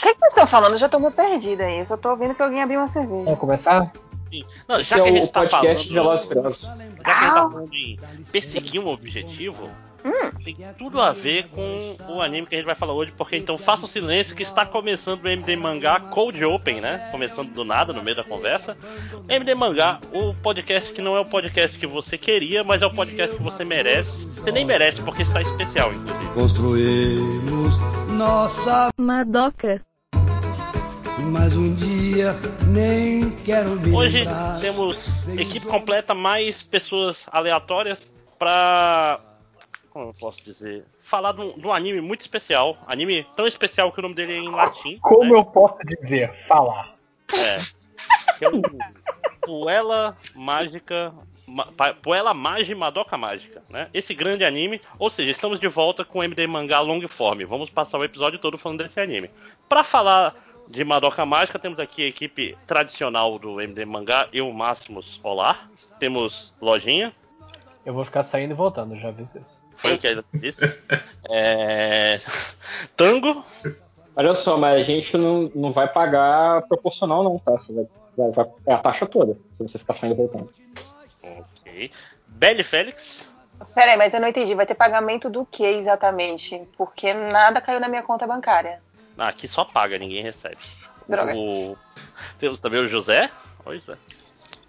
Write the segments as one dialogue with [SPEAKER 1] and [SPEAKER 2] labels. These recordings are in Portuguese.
[SPEAKER 1] O que, é que vocês estão falando? Eu já tô meio perdida aí. Eu só tô ouvindo que alguém abriu uma cerveja.
[SPEAKER 2] Vamos começar?
[SPEAKER 3] Sim. Não, já
[SPEAKER 2] Esse
[SPEAKER 3] que
[SPEAKER 2] é
[SPEAKER 3] a gente tá
[SPEAKER 2] podcast
[SPEAKER 3] falando,
[SPEAKER 2] de
[SPEAKER 3] já que a gente tá
[SPEAKER 1] Ah.
[SPEAKER 3] falando em perseguir um objetivo,
[SPEAKER 1] Hum.
[SPEAKER 3] tem tudo a ver com o anime que a gente vai falar hoje, porque então faça o silêncio que está começando o MD Mangá Cold Open, né? Começando do nada, no meio da conversa. MD Mangá, o podcast que não é o podcast que você queria, mas é o podcast que você merece. Você nem merece, porque está especial, inclusive.
[SPEAKER 4] Construímos nossa.
[SPEAKER 5] Madoka.
[SPEAKER 4] Mas um dia nem quero me
[SPEAKER 3] Hoje
[SPEAKER 4] lembrar.
[SPEAKER 3] temos equipe completa, mais pessoas aleatórias pra. Como eu posso dizer? Falar de um, de um anime muito especial. Anime tão especial que o nome dele é em latim.
[SPEAKER 2] Como
[SPEAKER 3] né?
[SPEAKER 2] eu posso dizer? Falar.
[SPEAKER 3] É. Que é o Puella Mágica. Ma, Puella Magi Madoka Mágica, né? Esse grande anime. Ou seja, estamos de volta com o MD Mangá Long Form. Vamos passar o episódio todo falando desse anime. Pra falar de Madoka Mágica, temos aqui a equipe tradicional do MD Mangá. Eu, Máximos, olá. Temos Lojinha.
[SPEAKER 2] Eu vou ficar saindo e voltando, já vi isso.
[SPEAKER 3] Foi o que ele disse. É... Tango.
[SPEAKER 6] Olha só, mas a gente não, não vai pagar proporcional, não, tá? Você vai, vai- vai- é a taxa toda, se você ficar saindo e voltando.
[SPEAKER 3] Ok. Belly Félix.
[SPEAKER 1] Pera aí, mas eu não entendi. Vai ter pagamento do que exatamente? Porque nada caiu na minha conta bancária.
[SPEAKER 3] Ah, aqui só paga, ninguém recebe.
[SPEAKER 1] Droga.
[SPEAKER 3] O... Temos também o José. Oi, José.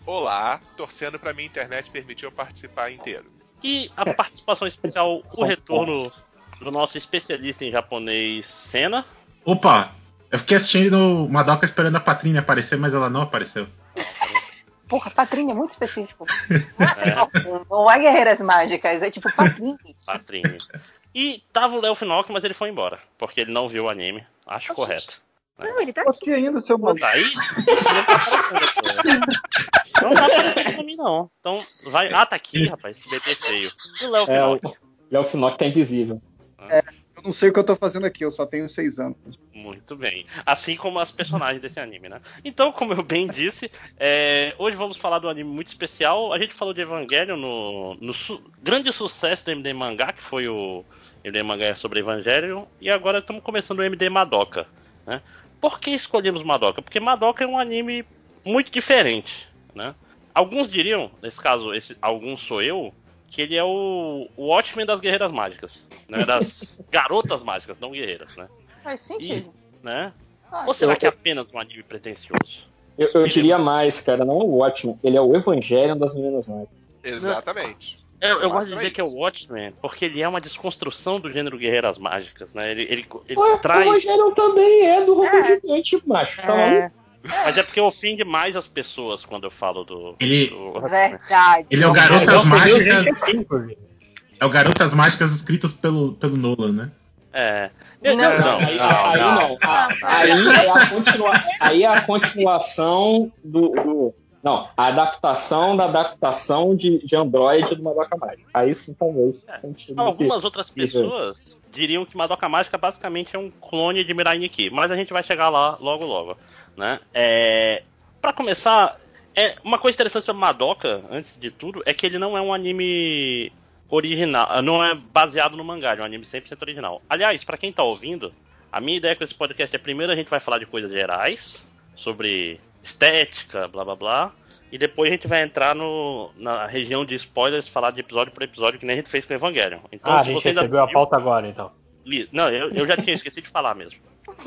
[SPEAKER 7] Olá, torcendo pra minha internet permitir eu participar inteiro.
[SPEAKER 3] E a participação especial, o retorno do nosso especialista em japonês, Senna.
[SPEAKER 8] Opa! Eu fiquei assistindo Madoka esperando a Patrícia aparecer, mas ela não apareceu.
[SPEAKER 1] Porra, Patrinha é muito específico. Não, não é guerreiras mágicas, é tipo Patrinha.
[SPEAKER 3] Patrinho. E tava o Léo Finock, mas ele foi embora. Porque ele não viu o anime. Acho correto.
[SPEAKER 1] Não, ele tá aqui.
[SPEAKER 2] ainda, seu maluco.
[SPEAKER 3] tá aí? Não tá aparecendo pra mim, não. Então, vai. Ah, tá aqui, rapaz. Esse bebê feio. E o Léo
[SPEAKER 6] É, o? Léo Finock tá invisível.
[SPEAKER 9] Eu não sei o que eu tô fazendo aqui, eu só tenho seis anos.
[SPEAKER 3] Muito bem. Assim como as personagens desse anime, né? Então, como eu bem disse, é, hoje vamos falar do anime muito especial. A gente falou de Evangelion no, no su- grande sucesso do MD Mangá, que foi o MD Mangá sobre Evangelion. E agora estamos começando o MD Madoka. Né? Por que escolhemos Madoka? Porque Madoka é um anime muito diferente. Né? Alguns diriam, nesse caso, esse, alguns sou eu, que ele é o, o Watchmen das guerreiras mágicas. Né? Das garotas mágicas, não guerreiras. Né?
[SPEAKER 1] Faz sentido.
[SPEAKER 3] né?
[SPEAKER 1] Ah,
[SPEAKER 3] Ou será
[SPEAKER 6] eu-
[SPEAKER 3] que é apenas um anime pretencioso?
[SPEAKER 6] Eu, eu diria mais, cara, não o Watchmen, ele é o Evangelion das meninas mágicas.
[SPEAKER 7] Exatamente.
[SPEAKER 3] Eu, eu
[SPEAKER 7] Mas
[SPEAKER 3] gosto de
[SPEAKER 7] é
[SPEAKER 3] dizer que é o
[SPEAKER 7] isso.
[SPEAKER 3] Watchmen, porque ele é uma desconstrução do gênero Guerreiras Mágicas, né? Ele, ele, ele
[SPEAKER 6] Ué,
[SPEAKER 3] traz.
[SPEAKER 6] O Evangelion também é do robô
[SPEAKER 1] É.
[SPEAKER 6] gigante, macho. Tá?
[SPEAKER 3] É, mas é porque ofende mais as pessoas quando eu falo do.
[SPEAKER 8] Ele-
[SPEAKER 3] do-
[SPEAKER 1] Verdade.
[SPEAKER 8] Ele é o Garotas
[SPEAKER 2] ofendeu
[SPEAKER 8] Mágicas. É o Garotas Mágicas escritos pelo, pelo Nolan, né?
[SPEAKER 3] É.
[SPEAKER 1] Não,
[SPEAKER 3] não,
[SPEAKER 1] não,
[SPEAKER 6] aí,
[SPEAKER 3] não,
[SPEAKER 6] aí
[SPEAKER 3] não.
[SPEAKER 6] não. Ah, Aí é a, continua- aí é a continuação do, do- Não, a adaptação da adaptação de, de Android do Madoka Mágica. Aí sim, talvez.
[SPEAKER 3] É. Algumas outras pessoas diriam que Madoka Mágica basicamente é um clone de Mirai Nikki, mas a gente vai chegar lá logo logo, né? É, para começar, é uma coisa interessante sobre Madoka, antes de tudo, é que ele não é um anime original, não é baseado no mangá, é um anime 100% original. Aliás, para quem tá ouvindo, a minha ideia com esse podcast é primeiro a gente vai falar de coisas gerais, sobre estética, blá blá blá, e depois a gente vai entrar no, na região de spoilers, falar de episódio por episódio, que nem a gente fez com Evangelion. Então,
[SPEAKER 2] Ah, a
[SPEAKER 3] se
[SPEAKER 2] gente
[SPEAKER 3] você ainda
[SPEAKER 2] recebeu a pauta agora, então.
[SPEAKER 3] Não, eu, eu já tinha esquecido de falar mesmo.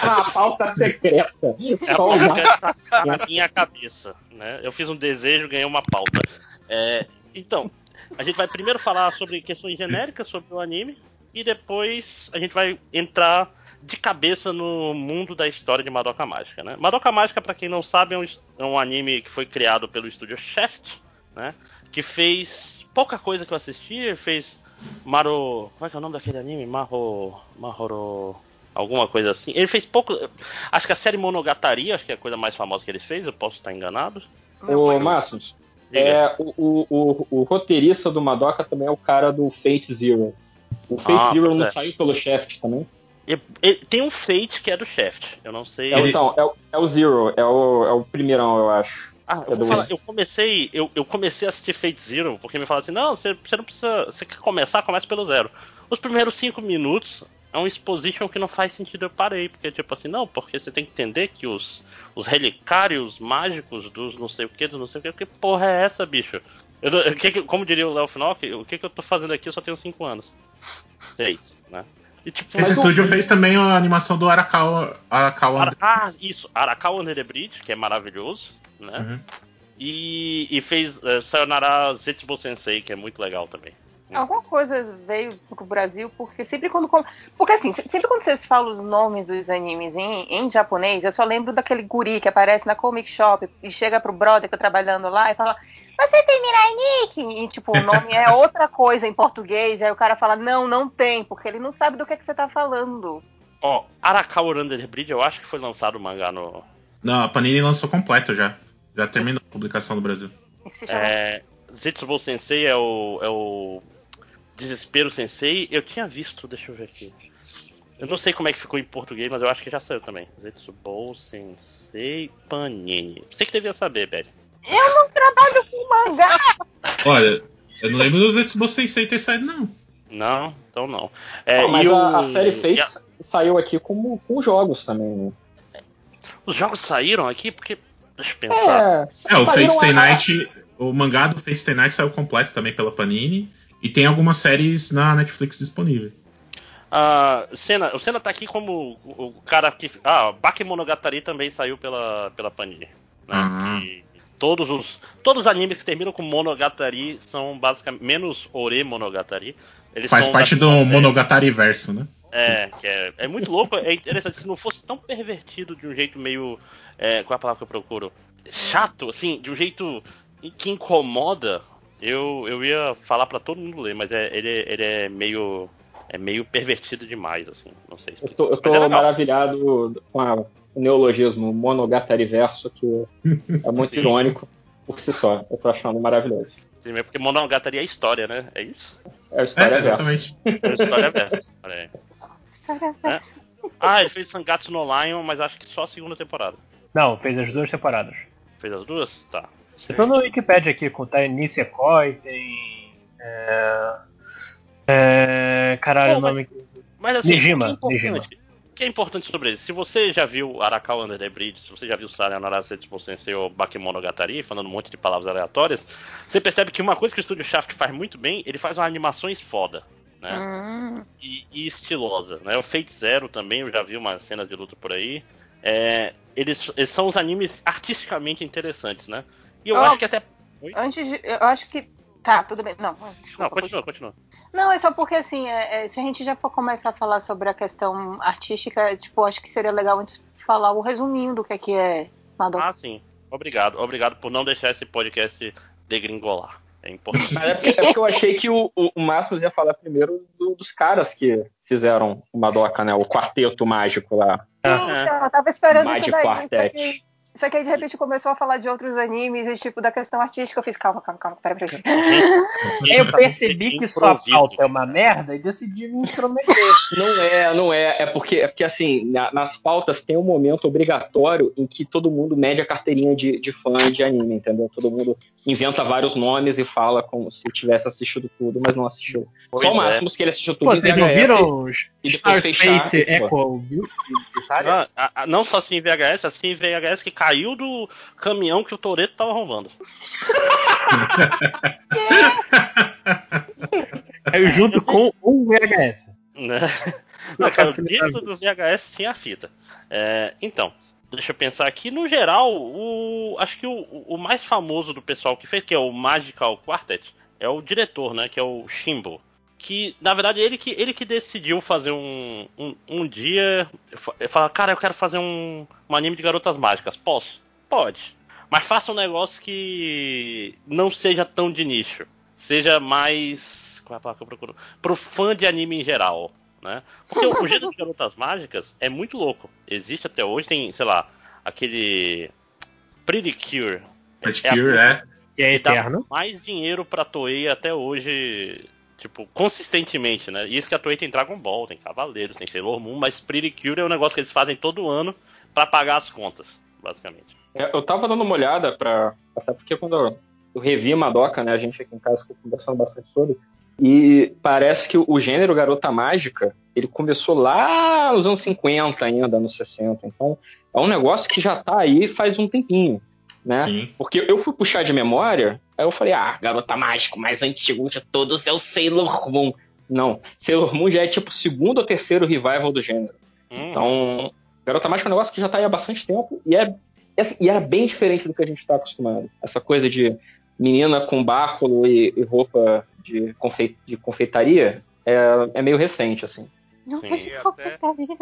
[SPEAKER 6] É uma pauta secreta.
[SPEAKER 3] É a
[SPEAKER 6] Só o
[SPEAKER 3] pauta na minha cabeça, né? Eu fiz um desejo, ganhei uma pauta. É, então, a gente vai primeiro falar sobre questões genéricas sobre o anime e depois a gente vai entrar de cabeça no mundo da história de Madoka Mágica, né? Madoka Mágica, pra quem não sabe, é um, é um anime que foi criado pelo estúdio Shaft, né? Que fez pouca coisa que eu assisti, fez Maro... Como é que é o nome daquele anime? Mahoro... Mahoro... Alguma coisa assim. Ele fez pouco... Acho que a série Monogatari, acho que é a coisa mais famosa que ele fez, eu posso estar enganado.
[SPEAKER 6] Ô, Máximos,
[SPEAKER 3] Diga.
[SPEAKER 6] é, o, o, o, o roteirista do Madoka também é o cara do Fate Zero. O Fate
[SPEAKER 3] Ah,
[SPEAKER 6] Zero não
[SPEAKER 3] é.
[SPEAKER 6] saiu pelo Shaft também?
[SPEAKER 3] Tem um Fate que é do Shaft. Eu não sei.
[SPEAKER 6] É, então, é, o- é o Zero, é o, é o primeirão, eu acho.
[SPEAKER 3] Ah,
[SPEAKER 6] é
[SPEAKER 3] eu,
[SPEAKER 6] do-
[SPEAKER 3] falar, eu comecei, eu, eu comecei a assistir Fate Zero, porque me falaram assim, não, você, você não precisa. Você quer começar, começa pelo zero. Os primeiros cinco minutos é um exposition que não faz sentido, eu parei. Porque, tipo assim, não, porque você tem que entender que os, os relicários mágicos dos não sei o que, dos não sei o que, que porra é essa, bicho? Eu, o que como diria o Léo Finock, o que, que eu tô fazendo aqui? Eu só tenho 5 anos. Sei, né? E, tipo,
[SPEAKER 8] Esse estúdio fez também a animação do Arakawa. Arakawa
[SPEAKER 3] Ara- Ah, isso, Arakawa Under the Bridge, que é maravilhoso, né?
[SPEAKER 8] Uhum.
[SPEAKER 3] E, e fez uh, Sayonara Zetsubo Sensei, que é muito legal também.
[SPEAKER 1] Alguma coisa veio pro Brasil, porque sempre quando. com- Porque assim, se- sempre quando vocês falam os nomes dos animes em, em japonês, eu só lembro daquele guri que aparece na Comic Shop e chega pro brother que tá trabalhando lá e fala: Você tem Mirai Nikki? E tipo, o nome é outra coisa em português. Aí o cara fala: Não, não tem, porque ele não sabe do que, é que você tá falando.
[SPEAKER 3] Ó, Arakawa Under Bridge, eu acho que foi lançado o mangá no.
[SPEAKER 8] Não, a Panini lançou completo já. Já terminou a publicação no Brasil.
[SPEAKER 1] E se chama-
[SPEAKER 3] É, Zetsubo Sensei é o, é o Desespero Sensei. Eu tinha visto, deixa eu ver aqui. Eu não sei como é que ficou em português, mas eu acho que já saiu também. Zetsubo Sensei Panini. Você que devia saber, Belly.
[SPEAKER 1] Eu não trabalho com mangá!
[SPEAKER 8] Olha, eu não lembro do Zetsubo Sensei ter saído, não.
[SPEAKER 3] Não, então não. É,
[SPEAKER 6] mas
[SPEAKER 3] e
[SPEAKER 6] a,
[SPEAKER 3] o-
[SPEAKER 6] a série
[SPEAKER 3] e
[SPEAKER 6] Fates saiu aqui como, com jogos também, né?
[SPEAKER 3] Os jogos saíram aqui porque. Deixa eu pensar.
[SPEAKER 6] É,
[SPEAKER 8] É, o
[SPEAKER 6] saíram
[SPEAKER 8] Fate Stay
[SPEAKER 6] a-
[SPEAKER 8] Night, o mangá do Fate Stay Night saiu completo também pela Panini. E tem algumas séries na Netflix disponível.
[SPEAKER 3] Ah, Senna, o Senna tá aqui como o, o cara que. Ah, Bakemonogatari também saiu pela, pela Panini. Né? E todos os. Todos os animes que terminam com Monogatari são basicamente. Menos Ore Monogatari. Eles
[SPEAKER 8] Faz parte
[SPEAKER 3] da-
[SPEAKER 8] do Monogatari verso, né?
[SPEAKER 3] É, que é, é muito louco, é interessante. Se não fosse tão pervertido de um jeito meio. É, qual é a palavra que eu procuro? Chato, assim, de um jeito que incomoda, eu, eu ia falar pra todo mundo ler, mas é, ele, ele é meio. É meio pervertido demais, assim. Não sei
[SPEAKER 6] Eu
[SPEAKER 3] explicar.
[SPEAKER 6] tô, eu tô
[SPEAKER 3] é
[SPEAKER 6] maravilhado com a- o neologismo Monogatari verso, que é muito
[SPEAKER 3] Sim.
[SPEAKER 6] irônico por si só. Eu tô achando maravilhoso.
[SPEAKER 3] Sim, é porque Monogatari é história, né? É isso?
[SPEAKER 6] É a história
[SPEAKER 8] É,
[SPEAKER 6] verso.
[SPEAKER 8] exatamente.
[SPEAKER 3] É história verso. Olha aí. É. Ah, ele fez Sangatsu no Lion, mas acho que só a segunda temporada.
[SPEAKER 2] Não, fez as duas temporadas.
[SPEAKER 3] Fez as duas? Tá.
[SPEAKER 2] Eu tô no Wikipedia aqui, com tá Nisekoi, tem. É, é, caralho,
[SPEAKER 3] Pô,
[SPEAKER 2] o nome.
[SPEAKER 3] Mas assim,
[SPEAKER 2] Nijima,
[SPEAKER 3] o que é importante, o que é importante sobre ele? Se você já viu Arakawa Under the Bridge, se você já viu Sayonara Setsubo Sensei ou Bakemonogatari, falando um monte de palavras aleatórias, você percebe que uma coisa que o estúdio Shaft faz muito bem, ele faz umas animações foda, né?
[SPEAKER 1] Hum,
[SPEAKER 3] E, e estilosa, né? O Fate Zero também, eu já vi umas cenas de luta por aí. É, eles, eles são os animes artisticamente interessantes, né? E eu
[SPEAKER 1] Ó,
[SPEAKER 3] acho que essa é...
[SPEAKER 1] antes de. Eu acho que. Tá, tudo bem. Não, desculpa.
[SPEAKER 3] Não, continua, continua.
[SPEAKER 1] Não, é só porque assim, é- é, se a gente já for começar a falar sobre a questão artística, tipo, acho que seria legal antes falar o resuminho do que é que é Madoka.
[SPEAKER 3] Ah, sim. Obrigado. Obrigado por não deixar esse podcast degringolar. É importante.
[SPEAKER 6] É porque, é porque eu achei que o, o, o ia falar primeiro do- dos caras que fizeram o Madoka, né? O quarteto mágico lá.
[SPEAKER 3] É.
[SPEAKER 1] Então, eu tava esperando
[SPEAKER 6] Magic
[SPEAKER 1] isso daí.
[SPEAKER 6] Quartet.
[SPEAKER 1] Só que aí de repente começou a falar de outros animes e tipo da questão artística. Eu fiz, calma, calma, calma, pera, pera.
[SPEAKER 2] Eu percebi que sua pauta é uma merda e decidi me intrometer.
[SPEAKER 6] Não é, não é. É porque, é porque assim, na- nas pautas tem um momento obrigatório em que todo mundo mede a carteirinha de, de fã de anime, entendeu? Todo mundo inventa vários nomes e fala como se tivesse assistido tudo, mas não assistiu.
[SPEAKER 3] Pois
[SPEAKER 6] Só o
[SPEAKER 3] é.
[SPEAKER 6] Máximos que ele assistiu tudo
[SPEAKER 2] Pô, vocês não viram os
[SPEAKER 6] e depois
[SPEAKER 2] Starspace
[SPEAKER 6] fechar,
[SPEAKER 2] Echo View de Saga?
[SPEAKER 3] Não, não só assisti em VHS, assisti em VHS que caiu do caminhão que o Toreto tava roubando.
[SPEAKER 2] Caiu junto com o VHS.
[SPEAKER 3] Né? Não, cara, dentro do VHS tinha a fita. É, então, deixa eu pensar aqui. No geral, o, acho que o, o mais famoso do pessoal que fez, que é o Magical Quartet, é o diretor, né? Que é o Shimbo. Que, na verdade, ele que, ele que decidiu fazer um, um, um dia. Ele fala, cara, eu quero fazer um, um anime de garotas mágicas. Posso? Pode. Mas faça um negócio que não seja tão de nicho. Seja mais. Qual é a palavra que eu procuro? Pro fã de anime em geral. Né? Porque o, o gênero de garotas mágicas é muito louco. Existe até hoje, tem, sei lá, aquele. Pretty Cure.
[SPEAKER 8] Pretty
[SPEAKER 3] É a
[SPEAKER 8] Cure, é.
[SPEAKER 2] Que é
[SPEAKER 3] que dá
[SPEAKER 2] eterno.
[SPEAKER 3] mais dinheiro pra Toei até hoje, tipo, consistentemente, né? Isso que a Toei tem Dragon Ball, tem Cavaleiros, tem Sailor Moon, mas Pretty Cure é um negócio que eles fazem todo ano pra pagar as contas, basicamente.
[SPEAKER 6] É, Eu tava dando uma olhada pra. Até porque quando eu revi Madoka, né? A gente aqui em casa ficou conversando bastante sobre. E parece que o gênero Garota Mágica, ele começou lá nos anos 50 ainda, anos 60. Então, é um negócio que já tá aí faz um tempinho, né?
[SPEAKER 8] Sim.
[SPEAKER 6] Porque eu fui puxar de memória, aí eu falei, ah, Garota Mágica, o mais antigo de todos é o Sailor Moon. Não, Sailor Moon já é tipo o segundo ou terceiro revival do gênero.
[SPEAKER 3] Hum,
[SPEAKER 6] Então, Garota Mágica é um negócio que já tá aí há bastante tempo e, é, e assim, era bem diferente do que a gente tá acostumado. Essa coisa de menina com báculo e, e roupa de, confe- de confeitaria é, é meio recente, assim.
[SPEAKER 1] Não
[SPEAKER 3] Sim,
[SPEAKER 7] até-
[SPEAKER 1] confeitaria.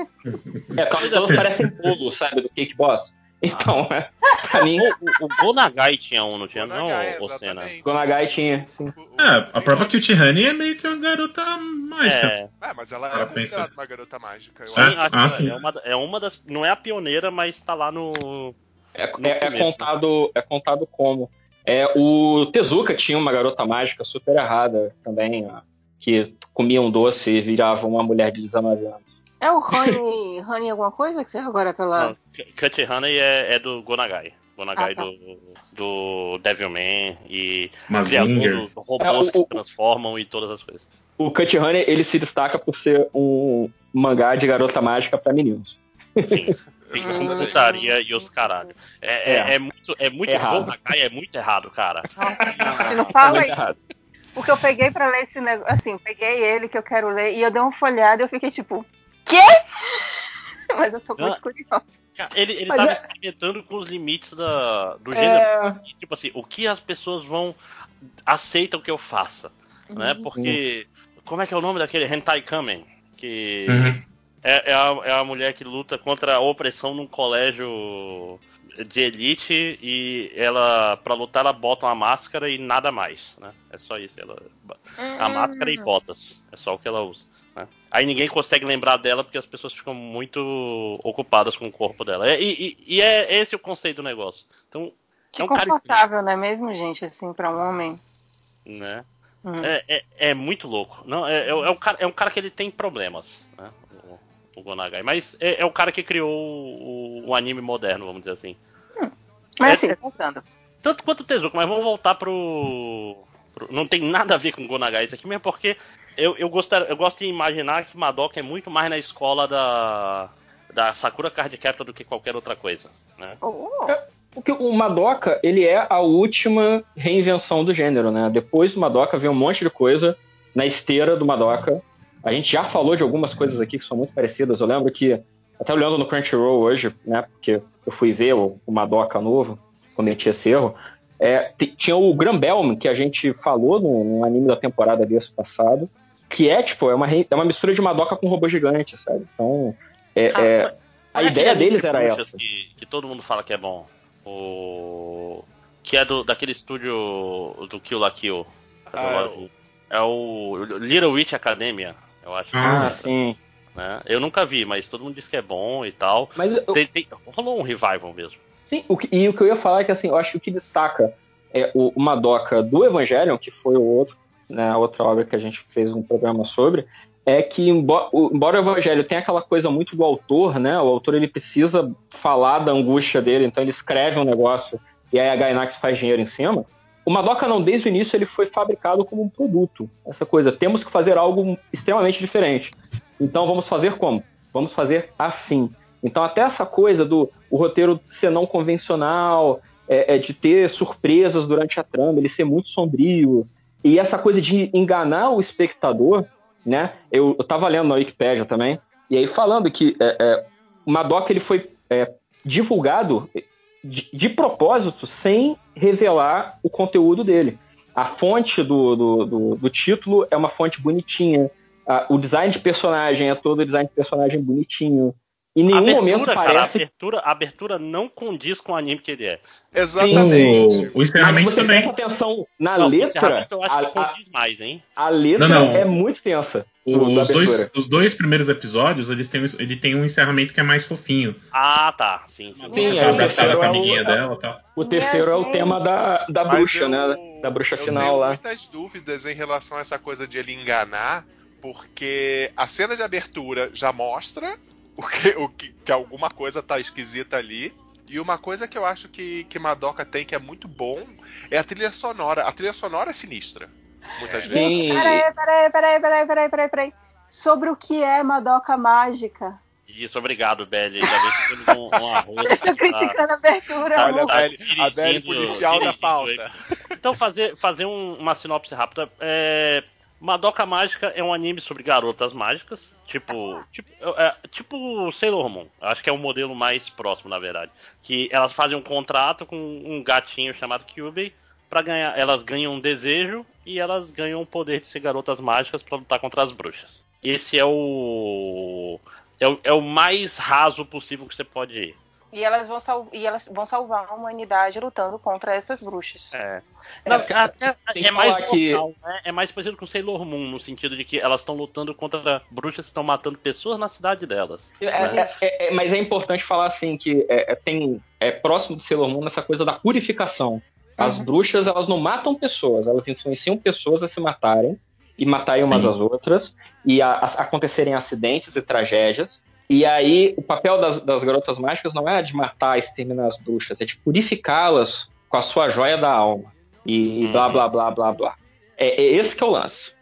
[SPEAKER 6] É, todas elas parecem bolo, sabe, do Cake Boss. Então, é, pra mim,
[SPEAKER 3] o, o, Gonagai tinha um, não tinha não,
[SPEAKER 7] Gonagai,
[SPEAKER 3] Senna?
[SPEAKER 7] exatamente.
[SPEAKER 6] Gonagai tinha, sim.
[SPEAKER 8] É, a própria Cutie Honey é meio que uma garota mágica.
[SPEAKER 3] É,
[SPEAKER 7] É, mas ela
[SPEAKER 8] Ela
[SPEAKER 7] é considerada
[SPEAKER 8] pensa.
[SPEAKER 7] uma garota mágica. Eu
[SPEAKER 3] sim,
[SPEAKER 8] É?
[SPEAKER 7] acho.
[SPEAKER 3] acho
[SPEAKER 8] Ah,
[SPEAKER 3] que
[SPEAKER 8] sim.
[SPEAKER 3] é, uma, é uma das. Não é a pioneira, mas tá lá no.
[SPEAKER 6] É,
[SPEAKER 3] No
[SPEAKER 6] é- é
[SPEAKER 3] começo.
[SPEAKER 6] contado, é contado como. É, o Tezuka tinha uma garota mágica super errada também, ó, que comia um doce e virava uma mulher de 19 anos.
[SPEAKER 1] É o Honey, Honey alguma coisa que você agora pela.
[SPEAKER 3] Não, Cut Honey é, é do Gonagai. Gonagai
[SPEAKER 1] Ah, tá.
[SPEAKER 3] do, do Devilman e criador dos robôs
[SPEAKER 6] É, o-
[SPEAKER 3] que se transformam e todas as coisas.
[SPEAKER 6] O Cut Honey, ele se destaca por ser um mangá de garota mágica pra meninos.
[SPEAKER 3] Sim. Tem
[SPEAKER 7] Exatamente.
[SPEAKER 3] putaria e os caralho. É, é,
[SPEAKER 6] É.
[SPEAKER 3] é muito, é muito
[SPEAKER 6] Errado.
[SPEAKER 3] Gonagai é muito errado, cara.
[SPEAKER 1] Nossa, gente, não fala isso.
[SPEAKER 6] errado.
[SPEAKER 1] Porque eu peguei pra ler esse negócio. Assim, peguei ele que eu quero ler e eu dei uma folhada e eu fiquei tipo, quê? Mas eu tô muito
[SPEAKER 3] Ah.
[SPEAKER 1] curiosa.
[SPEAKER 3] Ele, ele
[SPEAKER 6] Mas
[SPEAKER 3] tava
[SPEAKER 6] é-
[SPEAKER 3] experimentando com os limites da, do gênero.
[SPEAKER 6] É,
[SPEAKER 3] Tipo assim, o que as pessoas vão aceitam que eu faça, né?
[SPEAKER 1] Uhum.
[SPEAKER 3] Porque como é que é o nome daquele Hentai Kamen? Que
[SPEAKER 8] Uhum.
[SPEAKER 3] é, é, a, é a mulher que luta contra a opressão num colégio de elite e ela pra lutar ela bota uma máscara e nada mais, né? É só isso, ela a máscara e botas, é só o que ela usa. Né? Aí ninguém consegue lembrar dela porque as pessoas ficam muito ocupadas com o corpo dela. E, e- e é esse o conceito do negócio. Então
[SPEAKER 1] Que
[SPEAKER 3] é um
[SPEAKER 1] confortável, não é mesmo, gente, assim, pra um homem?
[SPEAKER 3] né?
[SPEAKER 1] Hum.
[SPEAKER 3] É, é, é muito louco. Não, é, é, o- é um cara, é um cara que ele tem problemas, né? O, o Gonagai. Mas é, é o cara que criou o, o anime moderno, vamos dizer assim.
[SPEAKER 1] Mas
[SPEAKER 3] é-
[SPEAKER 1] assim,
[SPEAKER 3] é-
[SPEAKER 1] voltando.
[SPEAKER 3] Tanto quanto o Tezuka, mas vamos voltar pro, pro- Não tem nada a ver com o Gonagai isso aqui, mesmo porque eu, eu, gostar, eu gosto de imaginar que Madoka é muito mais na escola da, da Sakura Card Captor do que qualquer outra coisa. Né?
[SPEAKER 1] Oh,
[SPEAKER 6] Porque o Madoka, ele é a última reinvenção do gênero, né? Depois do Madoka vem um monte de coisa na esteira do Madoka. A gente já falou de algumas coisas aqui que são muito parecidas. Eu lembro que, até olhando no Crunchyroll hoje, né? Porque eu fui ver o, o Madoka novo, cometi esse erro. É, tinha o Grambelm, que a gente falou no, no anime da temporada desse passado, que é, tipo, é uma, é uma mistura de Madoka com robô gigante, sabe? Então, é-
[SPEAKER 3] Ah,
[SPEAKER 6] é- a ideia deles era essa.
[SPEAKER 3] Que, que todo mundo fala que é bom. O. Que é do, daquele estúdio do Kill la Kill.
[SPEAKER 7] Ah,
[SPEAKER 3] é o Little Witch Academia, eu acho.
[SPEAKER 8] Ah,
[SPEAKER 6] Ah, sim.
[SPEAKER 3] né? Eu nunca vi, mas todo mundo diz que é bom e tal.
[SPEAKER 6] Mas eu-
[SPEAKER 3] Tem- tem- rolou um revival mesmo.
[SPEAKER 6] Sim, o que- e o que eu ia falar é que assim, eu acho que o que destaca é o, o Madoka do Evangelion, que foi o outro, né, outra obra que a gente fez um programa sobre, é que embora o Evangelho tenha aquela coisa muito do autor, né, o autor ele precisa falar da angústia dele, então ele escreve um negócio e aí a Gainax faz dinheiro em cima. O Madoka não, desde o início ele foi fabricado como um produto. Essa coisa, temos que fazer algo extremamente diferente. Então vamos fazer como? Vamos fazer assim. Então até essa coisa do o roteiro ser não convencional, é, é de ter surpresas durante a trama, ele ser muito sombrio, e essa coisa de enganar o espectador, né? Eu, eu tava lendo na Wikipédia também, e aí falando que é, é, o Madoka ele foi é, divulgado de, de propósito sem revelar o conteúdo dele. A fonte do, do, do, do título é uma fonte bonitinha, a- o design de personagem é todo design de personagem bonitinho. Em nenhum
[SPEAKER 3] abertura,
[SPEAKER 6] momento
[SPEAKER 3] cara,
[SPEAKER 6] parece
[SPEAKER 3] a abertura, a abertura não condiz com o anime que ele é.
[SPEAKER 7] Exatamente.
[SPEAKER 8] O, o encerramento também.
[SPEAKER 6] presta atenção na
[SPEAKER 3] Não, o
[SPEAKER 6] letra,
[SPEAKER 3] encerramento eu acho
[SPEAKER 6] a,
[SPEAKER 3] que
[SPEAKER 6] a-
[SPEAKER 3] condiz mais, hein?
[SPEAKER 6] a letra
[SPEAKER 8] Não, não.
[SPEAKER 6] é muito tensa. da
[SPEAKER 8] Os dois, os dois primeiros episódios, eles têm, ele tem um encerramento que é mais fofinho.
[SPEAKER 3] Ah, tá. Sim, sim.
[SPEAKER 6] Sim, o
[SPEAKER 8] abraçada
[SPEAKER 6] terceiro
[SPEAKER 8] com a
[SPEAKER 6] é o-
[SPEAKER 8] dela tal.
[SPEAKER 6] O terceiro é o tema da, da
[SPEAKER 7] Mas
[SPEAKER 6] bruxa,
[SPEAKER 7] eu-
[SPEAKER 6] né? Da bruxa
[SPEAKER 7] eu
[SPEAKER 6] final
[SPEAKER 7] tenho
[SPEAKER 6] lá.
[SPEAKER 7] muitas dúvidas em relação a essa coisa de ele enganar, porque a cena de abertura já mostra o que, o que, que alguma coisa tá esquisita ali. E uma coisa que eu acho que, que Madoka tem que é muito bom é a trilha sonora. A trilha sonora é sinistra. Muitas vezes.
[SPEAKER 6] Sim.
[SPEAKER 1] Peraí, peraí, peraí, peraí, peraí, peraí, peraí. Sobre o que é Madoka Mágica.
[SPEAKER 3] Isso, obrigado, Belly. Bem que temos um, um arroz.
[SPEAKER 1] Eu tô criticando a abertura.
[SPEAKER 3] Tá,
[SPEAKER 7] Olha a
[SPEAKER 3] tá
[SPEAKER 7] Belle, a Belle policial da pauta.
[SPEAKER 3] Então, fazer, fazer um- uma sinopse rápida. É, Madoka Mágica é um anime sobre garotas mágicas. Tipo, tipo, é, tipo Sailor Moon. Acho que é o modelo mais próximo, na verdade. Que elas fazem um contrato com um gatinho chamado Kyubey. Pra ganhar, elas ganham um desejo e elas ganham o poder de ser garotas mágicas pra lutar contra as bruxas. Esse é o. É o, é o mais raso possível que você pode ir.
[SPEAKER 1] E elas, vão sal- e elas vão salvar a humanidade lutando contra essas bruxas.
[SPEAKER 3] É.
[SPEAKER 6] É,
[SPEAKER 3] Não, até-
[SPEAKER 6] tem
[SPEAKER 3] é mais
[SPEAKER 6] que-
[SPEAKER 3] local, né? É mais parecido com Sailor Moon, no sentido de que elas estão lutando contra bruxas que estão matando pessoas na cidade delas.
[SPEAKER 6] É,
[SPEAKER 3] né?
[SPEAKER 6] é- é- é- mas é importante falar assim que é, é- tem é próximo do Sailor Moon essa coisa da purificação. As
[SPEAKER 1] Uhum.
[SPEAKER 6] bruxas elas não matam pessoas, elas influenciam pessoas a se matarem e matarem umas às outras e a- a- acontecerem acidentes e tragédias. E aí o papel das, das garotas mágicas não é de matar, exterminar as bruxas, é de purificá-las com a sua joia da alma e, blá
[SPEAKER 3] Uhum.
[SPEAKER 6] blá blá blá blá. É, é esse que é o lance.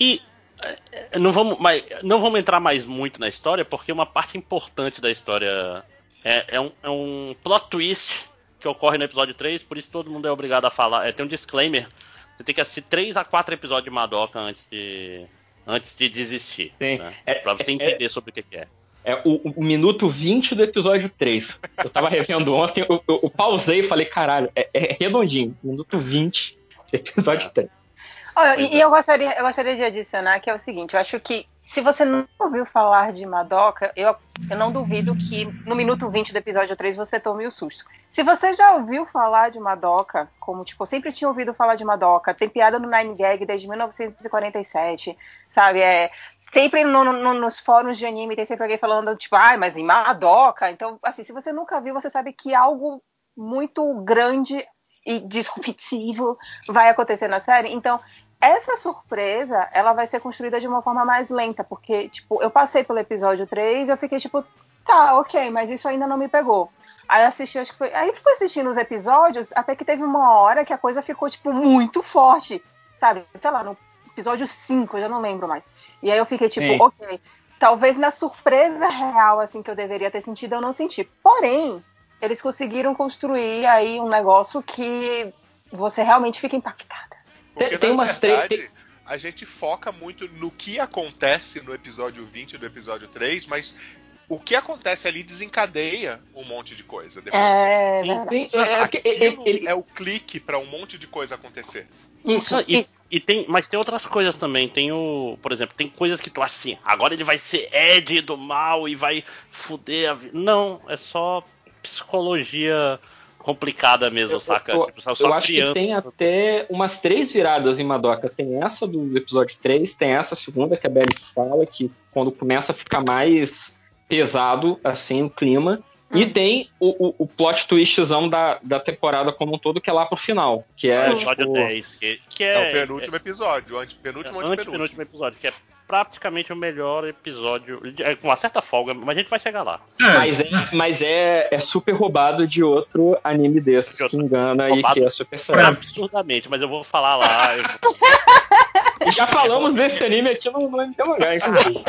[SPEAKER 3] E é, não vamos, mais, não vamos entrar mais muito na história, porque uma parte importante da história é, é um, é um plot twist que ocorre no episódio 3, por isso todo mundo é obrigado a falar. É, tem um disclaimer. Você tem que assistir 3 a 4 episódios de Madoka antes de, antes de desistir.
[SPEAKER 6] Sim.
[SPEAKER 3] Né?
[SPEAKER 6] É-
[SPEAKER 3] pra você
[SPEAKER 6] é-
[SPEAKER 3] entender sobre o que que é.
[SPEAKER 6] É o, o minuto 20 do episódio 3. Eu tava revendo ontem, eu, eu- eu pausei e falei, caralho, é, é redondinho. Minuto 20 do episódio 3.
[SPEAKER 1] Olha,
[SPEAKER 3] Pois
[SPEAKER 1] e, e eu gostaria, eu gostaria de adicionar que é o seguinte, eu acho que se você não ouviu falar de Madoka, eu, eu não duvido que no minuto 20 do episódio 3 você tome o susto. Se você já ouviu falar de Madoka, como tipo, sempre tinha ouvido falar de Madoka, tem piada no Nine Gag desde 1947, sabe? É, sempre no- no- nos fóruns de anime tem sempre alguém falando, tipo, ai, mas em Madoka. Então, assim, se você nunca viu, você sabe que algo muito grande e disruptivo vai acontecer na série. Então, essa surpresa, ela vai ser construída de uma forma mais lenta, porque, tipo, eu passei pelo episódio 3 e eu fiquei, tipo, tá, ok, mas isso ainda não me pegou. Aí assisti, acho que foi. Aí fui assistindo os episódios, até que teve uma hora que a coisa ficou, tipo, muito forte. Sabe? Sei lá, no episódio 5, eu já não lembro mais. E aí eu fiquei, tipo,
[SPEAKER 6] Sim.
[SPEAKER 1] ok. Talvez na surpresa real, assim, que eu deveria ter sentido, eu não senti. Porém, eles conseguiram construir aí um negócio que você realmente fica impactada.
[SPEAKER 7] Porque,
[SPEAKER 6] Tem- tem
[SPEAKER 7] na
[SPEAKER 6] umas três-
[SPEAKER 7] verdade, a gente foca muito no que acontece no episódio 20 do episódio 3, mas o que acontece ali desencadeia um monte de coisa. Depois.
[SPEAKER 1] É, verdade.
[SPEAKER 6] Tem- é, porque ele-
[SPEAKER 7] Aquilo
[SPEAKER 6] ele-
[SPEAKER 7] é o clique para um monte de coisa acontecer.
[SPEAKER 1] Isso,
[SPEAKER 3] e,
[SPEAKER 1] isso.
[SPEAKER 3] e tem, mas tem outras coisas também. Tem o, por exemplo, tem coisas que tu acha assim, agora ele vai ser Ed do mal e vai fuder a vida. Não, é só psicologia complicada mesmo,
[SPEAKER 6] Eu-
[SPEAKER 3] saca?
[SPEAKER 6] eu-
[SPEAKER 3] tipo, só, só
[SPEAKER 6] Eu acho que
[SPEAKER 3] criança.
[SPEAKER 6] tem até umas três viradas em Madoka. Tem essa do episódio 3, tem essa segunda que a Belly fala, que quando começa a ficar mais pesado, assim, o clima. E
[SPEAKER 1] Hum.
[SPEAKER 6] tem o, o, o plot twistzão da, da temporada como um todo, que é lá pro final. Que é,
[SPEAKER 3] É, episódio
[SPEAKER 6] tipo,
[SPEAKER 3] 10, que, que
[SPEAKER 7] É,
[SPEAKER 3] é,
[SPEAKER 7] o penúltimo episódio, o ante, penúltimo
[SPEAKER 3] é, antepenúltimo
[SPEAKER 7] antepenúltimo.
[SPEAKER 3] episódio, que é praticamente o melhor episódio, é, com uma certa folga, mas a gente vai chegar lá.
[SPEAKER 6] Mas, é, mas é, é super roubado de outro anime desses
[SPEAKER 3] De outro.
[SPEAKER 6] que engana
[SPEAKER 3] Roubado.
[SPEAKER 6] e que é super sério.
[SPEAKER 3] Absurdamente, mas eu vou falar lá. vou-
[SPEAKER 6] E já falamos desse anime aqui no, no MT Mangá, inclusive.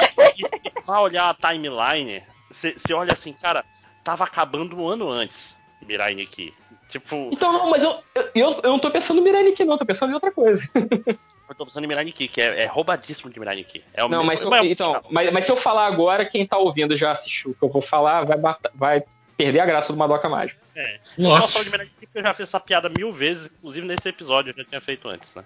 [SPEAKER 3] vai olhar a timeline, você olha assim, cara, tava acabando um ano antes Mirai Nikki. Tipo,
[SPEAKER 6] Então, não, mas eu, eu, eu não tô pensando em Mirai Nikki, não, tô pensando em outra coisa.
[SPEAKER 3] eu tô pensando em Mirai Nikki, que é, é roubadíssimo de Mirai Nikki. É o
[SPEAKER 6] Não, mas, se eu- então, mas, mas se eu falar agora, quem tá ouvindo já assistiu o que eu vou falar, vai, matar- vai perder a graça do Madoka Mágico.
[SPEAKER 3] É. Eu
[SPEAKER 8] Nossa.
[SPEAKER 3] falar de Mirai Nikki porque eu já fiz essa piada mil vezes, inclusive nesse episódio eu já tinha feito antes, né?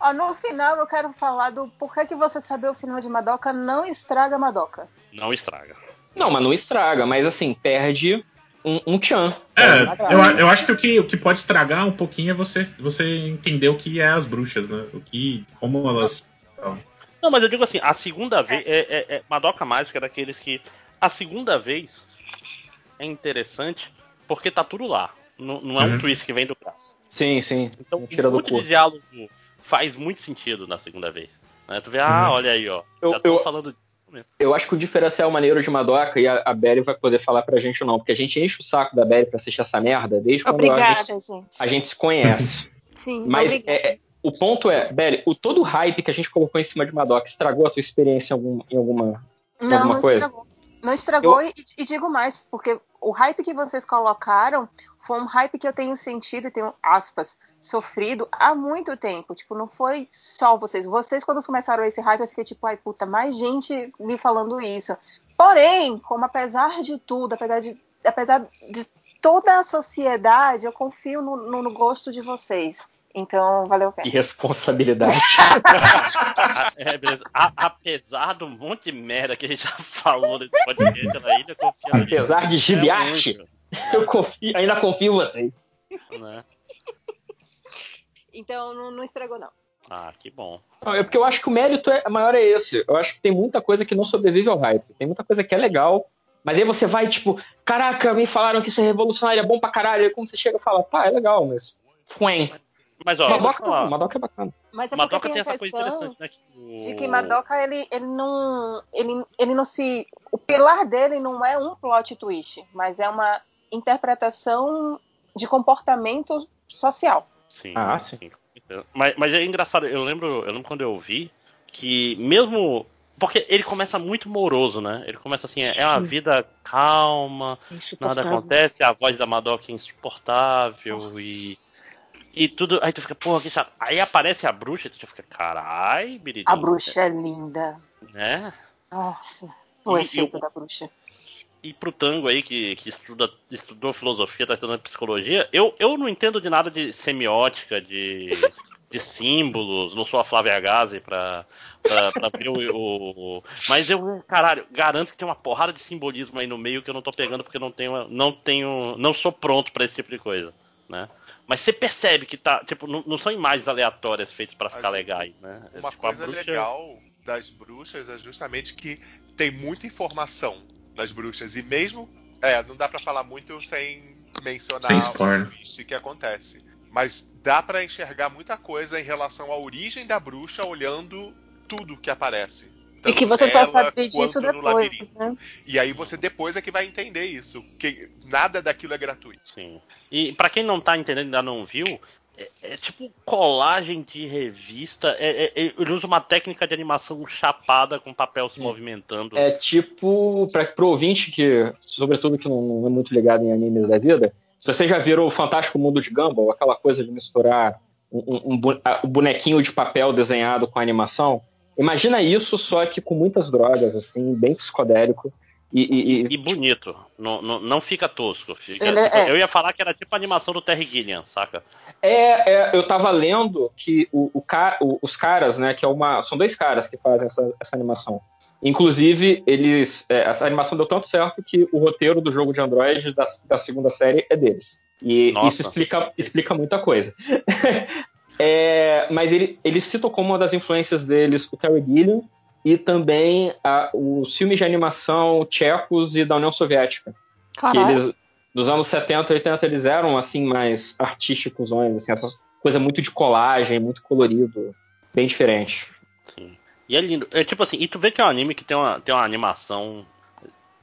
[SPEAKER 1] Ó, no final eu quero falar do porquê que você saber o final de Madoka não estraga Madoka.
[SPEAKER 3] Não estraga.
[SPEAKER 6] Não, mas não estraga, mas assim, perde um, um tchan.
[SPEAKER 8] É, eu, eu acho que o, que o que pode estragar um pouquinho é você, você entender o que é as bruxas, né? O que. como elas.
[SPEAKER 3] Não, mas eu digo assim, a segunda vez. É, é- é- Madoka Mágica é daqueles que. A segunda vez é interessante porque tá tudo lá. Não, não é um
[SPEAKER 8] Uhum.
[SPEAKER 3] twist que vem do braço.
[SPEAKER 6] Sim, sim.
[SPEAKER 3] Então,
[SPEAKER 6] tira do
[SPEAKER 3] muito
[SPEAKER 6] cu.
[SPEAKER 3] de diálogo faz muito sentido na segunda vez. né? Tu vê, ah,
[SPEAKER 8] Uhum.
[SPEAKER 3] olha aí, ó.
[SPEAKER 6] Eu-
[SPEAKER 3] já tô
[SPEAKER 6] eu-
[SPEAKER 3] falando
[SPEAKER 6] Eu acho que o diferencial maneiro de Madoka, e a, a Belly vai poder falar pra gente ou não, porque a gente enche o saco da Belly pra assistir essa merda desde quando a
[SPEAKER 1] Obrigada,
[SPEAKER 6] gente,
[SPEAKER 1] gente.
[SPEAKER 6] a gente se conhece.
[SPEAKER 1] Sim,
[SPEAKER 6] Mas
[SPEAKER 1] obrigada.
[SPEAKER 6] é, o ponto é, Belly, o todo o hype que a gente colocou em cima de Madoka estragou a tua experiência em, algum, em alguma, em
[SPEAKER 1] Não,
[SPEAKER 6] alguma
[SPEAKER 1] não
[SPEAKER 6] coisa?
[SPEAKER 1] estragou. Não estragou e, e digo mais, porque o hype que vocês colocaram foi um hype que eu tenho sentido e tenho, aspas, sofrido há muito tempo. Tipo, não foi só vocês. Vocês, quando começaram esse hype, eu fiquei tipo, ai puta, mais gente me falando isso. Porém, como apesar de tudo, apesar de, apesar de toda a sociedade, eu confio no, no- no gosto de vocês. Então, valeu a pena.
[SPEAKER 6] Irresponsabilidade.
[SPEAKER 3] É, beleza. A- apesar do monte de merda que a gente já falou nesse podcast da ilha, confiando
[SPEAKER 6] Apesar de gibiate. Eu confio, ainda confio em vocês.
[SPEAKER 3] né?
[SPEAKER 1] Então, não, não estragou, não.
[SPEAKER 3] Ah, que bom.
[SPEAKER 6] É porque eu acho que o mérito é, maior é esse. Eu acho que tem muita coisa que não sobrevive ao hype. Tem muita coisa que é legal, mas aí você vai, tipo, caraca, me falaram que isso é revolucionário, é bom pra caralho. Aí quando você chega e fala, pá, é legal, mas. Fuem.
[SPEAKER 3] Mas ó,
[SPEAKER 6] Madoka,
[SPEAKER 3] falar.
[SPEAKER 6] não, Madoka é bacana.
[SPEAKER 1] Mas é porque
[SPEAKER 3] Madoka
[SPEAKER 1] tem
[SPEAKER 3] essa coisa interessante, né? Que o...
[SPEAKER 1] de que Madoka, ele, ele não. Ele, ele não se. O pilar dele não é um plot twist, mas é uma interpretação de comportamento social.
[SPEAKER 3] Sim,
[SPEAKER 6] Ah, sim.
[SPEAKER 3] Mas, mas é engraçado, eu lembro, eu lembro quando eu vi que mesmo. Porque ele começa muito moroso, né? Ele começa assim, é uma vida calma, nada acontece, a voz da Madoka é insuportável e. E tudo. Aí tu fica, porra, que chato. Aí aparece a bruxa e tu fica, carai, Biridinho.
[SPEAKER 1] A bruxa é linda.
[SPEAKER 3] Né?
[SPEAKER 1] Nossa. O
[SPEAKER 3] E-
[SPEAKER 1] efeito
[SPEAKER 3] e o-
[SPEAKER 1] da bruxa.
[SPEAKER 3] E pro Tango aí, que, que estuda, estudou filosofia, tá estudando psicologia, eu, eu não entendo de nada de semiótica, de, de símbolos, não sou a Flávia Gazi pra, pra, pra ver o, o- Mas eu, caralho, garanto que tem uma porrada de simbolismo aí no meio que eu não tô pegando porque eu não tenho. Não tenho. não sou pronto pra esse tipo de coisa, né? Mas você percebe que tá. Tipo, não, não são imagens aleatórias feitas pra ficar
[SPEAKER 7] Mas
[SPEAKER 3] legais, né?
[SPEAKER 7] Uma
[SPEAKER 3] Tipo, a
[SPEAKER 7] coisa
[SPEAKER 3] bruxa-
[SPEAKER 7] legal das bruxas é justamente que tem muita informação das bruxas. E mesmo. É, não dá pra falar muito sem mencionar
[SPEAKER 8] Sem
[SPEAKER 7] o twist que acontece. Mas dá pra enxergar muita coisa em relação à origem da bruxa olhando tudo que aparece.
[SPEAKER 1] E
[SPEAKER 7] Tanto
[SPEAKER 1] que você só sabe disso depois, né?
[SPEAKER 7] E aí você depois é que vai entender isso. Que nada daquilo é gratuito.
[SPEAKER 3] Sim. E pra quem não tá entendendo, ainda não viu, é, é tipo colagem de revista. É, é- é- ele usa uma técnica de animação chapada com papel se movimentando.
[SPEAKER 6] É tipo, pra, pro ouvinte que, sobretudo que não, não é muito ligado em animes da vida, se você já viram o Fantástico Mundo de Gumball, aquela coisa de misturar um, um- um bonequinho de papel desenhado com a animação, imagina isso só que com muitas drogas, assim, bem psicodélico. E, e- e-
[SPEAKER 3] E bonito. Não, não, não fica tosco. Fica-
[SPEAKER 1] Ele é-
[SPEAKER 3] tipo,
[SPEAKER 1] é.
[SPEAKER 3] Eu ia falar que era tipo a animação do Terry Gilliam, saca?
[SPEAKER 6] É, é, eu tava lendo que o, o o- os caras, né, que é uma. São dois caras que fazem essa, essa animação. Inclusive, eles. é, essa animação deu tanto certo que o roteiro do jogo de Android da, da segunda série é deles. E
[SPEAKER 3] Nossa.
[SPEAKER 6] isso explica, explica muita coisa. É, mas ele, ele citou como uma das influências deles o Terry Gilliam e também a- os filmes de animação tchecos e da União Soviética que eles dos anos 70 e 80 eles eram assim mais artísticos, assim, essa coisa muito de colagem, muito colorido, bem diferente.
[SPEAKER 3] Sim. E é lindo. É tipo assim, e tu vê que é um anime que tem uma, tem uma animação.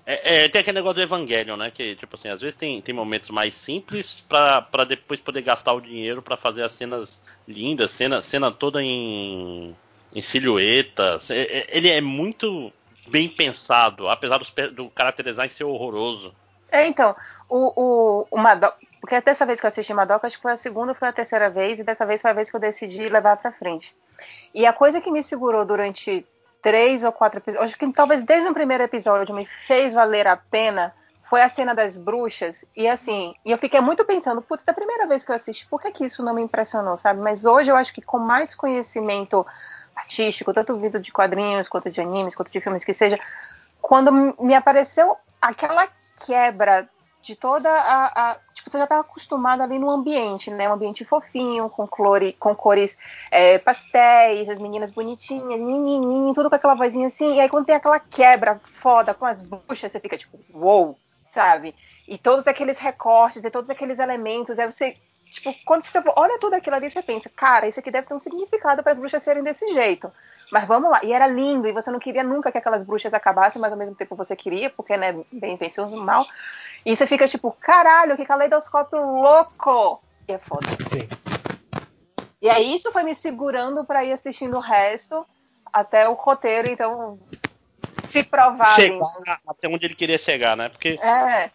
[SPEAKER 3] É, é, tem aquele negócio do Evangelion, né? Que, tipo assim, às vezes tem, tem momentos mais simples pra, pra depois poder gastar o dinheiro pra fazer as cenas lindas, cena, cena toda em, em silhueta. É- é- Ele é muito bem pensado, apesar do character design ser horroroso.
[SPEAKER 1] É, então, o, o, o Madoka. Porque dessa vez que eu assisti Madoka, acho que foi a segunda foi a terceira vez, e dessa vez foi a vez que eu decidi levar pra frente. E a coisa que me segurou durante três ou quatro episódios, acho que talvez desde o primeiro episódio me fez valer a pena, foi a cena das bruxas. E assim, e eu fiquei muito pensando, putz, da primeira vez que eu assisti, por que, que isso não me impressionou, sabe? Mas hoje eu acho que com mais conhecimento artístico, tanto vindo de quadrinhos, quanto de animes, quanto de filmes que seja, quando me apareceu aquela quebra de toda a. a- tipo, você já estava acostumado ali no ambiente, né? Um ambiente fofinho, com, clore, com cores é, pastéis, as meninas bonitinhas, nininho, tudo com aquela vozinha assim. E aí quando tem aquela quebra foda com as buchas, você fica tipo, uou, sabe? E todos aqueles recortes e todos aqueles elementos, aí você. Tipo, quando você olha tudo aquilo ali, você pensa, cara, isso aqui deve ter um significado para as bruxas serem desse jeito. Mas vamos lá. E era lindo, e você não queria nunca que aquelas bruxas acabassem, mas ao mesmo tempo você queria, porque, né, bem intenções mal. E você fica tipo, caralho, que caleidoscópio louco! E é foda.
[SPEAKER 2] Sim.
[SPEAKER 1] E aí isso foi me segurando pra ir assistindo o resto até o roteiro, então se provar.
[SPEAKER 3] Chegar até onde ele queria chegar, né? Porque
[SPEAKER 1] É,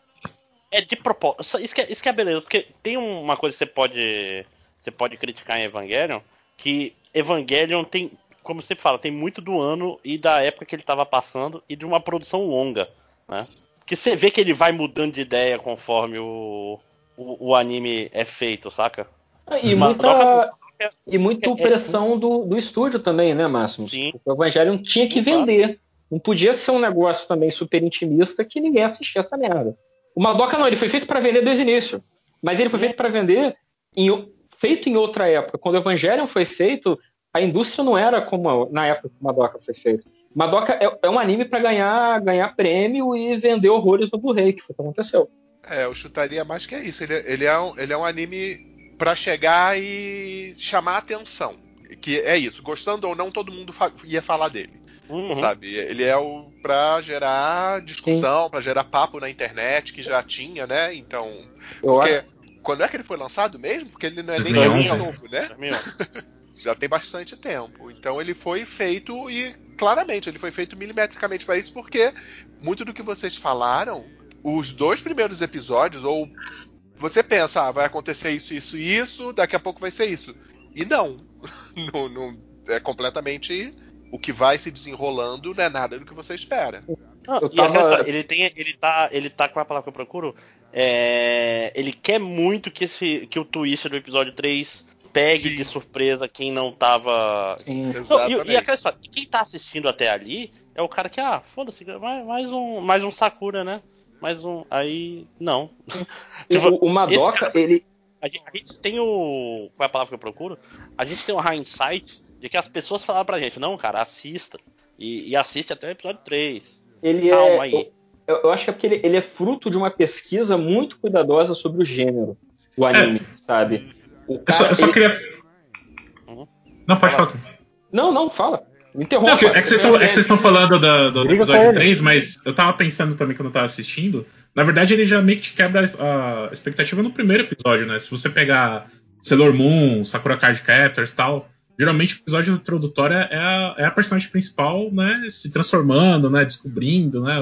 [SPEAKER 3] é de propósito. Isso que é, isso que é beleza, porque tem uma coisa que você pode, você pode criticar em Evangelion, que Evangelion tem, como você fala, tem muito do ano e da época que ele estava passando e de uma produção longa, né? Que você vê que ele vai mudando de ideia conforme o, o, o anime é feito, saca?
[SPEAKER 6] E
[SPEAKER 3] Uma
[SPEAKER 6] muita.
[SPEAKER 3] troca
[SPEAKER 6] E muito
[SPEAKER 3] É-
[SPEAKER 6] pressão do, do estúdio também, né, Máximo?
[SPEAKER 3] Sim.
[SPEAKER 6] O Evangelion tinha que vender. Não podia ser um negócio também super intimista que ninguém assistia essa merda. O Madoka não, ele foi feito para vender desde o início. Mas ele foi feito para vender em feito em outra época. Quando o Evangelion foi feito, a indústria não era como na época que o Madoka foi feito. Madoka é, é um anime para ganhar, ganhar prêmio e vender horrores no Blu-ray, que foi o que aconteceu.
[SPEAKER 7] É, eu chutaria mais que é isso. Ele, ele, é, um, ele é um anime pra chegar e chamar a atenção. Que é isso. Gostando ou não, todo mundo fa- ia falar dele.
[SPEAKER 3] Uhum.
[SPEAKER 7] Sabe? Ele é o pra gerar discussão, pra gerar papo na internet, que já tinha, né? Então.
[SPEAKER 6] Eu
[SPEAKER 7] Porque
[SPEAKER 6] acho-
[SPEAKER 7] quando é que ele foi lançado mesmo? Porque ele não é nem
[SPEAKER 8] 2011.
[SPEAKER 7] mais novo, né? Já tem bastante tempo. Então ele foi feito e claramente ele foi feito milimetricamente para isso, porque muito do que vocês falaram, os dois primeiros episódios, ou você pensa, ah, vai acontecer isso, isso e isso, daqui a pouco vai ser isso. E não. não, não- é completamente o que vai se desenrolando, não é nada do que você espera.
[SPEAKER 6] Eu
[SPEAKER 3] e
[SPEAKER 6] tava-
[SPEAKER 3] história, ele tem, ele tá, ele tá com a palavra que eu procuro. é, ele quer muito que esse, que o twist do episódio 3 pegue
[SPEAKER 7] Sim.
[SPEAKER 3] de surpresa quem não tava.
[SPEAKER 6] Sim.
[SPEAKER 3] Não, e, e aquela história, quem tá assistindo até ali é o cara que, ah, foda-se, mais, mais um, mais um Sakura, né? Mais um, aí não. Tipo,
[SPEAKER 6] O, o Madoka,
[SPEAKER 3] cara-
[SPEAKER 6] ele,
[SPEAKER 3] A gente, a gente tem o. Qual é a palavra que eu procuro? A gente tem o hindsight de que as pessoas falaram pra gente, não, cara, assista. E, e assiste até o episódio 3.
[SPEAKER 6] ele
[SPEAKER 3] Calma
[SPEAKER 6] é.
[SPEAKER 3] aí.
[SPEAKER 6] Eu, eu acho que é porque ele, ele é fruto de uma pesquisa muito cuidadosa sobre o gênero, o anime, sabe? O
[SPEAKER 8] Eu só,
[SPEAKER 6] cara,
[SPEAKER 8] eu só
[SPEAKER 6] ele-
[SPEAKER 8] queria.
[SPEAKER 3] Uhum.
[SPEAKER 8] Não, pode
[SPEAKER 3] Fala.
[SPEAKER 8] falar.
[SPEAKER 6] Não, não, fala. Me interrompa.
[SPEAKER 8] Não, que- é que vocês estão- é estão falando do, do episódio
[SPEAKER 6] ele.
[SPEAKER 8] 3, mas eu tava pensando também quando eu tava assistindo. Na verdade, ele já meio que te quebra a, a expectativa no primeiro episódio, né? Se você pegar Sailor Moon, Sakura Card Captors e tal, geralmente o episódio introdutório é a, é a personagem principal, né? Se transformando, né? Descobrindo, né?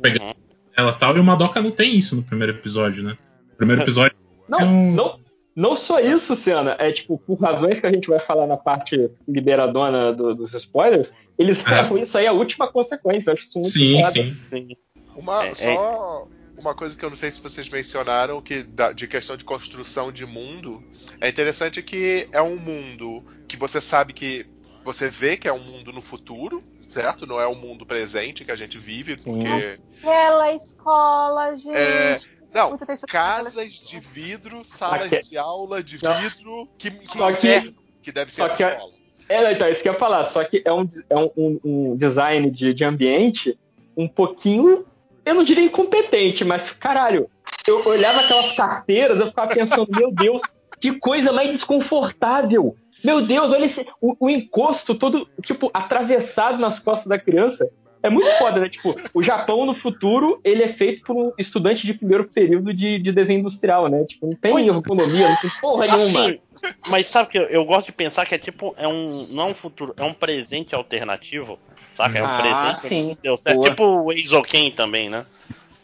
[SPEAKER 8] Pegando
[SPEAKER 3] Uhum.
[SPEAKER 8] ela e tal. E o Madoka não tem isso no primeiro episódio, né? O primeiro episódio.
[SPEAKER 6] Não,
[SPEAKER 8] Hum.
[SPEAKER 6] não, não só isso, Senna. É tipo, por razões que a gente vai falar na parte liberadona do- dos spoilers, eles
[SPEAKER 8] É.
[SPEAKER 6] isso aí a última consequência. Eu acho isso muito
[SPEAKER 8] Sim,
[SPEAKER 6] foda.
[SPEAKER 8] sim.
[SPEAKER 3] Sim.
[SPEAKER 7] Uma,
[SPEAKER 3] É,
[SPEAKER 7] só uma coisa que eu não sei se vocês mencionaram, que da- de questão de construção de mundo, é interessante que é um mundo que você sabe que você vê que é um mundo no futuro, certo? Não é um mundo presente que a gente vive,
[SPEAKER 6] Sim.
[SPEAKER 7] porque
[SPEAKER 1] Aquela escola, gente.
[SPEAKER 7] É, não, casas de vidro, salas
[SPEAKER 6] Aque-
[SPEAKER 7] de aula de vidro, que, que
[SPEAKER 6] Só que-
[SPEAKER 7] inferno que deve ser
[SPEAKER 6] só que-
[SPEAKER 7] escola.
[SPEAKER 6] É, então, isso que eu ia falar. Só que é um, é um- um design de, de ambiente um pouquinho, eu não diria incompetente, mas caralho, eu olhava aquelas carteiras, eu ficava pensando, meu Deus, que coisa mais desconfortável. Meu Deus, olha esse, o, o encosto todo, tipo, atravessado nas costas da criança. É muito foda, né? Tipo, o Japão no futuro, ele é feito por um estudante de primeiro período de, de desenho industrial, né? Tipo, não tem ergonomia, não tem porra nenhuma.
[SPEAKER 3] Assim, mas sabe que eu, eu gosto de pensar que é tipo, é um, não é um futuro, é um presente alternativo, saca? É um
[SPEAKER 6] Ah,
[SPEAKER 3] presente
[SPEAKER 6] sim.
[SPEAKER 3] deu certo.
[SPEAKER 6] Boa.
[SPEAKER 3] Tipo o Eizoken também, né?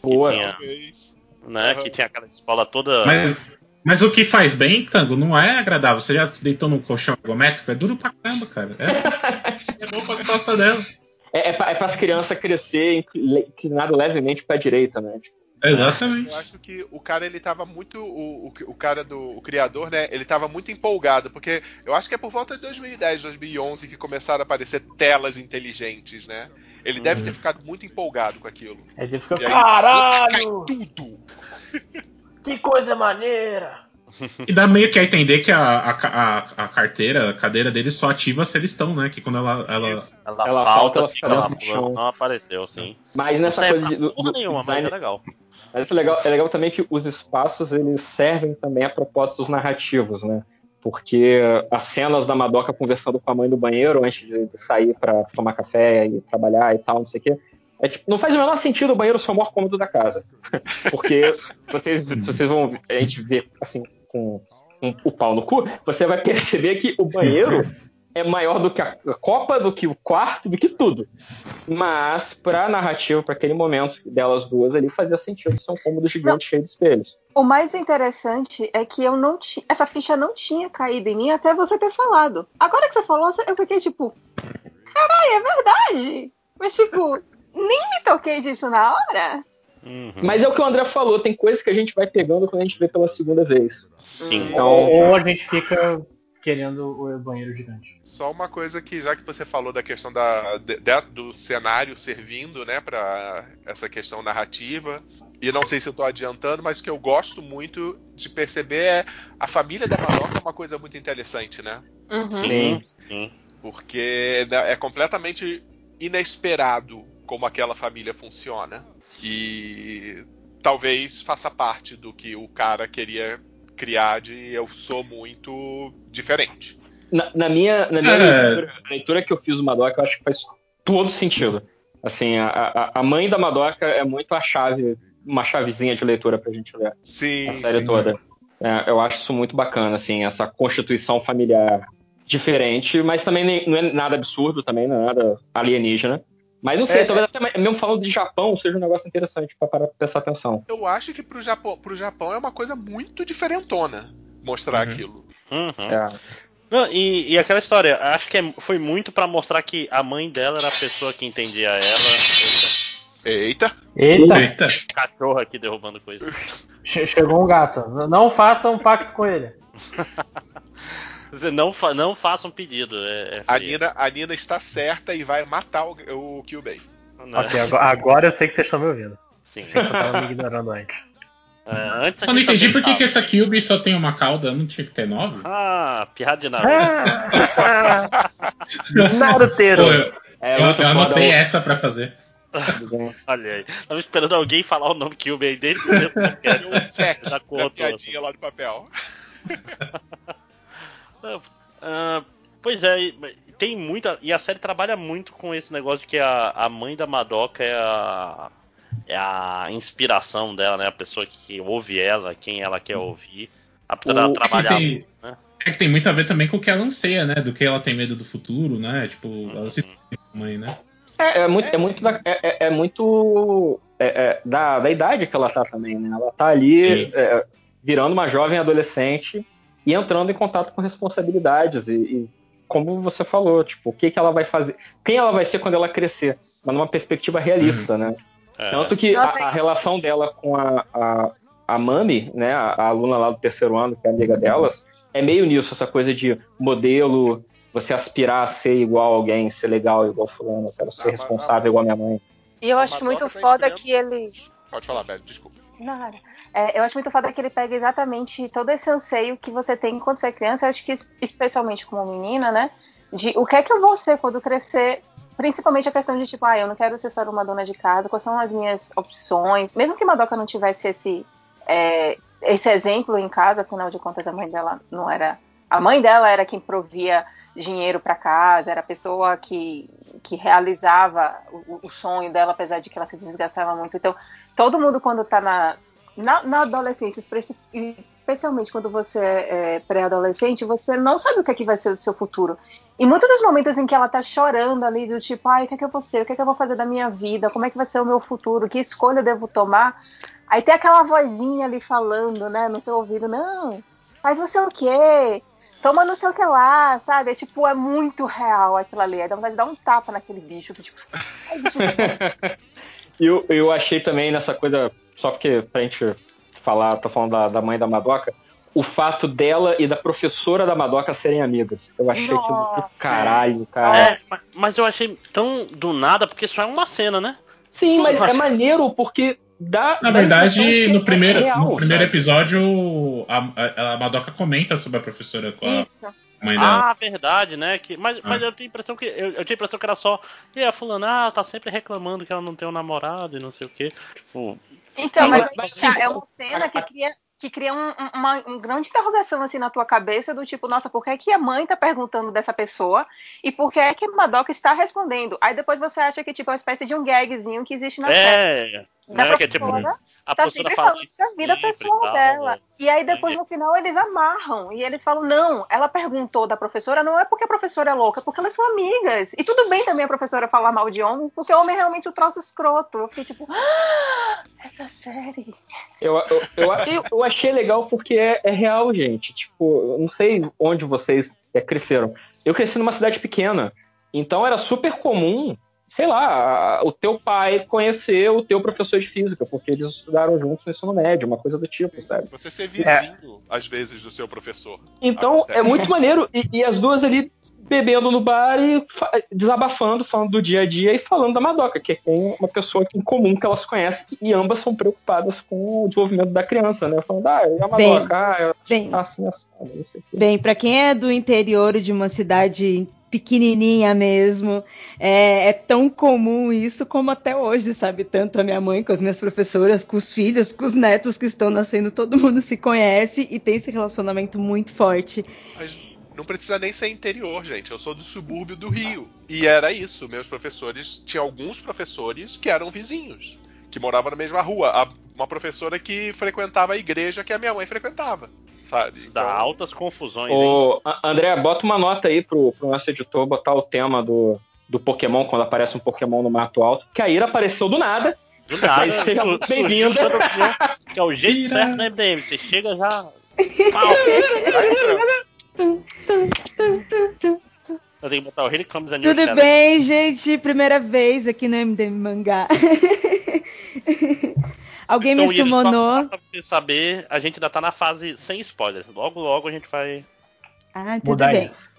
[SPEAKER 6] Boa.
[SPEAKER 3] Que tinha, né?
[SPEAKER 7] Aham.
[SPEAKER 3] Que tinha aquela escola toda.
[SPEAKER 8] Mas, mas o que faz bem, Tango, não é agradável. Você já se deitou num colchão ergométrico? É duro pra caramba, cara. É, é bom pra costa dela.
[SPEAKER 6] É, é, pra, é pras crianças crescer incli- inclinado levemente pra direita, né? Tipo,
[SPEAKER 8] Exatamente.
[SPEAKER 7] Eu acho que o cara ele tava muito o, o, o cara do o criador, né? Ele tava muito empolgado, porque eu acho que é por volta de 2010, 2011 que começaram a aparecer telas inteligentes, né? Ele deve ter ficado muito empolgado com aquilo.
[SPEAKER 5] Aí você fica,
[SPEAKER 7] E aí,
[SPEAKER 5] caralho,
[SPEAKER 7] Cai tudo.
[SPEAKER 5] que coisa maneira.
[SPEAKER 8] E dá meio que a entender que a, a, a, a carteira, a cadeira deles só ativa se eles estão, né? Que quando ela. ela...
[SPEAKER 7] Isso.
[SPEAKER 3] Ela,
[SPEAKER 6] Ela
[SPEAKER 3] falta,
[SPEAKER 6] falta, ela
[SPEAKER 3] fica lá
[SPEAKER 6] do chão.
[SPEAKER 3] Não apareceu, sim.
[SPEAKER 6] mas nessa
[SPEAKER 3] não serve
[SPEAKER 6] coisa de, do,
[SPEAKER 3] porra
[SPEAKER 6] do
[SPEAKER 3] nenhuma,
[SPEAKER 6] design,
[SPEAKER 3] mas é legal.
[SPEAKER 6] mas isso é legal, é legal também que os espaços eles servem também a propósitos narrativos, né? Porque as cenas da Madoka conversando com a mãe no banheiro antes de sair pra tomar café e trabalhar e tal, não sei o quê. É, tipo, não faz o menor sentido o banheiro ser o maior cômodo da casa. Porque vocês, vocês vão. A gente vê, assim, com um- o pau no cu, você vai perceber que o banheiro é maior do que a copa, do que o quarto, do que tudo. Mas, pra narrativa, pra aquele momento delas duas ali, fazia sentido ser um cômodo gigante cheio de espelhos.
[SPEAKER 1] O mais interessante é que eu não tinha. Essa ficha não tinha caído em mim até você ter falado. Agora que você falou, eu fiquei tipo. Caralho, é verdade! Mas, tipo, nem me toquei disso na hora.
[SPEAKER 3] Uhum.
[SPEAKER 6] Mas é o que o André falou, tem coisas que a gente vai pegando quando a gente vê pela segunda vez.
[SPEAKER 3] Sim.
[SPEAKER 6] Então,
[SPEAKER 2] Ou a gente fica querendo o banheiro gigante.
[SPEAKER 7] Só uma coisa que, já que você falou da questão da, de- de- do cenário servindo, né, para essa questão narrativa, e não sei se eu tô adiantando, mas o que eu gosto muito de perceber é a família da Madoka é uma coisa muito interessante, né?
[SPEAKER 1] Uhum.
[SPEAKER 3] Sim. Sim.
[SPEAKER 7] Porque né, é completamente inesperado como aquela família funciona. E talvez faça parte do que o cara queria criar de eu sou muito diferente.
[SPEAKER 6] na, na minha, na minha
[SPEAKER 8] É.
[SPEAKER 6] leitura, leitura que eu fiz do Madoka, eu acho que faz todo sentido. Assim, a, a, a mãe da Madoka é muito a chave, uma chavezinha de leitura pra gente ler
[SPEAKER 7] Sim,
[SPEAKER 6] a série
[SPEAKER 7] sim.
[SPEAKER 6] toda. É, eu acho isso muito bacana, assim, essa constituição familiar diferente, mas também nem- não é nada absurdo, também não é nada alienígena. Mas não sei,
[SPEAKER 7] É,
[SPEAKER 6] talvez até mesmo falando de Japão seja um negócio interessante pra parar pra prestar atenção.
[SPEAKER 7] Eu acho que pro Japão, pro Japão é uma coisa muito diferentona mostrar
[SPEAKER 8] Uhum.
[SPEAKER 7] aquilo.
[SPEAKER 3] Uhum.
[SPEAKER 6] É.
[SPEAKER 3] Não, e, e aquela história, acho que é- foi muito pra mostrar que a mãe dela era a pessoa que entendia ela.
[SPEAKER 7] Eita!
[SPEAKER 2] Eita,
[SPEAKER 8] Eita.
[SPEAKER 3] Cachorro aqui derrubando coisa.
[SPEAKER 2] che- chegou um gato. Não faça um pacto com ele.
[SPEAKER 3] Não, fa não faça um pedido. É, é
[SPEAKER 7] A Nina, a Nina está certa e vai matar o, o Kyubei.
[SPEAKER 3] né?
[SPEAKER 2] Ok, agora, agora eu sei que vocês estão me ouvindo.
[SPEAKER 3] Sim.
[SPEAKER 2] Vocês só estavam me ignorando antes.
[SPEAKER 3] É, antes a
[SPEAKER 8] Só não entendi por que, essa Cube só tem uma cauda, não tinha que ter nove?
[SPEAKER 3] Ah, pirrada de Naruto.
[SPEAKER 2] Naruteiro.
[SPEAKER 8] Pô, eu,
[SPEAKER 6] É
[SPEAKER 8] eu- anotei
[SPEAKER 6] o-
[SPEAKER 8] essa pra fazer.
[SPEAKER 3] Olha aí. Tava esperando alguém falar o nome Kyubey desde o começo Já
[SPEAKER 7] da
[SPEAKER 3] contou.
[SPEAKER 7] piadinha lá do papel.
[SPEAKER 3] Ah, pois é, tem muita. E a série trabalha muito com esse negócio de que a, a mãe da Madoka é a. É a inspiração dela, né? A pessoa que ouve ela, quem ela quer ouvir. Apesar dela trabalhar
[SPEAKER 8] tem-
[SPEAKER 3] muito, né?
[SPEAKER 8] É que tem muito a ver também com o que ela anseia, né? Do que ela tem medo do futuro, né? Tipo, ela se
[SPEAKER 3] Uhum.
[SPEAKER 8] mãe, né?
[SPEAKER 6] É, é muito, é muito, da, é, é- é muito é, é, da, da idade que ela tá também, né? Ela tá ali é, virando uma jovem adolescente e entrando em contato com responsabilidades e, e como você falou, tipo, o que, que ela vai fazer, quem ela vai ser quando ela crescer, mas numa perspectiva realista, né?
[SPEAKER 3] É.
[SPEAKER 6] Tanto que a, a relação dela com a, a, a Mami, né, a, a aluna lá do terceiro ano, que é amiga delas, é meio nisso, essa coisa de modelo, você aspirar a ser igual a alguém, ser legal igual fulano, eu quero ser
[SPEAKER 7] Ah,
[SPEAKER 6] responsável igual a minha mãe.
[SPEAKER 1] E eu
[SPEAKER 7] A
[SPEAKER 1] acho muito
[SPEAKER 7] tá
[SPEAKER 1] foda que ele.
[SPEAKER 7] Pode falar, Beth, desculpa.
[SPEAKER 1] Nada. É, eu acho muito foda que ele pega exatamente todo esse anseio que você tem quando você é criança, acho que es- especialmente como menina, né? De o que é que eu vou ser quando crescer. Principalmente a questão de tipo, ah, eu não quero ser só uma dona de casa, quais são as minhas opções. Mesmo que Madoka não tivesse esse, é, esse exemplo em casa, afinal de contas a mãe dela não era. A mãe dela era quem provia dinheiro para casa, era a pessoa que, que realizava o, o sonho dela, apesar de que ela se desgastava muito. Então, todo mundo quando tá na, na, na adolescência, espe- especialmente quando você é pré-adolescente, você não sabe o que, é que vai ser o seu futuro. E muitos dos momentos em que ela tá chorando ali, do tipo, ai, o que é que eu vou ser? O que é que eu vou fazer da minha vida? Como é que vai ser o meu futuro? Que escolha eu devo tomar? Aí tem aquela vozinha ali falando, né, no teu ouvido, não, não sei o quê, toma não sei o que lá, sabe? É tipo, é muito real aquilo ali. Aí dá vontade de dar um tapa naquele bicho, que tipo, sai, bicho.
[SPEAKER 6] E eu, eu achei também nessa coisa, só porque pra gente falar, tô falando da, da mãe da Madoka, o fato dela e da professora da Madoka serem amigas. Eu achei
[SPEAKER 1] Nossa.
[SPEAKER 6] caralho, cara.
[SPEAKER 3] É, ma- mas eu achei tão do nada, porque só é uma cena, né?
[SPEAKER 6] Sim, mas
[SPEAKER 3] mas-
[SPEAKER 6] é maneiro porque dá.
[SPEAKER 8] Na verdade,
[SPEAKER 6] que
[SPEAKER 8] no primeiro,
[SPEAKER 6] real,
[SPEAKER 8] no primeiro
[SPEAKER 6] sabe?
[SPEAKER 8] episódio, a, a, a Madoka comenta sobre a professora com a
[SPEAKER 1] Isso.
[SPEAKER 8] mãe dela.
[SPEAKER 3] Ah, verdade, né? Que, mas, mas eu tenho a impressão que. Eu, eu tinha a impressão que era só. E a fulana, ah, tá sempre reclamando que ela não tem um namorado e não sei o quê. Tipo,
[SPEAKER 1] Então, mas,
[SPEAKER 6] mas- assim,
[SPEAKER 1] é uma cena que
[SPEAKER 6] a-
[SPEAKER 1] cria, que cria um- um- uma, uma grande interrogação assim na tua cabeça do tipo, nossa, por que, que a mãe tá perguntando dessa pessoa e por que é que Madoka está respondendo? Aí depois você acha que tipo, é uma espécie de um gagzinho que existe na série.
[SPEAKER 3] é.
[SPEAKER 1] Da
[SPEAKER 3] Né, que é tipo. A
[SPEAKER 1] tá sempre
[SPEAKER 3] fala
[SPEAKER 1] falando da vida
[SPEAKER 3] e
[SPEAKER 1] pessoal
[SPEAKER 3] tal,
[SPEAKER 1] dela.
[SPEAKER 3] né?
[SPEAKER 1] E aí depois
[SPEAKER 3] Entendi.
[SPEAKER 1] no final eles amarram e eles falam: "Não, ela perguntou da professora, não é porque a professora é louca, é porque elas são amigas". E tudo bem também a professora falar mal de homens, porque homem é realmente o troço escroto. Eu fiquei tipo: "Ah, essa série".
[SPEAKER 6] Eu, eu, eu, eu- eu achei legal porque é, é real, gente. Tipo, eu não sei onde vocês é, cresceram. Eu cresci numa cidade pequena. Então era super comum, sei lá, a- o teu pai conhecer o teu professor de física, porque eles estudaram juntos no ensino médio, uma coisa do tipo, sabe?
[SPEAKER 7] Você ser vizinho, às vezes, do seu professor.
[SPEAKER 6] Então
[SPEAKER 7] Acontece.
[SPEAKER 6] é muito maneiro. E, e as duas ali bebendo no bar e fa- desabafando, falando do dia a dia e falando da Madoka, que tem uma pessoa em comum que elas conhecem e ambas são preocupadas com o desenvolvimento da criança, né? Falando, ah, e a
[SPEAKER 10] Bem,
[SPEAKER 6] Madoka? ah, ela
[SPEAKER 10] bem.
[SPEAKER 6] tá assim, assim, não sei o quê.
[SPEAKER 10] Bem, para quem é do interior de uma cidade pequenininha mesmo, é, é tão comum isso como até hoje, sabe? Tanto a minha mãe com as minhas professoras, com os filhos, com os netos que estão nascendo, todo mundo se conhece e tem esse relacionamento muito forte.
[SPEAKER 7] Mas não precisa nem ser interior, gente. Eu sou do subúrbio do Rio. E era isso. Meus professores. Tinha alguns professores que eram vizinhos. Que moravam na mesma rua. A- uma professora que frequentava a igreja que a minha mãe frequentava. Sabe?
[SPEAKER 3] Dá
[SPEAKER 7] Então,
[SPEAKER 3] altas confusões, hein?
[SPEAKER 6] Ô, A- André, bota uma nota aí pro, pro nosso editor botar o tema do, do Pokémon, quando aparece um Pokémon no mato alto. Que a Ira apareceu do nada.
[SPEAKER 3] Do nada,
[SPEAKER 6] Mas seja muito
[SPEAKER 3] opinião, Que é o jeito
[SPEAKER 8] Ira.
[SPEAKER 3] certo da MDM. Você chega já. Pau. Eu tenho que botar o Here Comes a New
[SPEAKER 10] Tudo
[SPEAKER 3] Shadow.
[SPEAKER 10] bem, gente? Primeira vez aqui no MDM Mangá. Alguém
[SPEAKER 3] Então,
[SPEAKER 10] me summonou.
[SPEAKER 3] Pra você saber, a gente ainda tá na fase sem spoilers. Logo, logo a gente vai.
[SPEAKER 10] Ah, tudo
[SPEAKER 2] Mudar
[SPEAKER 10] bem.
[SPEAKER 2] isso.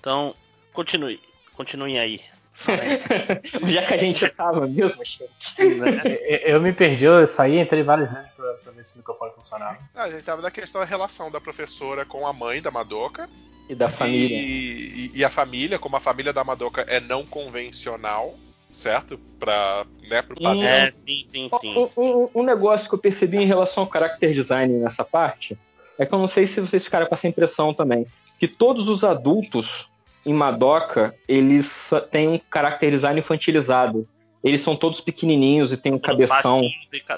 [SPEAKER 3] Então, continue. Continuem aí.
[SPEAKER 6] Já que a gente tava mesmo, gente.
[SPEAKER 3] Né?
[SPEAKER 2] Eu, eu me perdi, eu saí, entrei várias vezes pra, pra ver se o microfone funcionava.
[SPEAKER 7] ah, a gente tava na questão da relação da professora com a mãe da Madoka.
[SPEAKER 6] E da família.
[SPEAKER 7] E, e- e a família, como a família da Madoka é não convencional, certo? Pra, né, pro padrão.
[SPEAKER 3] É, sim, sim, sim.
[SPEAKER 6] Um, um- um negócio que eu percebi em relação ao character design nessa parte é que eu não sei se vocês ficaram com essa impressão também. Que todos os adultos em Madoka, eles têm um character design infantilizado. Eles são todos pequenininhos e têm um cabeção.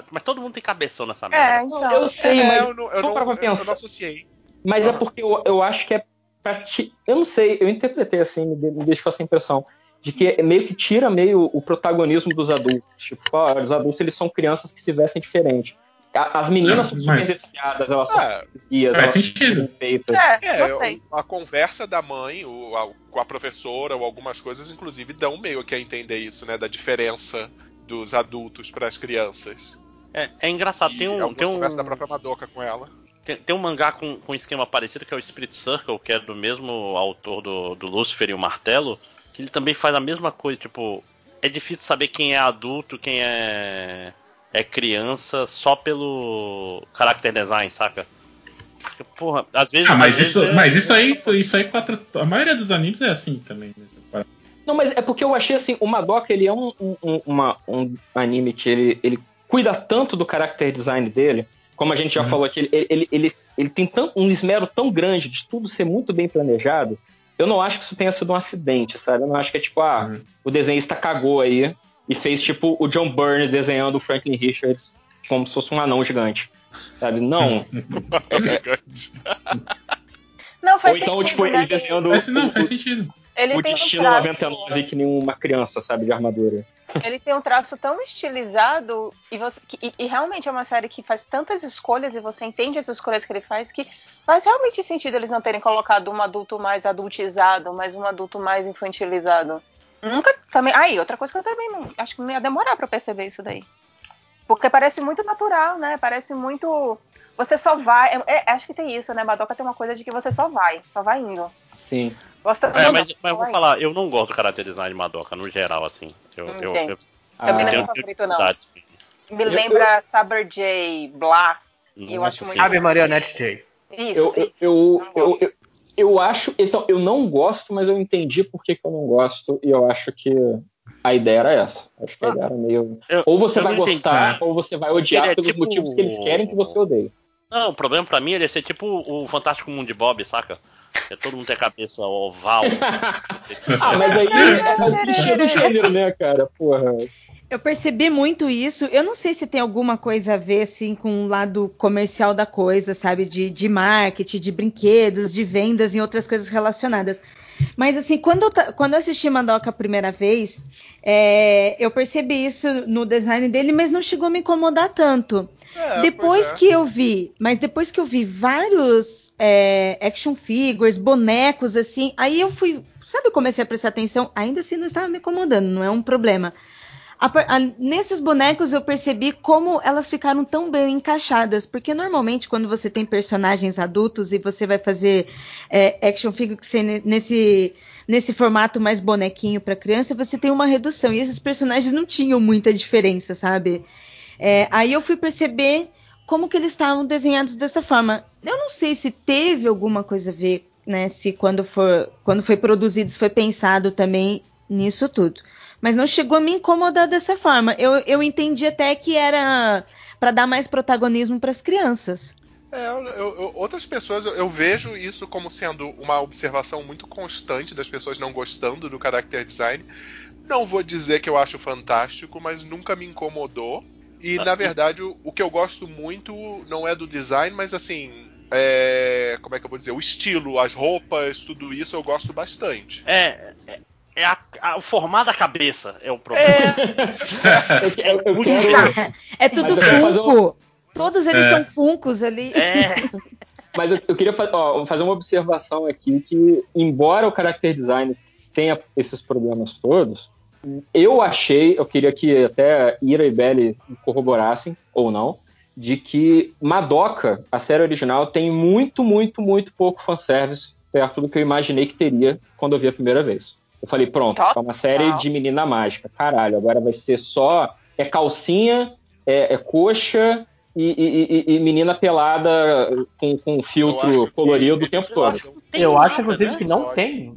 [SPEAKER 3] Mas todo mundo tem cabeção nessa
[SPEAKER 1] É,
[SPEAKER 3] merda.
[SPEAKER 1] então.
[SPEAKER 6] Eu sei,
[SPEAKER 7] É,
[SPEAKER 6] mas
[SPEAKER 7] eu não, eu não,
[SPEAKER 6] pra
[SPEAKER 7] eu- eu não
[SPEAKER 6] pensar,
[SPEAKER 7] associei.
[SPEAKER 6] mas é porque eu, eu acho que é pra ti... Eu não sei, eu interpretei assim, me, me deixou essa impressão. De que meio que tira meio o protagonismo dos adultos. Tipo, ó, os adultos eles são crianças que se vestem diferente. As meninas são super viciadas, elas são
[SPEAKER 7] É,
[SPEAKER 6] guias,
[SPEAKER 8] Faz
[SPEAKER 6] elas são
[SPEAKER 8] sentido.
[SPEAKER 6] perfeitas.
[SPEAKER 1] É,
[SPEAKER 7] É,
[SPEAKER 1] gostei.
[SPEAKER 7] a conversa da mãe o- a- com a professora ou algumas coisas, inclusive, dão meio que a entender isso, né? Da diferença dos adultos para as crianças.
[SPEAKER 3] É, é engraçado,
[SPEAKER 7] e
[SPEAKER 3] tem um, tem um,
[SPEAKER 7] conversas da própria Madoka com ela.
[SPEAKER 3] tem, tem um mangá com, com um esquema parecido que é o Spirit Circle, que é do mesmo autor do, do Lucifer e o Martelo, ele também faz a mesma coisa, tipo, é difícil saber quem é adulto, quem é, é criança, só pelo character design, saca? Porque, Porra, às vezes.
[SPEAKER 8] Ah,
[SPEAKER 3] às
[SPEAKER 8] mas
[SPEAKER 3] vezes
[SPEAKER 8] isso,
[SPEAKER 3] é-
[SPEAKER 8] mas isso aí, isso aí quatro, a maioria dos animes é assim também. né?
[SPEAKER 6] Não, mas é porque eu achei assim, o Madoka ele é um, um, um- uma- um anime que ele, ele cuida tanto do character design dele, como a gente já
[SPEAKER 8] Uhum.
[SPEAKER 6] falou aqui, ele, ele, ele, ele tem tão, um esmero tão grande de tudo ser muito bem planejado. Eu não acho que isso tenha sido um acidente, sabe? Eu não acho que é tipo, ah,
[SPEAKER 8] Uhum.
[SPEAKER 6] o desenhista cagou aí e fez tipo o John Byrne desenhando o Franklin Richards como se fosse um anão gigante. Sabe? Não.
[SPEAKER 7] Gigante.
[SPEAKER 1] Não, faz
[SPEAKER 6] Ou então,
[SPEAKER 1] sentido,
[SPEAKER 6] tipo,
[SPEAKER 1] né?
[SPEAKER 6] ele desenhando
[SPEAKER 8] Mas, não,
[SPEAKER 6] o,
[SPEAKER 8] faz
[SPEAKER 6] o,
[SPEAKER 8] sentido.
[SPEAKER 1] Ele
[SPEAKER 6] o
[SPEAKER 1] tem um
[SPEAKER 6] destino
[SPEAKER 1] traço-
[SPEAKER 6] 99 que nem uma criança, sabe, de armadura.
[SPEAKER 1] Ele tem um traço tão estilizado e, você, e- e realmente é uma série que faz tantas escolhas e você entende as escolhas que ele faz que faz realmente sentido eles não terem colocado um adulto mais adultizado, mas um adulto mais infantilizado. Nunca também. Aí, outra coisa que eu também não. Acho que não ia demorar pra perceber isso daí. Porque parece muito natural, né? Parece muito. Você só vai. é- é- acho que tem isso, né? Madoka tem uma coisa de que você só vai, só vai indo.
[SPEAKER 6] Sim.
[SPEAKER 1] Gosta
[SPEAKER 3] É,
[SPEAKER 1] não,
[SPEAKER 3] mas,
[SPEAKER 1] não,
[SPEAKER 3] mas eu vou falar, eu não gosto do character design de Madoka, no geral, assim. Eu, eu,
[SPEAKER 1] Entendo.
[SPEAKER 3] eu
[SPEAKER 1] Também não é meu favorito, não.
[SPEAKER 3] dificuldades.
[SPEAKER 1] Me
[SPEAKER 6] Eu-
[SPEAKER 1] lembra Saber J, Blá. E eu acho muito.
[SPEAKER 2] Sabe Marionette J.
[SPEAKER 1] Isso,
[SPEAKER 6] Eu, eu, eu,
[SPEAKER 1] Não
[SPEAKER 6] eu, eu, eu acho. Então, eu não gosto, mas eu entendi por que, que eu não gosto. E eu acho que a ideia era essa. Acho que a ideia era meio.
[SPEAKER 3] Eu-
[SPEAKER 6] Ou você
[SPEAKER 3] eu
[SPEAKER 6] vai
[SPEAKER 3] não entendi,
[SPEAKER 6] gostar,
[SPEAKER 3] né?
[SPEAKER 6] ou você vai odiar
[SPEAKER 3] é
[SPEAKER 6] pelos
[SPEAKER 3] tipo-
[SPEAKER 6] motivos que eles querem que você odeie.
[SPEAKER 3] Não, o problema pra mim é ele ser tipo o Fantástico Mundo de Bob, saca? É todo mundo tem a cabeça oval.
[SPEAKER 6] Ah, mas aí é o clichê do gênero, né, cara? Porra.
[SPEAKER 10] Eu percebi muito isso. Eu não sei se tem alguma coisa a ver, assim, com o lado comercial da coisa, sabe? De, de marketing, de brinquedos, de vendas e outras coisas relacionadas. Mas, assim, quando eu, quando eu assisti Madoka a primeira vez, é, eu percebi isso no design dele, mas não chegou a me incomodar tanto.
[SPEAKER 7] É,
[SPEAKER 10] depois
[SPEAKER 7] pois é.
[SPEAKER 10] que eu vi, mas depois que eu vi vários é, action figures, bonecos, assim, aí eu fui, sabe, eu comecei a prestar atenção, ainda assim não estava me incomodando, não é um problema. A a- nesses bonecos eu percebi como elas ficaram tão bem encaixadas, porque normalmente quando você tem personagens adultos e você vai fazer é, action figure que você ne- nesse nesse formato mais bonequinho para criança, você tem uma redução e esses personagens não tinham muita diferença, sabe? É, aí eu fui perceber como que eles estavam desenhados dessa forma. Eu não sei se teve alguma coisa a ver, né? Se quando, for, quando foi produzido, foi pensado também nisso tudo. Mas não chegou a me incomodar dessa forma. Eu, eu entendi até que era para dar mais protagonismo para as crianças.
[SPEAKER 7] É, eu- eu- outras pessoas, eu, eu vejo isso como sendo uma observação muito constante das pessoas não gostando do character design. Não vou dizer que eu acho fantástico, mas nunca me incomodou. E
[SPEAKER 3] Ah,
[SPEAKER 7] na verdade, o, o que eu gosto muito não é do design, mas assim. É, como é que eu vou dizer? O estilo, as roupas, tudo isso eu gosto bastante.
[SPEAKER 3] É, é, é a- a- o formato da cabeça é o problema.
[SPEAKER 6] Eu, eu- eu quero,
[SPEAKER 10] É tudo Funko. Todos eles
[SPEAKER 8] É.
[SPEAKER 10] são Funcos ali.
[SPEAKER 3] É,
[SPEAKER 6] mas eu, eu queria fa- ó, fazer uma observação aqui que, embora o character design tenha esses problemas todos, eu achei, eu queria que até Ira e Belly corroborassem, ou não, de que Madoka, a série original, tem muito, muito, muito pouco fanservice perto do que eu imaginei que teria quando eu vi a primeira vez. Eu falei, pronto,
[SPEAKER 1] Total.
[SPEAKER 6] é uma série de menina mágica. Caralho, agora vai ser só. É calcinha, é, é coxa e, e- e- e menina pelada com, com filtro colorido o tempo todo.
[SPEAKER 2] eu
[SPEAKER 3] nada,
[SPEAKER 2] acho, inclusive,
[SPEAKER 3] né?
[SPEAKER 2] que não tem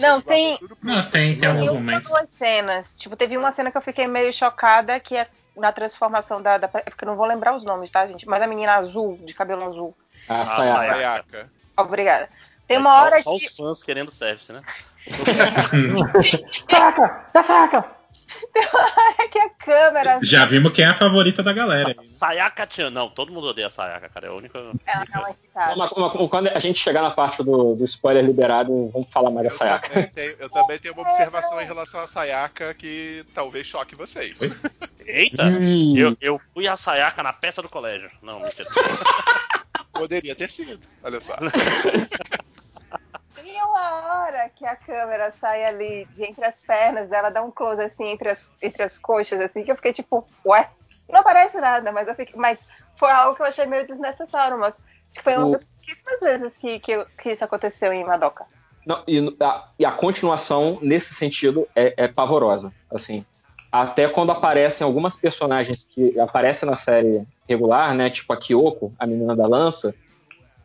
[SPEAKER 1] Não, tem-
[SPEAKER 8] Não, tem, tem alguns
[SPEAKER 1] Tem uma
[SPEAKER 8] momentos.
[SPEAKER 1] duas cenas. Tipo, teve uma cena que eu fiquei meio chocada, que é na transformação da. da é porque eu não vou lembrar os nomes, tá, gente? Mas a menina azul, de cabelo azul.
[SPEAKER 6] A
[SPEAKER 3] Ah,
[SPEAKER 6] Sayaka.
[SPEAKER 3] Sayaka.
[SPEAKER 7] Sayaka.
[SPEAKER 1] Obrigada. Tem uma
[SPEAKER 3] só-
[SPEAKER 1] hora
[SPEAKER 3] só
[SPEAKER 1] que.
[SPEAKER 3] os fãs querendo service, né?
[SPEAKER 2] Saca! Dá saca!
[SPEAKER 1] Que a câmera.
[SPEAKER 8] Já vimos quem é a favorita da galera.
[SPEAKER 3] Sayaka Chan, não, todo mundo odeia a Sayaka, cara. É a única.
[SPEAKER 1] Ela não é quitada.
[SPEAKER 6] Uma- uma- quando a gente chegar na parte do, do spoiler liberado, vamos falar mais da Sayaka.
[SPEAKER 7] também, tenho, eu também tenho uma observação em relação a Sayaka que talvez choque vocês.
[SPEAKER 3] Eita! Eu, eu fui a Sayaka na peça do colégio. Não, mentira.
[SPEAKER 7] Poderia ter sido, olha só.
[SPEAKER 1] Uma hora que a câmera sai ali de entre as pernas dela, dá um close assim entre as, entre as coxas, assim, que eu fiquei tipo, ué, não parece nada, mas eu fiquei. Mas foi algo que eu achei meio desnecessário, mas que foi uma
[SPEAKER 6] O-
[SPEAKER 1] das pouquíssimas vezes que, que, que isso aconteceu em Madoka.
[SPEAKER 6] Não, e, a, e a continuação, nesse sentido, é, é pavorosa. Assim, até quando aparecem algumas personagens que aparecem na série regular, né? Tipo a Kyoko, a menina da lança.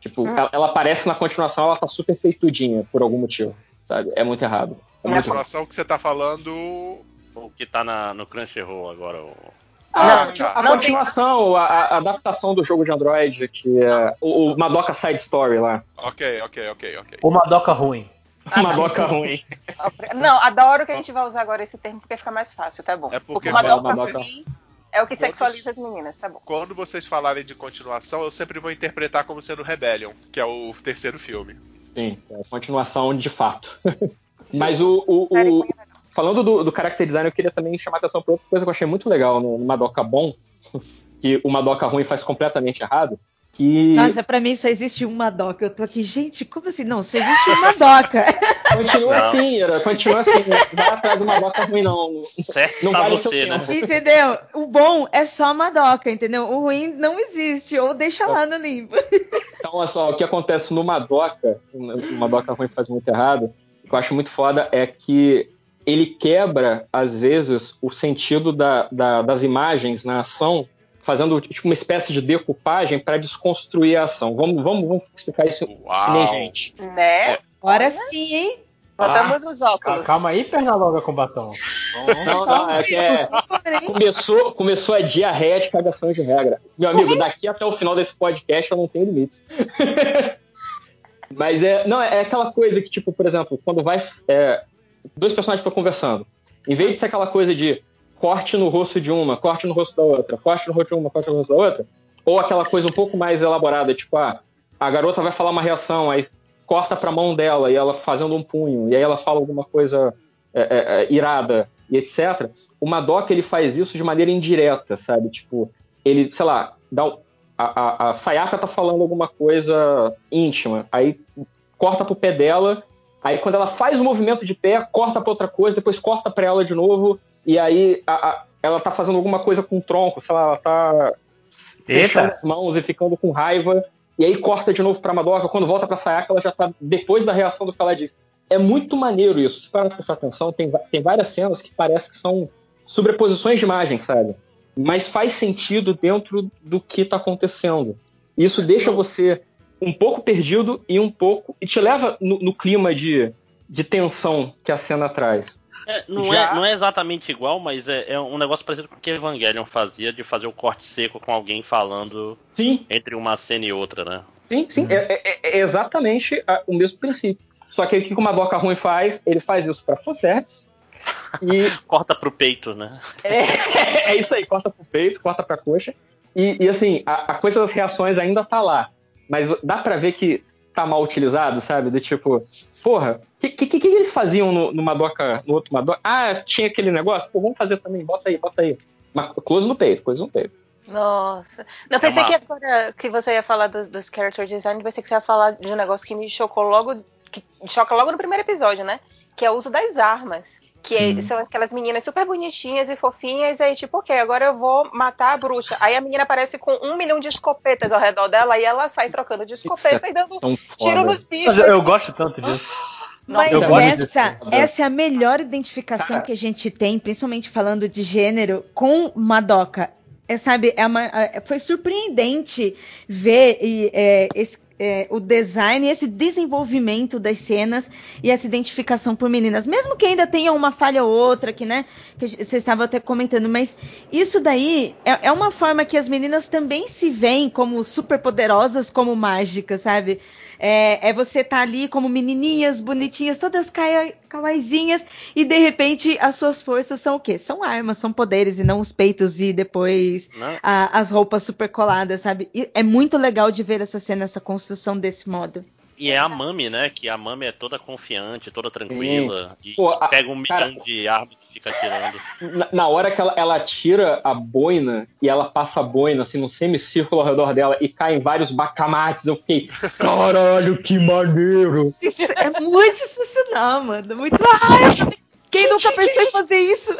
[SPEAKER 6] Tipo,
[SPEAKER 1] Hum.
[SPEAKER 6] ela, ela aparece na continuação, ela tá super feitudinha por algum motivo. Sabe? É muito errado. É
[SPEAKER 7] A
[SPEAKER 6] muito errado.
[SPEAKER 7] situação que você tá falando.
[SPEAKER 3] o que tá na, no Crunchyroll agora. O...
[SPEAKER 6] Ah,
[SPEAKER 1] Não,
[SPEAKER 6] a
[SPEAKER 1] não
[SPEAKER 6] continuação, a, a adaptação do jogo de Android, que é o, o Madoka Side Story lá.
[SPEAKER 7] Ok, ok, ok, ok.
[SPEAKER 2] Uma doca ruim.
[SPEAKER 6] Madoka ruim.
[SPEAKER 1] Não, adoro que a gente vai usar agora esse termo porque fica mais fácil, tá bom.
[SPEAKER 7] É porque
[SPEAKER 1] Madoka,
[SPEAKER 6] quando
[SPEAKER 1] pra
[SPEAKER 6] vocês-
[SPEAKER 1] mim, é o que
[SPEAKER 7] quando
[SPEAKER 1] sexualiza as meninas, tá bom.
[SPEAKER 7] Quando vocês falarem de continuação, eu sempre vou interpretar como sendo Rebellion, que é o terceiro filme.
[SPEAKER 6] Sim, é a continuação de fato. Mas o, o- o- falando do, do character design, eu queria também chamar a atenção para outra coisa que eu achei muito legal no, no Madoka bom, que o Madoka ruim faz completamente errado. Que
[SPEAKER 10] Nossa, pra mim só existe uma doca. Eu tô aqui, gente, como assim? Não, só existe uma doca.
[SPEAKER 6] continua
[SPEAKER 3] Não.
[SPEAKER 6] assim, Ira, continua assim. Não vai atrás do Madoka ruim, não.
[SPEAKER 3] Certo
[SPEAKER 6] Não
[SPEAKER 3] tá
[SPEAKER 6] vale
[SPEAKER 3] você, né?
[SPEAKER 10] entendeu? O bom é só uma doca, entendeu? O ruim não existe. Ou deixa lá no limbo.
[SPEAKER 6] Então, olha só, o que acontece no Madoka, o Madoka ruim faz muito errado, o que eu acho muito foda é que ele quebra, às vezes, o sentido da- da- das imagens na ação, fazendo tipo, uma espécie de decupagem para desconstruir a ação. Vamos, vamos, vamos explicar isso
[SPEAKER 7] Uau!
[SPEAKER 6] gente.
[SPEAKER 1] Né?
[SPEAKER 10] Agora sim, hein?
[SPEAKER 1] Botamos os
[SPEAKER 2] Ah,
[SPEAKER 1] óculos.
[SPEAKER 2] calma aí, perna longa com batom.
[SPEAKER 6] Não, não, é que é, começou, começou a diarreia de cagação de regra. Meu amigo, daqui até o final desse podcast eu não tenho limites. Mas é. Não, é aquela coisa que, tipo, por exemplo, quando vai. é, dois personagens estão conversando. Em vez de ser aquela coisa de corte no rosto de uma, corte no rosto da outra, corte no rosto de uma, corte no rosto da outra, ou aquela coisa um pouco mais elaborada, tipo, ah, a garota vai falar uma reação, aí corta pra mão dela e ela fazendo um punho, e aí ela fala alguma coisa é, é, é, irada e etc. O Madoka ele faz isso de maneira indireta, sabe? Tipo, ele, sei lá, dá um- a, a, a Sayaka tá falando alguma coisa íntima, aí corta pro pé dela, aí quando ela faz o movimento de pé, corta pra outra coisa, depois corta pra ela de novo, e aí a- a- ela tá fazendo alguma coisa com o tronco, sei lá, ela tá fechando as mãos e ficando com raiva, e aí corta de novo pra Madoka, quando volta pra Sayaka, ela já tá depois da reação do que ela disse. É muito maneiro isso, se parar pra prestar atenção, tem, tem várias cenas que parece que são sobreposições de imagem, sabe? Mas faz sentido dentro do que tá acontecendo. Isso deixa você um pouco perdido e um pouco. e te leva no, no clima de, de tensão que a cena traz.
[SPEAKER 3] É, não,
[SPEAKER 6] Já-
[SPEAKER 3] é, não é exatamente igual, mas é, é um negócio parecido com o que Evangelion fazia de fazer o corte seco com alguém falando
[SPEAKER 6] Sim,
[SPEAKER 3] entre uma cena e outra, né?
[SPEAKER 6] sim, sim. É, é- é exatamente a- o mesmo princípio. Só que o que o Madoka Ruim faz? Ele faz isso pra fanservice. E
[SPEAKER 3] Corta pro peito, né?
[SPEAKER 6] é, é isso aí, corta pro peito, corta pra coxa. E, e, assim, a, a coisa das reações ainda tá lá. Mas dá pra ver que tá mal utilizado, sabe? Do tipo, porra, o que, que, que eles faziam no, no Madoka, no outro Madoka? Ah, tinha aquele negócio? Pô, vamos fazer também, bota aí, bota aí. Close no peito, close no peito.
[SPEAKER 1] Nossa. Não, pensei
[SPEAKER 3] uma-
[SPEAKER 1] que agora que você ia falar dos, dos character design, pensei que você ia falar de um negócio que me chocou logo, que choca logo no primeiro episódio, né? Que é o uso das armas. Que é- são aquelas meninas super bonitinhas e fofinhas, aí tipo, ok, agora eu vou matar a bruxa. Aí a menina aparece com um milhão de escopetas ao redor dela e ela sai trocando de escopeta
[SPEAKER 6] é
[SPEAKER 1] e dando tiro nos bichos.
[SPEAKER 2] eu, eu gosto tanto disso.
[SPEAKER 10] Mas essa, essa é a melhor identificação que a gente tem, principalmente falando de gênero, com Madoka. É, sabe, é uma- é- foi surpreendente ver e, é, esse- é, o design, esse desenvolvimento das cenas e essa identificação por meninas. Mesmo que ainda tenha uma falha ou outra, que, né, que você estava até comentando, mas isso daí é, é uma forma que as meninas também se veem como super poderosas, como mágicas, sabe? É, é você tá ali como menininhas bonitinhas, todas kawaiizinhas, e de repente as suas forças são o quê? São armas, são poderes, e não os peitos e depois
[SPEAKER 3] Né?
[SPEAKER 10] a- as roupas super coladas, sabe? E é muito legal de ver essa cena, essa construção desse modo.
[SPEAKER 3] E é a Mami, né? Que a Mami é toda confiante, toda tranquila. E
[SPEAKER 6] Pô, a-
[SPEAKER 3] pega um
[SPEAKER 6] cara-
[SPEAKER 3] milhão de armas e fica atirando.
[SPEAKER 6] Na, na hora que ela, ela tira a boina e ela passa a boina assim num semicírculo ao redor dela e caem vários bacamates, eu fiquei, caralho, que maneiro!
[SPEAKER 10] Isso é muito sensacional, mano. Muito. Ai, quem nunca pensou em fazer isso?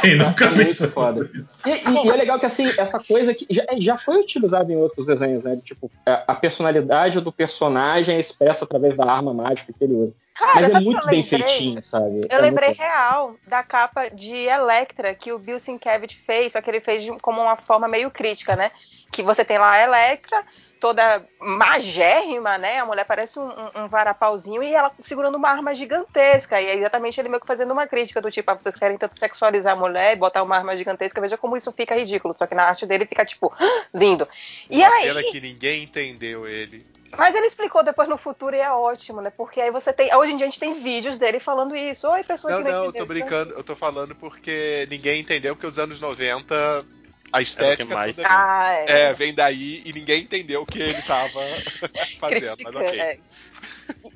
[SPEAKER 8] Quem nunca
[SPEAKER 6] É muito
[SPEAKER 8] pensou
[SPEAKER 6] foda. E, e- e é legal que assim, essa coisa que já, já foi utilizada em outros desenhos, né? Tipo, a a personalidade do personagem é expressa através da arma mágica que ele usa.
[SPEAKER 1] Cara,
[SPEAKER 6] Mas é muito bem feitinho, sabe?
[SPEAKER 1] Eu
[SPEAKER 6] É
[SPEAKER 1] lembrei
[SPEAKER 6] muito-
[SPEAKER 1] real da capa de Electra que o Bill Sienkiewicz fez, só que ele fez de- como uma forma meio crítica, né? Que você tem lá a Electra, toda magérrima, né? A mulher parece um, um, um varapauzinho e ela segurando uma arma gigantesca. E é exatamente ele meio que fazendo uma crítica do tipo, ah, vocês querem tanto sexualizar a mulher e botar uma arma gigantesca, veja como isso fica ridículo. Só que na arte dele fica, tipo, lindo. E
[SPEAKER 7] Uma
[SPEAKER 1] aí.
[SPEAKER 7] pena que ninguém entendeu ele.
[SPEAKER 1] Mas ele explicou depois no futuro e é ótimo, né? Porque aí você tem. Hoje em dia a gente tem vídeos dele falando isso. Oi, pessoas
[SPEAKER 7] Não,
[SPEAKER 1] que não
[SPEAKER 7] não, eu tô brincando, eu tô falando porque ninguém entendeu, porque os anos 90, a estética
[SPEAKER 3] mais-
[SPEAKER 7] toda
[SPEAKER 1] Ah, é.
[SPEAKER 7] é, vem daí e ninguém entendeu o que ele tava fazendo, mas ok.
[SPEAKER 1] É.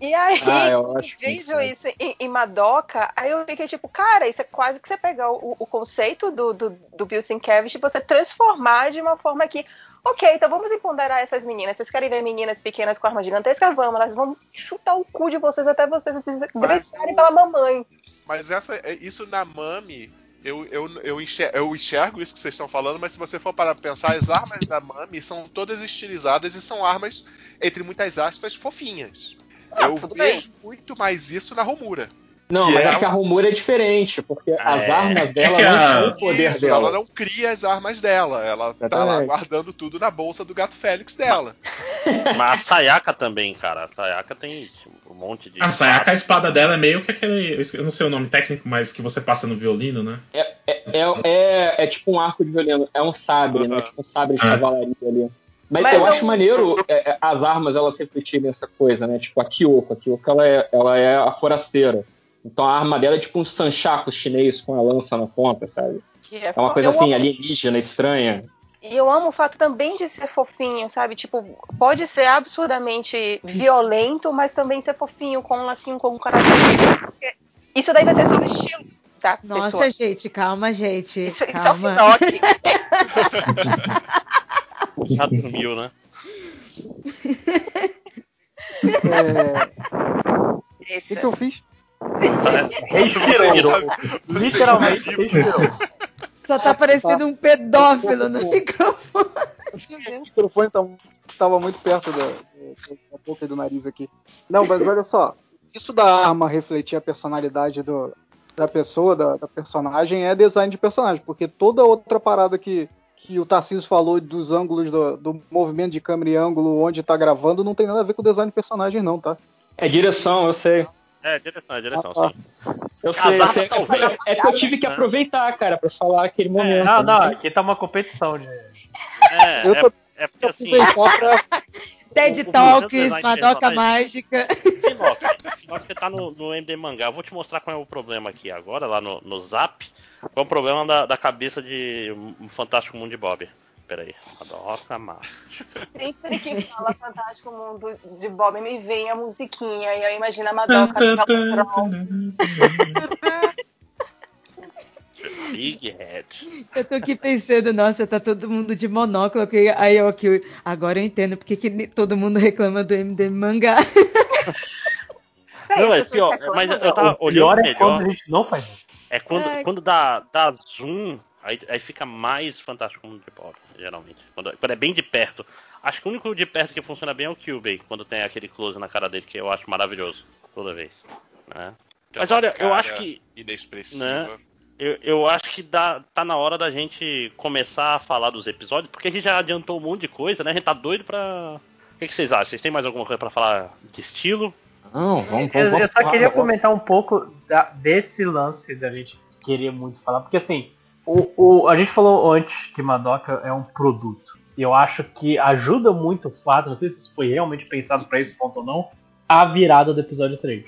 [SPEAKER 1] E aí,
[SPEAKER 6] Ah,
[SPEAKER 1] vejo isso em, em Madoka, aí eu fiquei tipo, cara, isso é quase que você pegar o, o conceito do, do, do Bill Sienkiewicz e você transformar de uma forma que, ok, então vamos empoderar essas meninas. Vocês querem ver meninas pequenas com arma gigantesca? Vamos, elas vão chutar o cu de vocês até vocês
[SPEAKER 7] o-
[SPEAKER 1] pela mamãe.
[SPEAKER 7] Mas essa, é- isso na Mami, eu, eu, eu, enxergo, eu enxergo isso que vocês estão falando, mas se você for para pensar, as armas da Mami são todas estilizadas e são armas, entre muitas aspas, fofinhas.
[SPEAKER 1] Ah,
[SPEAKER 7] eu vejo muito mais isso na Romura.
[SPEAKER 6] Não,
[SPEAKER 7] Que
[SPEAKER 6] mas
[SPEAKER 7] é
[SPEAKER 6] é que a
[SPEAKER 7] uma-
[SPEAKER 6] Romura é diferente, porque as
[SPEAKER 3] É.
[SPEAKER 6] armas dela
[SPEAKER 8] que
[SPEAKER 6] não
[SPEAKER 8] a-
[SPEAKER 6] são o poder
[SPEAKER 7] Isso,
[SPEAKER 6] dela.
[SPEAKER 7] ela não cria as armas dela, ela tá lá
[SPEAKER 6] Exatamente.
[SPEAKER 7] guardando tudo na bolsa do gato Félix dela.
[SPEAKER 3] Mas a Sayaka também, cara. A Sayaka tem um monte de.
[SPEAKER 8] A Sayaka, a espada dela é meio que aquele. eu não sei o nome técnico, mas que você passa no violino, né?
[SPEAKER 6] É, é, é tipo um arco de violino, é um sabre, né?
[SPEAKER 7] Aham.
[SPEAKER 6] Tipo um sabre de
[SPEAKER 8] Ah.
[SPEAKER 6] cavalaria ali. Mas,
[SPEAKER 1] Mas
[SPEAKER 6] eu
[SPEAKER 1] eu-
[SPEAKER 6] acho maneiro é, é, as armas elas refletirem essa coisa, né? Tipo a Kyoko. A Kyoko ela é, ela é a forasteira. Então a arma dela é tipo um sanchaco chinês com a lança na ponta, sabe?
[SPEAKER 1] Que
[SPEAKER 6] É uma coisa assim,
[SPEAKER 1] amo-
[SPEAKER 6] alienígena, estranha.
[SPEAKER 1] E eu amo o fato também de ser fofinho, sabe? Tipo, pode ser absurdamente violento, mas também ser fofinho, com um lacinho, com um coração. Isso daí vai ser o estilo, tá?
[SPEAKER 10] Nossa,
[SPEAKER 1] pessoal?
[SPEAKER 10] gente, calma, gente.
[SPEAKER 1] Isso, isso é o
[SPEAKER 10] calma.
[SPEAKER 3] Já dormiu, né?
[SPEAKER 9] É, O que, que eu fiz?
[SPEAKER 2] Respirou. Literalmente
[SPEAKER 7] Você está
[SPEAKER 2] respirou.
[SPEAKER 10] Só tá parecendo um pedófilo no microfone.
[SPEAKER 9] O microfone tá, tava muito perto da, da boca e do nariz aqui. Não, mas olha só. Isso da arma refletir a personalidade do- da pessoa, da, da personagem, é design de personagem. Porque toda outra parada que, que o Tarcísio falou dos ângulos do, do movimento de câmera e ângulo onde tá gravando não tem nada a ver com o design de personagem, não, tá?
[SPEAKER 6] É direção, eu sei.
[SPEAKER 3] É, direção, é direção,
[SPEAKER 9] Ah,
[SPEAKER 3] sim.
[SPEAKER 6] Eu sei. É, é que eu tive que aproveitar, cara, pra falar aquele momento.
[SPEAKER 2] Não, não, aqui tá uma competição de.
[SPEAKER 3] É,
[SPEAKER 9] Eu
[SPEAKER 3] é,
[SPEAKER 9] tô-
[SPEAKER 3] é porque assim,
[SPEAKER 9] pra.
[SPEAKER 10] TED Talks, Madoka
[SPEAKER 3] personagem-
[SPEAKER 10] Mágica.
[SPEAKER 3] Finock, Finock, você tá no, no MD Mangá. Eu vou te mostrar qual é o problema aqui agora, lá no, no Zap. Qual é o problema da, da cabeça de um Fantástico Mundo de Bob. Peraí. Madoka Mágica.
[SPEAKER 1] Sempre que fala Fantástico Mundo de Bob, me vem a musiquinha. E eu imagino a Madoka no.
[SPEAKER 3] Big Head.
[SPEAKER 10] Eu tô aqui pensando, nossa, tá todo mundo de monóculo. que- Aí eu aqui, agora eu entendo porque que todo mundo reclama do MDM mangá.
[SPEAKER 3] Não, é pior. Mas eu tava
[SPEAKER 2] O pior
[SPEAKER 3] olhando
[SPEAKER 2] é quando
[SPEAKER 3] melhor.
[SPEAKER 2] a gente não faz isso.
[SPEAKER 3] É quando,
[SPEAKER 10] Ai.
[SPEAKER 3] quando dá, dá zoom, aí, aí fica mais fantástico mundo de Bob, geralmente. Quando, quando é bem de perto. Acho que o único de perto que funciona bem é o Cubey, quando tem aquele close na cara dele, que eu acho maravilhoso toda vez. né? Mas olha, eu acho que-
[SPEAKER 7] Inexpressiva.
[SPEAKER 3] Né? Eu, eu acho que dá, tá na hora da gente começar a falar dos episódios, porque a gente já adiantou um monte de coisa, né? A gente tá doido pra. O que, que vocês acham? Vocês têm mais alguma coisa pra falar de estilo?
[SPEAKER 6] Não, vamos,
[SPEAKER 2] Eu,
[SPEAKER 6] vamos,
[SPEAKER 2] eu só
[SPEAKER 6] vamos-
[SPEAKER 2] queria
[SPEAKER 6] vamos-
[SPEAKER 2] comentar um pouco da- desse lance da gente querer muito falar, porque assim, o, o- a gente falou antes que Madoka é um produto. E eu acho que ajuda muito o fato, não sei se foi realmente pensado pra esse ponto ou não, a virada do episódio 3.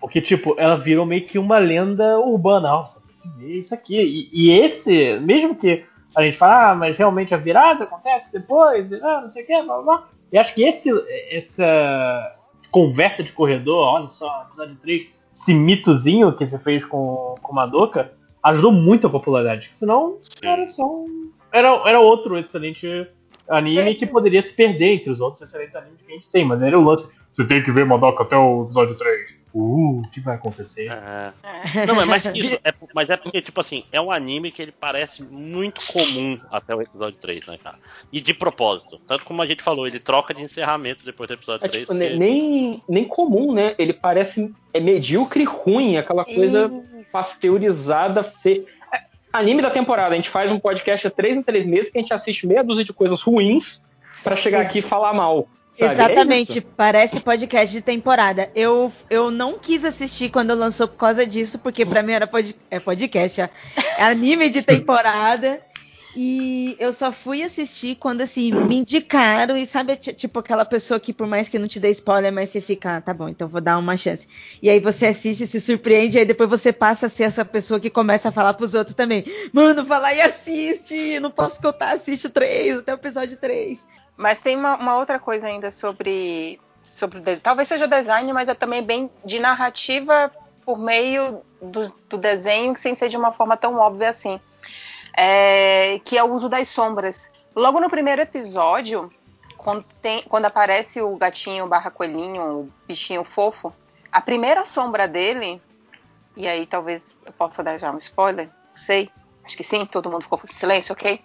[SPEAKER 2] Porque, tipo, ela virou meio que uma lenda urbana. Ah, você tem que ver isso aqui. E, e esse, mesmo que a gente fala, ah, mas realmente a virada acontece depois, ah, não sei o que, blá blá blá. E acho que esse, essa conversa de corredor, olha só, episódio 3, esse mitozinho que você fez com, com Madoka, ajudou muito a popularidade. Senão era só um. Era, era outro excelente anime que poderia se perder entre os outros excelentes animes que a gente tem. Mas era o lance. Você tem que ver Madoka até o episódio 3. Uh, o que vai acontecer?
[SPEAKER 3] É. Não, mas mais que isso, é, mas é porque, tipo assim, é um anime que ele parece muito comum até o episódio 3, né, cara? E de propósito. Tanto como a gente falou, ele troca de encerramento depois do episódio
[SPEAKER 6] É,
[SPEAKER 3] 3.
[SPEAKER 6] tipo,
[SPEAKER 3] porque-
[SPEAKER 6] ne- nem, nem comum, né? Ele parece é medíocre e ruim, aquela coisa pasteurizada, fe... É, Anime da temporada, a gente faz um podcast há três em três meses que a gente assiste meia dúzia de coisas ruins pra chegar
[SPEAKER 10] Ex-
[SPEAKER 6] aqui e falar mal. sabe? É
[SPEAKER 10] Exatamente,
[SPEAKER 6] isso.
[SPEAKER 10] parece podcast de temporada. Eu, eu não quis assistir quando lançou por causa disso, porque pra mim era pod, é podcast, é anime de temporada. E eu só fui assistir quando assim me indicaram e sabe ti- tipo aquela pessoa que por mais que não te dê spoiler, mas você fica, ah, tá bom, então vou dar uma chance. E aí você assiste, se surpreende, e aí depois você passa a ser essa pessoa que começa a falar pros outros também. Mano, vai lá e assiste, não posso contar, assiste o 3, até o episódio 3.
[SPEAKER 1] Mas tem uma, uma outra coisa ainda sobre, sobre talvez seja o design, mas é também bem de narrativa por meio do, do desenho, sem ser de uma forma tão óbvia assim. É, que é o uso das sombras. Logo no primeiro episódio, quando, tem- quando aparece o gatinho barra coelhinho, o bichinho fofo, a primeira sombra dele, e aí talvez eu possa dar já um spoiler, não sei, acho que sim, todo mundo ficou em silêncio, ok?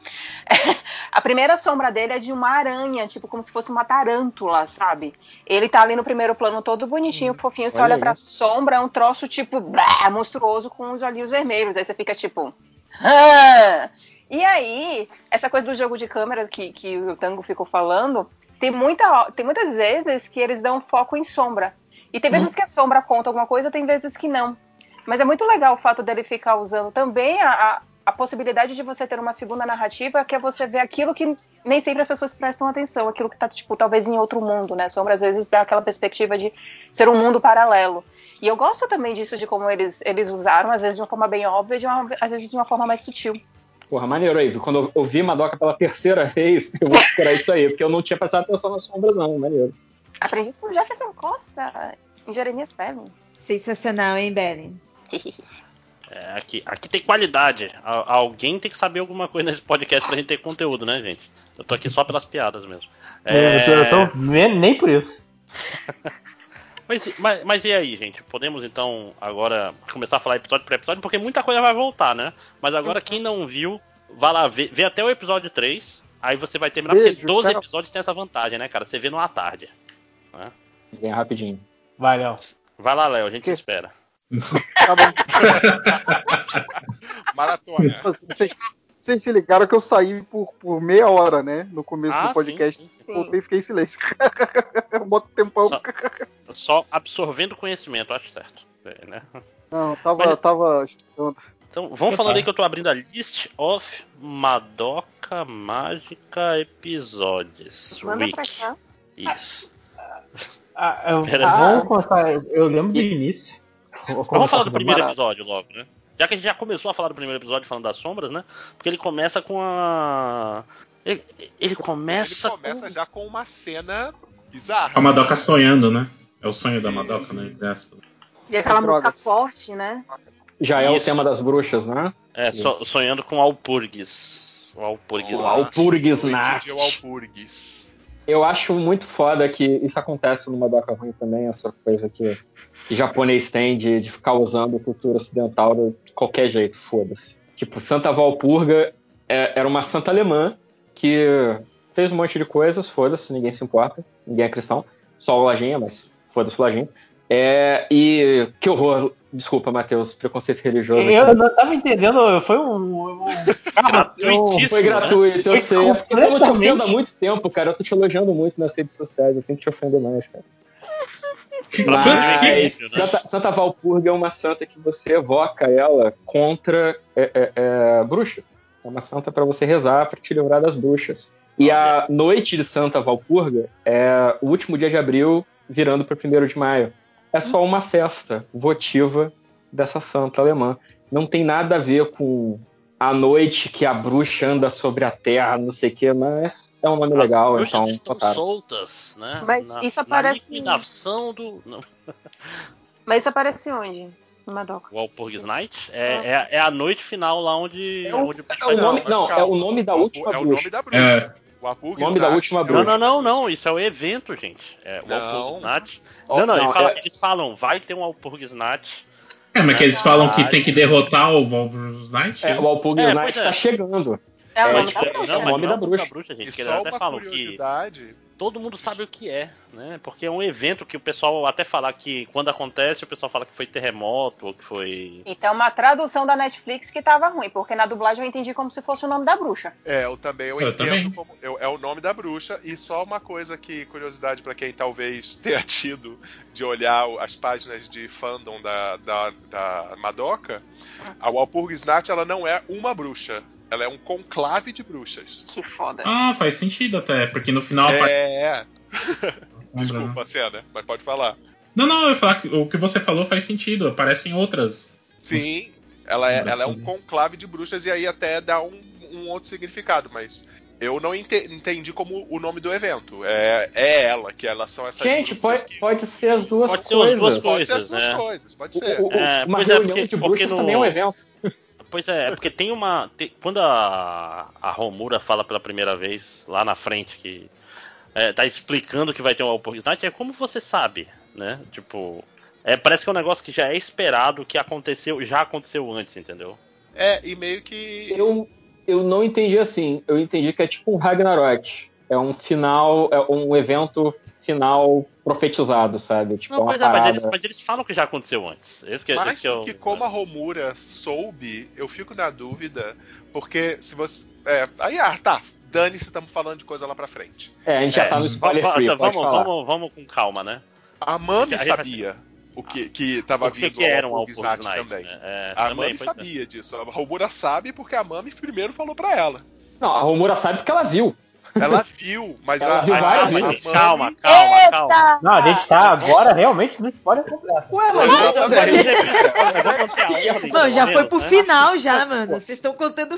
[SPEAKER 1] a primeira sombra dele é de uma aranha, tipo como se fosse uma tarântula, sabe? Ele tá ali no primeiro plano todo bonitinho, fofinho, você
[SPEAKER 6] olha
[SPEAKER 1] olha pra sombra, é um troço tipo blá, monstruoso com os olhinhos vermelhos, aí você fica tipo... E aí, essa coisa do jogo de câmera que, que o Tango ficou falando, tem, muita, tem muitas vezes que eles dão foco em sombra. E tem vezes que a sombra conta alguma coisa, tem vezes que não. Mas é muito legal o fato dele ficar usando também a, a, possibilidade de você ter uma segunda narrativa, que é você ver aquilo que nem sempre as pessoas prestam atenção aquilo que tá, tipo, talvez em outro mundo, né? Sombra às vezes dá aquela perspectiva de ser um mundo paralelo. E eu gosto também disso, de como eles, eles usaram, às vezes de uma forma bem óbvia, de uma, às vezes de uma forma mais sutil.
[SPEAKER 6] Porra, maneiro aí. Quando eu ouvi Madoka pela terceira vez, eu vou procurar isso aí, porque eu não tinha prestado atenção nas sombras, não. Maneiro.
[SPEAKER 1] Aprendi com o Jefferson Costa, em Jeremias Pellin.
[SPEAKER 10] Sensacional, hein, Belen?
[SPEAKER 3] É, aqui, aqui tem qualidade. A- alguém tem que saber alguma coisa nesse podcast pra gente ter conteúdo, né, gente? Eu tô aqui só pelas piadas mesmo. É,
[SPEAKER 2] Eu tô- eu tô- nem nem por isso.
[SPEAKER 3] Mas, mas, mas e aí, gente? Podemos então agora começar a falar episódio por episódio, porque muita coisa vai voltar, né? Mas agora quem não viu, vai lá ver, vê até o episódio 3. Aí você vai terminar,
[SPEAKER 9] Beijo,
[SPEAKER 3] porque 12
[SPEAKER 9] tchau.
[SPEAKER 3] episódios tem essa vantagem, né, cara? Você vê numa tarde. né?
[SPEAKER 6] Rapidinho.
[SPEAKER 2] Vai, Léo.
[SPEAKER 3] Vai lá, Léo, a gente
[SPEAKER 9] Que?
[SPEAKER 3] espera.
[SPEAKER 9] Tá bom.
[SPEAKER 7] Maratona.
[SPEAKER 9] Vocês, vocês se ligaram que eu saí por, por meia hora, né? No começo
[SPEAKER 3] Ah,
[SPEAKER 9] do podcast.
[SPEAKER 3] sim, sim.
[SPEAKER 9] Voltei e fiquei em silêncio. um bom tempão.
[SPEAKER 3] Só- Só absorvendo conhecimento, acho certo. É, né?
[SPEAKER 9] Não, tava,
[SPEAKER 3] Mas-
[SPEAKER 9] tava estudando.
[SPEAKER 3] Então, vamos falando aí que eu tô abrindo a list of Madoka Mágica Episódios.
[SPEAKER 1] Manda pra
[SPEAKER 3] Wiki.
[SPEAKER 1] cá.
[SPEAKER 3] Isso.
[SPEAKER 2] Ah, eu-
[SPEAKER 3] Pera.
[SPEAKER 2] vamos começar. Eu lembro do início.
[SPEAKER 3] Vamos falar do primeiro
[SPEAKER 9] barato.
[SPEAKER 3] episódio logo, né? Já que a gente já começou a falar do primeiro episódio falando das sombras, né? Porque ele começa com a. Ele, ele
[SPEAKER 7] Ele
[SPEAKER 3] começa.
[SPEAKER 7] começa
[SPEAKER 3] com...
[SPEAKER 7] já com uma cena bizarra.
[SPEAKER 8] A Madoka sonhando, né? É o sonho da Madoka, né?
[SPEAKER 1] E aquela música forte, né?
[SPEAKER 6] Já é o
[SPEAKER 3] Isso.
[SPEAKER 6] tema das bruxas, né?
[SPEAKER 3] É, so- sonhando com Alpurgis. O Alpurgis.
[SPEAKER 6] O. Alpurgis Nath.
[SPEAKER 7] de Walpurgis.
[SPEAKER 6] Eu acho muito foda que isso acontece no Madoka ruim também, essa coisa que, que japonês tem de, de ficar usando cultura ocidental de qualquer jeito, foda-se. Tipo, Santa Valpurga é- era uma santa alemã que fez um monte de coisas, foda-se, ninguém se importa, ninguém é cristão, só o Lajinha, mas foda-se o Lajinha. É, e que horror, desculpa, Matheus, preconceito religioso. aqui.
[SPEAKER 2] Eu não tava entendendo, foi um. um
[SPEAKER 3] Gratuitíssimo.
[SPEAKER 6] Foi gratuito, eu sei. É eu não te ofendo há muito tempo, cara. Eu tô te elogiando muito nas redes sociais, eu tenho que te ofender mais, cara. Mas
[SPEAKER 3] o né?
[SPEAKER 6] Santa, Santa Valpurga é uma santa que você evoca ela contra é, é, é, bruxa. É uma santa pra você rezar, pra te livrar das bruxas. E a noite de Santa Valpurga é o último dia de abril, virando para primeiro de maio. É só uma festa votiva dessa santa alemã. Não tem nada a ver com a noite que a bruxa anda sobre a terra, não sei o que, mas é um nome legal,
[SPEAKER 3] As bruxas
[SPEAKER 6] então
[SPEAKER 3] estão
[SPEAKER 6] botaram.
[SPEAKER 3] soltas, né?
[SPEAKER 1] Mas
[SPEAKER 3] na,
[SPEAKER 1] isso
[SPEAKER 3] na
[SPEAKER 1] aparece-
[SPEAKER 3] liquidação do.
[SPEAKER 1] Mas isso aparece onde? No Madoka.
[SPEAKER 3] o Walpurgis Night é, é, é a noite final lá onde.
[SPEAKER 6] É o-
[SPEAKER 3] onde
[SPEAKER 6] É o nome, não,
[SPEAKER 7] calma.
[SPEAKER 6] é o nome da última
[SPEAKER 7] é o
[SPEAKER 6] bruxa.
[SPEAKER 7] nome da bruxa.
[SPEAKER 8] É.
[SPEAKER 7] O
[SPEAKER 6] Nome da última bruxa.
[SPEAKER 3] Não, não, não, não.
[SPEAKER 7] bruxa.
[SPEAKER 3] Isso é o evento, gente. É o
[SPEAKER 7] Não.
[SPEAKER 3] Walpurgis Night. Não, não,
[SPEAKER 6] não,
[SPEAKER 3] eles, falam,
[SPEAKER 6] é-
[SPEAKER 3] eles falam, vai ter um Walpurgis Night.
[SPEAKER 8] É, mas que eles falam que tem que derrotar o Wolverine Knight.
[SPEAKER 6] É, o Alpurgis
[SPEAKER 3] É,
[SPEAKER 6] Night
[SPEAKER 3] pois é.
[SPEAKER 6] tá chegando.
[SPEAKER 1] É o
[SPEAKER 6] É,
[SPEAKER 1] nome
[SPEAKER 6] tipo,
[SPEAKER 1] da
[SPEAKER 3] não,
[SPEAKER 1] bruxa.
[SPEAKER 6] é o nome da bruxa.
[SPEAKER 3] bruxa, gente.
[SPEAKER 7] E
[SPEAKER 3] que eles
[SPEAKER 7] só
[SPEAKER 3] até
[SPEAKER 7] uma
[SPEAKER 3] falam que
[SPEAKER 7] curiosidade.
[SPEAKER 3] Todo mundo sabe o que é, né? Porque é um evento que o pessoal até fala que quando acontece, o pessoal fala que foi terremoto ou que foi.
[SPEAKER 1] Então, uma tradução da Netflix que tava ruim, porque na dublagem eu entendi como se fosse o nome da bruxa.
[SPEAKER 7] É, eu também eu,
[SPEAKER 8] Eu
[SPEAKER 7] entendo
[SPEAKER 8] também.
[SPEAKER 7] como eu- é o nome da bruxa e só uma coisa que curiosidade pra quem talvez tenha tido de olhar as páginas de fandom da, da, da Madoka, a Walpurgis Nacht ela não é uma bruxa, ela é um conclave de bruxas.
[SPEAKER 1] Que foda.
[SPEAKER 8] Ah, faz sentido até, porque no final.
[SPEAKER 7] É,
[SPEAKER 8] parte-
[SPEAKER 7] desculpa cena, mas pode falar.
[SPEAKER 8] Não, não, eu falar que o que você falou faz sentido. Aparecem outras.
[SPEAKER 7] Sim, ela é, ela é um conclave de bruxas e aí até dá um, um outro significado, mas eu não ente- entendi como o nome do evento. É, é ela, que elas são essas
[SPEAKER 6] Gente,
[SPEAKER 7] bruxas
[SPEAKER 6] pode,
[SPEAKER 7] que...
[SPEAKER 6] pode ser as duas
[SPEAKER 3] Pode ser as
[SPEAKER 6] coisas.
[SPEAKER 3] duas
[SPEAKER 7] Pode ser as
[SPEAKER 3] coisas,
[SPEAKER 7] duas
[SPEAKER 3] né?
[SPEAKER 7] coisas, pode ser.
[SPEAKER 6] O- o-
[SPEAKER 3] É,
[SPEAKER 6] uma
[SPEAKER 3] é,
[SPEAKER 6] reunião
[SPEAKER 3] porque-
[SPEAKER 6] de
[SPEAKER 3] porque
[SPEAKER 6] bruxas
[SPEAKER 3] no-
[SPEAKER 6] também é um evento.
[SPEAKER 3] Pois é, é porque tem uma. tem- quando a, a Romura fala pela primeira vez lá na frente que é, tá explicando que vai ter uma oportunidade, é como você sabe, né? Tipo. É, parece que é um negócio que já é esperado, que aconteceu, já aconteceu antes, entendeu?
[SPEAKER 7] É, e meio que.
[SPEAKER 6] Eu, eu não entendi assim. Eu entendi que é tipo um Ragnarok. É um final, é um evento final profetizado, sabe? Tipo,
[SPEAKER 3] Não,
[SPEAKER 6] uma
[SPEAKER 3] pois é, mas eles, mas eles falam que já aconteceu antes. Esse que,
[SPEAKER 7] Mais
[SPEAKER 3] esse que é
[SPEAKER 7] do
[SPEAKER 3] o-
[SPEAKER 7] que como a Romura soube, eu fico na dúvida, porque se você. É, aí, ah, tá, dane-se, estamos falando de coisa lá pra frente.
[SPEAKER 6] É, a gente já
[SPEAKER 3] É,
[SPEAKER 6] tá no spoiler
[SPEAKER 3] vamos,
[SPEAKER 6] free,
[SPEAKER 3] tá, vamos,
[SPEAKER 6] falar.
[SPEAKER 3] vamos, vamos com calma, né?
[SPEAKER 7] A Mami
[SPEAKER 3] vai-
[SPEAKER 7] sabia o que, que tava
[SPEAKER 3] O que,
[SPEAKER 7] vindo
[SPEAKER 3] que era um
[SPEAKER 7] ao
[SPEAKER 3] Night,
[SPEAKER 7] também.
[SPEAKER 3] né? É,
[SPEAKER 7] A
[SPEAKER 3] também,
[SPEAKER 7] Mami
[SPEAKER 3] é.
[SPEAKER 7] sabia disso. A Romura sabe porque a Mami primeiro falou pra ela.
[SPEAKER 6] Não, a Romura sabe porque ela viu.
[SPEAKER 7] Ela viu, mas
[SPEAKER 6] Ela
[SPEAKER 7] a,
[SPEAKER 6] viu
[SPEAKER 7] a,
[SPEAKER 6] várias
[SPEAKER 7] a
[SPEAKER 6] vezes.
[SPEAKER 3] Calma, calma, calma.
[SPEAKER 2] Não, a gente tá agora realmente no spoiler completo.
[SPEAKER 3] Ué, mas
[SPEAKER 7] Exatamente.
[SPEAKER 10] Não, já foi pro final já, mano. Vocês estão contando o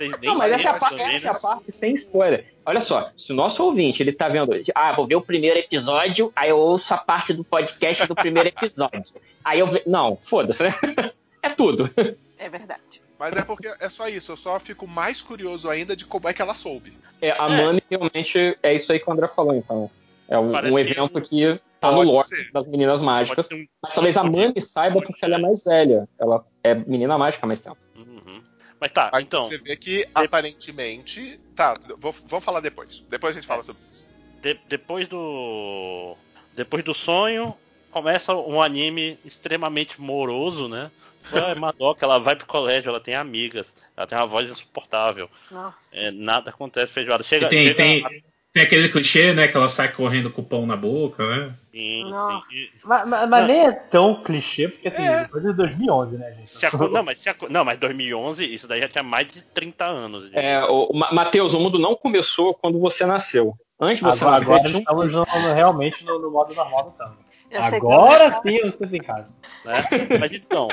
[SPEAKER 3] nem
[SPEAKER 6] Não, mas essa é, parte, essa a parte sem spoiler. Olha só, se o nosso ouvinte ele tá vendo, ah, vou ver o primeiro episódio, aí eu ouço a parte do podcast do primeiro episódio. Aí eu não, foda-se, né? É tudo.
[SPEAKER 1] É verdade.
[SPEAKER 7] Mas é porque é só isso, eu só fico mais curioso ainda de como é que ela soube.
[SPEAKER 6] É, a
[SPEAKER 3] É.
[SPEAKER 6] Mami realmente é isso aí que o André falou, então. É um, um evento que tá no lore
[SPEAKER 7] ser.
[SPEAKER 6] das meninas mágicas.
[SPEAKER 3] um-
[SPEAKER 6] Mas talvez a Mami saiba porque ela é mais velha. Ela é menina mágica há mais tempo.
[SPEAKER 3] Uhum. Mas tá,
[SPEAKER 7] Aí
[SPEAKER 3] então.
[SPEAKER 7] você vê que aparentemente. Tá, vou- vamos falar depois. Depois a gente fala sobre isso.
[SPEAKER 3] de- depois do. Depois do sonho, começa um anime extremamente moroso, né? A Madoka, ela vai pro colégio, ela tem amigas, ela tem uma voz insuportável.
[SPEAKER 1] Nossa.
[SPEAKER 3] É, nada acontece feijoada. Chega,
[SPEAKER 8] E tem,
[SPEAKER 3] chega
[SPEAKER 8] tem, tem aquele clichê, né? Que ela sai correndo com o pão na boca, né?
[SPEAKER 3] Sim,
[SPEAKER 1] Nossa.
[SPEAKER 3] sim.
[SPEAKER 2] Mas, mas- mas nem é tão clichê, porque assim,
[SPEAKER 7] É.
[SPEAKER 2] depois de 2011, né, gente?
[SPEAKER 3] não, mas não, mas 2011, isso daí já tinha mais de 30 anos. de-
[SPEAKER 6] É, o, Ma- Matheus, o mundo não começou quando você nasceu. Antes de você
[SPEAKER 2] Agora,
[SPEAKER 6] nascer,
[SPEAKER 2] agora
[SPEAKER 6] um-
[SPEAKER 2] estamos no- no- realmente no, no modo normal do tanto.
[SPEAKER 1] Eu
[SPEAKER 2] Agora
[SPEAKER 1] eu-
[SPEAKER 2] sim você tem em casa.
[SPEAKER 3] né? Mas então,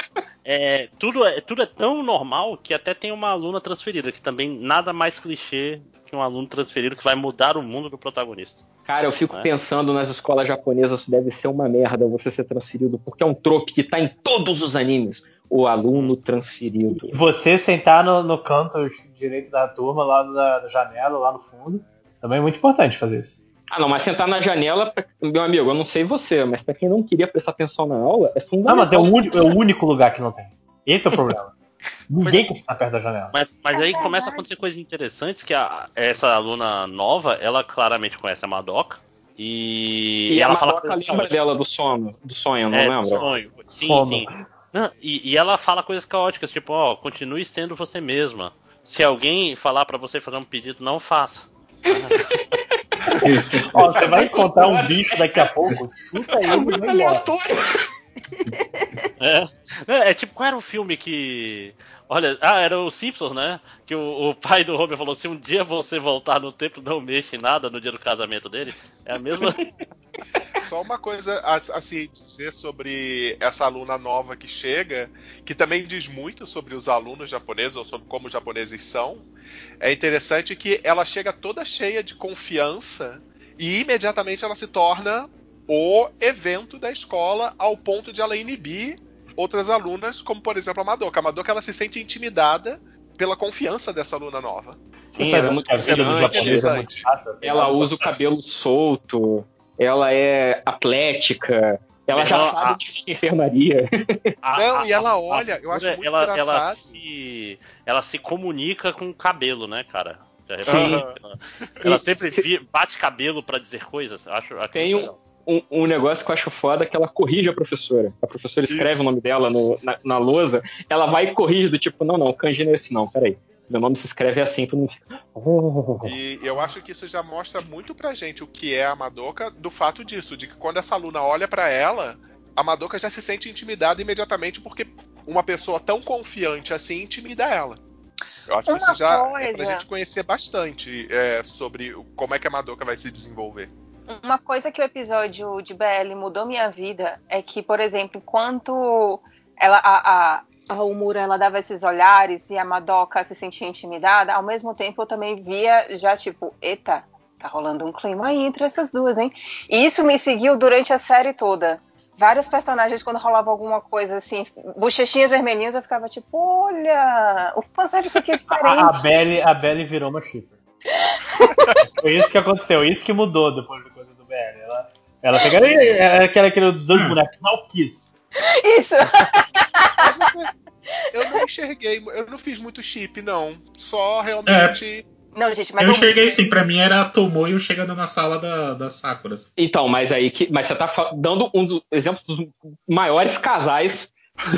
[SPEAKER 3] é, tudo, é, tudo é tão normal que até tem uma aluna transferida, que também nada mais clichê que um aluno transferido que vai mudar o mundo do protagonista.
[SPEAKER 6] Cara, eu fico
[SPEAKER 3] É.
[SPEAKER 6] pensando nas escolas japonesas, isso deve ser uma merda você ser transferido, porque é um trope que tá em todos os animes. O aluno transferido.
[SPEAKER 2] Você sentar no, no canto direito da turma, lá na janela, lá no fundo, também é muito importante fazer isso.
[SPEAKER 6] Ah, não, mas sentar na janela, pra- meu amigo, eu não sei você, mas pra quem não queria prestar atenção na aula, é
[SPEAKER 2] Não,
[SPEAKER 6] fundamental.
[SPEAKER 2] mas é o, único, é o único lugar que não tem. Esse é o problema. Ninguém quer estar perto da janela.
[SPEAKER 3] Mas, mas
[SPEAKER 1] É
[SPEAKER 3] aí começa a acontecer coisas interessantes, que a- essa aluna nova, ela claramente conhece a Madoka. E,
[SPEAKER 6] E, a
[SPEAKER 3] ela fala
[SPEAKER 6] Madoka
[SPEAKER 3] coisas
[SPEAKER 6] lembra
[SPEAKER 3] caóticas.
[SPEAKER 6] dela do sono, do sonho, não
[SPEAKER 3] é,
[SPEAKER 6] lembra?
[SPEAKER 3] sonho. Sim,
[SPEAKER 2] Sono.
[SPEAKER 3] sim. Não, e, e ela fala coisas caóticas, tipo, ó, continue sendo você mesma. Se alguém falar pra você fazer um pedido, não faça.
[SPEAKER 2] Ó, você vai encontrar um bicho daqui a pouco, chuta ele e vai embora.
[SPEAKER 3] É. É, é tipo, qual era o filme que. Olha, ah, era o Simpsons, né? Que o, o pai do Homer falou: se um dia você voltar no tempo, não mexa em nada no dia do casamento dele. É a mesma.
[SPEAKER 7] Só uma coisa a, a se dizer sobre essa aluna nova que chega, que também diz muito sobre os alunos japoneses, ou sobre como os japoneses são. É interessante que ela chega toda cheia de confiança e imediatamente ela se torna o evento da escola ao ponto de ela inibir outras alunas, como por exemplo a Madoka. A Madoka ela se sente intimidada pela confiança dessa aluna nova.
[SPEAKER 6] Sim, ela é muito
[SPEAKER 2] é muito chata.
[SPEAKER 6] Ela usa o cabelo solto, ela é atlética, ela já
[SPEAKER 3] Não,
[SPEAKER 6] sabe
[SPEAKER 3] a-
[SPEAKER 6] onde fica a enfermaria.
[SPEAKER 3] A-
[SPEAKER 7] Não,
[SPEAKER 3] a-
[SPEAKER 7] e ela olha, eu acho muito
[SPEAKER 3] ela, ela
[SPEAKER 7] engraçado.
[SPEAKER 3] se, ela se comunica com o cabelo, né, cara? Já
[SPEAKER 6] Sim.
[SPEAKER 3] Ela, ela sempre bate cabelo pra dizer coisas. Acho, acho
[SPEAKER 6] Tem um-
[SPEAKER 3] legal.
[SPEAKER 6] Um, um negócio que eu acho foda é que ela corrige a professora. A professora escreve
[SPEAKER 7] Isso.
[SPEAKER 6] o nome dela no- na, na lousa, ela vai e corrige do tipo, não, não, o kanji não é esse não, peraí. Meu nome se escreve assim, todo mundo fica. "Oh".
[SPEAKER 7] E eu acho que isso já mostra muito pra gente o que é a Madoka, do fato disso, de que quando essa aluna olha pra ela, a Madoka já se sente intimidada imediatamente porque uma pessoa tão confiante assim intimida ela. Eu acho que
[SPEAKER 1] Uma
[SPEAKER 7] isso já é
[SPEAKER 1] coisa-
[SPEAKER 7] pra gente conhecer bastante é, sobre o- como é que a Madoka vai se desenvolver.
[SPEAKER 1] Uma coisa que o episódio de BL mudou minha vida é que, por exemplo, enquanto ela, a, a, a Umura ela dava esses olhares e a Madoka se sentia intimidada, ao mesmo tempo eu também via já tipo, eita, tá rolando um clima aí entre essas duas, hein? E isso me seguiu durante a série toda. Vários personagens, quando rolava alguma coisa assim, bochechinhas vermelhinhas, eu ficava tipo, olha, o fanservice aqui é diferente.
[SPEAKER 2] A, a, Belly, a Belly virou uma shipper. Foi isso que aconteceu, isso que mudou depois BL. Ela, ela pegou é aquela, aquele dos dois bonecos, não quis.
[SPEAKER 1] Isso!
[SPEAKER 7] Eu não enxerguei, eu não fiz muito chip, não. Só realmente.
[SPEAKER 1] Não, gente, mas
[SPEAKER 8] eu enxerguei assim, pra mim era a Tomoyo chegando na sala da, da Sakura.
[SPEAKER 6] Então, mas aí que. Mas você tá dando um dos exemplos dos maiores casais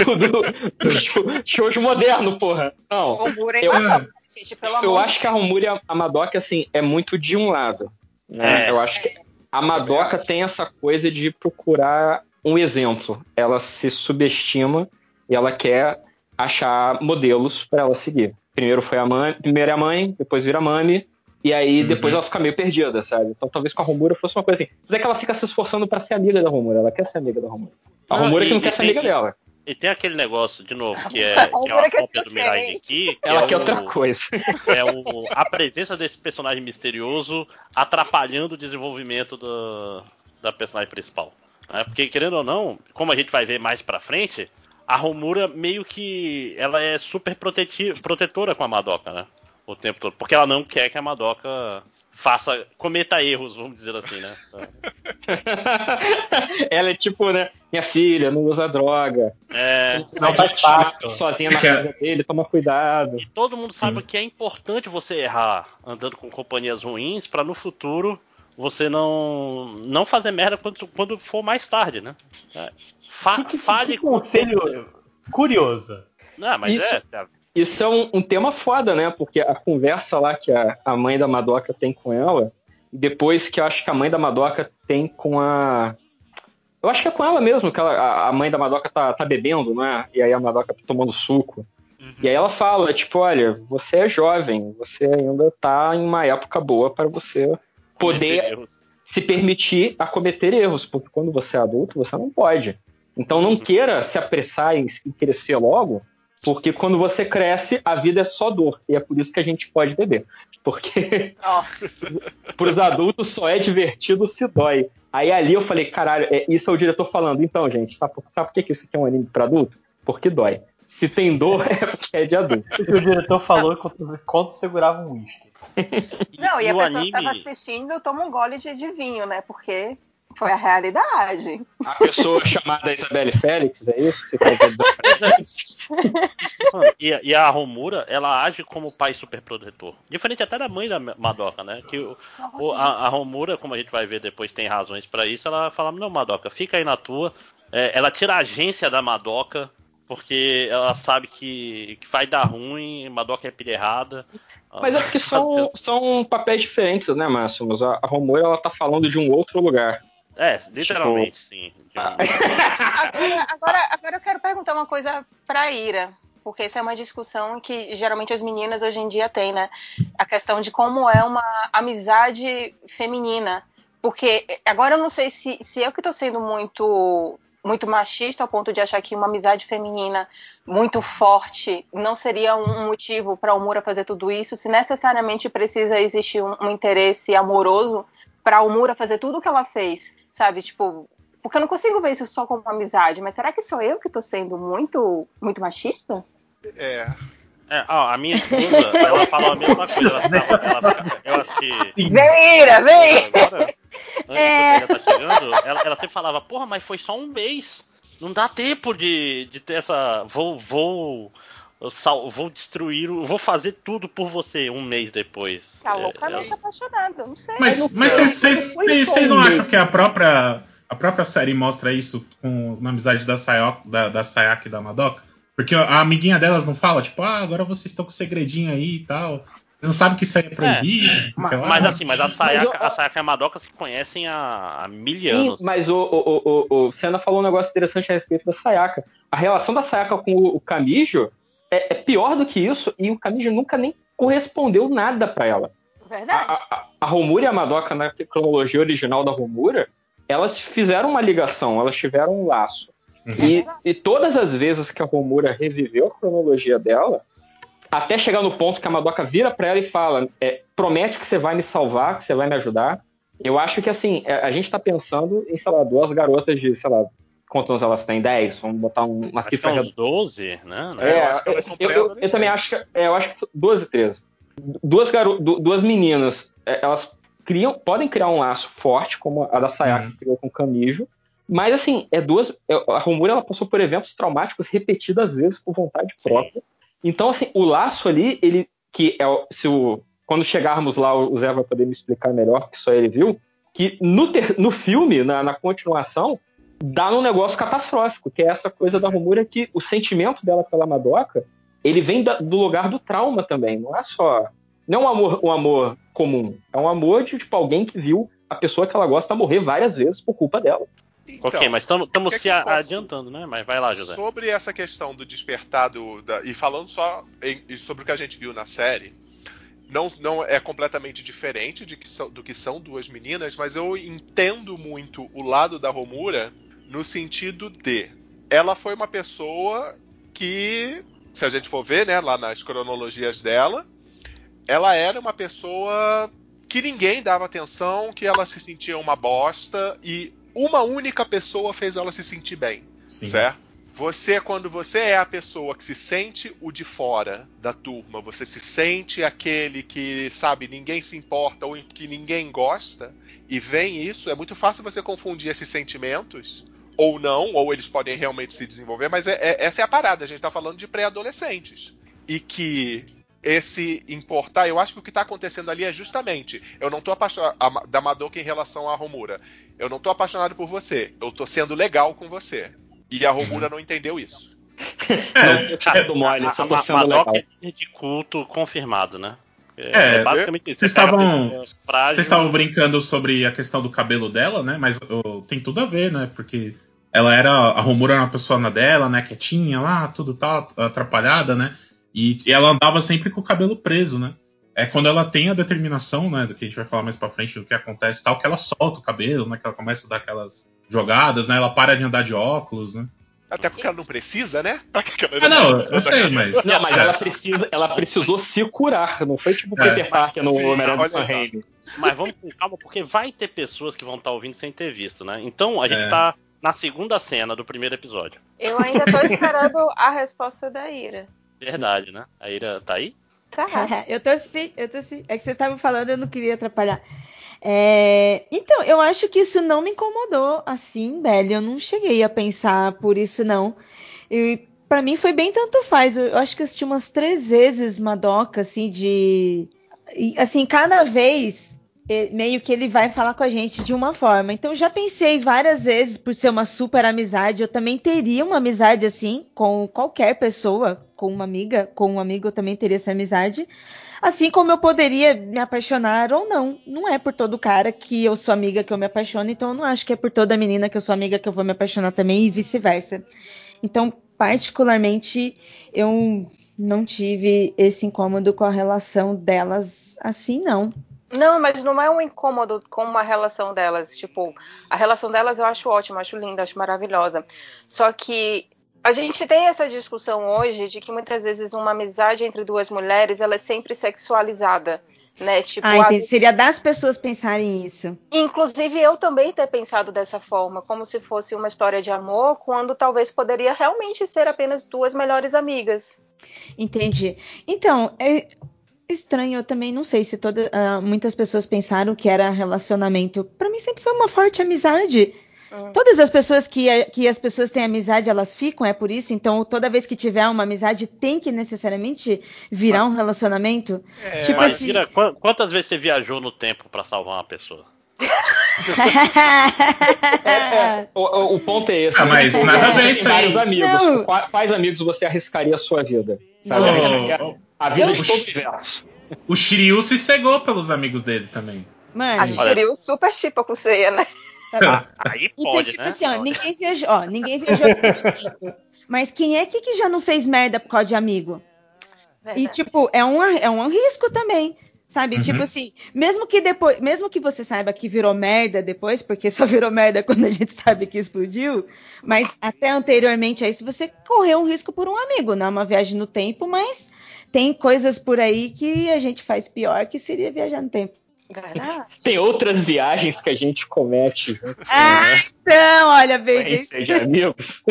[SPEAKER 6] do, do, do show, shoujo moderno, porra. Não.
[SPEAKER 1] é
[SPEAKER 6] Eu-
[SPEAKER 1] engraçado, gente, pelo amor
[SPEAKER 6] Eu acho que a Romuri e a- a Madoka, assim, é muito de um lado. Né?
[SPEAKER 3] É.
[SPEAKER 6] Eu acho que a Madoka tem essa coisa de procurar um exemplo. Ela se subestima e ela quer achar modelos para ela seguir. Primeiro foi a mãe, primeiro é a mãe, depois vira a mami, E aí
[SPEAKER 8] Uhum.
[SPEAKER 6] depois ela fica meio perdida, sabe? Então talvez com a Romura fosse uma coisa assim. Mas é que ela fica se esforçando pra ser amiga da Romura. Ela quer ser amiga da Romura. A Romura
[SPEAKER 3] e-
[SPEAKER 6] que não quer ser amiga dela.
[SPEAKER 3] E tem aquele negócio, de novo, que é,
[SPEAKER 1] A
[SPEAKER 3] que é uma cópia do Mirai? Genki, que
[SPEAKER 6] Ela
[SPEAKER 3] é
[SPEAKER 6] quer
[SPEAKER 3] o-
[SPEAKER 6] outra coisa.
[SPEAKER 3] é o, a presença desse personagem misterioso atrapalhando o desenvolvimento do- da personagem principal. né? Porque, querendo ou não, como a gente vai ver mais pra frente, a Romura meio que ela é super proteti- protetora com a Madoka, né? O tempo todo. Porque ela não quer que a Madoka faça, cometa erros, vamos dizer assim, né?
[SPEAKER 6] ela é tipo, né? Minha filha, não usa droga.
[SPEAKER 3] É,
[SPEAKER 2] Não faz parte.
[SPEAKER 6] Sozinha na casa dele, toma cuidado.
[SPEAKER 3] E todo mundo sabe que é importante você errar andando com companhias ruins pra no futuro você não não fazer merda quando, quando for mais tarde, né? É. Fa
[SPEAKER 2] Que, que,
[SPEAKER 3] fale
[SPEAKER 2] que conselho curioso.
[SPEAKER 3] Não, mas
[SPEAKER 6] Isso-
[SPEAKER 3] é, cara.
[SPEAKER 6] Isso é um, um tema foda, né? Porque a conversa lá que a, a mãe da Madoka tem com ela, e depois que eu acho que a mãe da Madoka tem com a. Eu acho que é com ela mesmo, que ela- a, a mãe da Madoka tá, tá bebendo, não é? E aí a Madoka tá tomando suco. E aí ela fala, tipo, olha, você é jovem, você ainda tá em uma época boa para você poder se permitir a cometer erros, porque quando você é adulto, você não pode. Então não queira se apressar em, em crescer logo, porque quando você cresce, a vida é só dor. E é por isso que a gente pode beber. Porque
[SPEAKER 1] Ó,
[SPEAKER 6] para os adultos só é divertido se dói. Aí ali eu falei, caralho, é, isso é o diretor falando. Então, gente, sabe, por- sabe por que que isso aqui é um anime para adulto? Porque dói. Se tem dor, é porque é de adulto.
[SPEAKER 2] O que o diretor falou enquanto, enquanto segurava um uísque.
[SPEAKER 1] não, e, a pessoa
[SPEAKER 3] anime-
[SPEAKER 1] que tava assistindo toma um gole de, de vinho, né? Porque foi a realidade.
[SPEAKER 6] A pessoa chamada Isabelle Félix, é isso que você quer dizer?
[SPEAKER 3] E, e a Romura, ela age como pai superprotetor. Diferente até da mãe da Madoka, né? Que o, o- a, a Romura, como a gente vai ver depois, tem razões pra isso. Ela fala: Não, Madoka, fica aí na tua. É, ela tira a agência da Madoka, porque ela sabe que, que vai dar ruim, Madoka é pilha errada.
[SPEAKER 6] Mas é porque são, são papéis diferentes, né, Máximos? A, a Romura, ela tá falando de um outro lugar.
[SPEAKER 3] É, literalmente, sim. De um-
[SPEAKER 1] Agora, agora, agora eu quero perguntar uma coisa pra Ira. Porque essa é uma discussão que geralmente as meninas hoje em dia têm, né? A questão de como é uma amizade feminina. Porque agora eu não sei se, se eu que tô sendo muito muito machista ao ponto de achar que uma amizade feminina muito forte não seria um motivo para o Mura fazer tudo isso, se necessariamente precisa existir um, um interesse amoroso para o Mura fazer tudo o que ela fez, sabe? Tipo, porque eu não consigo ver isso só como uma amizade, mas será que sou eu que tô sendo muito muito machista?
[SPEAKER 7] É.
[SPEAKER 3] É, ó, a minha esposa, ela falou a mesma coisa. Ela tava, ela, eu acho que.
[SPEAKER 1] Vem, Ira, vem!
[SPEAKER 3] Agora, antes é. que você tá chegando, ela, ela sempre falava, porra, mas foi só um mês. Não dá tempo de, de ter essa. Vou. Vou. Eu sal- vou destruir. o- Vou fazer tudo por você um mês depois.
[SPEAKER 1] Tá
[SPEAKER 3] É,
[SPEAKER 1] loucamente apaixonada, não sei.
[SPEAKER 8] Mas, mas
[SPEAKER 6] não,
[SPEAKER 8] vocês- vocês
[SPEAKER 6] não
[SPEAKER 8] acham que a própria, a própria série mostra isso com, na amizade da, Sayo, da, da Sayaka e da Madoka? Porque a amiguinha delas não fala, tipo, ah, agora vocês estão com segredinho aí e tal. Vocês não sabem que isso aí é proibido. não sei o que lá.
[SPEAKER 3] Mas assim, mas a Sayaka,
[SPEAKER 6] eu-
[SPEAKER 3] a Sayaka e a Madoka se conhecem há, há mil
[SPEAKER 6] Sim,
[SPEAKER 3] anos.
[SPEAKER 6] mas o, o, o, o, o Senna falou um negócio interessante a respeito da Sayaka. A relação da Sayaka com o, o Kamijo é, é pior do que isso e o Kamijo nunca nem correspondeu nada pra ela. A,
[SPEAKER 1] Verdade.
[SPEAKER 6] a, a- a Romura e a Madoka, na cronologia original da Romura, elas fizeram uma ligação, elas tiveram um laço. E, e todas as vezes que a Romura reviveu a cronologia dela, até chegar no ponto que a Madoka vira pra ela e fala: é, promete que você vai me salvar, que você vai me ajudar. Eu acho que assim, é, a gente tá pensando em, sei lá, duas garotas de, sei lá, quantos elas têm? 10? Vamos botar um- uma
[SPEAKER 3] Acho que é
[SPEAKER 6] cifra.
[SPEAKER 3] uns 12, né?
[SPEAKER 6] É,
[SPEAKER 7] eu que são
[SPEAKER 6] eu, eu- eu
[SPEAKER 7] pré-adolescentes.
[SPEAKER 6] também acho que é, eu acho que 12 e 13. Duas, garo, du- duas meninas, é, elas criam, podem criar um laço forte, como a da Sayaka
[SPEAKER 8] Uhum.
[SPEAKER 6] criou com o Kamijo. Mas assim, é duas. é, A Romura ela passou por eventos traumáticos repetidas vezes por vontade própria. Então, assim, o laço ali, ele. Que é se o. Quando chegarmos lá, o Zé vai poder me explicar melhor, que só ele viu, que no, ter- no filme, na, na continuação, dá num negócio catastrófico, que é essa coisa da Romura que o sentimento dela pela Madoka, ele vem da- do lugar do trauma também, não é só. Não é um amor, um amor comum, é um amor de tipo, alguém que viu a pessoa que ela gosta morrer várias vezes por culpa dela.
[SPEAKER 7] Então,
[SPEAKER 3] ok, mas estamos
[SPEAKER 7] que
[SPEAKER 3] se
[SPEAKER 7] posso-
[SPEAKER 3] adiantando, né? Mas vai lá, José.
[SPEAKER 7] Sobre essa questão do despertar do, da- e falando só em- sobre o que a gente viu na série, não, não é completamente diferente de que são- do que são duas meninas, mas eu entendo muito o lado da Romura no sentido de ela foi uma pessoa que, se a gente for ver, né, lá nas cronologias dela, ela era uma pessoa que ninguém dava atenção, que ela se sentia uma bosta e uma única pessoa fez ela se sentir bem,
[SPEAKER 8] Sim.
[SPEAKER 7] certo? Você, quando você é a pessoa que se sente o de fora da turma, você se sente aquele que, sabe, ninguém se importa ou que ninguém gosta, e vem isso, é muito fácil você confundir esses sentimentos, ou não, ou eles podem realmente se desenvolver, mas é- é- essa é a parada, a gente tá falando de pré-adolescentes. E que esse importar, eu acho que o que tá acontecendo ali é justamente, eu não tô apaixonado da Madoka em relação à Romura. Eu não tô apaixonado por você, eu tô sendo legal com você. E a Romura não entendeu isso.
[SPEAKER 8] É,
[SPEAKER 6] Eu te dou mole, só tô
[SPEAKER 3] Ma-
[SPEAKER 6] sendo legal.
[SPEAKER 3] Madoka é de culto confirmado, né?
[SPEAKER 8] É,
[SPEAKER 3] basicamente isso.
[SPEAKER 8] Vocês
[SPEAKER 3] Você pega uma
[SPEAKER 8] estavam
[SPEAKER 3] pessoa frágil,
[SPEAKER 8] vocês estavam brincando sobre a questão do cabelo dela, né? Mas ô, tem tudo a ver, né? Porque ela era a Romura era uma pessoa na dela, né? Quietinha lá, tudo tal, atrapalhada, né? E, e ela andava sempre com o cabelo preso, né? É quando ela tem a determinação, né? Do que a gente vai falar mais pra frente do que acontece e tal, que ela solta o cabelo, né? Que ela começa a dar aquelas jogadas, né? Ela para de andar de óculos, né?
[SPEAKER 7] Até porque ela não precisa, né? Pra que ela
[SPEAKER 8] Ah, não,
[SPEAKER 7] precisa
[SPEAKER 8] eu sei, mas.
[SPEAKER 6] Não, mas
[SPEAKER 8] é.
[SPEAKER 6] ela, precisa, ela precisou se curar, não foi tipo
[SPEAKER 8] É.
[SPEAKER 6] Peter Parker no Homem-Aranha. Raimi.
[SPEAKER 3] Mas vamos com calma, porque vai ter pessoas que vão estar ouvindo sem ter visto, né? Então a gente
[SPEAKER 8] É.
[SPEAKER 3] tá na segunda cena do primeiro episódio.
[SPEAKER 1] Eu ainda tô esperando a resposta da Ira.
[SPEAKER 3] Verdade, né? A Ira tá aí?
[SPEAKER 1] Tá.
[SPEAKER 10] eu tô assim, eu tô assim. É que vocês estavam falando, eu não queria atrapalhar. É, Então, eu acho que isso não me incomodou assim, Belly. Eu não cheguei a pensar por isso, não. E para mim foi bem tanto faz. Eu, eu acho que eu assisti umas três vezes Madoka, assim, de. e, assim, cada vez meio que ele vai falar com a gente de uma forma. Então, já pensei várias vezes, por ser uma super amizade, eu também teria uma amizade assim com qualquer pessoa, com uma amiga, com um amigo, eu também teria essa amizade. Assim como eu poderia me apaixonar ou não. Não é por todo cara que eu sou amiga que eu me apaixono, então eu não acho que é por toda menina que eu sou amiga que eu vou me apaixonar também e vice-versa. Então, particularmente, eu não tive esse incômodo com a relação delas assim, não.
[SPEAKER 1] Não, mas não é um incômodo com uma relação delas. Tipo, a relação delas eu acho ótima, acho linda, acho maravilhosa. Só que a gente tem essa discussão hoje de que muitas vezes uma amizade entre duas mulheres ela é sempre sexualizada. Né? Tipo,
[SPEAKER 10] Ah,
[SPEAKER 1] a-
[SPEAKER 10] entendi. Seria das pessoas pensarem isso.
[SPEAKER 1] Inclusive eu também ter pensado dessa forma, como se fosse uma história de amor, quando talvez poderia realmente ser apenas duas melhores amigas.
[SPEAKER 10] Entendi. Então, é estranho, eu também não sei se toda, ah, muitas pessoas pensaram que era relacionamento. Pra mim sempre foi uma forte amizade.
[SPEAKER 1] Hum.
[SPEAKER 10] Todas as pessoas que, que as pessoas têm amizade, elas ficam, é por isso. Então, toda vez que tiver uma amizade, tem que necessariamente virar um relacionamento.
[SPEAKER 7] É,
[SPEAKER 10] Tipo
[SPEAKER 3] Mas,
[SPEAKER 10] assim-
[SPEAKER 3] quantas vezes você viajou no tempo pra salvar uma pessoa?
[SPEAKER 6] É, o, o- o ponto é esse.
[SPEAKER 8] Ah, mas
[SPEAKER 6] né?
[SPEAKER 8] nada a ver
[SPEAKER 6] Você
[SPEAKER 8] isso
[SPEAKER 6] tem vários amigos.
[SPEAKER 10] Não.
[SPEAKER 6] Quais amigos você arriscaria a sua vida? Sabe?
[SPEAKER 8] Ô,
[SPEAKER 6] a vida de todo o universo.
[SPEAKER 8] O Shiryu se cegou pelos amigos dele também.
[SPEAKER 10] Mano,
[SPEAKER 1] A Shiryu super chipa com ceia, né?
[SPEAKER 3] Aí
[SPEAKER 10] então,
[SPEAKER 3] pode,
[SPEAKER 10] tipo
[SPEAKER 3] né?
[SPEAKER 10] assim, ó, ninguém viajou, ó, ninguém viajou no tempo. Mas quem é que, que já não fez merda por causa de amigo? E,
[SPEAKER 1] Verdade.
[SPEAKER 10] tipo, é um, é um risco também. Sabe?
[SPEAKER 8] Uhum.
[SPEAKER 10] Tipo assim, mesmo que depois, mesmo que você saiba que virou merda depois, porque só virou merda quando a gente sabe que explodiu, mas até anteriormente a isso você correu um risco por um amigo, não é uma viagem no tempo, mas tem coisas por aí que a gente faz pior que seria viajar no tempo.
[SPEAKER 6] Tem outras viagens que a gente comete junto
[SPEAKER 10] Ah, então, olha bem,
[SPEAKER 6] de amigos.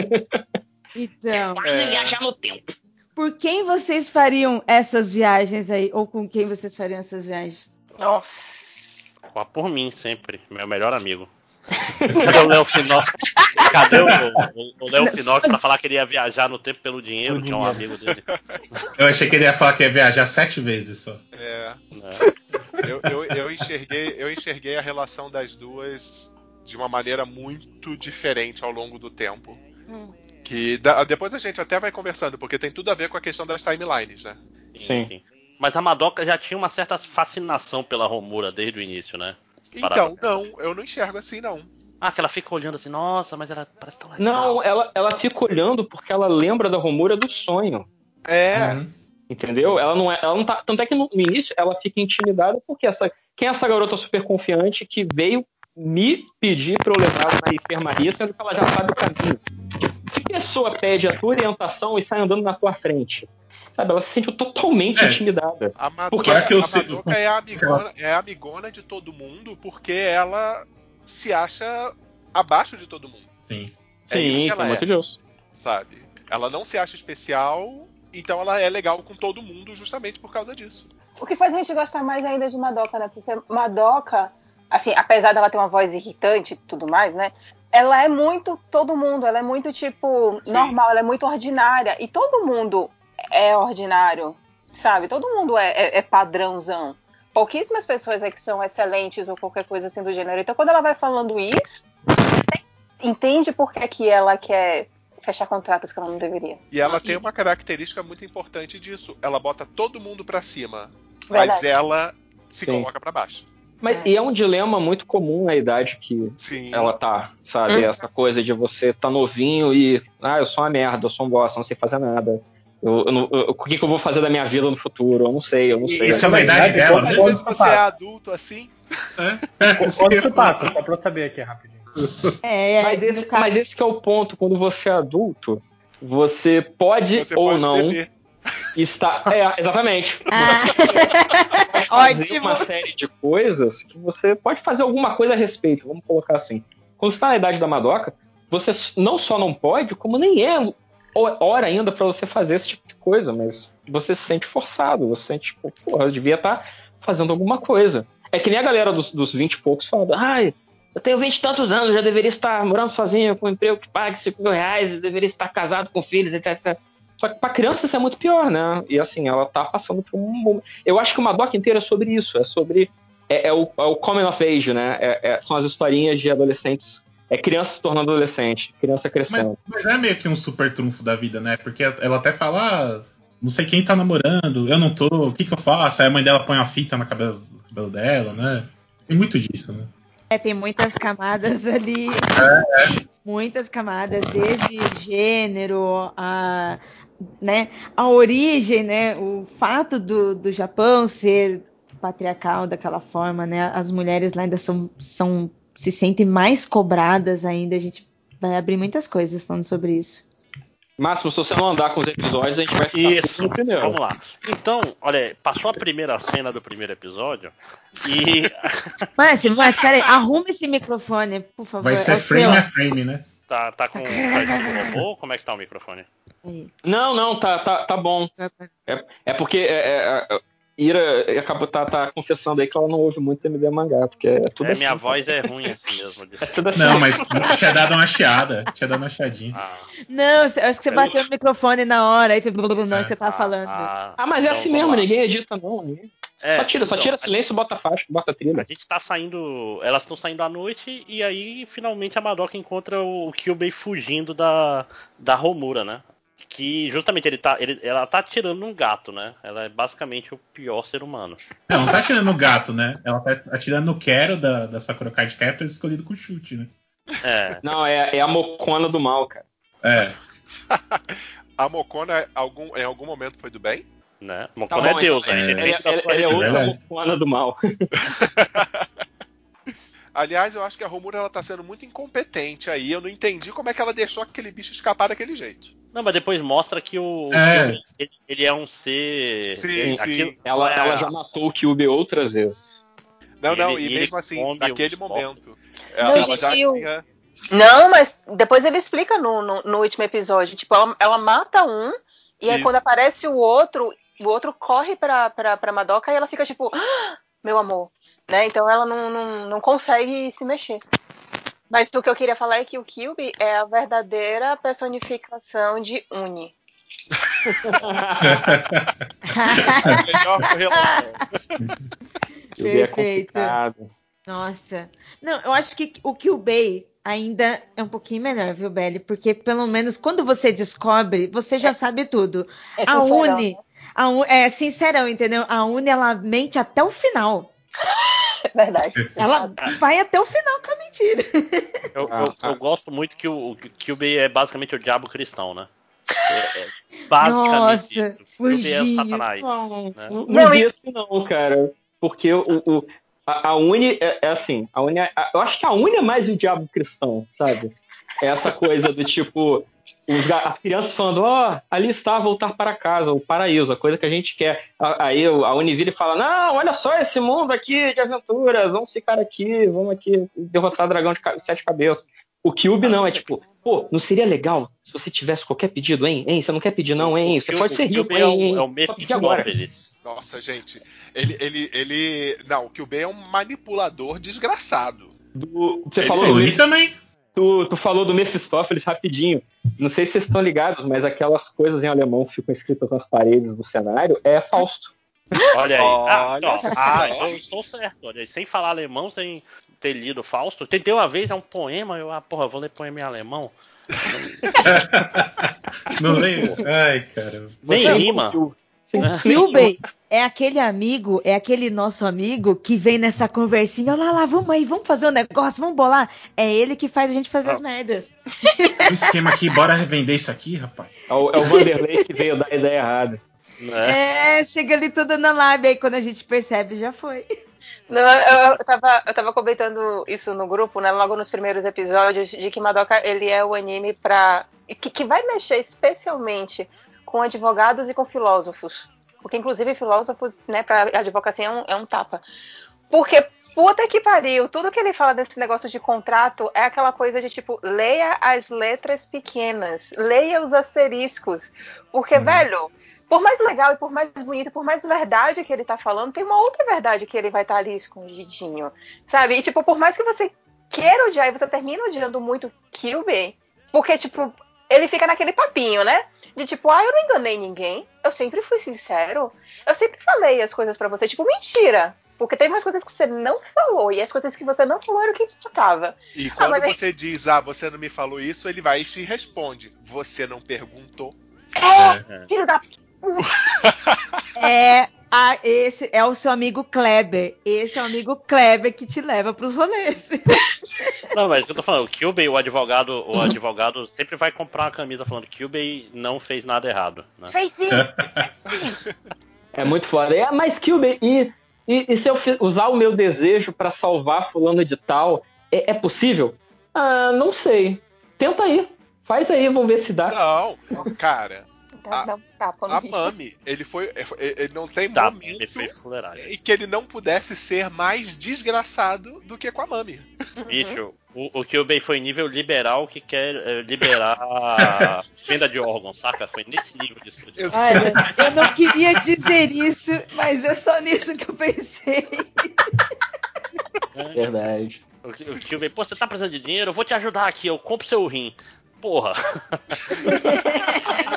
[SPEAKER 10] então,
[SPEAKER 6] Quase viajar no tempo.
[SPEAKER 10] por quem vocês fariam essas viagens aí ou com quem vocês fariam essas viagens?
[SPEAKER 1] Nossa.
[SPEAKER 3] Pô, Por mim, sempre. Meu melhor amigo. Cadê o Léo Finocchi? Cadê o, o- o Léo Finocchi pra falar que ele ia viajar no tempo pelo dinheiro, que é um amigo dele?
[SPEAKER 8] Eu achei que ele ia falar que ia viajar sete vezes só.
[SPEAKER 7] É,
[SPEAKER 3] né?
[SPEAKER 7] eu, eu, eu enxerguei, eu enxerguei a relação das duas de uma maneira muito diferente ao longo do tempo.
[SPEAKER 1] Hum.
[SPEAKER 7] Que da- depois a gente até vai conversando, porque tem tudo a ver com a questão das timelines, né?
[SPEAKER 6] Sim.
[SPEAKER 3] Mas a Madoka já tinha uma certa fascinação pela Romura desde o início, né?
[SPEAKER 7] Então, não, eu não enxergo assim, não.
[SPEAKER 3] Ah, que ela fica olhando assim, nossa, mas ela parece tão legal.
[SPEAKER 6] Não, ela, ela fica olhando porque ela lembra da Romura do sonho.
[SPEAKER 7] É,
[SPEAKER 8] Uhum.
[SPEAKER 6] Entendeu? Ela não é. Ela não tá, tanto é que no, no início ela fica intimidada porque essa. Quem é essa garota super confiante que veio me pedir pra eu levar na enfermaria, sendo que ela já sabe o caminho? Que, que pessoa pede a tua orientação e sai andando na tua frente? Sabe? Ela se sentiu totalmente
[SPEAKER 8] É.
[SPEAKER 6] intimidada.
[SPEAKER 7] A Madoka,
[SPEAKER 8] Porque é que eu
[SPEAKER 7] a
[SPEAKER 8] sei-
[SPEAKER 7] Madoka é, a amigona, é a amigona de todo mundo porque ela se acha abaixo de todo mundo,
[SPEAKER 8] Sim.
[SPEAKER 7] É isso
[SPEAKER 6] Sim,
[SPEAKER 7] que ela é.
[SPEAKER 6] muito disso.
[SPEAKER 7] sabe? Ela não se acha especial, então ela é legal com todo mundo justamente por causa disso.
[SPEAKER 1] O que faz a gente gostar mais ainda de Madoka, né? Porque Madoka, assim, apesar dela ter uma voz irritante e tudo mais, né? Ela é muito todo mundo, ela é muito, tipo,
[SPEAKER 7] Sim.
[SPEAKER 1] normal, ela é muito ordinária. E todo mundo é ordinário, sabe? Todo mundo é, é- é padrãozão. Pouquíssimas pessoas é que são excelentes ou qualquer coisa assim do gênero. Então, quando ela vai falando isso, entende por que, que ela quer fechar contratos que ela não deveria.
[SPEAKER 7] E ela tem uma característica muito importante disso. Ela bota todo mundo pra cima, mas
[SPEAKER 1] Verdade.
[SPEAKER 7] ela se
[SPEAKER 6] Sim.
[SPEAKER 7] coloca pra baixo.
[SPEAKER 6] Mas, e é um dilema muito comum na idade que
[SPEAKER 7] Sim.
[SPEAKER 6] ela tá, sabe?
[SPEAKER 1] Hum.
[SPEAKER 6] Essa coisa de você tá novinho e. Ah, eu sou uma merda, eu sou um bosta, não sei fazer nada. Eu, eu não- eu- o que, que eu vou fazer da minha vida no futuro? Eu não sei, eu não sei.
[SPEAKER 8] Isso é uma idade dela,
[SPEAKER 7] Às
[SPEAKER 8] né?
[SPEAKER 7] vezes você é adulto assim.
[SPEAKER 2] Quando isso passa, só pra eu saber aqui rapidinho.
[SPEAKER 10] É, é,
[SPEAKER 6] Mas esse,
[SPEAKER 10] caso-
[SPEAKER 6] mas esse que é o ponto, quando você é adulto, você pode
[SPEAKER 7] Você
[SPEAKER 6] ou
[SPEAKER 7] pode
[SPEAKER 6] não
[SPEAKER 7] beber.
[SPEAKER 6] estar. É, exatamente.
[SPEAKER 10] Ah,
[SPEAKER 6] Você pode fazer
[SPEAKER 10] Ótimo.
[SPEAKER 6] uma série de coisas que você pode fazer alguma coisa a respeito, vamos colocar assim. Quando você tá na idade da Madoka, você não só não pode, como nem é hora ainda pra você fazer esse tipo de coisa, mas você se sente forçado, você sente, tipo, porra, eu devia estar fazendo alguma coisa. É que nem a galera dos, dos 20 e poucos falando, ai, eu tenho 20 e tantos anos, já deveria estar morando sozinho, com um emprego que pague 5 mil reais, deveria estar casado com filhos, etc, etc. Só que pra criança isso é muito pior, né? E assim, ela tá passando por um momento. Eu acho que uma doc inteira é sobre isso, é sobre. É, é o, é o coming of age, né? É- é- são as historinhas de adolescentes. É criança se tornando adolescente, criança
[SPEAKER 8] Mas,
[SPEAKER 6] crescendo.
[SPEAKER 8] mas é meio que um super trunfo da vida, né? Porque ela até fala, ah, não sei quem tá namorando, eu não tô, o que que eu faço? Aí a mãe dela põe uma fita na cabelo, no cabelo dela, né? Tem muito disso, né?
[SPEAKER 10] É, tem muitas camadas ali. Muitas camadas, desde gênero, a, né, a origem, né, o fato do, do Japão ser patriarcal daquela forma, né, as mulheres lá ainda são, são se sentem mais cobradas ainda. A gente vai abrir muitas coisas falando sobre isso.
[SPEAKER 6] Máximo, se você não andar com os episódios, a gente vai ficar
[SPEAKER 3] Isso, vamos lá. Então, olha, passou a primeira cena do primeiro episódio e
[SPEAKER 10] Mas, mas peraí, arruma esse microfone, por favor.
[SPEAKER 8] Vai
[SPEAKER 10] é
[SPEAKER 8] ser
[SPEAKER 10] o
[SPEAKER 8] frame
[SPEAKER 10] seu.
[SPEAKER 8] a frame, né?
[SPEAKER 3] tá, tá com tá com robô? Como é que tá o microfone?
[SPEAKER 6] Não, não, tá, tá, tá bom. É, é porque é, é, é, Ira acabou tá, tá confessando aí que ela não ouve muito MD mangá, porque é tudo
[SPEAKER 3] É,
[SPEAKER 6] assim.
[SPEAKER 3] minha voz é ruim assim mesmo.
[SPEAKER 6] É tudo assim.
[SPEAKER 8] Não, mas tinha dado uma chiada, tinha dado uma chiadinha.
[SPEAKER 3] Ah,
[SPEAKER 10] Não, eu acho que você
[SPEAKER 3] Eu-
[SPEAKER 10] bateu no microfone na hora, aí foi blá, blá, hora que você tava
[SPEAKER 3] ah,
[SPEAKER 10] falando.
[SPEAKER 3] ah,
[SPEAKER 6] Ah, mas é
[SPEAKER 3] então
[SPEAKER 6] assim
[SPEAKER 3] vamos
[SPEAKER 6] mesmo,
[SPEAKER 3] lá.
[SPEAKER 6] ninguém edita não. Ninguém...
[SPEAKER 3] É,
[SPEAKER 6] só tira, só
[SPEAKER 3] então,
[SPEAKER 6] tira
[SPEAKER 3] a-
[SPEAKER 6] silêncio, bota faixa, bota
[SPEAKER 3] A
[SPEAKER 6] trilha.
[SPEAKER 3] gente tá saindo. Elas estão saindo à noite e aí finalmente a Madoka encontra o Kyubei fugindo da, da Romura, né? Que justamente ele tá, ele, ela tá atirando um gato, né? Ela é basicamente o pior ser humano.
[SPEAKER 8] Não, não tá atirando no gato, né? Ela tá atirando no Quero da, da Sakura Card Captors escolhido com chute, né?
[SPEAKER 3] É.
[SPEAKER 6] Não, é, é a mocona do mal, cara.
[SPEAKER 8] É.
[SPEAKER 7] A Mocona algum, em algum momento foi do bem?
[SPEAKER 3] Né?
[SPEAKER 6] Tá
[SPEAKER 3] Mocona
[SPEAKER 6] bom,
[SPEAKER 3] é Deus,
[SPEAKER 6] então,
[SPEAKER 3] né?
[SPEAKER 6] ele,
[SPEAKER 3] Independente da
[SPEAKER 6] ele- é
[SPEAKER 3] religião.
[SPEAKER 6] outra mocona do mal.
[SPEAKER 7] Aliás, eu acho que a Romura ela tá sendo muito incompetente aí. Eu não entendi como é que ela deixou aquele bicho escapar daquele jeito.
[SPEAKER 3] Não, mas depois mostra que o
[SPEAKER 8] É.
[SPEAKER 3] Ele, ele é um ser.
[SPEAKER 7] Sim,
[SPEAKER 3] ele-
[SPEAKER 7] sim.
[SPEAKER 3] aquilo-
[SPEAKER 6] Ela,
[SPEAKER 3] é-
[SPEAKER 6] ela já matou o Kyubi outras vezes.
[SPEAKER 7] Não, não,
[SPEAKER 3] ele-
[SPEAKER 7] e
[SPEAKER 3] ele
[SPEAKER 7] mesmo assim, naquele momento.
[SPEAKER 1] Não,
[SPEAKER 7] Ela, ela
[SPEAKER 1] gente,
[SPEAKER 7] já tinha.
[SPEAKER 1] Não, mas depois ele explica no, no, no último episódio. Tipo, ela, ela mata um, e aí
[SPEAKER 7] Isso.
[SPEAKER 1] quando aparece o outro, o outro corre pra, pra, pra Madoka e ela fica tipo, "Ah, meu amor. Né? Então ela não, não, não consegue se mexer. Mas o que eu queria falar é que o Kyubi é a verdadeira personificação de Uni.
[SPEAKER 7] A melhor correlação.
[SPEAKER 6] Kyubi é
[SPEAKER 10] Perfeito.
[SPEAKER 6] complicado.
[SPEAKER 10] Nossa. Não, eu acho que o Kyubei ainda é um pouquinho melhor, viu, Belly? Porque pelo menos quando você descobre, você já sabe tudo.
[SPEAKER 1] É
[SPEAKER 10] a Uni,
[SPEAKER 1] né?
[SPEAKER 10] a é sincerão, entendeu? A Uni ela mente até o final.
[SPEAKER 1] É verdade.
[SPEAKER 10] Ela vai até o final com a mentira.
[SPEAKER 3] Eu, eu- eu gosto muito que o, o Kyubei é basicamente o diabo cristão, né? É, é basicamente
[SPEAKER 10] Nossa,
[SPEAKER 3] isso.
[SPEAKER 10] o
[SPEAKER 3] Kyubey é satanás.
[SPEAKER 6] Não,
[SPEAKER 3] né?
[SPEAKER 6] não,
[SPEAKER 1] Não,
[SPEAKER 6] vi assim não, cara. Porque o, o- a, a Uni é, é assim, a Uni é- a- eu acho que a Uni é mais o diabo cristão, sabe? É essa coisa do tipo, os as crianças falando, ó, ali está voltar para casa, o paraíso, a coisa que a gente quer. Aí o- a Uni vira e fala, não, olha só esse mundo aqui de aventuras, vamos ficar aqui, vamos aqui derrotar dragão de sete cabeças. O Cube não, é tipo, pô, não seria legal se você tivesse qualquer pedido, hein? Hein, você não quer pedir não, hein? Você
[SPEAKER 3] O-
[SPEAKER 6] pode
[SPEAKER 3] o
[SPEAKER 6] ser rico,
[SPEAKER 3] é o,
[SPEAKER 6] hein?
[SPEAKER 3] é o
[SPEAKER 6] agora.
[SPEAKER 3] Mephistófeles.
[SPEAKER 7] Nossa, gente. Ele, ele, ele. Não, o Kyubey é um manipulador desgraçado.
[SPEAKER 6] Do- você
[SPEAKER 7] Ele-
[SPEAKER 6] falou
[SPEAKER 8] Pô,
[SPEAKER 6] do
[SPEAKER 8] e também.
[SPEAKER 6] Tu, tu falou do Mephistófeles rapidinho. Não sei se vocês estão ligados, mas aquelas coisas em alemão que ficam escritas nas paredes do cenário é Fausto.
[SPEAKER 3] Olha aí. ah,
[SPEAKER 7] Olha
[SPEAKER 3] ó,
[SPEAKER 7] só.
[SPEAKER 3] ah, então eu estou certo. Olha, aí. sem falar alemão, sem ter lido Fausto. Tentei uma vez, é um poema, eu, ah, porra, vou ler poema em alemão.
[SPEAKER 8] Não leio? Ai, cara.
[SPEAKER 3] Nem
[SPEAKER 6] Você
[SPEAKER 3] rima. É.
[SPEAKER 10] Kilbey é aquele amigo, é aquele nosso amigo que vem nessa conversinha, olha lá, lá, vamos aí, vamos fazer um negócio, vamos bolar. É ele que faz a gente fazer
[SPEAKER 3] Ah.
[SPEAKER 10] as merdas.
[SPEAKER 8] O esquema aqui, bora revender isso aqui, rapaz.
[SPEAKER 6] É o, é o Vanderlei que veio dar a ideia errada.
[SPEAKER 3] Né?
[SPEAKER 10] É, chega ali toda na lábia, aí quando a gente percebe, já foi.
[SPEAKER 1] Não, eu, eu, tava, eu tava comentando isso no grupo, né? Logo nos primeiros episódios, de que Madoka ele é o anime pra. Que, que vai mexer especialmente com advogados e com filósofos. Porque, inclusive, filósofos, né, pra advocacia é um, é um tapa. Porque, puta que pariu, tudo que ele fala desse negócio de contrato é aquela coisa de tipo, leia as letras pequenas, leia os asteriscos. Porque,
[SPEAKER 8] Uhum.
[SPEAKER 1] velho, por mais legal e por mais bonito, e por mais verdade que ele tá falando, tem uma outra verdade que ele vai estar ali escondidinho, sabe? E, tipo, por mais que você queira odiar e você termina odiando muito Kyubey, porque, tipo, ele fica naquele papinho, né? De tipo, ah, eu não enganei ninguém, eu sempre fui sincero, eu sempre falei as coisas pra você, tipo, mentira. Porque tem umas coisas que você não falou, e as coisas que você não falou era o que importava.
[SPEAKER 7] E quando
[SPEAKER 1] mas aí-
[SPEAKER 7] você diz, ah, você não me falou isso, ele vai e te responde. Você não perguntou.
[SPEAKER 1] É, filho da
[SPEAKER 10] É, a- esse é o seu amigo Kleber. Esse é o amigo Kleber que te leva pros rolês.
[SPEAKER 3] Não, mas o que eu tô falando, o Kyubey, o advogado, o advogado sempre vai comprar uma camisa falando que Kyubey não fez nada errado. Né?
[SPEAKER 1] fez sim.
[SPEAKER 6] É muito foda. É, mas Kilby, e, e, e se eu usar o meu desejo pra salvar fulano de tal, é, é possível? Ah, não sei. Tenta aí. Faz aí, vamos ver se dá.
[SPEAKER 7] Não, cara,
[SPEAKER 1] Dá, dá um tapa no
[SPEAKER 7] a
[SPEAKER 1] bicho.
[SPEAKER 7] Mami, ele foi. Ele não tem
[SPEAKER 3] Tá,
[SPEAKER 7] momento em que ele não pudesse ser mais desgraçado do que com a Mami.
[SPEAKER 3] Bicho, o, o Kyubey foi nível liberal que quer eh, liberar a venda de órgãos, saca? Foi nesse nível de estúdio.
[SPEAKER 7] Eu
[SPEAKER 10] Olha, eu não queria dizer isso, mas é só nisso que eu pensei.
[SPEAKER 6] Verdade.
[SPEAKER 3] O, o Kyubey, pô, você tá precisando de dinheiro? Eu vou te ajudar aqui, eu compro seu rim. Porra.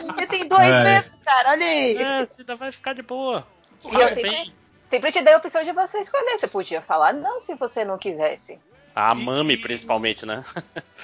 [SPEAKER 10] Você tem dois
[SPEAKER 8] É.
[SPEAKER 10] mesmo, cara, olha aí.
[SPEAKER 3] É, você ainda vai ficar de boa.
[SPEAKER 1] E eu sempre, sempre te dei a opção de você escolher. Você podia falar não se você não quisesse.
[SPEAKER 3] A Mami, principalmente, né?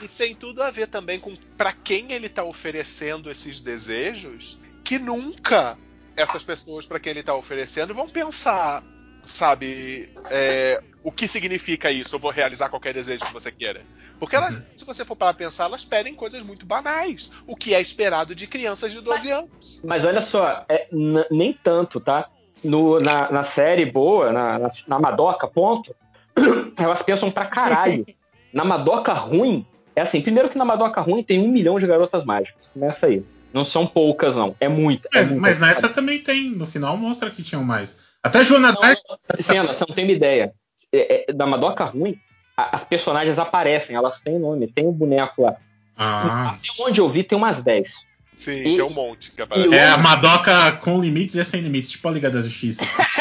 [SPEAKER 7] E tem tudo a ver também com para quem ele tá oferecendo esses desejos, que nunca essas pessoas para quem ele tá oferecendo vão pensar, sabe, é, o que significa isso? Eu vou realizar qualquer desejo que você queira. Porque elas, se você for para pensar, elas pedem coisas muito banais, o que é esperado de crianças de 12 anos.
[SPEAKER 6] Mas olha só, é, nem tanto, tá? No- na, na série boa, na, na, na Madoka, ponto, elas pensam pra caralho. Na Madoka ruim, é assim, primeiro que na Madoka ruim tem um milhão de garotas mágicas. Começa aí. Não são poucas, não. É muita. É,
[SPEAKER 8] É,
[SPEAKER 6] muita.
[SPEAKER 8] mas nessa também tem. No final mostra que tinham mais. Até Joana Dark.
[SPEAKER 6] Cena, você não tem uma ideia. É, é, da Madoka ruim, a- as personagens aparecem, elas têm nome, tem um boneco lá.
[SPEAKER 8] Ah,
[SPEAKER 6] Até onde eu vi, tem umas 10.
[SPEAKER 7] Sim,
[SPEAKER 6] E-
[SPEAKER 7] tem um monte que aparece.
[SPEAKER 8] é a Madoka com limites e sem limites, tipo a Liga da Justiça.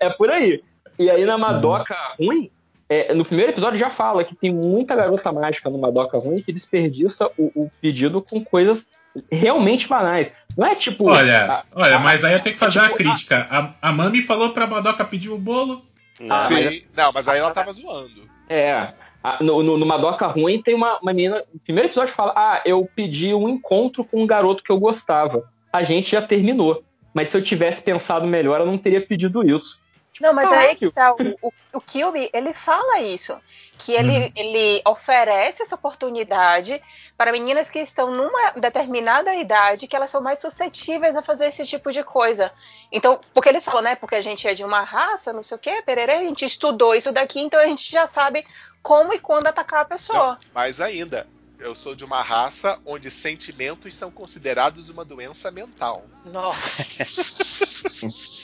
[SPEAKER 6] É por aí. E aí na Madoka ruim, é, no primeiro episódio já fala que tem muita garota mágica no Madoka ruim que desperdiça o, o pedido com coisas realmente banais. Não é tipo.
[SPEAKER 8] Olha,
[SPEAKER 6] a-
[SPEAKER 8] olha,
[SPEAKER 6] a-
[SPEAKER 8] mas aí eu tenho que fazer
[SPEAKER 6] tipo,
[SPEAKER 8] uma crítica. A, a Mami falou pra Madoka pedir o bolo.
[SPEAKER 3] Não,
[SPEAKER 7] Sim,
[SPEAKER 6] mas-
[SPEAKER 7] não, mas aí ela tava zoando.
[SPEAKER 6] É. no, no, no Madoka ruim tem uma, uma menina. No primeiro episódio fala: Ah, eu pedi um encontro com um garoto que eu gostava. A gente já terminou. Mas se eu tivesse pensado melhor, eu não teria pedido isso.
[SPEAKER 1] Não, mas aí que
[SPEAKER 6] Caralho.
[SPEAKER 1] tá. O, o, o Kilby, ele fala isso. Que ele, ele oferece essa oportunidade para meninas que estão numa determinada idade que elas são mais suscetíveis a fazer esse tipo de coisa. Então, porque eles falam, né? Porque a gente é de uma raça, não sei o quê, pererê, a gente estudou isso daqui, então a gente já sabe como e quando atacar a pessoa.
[SPEAKER 7] Não, mais ainda, eu sou de uma raça onde sentimentos são considerados uma doença mental.
[SPEAKER 1] Nossa.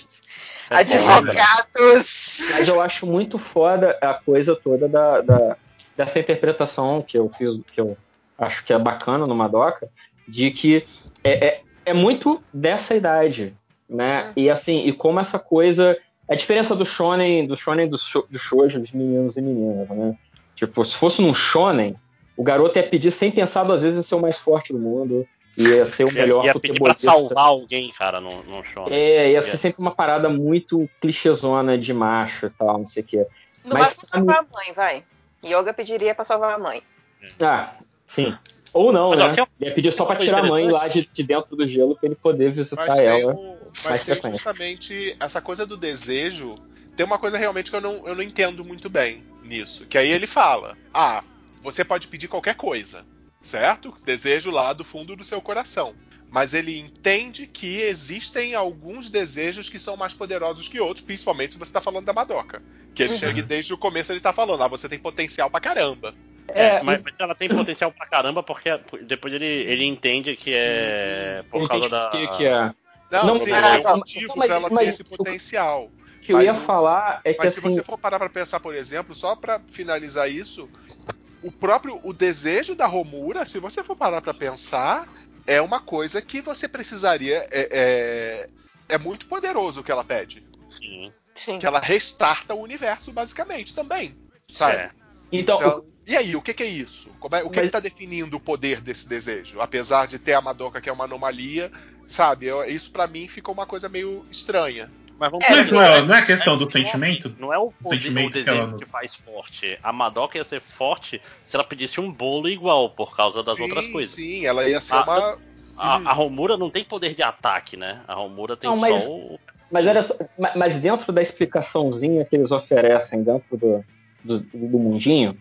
[SPEAKER 6] É
[SPEAKER 1] Advogados.
[SPEAKER 6] Mas eu acho muito foda a coisa toda da, da- dessa interpretação que eu fiz, que eu acho que é bacana no Madoka, de que é, é, é muito dessa idade, né? E assim, e como essa coisa. A diferença do shonen, do shonen do, sho, do shoujo, dos meninos e meninas, né? Tipo, se fosse num shonen, o garoto ia pedir sem pensar duas vezes em ser o mais forte do mundo, ia ser o melhor
[SPEAKER 3] Ia pedir pra
[SPEAKER 6] futebolista.
[SPEAKER 3] salvar alguém, cara, no, no show. né?
[SPEAKER 6] É, ia ser
[SPEAKER 3] Ia.
[SPEAKER 6] sempre uma parada muito clichêzona de macho e tal, não sei o quê.
[SPEAKER 1] No
[SPEAKER 6] Mas
[SPEAKER 1] máximo salvar a mãe, vai. Yoga pediria pra salvar a mãe.
[SPEAKER 6] Ah, sim. Ou não,
[SPEAKER 3] Mas, ó,
[SPEAKER 6] né?
[SPEAKER 3] tem um-
[SPEAKER 6] Ia pedir só pra tirar a mãe lá de, de dentro do gelo pra ele poder visitar
[SPEAKER 7] Mas tem,
[SPEAKER 6] ela.
[SPEAKER 7] o-
[SPEAKER 6] mais
[SPEAKER 7] mas tem
[SPEAKER 6] frequente.
[SPEAKER 7] justamente essa coisa do desejo. Tem uma coisa realmente que eu não, eu não entendo muito bem nisso. Que aí ele fala: Ah, você pode pedir qualquer coisa, certo? Desejo lá do fundo do seu coração. Mas ele entende que existem alguns desejos que são mais poderosos que outros, principalmente se você tá falando da Madoka. Que ele
[SPEAKER 1] Uhum.
[SPEAKER 7] chega e desde o começo ele tá falando, ah, você tem potencial pra caramba.
[SPEAKER 6] É,
[SPEAKER 3] mas, mas ela tem potencial pra caramba, porque depois ele, ele entende que é por
[SPEAKER 6] ele
[SPEAKER 3] causa
[SPEAKER 6] entende
[SPEAKER 3] da.
[SPEAKER 6] que, que é.
[SPEAKER 7] Não,
[SPEAKER 6] Não,
[SPEAKER 7] sim, é um motivo
[SPEAKER 6] mas-
[SPEAKER 7] pra ela
[SPEAKER 6] mas-
[SPEAKER 7] ter esse potencial.
[SPEAKER 6] O que eu ia falar é que
[SPEAKER 7] Mas se
[SPEAKER 6] assim.
[SPEAKER 7] você for parar pra pensar, por exemplo, só pra finalizar isso, o próprio o desejo da Romura, se você for parar pra pensar, é uma coisa que você precisaria é, é, é muito poderoso o que ela pede,
[SPEAKER 3] Sim.
[SPEAKER 1] Sim.
[SPEAKER 7] que ela restarta o universo basicamente também, sabe?
[SPEAKER 3] É.
[SPEAKER 6] Então,
[SPEAKER 7] Então, e aí, o que, que é isso? Como é- o que
[SPEAKER 6] Mas-
[SPEAKER 7] está definindo o poder desse desejo? Apesar de ter a Madoka, que é uma anomalia, sabe? Eu- isso pra mim ficou uma coisa meio estranha.
[SPEAKER 3] Mas vamos
[SPEAKER 1] É,
[SPEAKER 8] não é, não é questão do
[SPEAKER 3] não é-
[SPEAKER 8] sentimento?
[SPEAKER 3] Não é o, poder,
[SPEAKER 8] sentimento
[SPEAKER 3] o
[SPEAKER 8] que ela-
[SPEAKER 3] que faz forte. A Madoka ia ser forte se ela pedisse um bolo igual, por causa das
[SPEAKER 7] sim,
[SPEAKER 3] outras coisas.
[SPEAKER 7] Sim, ela ia ser
[SPEAKER 3] Ah,
[SPEAKER 7] uma.
[SPEAKER 3] A,
[SPEAKER 7] Hum.
[SPEAKER 3] a Romura não tem poder de ataque, né? A Romura tem
[SPEAKER 6] Não, mas-
[SPEAKER 3] só o.
[SPEAKER 6] Mas olha só, ma- mas dentro da explicaçãozinha que eles oferecem dentro do, do, do mundinho,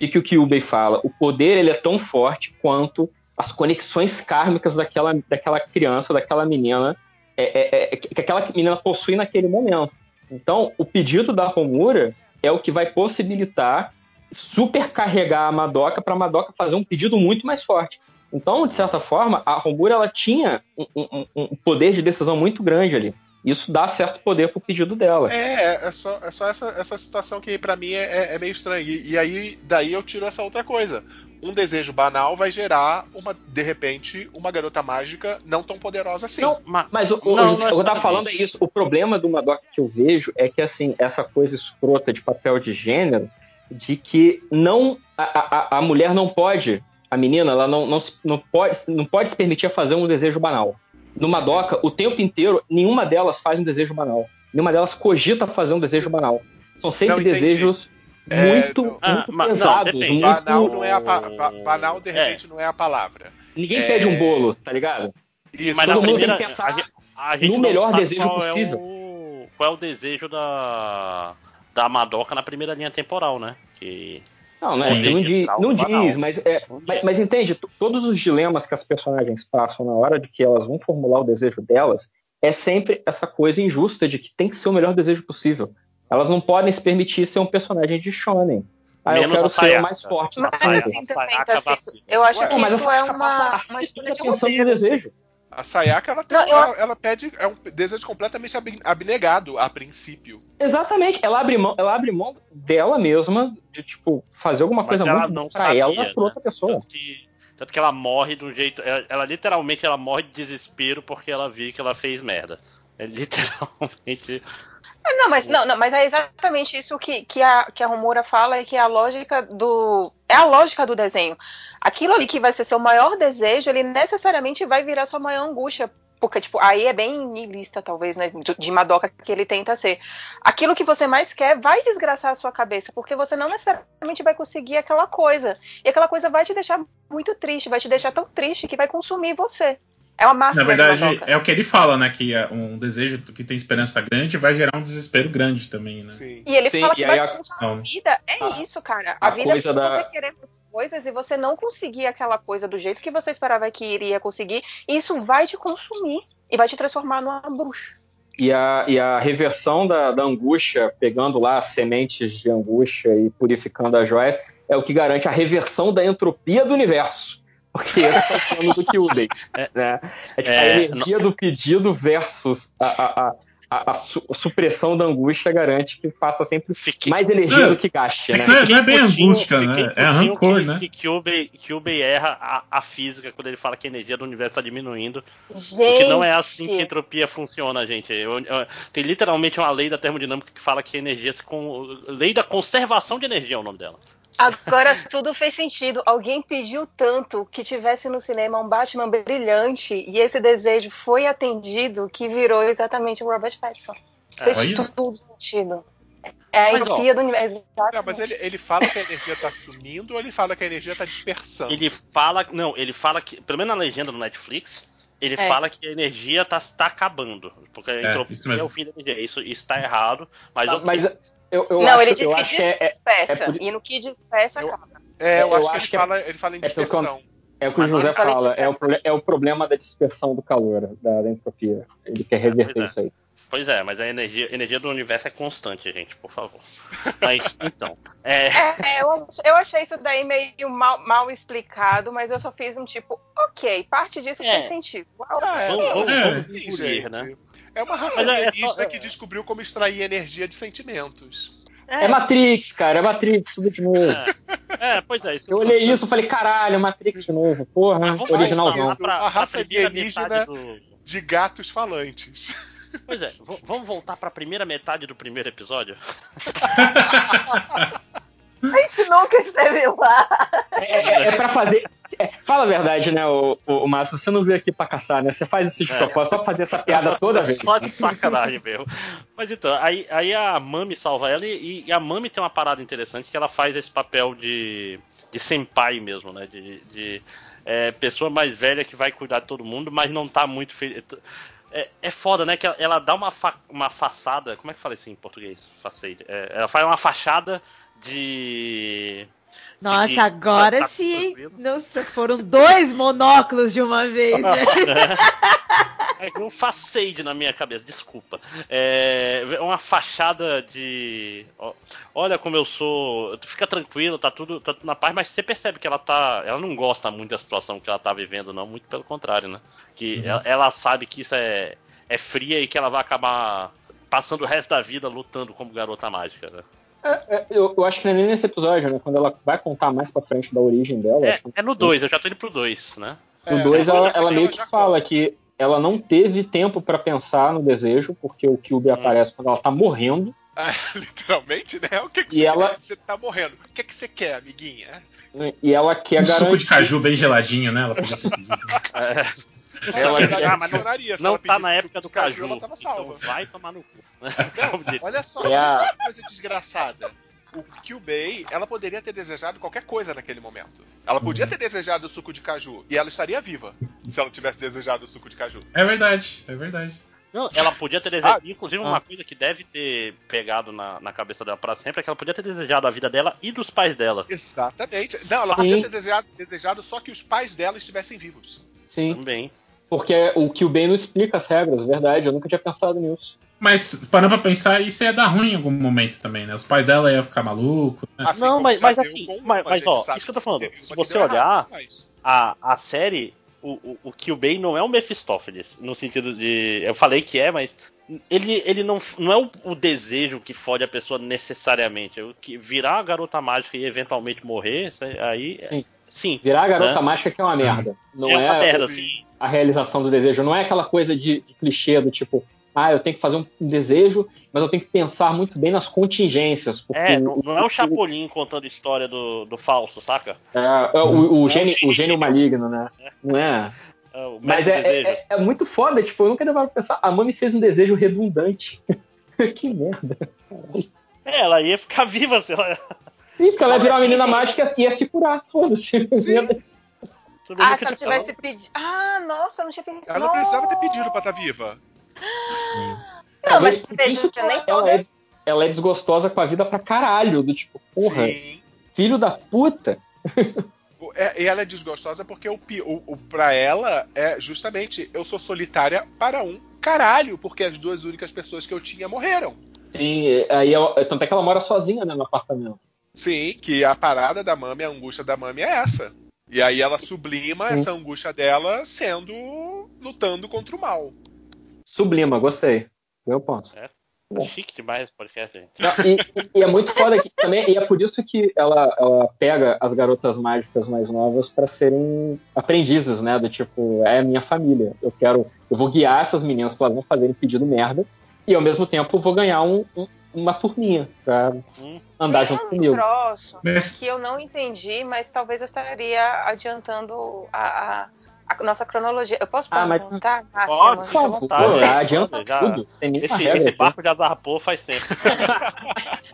[SPEAKER 6] o que o Kyubey fala? O poder ele é tão forte quanto as conexões kármicas daquela, daquela criança, daquela menina, é, é- é- que aquela menina possui naquele momento. Então, o pedido da Romura é o que vai possibilitar supercarregar a Madoka para a Madoka fazer um pedido muito mais forte. Então, de certa forma, a Romura ela tinha um, um- um poder de decisão muito grande ali. Isso dá certo poder pro pedido dela.
[SPEAKER 7] É, é só, é só essa, essa situação que pra mim é, é meio estranha. E, e aí, daí eu tiro essa outra coisa. Um desejo banal vai gerar, uma, de repente, uma garota mágica não tão poderosa assim.
[SPEAKER 6] Não,
[SPEAKER 3] Ma-
[SPEAKER 6] Mas o, o,
[SPEAKER 3] Não,
[SPEAKER 6] o-
[SPEAKER 3] não é
[SPEAKER 6] eu
[SPEAKER 3] só
[SPEAKER 6] tava falando é
[SPEAKER 3] isso.
[SPEAKER 6] O problema do Madoka que eu vejo é que, assim, essa coisa escrota de papel de gênero, de que não a, a, a mulher não pode, a menina, ela não, não, se- não, pode, não pode se permitir fazer um desejo banal. No Madoka, o tempo inteiro, nenhuma delas faz um desejo banal. Nenhuma delas cogita fazer um desejo banal. São sempre
[SPEAKER 7] Não,
[SPEAKER 6] desejos
[SPEAKER 7] É,
[SPEAKER 6] muito,
[SPEAKER 7] não-
[SPEAKER 3] Ah,
[SPEAKER 6] muito
[SPEAKER 3] não,
[SPEAKER 6] pesados.
[SPEAKER 3] depende.
[SPEAKER 6] muito...
[SPEAKER 7] Banal não é a pa- ba- banal de
[SPEAKER 3] É.
[SPEAKER 7] repente não é a palavra.
[SPEAKER 6] Ninguém
[SPEAKER 7] É.
[SPEAKER 6] pede um bolo, tá ligado?
[SPEAKER 7] Isso.
[SPEAKER 3] Mas
[SPEAKER 6] todo mundo
[SPEAKER 3] primeira,
[SPEAKER 6] tem que pensar
[SPEAKER 3] a gente, a gente
[SPEAKER 6] no
[SPEAKER 3] não
[SPEAKER 6] melhor desejo
[SPEAKER 3] qual
[SPEAKER 6] possível.
[SPEAKER 3] É o, qual é o desejo da, da Madoka na primeira linha temporal, né? Que
[SPEAKER 6] Não, não, é,
[SPEAKER 3] Sim.
[SPEAKER 6] não, diz, não diz, mas, é, mas, mas entende, todos os dilemas que as personagens passam na hora de que elas vão formular o desejo delas, é sempre essa coisa injusta de que tem que ser o melhor desejo possível. Elas não podem se permitir ser um personagem de shonen. Ah, eu quero ser o mais forte
[SPEAKER 1] Mas assim também,
[SPEAKER 3] vacila.
[SPEAKER 1] eu acho
[SPEAKER 6] Ué,
[SPEAKER 1] que isso é
[SPEAKER 6] Sayaka
[SPEAKER 1] uma, uma escolha
[SPEAKER 6] toda
[SPEAKER 1] de
[SPEAKER 6] pensando no
[SPEAKER 1] roteiro.
[SPEAKER 6] desejo.
[SPEAKER 7] A Sayaka, ela, tem,
[SPEAKER 1] Não,
[SPEAKER 7] ela, ela pede é um desejo completamente ab- abnegado a princípio.
[SPEAKER 6] Exatamente, ela abre mão, ela abre mão dela mesma de tipo fazer alguma
[SPEAKER 3] Mas
[SPEAKER 6] coisa
[SPEAKER 3] ela
[SPEAKER 6] muito
[SPEAKER 3] não
[SPEAKER 6] boa pra
[SPEAKER 3] sabia,
[SPEAKER 6] ela
[SPEAKER 3] né?
[SPEAKER 6] pra outra pessoa.
[SPEAKER 3] Tanto que, tanto que ela morre de um jeito. Ela, ela literalmente ela morre de desespero porque ela viu que ela fez merda. É literalmente.
[SPEAKER 1] Ah, Não, mas não, não, mas é exatamente isso que, que, a, que a Romura fala e que é a lógica do. É a lógica do desenho. Aquilo ali que vai ser seu maior desejo, ele necessariamente vai virar sua maior angústia. Porque, tipo, aí é bem niilista, talvez, né? De, de Madoka que ele tenta ser. Aquilo que você mais quer vai desgraçar a sua cabeça, porque você não necessariamente vai conseguir aquela coisa. E aquela coisa vai te deixar muito triste, vai te deixar tão triste que vai consumir você. É uma máxima
[SPEAKER 8] Na verdade, é o que ele fala, né? Que é um desejo que tem esperança grande vai gerar um desespero grande também, né?
[SPEAKER 7] Sim.
[SPEAKER 1] E ele
[SPEAKER 6] Sim,
[SPEAKER 1] fala que
[SPEAKER 6] e aí a-
[SPEAKER 1] a vida é
[SPEAKER 6] A-
[SPEAKER 1] isso, cara. A,
[SPEAKER 6] a
[SPEAKER 1] vida
[SPEAKER 6] coisa
[SPEAKER 1] é
[SPEAKER 6] da-
[SPEAKER 1] você querer muitas coisas e você não conseguir aquela coisa do jeito que você esperava que iria conseguir. E isso vai te consumir e vai te transformar numa bruxa.
[SPEAKER 6] E a, e a reversão da, da angústia, pegando lá as sementes de angústia e purificando as joias, é o que garante a reversão da entropia do universo. Porque esse é o plano do Kyubey. né? É tipo a
[SPEAKER 3] É,
[SPEAKER 6] energia do pedido versus a, a, a, a- a su- a supressão da angústia garante que faça sempre
[SPEAKER 3] Fiquei,
[SPEAKER 6] mais energia
[SPEAKER 8] É.
[SPEAKER 6] do que gaste,
[SPEAKER 8] É
[SPEAKER 6] né?
[SPEAKER 8] que não é, não é bem angústia, né? É rancor,
[SPEAKER 3] que,
[SPEAKER 8] né?
[SPEAKER 3] Que Kyubey, Kyubey erra a, a física quando ele fala que a energia do universo está diminuindo.
[SPEAKER 1] Gente.
[SPEAKER 3] Porque não é assim que a entropia funciona, gente. Eu- eu- tem literalmente uma lei da termodinâmica que fala que a energia se com, lei da conservação de energia é o nome dela.
[SPEAKER 1] Agora tudo fez sentido. Alguém pediu tanto que tivesse no cinema um Batman brilhante e esse desejo foi atendido que virou exatamente o Robert Pattinson. Fez
[SPEAKER 8] olha.
[SPEAKER 1] tudo sentido. É a entropia do universo.
[SPEAKER 7] Não, mas ele, ele fala que a energia tá sumindo ou ele fala que a energia tá dispersando?
[SPEAKER 3] Ele fala, não, ele fala que, pelo menos na legenda do Netflix, ele
[SPEAKER 1] É.
[SPEAKER 3] fala que a energia tá, tá acabando, porque a
[SPEAKER 8] É,
[SPEAKER 3] entropia é o fim da energia. Isso está errado, mas,
[SPEAKER 6] Tá,
[SPEAKER 3] eu-
[SPEAKER 6] Mas eu, eu
[SPEAKER 1] não,
[SPEAKER 6] acho,
[SPEAKER 1] ele diz
[SPEAKER 6] eu
[SPEAKER 1] que
[SPEAKER 6] que é, é,
[SPEAKER 1] dispersa.
[SPEAKER 6] é por-
[SPEAKER 1] E no que dispersa,
[SPEAKER 7] Eu-
[SPEAKER 1] acaba.
[SPEAKER 7] É, eu,
[SPEAKER 6] Eu
[SPEAKER 7] acho que
[SPEAKER 6] acho
[SPEAKER 7] ele
[SPEAKER 6] que é-
[SPEAKER 7] fala, ele fala em
[SPEAKER 6] é
[SPEAKER 7] dispersão.
[SPEAKER 6] é o que o José fala, é o, é o problema da dispersão do calor, da, da entropia. Ele quer reverter
[SPEAKER 3] é.
[SPEAKER 6] isso aí.
[SPEAKER 3] Pois é, mas a energia, a energia do universo é constante, gente, por favor. Mas, então, é,
[SPEAKER 1] É, eu, eu achei isso daí meio mal, mal explicado, mas eu só fiz um tipo, ok, parte disso
[SPEAKER 3] É.
[SPEAKER 1] fez sentido. Uau.
[SPEAKER 7] Ah, é,
[SPEAKER 3] Vamos-
[SPEAKER 7] é,
[SPEAKER 3] vamos-
[SPEAKER 7] é,
[SPEAKER 3] vamos engolir, né?
[SPEAKER 7] É uma raça
[SPEAKER 3] Mas é- é
[SPEAKER 7] alienígena
[SPEAKER 3] só-
[SPEAKER 7] que descobriu como extrair energia de sentimentos.
[SPEAKER 6] É Matrix, cara, é Matrix, tudo de novo.
[SPEAKER 3] é, é, pois é. Isso
[SPEAKER 6] Eu olhei
[SPEAKER 3] falando.
[SPEAKER 6] isso e falei, caralho, Matrix de novo. Porra, originalzão.
[SPEAKER 3] voltar pra,
[SPEAKER 7] A raça alienígena-
[SPEAKER 3] do.
[SPEAKER 7] De gatos falantes.
[SPEAKER 3] Pois é, vamos voltar pra primeira metade do primeiro episódio?
[SPEAKER 1] A gente nunca esteve lá.
[SPEAKER 6] É, é, é pra fazer. É, fala a verdade, né, o, o, o Márcio? Você não veio aqui pra caçar, né? Você faz isso de
[SPEAKER 3] É.
[SPEAKER 6] propósito, só pra fazer essa piada toda vez.
[SPEAKER 3] Só de sacanagem mesmo. Mas então, aí, aí a Mami salva ela e, e a Mami tem uma parada interessante que ela faz esse papel de, de senpai mesmo, né? De, de, é, pessoa mais velha que vai cuidar de todo mundo, mas não tá muito feliz. É, é foda, né? Que ela, ela dá uma, fa- uma façada. Como é que fala isso em português? Facade. É, ela faz uma fachada de.
[SPEAKER 10] Nossa, agora
[SPEAKER 3] tá- tá
[SPEAKER 10] sim. Nossa, foram dois monóculos de uma vez, né?
[SPEAKER 3] É um facade na minha cabeça, desculpa. É uma fachada de. Olha como eu sou. Fica tranquilo, tá tudo, tá tudo na paz, mas você percebe que ela tá. Ela não gosta muito da situação que ela tá vivendo, não. Muito pelo contrário, né? Que ela, ela sabe que isso é, é fria e que ela vai acabar passando o resto da vida lutando como garota mágica, né?
[SPEAKER 6] É, eu, eu acho que não é nem nesse episódio, né? Quando ela vai contar mais pra frente da origem dela.
[SPEAKER 3] É,
[SPEAKER 6] acho que-
[SPEAKER 3] é no 2, eu já tô indo pro 2, né?
[SPEAKER 6] No
[SPEAKER 7] É,
[SPEAKER 6] 2,
[SPEAKER 7] no
[SPEAKER 6] ela,
[SPEAKER 7] dois
[SPEAKER 6] ela meio
[SPEAKER 7] ela
[SPEAKER 6] que fala que ela não teve tempo pra pensar no desejo, porque o Kyubi
[SPEAKER 3] Hum.
[SPEAKER 6] aparece quando ela tá morrendo.
[SPEAKER 7] Ah, literalmente, né? O que, que
[SPEAKER 6] E
[SPEAKER 7] você
[SPEAKER 6] ela-
[SPEAKER 7] quer? Você tá morrendo. O que, que você quer, amiguinha?
[SPEAKER 6] E ela quer
[SPEAKER 8] Um suco
[SPEAKER 6] garantir.
[SPEAKER 8] de caju bem geladinho, né? Ela podia ter pedido.
[SPEAKER 3] Ela-
[SPEAKER 7] verdade,
[SPEAKER 3] não- Não
[SPEAKER 7] ela
[SPEAKER 3] tá na época do
[SPEAKER 7] de
[SPEAKER 3] caju.
[SPEAKER 7] Ela tava salva.
[SPEAKER 3] Então vai tomar no cu. Diz.
[SPEAKER 7] Olha só,
[SPEAKER 6] É a-
[SPEAKER 7] que coisa desgraçada. O Kyubei, ela poderia ter desejado qualquer coisa naquele momento. Ela podia ter desejado o suco de caju e ela estaria viva se ela tivesse desejado o suco de caju.
[SPEAKER 8] É verdade, é verdade.
[SPEAKER 3] Não, ela podia ter desejado. Inclusive,
[SPEAKER 6] Ah.
[SPEAKER 3] uma coisa que deve ter pegado na, na cabeça dela pra sempre é que ela podia ter desejado a vida dela e dos pais dela.
[SPEAKER 7] Exatamente. Não, ela
[SPEAKER 6] Sim.
[SPEAKER 7] podia ter desejado, desejado só que os pais dela estivessem vivos.
[SPEAKER 6] Sim,
[SPEAKER 3] Também.
[SPEAKER 6] Porque o Kyubei não explica as regras, verdade. Eu nunca tinha pensado nisso.
[SPEAKER 8] Mas, parando pra pensar, isso ia dar ruim em algum momento também, né? Os pais dela iam ficar malucos. Né?
[SPEAKER 7] Assim
[SPEAKER 3] não, mas, mas assim, mas, mas ó, isso que eu tô falando. Se
[SPEAKER 7] que
[SPEAKER 3] você
[SPEAKER 7] errado,
[SPEAKER 3] olhar
[SPEAKER 7] mas-
[SPEAKER 3] a, a série, o, o, o Kyubey não é o Mephistófeles, no sentido de. Eu falei que é, mas. Ele, ele não, não é o, o desejo que fode a pessoa necessariamente. É o que virar a garota mágica e eventualmente morrer, isso aí- aí. é-
[SPEAKER 6] Sim.
[SPEAKER 3] Sim.
[SPEAKER 6] Virar a garota
[SPEAKER 3] né?
[SPEAKER 6] mágica que é uma merda. Não
[SPEAKER 3] é
[SPEAKER 6] é,
[SPEAKER 3] merda,
[SPEAKER 7] assim.
[SPEAKER 6] a realização do desejo. Não é aquela coisa de, de clichê do tipo, ah, eu tenho que fazer um desejo, mas eu tenho que pensar muito bem nas contingências. Porque
[SPEAKER 3] É, não, não é o Chapolin contando história do, do falso, saca?
[SPEAKER 6] é, é, o, o, gênio, o gênio maligno, né? Não é?
[SPEAKER 3] É
[SPEAKER 6] Mas é, é, é- é muito foda, tipo, eu nunca levava pra pensar, a Mami fez um desejo redundante. que merda.
[SPEAKER 3] É, ela ia ficar viva se ela.
[SPEAKER 6] Sim, porque ela ia virar uma menina mágica e ia se curar, foda-se.
[SPEAKER 7] Sim.
[SPEAKER 1] Ah, se ela tivesse pedido. Ah, nossa, eu não tinha pensado.
[SPEAKER 7] Ela não precisava ter pedido pra estar viva.
[SPEAKER 1] Não, mas
[SPEAKER 6] Talvez por
[SPEAKER 1] veja,
[SPEAKER 6] isso que
[SPEAKER 1] nem
[SPEAKER 6] ela é, ela é desgostosa com a vida pra caralho. Do tipo, porra,
[SPEAKER 7] Sim.
[SPEAKER 6] filho da puta.
[SPEAKER 7] É- E ela é desgostosa porque o, o, o, pra ela é justamente eu sou solitária para um caralho, porque as duas únicas pessoas que eu tinha morreram.
[SPEAKER 6] Sim, aí ela- tanto é que ela mora sozinha né, no apartamento.
[SPEAKER 7] Sim, que a parada da Mami, a angústia da Mami é essa. E aí ela sublima
[SPEAKER 6] Sim.
[SPEAKER 7] essa angústia dela sendo lutando contra o mal.
[SPEAKER 6] Sublima, gostei. Meu ponto.
[SPEAKER 3] Chique demais esse podcast, gente.
[SPEAKER 6] Não, e, e é muito foda que também, e é por isso que ela, ela pega as garotas mágicas mais novas pra serem aprendizes, né? Do tipo, é a minha família. Eu quero, eu vou guiar essas meninas pra elas não fazerem pedido merda e ao mesmo tempo vou ganhar um- um- uma turminha pra
[SPEAKER 3] Hum.
[SPEAKER 6] andar
[SPEAKER 1] Tem
[SPEAKER 6] junto
[SPEAKER 1] um
[SPEAKER 6] comigo.
[SPEAKER 1] troço
[SPEAKER 8] Mas-
[SPEAKER 1] que eu não entendi, mas talvez eu estaria adiantando a, a- a nossa cronologia. Eu posso
[SPEAKER 6] Ah, mas-
[SPEAKER 1] perguntar, Márcia,
[SPEAKER 3] Pode?
[SPEAKER 6] Por favor,
[SPEAKER 3] vontade,
[SPEAKER 6] adianta
[SPEAKER 3] já.
[SPEAKER 6] tudo.
[SPEAKER 3] Esse, esse barco já zarpou faz tempo.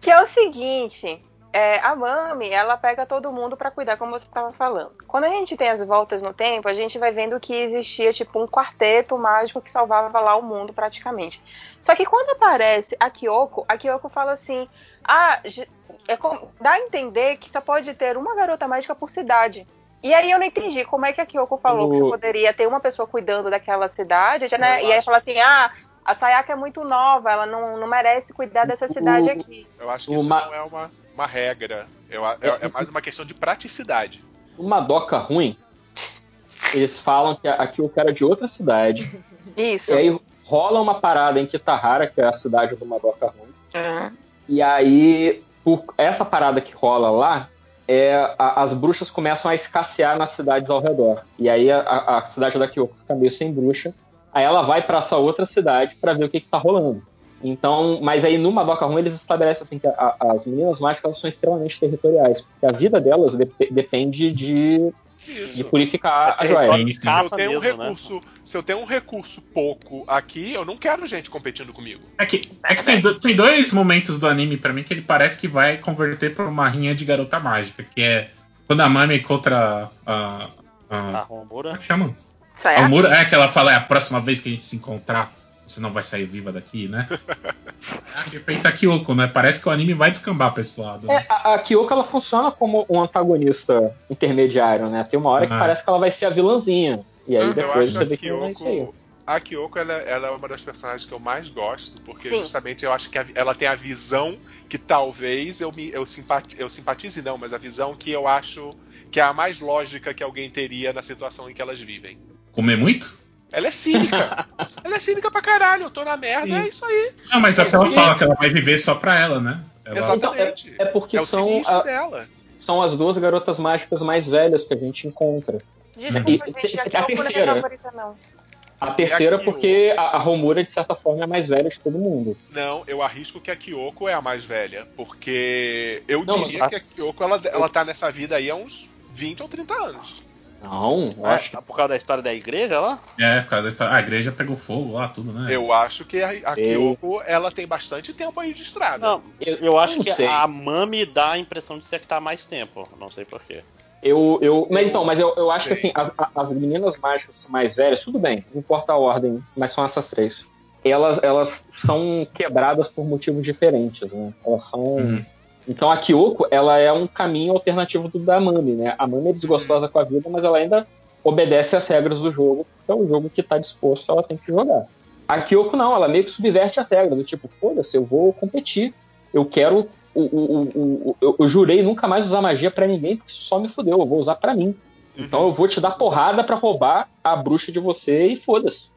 [SPEAKER 1] Que é o seguinte, é, a Mami, ela pega todo mundo pra cuidar, como você estava falando. Quando a gente tem as voltas no tempo, a gente vai vendo que existia tipo um quarteto mágico que salvava lá o mundo praticamente. Só que quando aparece a Kyoko, a Kyoko fala assim: "Ah, é como- dá a entender que só pode ter uma garota mágica por cidade". E aí eu não entendi como é que a Kyoko falou que
[SPEAKER 6] O-
[SPEAKER 1] só poderia ter uma pessoa cuidando daquela cidade, né? E aí fala assim: "Ah, a Sayaka é muito nova, ela não, não merece cuidar dessa cidade
[SPEAKER 6] O-
[SPEAKER 1] aqui".
[SPEAKER 7] Eu acho que isso
[SPEAKER 6] ma-
[SPEAKER 7] não é uma, uma regra. A- é, é mais uma questão de praticidade.
[SPEAKER 6] Uma doca ruim, eles falam que a- aqui o cara é de outra cidade.
[SPEAKER 1] Isso.
[SPEAKER 6] E aí rola uma parada em Kitahara, que é a cidade do Madoka ruim.
[SPEAKER 1] Uhum.
[SPEAKER 6] E aí, por essa parada que rola lá, é, a- as bruxas começam a escassear nas cidades ao redor. E aí a, a- cidade da Kyoko fica meio sem bruxa. Aí ela vai pra essa outra cidade pra ver o que, que tá rolando. Então, mas aí no Madoka Ruim eles estabelecem assim que a- as meninas mágicas elas são extremamente territoriais, porque a vida delas dep- depende de, de purificar a
[SPEAKER 3] É
[SPEAKER 6] joia.
[SPEAKER 3] território de
[SPEAKER 8] Se
[SPEAKER 7] eu tenho um
[SPEAKER 3] mesmo, né?
[SPEAKER 7] recurso, se eu tenho um recurso pouco aqui, eu não quero gente competindo comigo.
[SPEAKER 8] É que, é que tem, do- tem dois momentos do anime pra mim que ele parece que vai converter pra uma rinha de garota mágica, que é quando a Mami encontra a. a,
[SPEAKER 3] A Romura.
[SPEAKER 8] é que chama? A
[SPEAKER 1] Sayaka?
[SPEAKER 8] Mura, é que ela fala, é a próxima vez que a gente se encontrar, você não vai sair viva daqui, né? é que feita a Kyoko, né? Parece que o anime vai descambar pra esse lado.
[SPEAKER 6] É,
[SPEAKER 8] Né?
[SPEAKER 6] a, a Kyoko ela funciona como um antagonista intermediário, né? Tem uma hora que
[SPEAKER 8] Ah.
[SPEAKER 6] parece que ela vai ser a vilãzinha. E aí
[SPEAKER 1] Uhum.
[SPEAKER 7] Eu
[SPEAKER 6] depois
[SPEAKER 7] acho
[SPEAKER 6] você
[SPEAKER 7] a
[SPEAKER 6] vê que não é isso aí.
[SPEAKER 7] Kyoko. A Kyoko ela, ela é uma das personagens que eu mais gosto, porque
[SPEAKER 1] Sim.
[SPEAKER 7] justamente eu acho que a- ela tem a visão que talvez eu me eu, simpati, eu simpatize, não, mas a visão que eu acho que é a mais lógica que alguém teria na situação em que elas vivem.
[SPEAKER 8] Comer muito?
[SPEAKER 7] Ela é cínica. ela é cínica pra caralho. Eu tô na merda,
[SPEAKER 6] Sim.
[SPEAKER 7] é isso aí.
[SPEAKER 8] Não, mas até ela fala que ela vai viver só pra ela, né? Ela-
[SPEAKER 7] Exatamente.
[SPEAKER 6] É porque
[SPEAKER 7] É o
[SPEAKER 6] são, a-
[SPEAKER 7] dela.
[SPEAKER 6] são as duas garotas mágicas mais velhas que a gente encontra.
[SPEAKER 1] Desculpa,
[SPEAKER 6] E-
[SPEAKER 1] gente, aqui
[SPEAKER 6] a
[SPEAKER 1] é minha
[SPEAKER 6] terceira.
[SPEAKER 1] favorita, não.
[SPEAKER 6] A terceira
[SPEAKER 7] Kyoko.
[SPEAKER 6] porque a, a Romura, de certa forma, é a mais velha de todo mundo.
[SPEAKER 7] Não, eu arrisco que a Kyoko é a mais velha. Porque eu
[SPEAKER 6] Não,
[SPEAKER 7] diria
[SPEAKER 6] mas-
[SPEAKER 7] que a Kyoko ela, ela tá nessa vida aí há uns 20 ou 30 anos.
[SPEAKER 6] Não, eu
[SPEAKER 3] É,
[SPEAKER 6] acho que
[SPEAKER 3] por causa da história da igreja lá?
[SPEAKER 8] É, por causa da história. A igreja pegou fogo lá, tudo, né?
[SPEAKER 7] Eu acho que a, a
[SPEAKER 6] Eu-
[SPEAKER 7] Kyoko ela tem bastante tempo aí de estrada.
[SPEAKER 3] Não,
[SPEAKER 6] Eu-
[SPEAKER 3] eu acho
[SPEAKER 6] não
[SPEAKER 3] que
[SPEAKER 6] sei.
[SPEAKER 3] a Mami dá a impressão de ser que tá há mais tempo. Não sei porquê.
[SPEAKER 6] Eu, eu, mas então, mas eu, eu acho que
[SPEAKER 7] Sei.
[SPEAKER 6] assim, as, as meninas mágicas mais velhas, tudo bem, não importa a ordem, mas são essas três. Elas, elas são quebradas por motivos diferentes, né? Elas são.
[SPEAKER 8] Uhum.
[SPEAKER 6] Então a Kyoko, ela é um caminho alternativo do da Mami, né? A Mami é desgostosa com a vida, mas ela ainda obedece às regras do jogo, porque é o jogo que tá disposto, ela tem que jogar. A Kyoko não, ela meio que subverte as regras, do tipo, foda-se, eu vou competir. Eu quero. O, o, o, o- eu, eu jurei nunca mais usar magia pra ninguém, porque isso só me fudeu, eu vou usar pra mim. Então eu vou te dar porrada pra roubar a bruxa de você e foda-se.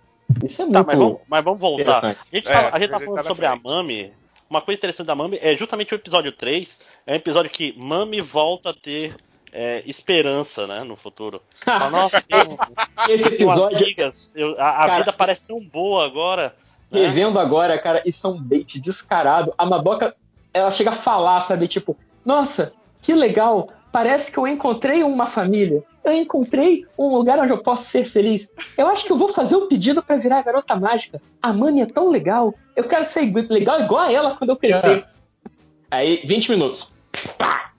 [SPEAKER 6] Isso é
[SPEAKER 3] Tá,
[SPEAKER 6] muito
[SPEAKER 3] mas vamos, mas vamos voltar. A gente
[SPEAKER 7] É,
[SPEAKER 3] tava, a gente tá falando
[SPEAKER 7] tá na
[SPEAKER 3] sobre a. Mami. Uma coisa interessante da Mami é justamente o episódio 3. É um episódio que Mami volta a ter é, esperança, né, no futuro. Fala, Nossa, tenho,
[SPEAKER 6] Esse episódio,
[SPEAKER 3] amigas, eu- a, a
[SPEAKER 6] Cara,
[SPEAKER 3] vida parece tão boa agora. né?
[SPEAKER 6] revendo agora, cara, isso é um bait descarado. A Madoka, ela chega a falar, sabe? Tipo, nossa, que legal, parece que eu encontrei uma família. Eu encontrei um lugar onde eu posso ser feliz. Eu acho que eu vou fazer o pedido pra virar a garota mágica. A Mami é tão legal. Eu quero ser legal igual a ela quando eu crescer. Aí, 20 minutos. Pá!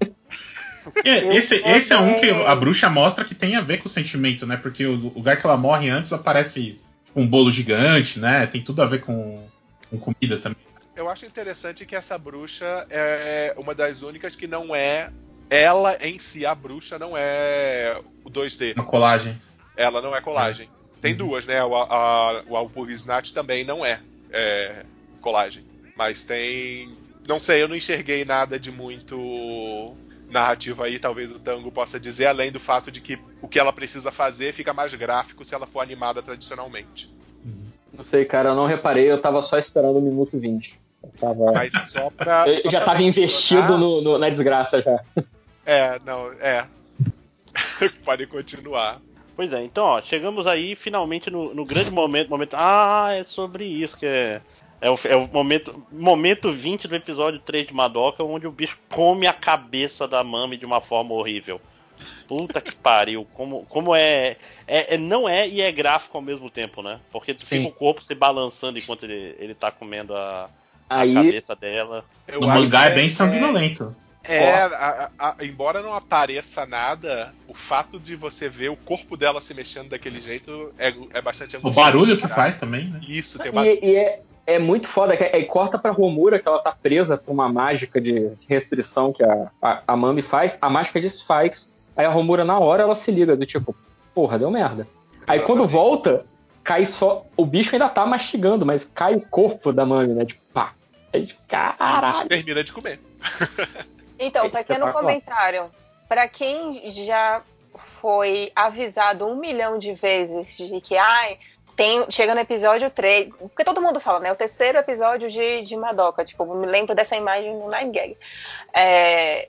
[SPEAKER 8] É, esse, esse é um que a bruxa mostra que tem a ver com o sentimento, né? Porque o lugar que ela morre antes aparece um bolo gigante, né? Tem tudo a ver com, com comida também.
[SPEAKER 7] Eu acho interessante que essa bruxa é uma das únicas que não é. Ela em si, a bruxa, não é o 2D.
[SPEAKER 8] Uma colagem.
[SPEAKER 7] Ela não é colagem. Tem
[SPEAKER 8] Uhum.
[SPEAKER 7] duas, né? O, a, o Alpurisnat também não é, é colagem. Mas tem. Não sei, eu não enxerguei nada de muito narrativa aí, talvez o Tango possa dizer, além do fato de que o que ela precisa fazer fica mais gráfico se ela for animada tradicionalmente.
[SPEAKER 6] Não sei, cara, eu não reparei, eu tava só esperando o minuto 20. Eu, tava...
[SPEAKER 7] Mas só pra.
[SPEAKER 6] eu
[SPEAKER 7] só
[SPEAKER 6] já
[SPEAKER 7] pra
[SPEAKER 6] tava
[SPEAKER 7] mencionar-
[SPEAKER 6] investido no- no- na desgraça já.
[SPEAKER 7] É, não, é. Pode continuar.
[SPEAKER 3] Pois é, então, ó, chegamos aí finalmente no, no grande momento, momento. Ah, é sobre isso que é. É o, é o momento, momento 20 do episódio 3 de Madoka, onde o bicho come a cabeça da Mami de uma forma horrível. Puta que pariu. Como, como é, é, é- Não é e é gráfico ao mesmo tempo, né? Porque tu
[SPEAKER 6] Sim.
[SPEAKER 3] fica o corpo se balançando enquanto ele, ele tá comendo a, a
[SPEAKER 6] Aí,
[SPEAKER 3] cabeça dela.
[SPEAKER 7] Eu
[SPEAKER 8] No
[SPEAKER 7] acho
[SPEAKER 8] mangá
[SPEAKER 7] que
[SPEAKER 8] é bem sanguinolento.
[SPEAKER 7] É, a- a- a- embora não apareça nada, o fato de você ver o corpo dela se mexendo daquele jeito é, é bastante
[SPEAKER 8] O
[SPEAKER 7] angustiante,
[SPEAKER 8] barulho que
[SPEAKER 7] cara.
[SPEAKER 8] faz também, né?
[SPEAKER 7] Isso, tem barulho.
[SPEAKER 6] e, e é, é muito foda, que aí corta pra Romura, que ela tá presa por uma mágica de restrição que a, a, a Mami faz, a mágica desfaz. Aí a Romura, na hora, ela se liga, do tipo, porra, deu merda. Aí quando
[SPEAKER 7] Exatamente.
[SPEAKER 6] volta, cai só. O bicho ainda tá mastigando, mas cai o corpo da Mami, né? Tipo, pá. Aí, tipo, caralho.
[SPEAKER 7] termina de comer.
[SPEAKER 1] Então, pequeno comentário. Pra quem já foi avisado um milhão de vezes de que, ai, tem, chega no episódio 3, porque todo mundo fala, né? O terceiro episódio de, de Madoka. Tipo, me lembro dessa imagem no Nine Gag. É,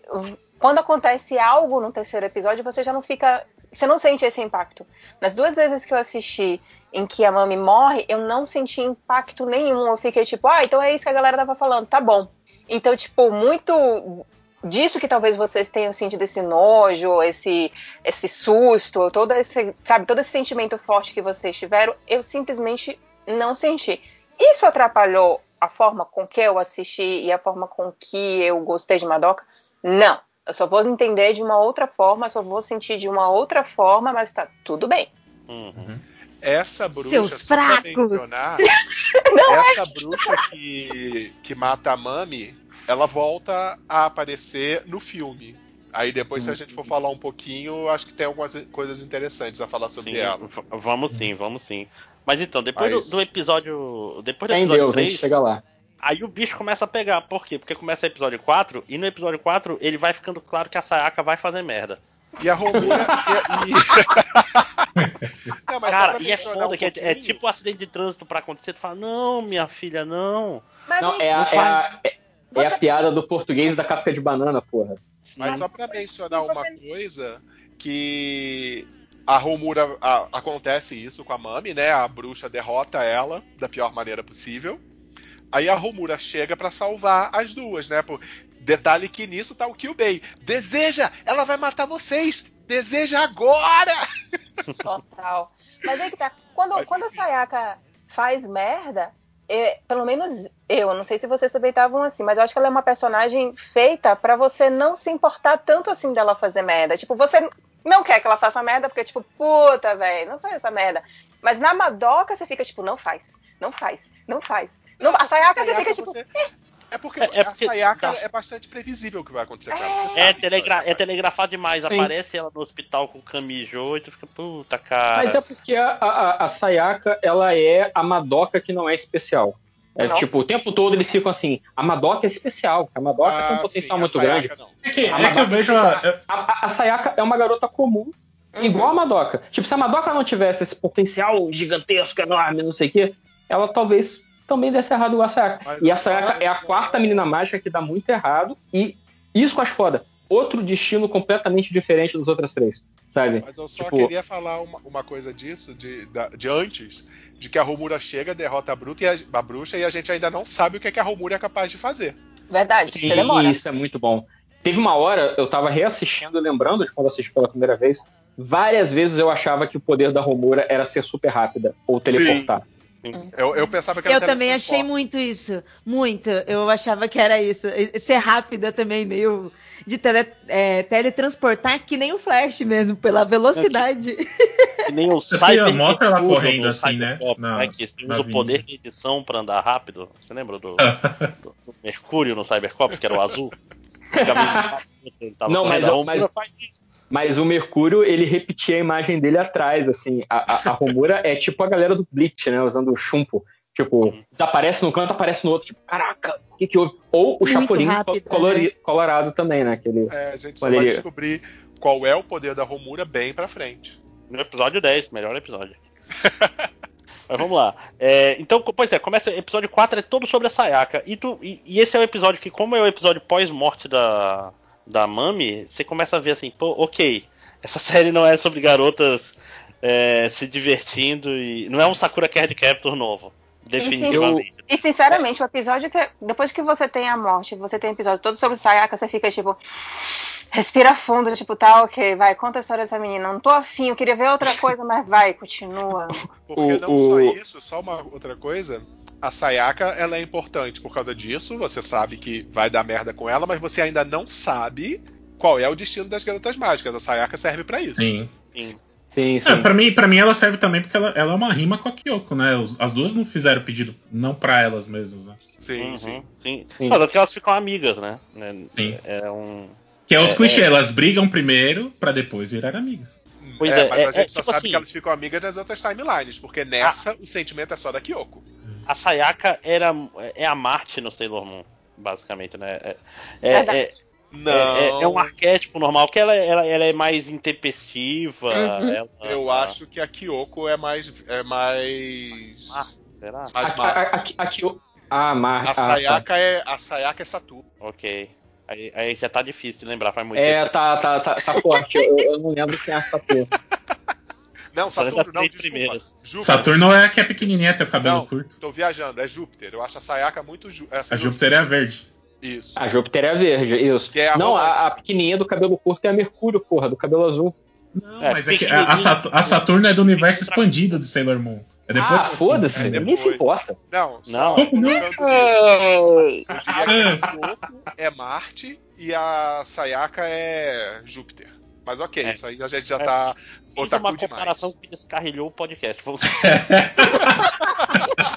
[SPEAKER 1] quando acontece algo no terceiro episódio, você já não fica. Você não sente esse impacto. Nas duas vezes que eu assisti em que a Mami morre, eu não senti impacto nenhum. Eu fiquei tipo, ah, então é isso que a galera tava falando, tá bom. Então, tipo, muito disso que talvez vocês tenham sentido esse nojo, esse, esse susto, todo esse, sabe, todo esse sentimento forte que vocês tiveram, eu simplesmente não senti. Isso atrapalhou a forma com que eu assisti e a forma com que eu gostei de Madoka? Não. Eu só vou entender de uma outra forma, só vou sentir de uma outra forma, mas tá tudo bem.
[SPEAKER 3] Uhum.
[SPEAKER 7] Essa bruxa,
[SPEAKER 10] Seus fracos.
[SPEAKER 7] mencionar,
[SPEAKER 1] é
[SPEAKER 7] essa bruxa que, que mata a Mami, ela volta a aparecer no filme. Aí depois, se a gente for falar um pouquinho, acho que tem algumas coisas interessantes a falar sobre
[SPEAKER 3] Sim,
[SPEAKER 7] ela.
[SPEAKER 3] vamos sim, vamos sim. Mas então, depois
[SPEAKER 7] Mas-
[SPEAKER 3] do, do episódio. Depois do
[SPEAKER 6] Fé em
[SPEAKER 3] episódio
[SPEAKER 6] Deus, a
[SPEAKER 3] 3,
[SPEAKER 6] gente chega lá.
[SPEAKER 3] aí o bicho começa a pegar. Por quê? Porque começa o episódio 4, e no episódio 4 ele vai ficando claro que a Sayaka vai fazer merda.
[SPEAKER 7] E a Romura. e, e... Não,
[SPEAKER 3] Cara, e é foda
[SPEAKER 7] um
[SPEAKER 3] que é, é tipo um acidente de trânsito pra acontecer. Tu fala, não, minha filha, não.
[SPEAKER 1] Mas
[SPEAKER 6] Não, é a,
[SPEAKER 3] Não
[SPEAKER 6] é, a, é, é a piada do português da casca de banana, porra.
[SPEAKER 7] Mas só pra mencionar uma coisa, que a Romura a- acontece isso com a Mami, né? A bruxa derrota ela da pior maneira possível. Aí a Romura chega pra salvar as duas, né? Por... Detalhe que nisso tá o Kyubei. Deseja! Ela vai matar vocês! Deseja agora!
[SPEAKER 1] Total. Mas aí que tá. Quando,
[SPEAKER 7] Mas
[SPEAKER 1] quando a. Sayaka faz merda, é, pelo menos eu, não sei se vocês também estavam assim, mas eu acho que ela é uma personagem feita pra você não se importar tanto assim dela fazer merda. Tipo, você não quer que ela faça merda, porque, tipo, puta, velho, não faz essa merda. Mas na Madoka você fica, tipo, não faz, não faz, não faz. Não, a Sayaka, você fica, tipo,
[SPEAKER 7] você- É porque,
[SPEAKER 3] É- é
[SPEAKER 7] a
[SPEAKER 3] porque
[SPEAKER 7] Sayaka
[SPEAKER 3] dá.
[SPEAKER 7] é bastante previsível o que vai acontecer com
[SPEAKER 1] É.
[SPEAKER 7] ela.
[SPEAKER 3] É,
[SPEAKER 7] sabe
[SPEAKER 3] telegra é telegrafado demais.
[SPEAKER 6] Sim.
[SPEAKER 3] Aparece ela no hospital com camijo e tu fica, puta, cara.
[SPEAKER 6] Mas é porque a, a, a Sayaka, ela é a Madoka que não é especial. É
[SPEAKER 1] Nossa.
[SPEAKER 6] tipo, o tempo todo eles ficam assim, a Madoka é especial, a Madoka tem um
[SPEAKER 7] Ah,
[SPEAKER 6] potencial
[SPEAKER 7] sim, a
[SPEAKER 6] muito grande.
[SPEAKER 7] não.
[SPEAKER 8] É que,
[SPEAKER 6] A
[SPEAKER 8] é que
[SPEAKER 6] Madoka
[SPEAKER 8] eu vejo. a-
[SPEAKER 6] A, a- a Sayaka é uma garota comum,
[SPEAKER 1] Uhum.
[SPEAKER 6] igual a Madoka. Tipo, se a Madoka não tivesse esse potencial gigantesco, enorme, não sei o quê, ela talvez também desse errado igual a Sayaka.
[SPEAKER 7] Mas
[SPEAKER 6] e a Sayaka é a
[SPEAKER 7] isso,
[SPEAKER 6] quarta menina mágica que dá muito errado, e isso que eu acho foda. Outro destino completamente diferente das outras três, sabe?
[SPEAKER 7] Mas eu só
[SPEAKER 6] Tipo-
[SPEAKER 7] queria falar uma, uma coisa disso, de, da- de antes, de que a Romura chega, derrota a, bruta e a, a bruxa e a gente ainda não sabe o que, é que a Romura é capaz de fazer.
[SPEAKER 1] verdade,
[SPEAKER 6] Sim,
[SPEAKER 1] você demora.
[SPEAKER 6] Isso é muito bom. Teve uma hora, eu tava reassistindo, lembrando de quando assisti pela primeira vez, várias vezes eu achava que o poder da Romura era ser super rápida ou teleportar.
[SPEAKER 7] Eu, eu pensava que era
[SPEAKER 10] Eu também achei muito isso. Muito. Eu achava que era isso. Ser rápida também, meio de tele- é, teletransportar, que nem o Flash mesmo, pela velocidade.
[SPEAKER 3] Que nem o
[SPEAKER 8] Você
[SPEAKER 3] Cyber
[SPEAKER 8] mostra ela correndo
[SPEAKER 3] do
[SPEAKER 8] assim, né? Na-
[SPEAKER 3] né? Que usa o poder de edição pra andar rápido. Você lembra do, do- do Mercúrio no Cybercop, que era o azul? Ele tava
[SPEAKER 6] Não, mas-
[SPEAKER 3] a Romura
[SPEAKER 6] mas-
[SPEAKER 3] faz isso.
[SPEAKER 6] Mas o Mercúrio, ele repetia a imagem dele atrás, assim. A, a, a Romura é tipo a galera do Bleach, né? Usando o chumpo. Tipo, desaparece no canto, aparece no outro. Tipo, caraca, o que que houve? Ou o Chapolin colori- colorado também, né? Aquele...
[SPEAKER 7] É, a gente só vai descobrir qual é o poder da Romura bem pra frente.
[SPEAKER 3] No episódio 10, melhor episódio. Mas vamos lá. É, então, pois é, começa. Episódio 4 é todo sobre a Sayaka. E, tu, e, e esse é o episódio que, como é o episódio pós-morte da, da Mami, você começa a ver assim, pô, ok. Essa série não é sobre garotas é, se divertindo e. Não é um Sakura Card Captor novo. Definitivamente.
[SPEAKER 1] E sinceramente, o episódio que. Depois que você tem a morte, você tem um episódio todo sobre Sayaka, você fica tipo. Respira fundo, tipo, tá, ok, vai, conta a história dessa menina. Não tô afim, eu queria ver outra coisa, mas vai, continua.
[SPEAKER 7] Porque não só isso, só uma outra coisa. A Sayaka, ela é importante por causa disso. Você sabe que vai dar merda com ela, mas você ainda não sabe qual é o destino das garotas mágicas. A Sayaka serve pra isso.
[SPEAKER 8] Sim.
[SPEAKER 3] Sim.
[SPEAKER 6] Sim, sim.
[SPEAKER 8] É, pra, mim, pra mim ela serve também porque ela, ela é uma rima com a Kyoko, né? As duas não fizeram pedido, não pra elas mesmas, né?
[SPEAKER 7] Sim,
[SPEAKER 3] Uhum,
[SPEAKER 7] sim.
[SPEAKER 3] sim.
[SPEAKER 6] Sim.
[SPEAKER 3] Não, porque elas ficam amigas, né? né?
[SPEAKER 8] Sim.
[SPEAKER 3] É um.
[SPEAKER 8] Que é outro
[SPEAKER 3] É,
[SPEAKER 8] clichê,
[SPEAKER 3] é.
[SPEAKER 8] elas brigam primeiro pra depois virar amigas.
[SPEAKER 3] Pois
[SPEAKER 7] é,
[SPEAKER 3] é,
[SPEAKER 7] mas
[SPEAKER 3] é-
[SPEAKER 7] a gente
[SPEAKER 3] é
[SPEAKER 7] só
[SPEAKER 3] tipo
[SPEAKER 7] sabe
[SPEAKER 3] assim-
[SPEAKER 7] que elas ficam amigas nas outras timelines, porque nessa o sentimento é só da Kyoko.
[SPEAKER 3] A Sayaka era, é a Marte no Sailor Moon, basicamente, né? É, é, é-
[SPEAKER 7] Não.
[SPEAKER 3] É, é- é um arquétipo normal, que ela, ela, ela é mais intempestiva.
[SPEAKER 1] Uhum.
[SPEAKER 3] ela-
[SPEAKER 7] Eu acho que a Kyoko é mais. É mais.
[SPEAKER 3] Ah, será?
[SPEAKER 7] mais
[SPEAKER 6] A, a, a, a, a Kyo- Ah, Mar...
[SPEAKER 7] A
[SPEAKER 6] ah, tá.
[SPEAKER 7] Sayaka é. A Sayaka é Saturno.
[SPEAKER 3] Ok. Aí, aí já tá difícil de lembrar, faz muito
[SPEAKER 6] É,
[SPEAKER 3] tempo.
[SPEAKER 6] tá, tá, tá, tá forte. Eu, eu não lembro quem é essa porra.
[SPEAKER 7] Não, Saturno, não, desculpa. Júpiter.
[SPEAKER 8] Saturno é a que é pequenininha, tem o cabelo
[SPEAKER 7] Não,
[SPEAKER 8] curto.
[SPEAKER 7] tô viajando, é Júpiter. Eu acho a Sayaka muito. Ju... essa
[SPEAKER 8] A Júpiter é a verde.
[SPEAKER 7] Isso.
[SPEAKER 6] A Júpiter é a verde, isso.
[SPEAKER 7] Que é a
[SPEAKER 6] não, a, a pequenininha do cabelo curto é a Mercúrio, porra, do cabelo azul.
[SPEAKER 8] Não,
[SPEAKER 3] É,
[SPEAKER 8] mas é que a, a Sat- a Saturno é do universo expandido de Sailor Moon. É depois
[SPEAKER 6] ah, foda-se,
[SPEAKER 7] É
[SPEAKER 6] ninguém se importa.
[SPEAKER 7] Não,
[SPEAKER 3] Não.
[SPEAKER 7] Eu diria que Kyoko é Marte e a Sayaka é Júpiter. Mas ok,
[SPEAKER 3] É.
[SPEAKER 7] isso aí a gente já
[SPEAKER 3] É.
[SPEAKER 7] tá
[SPEAKER 3] Fiz uma comparação
[SPEAKER 7] demais.
[SPEAKER 3] que descarrilhou o podcast. Vamos...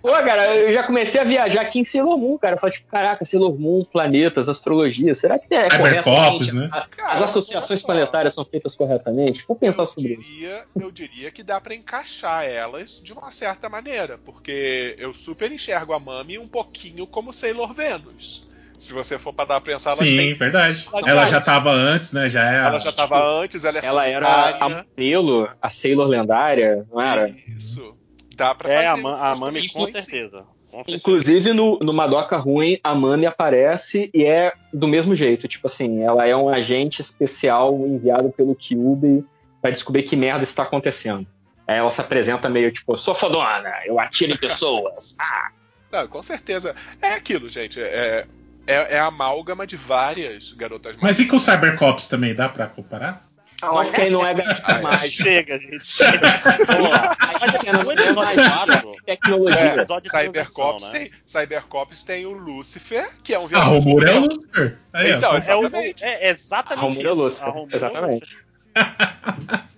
[SPEAKER 6] Pô, cara, eu já comecei a viajar aqui em Sailor Moon, cara. Eu falei, tipo, caraca, Sailor Moon, planetas, astrologia. Será que é corretamente?
[SPEAKER 8] né?
[SPEAKER 6] A-
[SPEAKER 7] Cara,
[SPEAKER 6] As associações planetárias são feitas corretamente? Vou pensar
[SPEAKER 7] eu
[SPEAKER 6] sobre isso.
[SPEAKER 7] diria, eu diria que dá pra encaixar elas de uma certa maneira, porque eu super enxergo a Mami um pouquinho como Sailor Venus. Se você for para pensar, elas
[SPEAKER 8] Sim, verdade. Ela já tava antes, né? Já é. a-
[SPEAKER 7] Ela já tava antes, ela é
[SPEAKER 6] Ela era a modelo, a Sailor lendária, não era?
[SPEAKER 7] Isso. Dá pra
[SPEAKER 3] É,
[SPEAKER 7] fazer.
[SPEAKER 3] a, Ma- a
[SPEAKER 7] umas
[SPEAKER 3] Mami com certeza. Com certeza.
[SPEAKER 6] Inclusive no, no Madoka Ruim, a Mami aparece e é do mesmo jeito. Tipo assim, ela é um agente especial enviado pelo Kyubi pra descobrir que merda está acontecendo. Aí ela se apresenta meio tipo, sou fodona, eu atiro em pessoas. Ah,
[SPEAKER 7] Não, com certeza. É aquilo, gente. É, é, é a amálgama de várias garotas
[SPEAKER 8] Mas e com o Cybercops também? Dá pra comparar?
[SPEAKER 1] Olha,
[SPEAKER 6] quem não é garota mágica.
[SPEAKER 3] Chega, gente. Chega. Vamos lá.
[SPEAKER 6] Aí cena
[SPEAKER 3] o
[SPEAKER 6] não é
[SPEAKER 3] quatro-
[SPEAKER 6] tecnologia.
[SPEAKER 7] É,
[SPEAKER 3] de
[SPEAKER 7] Cybercops,
[SPEAKER 3] né?
[SPEAKER 7] tem, Cybercops tem o Lucifer, que é um
[SPEAKER 8] A
[SPEAKER 7] vilão.
[SPEAKER 8] Romura é o Lucifer. Aí.
[SPEAKER 7] Então,
[SPEAKER 3] É, o,
[SPEAKER 7] Exatamente.
[SPEAKER 3] é exatamente
[SPEAKER 6] A Romura
[SPEAKER 3] isso.
[SPEAKER 6] Lúcifer,
[SPEAKER 3] A Romura
[SPEAKER 6] exatamente.
[SPEAKER 3] Lúcifer.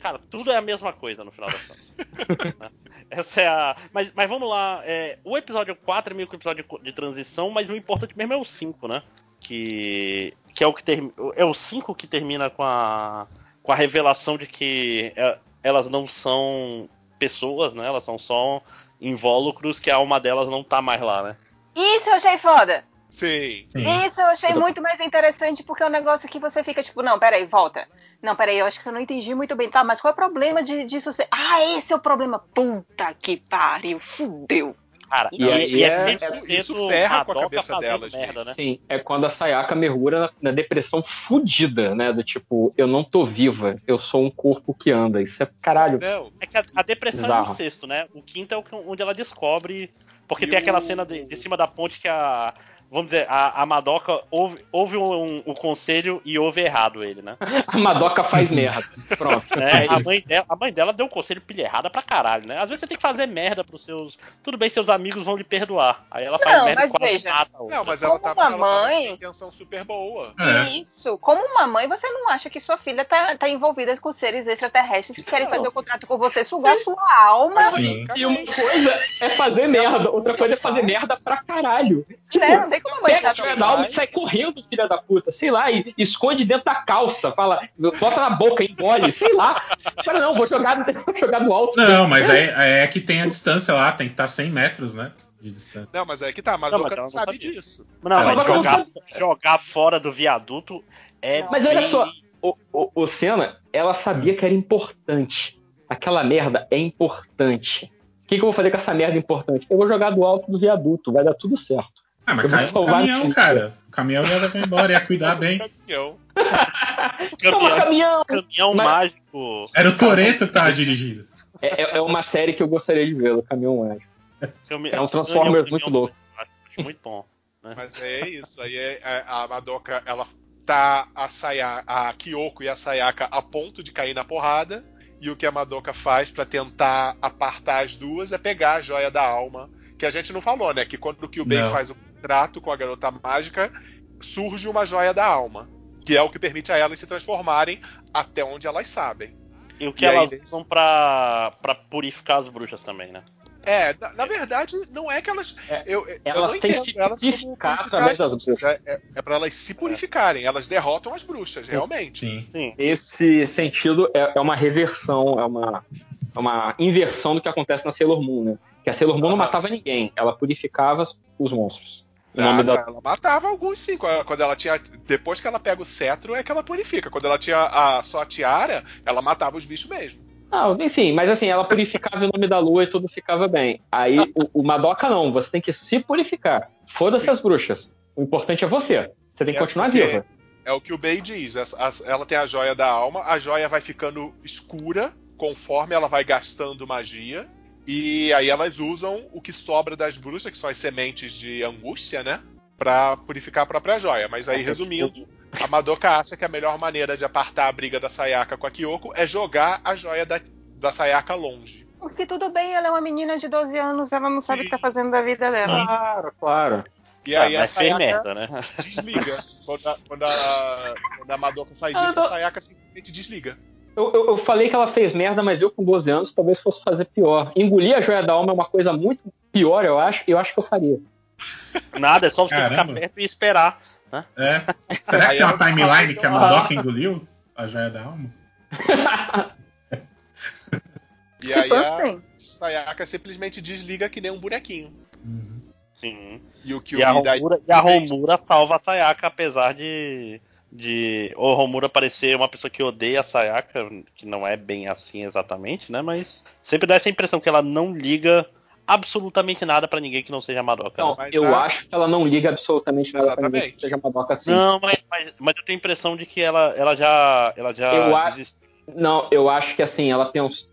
[SPEAKER 3] Cara, tudo é a mesma coisa no final das contas. Essa é a. Mas, mas vamos lá. é, o episódio 4 é meio que o episódio de transição, mas o importante mesmo é o 5, né? Que. Que é o que termina. É o 5 que termina com a. Com a revelação de que é, elas não são pessoas, né? Elas são só invólucros que a alma delas não tá mais lá, né?
[SPEAKER 1] Isso eu achei foda.
[SPEAKER 7] Sim.
[SPEAKER 8] Sim.
[SPEAKER 1] Isso eu achei muito mais interessante porque é um negócio que você fica tipo, não, peraí, volta. Não, peraí, eu acho que eu não entendi muito bem, tá? Mas qual é o problema de, disso ser. Ah, esse é o problema. Puta que pariu, fudeu.
[SPEAKER 3] Cara,
[SPEAKER 6] E aí é-
[SPEAKER 7] isso- isso ferra com a cabeça
[SPEAKER 3] fazendo
[SPEAKER 7] delas
[SPEAKER 3] merda, né?
[SPEAKER 6] Sim, é quando a Sayaka mergulha na, na depressão fudida, né? Do tipo, eu não tô viva, eu sou um corpo que anda. Isso é caralho.
[SPEAKER 7] Não,
[SPEAKER 3] É que a, a depressão é
[SPEAKER 6] Bizarro.
[SPEAKER 3] no sexto, né? O quinto é o onde ela descobre. Porque
[SPEAKER 7] E
[SPEAKER 3] tem aquela
[SPEAKER 7] o-
[SPEAKER 3] cena de, de cima da ponte que a, vamos dizer, a, a Madoka ouve, ouve um, um conselho e ouve errado ele, né?
[SPEAKER 6] A Madoka faz merda. Pronto.
[SPEAKER 3] É,
[SPEAKER 6] É
[SPEAKER 3] a, mãe dela, a mãe dela deu um conselho pilha errada pra caralho, né? Às vezes você tem que fazer merda pros seus. Tudo bem, seus amigos vão lhe perdoar. Aí ela faz
[SPEAKER 1] Não,
[SPEAKER 3] merda
[SPEAKER 1] mas
[SPEAKER 3] quase
[SPEAKER 1] veja.
[SPEAKER 3] mata outra.
[SPEAKER 7] Não, mas ela
[SPEAKER 1] Como
[SPEAKER 7] tava,
[SPEAKER 1] uma
[SPEAKER 7] ela
[SPEAKER 1] mãe-
[SPEAKER 7] com uma intenção super boa.
[SPEAKER 8] É.
[SPEAKER 1] Isso. Como uma mãe, você não acha que sua filha tá, tá envolvida com seres extraterrestres que querem
[SPEAKER 7] Não.
[SPEAKER 1] fazer o contrato com você, sugar sua alma,
[SPEAKER 8] Sim.
[SPEAKER 6] E uma coisa é fazer merda, outra coisa é fazer merda pra caralho. Tipo,
[SPEAKER 1] né? Não tem como
[SPEAKER 6] Pega da alma e sai correndo, filha da puta. Sei lá, e esconde dentro da calça. Fala, bota na boca, engole, sei lá. Fala, não, vou jogar, vou jogar no alto.
[SPEAKER 8] Não, mas é, é que tem a distância lá, tem que estar 100 metros, né? De distância.
[SPEAKER 7] Não, mas é que tá, a
[SPEAKER 3] Não,
[SPEAKER 7] Madoka
[SPEAKER 3] mas
[SPEAKER 7] não, sabe
[SPEAKER 3] sabia.
[SPEAKER 7] disso.
[SPEAKER 3] Não, mas jogar, jogar fora do viaduto é.
[SPEAKER 6] Mas olha
[SPEAKER 3] bem-
[SPEAKER 6] só, o, o, o Senna, ela sabia que era importante. Aquela merda é importante. O que, que eu vou fazer com essa merda importante? Eu vou jogar do alto do viaduto, vai dar tudo certo.
[SPEAKER 8] Ah, mas
[SPEAKER 6] Eu vou
[SPEAKER 8] caiu no caminhão, cara. O caminhão ia levar embora, ia cuidar bem.
[SPEAKER 7] Caminhão.
[SPEAKER 6] Toma, caminhão!
[SPEAKER 3] caminhão
[SPEAKER 6] Mas-
[SPEAKER 3] mágico.
[SPEAKER 8] Era o Toreto que tava dirigindo.
[SPEAKER 6] É, é- é uma série que eu gostaria de ver, o Caminhão Mágico.
[SPEAKER 3] Cami-
[SPEAKER 6] É um Transformers
[SPEAKER 3] caminhão
[SPEAKER 6] muito louco.
[SPEAKER 3] muito bom.
[SPEAKER 7] Mas é isso. Aí é- é- a Madoka, ela tá a, Saya, a Kyoko e a Sayaka a ponto de cair na porrada. E o que a Madoka faz pra tentar apartar as duas é pegar a joia da alma. Que a gente não falou, né? Que quando o Kyubei faz o contrato com a garota mágica, surge uma joia da alma. Que é o que permite a elas se transformarem até onde elas sabem.
[SPEAKER 3] E o que
[SPEAKER 7] E aí,
[SPEAKER 3] elas
[SPEAKER 7] nesse-
[SPEAKER 3] usam pra, pra purificar as bruxas também, né?
[SPEAKER 7] É, na, na verdade, não é que elas.
[SPEAKER 6] É,
[SPEAKER 7] eu,
[SPEAKER 6] elas têm que se purificar através
[SPEAKER 7] as
[SPEAKER 6] das
[SPEAKER 7] bruxas. É, é, é pra elas se purificarem. Elas derrotam as bruxas, realmente.
[SPEAKER 8] Sim.
[SPEAKER 3] Sim.
[SPEAKER 6] Esse sentido é, é uma reversão, é uma, é uma inversão do que acontece na Sailor Moon, né? Que a Sailor Moon não matava ninguém, ela purificava os monstros.
[SPEAKER 7] Ah,
[SPEAKER 6] da...
[SPEAKER 7] Ela matava alguns sim. Quando ela tinha. Depois que ela pega o cetro, é que ela purifica. Quando ela tinha a, só a tiara, ela matava os bichos mesmo.
[SPEAKER 6] Ah, enfim, mas assim, ela purificava em nome da lua e tudo ficava bem. Aí o, o Madoka não, você tem que se purificar. Foda-se as bruxas. O importante é você. Você tem que
[SPEAKER 7] É
[SPEAKER 6] continuar
[SPEAKER 7] porque-
[SPEAKER 6] viva.
[SPEAKER 7] É o que o Bey diz. Ela tem a joia da alma, a joia vai ficando escura conforme ela vai gastando magia. E aí elas usam o que sobra das bruxas, que são as sementes de angústia, né? Pra purificar a própria joia. Mas aí, resumindo, a Madoka acha que a melhor maneira de apartar a briga da Sayaka com a Kyoko é jogar a joia da, da Sayaka longe.
[SPEAKER 1] Porque tudo bem, ela é uma menina de 12 anos, ela não sabe o que tá fazendo da vida dela.
[SPEAKER 6] Claro, claro.
[SPEAKER 7] E
[SPEAKER 3] Ah,
[SPEAKER 7] aí a
[SPEAKER 3] mas fez
[SPEAKER 7] Sayaka
[SPEAKER 3] merda, né?
[SPEAKER 7] desliga. Quando a, quando a, quando a Madoka faz
[SPEAKER 6] Ah,
[SPEAKER 7] isso, a. Sayaka simplesmente desliga.
[SPEAKER 6] Eu, eu- eu falei que ela fez merda, mas eu com 12 anos talvez fosse fazer pior. Engolir a joia da alma é uma coisa muito pior, eu acho, e eu acho que eu faria.
[SPEAKER 3] Nada, é só você
[SPEAKER 8] Caramba.
[SPEAKER 3] ficar perto e esperar.
[SPEAKER 8] É. Será que tem uma timeline
[SPEAKER 7] que
[SPEAKER 8] a Madoka engoliu? A joia da alma?
[SPEAKER 7] E
[SPEAKER 1] Se
[SPEAKER 7] aí a
[SPEAKER 1] tem.
[SPEAKER 7] Sayaka simplesmente desliga que nem um bonequinho.
[SPEAKER 8] Uhum.
[SPEAKER 3] Sim.
[SPEAKER 7] E o que
[SPEAKER 3] E a, Romura, e a Romura salva a Sayaka, apesar de. De o Romura parecer uma pessoa que odeia a Sayaka, que não é bem assim exatamente, né? Mas sempre dá essa impressão que ela não liga absolutamente nada pra ninguém que não seja Madoka.
[SPEAKER 6] Então,
[SPEAKER 3] né?
[SPEAKER 6] Eu
[SPEAKER 7] a-
[SPEAKER 6] acho que ela não liga absolutamente nada pra ninguém que seja Madoka assim.
[SPEAKER 3] Não, mas, mas, mas eu tenho a impressão de que ela, ela já. Ela já
[SPEAKER 6] Eu acho-
[SPEAKER 3] desistiu.
[SPEAKER 6] Não, eu acho que assim, ela tem uns.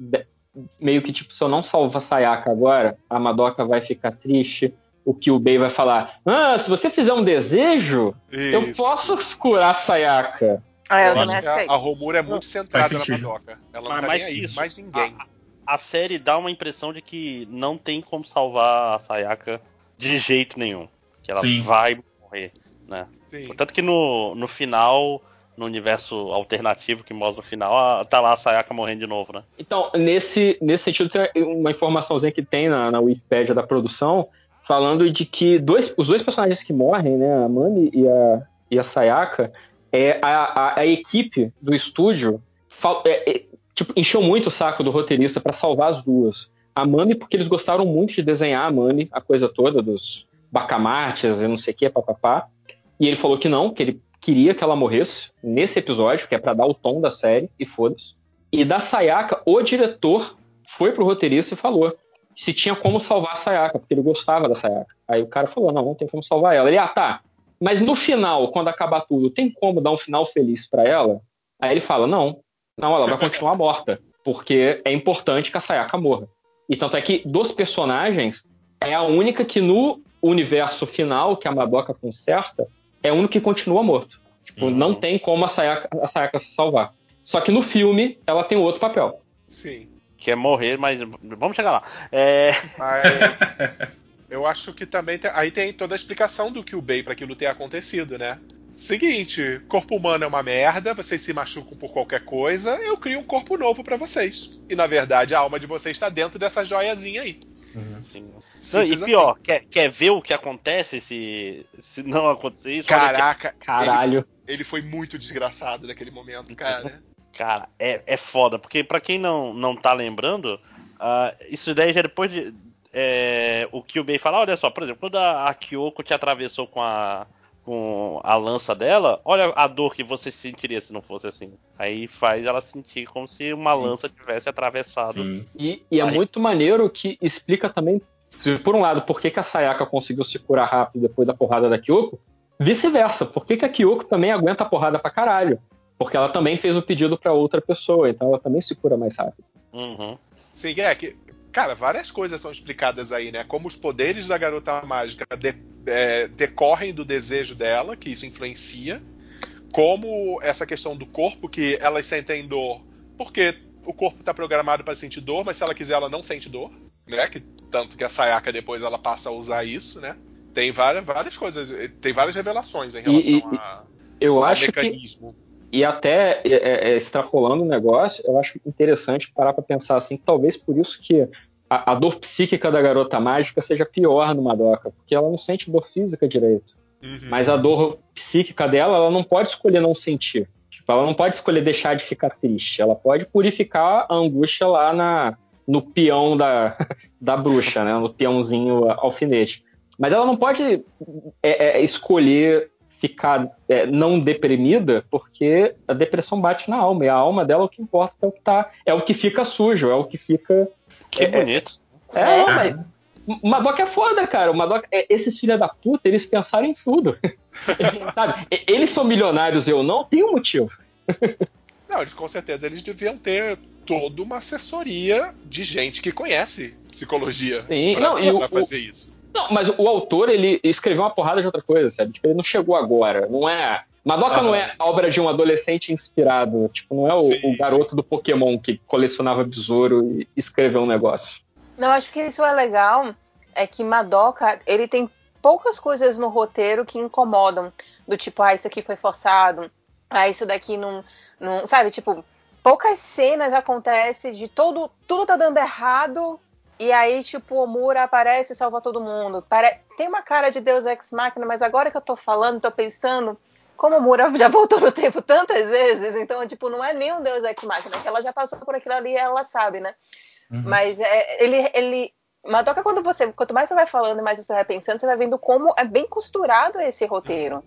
[SPEAKER 6] Meio que tipo, se eu não salvar a Sayaka agora, a Madoka vai ficar triste. O Kyubei vai falar: Ah, se você fizer um desejo, eu
[SPEAKER 7] Isso.
[SPEAKER 6] posso curar a Sayaka.
[SPEAKER 1] Ah, eu
[SPEAKER 7] Eu
[SPEAKER 1] também
[SPEAKER 7] acho que
[SPEAKER 1] que é
[SPEAKER 7] a, a Romura é muito centrada na. Madoka. Ela não
[SPEAKER 3] Mas
[SPEAKER 7] tá
[SPEAKER 3] mais
[SPEAKER 7] aí,
[SPEAKER 3] isso.
[SPEAKER 7] mais ninguém.
[SPEAKER 3] A série dá uma impressão de que não tem como salvar a Sayaka de jeito nenhum. Que ela
[SPEAKER 8] Sim.
[SPEAKER 3] vai morrer.
[SPEAKER 7] Sim.
[SPEAKER 3] Tanto que no, no final, no universo alternativo que mostra no final, a- tá lá a Sayaka morrendo de novo, né?
[SPEAKER 6] Então, nesse, nesse sentido, tem uma informaçãozinha que tem na, na Wikipédia da produção, falando de que dois, os dois personagens que morrem, né, a Mami e a, e a Sayaka, é a, a, a equipe do estúdio fal- é- é, tipo, encheu muito o saco do roteirista para salvar as duas. A Mami, porque eles gostaram muito de desenhar a Mami, a coisa toda dos bacamates e não sei o que, papapá. E ele falou que não, que ele queria que ela morresse nesse episódio, que é para dar o tom da série, e foda-se. E da Sayaka, o diretor foi pro roteirista e falou se tinha como salvar a Sayaka, porque ele gostava da Sayaka. Aí o cara falou: não, não tem como salvar ela. Ele, ah, tá. Mas no final, quando acabar tudo, tem como dar um final feliz para ela? Aí ele fala: não, não, ela vai continuar morta, porque é importante que a Sayaka morra. E tanto é que dos personagens, é a única que no universo final que a Madoka conserta é o único que continua morto. Tipo,
[SPEAKER 3] Uhum.
[SPEAKER 6] não tem como a Sayaka, a Sayaka se salvar. Só que no filme ela tem outro papel.
[SPEAKER 7] Sim.
[SPEAKER 3] Que é morrer, mas vamos chegar lá. É,
[SPEAKER 7] Mas eu acho que também tem- aí tem toda a explicação do Kyubei para aquilo ter acontecido, né? Seguinte, corpo humano é uma merda, vocês se machucam por qualquer coisa, eu crio um corpo novo para vocês. E na verdade a alma de vocês está dentro dessa joiazinha aí.
[SPEAKER 3] assim, Não, e
[SPEAKER 7] Simples
[SPEAKER 3] pior, quer, quer ver o que acontece se, se não acontecer isso? Olha que-
[SPEAKER 7] Caraca,
[SPEAKER 6] Caralho.
[SPEAKER 7] Ele, ele foi muito desgraçado naquele momento, cara.
[SPEAKER 3] Cara, é, é foda, porque pra quem não, não tá lembrando, ah, isso daí já depois de. é, o Kyubei fala, olha só, por exemplo, quando a, a Kyoko te atravessou com a, com a lança dela, olha a dor que você sentiria se não fosse assim. Aí faz ela sentir como se uma lança tivesse atravessado.
[SPEAKER 8] Sim.
[SPEAKER 6] E, e é
[SPEAKER 3] Aí.
[SPEAKER 6] muito maneiro que explica também, por um lado, por que, que a Sayaka conseguiu se curar rápido depois da porrada da Kyoko, vice-versa, por que, que a Kyoko também aguenta a porrada pra caralho. Porque ela também fez o pedido pra outra pessoa, então ela também se cura mais rápido.
[SPEAKER 3] Uhum.
[SPEAKER 7] Sim, é que. Cara, várias coisas são explicadas aí, né? Como os poderes da garota mágica de- é, decorrem do desejo dela, que isso influencia. Como essa questão do corpo, que elas sentem dor, porque o corpo está programado para sentir dor, mas se ela quiser, ela não sente dor, né? Que, tanto que a Sayaka depois ela passa a usar isso, né? Tem várias, várias coisas, tem várias revelações em relação
[SPEAKER 6] E- e-
[SPEAKER 7] a,
[SPEAKER 6] Eu
[SPEAKER 7] ao
[SPEAKER 6] acho que,
[SPEAKER 7] mecanismo.
[SPEAKER 6] E até é, é, é, extrapolando o negócio, eu acho interessante parar pra pensar assim, talvez por isso que a, a dor psíquica da garota mágica seja pior no Madoka, porque ela não sente dor física direito.
[SPEAKER 7] Uhum.
[SPEAKER 6] Mas a dor psíquica dela, ela não pode escolher não sentir. Tipo, ela não pode escolher deixar de ficar triste. Ela pode purificar a angústia lá na, no peão da, da bruxa, né? No peãozinho alfinete. Mas ela não pode é, é, escolher ficar é, não deprimida, porque a depressão bate na alma. E a alma dela é o que importa, é o que, tá, é o que fica sujo, é o que fica.
[SPEAKER 3] Que
[SPEAKER 6] É,
[SPEAKER 3] bonito.
[SPEAKER 6] É,
[SPEAKER 10] É.
[SPEAKER 6] não, mas. O Madoka é foda, cara. O Madoka, é, esses filha da puta, eles pensaram em tudo. Sabe? Eles são milionários, eu não, tem um motivo.
[SPEAKER 7] Não, eles com certeza eles deviam ter toda uma assessoria de gente que conhece psicologia
[SPEAKER 6] Sim,
[SPEAKER 7] pra,
[SPEAKER 6] não, o-
[SPEAKER 7] pra fazer isso.
[SPEAKER 6] Não, mas o autor, ele escreveu uma porrada de outra coisa, sabe? Tipo, ele não chegou agora. Não é. Madoka
[SPEAKER 7] Aham.
[SPEAKER 6] não é obra de um adolescente inspirado. Tipo, não é o,
[SPEAKER 7] Sim,
[SPEAKER 6] o garoto do Pokémon que colecionava besouro e escreveu um negócio.
[SPEAKER 1] Não, acho que isso é legal, é que Madoka, ele tem poucas coisas no roteiro que incomodam, do tipo, ah, isso aqui foi forçado, ah, isso daqui não, não sabe, tipo, poucas cenas acontecem de todo, tudo tá dando errado, e aí, tipo, o Omura aparece e salva todo mundo. Pare... Tem uma cara de Deus Ex Machina, mas agora que eu tô falando, tô pensando, como o Omura já voltou no tempo tantas vezes, então, tipo, não é nem um Deus Ex Machina, que ela já passou por aquilo ali e ela sabe, né?
[SPEAKER 8] Uhum.
[SPEAKER 1] Mas é, ele, ele. Madoka, quando você. Quanto mais você vai falando, mais você vai pensando, você vai vendo como é bem costurado esse roteiro.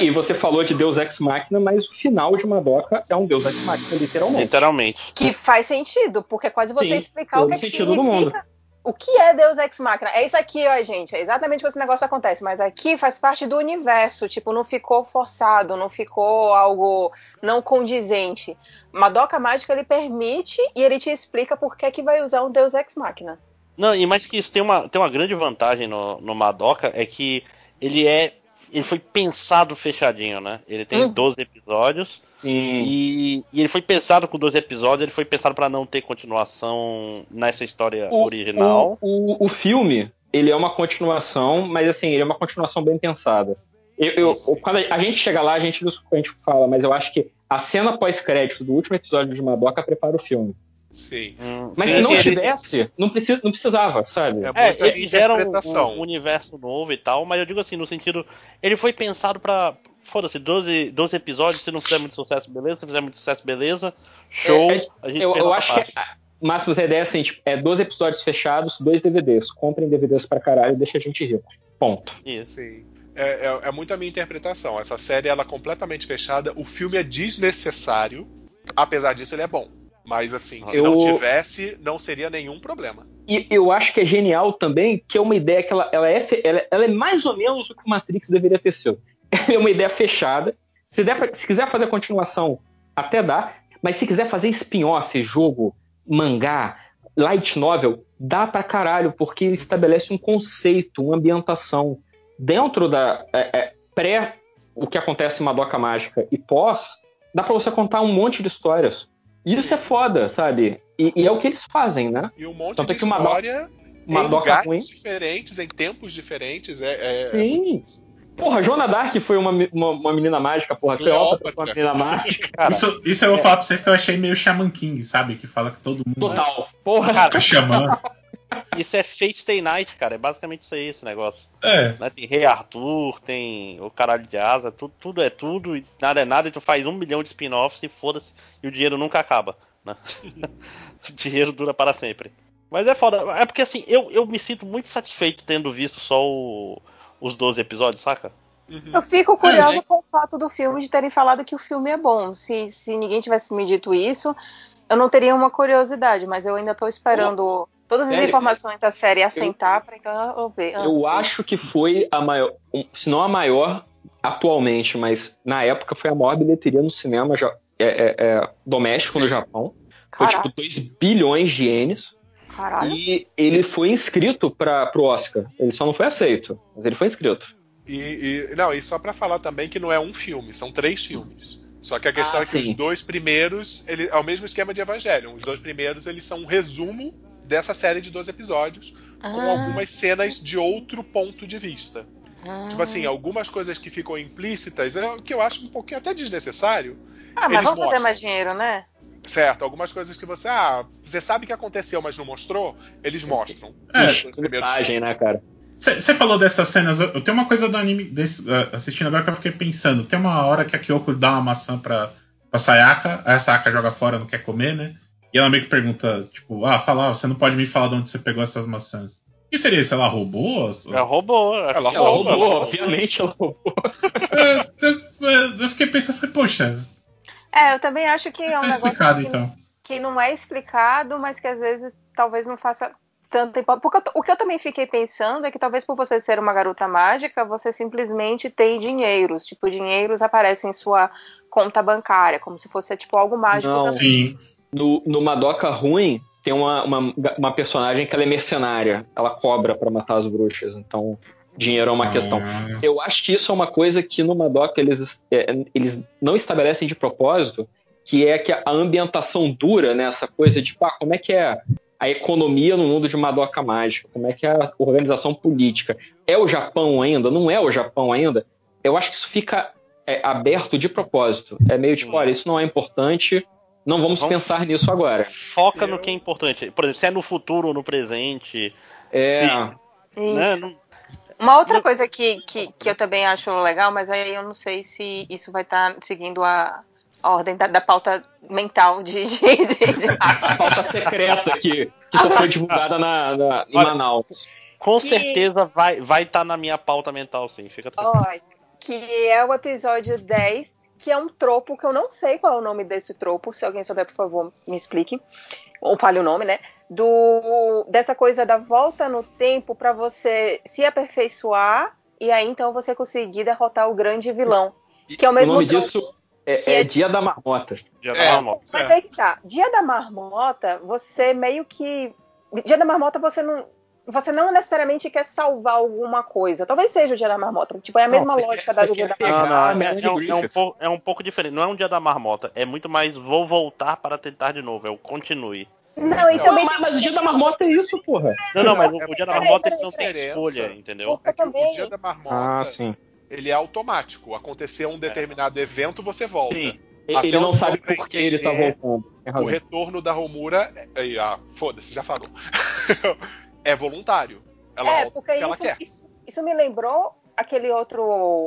[SPEAKER 6] E você falou de Deus Ex Machina, mas o final de Madoka é um Deus Ex Machina, literalmente.
[SPEAKER 3] Literalmente.
[SPEAKER 1] Que faz sentido, porque é quase você
[SPEAKER 6] Sim,
[SPEAKER 1] explicar o que, é que
[SPEAKER 6] do
[SPEAKER 1] significa. O que é Deus Ex Machina? É isso aqui, ó, gente. É exatamente como esse negócio acontece. Mas aqui faz parte do universo. Tipo, não ficou forçado, não ficou algo não condizente. Madoka Mágica, ele permite e ele te explica por que, que vai usar um Deus Ex Machina.
[SPEAKER 3] Não, e mais que isso, tem uma, tem uma grande vantagem no, no Madoka, é que ele é. Ele foi pensado fechadinho, né? Ele tem
[SPEAKER 1] Uhum.
[SPEAKER 3] 12 episódios.
[SPEAKER 6] Sim.
[SPEAKER 3] E, e ele foi pensado com 12 episódios, ele foi pensado pra não ter continuação nessa história
[SPEAKER 6] O-
[SPEAKER 3] original.
[SPEAKER 6] O, o, o filme, ele é uma continuação, mas assim, ele é uma continuação bem pensada. Eu, eu- quando a gente chega lá, a gente, a gente fala, mas eu acho que a cena pós-crédito do último episódio de Madoka prepara o filme.
[SPEAKER 7] Sim.
[SPEAKER 3] Hum,
[SPEAKER 6] Mas
[SPEAKER 3] sim,
[SPEAKER 6] se não
[SPEAKER 3] ele-
[SPEAKER 6] tivesse, não, precisa, não precisava, sabe?
[SPEAKER 7] É
[SPEAKER 3] É,
[SPEAKER 7] muita
[SPEAKER 3] eles geram um, um universo novo e tal, mas eu digo assim, no sentido. Ele foi pensado pra. Foda-se, 12, 12 episódios, se não fizer muito sucesso, beleza. Se fizer muito sucesso, beleza. Show.
[SPEAKER 6] É, é,
[SPEAKER 3] a gente
[SPEAKER 6] eu eu acho
[SPEAKER 3] parte.
[SPEAKER 6] que, a ideia é assim, tipo, é 12 episódios fechados, dois DVDs. Comprem DVDs pra caralho e deixa a gente rico. Ponto.
[SPEAKER 3] Isso.
[SPEAKER 7] Sim. É, é, é muito a minha interpretação. Essa série ela é completamente fechada. O filme é desnecessário. Apesar disso, ele é bom. Mas assim, se
[SPEAKER 6] Eu-
[SPEAKER 7] não tivesse, não seria nenhum problema.
[SPEAKER 6] E eu acho que é genial também, que é uma ideia que ela, ela, é, ela, ela é mais ou menos o que o Matrix deveria ter sido. É uma ideia fechada. Se, der pra- se quiser fazer continuação, até dá. Mas se quiser fazer spin-off, jogo, mangá, light novel, dá pra caralho, porque ele estabelece um conceito, uma ambientação. Dentro da. é, é, pré o que acontece em Madoka Mágica e pós, dá pra você contar um monte de histórias. Isso é foda, sabe? E, e é o que eles fazem, né?
[SPEAKER 7] E um monte
[SPEAKER 6] Tanto é
[SPEAKER 7] de
[SPEAKER 6] que o Madoka-
[SPEAKER 7] história em
[SPEAKER 6] Madoka
[SPEAKER 7] lugares
[SPEAKER 6] ruim.
[SPEAKER 7] diferentes, em tempos diferentes. É, é-
[SPEAKER 6] Sim. Porra, Joana Dark foi uma, uma, uma menina mágica, porra. Cleópatra foi uma menina mágica. Cara,
[SPEAKER 8] Isso, isso eu vou falar pra vocês que eu achei meio Shaman King, sabe? Que fala que todo mundo
[SPEAKER 6] total. Porra,
[SPEAKER 8] fica chamando.
[SPEAKER 3] Isso é Fate Stay Night, cara. É basicamente isso aí, esse negócio.
[SPEAKER 8] É.
[SPEAKER 3] Né? Tem Rei Arthur, tem o caralho de asa, tudo, tudo é tudo, e nada é nada, e tu faz um milhão de spin-offs e foda-se, e o dinheiro nunca acaba. Né? o dinheiro dura para sempre. Mas é foda. É porque assim, eu, eu me sinto muito satisfeito tendo visto só o- os 12 episódios, saca?
[SPEAKER 7] Uhum.
[SPEAKER 1] Eu fico curiosa
[SPEAKER 3] É.
[SPEAKER 1] com o fato do filme de terem falado que o filme é bom. Se, se ninguém tivesse me dito isso, eu não teria uma curiosidade, mas eu ainda tô esperando todas as
[SPEAKER 6] Sério?
[SPEAKER 1] informações da série assentar pra então eu ver. Ah,
[SPEAKER 6] Eu acho que foi a maior, se não a maior atualmente, mas na época foi a maior bilheteria no cinema é, é, é, doméstico no Japão. Foi
[SPEAKER 1] Caraca.
[SPEAKER 6] tipo 2 bilhões de ienes.
[SPEAKER 1] Caralho.
[SPEAKER 6] E ele foi inscrito para pro Oscar. Ele só não foi aceito, mas ele foi inscrito.
[SPEAKER 7] E, e- não, e só pra falar também que não é um filme, são três filmes. Só que a questão
[SPEAKER 6] Ah,
[SPEAKER 7] é que
[SPEAKER 6] sim.
[SPEAKER 7] os dois primeiros, ele, é o mesmo esquema de Evangelion. Os dois primeiros, eles são um resumo dessa série de 12 episódios, com
[SPEAKER 1] Ah.
[SPEAKER 7] algumas cenas de outro ponto de vista.
[SPEAKER 1] Ah.
[SPEAKER 7] Tipo assim, algumas coisas que ficam implícitas, é o que eu acho um pouquinho até desnecessário.
[SPEAKER 1] Ah, mas
[SPEAKER 7] eles
[SPEAKER 1] vamos fazer
[SPEAKER 7] mostram.
[SPEAKER 1] mais dinheiro, né?
[SPEAKER 7] Certo, algumas coisas que você, ah, você sabe que aconteceu, mas não mostrou, eles mostram.
[SPEAKER 8] É,
[SPEAKER 7] Os dois primeiros
[SPEAKER 6] Imagem, né, cara?
[SPEAKER 8] Você falou dessas cenas, eu eu tenho uma coisa do anime desse, eh, assistindo agora que eu fiquei pensando. Tem uma hora que a Kyoko dá uma maçã pra, pra Sayaka, aí a Sayaka joga fora, não quer comer, né? E ela meio que pergunta, tipo, ah, fala, ah, você não pode me falar de onde você pegou essas maçãs. O que seria isso? Ela roubou?
[SPEAKER 3] Ela roubou.
[SPEAKER 7] Ela
[SPEAKER 6] Ela
[SPEAKER 7] rouba.
[SPEAKER 6] roubou, obviamente ela roubou.
[SPEAKER 8] É, eu, eu fiquei pensando, falei, poxa,
[SPEAKER 1] É, eu também acho que é um
[SPEAKER 8] tá
[SPEAKER 1] negócio
[SPEAKER 8] explicado
[SPEAKER 1] que,
[SPEAKER 8] então.
[SPEAKER 1] que não é explicado, mas que às vezes talvez não faça tanta importância. Porque eu o que eu também fiquei pensando é que talvez por você ser uma garota mágica, você simplesmente tem dinheiros. Tipo, dinheiros aparecem em sua conta bancária, como se fosse tipo algo mágico
[SPEAKER 6] Não.
[SPEAKER 1] também.
[SPEAKER 8] Sim.
[SPEAKER 6] No, no Madoka ruim, tem uma, uma, uma personagem que ela é mercenária. Ela cobra pra matar as bruxas. Então, dinheiro é uma questão.
[SPEAKER 8] Ah,
[SPEAKER 6] Eu acho que isso é uma coisa que no Madoka eles, é, eles não estabelecem de propósito, que é que a ambientação dura, né? Essa coisa de, pá, como é que é a economia no mundo de Madoka Mágica? Como é que é a organização política? É o Japão ainda? Não é o Japão ainda? Eu acho que isso fica é, aberto de propósito. É meio tipo, olha, isso não é importante, não vamos,
[SPEAKER 3] Vamos-
[SPEAKER 6] pensar nisso agora.
[SPEAKER 3] Foca no que é importante. Por exemplo, se é no futuro ou no presente.
[SPEAKER 6] É,
[SPEAKER 3] Sim.
[SPEAKER 1] Isso.
[SPEAKER 3] Né? Não-
[SPEAKER 1] Uma outra coisa que, que, que eu também acho legal, mas aí eu não sei se isso vai estar seguindo a, a ordem da, da pauta mental de, de, de, de-
[SPEAKER 6] a pauta secreta que, que só foi divulgada na, na- em
[SPEAKER 3] Olha,
[SPEAKER 6] Manaus.
[SPEAKER 3] Com
[SPEAKER 1] Que-
[SPEAKER 3] certeza vai vai estar na minha pauta mental, sim. Fica tranquilo.
[SPEAKER 1] Olha, que é o episódio 10, que é um tropo que eu não sei qual é o nome desse tropo. Se alguém souber, por favor, me explique. Ou fale o nome, né? Do, dessa coisa da volta no tempo para você se aperfeiçoar e aí então você conseguir derrotar o grande vilão. Que é o
[SPEAKER 6] O
[SPEAKER 1] mesmo
[SPEAKER 6] nome
[SPEAKER 1] tropo.
[SPEAKER 6] disso é, é
[SPEAKER 1] é-
[SPEAKER 6] Dia da Marmota.
[SPEAKER 3] Já
[SPEAKER 7] É.
[SPEAKER 3] tá mal.
[SPEAKER 1] Mas
[SPEAKER 7] Certo.
[SPEAKER 1] aí que tá. Dia da marmota, você meio que. Dia da marmota, você não. Você não necessariamente quer salvar alguma coisa. Talvez seja o dia da marmota. Tipo, é a
[SPEAKER 6] Não,
[SPEAKER 1] mesma
[SPEAKER 6] você
[SPEAKER 1] lógica
[SPEAKER 6] quer-
[SPEAKER 1] da dia da marmota.
[SPEAKER 3] Não, não,
[SPEAKER 6] a
[SPEAKER 3] é, é um, é um pouco, é um pouco diferente. Não é um dia da marmota. É muito mais vou voltar para tentar de novo. É o continue.
[SPEAKER 1] Não, e
[SPEAKER 7] Não,
[SPEAKER 1] também.
[SPEAKER 6] mas, mas o Dia da Marmota é isso, porra.
[SPEAKER 3] Não, não, mas
[SPEAKER 7] Não,
[SPEAKER 3] o,
[SPEAKER 7] é
[SPEAKER 3] o dia da marmota ele não tem escolha, entendeu?
[SPEAKER 7] É que o dia da marmota,
[SPEAKER 6] sim.
[SPEAKER 7] ele é automático. Aconteceu um determinado evento, você volta.
[SPEAKER 6] Sim.
[SPEAKER 7] Até
[SPEAKER 6] Ele não sabe por que ele tá
[SPEAKER 7] entender,
[SPEAKER 6] voltando.
[SPEAKER 7] O retorno da Romura, é, ah, foda-se, já falou. é voluntário. Ela
[SPEAKER 1] É,
[SPEAKER 7] volta
[SPEAKER 1] porque
[SPEAKER 7] porque ela
[SPEAKER 1] isso,
[SPEAKER 7] quer.
[SPEAKER 1] isso, isso me lembrou aquele outro,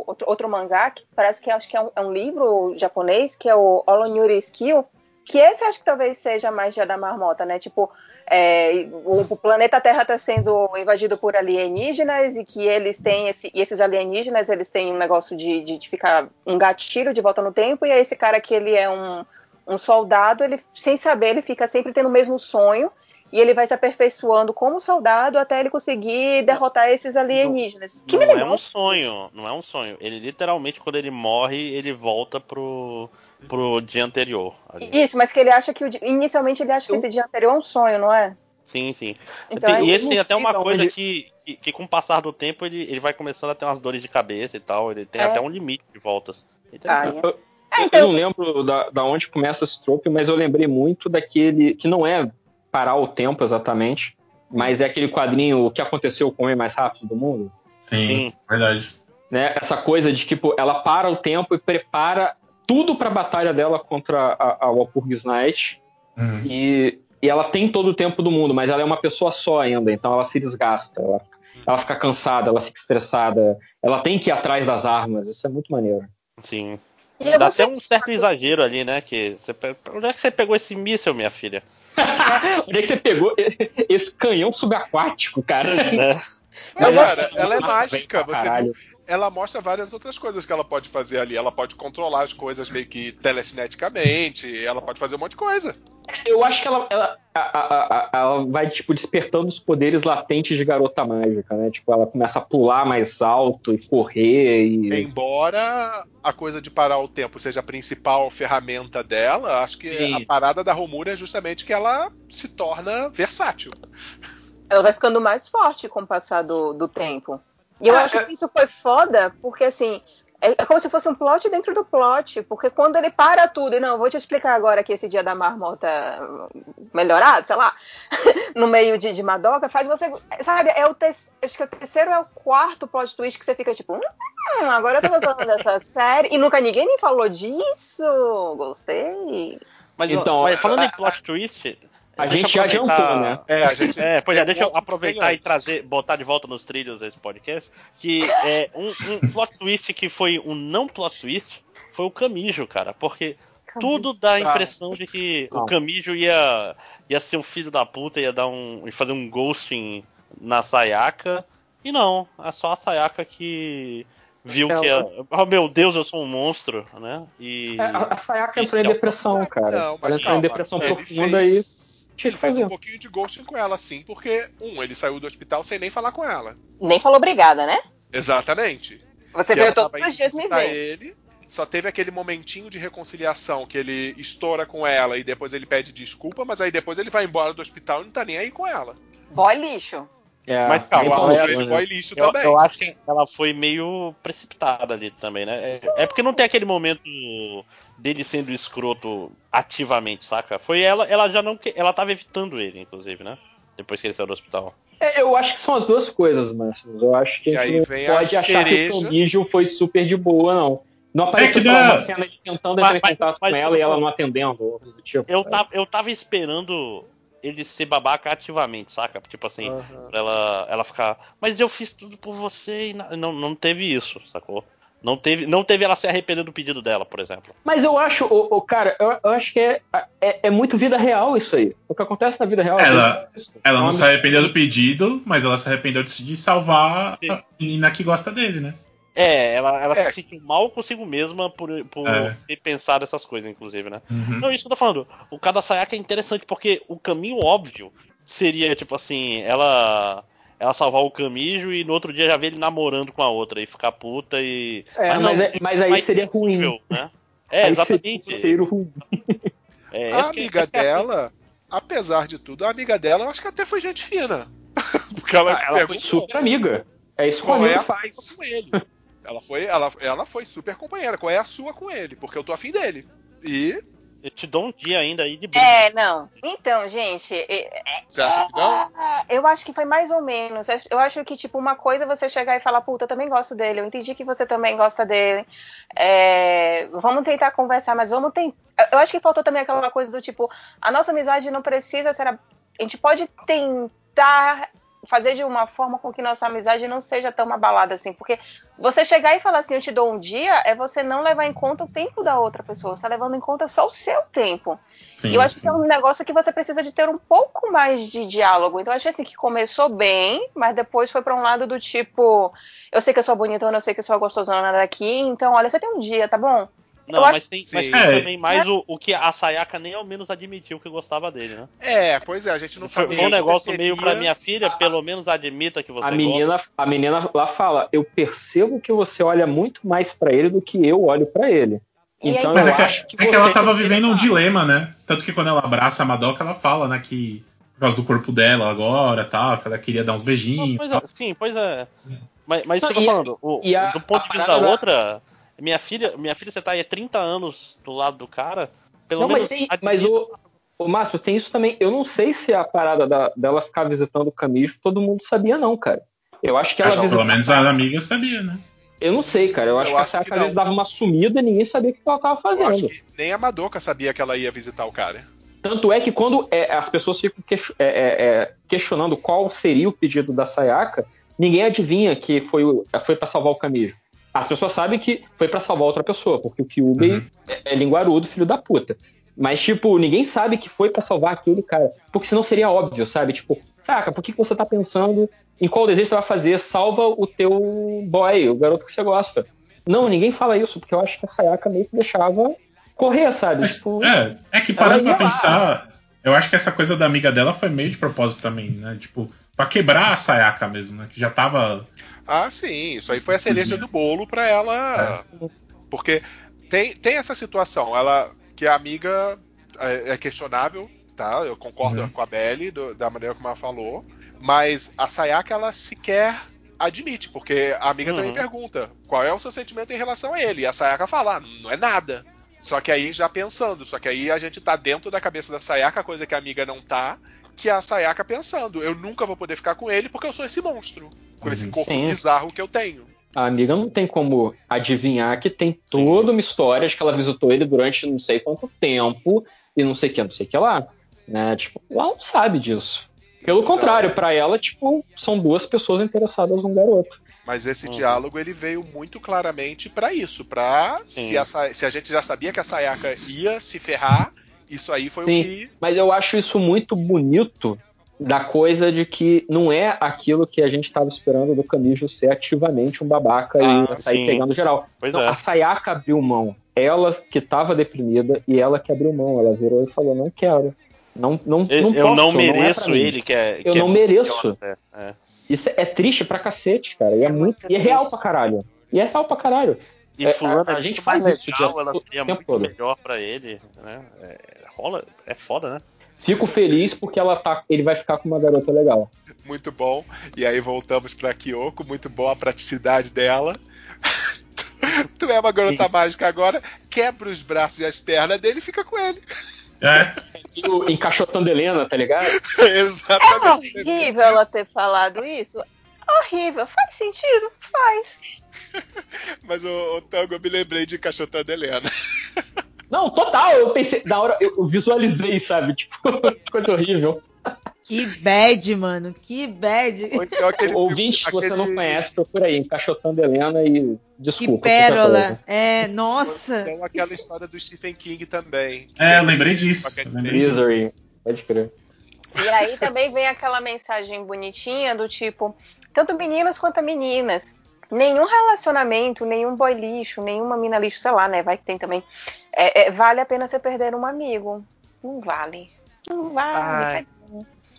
[SPEAKER 1] outro, outro mangá, que parece que acho que é um, é um livro japonês, que é o Olonyuri Skill, que esse acho que talvez seja mais dia da marmota, né? Tipo, é, o, o planeta Terra está sendo invadido por alienígenas e que eles têm esse, e esses alienígenas eles têm um negócio de, de, de ficar um gatilho de volta no tempo e aí esse cara que ele é um, um soldado, ele sem saber ele fica sempre tendo o mesmo sonho e ele vai se aperfeiçoando como soldado até ele conseguir derrotar esses alienígenas. Que me
[SPEAKER 3] Não é um sonho, não é um sonho. Ele literalmente, quando ele morre, ele volta pro, pro dia anterior. ali.
[SPEAKER 1] isso, mas que ele acha que o di- inicialmente ele acha que esse dia anterior é um sonho, não é?
[SPEAKER 3] Sim, sim.
[SPEAKER 1] Então,
[SPEAKER 3] Tem- e
[SPEAKER 1] eu
[SPEAKER 3] esse
[SPEAKER 6] não
[SPEAKER 3] tem até uma coisa
[SPEAKER 6] onde-
[SPEAKER 3] que, que, que com o passar do tempo ele, ele vai começando a ter umas dores de cabeça e tal. Ele tem
[SPEAKER 1] É.
[SPEAKER 3] até um limite de voltas.
[SPEAKER 1] Ah, é.
[SPEAKER 6] Eu-
[SPEAKER 1] É,
[SPEAKER 6] Eu
[SPEAKER 1] então-
[SPEAKER 6] não lembro da, da onde começa esse trope, mas eu lembrei muito daquele. que não é parar o tempo exatamente, mas é aquele quadrinho O que aconteceu com o homem mais rápido do mundo.
[SPEAKER 8] Sim,
[SPEAKER 3] Sim.
[SPEAKER 8] verdade.
[SPEAKER 6] Né? Essa coisa de tipo, ela para o tempo e prepara tudo pra batalha dela contra a, a Walpurgis Night.
[SPEAKER 8] Uhum.
[SPEAKER 6] E, e ela tem todo o tempo do mundo, mas ela é uma pessoa só ainda, então ela se desgasta. Ela, ela fica cansada, ela fica estressada. Ela tem que ir atrás das armas. Isso é muito maneiro.
[SPEAKER 3] Sim.
[SPEAKER 1] E
[SPEAKER 3] Dá até um certo exagero ali, né? Que você, onde é que você pegou esse míssel, minha filha?
[SPEAKER 6] Onde é que você pegou esse canhão subaquático, cara?
[SPEAKER 3] Né?
[SPEAKER 7] Mas,
[SPEAKER 6] Mas
[SPEAKER 7] cara,
[SPEAKER 6] assim,
[SPEAKER 7] ela é mágica. Você
[SPEAKER 6] caralho.
[SPEAKER 7] Ela mostra várias outras coisas que ela pode fazer ali. Ela pode controlar as coisas meio que telecineticamente. Ela pode fazer um monte de coisa.
[SPEAKER 6] Eu acho que ela, ela, a- a- a- ela vai, tipo, despertando os poderes latentes de garota mágica, né? Tipo, ela começa a pular mais alto e correr e.
[SPEAKER 7] Embora a coisa de parar o tempo seja a principal ferramenta dela, acho que
[SPEAKER 6] Sim.
[SPEAKER 7] a parada da Romura é justamente que ela se torna versátil.
[SPEAKER 1] ela vai ficando mais forte com o passar do, do tempo. E eu
[SPEAKER 6] Ah,
[SPEAKER 1] acho
[SPEAKER 6] é-
[SPEAKER 1] que isso foi foda, porque assim, é, é como se fosse um plot dentro do plot, porque quando ele para tudo, e não, eu vou te explicar agora que esse dia da marmota melhorado, sei lá, no meio de, de Madoka, faz você, sabe, é o te, acho que o terceiro é o quarto plot twist que você fica tipo, hum, agora eu tô gostando dessa série, e nunca ninguém me falou disso, gostei.
[SPEAKER 3] Mas,
[SPEAKER 6] Então,
[SPEAKER 3] mas falando
[SPEAKER 6] a-
[SPEAKER 3] em plot twist.
[SPEAKER 6] A gente já adiantou, né?
[SPEAKER 7] É, a gente.
[SPEAKER 3] É, pois é, deixa eu aproveitar e trazer, botar de volta nos trilhos esse podcast. Que é um, um plot twist que foi um não plot twist foi o Camijo, cara. Porque tudo dá a impressão de que
[SPEAKER 6] Não.
[SPEAKER 3] o Camijo ia, ia ser um filho da puta, ia dar um. ia fazer um ghosting na Sayaka. E não, é só a Sayaka que viu
[SPEAKER 6] Ela-
[SPEAKER 3] que. A, oh meu Deus, eu sou um monstro, né? E.
[SPEAKER 6] É, A, a Sayaka entrou em
[SPEAKER 3] é
[SPEAKER 6] depressão, cara.
[SPEAKER 7] Não,
[SPEAKER 6] ela
[SPEAKER 7] mas
[SPEAKER 6] entrou em depressão profunda
[SPEAKER 7] fez-
[SPEAKER 6] e
[SPEAKER 7] Ele
[SPEAKER 6] fazer.
[SPEAKER 7] um pouquinho de ghosting com ela, sim, porque, um, ele saiu do hospital sem nem falar com ela.
[SPEAKER 1] Nem falou obrigada, né?
[SPEAKER 7] Exatamente.
[SPEAKER 1] Você
[SPEAKER 7] Que
[SPEAKER 1] veio todos os dias me ver.
[SPEAKER 7] ele, só teve aquele momentinho de reconciliação que ele estoura com ela e depois ele pede desculpa, mas aí depois ele vai embora do hospital e não tá nem aí com ela.
[SPEAKER 1] Boy lixo.
[SPEAKER 6] É,
[SPEAKER 3] Mas calma,
[SPEAKER 6] né?
[SPEAKER 7] boy lixo
[SPEAKER 3] Eu,
[SPEAKER 7] também.
[SPEAKER 3] eu acho que ela foi meio precipitada ali também, né? É, é porque não tem aquele momento dele sendo escroto ativamente, saca? Foi ela, ela já não. que- Ela tava evitando ele, inclusive, né? Depois que ele saiu do hospital.
[SPEAKER 6] É, eu acho que são as duas coisas, Máximo. Eu acho que a
[SPEAKER 7] aí
[SPEAKER 6] gente
[SPEAKER 7] a
[SPEAKER 6] pode achar que
[SPEAKER 7] cereja.
[SPEAKER 6] o Camijo foi super de boa, não. Não apareceu
[SPEAKER 8] É que
[SPEAKER 6] uma cena de tentando
[SPEAKER 3] Mas-
[SPEAKER 6] entrar em
[SPEAKER 3] mas-
[SPEAKER 6] contato
[SPEAKER 3] mas-
[SPEAKER 6] com ela e ela não atendendo. tipo,
[SPEAKER 3] Eu
[SPEAKER 6] sabe?
[SPEAKER 3] tava, eu tava esperando ele ser babaca ativamente, saca? Tipo assim, pra ela, ela ficar. Mas eu fiz tudo por você e na- não, não teve isso, sacou? Não teve, não teve ela se arrepender do pedido dela, por exemplo.
[SPEAKER 6] Mas eu acho, o, o cara, eu, eu acho que é, é, é muito vida real isso aí. O que acontece na vida real.
[SPEAKER 8] Ela-
[SPEAKER 6] é.
[SPEAKER 8] Ela não se arrependeu do pedido, mas ela se arrependeu de de salvar a menina que gosta dele, né?
[SPEAKER 3] É, ela, ela
[SPEAKER 7] É.
[SPEAKER 3] se sentiu mal consigo mesma por, por
[SPEAKER 8] É.
[SPEAKER 3] ter pensado essas coisas, inclusive, né?
[SPEAKER 8] Uhum.
[SPEAKER 3] Não, isso que eu tô falando. O caso da Sayaka é interessante porque o caminho óbvio seria, tipo assim, ela ela salvar o Camijo e no outro dia já ver ele namorando com a outra e ficar puta e.
[SPEAKER 6] É,
[SPEAKER 3] não,
[SPEAKER 6] mas, é- mas aí
[SPEAKER 3] mais
[SPEAKER 6] seria ruim.
[SPEAKER 3] Né? É,
[SPEAKER 6] Aí seria um
[SPEAKER 3] exatamente.
[SPEAKER 6] roteiro ruim.
[SPEAKER 3] É,
[SPEAKER 7] A amiga
[SPEAKER 3] é
[SPEAKER 7] dela, apesar de tudo, a amiga dela, eu acho que até foi gente fina. Porque ela,
[SPEAKER 6] Ah, ela foi super amiga. É isso que o
[SPEAKER 7] é
[SPEAKER 6] amigo
[SPEAKER 7] a
[SPEAKER 6] faz.
[SPEAKER 7] com ele. Ela foi, ela, ela foi super companheira. Qual é a sua com ele? Porque eu tô afim dele. E
[SPEAKER 3] Eu te dou um dia ainda aí de brinde.
[SPEAKER 1] É, não. Então, gente, é-
[SPEAKER 7] você acha que não?
[SPEAKER 1] Ah, Eu acho que foi mais ou menos. Eu acho que, tipo, uma coisa é você chegar e falar, puta, eu também gosto dele, eu entendi que você também gosta dele. É, vamos tentar conversar, mas vamos tentar. Eu acho que faltou também aquela coisa do tipo, a nossa amizade não precisa ser. A, a gente pode tentar fazer de uma forma com que nossa amizade não seja tão abalada assim. Porque você chegar e falar assim, eu te dou um dia, é você não levar em conta o tempo da outra pessoa. Você tá levando em conta só o seu tempo.
[SPEAKER 8] Sim,
[SPEAKER 1] E eu acho
[SPEAKER 8] sim.
[SPEAKER 1] que é um negócio que você precisa de ter um pouco mais de diálogo. Então eu achei assim que começou bem, mas depois foi pra um lado do tipo, eu sei que eu sou bonitona, eu sei que eu sou gostosona daqui, então olha, você tem um dia, tá bom?
[SPEAKER 3] Não, mas
[SPEAKER 1] acho-
[SPEAKER 3] tem, mas tem
[SPEAKER 8] É.
[SPEAKER 3] também mais o, o que a Sayaka nem ao menos admitiu que gostava dele, né?
[SPEAKER 7] É, pois é, a gente não
[SPEAKER 3] Foi,
[SPEAKER 7] sabe.
[SPEAKER 3] foi um negócio meio pra minha filha, pelo menos admita que você
[SPEAKER 6] A
[SPEAKER 3] gosta.
[SPEAKER 6] menina, a menina lá fala: Eu percebo que você olha muito mais pra ele do que eu olho pra ele.
[SPEAKER 1] E
[SPEAKER 6] Então
[SPEAKER 8] Mas
[SPEAKER 6] eu
[SPEAKER 8] é que,
[SPEAKER 6] acho que
[SPEAKER 8] é que ela tava vivendo um dilema, né? Tanto que quando ela abraça a Madoka, ela fala, né, que por causa do corpo dela agora, tal, que ela queria dar uns
[SPEAKER 3] Não,
[SPEAKER 8] beijinhos.
[SPEAKER 3] pois
[SPEAKER 8] tal.
[SPEAKER 3] é, sim, pois é. Mas, mas isso
[SPEAKER 6] Não,
[SPEAKER 3] que eu tô falando, o-
[SPEAKER 6] a-
[SPEAKER 3] do ponto de vista da- outra, minha filha, minha filha, você tá aí há 30 anos do lado do cara, pelo
[SPEAKER 6] Não,
[SPEAKER 3] menos.
[SPEAKER 6] mas, tem, mas o, o Márcio, tem isso também. Eu não sei se a parada da- dela ficar visitando o Camijo todo mundo sabia, não, cara. Eu acho que ela
[SPEAKER 8] Acho que
[SPEAKER 6] visitava.
[SPEAKER 8] pelo menos a amiga sabia, né?
[SPEAKER 6] Eu não sei, cara. Eu acho
[SPEAKER 7] Eu
[SPEAKER 6] que a
[SPEAKER 7] acho
[SPEAKER 6] Sayaka
[SPEAKER 7] que
[SPEAKER 6] às vezes
[SPEAKER 7] não.
[SPEAKER 6] dava uma sumida e ninguém sabia o que ela tava
[SPEAKER 7] Eu acho
[SPEAKER 6] fazendo.
[SPEAKER 7] que nem a Madoka sabia que ela ia visitar o cara.
[SPEAKER 6] Tanto é que quando é, as pessoas ficam ques- é, é, é, questionando qual seria o pedido da Sayaka, ninguém adivinha que foi, foi para salvar o Kamijo. As pessoas sabem que foi pra salvar outra pessoa, porque o Kyubey
[SPEAKER 8] Uhum.
[SPEAKER 6] é, é linguarudo, filho da puta. Mas, tipo, ninguém sabe que foi pra salvar aquele cara. Porque senão seria óbvio, sabe? Tipo, saca, por que, que você tá pensando em qual desejo você vai fazer? Salva o teu boy, o garoto que você gosta. Não, ninguém fala isso, porque eu acho que a Sayaka meio que deixava correr, sabe?
[SPEAKER 8] Mas,
[SPEAKER 6] tipo,
[SPEAKER 8] é, é que parando pra pensar, eu acho que essa coisa da amiga dela foi meio de propósito também, né? Tipo, pra quebrar a Sayaka mesmo, né? Que já tava.
[SPEAKER 7] Ah, sim, isso aí foi a cereja do bolo pra ela. Porque tem, tem essa situação, ela que a amiga é, é questionável, tá? Eu concordo
[SPEAKER 8] Uhum.
[SPEAKER 7] com a Belly do- da maneira como ela falou, mas a Sayaka ela sequer admite, porque a amiga também
[SPEAKER 3] Uhum.
[SPEAKER 7] pergunta qual é o seu sentimento em relação a ele, e a Sayaka fala, "Ah, não é nada. Só que aí já pensando, só que aí a gente tá dentro da cabeça da Sayaka, coisa que a amiga não tá, que a Sayaka pensando, eu nunca vou poder ficar com ele porque eu sou esse monstro, com esse
[SPEAKER 8] Uhum.
[SPEAKER 7] corpo
[SPEAKER 6] Sim.
[SPEAKER 7] bizarro que eu tenho.
[SPEAKER 6] A amiga não tem como adivinhar que tem toda uma história de que ela visitou ele durante não sei quanto tempo e não sei o que, não sei o que lá. Né? Tipo, ela não sabe disso. Pelo contrário, pra ela, tipo, são duas pessoas interessadas num garoto.
[SPEAKER 7] Mas esse
[SPEAKER 3] Uhum.
[SPEAKER 7] diálogo ele veio muito claramente pra isso, pra
[SPEAKER 3] Sim.
[SPEAKER 7] se se a gente já sabia que a Sayaka ia se ferrar, isso aí foi
[SPEAKER 6] Sim.
[SPEAKER 7] o que
[SPEAKER 6] Mas eu acho isso muito bonito da coisa de que não é aquilo que a gente estava esperando do Camijo ser ativamente um babaca
[SPEAKER 7] Ah,
[SPEAKER 6] e sair
[SPEAKER 3] sim.
[SPEAKER 6] pegando geral.
[SPEAKER 3] Pois
[SPEAKER 6] Não,
[SPEAKER 3] é.
[SPEAKER 6] a Sayaka abriu mão. Ela que estava deprimida e ela que abriu mão. Ela virou e falou: Não quero. Não, não,
[SPEAKER 3] Eu,
[SPEAKER 6] não
[SPEAKER 3] eu
[SPEAKER 6] posso,
[SPEAKER 3] não
[SPEAKER 6] é
[SPEAKER 3] mereço
[SPEAKER 6] pra mim."
[SPEAKER 3] ele, que é.
[SPEAKER 6] Eu
[SPEAKER 3] que é
[SPEAKER 6] não mereço.
[SPEAKER 3] pior, é, é.
[SPEAKER 6] Isso é triste pra cacete, cara. E é,
[SPEAKER 1] É
[SPEAKER 6] muito. E é real pra caralho. E é real pra caralho.
[SPEAKER 3] E
[SPEAKER 6] É,
[SPEAKER 3] fulano
[SPEAKER 6] a-
[SPEAKER 3] é
[SPEAKER 6] a gente
[SPEAKER 3] muito
[SPEAKER 6] faz isso
[SPEAKER 3] legal,
[SPEAKER 6] de-
[SPEAKER 3] ela
[SPEAKER 6] o
[SPEAKER 3] seria
[SPEAKER 6] tempo
[SPEAKER 3] muito
[SPEAKER 6] todo.
[SPEAKER 3] melhor pra ele, né? É, rola, é foda, né?
[SPEAKER 6] Fico feliz porque ela tá, ele vai ficar com uma garota legal.
[SPEAKER 7] muito bom. E aí voltamos pra Kyoko, muito bom a praticidade dela. tu é uma garota mágica agora, quebra os braços e as pernas dele e fica com ele.
[SPEAKER 8] É,
[SPEAKER 6] o encaixotando Helena, tá ligado?
[SPEAKER 1] É
[SPEAKER 7] Exatamente.
[SPEAKER 1] horrível ela ter falado isso. Horrível. Faz sentido? Faz.
[SPEAKER 7] Mas o, o Tango, eu me lembrei de Cachotando Helena.
[SPEAKER 6] Não, total. Eu pensei, na hora eu visualizei, sabe? Tipo, coisa horrível.
[SPEAKER 10] Que bad, mano. Que bad.
[SPEAKER 7] Ou então aquele
[SPEAKER 6] Ouvinte, se você
[SPEAKER 7] aquele-
[SPEAKER 6] não conhece, procura aí, encaixotando Helena e
[SPEAKER 10] Que
[SPEAKER 6] desculpa. qualquer
[SPEAKER 10] pérola. É, nossa.
[SPEAKER 7] Então aquela história do Stephen King também. que
[SPEAKER 8] é, eu
[SPEAKER 7] tem-
[SPEAKER 8] lembrei disso. eu lembrei disso.
[SPEAKER 6] Misery. Pode crer.
[SPEAKER 1] E aí também vem aquela mensagem bonitinha do tipo, tanto meninos quanto meninas. Nenhum relacionamento, nenhum boy lixo, nenhuma mina lixo, sei lá, né? Vai que tem também. É, é, vale a pena você perder um amigo. Não vale. Não vale.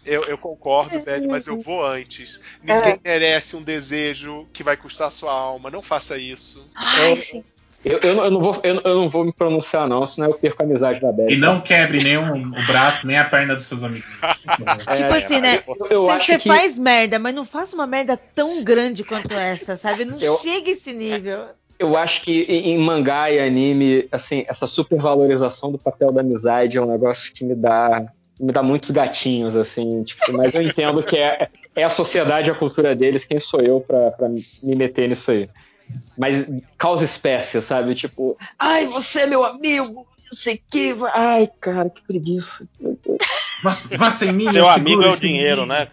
[SPEAKER 7] Eu, eu concordo, Beth, mas eu vou antes. Ninguém merece um desejo que vai custar sua alma. Não faça isso.
[SPEAKER 1] Ai, sim.
[SPEAKER 6] Eu, eu, não- eu não vou, eu, eu não vou me pronunciar, não, senão eu perco a amizade da Beth.
[SPEAKER 8] E não quebre nem o, o braço, nem a perna dos seus amigos.
[SPEAKER 10] Tipo assim, né?
[SPEAKER 6] Eu, eu
[SPEAKER 10] Você
[SPEAKER 6] que
[SPEAKER 10] faz merda, mas não faça uma merda tão grande quanto essa, sabe? Não
[SPEAKER 6] Eu-
[SPEAKER 10] chega a esse nível.
[SPEAKER 6] eu acho que em em mangá e anime, assim, essa supervalorização do papel da amizade é um negócio que me dá me dá muitos gatinhos, assim, tipo, mas eu entendo que é, é a sociedade e a cultura deles, quem sou eu pra me meter nisso aí. Mas causa espécie, sabe? Tipo, ai, você é meu amigo, não sei o que. Ai, cara, que preguiça. Meu
[SPEAKER 8] vá sem mim,
[SPEAKER 3] Seu
[SPEAKER 8] eu
[SPEAKER 3] amigo é o dinheiro,
[SPEAKER 8] menino.
[SPEAKER 3] né?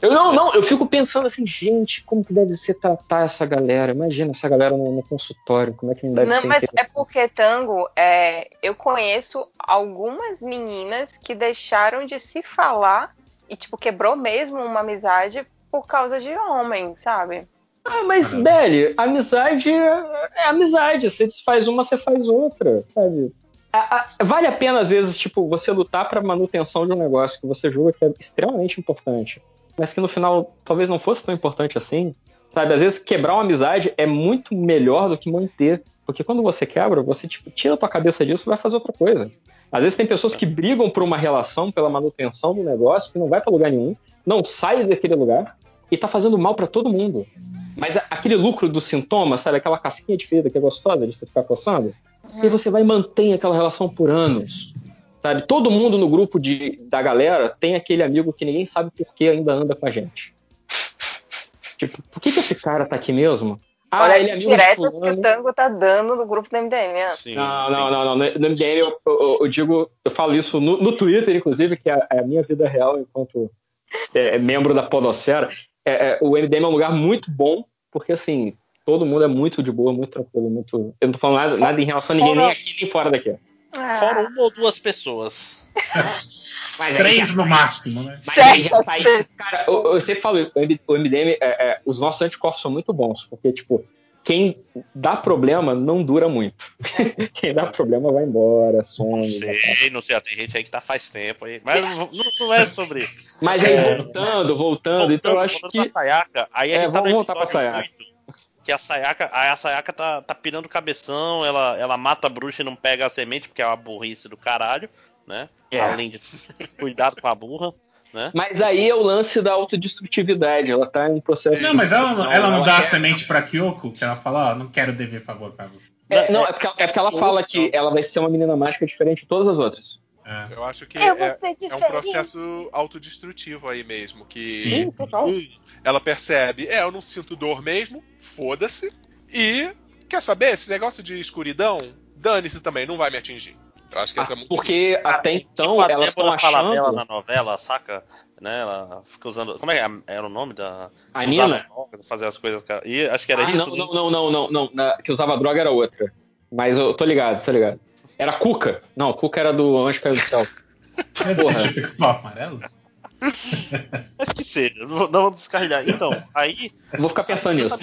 [SPEAKER 6] Eu, não, não, eu fico pensando assim, gente, como que deve ser tratar essa galera? Imagina essa galera no, no consultório, como é que não deve
[SPEAKER 1] Não,
[SPEAKER 6] ser
[SPEAKER 1] mas é porque Tango, é, eu conheço algumas meninas que deixaram de se falar e, tipo, quebrou mesmo uma amizade por causa de homem, sabe?
[SPEAKER 6] Ah, mas,
[SPEAKER 8] Caramba.
[SPEAKER 6] Belly, amizade é, amizade. Você desfaz uma, você faz outra, sabe? A- a- vale a pena, às vezes, tipo, você lutar pra manutenção de um negócio que você julga que é extremamente importante, mas que no final talvez não fosse tão importante assim. Sabe, às vezes quebrar uma amizade é muito melhor do que manter. Porque quando você quebra, você tipo, tira a tua cabeça disso e vai fazer outra coisa. Às vezes tem pessoas que brigam por uma relação, pela manutenção do negócio, que não vai pra lugar nenhum, não sai daquele lugar e tá fazendo mal pra todo mundo. Mas a- aquele lucro do sintoma, sabe? Aquela casquinha de ferida que é gostosa de você ficar coçando, e você vai e mantém aquela relação por anos. Sabe? Todo mundo no grupo de, da galera tem aquele amigo que ninguém sabe por que ainda anda com a gente. Tipo, por que, que esse cara tá aqui mesmo? Ah,
[SPEAKER 1] Olha,
[SPEAKER 6] ele é
[SPEAKER 1] diretas que o Tango tá dando no grupo do MDM. né?
[SPEAKER 3] Sim,
[SPEAKER 6] Não,
[SPEAKER 3] sim.
[SPEAKER 6] não, não, não. No MDM eu, eu- eu digo, eu falo isso no, no Twitter, inclusive, que é é a minha vida real enquanto é, é membro da Podosfera. É, é, o MDM é um lugar muito bom, porque assim, todo mundo é muito de boa, muito tranquilo, muito. Eu não tô falando nada, nada em relação a ninguém, nem aqui nem fora daqui.
[SPEAKER 3] Fora uma ou duas pessoas.
[SPEAKER 8] Três no máximo, né?
[SPEAKER 6] Mas aí já sai. Cara, eu, eu sempre falo isso, o MDM, é, é, os nossos anticorpos são muito bons, porque, tipo, quem dá problema não dura muito. quem dá problema vai embora,
[SPEAKER 3] Não
[SPEAKER 6] some. pra-
[SPEAKER 3] sei, não sei. Tem gente aí que tá faz tempo aí. Mas não, não- não é sobre isso.
[SPEAKER 6] Mas aí,
[SPEAKER 3] É.
[SPEAKER 6] voltando, voltando, então eu acho
[SPEAKER 3] voltando
[SPEAKER 6] que.
[SPEAKER 3] Sayaka, aí a
[SPEAKER 6] É,
[SPEAKER 3] gente tá
[SPEAKER 6] vamos
[SPEAKER 3] no
[SPEAKER 6] voltar pra Sayaka.
[SPEAKER 3] 8, que a Sayaka, a Sayaka tá, tá pirando cabeção, ela, ela mata a bruxa e não pega a semente, porque é uma burrice do caralho, né?
[SPEAKER 6] É.
[SPEAKER 3] Além de cuidado com a burra, né?
[SPEAKER 6] Mas aí é o lance da autodestrutividade. Ela tá em um processo.
[SPEAKER 8] Não,
[SPEAKER 6] de
[SPEAKER 8] mas ela, ela não dá a
[SPEAKER 6] quer-
[SPEAKER 8] semente pra Kyoko, que ela fala, ó, não quero dever favor pra você.
[SPEAKER 6] É, não, é porque, é porque ela fala que ela vai ser uma menina mágica diferente de todas as outras.
[SPEAKER 8] É.
[SPEAKER 7] Eu acho que
[SPEAKER 1] Eu
[SPEAKER 7] é, é um processo autodestrutivo aí mesmo. Que
[SPEAKER 6] Sim, total.
[SPEAKER 7] ela percebe, é, eu não sinto dor mesmo, foda-se. E, quer saber, esse negócio de escuridão, dane-se também, não vai me atingir. Eu acho que entra
[SPEAKER 6] Ah,
[SPEAKER 7] muito
[SPEAKER 6] Porque
[SPEAKER 7] nisso.
[SPEAKER 6] até então
[SPEAKER 3] Tipo, a
[SPEAKER 6] elas estão achando.
[SPEAKER 3] na novela, saca? Né? Ela fica usando. Como é que era o nome da.
[SPEAKER 6] A Nina?
[SPEAKER 3] Fazer as coisas. com ela. E acho que era
[SPEAKER 6] Ah,
[SPEAKER 3] isso.
[SPEAKER 6] não,
[SPEAKER 3] né?
[SPEAKER 6] não, não, não, não, não. Na- que usava droga era outra. Mas eu tô ligado, tô ligado. Era Cuca. Não, Cuca era do Anjo Caiu do Céu.
[SPEAKER 8] Tipo pau amarelo?
[SPEAKER 3] Acho que seja. Não vou descarrilhar. Então, aí.
[SPEAKER 6] Eu vou ficar pensando nisso.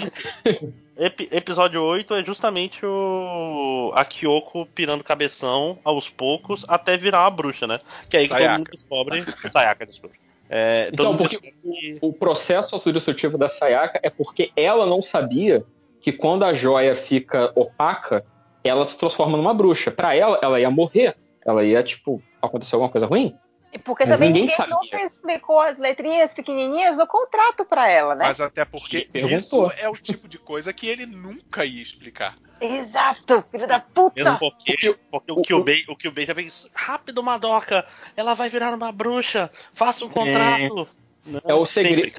[SPEAKER 3] Epi- episódio 8 é justamente o a Kyoko pirando cabeção aos poucos até virar uma bruxa, né? Que é aí que
[SPEAKER 7] Sayaka.
[SPEAKER 3] todo mundo descobre. Sayaka, desculpa. É, todo
[SPEAKER 6] Então, porque
[SPEAKER 3] descobre que-
[SPEAKER 6] o processo autodestrutivo da Sayaka é porque ela não sabia que quando a joia fica opaca, ela se transforma numa bruxa. Pra ela, ela ia morrer. Ela ia, tipo, acontecer alguma coisa ruim.
[SPEAKER 1] E porque
[SPEAKER 6] Mas
[SPEAKER 1] também
[SPEAKER 6] ninguém
[SPEAKER 1] ninguém, nunca explicou as letrinhas pequenininhas do contrato pra ela, né?
[SPEAKER 7] Mas até porque isso é o tipo de coisa que ele nunca ia explicar.
[SPEAKER 1] Exato, filho da puta.
[SPEAKER 3] Mesmo porque,
[SPEAKER 6] Porque
[SPEAKER 3] porque
[SPEAKER 6] o-
[SPEAKER 3] o Kyubei, o Kyubei já fez rápido, Madoka, ela vai virar uma bruxa, faça um contrato. Não,
[SPEAKER 6] É o segredo.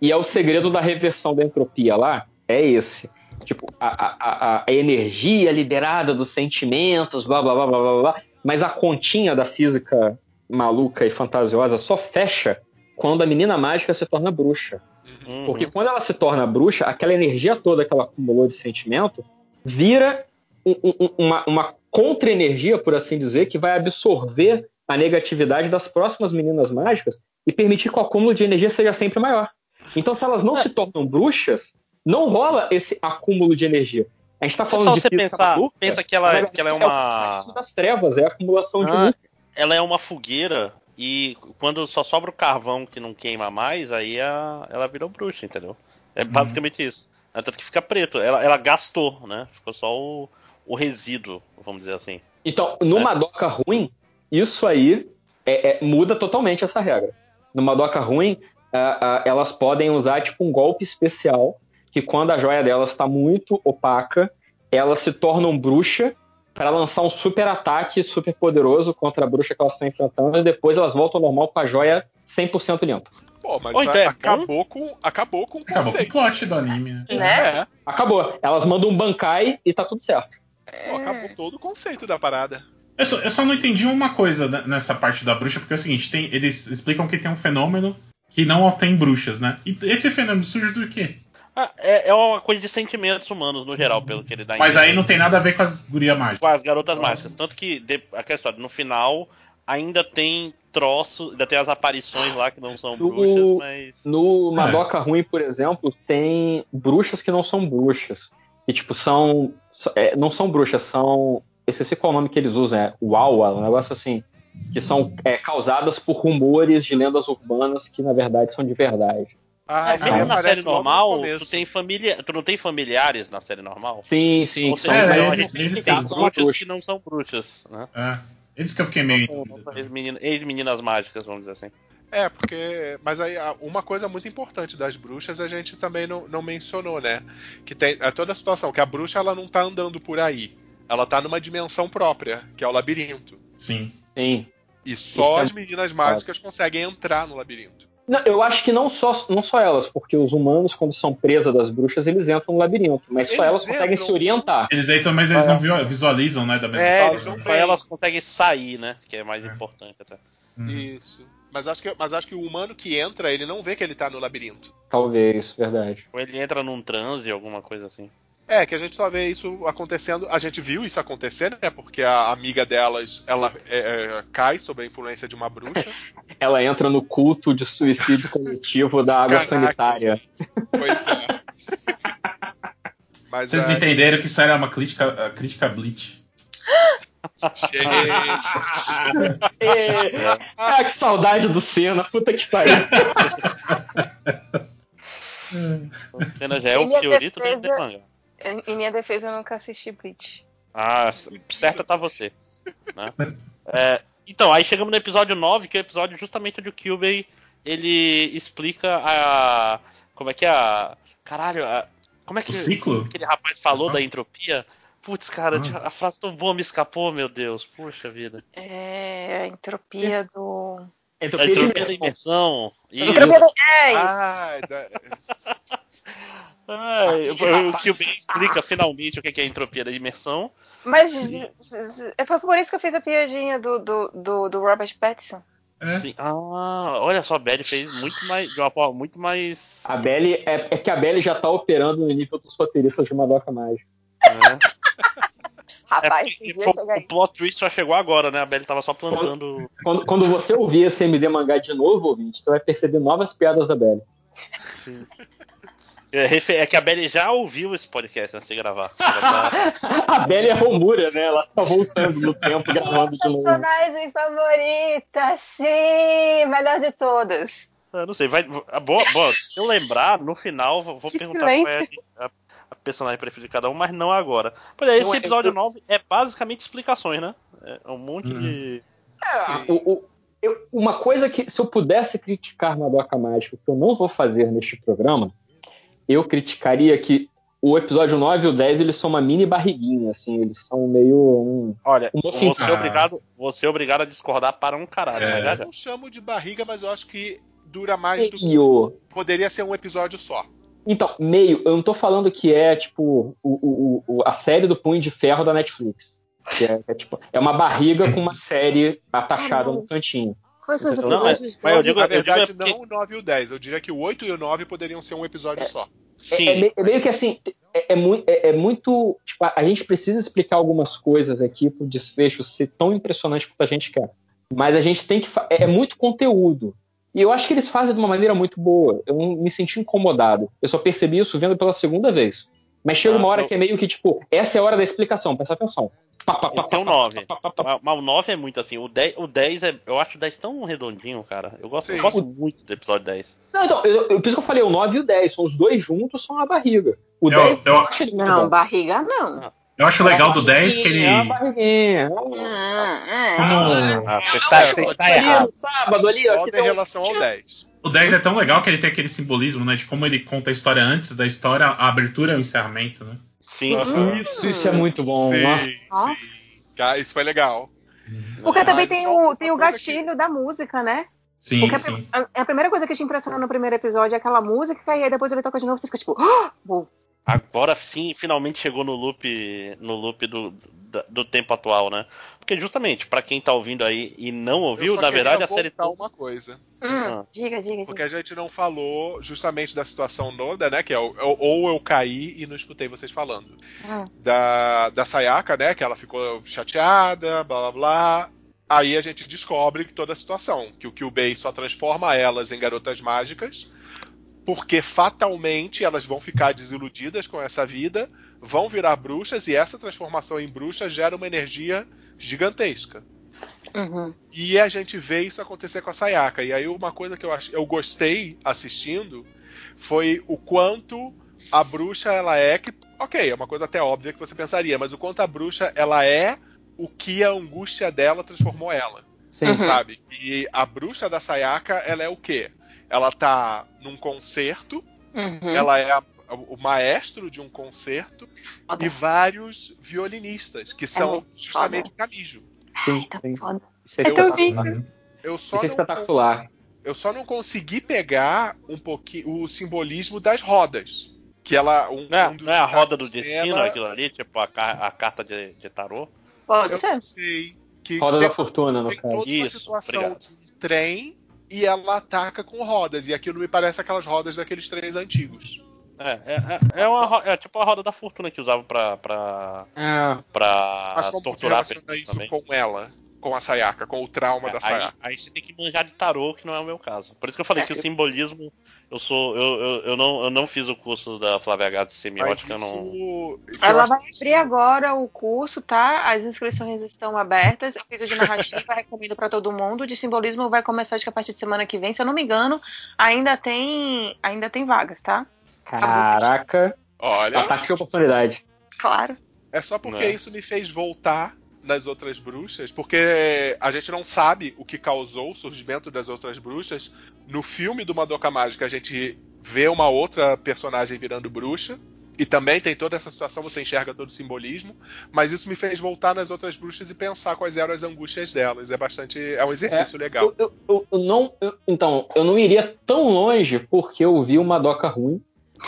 [SPEAKER 6] E é o segredo da reversão da entropia lá, é esse. Tipo, a, a, a, a energia liberada dos sentimentos, blá blá blá blá blá blá. Mas a continha da física maluca e fantasiosa só fecha quando a menina mágica se torna bruxa.
[SPEAKER 3] Uhum.
[SPEAKER 6] Porque quando ela se torna bruxa, aquela energia toda que ela acumulou de sentimento vira um- um- uma, uma contra-energia, por assim dizer, que vai absorver a negatividade das próximas meninas mágicas e permitir que o acúmulo de energia seja sempre maior. Então, se elas não se tornam bruxas, não rola esse acúmulo de energia. A gente está
[SPEAKER 3] É
[SPEAKER 6] falando
[SPEAKER 3] só
[SPEAKER 6] de
[SPEAKER 3] você pensar, pensa que ela,
[SPEAKER 6] verdade,
[SPEAKER 3] que ela é
[SPEAKER 6] o
[SPEAKER 3] uma.
[SPEAKER 6] mecanismo das trevas, é a acumulação de
[SPEAKER 3] Ah,
[SPEAKER 6] luz.
[SPEAKER 3] Ela é uma fogueira e quando só sobra o carvão que não queima mais, aí a- ela virou bruxa, entendeu? É basicamente isso. É Tanto que fica preto. Ela, ela gastou, né? Ficou só o, o resíduo, vamos dizer assim.
[SPEAKER 6] Então, numa doca ruim, isso aí é- é- muda totalmente essa regra. Numa doca ruim, ah, ah, elas podem usar tipo um golpe especial, que quando a joia delas está muito opaca, elas se tornam bruxa para lançar um super ataque super poderoso contra a bruxa que elas estão enfrentando, e depois elas voltam ao normal com a joia 100% limpa.
[SPEAKER 7] Pô, mas
[SPEAKER 3] então
[SPEAKER 7] a-
[SPEAKER 3] é
[SPEAKER 7] acabou, com, acabou com
[SPEAKER 8] Acabou com o plot do anime, né?
[SPEAKER 1] Né?
[SPEAKER 7] É,
[SPEAKER 6] Acabou. Elas mandam um bancai e tá tudo certo.
[SPEAKER 7] pô, acabou todo o conceito da parada.
[SPEAKER 8] Eu só, eu só não entendi uma coisa nessa parte da bruxa, porque é o seguinte, tem- eles explicam que tem um fenômeno que não tem bruxas, né? E esse fenômeno surge do quê?
[SPEAKER 3] Ah, é, é uma coisa de sentimentos humanos no geral, pelo que ele dá
[SPEAKER 8] Mas aí não tem nada a ver com as guria mágicas.
[SPEAKER 3] com as garotas mágicas. Tanto que de, aquela história, no final ainda tem troço, ainda tem as aparições lá que não são
[SPEAKER 6] No-
[SPEAKER 3] bruxas, mas.
[SPEAKER 6] No
[SPEAKER 8] É.
[SPEAKER 6] Madoka Ruim, por exemplo, tem bruxas que não são bruxas. Que, tipo, são. é, não são bruxas, são. Eu qual é o nome que eles usam, é Wawa, um negócio assim. Que são é, causadas por rumores de lendas urbanas que, na verdade, são de verdade.
[SPEAKER 7] Ah,
[SPEAKER 3] É,
[SPEAKER 7] isso
[SPEAKER 3] mesmo na série
[SPEAKER 7] no
[SPEAKER 3] normal,
[SPEAKER 7] começo.
[SPEAKER 3] tu, tem familia... tu não tem familiares na série normal?
[SPEAKER 6] Sim, sim,
[SPEAKER 3] Ou seja,
[SPEAKER 8] É,
[SPEAKER 3] então a
[SPEAKER 8] eles-
[SPEAKER 3] gente tem
[SPEAKER 8] eles
[SPEAKER 3] tem
[SPEAKER 8] têm
[SPEAKER 3] bruxas que não são bruxas, né?
[SPEAKER 8] É. Eles que eu fiquei meio.
[SPEAKER 3] Ex-meninas mágicas, vamos dizer assim.
[SPEAKER 7] É, porque. Mas aí uma coisa muito importante das bruxas a gente também não, não mencionou, né? Que tem é toda a situação, que a bruxa ela não tá andando por aí. Ela tá numa dimensão própria, que é o labirinto.
[SPEAKER 8] Sim.
[SPEAKER 6] Sim.
[SPEAKER 7] E só
[SPEAKER 6] Isso é
[SPEAKER 7] as meninas mágicas conseguem entrar no labirinto.
[SPEAKER 6] Não, eu acho que não só, não só elas, porque os humanos, quando são presas das bruxas, eles entram no labirinto. Mas só
[SPEAKER 7] Eles
[SPEAKER 6] elas conseguem
[SPEAKER 7] entram-
[SPEAKER 6] se orientar.
[SPEAKER 8] Eles entram, mas eles
[SPEAKER 6] É.
[SPEAKER 8] não vi- visualizam, né? Da mesma
[SPEAKER 3] É,
[SPEAKER 8] forma.
[SPEAKER 3] eles não,
[SPEAKER 7] não
[SPEAKER 3] só elas conseguem sair, né? Que é mais
[SPEAKER 8] É.
[SPEAKER 3] importante até.
[SPEAKER 8] Uhum.
[SPEAKER 7] Isso. Mas acho, que, mas acho que o humano que entra, ele não vê que ele tá no labirinto.
[SPEAKER 6] Talvez, verdade.
[SPEAKER 3] Ou ele entra num transe, alguma coisa assim.
[SPEAKER 7] É, que a gente só vê isso acontecendo. A gente viu isso acontecer, né? Porque a amiga delas, ela é, é, cai sob a influência de uma bruxa.
[SPEAKER 6] Ela entra no culto de suicídio coletivo da água
[SPEAKER 7] Caraca.
[SPEAKER 6] sanitária.
[SPEAKER 7] Pois é. Mas
[SPEAKER 8] Vocês
[SPEAKER 7] é,
[SPEAKER 8] entenderam que isso era uma crítica, a crítica Bleach.
[SPEAKER 7] gente,
[SPEAKER 6] Ah, que saudade do Senna, puta que pariu.
[SPEAKER 3] A cena já é o Fiorito
[SPEAKER 1] defesa-
[SPEAKER 3] do mangá.
[SPEAKER 1] Em minha defesa, eu nunca assisti Bleach.
[SPEAKER 3] Ah, certa tá você. né? É, então, aí chegamos no episódio 9, que é o episódio justamente onde o Kyubey ele explica a. Como é que é a. Caralho, a- como é que
[SPEAKER 8] O ciclo?
[SPEAKER 3] aquele rapaz falou da entropia? Putz, cara,
[SPEAKER 8] Ah.
[SPEAKER 3] a frase tão boa me escapou, meu Deus. Puxa vida.
[SPEAKER 1] É a entropia do.
[SPEAKER 3] A
[SPEAKER 6] Entropia de
[SPEAKER 3] entropia da
[SPEAKER 6] imersão.
[SPEAKER 3] Isso.
[SPEAKER 1] do... É isso.
[SPEAKER 7] ai,
[SPEAKER 3] Ai, o Kyubey explica finalmente o que é a entropia da imersão.
[SPEAKER 1] Mas é foi por isso que eu fiz a piadinha do, do, do, do Robert Pattinson.
[SPEAKER 8] É.
[SPEAKER 3] Sim. Ah, olha só, a Belly fez muito mais, de uma forma muito mais.
[SPEAKER 6] A Belly, é, é que a Belly já tá operando no nível dos roteiristas de Madoka Mágica.
[SPEAKER 3] É
[SPEAKER 1] Rapaz, esse dia
[SPEAKER 3] foi- o plot twist só chegou agora, né? A Belly tava só plantando.
[SPEAKER 6] Quando, quando você ouvir esse MD mangá de novo, ouvinte, você vai perceber novas piadas da Belly.
[SPEAKER 3] É, refe- é que a Belly já ouviu esse podcast antes de gravar. Tá-
[SPEAKER 6] A Belly é Romura, né? Ela tá voltando no tempo, gravando de novo.
[SPEAKER 1] personagem favorita, sim, melhor de todas.
[SPEAKER 3] Eu não sei, vai. a Boa, boa, se eu lembrar, no final, vou
[SPEAKER 1] Que
[SPEAKER 3] perguntar qual é a, a personagem preferida de cada um, mas não agora. Pois é, esse
[SPEAKER 6] é-
[SPEAKER 3] episódio
[SPEAKER 6] eu-
[SPEAKER 3] 9 é basicamente explicações, né? É um monte
[SPEAKER 8] Uhum.
[SPEAKER 3] de.
[SPEAKER 7] sim.
[SPEAKER 6] O- o- eu- uma coisa que, se eu pudesse criticar Madoka Mágica, que eu não vou fazer neste programa, eu criticaria que o episódio 9 e o 10 eles são uma mini barriguinha, assim, eles são meio um.
[SPEAKER 3] Olha,
[SPEAKER 6] Um fim-
[SPEAKER 3] ser, obrigado, vou ser obrigado a discordar para um caralho,
[SPEAKER 8] É.
[SPEAKER 3] mas já
[SPEAKER 7] Eu não chamo de barriga, mas eu acho que dura mais do que.
[SPEAKER 6] Meio.
[SPEAKER 7] Poderia ser um episódio só.
[SPEAKER 6] Então, meio, eu não tô falando que é tipo o, o- o- a série do Punho de Ferro da Netflix. Que é, é, tipo, é uma barriga com uma série atachada
[SPEAKER 1] Ah,
[SPEAKER 6] no cantinho.
[SPEAKER 1] Quais são os
[SPEAKER 6] Não,
[SPEAKER 3] mas- mas eu digo-
[SPEAKER 7] Na verdade,
[SPEAKER 3] é porque-
[SPEAKER 7] não o 9 e o 10. Eu diria que o 8 e o 9 poderiam ser um episódio só.
[SPEAKER 6] É,
[SPEAKER 3] Sim.
[SPEAKER 6] é meio, é meio que assim, é, é mui- é- é muito. Tipo, a gente precisa explicar algumas coisas aqui pro desfecho ser tão impressionante quanto a gente quer. Mas a gente tem que. É, é muito conteúdo. E eu acho que eles fazem de uma maneira muito boa. Eu não me senti incomodado. Eu só percebi isso vendo pela segunda vez. Mas chega
[SPEAKER 3] Ah,
[SPEAKER 6] uma hora
[SPEAKER 3] eu-
[SPEAKER 6] que é meio que, tipo, essa é a hora da explicação, presta atenção.
[SPEAKER 3] Esse é o
[SPEAKER 6] pá,
[SPEAKER 3] 9.
[SPEAKER 6] pá, pá, pá, pá.
[SPEAKER 3] Mas, o 9 é muito assim. O 10, o 10 é. Eu acho o 10 tão redondinho, cara. Eu gosto, eu gosto muito do episódio 10.
[SPEAKER 6] Não, então, eu, eu, por isso que eu falei, o 9 e o 10, são os dois juntos, são a barriga. O
[SPEAKER 8] Eu-
[SPEAKER 6] 10
[SPEAKER 8] eu-
[SPEAKER 6] acho muito
[SPEAKER 1] Não,
[SPEAKER 6] bom.
[SPEAKER 1] barriga não.
[SPEAKER 8] Eu acho legal do 10 que ele.
[SPEAKER 6] É barriguinha.
[SPEAKER 1] Ah,
[SPEAKER 8] Como
[SPEAKER 3] Ah, você está, você está
[SPEAKER 6] Ali
[SPEAKER 3] errado.
[SPEAKER 6] sábado ali, ó,
[SPEAKER 7] em relação ao 10.
[SPEAKER 8] o 10 é tão legal que ele tem aquele simbolismo, né? De como ele conta a história antes da história, a abertura e o encerramento, né?
[SPEAKER 3] Sim.
[SPEAKER 6] Isso, isso é muito bom. nossa.
[SPEAKER 7] Sim, sim. Cara, isso foi legal.
[SPEAKER 1] Porque também tem o, tem o gatilho da música, né?
[SPEAKER 8] Sim,
[SPEAKER 1] Porque a,
[SPEAKER 8] sim.
[SPEAKER 1] a- a primeira coisa que te impressiona no primeiro episódio é aquela música, e aí depois ele toca de novo e você fica tipo, "Ah!"
[SPEAKER 3] Agora sim, finalmente chegou no loop, no loop do, do, do tempo atual, né? Porque justamente, pra quem tá ouvindo aí e não ouviu, na verdade a série toda-
[SPEAKER 7] uma coisa.
[SPEAKER 1] Hum,
[SPEAKER 3] Ah.
[SPEAKER 1] diga, diga,
[SPEAKER 7] Porque
[SPEAKER 1] diga.
[SPEAKER 7] a gente não falou justamente da situação Noda, né? Que é o- ou- ou eu caí e não escutei vocês falando.
[SPEAKER 1] Hum.
[SPEAKER 7] Da, da Sayaka, né? Que ela ficou chateada, blá blá blá. Aí a gente descobre que toda a situação. Que o Kyubei só transforma elas em garotas mágicas. Porque fatalmente elas vão ficar desiludidas com essa vida, vão virar bruxas e essa transformação em bruxa gera uma energia gigantesca.
[SPEAKER 1] Uhum.
[SPEAKER 7] E a gente vê isso acontecer com a Sayaka. E aí uma coisa que eu, ach... eu gostei assistindo foi o quanto a bruxa ela é que, ok, é uma coisa até óbvia que você pensaria, mas o quanto a bruxa ela é o que a angústia dela transformou ela.
[SPEAKER 6] Sim.
[SPEAKER 7] Sabe? E a bruxa da Sayaka, ela é o quê? Ela tá num concerto,
[SPEAKER 1] Uhum.
[SPEAKER 7] ela é a- o maestro de um concerto
[SPEAKER 1] Foda.
[SPEAKER 7] e vários violinistas, que são
[SPEAKER 1] muito
[SPEAKER 7] justamente o Camijo.
[SPEAKER 6] Sim,
[SPEAKER 1] Tá
[SPEAKER 6] sim.
[SPEAKER 1] foda.
[SPEAKER 6] Isso é
[SPEAKER 1] É tão
[SPEAKER 6] espetacular.
[SPEAKER 8] Uhum.
[SPEAKER 7] Eu só
[SPEAKER 6] Isso é
[SPEAKER 7] não
[SPEAKER 6] espetacular.
[SPEAKER 7] cons- Eu só não consegui pegar um pouquinho o simbolismo das rodas. Que ela. Um,
[SPEAKER 3] Não é,
[SPEAKER 7] um dos
[SPEAKER 3] não é a roda do destino,
[SPEAKER 7] dela-
[SPEAKER 3] aquilo ali, tipo a, a carta de, de tarô?
[SPEAKER 1] Pode
[SPEAKER 7] Eu
[SPEAKER 1] ser.
[SPEAKER 7] sei. Que
[SPEAKER 6] Roda
[SPEAKER 7] tem,
[SPEAKER 6] da fortuna, no
[SPEAKER 7] tem
[SPEAKER 6] caso.
[SPEAKER 7] toda uma
[SPEAKER 3] Isso,
[SPEAKER 7] situação
[SPEAKER 3] obrigado.
[SPEAKER 7] de um trem e ela ataca com rodas. E aquilo me parece aquelas rodas daqueles trens antigos.
[SPEAKER 3] É, é, é, é uma, é tipo a roda da fortuna que usavam pra, pra,
[SPEAKER 6] É,
[SPEAKER 3] pra
[SPEAKER 7] Mas como você
[SPEAKER 3] torturar a
[SPEAKER 7] relaciona isso
[SPEAKER 3] também.
[SPEAKER 7] com ela? Com a Sayaka, com o trauma
[SPEAKER 3] É,
[SPEAKER 7] da
[SPEAKER 3] aí,
[SPEAKER 7] Sayaka.
[SPEAKER 3] aí você tem que manjar de tarô, que não é o meu caso. Por isso que eu falei
[SPEAKER 1] É,
[SPEAKER 3] que
[SPEAKER 1] eu-
[SPEAKER 3] o simbolismo, eu sou. Eu, eu, eu, não, eu não fiz o curso da Flávia Gato de semiótica, eu não.
[SPEAKER 1] Ela vai abrir agora o curso, tá? As inscrições estão abertas. Eu fiz o de narrativa, recomendo pra todo mundo. De simbolismo vai começar acho que a partir de semana que vem. Se eu não me engano, ainda tem, ainda tem vagas, tá?
[SPEAKER 6] caraca,
[SPEAKER 7] Olha,
[SPEAKER 6] ataque de oportunidade.
[SPEAKER 1] Claro.
[SPEAKER 7] é só porque
[SPEAKER 3] Né?
[SPEAKER 7] isso me fez voltar nas outras bruxas, porque a gente não sabe o que causou o surgimento das outras bruxas. No filme do Madoka Mágica, a gente vê uma outra personagem virando bruxa. E também tem toda essa situação, você enxerga todo o simbolismo, mas isso me fez voltar nas outras bruxas e pensar quais eram as angústias delas. É bastante. É um exercício legal.
[SPEAKER 6] Eu, eu- eu- não, então, eu não iria tão longe porque eu vi uma doca ruim.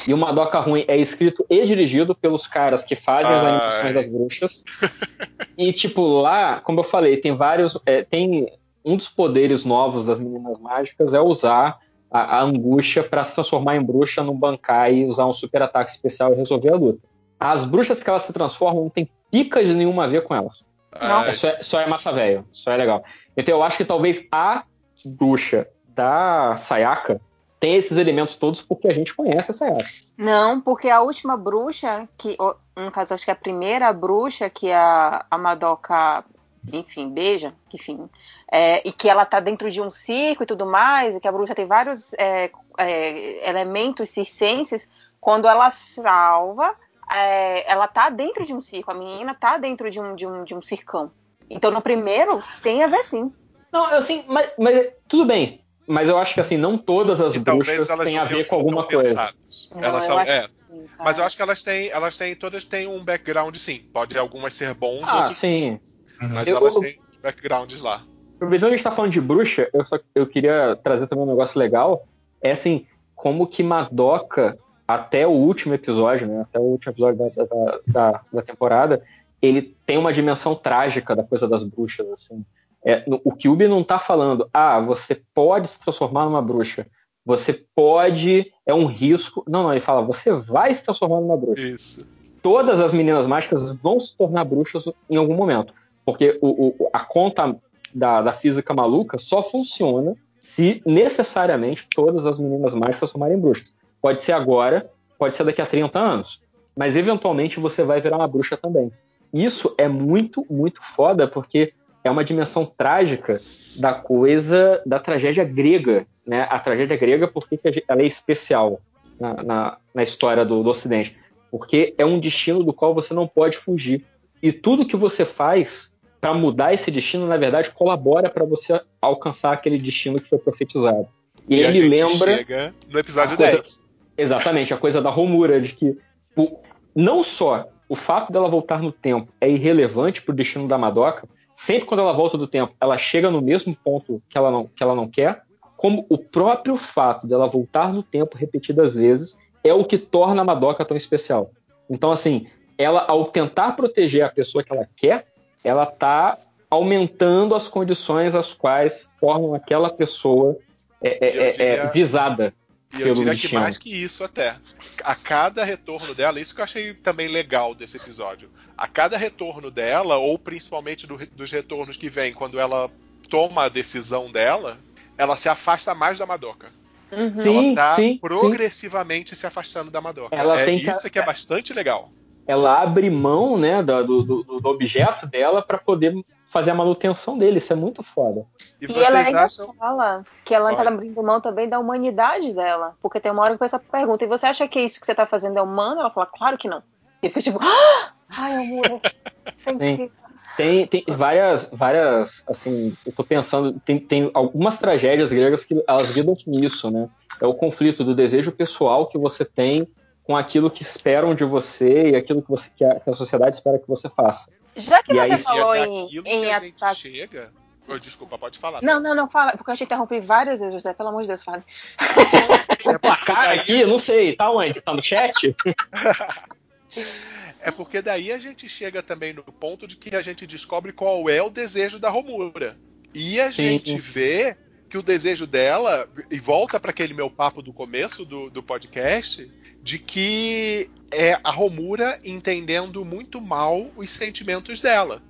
[SPEAKER 6] E uma doca ruim é escrito e dirigido pelos caras que fazem as
[SPEAKER 7] Ai.
[SPEAKER 6] animações das bruxas. e, tipo, lá, como eu falei, tem vários. é, tem um dos poderes novos das meninas mágicas é usar a, a angústia para se transformar em bruxa no bancar e usar um super ataque especial e resolver a luta. As bruxas que elas se transformam não tem pica de nenhuma a ver com elas.
[SPEAKER 7] Ah,
[SPEAKER 6] Só é, só é massa velho, só é legal. Então eu acho que talvez a bruxa da Sayaka tenha esses elementos todos porque a gente conhece a Sayaka.
[SPEAKER 1] Não, porque a última bruxa, que, no caso, acho que a primeira bruxa que a, a Madoka, enfim, beija, enfim, é, e que ela tá dentro de um circo e tudo mais, e que a bruxa tem vários é, é, elementos circenses, quando ela salva, é, ela tá dentro de um circo, a menina tá dentro de um, de um, de um circão. Então no primeiro tem a ver sim.
[SPEAKER 6] Não, assim, mas, mas tudo bem. Mas eu acho que assim, não todas as
[SPEAKER 7] e
[SPEAKER 6] bruxas têm a ver com alguma coisa.
[SPEAKER 1] Não,
[SPEAKER 7] elas são, é,
[SPEAKER 1] Sim.
[SPEAKER 7] Mas eu acho que elas têm, elas têm, todas têm um background sim. Pode algumas ser bons,
[SPEAKER 6] Ah,
[SPEAKER 7] outros,
[SPEAKER 6] sim.
[SPEAKER 7] mas
[SPEAKER 6] Eu-
[SPEAKER 7] elas têm backgrounds lá.
[SPEAKER 6] Aproveitando que a gente tá falando de bruxa, eu, só, eu queria trazer também um negócio legal. É assim, como que Madoka, até o último episódio, né? Até o último episódio da, da, da, da temporada, ele tem uma dimensão trágica da coisa das bruxas, assim. É, no- o Kyubi não tá falando, ah, você pode se transformar numa bruxa. Você pode. É um risco. Não, não, ele fala, você vai se transformar numa bruxa
[SPEAKER 7] Isso.
[SPEAKER 6] todas as meninas mágicas vão se tornar bruxas em algum momento. Porque o, o- a conta da, da física maluca só funciona se necessariamente todas as meninas mágicas se transformarem em bruxas. Pode ser agora, pode ser daqui a 30 anos. Mas eventualmente você vai virar uma bruxa também. Isso é muito, muito foda, porque é uma dimensão trágica da coisa da tragédia grega. Né? A tragédia grega, por que ela é especial na, na, na história do, do Ocidente? porque é um destino do qual você não pode fugir. E tudo que você faz para mudar esse destino, na verdade, colabora para você alcançar aquele destino que foi profetizado. E,
[SPEAKER 7] a
[SPEAKER 6] ele lembra
[SPEAKER 7] chega no episódio
[SPEAKER 6] coisa-
[SPEAKER 7] 10.
[SPEAKER 6] exatamente a coisa da Romura, de que o- não só o fato dela voltar no tempo é irrelevante para o destino da Madoka, sempre quando ela volta do tempo, ela chega no mesmo ponto que ela não, que ela não quer, como o próprio fato dela voltar no tempo repetidas vezes é o que torna a Madoka tão especial. Então, assim, ela, ao tentar proteger a pessoa que ela quer, ela tá aumentando as condições às quais formam aquela pessoa é, é, é, é,
[SPEAKER 7] diria-
[SPEAKER 6] visada.
[SPEAKER 7] E eu diria que mais que isso até. A cada retorno dela, isso que eu achei também legal desse episódio. A cada retorno dela, ou principalmente do- dos retornos que vem quando ela toma a decisão dela, ela se afasta mais da Madoka.
[SPEAKER 1] Uhum.
[SPEAKER 6] Sim,
[SPEAKER 7] ela tá
[SPEAKER 6] sim, sim.
[SPEAKER 7] progressivamente se afastando da Madoka.
[SPEAKER 6] Ela
[SPEAKER 7] é isso que é bastante legal.
[SPEAKER 6] ela abre mão né, do, do- do objeto dela para poder fazer a manutenção dele. Isso é muito foda.
[SPEAKER 7] E,
[SPEAKER 1] E ela ainda
[SPEAKER 7] acham.
[SPEAKER 1] fala que ela tá
[SPEAKER 7] Olha.
[SPEAKER 1] abrindo mão também da humanidade dela. Porque tem uma hora que a pessoa pergunta, e você acha que isso que você tá fazendo é humano? Ela fala, claro que não. E depois, tipo, ah! ai, amor, é incrível.
[SPEAKER 6] Tem, tem várias, várias, assim, eu tô pensando, tem, tem algumas tragédias gregas que elas lidam com isso, né? É o conflito do desejo pessoal que você tem com aquilo que esperam de você e aquilo que, você, que, a, que a sociedade espera que você faça.
[SPEAKER 1] Já que
[SPEAKER 6] E
[SPEAKER 1] você
[SPEAKER 6] aí,
[SPEAKER 1] falou
[SPEAKER 7] é
[SPEAKER 1] em, em
[SPEAKER 7] que a gente
[SPEAKER 1] ataque.
[SPEAKER 7] chega. Oh, desculpa, pode falar.
[SPEAKER 1] Não, não, não, fala, porque eu te interrompi várias vezes, José, pelo amor de Deus, fala.
[SPEAKER 7] É daí,
[SPEAKER 6] aqui, não sei, tá onde? Tá no chat?
[SPEAKER 7] é porque daí a gente chega também no ponto de que a gente descobre qual é o desejo da Romura. E a
[SPEAKER 6] Sim.
[SPEAKER 7] gente vê que o desejo dela, e volta para aquele meu papo do começo do, do podcast, de que é a Romura entendendo muito mal os sentimentos dela.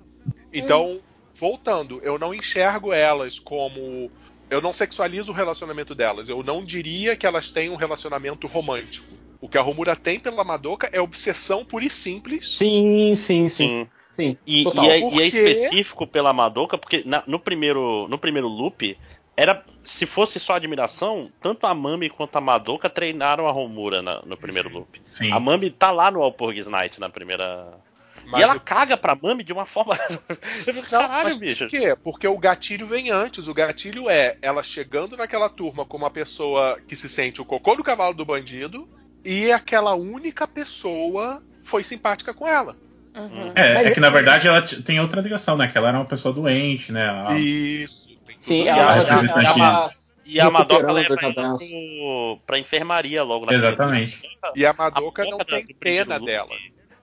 [SPEAKER 7] Então, voltando, eu não enxergo elas como. Eu não sexualizo o relacionamento delas. Eu não diria que elas têm um relacionamento romântico. O que a Romura tem pela Madoka é obsessão pura e simples.
[SPEAKER 6] Sim, sim, sim.
[SPEAKER 3] Sim.
[SPEAKER 6] Sim,
[SPEAKER 3] E, e é,
[SPEAKER 7] Por
[SPEAKER 3] e é específico pela Madoka, porque na- no, primeiro, no primeiro loop, era se fosse só admiração, tanto a Mami quanto a Madoka treinaram a Romura na- no primeiro loop.
[SPEAKER 8] Sim.
[SPEAKER 3] A Mami tá lá no Walpurgis Night na primeira.
[SPEAKER 7] Mas
[SPEAKER 3] e ela
[SPEAKER 7] o-
[SPEAKER 3] caga pra Mami de uma forma. Eu fico,
[SPEAKER 7] Não,
[SPEAKER 3] caralho,
[SPEAKER 7] mas
[SPEAKER 3] bicho.
[SPEAKER 7] por quê? Porque o gatilho vem antes. O gatilho é ela chegando naquela turma como uma pessoa que se sente o cocô do cavalo do bandido e aquela única pessoa foi simpática com ela.
[SPEAKER 1] Uhum.
[SPEAKER 8] É, é que na verdade ela tem outra ligação, né? Que ela era uma pessoa doente, né? A-
[SPEAKER 7] Isso. Tem
[SPEAKER 6] Sim, ela, ela, ela
[SPEAKER 3] E a Madoka leva pro, pra enfermaria logo na
[SPEAKER 8] Exatamente.
[SPEAKER 7] E a Madoka
[SPEAKER 3] A
[SPEAKER 7] não
[SPEAKER 3] Madoka
[SPEAKER 7] tem
[SPEAKER 3] do primeiro
[SPEAKER 7] pena
[SPEAKER 3] loop-
[SPEAKER 7] dela.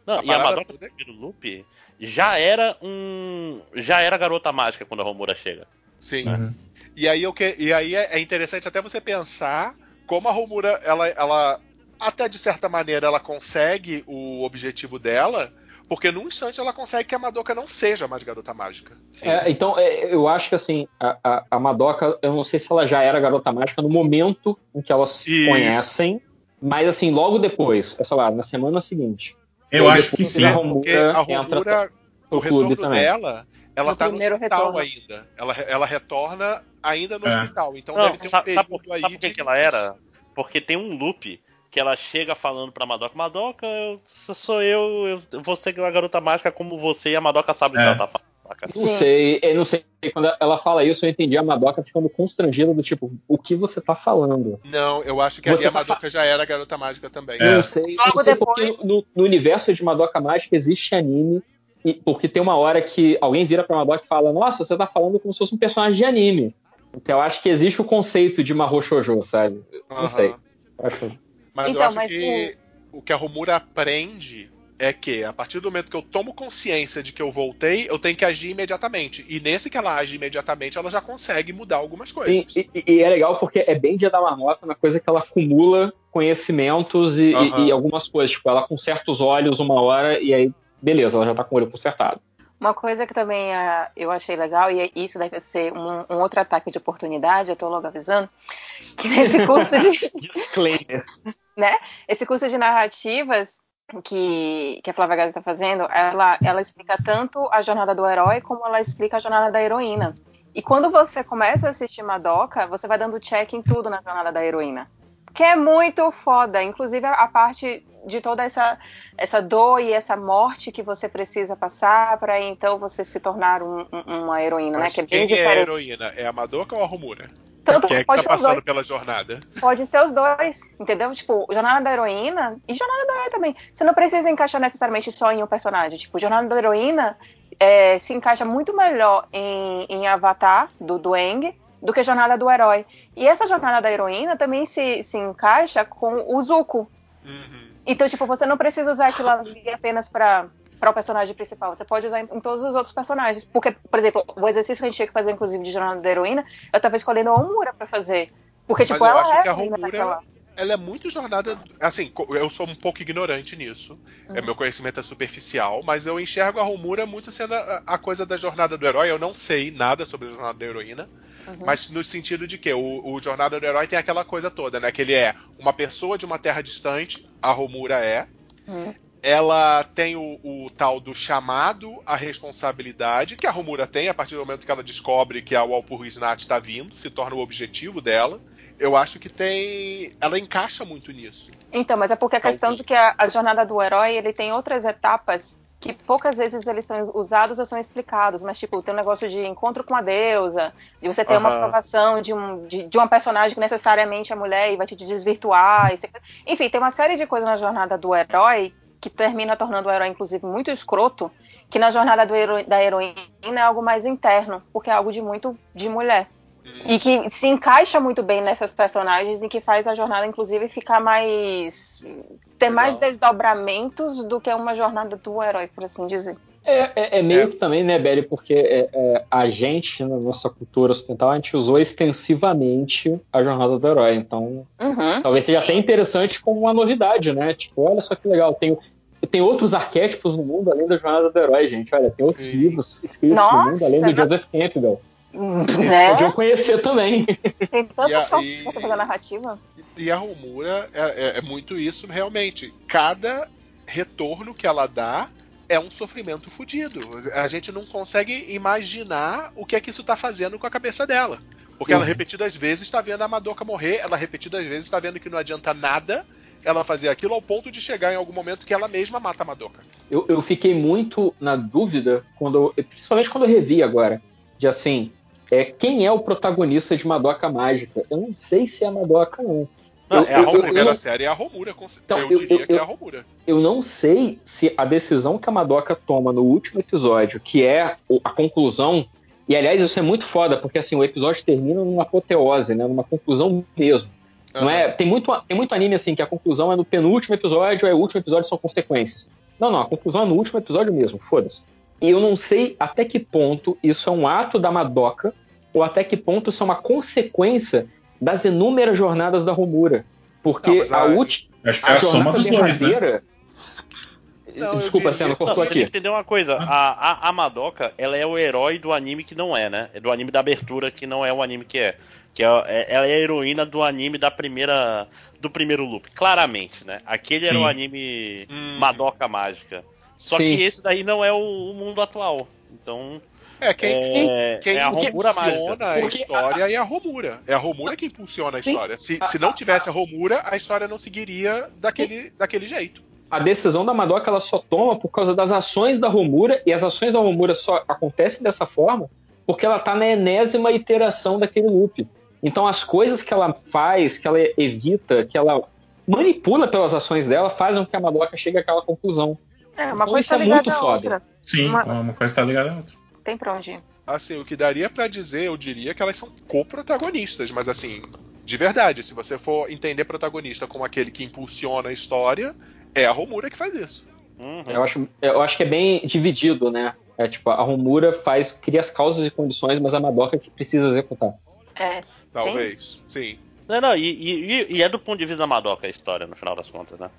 [SPEAKER 3] Não,
[SPEAKER 7] A
[SPEAKER 3] e a Madoka do
[SPEAKER 7] toda é-
[SPEAKER 3] primeiro loop já era um. Já era garota mágica quando a Romura chega.
[SPEAKER 7] Sim.
[SPEAKER 8] Uhum.
[SPEAKER 7] E aí, o que, e aí é é interessante até você pensar como a Romura, ela, ela até de certa maneira, ela consegue o objetivo dela, porque num instante ela consegue que a Madoka não seja mais garota mágica.
[SPEAKER 6] É, então, é, eu acho que assim, a, a, a Madoka, eu não sei se ela já era garota mágica no momento em que elas se conhecem, mas assim, logo depois, sei lá, na semana seguinte.
[SPEAKER 8] Eu acho que sim.
[SPEAKER 6] a
[SPEAKER 7] Porque
[SPEAKER 6] Romura
[SPEAKER 7] a
[SPEAKER 6] entra
[SPEAKER 7] Romura, o
[SPEAKER 6] pro clube
[SPEAKER 7] retorno
[SPEAKER 6] também.
[SPEAKER 7] dela, ela
[SPEAKER 1] No
[SPEAKER 7] tá no hospital
[SPEAKER 1] retorno.
[SPEAKER 7] ainda. Ela, ela retorna ainda no
[SPEAKER 8] É.
[SPEAKER 7] hospital. Então
[SPEAKER 3] Não,
[SPEAKER 7] deve ter um
[SPEAKER 3] sabe,
[SPEAKER 7] período
[SPEAKER 3] sabe por,
[SPEAKER 7] aí
[SPEAKER 3] sabe por que
[SPEAKER 7] de-
[SPEAKER 3] que ela era? Porque tem um loop que ela chega falando pra Madoka, Madoka, eu, sou eu, eu vou ser uma garota mágica como você, e a Madoka sabe o que
[SPEAKER 8] É.
[SPEAKER 3] ela tá falando.
[SPEAKER 6] Não sei, eu não sei. Quando ela fala isso, eu entendi a Madoka ficando constrangida do tipo, o que você tá falando?
[SPEAKER 7] Não, eu acho que
[SPEAKER 6] Você
[SPEAKER 7] ali a
[SPEAKER 6] tá
[SPEAKER 7] Madoka já era garota mágica também.
[SPEAKER 8] É.
[SPEAKER 6] Não sei,
[SPEAKER 1] Logo
[SPEAKER 6] não sei
[SPEAKER 1] depois-
[SPEAKER 6] porque no, no universo de Madoka Mágica existe anime, e, porque tem uma hora que alguém vira pra Madoka e fala, nossa, você tá falando como se fosse um personagem de anime. Então eu acho que existe o conceito de Mahou Shoujo, sabe? Não sei. Acho-
[SPEAKER 7] Mas eu
[SPEAKER 1] Então,
[SPEAKER 7] acho
[SPEAKER 1] mas
[SPEAKER 7] que o que a Romura aprende é que, a partir do momento que eu tomo consciência de que eu voltei, eu tenho que agir imediatamente. E nesse que ela age imediatamente, ela já consegue mudar algumas coisas.
[SPEAKER 6] E, e- e é legal porque é bem dia da marmota na coisa que ela acumula conhecimentos e, e-
[SPEAKER 7] Aham.
[SPEAKER 6] e algumas coisas. Tipo, ela conserta os olhos uma hora e aí, beleza, ela já tá com o olho consertado.
[SPEAKER 1] Uma coisa que também ah, eu achei legal, e isso deve ser um, um outro ataque de oportunidade, eu tô logo avisando, que nesse curso de,
[SPEAKER 6] Disclaimer.
[SPEAKER 1] esse curso de narrativas que, que a Flávia Gaza está fazendo, ela, ela explica tanto a jornada do herói como ela explica a jornada da heroína. E quando você começa a assistir Madoka, você vai dando check em tudo na jornada da heroína. Que é muito foda, inclusive a, a parte de toda essa, essa dor e essa morte que você precisa passar para então você se tornar um- um- uma heroína, né?
[SPEAKER 7] Mas
[SPEAKER 1] Que é bem
[SPEAKER 7] quem é a
[SPEAKER 1] diferente.
[SPEAKER 7] heroína? É a Madoka ou a Romura?
[SPEAKER 1] Tanto
[SPEAKER 7] Quem é que
[SPEAKER 1] pode
[SPEAKER 7] tá
[SPEAKER 1] ser os
[SPEAKER 7] passando
[SPEAKER 1] dois.
[SPEAKER 7] pela jornada?
[SPEAKER 1] Pode ser os dois, entendeu? Tipo, Jornada da Heroína e Jornada da Herói também. Você não precisa encaixar necessariamente só em um personagem. Tipo, Jornada da Heroína é, se encaixa muito melhor em, em Avatar, do Dueng, do que Jornada do Herói. E essa Jornada da Heroína também se, se encaixa com o Zuko.
[SPEAKER 7] Uhum.
[SPEAKER 1] Então, tipo, você não precisa usar aquilo ali apenas pra, pra o personagem principal. Você pode usar em, em todos os outros personagens. Porque, por exemplo, o exercício que a gente tinha que fazer, inclusive, de Jornada da Heroína, eu tava escolhendo a Omura pra fazer. Porque, tipo,
[SPEAKER 7] Mas eu
[SPEAKER 1] ela
[SPEAKER 7] acho
[SPEAKER 1] é
[SPEAKER 7] que a
[SPEAKER 1] heroína
[SPEAKER 7] Romura-
[SPEAKER 1] daquela-
[SPEAKER 7] Ela é muito jornada. Assim, eu sou um pouco ignorante nisso. É, meu conhecimento é superficial, mas eu enxergo a Romura muito sendo a, a coisa da jornada do herói. Eu não sei nada sobre a jornada da heroína.
[SPEAKER 1] Uhum.
[SPEAKER 7] Mas no sentido de que o, o Jornada do Herói tem aquela coisa toda, né? Que ele é uma pessoa de uma terra distante, a Romura é.
[SPEAKER 1] Uhum.
[SPEAKER 7] Ela tem o, o tal do chamado à responsabilidade, que a Romura tem a partir do momento que ela descobre que a Walpurgisnacht está vindo, se torna o objetivo dela. Eu acho que tem. Ela encaixa muito nisso.
[SPEAKER 1] Então, mas é porque a questão do que a, a jornada do herói ele tem outras etapas que poucas vezes eles são usados ou são explicados, mas tipo, tem um negócio de encontro com a deusa, de você ter uma
[SPEAKER 7] Aham.
[SPEAKER 1] aprovação de, um, de, de uma personagem que necessariamente é mulher e vai te desvirtuar. e você- Enfim, tem uma série de coisas na jornada do herói que termina tornando o herói, inclusive, muito escroto, que na jornada hero- da heroína é algo mais interno, porque é algo de muito de mulher. E que se encaixa muito bem nessas personagens e que faz a jornada, inclusive, ficar mais. Ter mais desdobramentos do que uma jornada do herói, por assim dizer.
[SPEAKER 6] É, é- é meio que também, né, Belly, porque é, é, a gente, na nossa cultura ocidental, a gente usou extensivamente a jornada do herói. Então,
[SPEAKER 1] Uhum.
[SPEAKER 6] talvez seja até interessante como uma novidade, né? Tipo, olha só que legal, tem, tem outros arquétipos no mundo além da jornada do herói, gente. Olha, tem outros
[SPEAKER 7] Sim.
[SPEAKER 6] livros escritos no
[SPEAKER 1] Nossa,
[SPEAKER 6] mundo além do Joseph Campbell.
[SPEAKER 1] Né?
[SPEAKER 6] podiam conhecer também.
[SPEAKER 1] Tem tantas
[SPEAKER 7] E a-
[SPEAKER 1] formas
[SPEAKER 7] e-
[SPEAKER 1] de você fazer a narrativa.
[SPEAKER 7] E a Romura é, é- é muito isso, realmente. Cada retorno que ela dá é um sofrimento fudido. A gente não consegue imaginar o que é que isso tá fazendo com a cabeça dela. Porque ela
[SPEAKER 6] Uhum.
[SPEAKER 7] repetidas vezes está vendo a Madoka morrer, ela repetidas vezes está vendo que não adianta nada ela fazer aquilo ao ponto de chegar em algum momento que ela mesma mata a Madoka.
[SPEAKER 6] Eu, eu fiquei muito na dúvida, quando principalmente quando eu revi agora, de assim, é, quem é o protagonista de Madoka Mágica? Eu não sei se é a Madoka, não.
[SPEAKER 3] Não,
[SPEAKER 6] Eu-
[SPEAKER 3] é a
[SPEAKER 6] eu-
[SPEAKER 7] primeira
[SPEAKER 6] eu-
[SPEAKER 7] série é a Romura,
[SPEAKER 6] Então,
[SPEAKER 7] eu,
[SPEAKER 6] eu-
[SPEAKER 7] diria
[SPEAKER 6] eu-
[SPEAKER 7] que é a Romura.
[SPEAKER 6] eu não sei se a decisão que a Madoka toma no último episódio, que é a conclusão, e aliás isso é muito foda, porque assim, o episódio termina numa apoteose, né, numa conclusão mesmo. Não é, tem, muito, tem muito anime assim que a conclusão é no penúltimo episódio, aí o último episódio são consequências. Não, não, a conclusão é no último episódio mesmo, foda-se. E eu não sei até que ponto isso é um ato da Madoka, ou até que ponto isso é uma consequência das inúmeras jornadas da Romura. Porque
[SPEAKER 7] Não,
[SPEAKER 6] a,
[SPEAKER 7] a-
[SPEAKER 6] última
[SPEAKER 8] Acho que é
[SPEAKER 6] a
[SPEAKER 8] a soma dos dois, né?
[SPEAKER 7] Não,
[SPEAKER 6] Desculpa,
[SPEAKER 3] Não,
[SPEAKER 6] cortou
[SPEAKER 3] você tem que
[SPEAKER 6] aqui.
[SPEAKER 3] entender uma coisa. A, a, a Madoka, ela é o herói do anime que não é, né? É do anime da abertura que não é o anime que é. Que é, é- ela é a heroína do anime da primeira. do primeiro loop. Claramente, né? Aquele era
[SPEAKER 8] Sim.
[SPEAKER 3] o anime
[SPEAKER 7] Hum.
[SPEAKER 3] Madoka Mágica. Só
[SPEAKER 6] Sim.
[SPEAKER 3] que esse daí não é o, o mundo atual. Então.
[SPEAKER 7] É, quem,
[SPEAKER 3] é,
[SPEAKER 7] Quem
[SPEAKER 3] é a
[SPEAKER 7] impulsiona
[SPEAKER 3] Mágica.
[SPEAKER 7] a
[SPEAKER 6] Porque
[SPEAKER 7] história é a Romura. É a Romura que impulsiona a história. Se, se não tivesse a Romura, a história não seguiria daquele, daquele jeito.
[SPEAKER 6] A decisão da Madoka ela só toma por causa das ações da Romura, e as ações da Romura só acontecem dessa forma porque ela tá na enésima iteração daquele loop. Então as coisas que ela faz, que ela evita, que ela manipula pelas ações dela, fazem com que a Madoka chegue àquela conclusão.
[SPEAKER 1] É, uma coisa
[SPEAKER 6] isso
[SPEAKER 1] tá
[SPEAKER 6] é
[SPEAKER 1] ligada
[SPEAKER 6] muito
[SPEAKER 1] à
[SPEAKER 6] foda.
[SPEAKER 1] outra.
[SPEAKER 8] Sim,
[SPEAKER 1] Uma-
[SPEAKER 8] uma coisa tá ligada à outra.
[SPEAKER 1] Tem pra onde ir.
[SPEAKER 7] Assim, o que daria pra dizer, eu diria que elas são co-protagonistas, mas assim, de verdade, se você for entender protagonista como aquele que impulsiona a história, é a Romura que faz isso.
[SPEAKER 3] Uhum.
[SPEAKER 6] Eu acho, eu acho que é bem dividido, né? É tipo, a Romura faz, cria as causas e condições, mas a Madoka que precisa executar.
[SPEAKER 1] É.
[SPEAKER 7] Talvez. Sim.
[SPEAKER 3] Não, não, e, e- e é do ponto de vista da Madoka a história, no final das contas, né?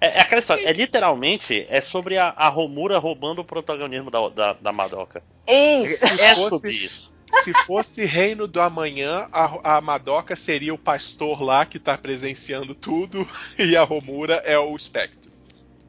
[SPEAKER 3] É, é aquela história, é literalmente, é sobre a, a Romura roubando o protagonismo da, da, da Madoka.
[SPEAKER 1] Isso.
[SPEAKER 3] É
[SPEAKER 7] fosse-
[SPEAKER 3] sobre isso.
[SPEAKER 7] Se fosse Reino do Amanhã, a, a Madoka seria o pastor lá que tá presenciando tudo, e a Romura é o espectro.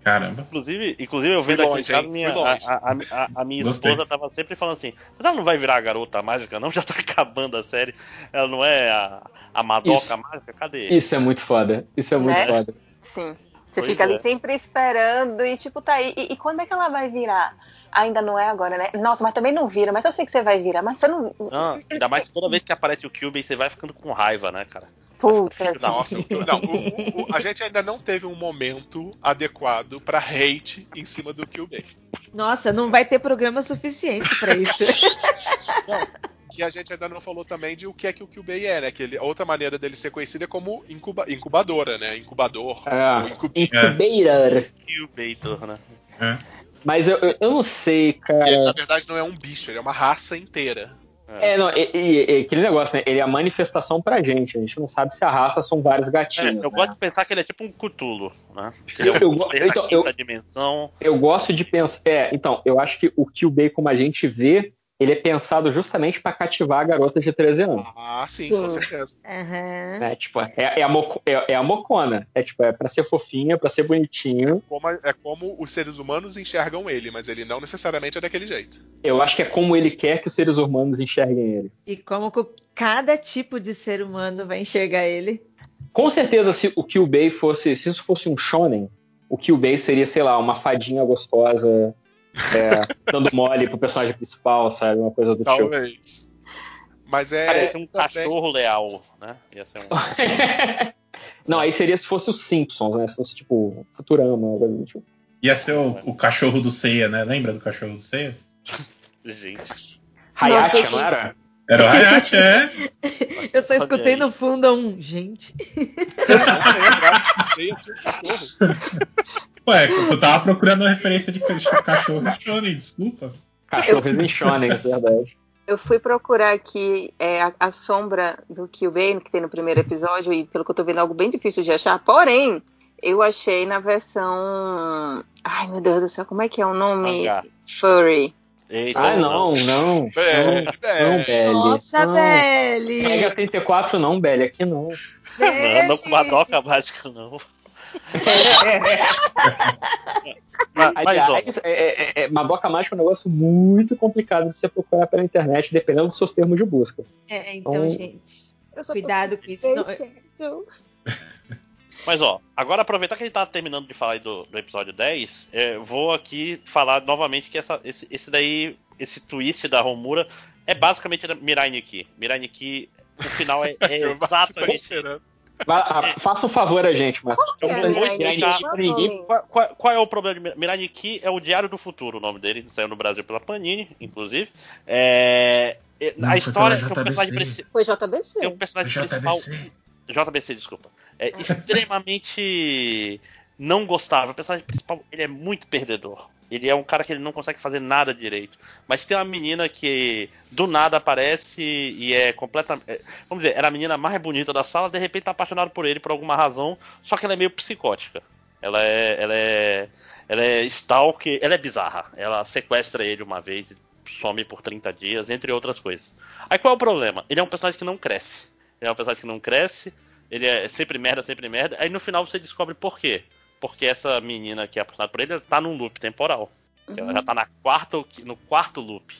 [SPEAKER 8] Caramba.
[SPEAKER 3] Inclusive, inclusive eu vendo aqui em
[SPEAKER 7] longe,
[SPEAKER 3] casa, minha, a, a- a- a minha
[SPEAKER 8] Gostei.
[SPEAKER 3] esposa tava sempre falando assim, mas ela não vai virar a garota mágica, não? Já tá acabando a série. Ela não é a, a Madoka
[SPEAKER 6] Isso.
[SPEAKER 3] mágica? Cadê?
[SPEAKER 6] Isso é muito foda. Isso é muito
[SPEAKER 1] Né?
[SPEAKER 6] foda.
[SPEAKER 1] Sim. Você
[SPEAKER 3] Pois
[SPEAKER 1] fica ali
[SPEAKER 3] é.
[SPEAKER 1] sempre esperando e tipo, tá aí. E, e quando é que ela vai virar? Ainda não é agora, né? Nossa, mas também não vira. Mas eu sei que você vai virar. Mas você não.
[SPEAKER 3] Não, ainda mais que toda vez que aparece o Kyubey, você vai ficando com raiva, né, cara?
[SPEAKER 1] Puta.
[SPEAKER 7] Nossa, não, o- o- a gente ainda não teve um momento adequado pra hate em cima do Kyubey.
[SPEAKER 10] Nossa, não vai ter programa suficiente pra isso.
[SPEAKER 7] Que a gente ainda não falou também de o que é que o Kyubey é, né? Que ele, a outra maneira dele ser conhecido é como incuba- incubadora, né? Incubador.
[SPEAKER 6] É.
[SPEAKER 7] ou incu-
[SPEAKER 6] Incubator.
[SPEAKER 3] Kyubeitor, né?
[SPEAKER 8] É.
[SPEAKER 6] Mas eu, eu, eu não sei, cara.
[SPEAKER 7] na verdade não é um bicho, ele é uma raça inteira.
[SPEAKER 6] É, não, e, e- e aquele negócio, né? Ele é a manifestação pra gente. A gente não sabe se a raça são vários
[SPEAKER 3] É,
[SPEAKER 6] gatinhos.
[SPEAKER 3] eu
[SPEAKER 6] né?
[SPEAKER 3] gosto de pensar que ele é tipo um Cthulhu, né? Ele é
[SPEAKER 6] Eu-
[SPEAKER 3] um
[SPEAKER 6] eu- então, eu-
[SPEAKER 3] dimensão.
[SPEAKER 6] Eu gosto de pensar. É, então, eu acho que o Kyubey, como a gente vê, ele é pensado justamente pra cativar a garota de 13 anos.
[SPEAKER 7] Ah, sim,
[SPEAKER 10] Sim.
[SPEAKER 7] com certeza.
[SPEAKER 10] Aham.
[SPEAKER 6] né? Tipo, é, é a moco- é- é a mocona. É tipo, é pra ser fofinha, pra ser bonitinho.
[SPEAKER 7] Como, é como os seres humanos enxergam ele, mas ele não necessariamente é daquele jeito.
[SPEAKER 6] Eu acho que é como ele quer que os seres humanos enxerguem ele.
[SPEAKER 10] E como cada tipo de ser humano vai enxergar ele?
[SPEAKER 6] Com certeza, se o Kyubey fosse. Se isso fosse um shonen, o Kyubey seria, sei lá, uma fadinha gostosa É, dando mole pro personagem principal, sabe? Uma coisa do tipo.
[SPEAKER 7] Talvez. Mas é.
[SPEAKER 3] Parece um
[SPEAKER 7] também-
[SPEAKER 3] cachorro leal, né? Ia ser um...
[SPEAKER 6] Não, aí seria se fosse os Simpsons, né? Se fosse tipo Futurama, uma coisa do tipo.
[SPEAKER 8] Ia ser o, o cachorro do Ceia, né? Lembra do cachorro do Ceia?
[SPEAKER 3] Gente.
[SPEAKER 6] Hayate,
[SPEAKER 10] Nossa,
[SPEAKER 6] não era?
[SPEAKER 8] Era o Hayate, é.
[SPEAKER 10] Eu só escutei no fundo um. Gente.
[SPEAKER 7] Eu tinha um cachorro.
[SPEAKER 8] Ué, tu tava procurando uma referência de cachorro shonen, desculpa.
[SPEAKER 6] Cachorros em Shonen, é verdade.
[SPEAKER 1] Eu fui procurar aqui é, a, a sombra do Killbane, que tem no primeiro episódio, e pelo que eu tô vendo, é algo bem difícil de achar. Porém, eu achei na versão. Ai, meu Deus do céu, como é que é o nome?
[SPEAKER 3] Mangá.
[SPEAKER 1] Furry.
[SPEAKER 3] Eita,
[SPEAKER 6] Ah, não, não.
[SPEAKER 7] É,
[SPEAKER 6] Não,
[SPEAKER 7] é.
[SPEAKER 6] não, Belly.
[SPEAKER 10] Nossa,
[SPEAKER 6] não.
[SPEAKER 10] Belly!
[SPEAKER 6] Pega 34 não, Belly, aqui não.
[SPEAKER 3] Não, não com Madoka mágica, não. Mas, ó,
[SPEAKER 6] Aliás, é, é, é, Madoka Mágica é um negócio muito complicado de você procurar pela internet, dependendo dos seus termos de busca.
[SPEAKER 10] É, então,
[SPEAKER 6] Então-
[SPEAKER 10] gente, cuidado com isso. Não,
[SPEAKER 3] mas ó, agora aproveitar que a gente tá terminando de falar aí do, do episódio 10, é, vou aqui falar novamente que essa, esse, esse daí, esse twist da Romura é basicamente Mirai Nikki. Mirai Nikki, o final é, é exatamente
[SPEAKER 6] faça um favor a gente, mas
[SPEAKER 3] Eu
[SPEAKER 1] É,
[SPEAKER 3] vou explicar
[SPEAKER 6] pra ninguém.
[SPEAKER 3] Qual, é o problema de Mirai? Nikki é o Diário do Futuro, o nome dele, saiu no Brasil pela Panini, inclusive. É, é,
[SPEAKER 8] Não,
[SPEAKER 3] a
[SPEAKER 8] foi
[SPEAKER 3] história
[SPEAKER 8] pela
[SPEAKER 3] que o personagem
[SPEAKER 8] JBC.
[SPEAKER 3] principal.
[SPEAKER 1] Foi JBC.
[SPEAKER 3] Tem um personagem principal.
[SPEAKER 8] JBC.
[SPEAKER 3] JBC, desculpa. É extremamente não gostável. O personagem principal ele é muito perdedor. Ele é um cara que ele não consegue fazer nada direito. Mas tem uma menina que do nada aparece e é completamente. Vamos dizer, era a menina mais bonita da sala, de repente tá apaixonado por ele por alguma razão, só que ela é meio psicótica. Ela é. Ela é. Ela é stalker, ela é bizarra. Ela sequestra ele uma vez e some por 30 dias, entre outras coisas. Aí qual é o problema? Ele é um personagem que não cresce. Ele é um personagem que não cresce, ele é sempre merda, sempre merda. Aí no final você descobre por quê. Porque essa menina que é apaixonada por ele, ela tá num loop temporal. Ela já tá na quarta, no quarto loop.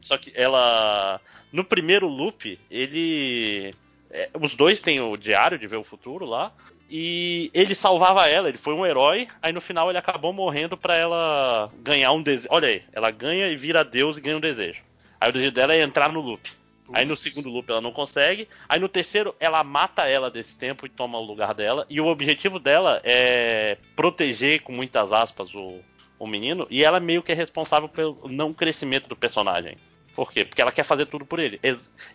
[SPEAKER 3] Só que ela. No primeiro loop, ele. é, os dois têm o diário de ver o futuro lá. E ele salvava ela, ele foi um herói. Aí no final ele acabou morrendo pra ela ganhar um desejo. Olha aí, ela ganha e vira Deus e ganha um desejo. Aí o desejo dela é entrar no loop. Aí no segundo loop ela não consegue. Aí no terceiro ela mata ela desse tempo e toma o lugar dela. E o objetivo dela é proteger, com muitas aspas, o, o menino. E ela meio que é responsável pelo não crescimento do personagem. Por quê? Porque ela quer fazer tudo por ele.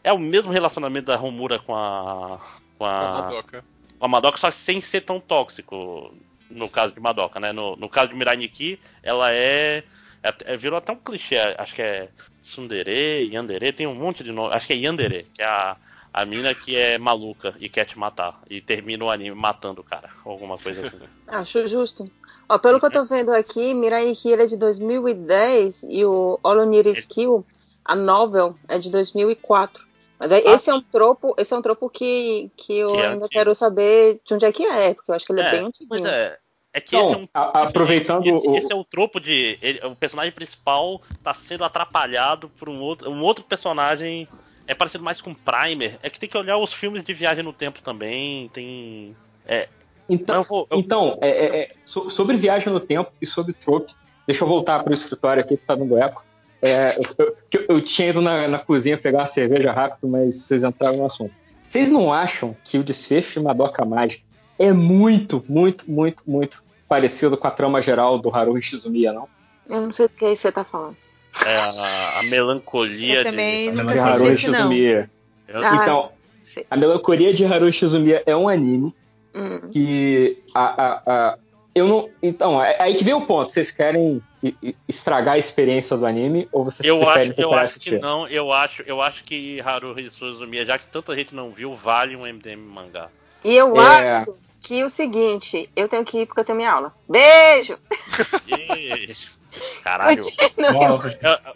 [SPEAKER 3] É o mesmo relacionamento da Romura com a. Com
[SPEAKER 7] A
[SPEAKER 3] a,
[SPEAKER 7] Madoka.
[SPEAKER 3] com a Madoka, só sem ser tão tóxico. No caso de Madoka, né? No, no caso de Mirai Nikki, ela é, é- é- Virou até um clichê, acho que é Sundere, Yandere, tem um monte de nome. Acho que é Yandere, que é a, a mina que é maluca e quer te matar. E termina o anime matando o cara. Alguma coisa assim.
[SPEAKER 1] Acho justo. Ó, pelo que eu tô vendo aqui, Mirai ele é de 2010 e o All You Need Is Kill, a novel, é de 2004. Mas aí,
[SPEAKER 3] Ah.
[SPEAKER 1] esse é um tropo, esse é um tropo que, que eu
[SPEAKER 3] Que é
[SPEAKER 1] ainda
[SPEAKER 3] antigo.
[SPEAKER 1] quero saber de onde é que é, porque eu acho que ele é, bem antigo.
[SPEAKER 3] Pois é. É que
[SPEAKER 6] Então,
[SPEAKER 3] esse é um.
[SPEAKER 6] a- aproveitando
[SPEAKER 3] Esse,
[SPEAKER 6] o-
[SPEAKER 3] esse é o tropo de. ele- o personagem principal tá sendo atrapalhado por um outro, um outro personagem. É parecido mais com Primer. É que tem que olhar os filmes de viagem no tempo também. Tem. É.
[SPEAKER 6] Então,
[SPEAKER 3] Eu vou- eu-
[SPEAKER 6] então é, é, é, so- sobre viagem no tempo e sobre trope, deixa eu voltar para o escritório aqui que tá dando eco. É, eu- eu tinha ido na, na cozinha pegar uma cerveja rápido, mas vocês entraram no assunto. Vocês não acham que o desfecho de Madoka Mágica é muito, muito, muito, muito parecido com a trama geral do Haruhi Shizumiya, não?
[SPEAKER 1] Eu não sei o que você tá falando.
[SPEAKER 3] É a, a melancolia
[SPEAKER 10] Eu
[SPEAKER 3] de-
[SPEAKER 10] também
[SPEAKER 8] de
[SPEAKER 10] nunca
[SPEAKER 6] De Haruhi. Shizumiya.
[SPEAKER 3] Eu-
[SPEAKER 1] Ah,
[SPEAKER 6] Então,
[SPEAKER 1] sei.
[SPEAKER 6] a melancolia de Haruhi Shizumiya é um anime
[SPEAKER 1] Hum.
[SPEAKER 6] que a, a, a- eu não então é aí que vem o ponto vocês querem estragar a experiência do anime ou vocês
[SPEAKER 3] Eu
[SPEAKER 6] preferem
[SPEAKER 3] acho, eu acho que
[SPEAKER 6] assistir?
[SPEAKER 3] não, eu acho, eu acho que Haruhi Suzumiya, já que tanta gente não viu, vale um MDM mangá.
[SPEAKER 1] E eu
[SPEAKER 6] É.
[SPEAKER 1] acho que o seguinte, eu tenho que ir porque eu tenho minha aula. Beijo!
[SPEAKER 3] Caralho. Eu-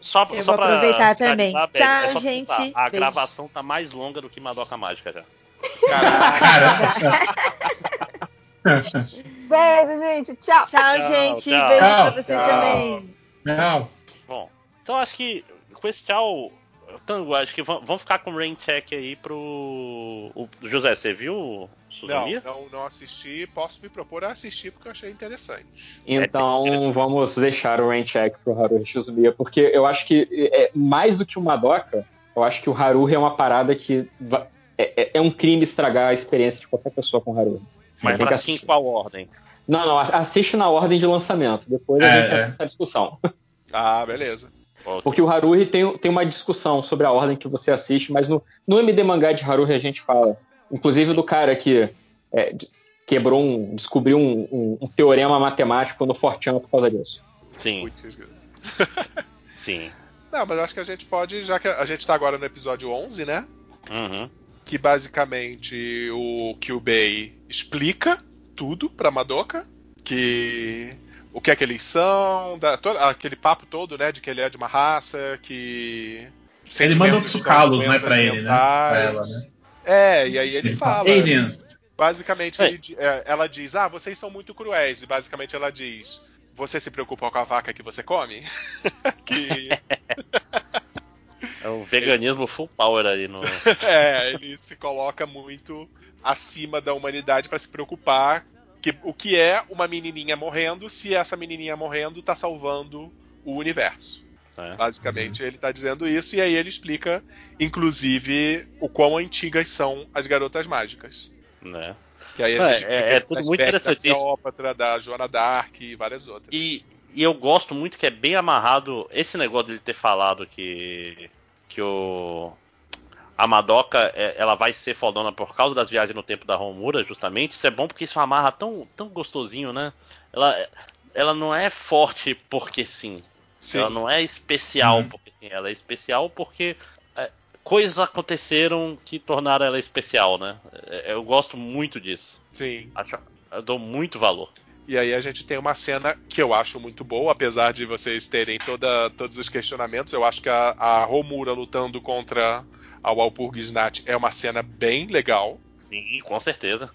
[SPEAKER 3] só,
[SPEAKER 10] Eu
[SPEAKER 3] só
[SPEAKER 10] vou
[SPEAKER 3] pra
[SPEAKER 10] aproveitar também. Tchau,
[SPEAKER 3] é
[SPEAKER 10] gente.
[SPEAKER 3] pensar, A
[SPEAKER 10] Beijo.
[SPEAKER 3] gravação tá mais longa do que Madoka Mágica já.
[SPEAKER 1] Beijo, gente. Tchau.
[SPEAKER 10] Tchau,
[SPEAKER 3] Tchau,
[SPEAKER 10] gente.
[SPEAKER 3] tchau.
[SPEAKER 10] Beijo pra
[SPEAKER 8] Tchau,
[SPEAKER 10] vocês
[SPEAKER 8] tchau.
[SPEAKER 10] também.
[SPEAKER 8] Não.
[SPEAKER 3] Bom, então acho que com esse tchau, eu acho que vam- vamos ficar com o rain check aí pro. o- José, você viu
[SPEAKER 7] Não, não, não assisti. Posso me propor a assistir porque eu achei interessante.
[SPEAKER 6] Então vamos deixar o rain check pro Haruhi Suzumiya, porque eu acho que é mais do que o Madoka, eu acho que o Haruhi é uma parada que va- é, é- é um crime estragar a experiência de qualquer pessoa com o Haruhi. Você
[SPEAKER 3] Mas pra
[SPEAKER 6] assistir.
[SPEAKER 3] assim, qual ordem?
[SPEAKER 6] Não, não, assiste na ordem de lançamento, depois a
[SPEAKER 8] É,
[SPEAKER 6] gente
[SPEAKER 8] é.
[SPEAKER 6] vai essa discussão.
[SPEAKER 7] Ah, beleza.
[SPEAKER 6] Porque o Haruhi tem, tem uma discussão sobre a ordem que você assiste, mas no, no MD Mangá de Haruhi a gente fala. Inclusive do cara que é, quebrou um. descobriu um, um- um teorema matemático no Fortean por causa disso.
[SPEAKER 3] Sim,
[SPEAKER 7] Putz,
[SPEAKER 3] sim.
[SPEAKER 7] Não, mas acho que a gente pode, já que a gente tá agora no episódio 11, né?
[SPEAKER 3] Uhum.
[SPEAKER 7] Que basicamente o Kyubei explica tudo pra Madoka. Que. O que é que eles são, da- to- aquele papo todo, né? De que ele é de uma raça, que.
[SPEAKER 8] Ele manda um tsukalos, né, pra ele, né? Pra ela, né?
[SPEAKER 7] É, e aí ele,
[SPEAKER 8] Ele
[SPEAKER 7] fala.
[SPEAKER 8] Aliens.
[SPEAKER 7] Basicamente,
[SPEAKER 3] É.
[SPEAKER 7] ele é, ela diz: Ah, vocês são muito cruéis. E basicamente ela diz: Você se preocupa com a vaca que você come? que
[SPEAKER 3] É o veganismo full power aí no.
[SPEAKER 7] é, ele se coloca muito acima da humanidade para se preocupar que o que é uma menininha morrendo se essa menininha morrendo tá salvando o universo.
[SPEAKER 3] É.
[SPEAKER 7] Basicamente, ele tá dizendo isso e aí ele explica, inclusive, o quão antigas são as garotas mágicas.
[SPEAKER 3] Né?
[SPEAKER 7] Que aí a
[SPEAKER 3] É,
[SPEAKER 7] gente
[SPEAKER 3] é- é tudo muito
[SPEAKER 7] flashback da. Cleópatra, da Joana Dark e várias outras.
[SPEAKER 3] E, e eu gosto muito que é bem amarrado esse negócio dele ter falado que que o a Madoka é- ela vai ser fodona por causa das viagens no tempo da Romura, justamente. Isso é bom porque isso amarra tão, tão gostosinho, né? Ela, ela não é forte porque sim.
[SPEAKER 7] Sim.
[SPEAKER 3] Ela não é especial
[SPEAKER 8] Uhum.
[SPEAKER 3] porque sim. Ela é especial porque é, coisas aconteceram que tornaram ela especial, né? É, Eu gosto muito disso.
[SPEAKER 7] Sim.
[SPEAKER 3] Acho, eu dou muito valor.
[SPEAKER 7] E aí a gente tem uma cena que eu acho muito boa, apesar de vocês terem toda, todos os questionamentos. Eu acho que a, a Romura lutando contra a Walpurgisnacht é uma cena bem legal.
[SPEAKER 3] Sim, com certeza.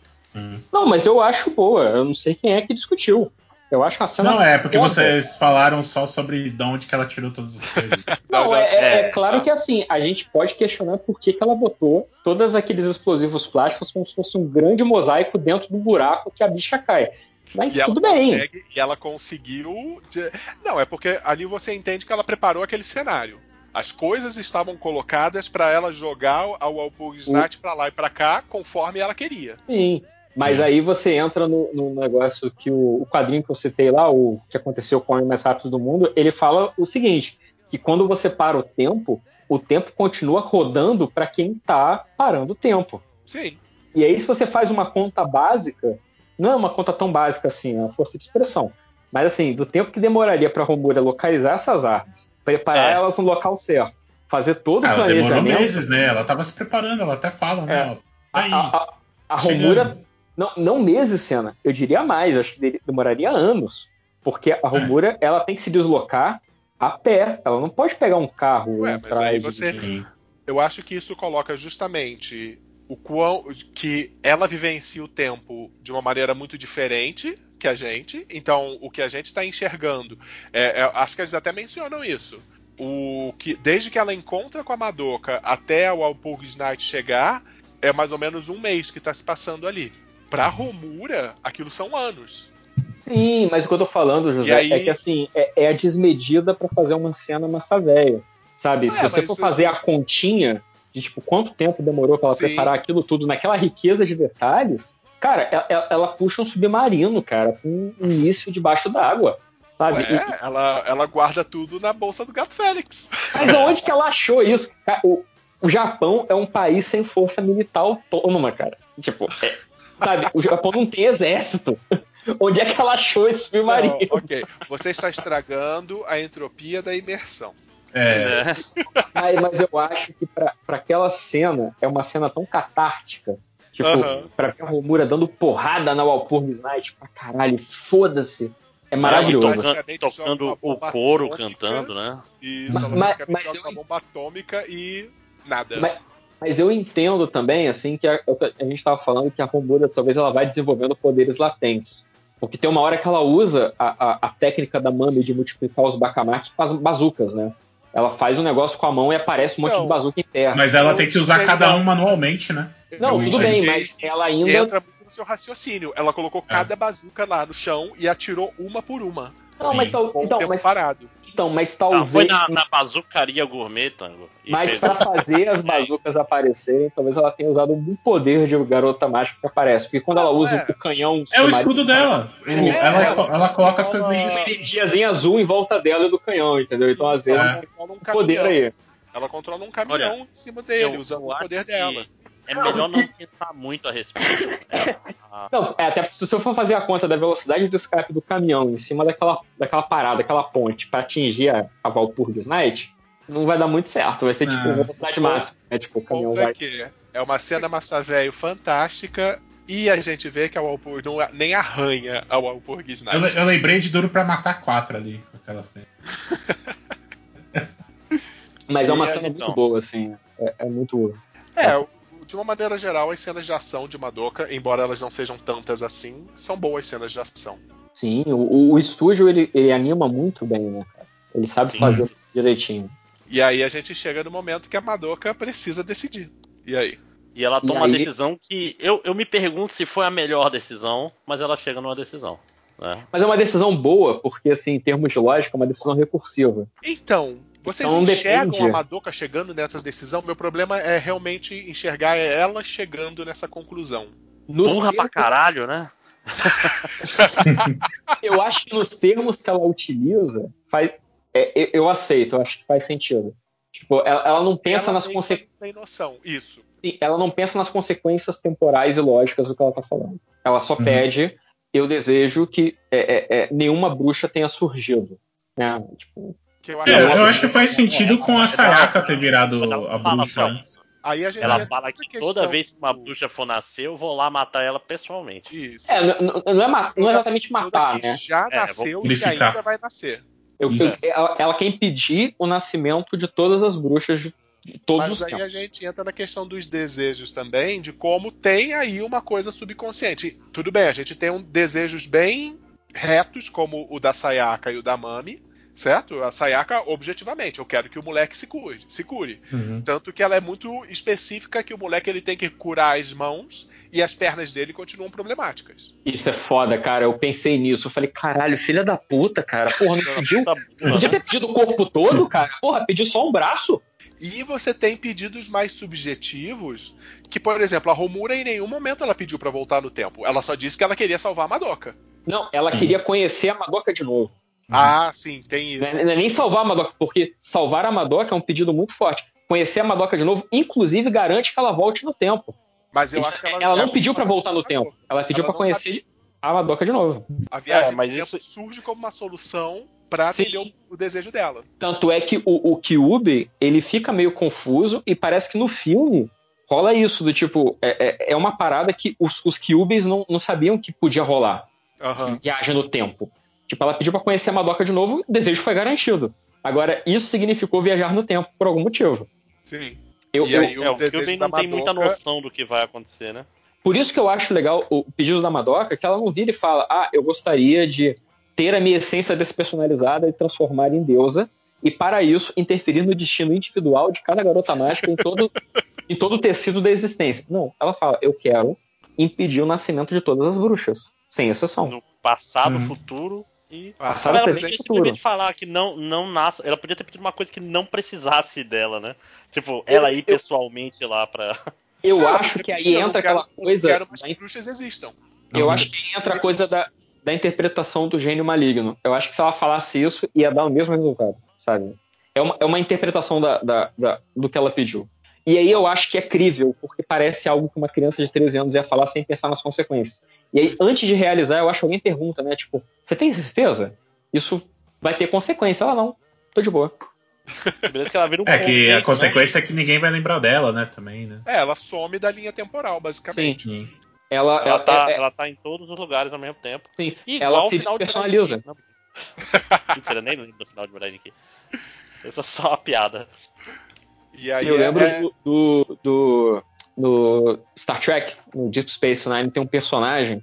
[SPEAKER 6] Não, mas eu acho boa. Eu não sei quem é que discutiu. Eu acho uma cena.
[SPEAKER 8] Não, é porque
[SPEAKER 6] foda.
[SPEAKER 8] vocês falaram só sobre de onde que ela tirou todas as coisas.
[SPEAKER 6] Não, é, é-
[SPEAKER 3] É,
[SPEAKER 6] é claro que assim, a gente pode questionar por que, que ela botou todos aqueles explosivos plásticos como se fosse um grande mosaico dentro do buraco que a bicha cai. Mas
[SPEAKER 7] E ela,
[SPEAKER 6] tudo bem.
[SPEAKER 7] consegue, e ela conseguiu. de- Não, é porque ali você entende que ela preparou aquele cenário. As coisas estavam colocadas para ela jogar a Walpurgisnacht pra lá e pra cá conforme ela queria.
[SPEAKER 6] Sim. Mas aí você entra no, no negócio que o, o quadrinho que eu citei lá, o que aconteceu com o Homem Mais Rápido do Mundo, ele fala o seguinte: que quando você para o tempo, o tempo continua rodando para quem tá parando o tempo.
[SPEAKER 7] Sim.
[SPEAKER 6] E aí, se você faz uma conta básica, não é uma conta tão básica assim, é uma força de expressão. Mas assim, do tempo que demoraria para a Romura localizar essas armas, preparar
[SPEAKER 3] É.
[SPEAKER 6] elas no local certo, fazer todo o
[SPEAKER 8] Ela demorou
[SPEAKER 6] planejamento.
[SPEAKER 8] meses, né? Ela tava se preparando, ela até fala, né?
[SPEAKER 6] É.
[SPEAKER 8] ó,
[SPEAKER 6] A,
[SPEAKER 8] aí,
[SPEAKER 6] a, a, a. Romura, não, não meses, cena, eu diria mais, acho que de- demoraria anos. Porque a Romura, ela tem que se deslocar a pé, ela não pode pegar um carro
[SPEAKER 7] Ué, mas aí você-. Eu acho que isso coloca justamente o quão que ela vivencia o tempo de uma maneira muito diferente que a gente. Então, o que a gente está enxergando, é, é, acho que eles até mencionam isso. O que desde que ela encontra com a Madoka até o Walpurgisnacht chegar, é mais ou menos um mês que está se passando ali. Pra Romura, aquilo são anos.
[SPEAKER 6] Sim, mas o que eu tô falando, José,
[SPEAKER 7] E aí-
[SPEAKER 6] é que assim, é, é a desmedida pra fazer uma cena massa velha. Sabe? Se
[SPEAKER 7] É,
[SPEAKER 6] você
[SPEAKER 7] mas
[SPEAKER 6] for
[SPEAKER 7] assim-
[SPEAKER 6] fazer a continha de tipo quanto tempo demorou pra ela
[SPEAKER 7] Sim.
[SPEAKER 6] preparar aquilo tudo naquela riqueza de detalhes, cara, ela, ela- puxa um submarino, cara, com um míssil debaixo d'água. Sabe? E-
[SPEAKER 7] Ué, ela, ela guarda tudo na bolsa do Gato Félix.
[SPEAKER 6] Mas onde que ela achou isso? O, o Japão é um país sem força militar autônoma, cara. Tipo, é- sabe, o Japão não tem exército. Onde é que ela achou esse submarino?
[SPEAKER 7] Não, ok. Você está estragando a entropia da imersão.
[SPEAKER 8] É?
[SPEAKER 6] Mas, mas eu acho que pra, pra aquela cena, é uma cena tão catártica. Tipo,
[SPEAKER 7] Aham.
[SPEAKER 6] pra ver a Romura dando porrada na Walpurgisnacht pra caralho, foda-se. É maravilhoso.
[SPEAKER 7] basicamente
[SPEAKER 3] Tocando, o coro
[SPEAKER 7] atômica.
[SPEAKER 3] cantando, né?
[SPEAKER 7] Isso,
[SPEAKER 6] Mas-
[SPEAKER 7] ela
[SPEAKER 6] mas- mas
[SPEAKER 7] joga
[SPEAKER 6] eu-
[SPEAKER 7] uma bomba atômica e nada.
[SPEAKER 6] Mas, mas eu entendo também, assim, que a, a gente estava falando que a Romura talvez ela vai desenvolvendo poderes latentes. Porque tem uma hora que ela usa a, a, a técnica da Mami de multiplicar os Bakamatsu com as bazucas, né? Ela faz um negócio com a mão e aparece um monte
[SPEAKER 7] Então,
[SPEAKER 6] de bazuca em terra.
[SPEAKER 8] Mas ela
[SPEAKER 7] Eu
[SPEAKER 8] tem que usar
[SPEAKER 7] sei,
[SPEAKER 8] cada um manualmente, né?
[SPEAKER 6] Não, tudo bem, mas ela ainda.
[SPEAKER 7] Entra muito no seu raciocínio. Ela colocou
[SPEAKER 8] É.
[SPEAKER 7] cada bazuca lá no chão e atirou uma por uma.
[SPEAKER 6] Não, mas,
[SPEAKER 8] Sim.
[SPEAKER 7] o
[SPEAKER 6] então,
[SPEAKER 7] tempo
[SPEAKER 6] mas,
[SPEAKER 7] parado.
[SPEAKER 6] Então, mas
[SPEAKER 3] Não,
[SPEAKER 6] talvez.
[SPEAKER 3] foi na, na bazucaria gourmet, Tango.
[SPEAKER 6] Mas
[SPEAKER 3] fez-
[SPEAKER 6] pra fazer as bazucas aparecerem, talvez ela tenha usado um poder de garota mágica que aparece. Porque quando ela
[SPEAKER 7] Não,
[SPEAKER 6] usa
[SPEAKER 7] é.
[SPEAKER 6] o canhão.
[SPEAKER 8] É o escudo dela.
[SPEAKER 6] É,
[SPEAKER 8] ela,
[SPEAKER 7] ela-
[SPEAKER 8] ela coloca as
[SPEAKER 7] ela-
[SPEAKER 8] coisas
[SPEAKER 6] Uma
[SPEAKER 8] em
[SPEAKER 6] energiazinha azul em volta dela e do canhão, entendeu? Então, às vezes,
[SPEAKER 8] É.
[SPEAKER 7] Ela controla um
[SPEAKER 6] tem poder
[SPEAKER 7] caminhão.
[SPEAKER 6] aí.
[SPEAKER 7] Ela controla um caminhão em cima dele, usando o poder
[SPEAKER 3] que
[SPEAKER 7] dela.
[SPEAKER 3] É melhor não pensar muito a respeito. né?
[SPEAKER 6] Não, é, até porque se você for fazer a conta da velocidade do escape do caminhão em cima daquela, daquela parada, daquela ponte, pra atingir a, a Valpurgis Night, não vai dar muito certo. Vai ser tipo
[SPEAKER 8] Ah.
[SPEAKER 6] velocidade máxima. É tipo, o caminhão
[SPEAKER 7] é
[SPEAKER 6] vai.
[SPEAKER 7] que é uma cena massa velho fantástica e a gente vê que a Walpurgis não, nem arranha a Walpurgis
[SPEAKER 8] Eu,
[SPEAKER 7] Night.
[SPEAKER 8] eu lembrei de Duro pra Matar quatro ali, aquela cena.
[SPEAKER 6] Mas é uma cena
[SPEAKER 3] então?
[SPEAKER 6] muito boa, assim. É, é muito.
[SPEAKER 7] É, o- de uma maneira geral, as cenas de ação de Madoka, embora elas não sejam tantas assim, são boas cenas de ação.
[SPEAKER 6] Sim, o, o estúdio ele, ele anima muito bem, né? Ele sabe
[SPEAKER 3] Sim.
[SPEAKER 6] fazer direitinho.
[SPEAKER 7] E aí a gente chega no momento que a Madoka precisa decidir. E aí?
[SPEAKER 3] E ela
[SPEAKER 6] E
[SPEAKER 3] toma uma
[SPEAKER 6] aí-
[SPEAKER 3] decisão que eu, eu me pergunto se foi a melhor decisão, mas ela chega numa decisão. Né?
[SPEAKER 6] Mas é uma decisão boa, porque, assim, em termos de lógica, é uma decisão recursiva.
[SPEAKER 7] Então, vocês
[SPEAKER 6] Então,
[SPEAKER 7] enxergam
[SPEAKER 6] depende.
[SPEAKER 7] a Madoka chegando nessa decisão? Meu problema é realmente enxergar ela chegando nessa conclusão.
[SPEAKER 6] Nos
[SPEAKER 3] Burra pra caralho, né?
[SPEAKER 6] Eu acho que nos termos que ela utiliza, faz, é, eu- aceito, eu acho que faz sentido. Tipo, ela, ela não pensa
[SPEAKER 7] Ela
[SPEAKER 6] nas consequências.
[SPEAKER 7] não tem noção. Isso.
[SPEAKER 6] Ela não pensa nas consequências temporais e lógicas do que ela tá falando. Ela só
[SPEAKER 8] Uhum.
[SPEAKER 6] pede, eu desejo que é, é, é, nenhuma bruxa tenha surgido. Né? Tipo,
[SPEAKER 7] Que eu
[SPEAKER 8] É,
[SPEAKER 7] acho
[SPEAKER 8] eu acho que faz sentido com a Sayaka ter virado a bruxa. né?
[SPEAKER 7] Aí a gente
[SPEAKER 3] ela fala que
[SPEAKER 7] questão
[SPEAKER 3] toda vez que uma bruxa for nascer, eu vou lá matar ela pessoalmente.
[SPEAKER 7] Isso.
[SPEAKER 6] é, não, não- é, ma- não é exatamente matar,
[SPEAKER 7] que
[SPEAKER 6] né?
[SPEAKER 7] já
[SPEAKER 3] É,
[SPEAKER 7] nasceu
[SPEAKER 3] vou
[SPEAKER 7] e que ainda vai nascer.
[SPEAKER 6] Eu- ela, ela quer impedir o nascimento de todas as bruxas de todos
[SPEAKER 7] Mas
[SPEAKER 6] os
[SPEAKER 7] aí a
[SPEAKER 6] tempos.
[SPEAKER 7] gente entra na questão dos desejos também, de como tem aí uma coisa subconsciente. Tudo bem, a gente tem um desejos bem retos, como o da Sayaka e o da Mami, certo? A Sayaka, objetivamente, eu quero que o moleque se cure. Se cure.
[SPEAKER 8] Uhum.
[SPEAKER 7] Tanto que ela é muito específica que o moleque ele tem que curar as mãos e as pernas dele continuam problemáticas.
[SPEAKER 6] Isso é foda, cara. Eu pensei nisso. Eu falei, caralho, filha da puta, cara. Porra, não pediu? Não podia ter pedido o corpo todo, cara? Porra, pediu só um braço?
[SPEAKER 7] E você tem pedidos mais subjetivos, que, por exemplo, a Romura em nenhum momento ela pediu pra voltar no tempo. Ela só disse que ela queria salvar a Madoka.
[SPEAKER 6] Não, ela queria conhecer a Madoka de novo.
[SPEAKER 7] Ah, sim, tem isso.
[SPEAKER 6] Não é, não é nem salvar a Madoka, porque salvar a Madoka é um pedido muito forte. Conhecer a Madoka de novo, inclusive, garante que ela volte no tempo.
[SPEAKER 7] Mas eu acho que ela,
[SPEAKER 6] Ela não pediu pra voltar no tempo. Ela pediu
[SPEAKER 7] não
[SPEAKER 6] conhecer a Madoka de novo.
[SPEAKER 7] A viagem
[SPEAKER 3] É, mas isso-
[SPEAKER 7] surge como uma solução pra
[SPEAKER 6] Sim.
[SPEAKER 7] atender o, o desejo dela.
[SPEAKER 6] Tanto é que o, o Kyubi, ele fica meio confuso e parece que no filme rola isso, do tipo, é, é, é uma parada que os, os Kyubis não, não sabiam que podia rolar.
[SPEAKER 7] Aham.
[SPEAKER 6] viagem no tempo. Tipo, ela pediu pra conhecer a Madoka de novo, o desejo foi garantido. Agora, isso significou viajar no tempo por algum motivo.
[SPEAKER 7] Sim.
[SPEAKER 6] Eu,
[SPEAKER 7] E
[SPEAKER 6] eu-
[SPEAKER 7] aí,
[SPEAKER 3] É, o não tem muita
[SPEAKER 7] Madoka-
[SPEAKER 3] noção do que vai acontecer, né?
[SPEAKER 6] por isso que eu acho legal o pedido da Madoka, que ela não vira e fala: Ah, eu gostaria de ter a minha essência despersonalizada e transformar em deusa, e para isso interferir no destino individual de cada garota mágica em todo, em todo o tecido da existência. Não, ela fala: Eu quero impedir o nascimento de todas as bruxas, sem exceção.
[SPEAKER 3] No passado,
[SPEAKER 8] Uhum.
[SPEAKER 3] futuro e.
[SPEAKER 6] Passado,
[SPEAKER 3] ela podia
[SPEAKER 6] futuro.
[SPEAKER 3] simplesmente falar que não, não nasce. Ela podia ter pedido uma coisa que não precisasse dela, né? Tipo, ela ir
[SPEAKER 6] eu-
[SPEAKER 3] pessoalmente lá pra.
[SPEAKER 6] Eu
[SPEAKER 7] Ah,
[SPEAKER 6] acho que aí
[SPEAKER 7] não
[SPEAKER 6] entra
[SPEAKER 7] quero-
[SPEAKER 6] aquela coisa.
[SPEAKER 7] Quero mais que bruxas existam.
[SPEAKER 6] Eu
[SPEAKER 8] Uhum.
[SPEAKER 6] acho que entra a coisa da, da interpretação do gênio maligno. Eu acho que se ela falasse isso, ia dar o mesmo resultado, sabe? É uma, é uma interpretação da, da- da- do que ela pediu. E aí eu acho que é crível, porque parece algo que uma criança de 13 anos ia falar sem pensar nas consequências. E aí, antes de realizar, eu acho que alguém pergunta, né? Tipo, você tem certeza? Isso vai ter consequência? Ela não. Tô de boa.
[SPEAKER 3] Beleza que ela vira um
[SPEAKER 8] É que a
[SPEAKER 3] né?
[SPEAKER 8] consequência é que ninguém vai lembrar dela, né? Também, né?
[SPEAKER 7] É, ela some da linha temporal, basicamente.
[SPEAKER 8] Sim.
[SPEAKER 6] Ela,
[SPEAKER 3] Ela
[SPEAKER 6] ela,
[SPEAKER 3] tá,
[SPEAKER 6] é- é-
[SPEAKER 3] ela tá em todos os lugares ao mesmo tempo.
[SPEAKER 6] sim,
[SPEAKER 3] Igual
[SPEAKER 6] ela se
[SPEAKER 3] final de
[SPEAKER 6] despersonaliza.
[SPEAKER 3] Não, Mentira, nem lembro do final de Bride aqui. Essa é só uma piada.
[SPEAKER 7] E aí
[SPEAKER 6] Eu
[SPEAKER 7] é-
[SPEAKER 6] lembro
[SPEAKER 7] é-
[SPEAKER 6] do, do, do- no Star Trek, no Deep Space Nine, tem um personagem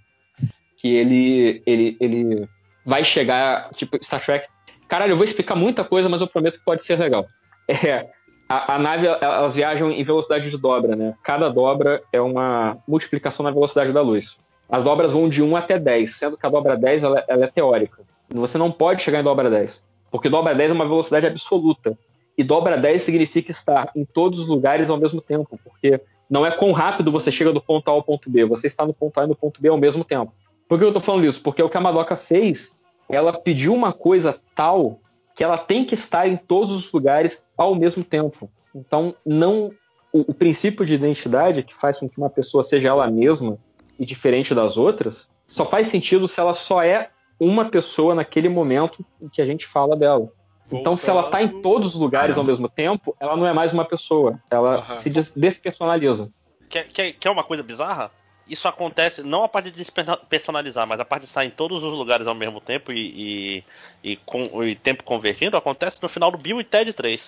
[SPEAKER 6] que ele, ele, ele vai chegar. Tipo, Star Trek Caralho, eu vou explicar muita coisa, mas eu prometo que pode ser legal. É, a, a nave, elas viajam em velocidade de dobra, né? Cada dobra é uma multiplicação na velocidade da luz. As dobras vão de 1 até 10, sendo que a dobra 10 ela, ela é teórica. Você não pode chegar em dobra 10, porque dobra 10 é uma velocidade absoluta. E dobra 10 significa estar em todos os lugares ao mesmo tempo, porque não é quão rápido você chega do ponto A ao ponto B, você está no ponto A e no ponto B ao mesmo tempo. Por que eu estou falando isso? Porque o que a Madoka fez, ela pediu uma coisa tal que ela tem que estar em todos os lugares ao mesmo tempo. Então, não o, o princípio de identidade que faz com que uma pessoa seja ela mesma e diferente das outras, só faz sentido se ela só é uma pessoa naquele momento em que a gente fala dela. Então, se ela está em todos os lugares ao mesmo tempo, ela não é mais uma pessoa. Ela
[SPEAKER 7] Aham.
[SPEAKER 6] se des- despersonaliza.
[SPEAKER 3] Quer, quer, quer uma coisa bizarra? Isso acontece não a parte de desperna- personalizar, mas a parte de estar em todos os lugares ao mesmo tempo e, e, e com e tempo convergindo acontece no final do Bill e Ted 3.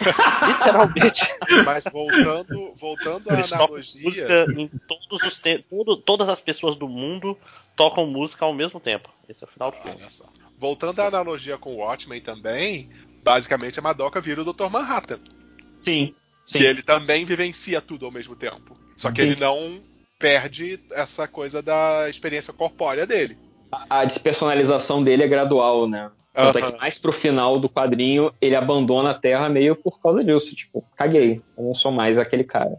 [SPEAKER 3] Literalmente.
[SPEAKER 7] Mas voltando, voltando à
[SPEAKER 3] Eles tocam
[SPEAKER 7] analogia.
[SPEAKER 3] em todos os tempos. todas as pessoas do mundo tocam música ao mesmo tempo. Esse é o final do filme.
[SPEAKER 7] Olha só. Voltando à analogia com o Watchmen também, basicamente a Madoka vira o Dr. Manhattan.
[SPEAKER 6] Sim.
[SPEAKER 7] Que ele também vivencia tudo ao mesmo tempo. Só que
[SPEAKER 6] Sim.
[SPEAKER 7] ele não perde essa coisa da experiência corpórea dele.
[SPEAKER 6] A despersonalização dele é gradual, né? Tanto é
[SPEAKER 7] Aham.
[SPEAKER 6] que mais pro final do quadrinho ele abandona a Terra meio por causa disso. Tipo, caguei. Eu não sou mais aquele cara.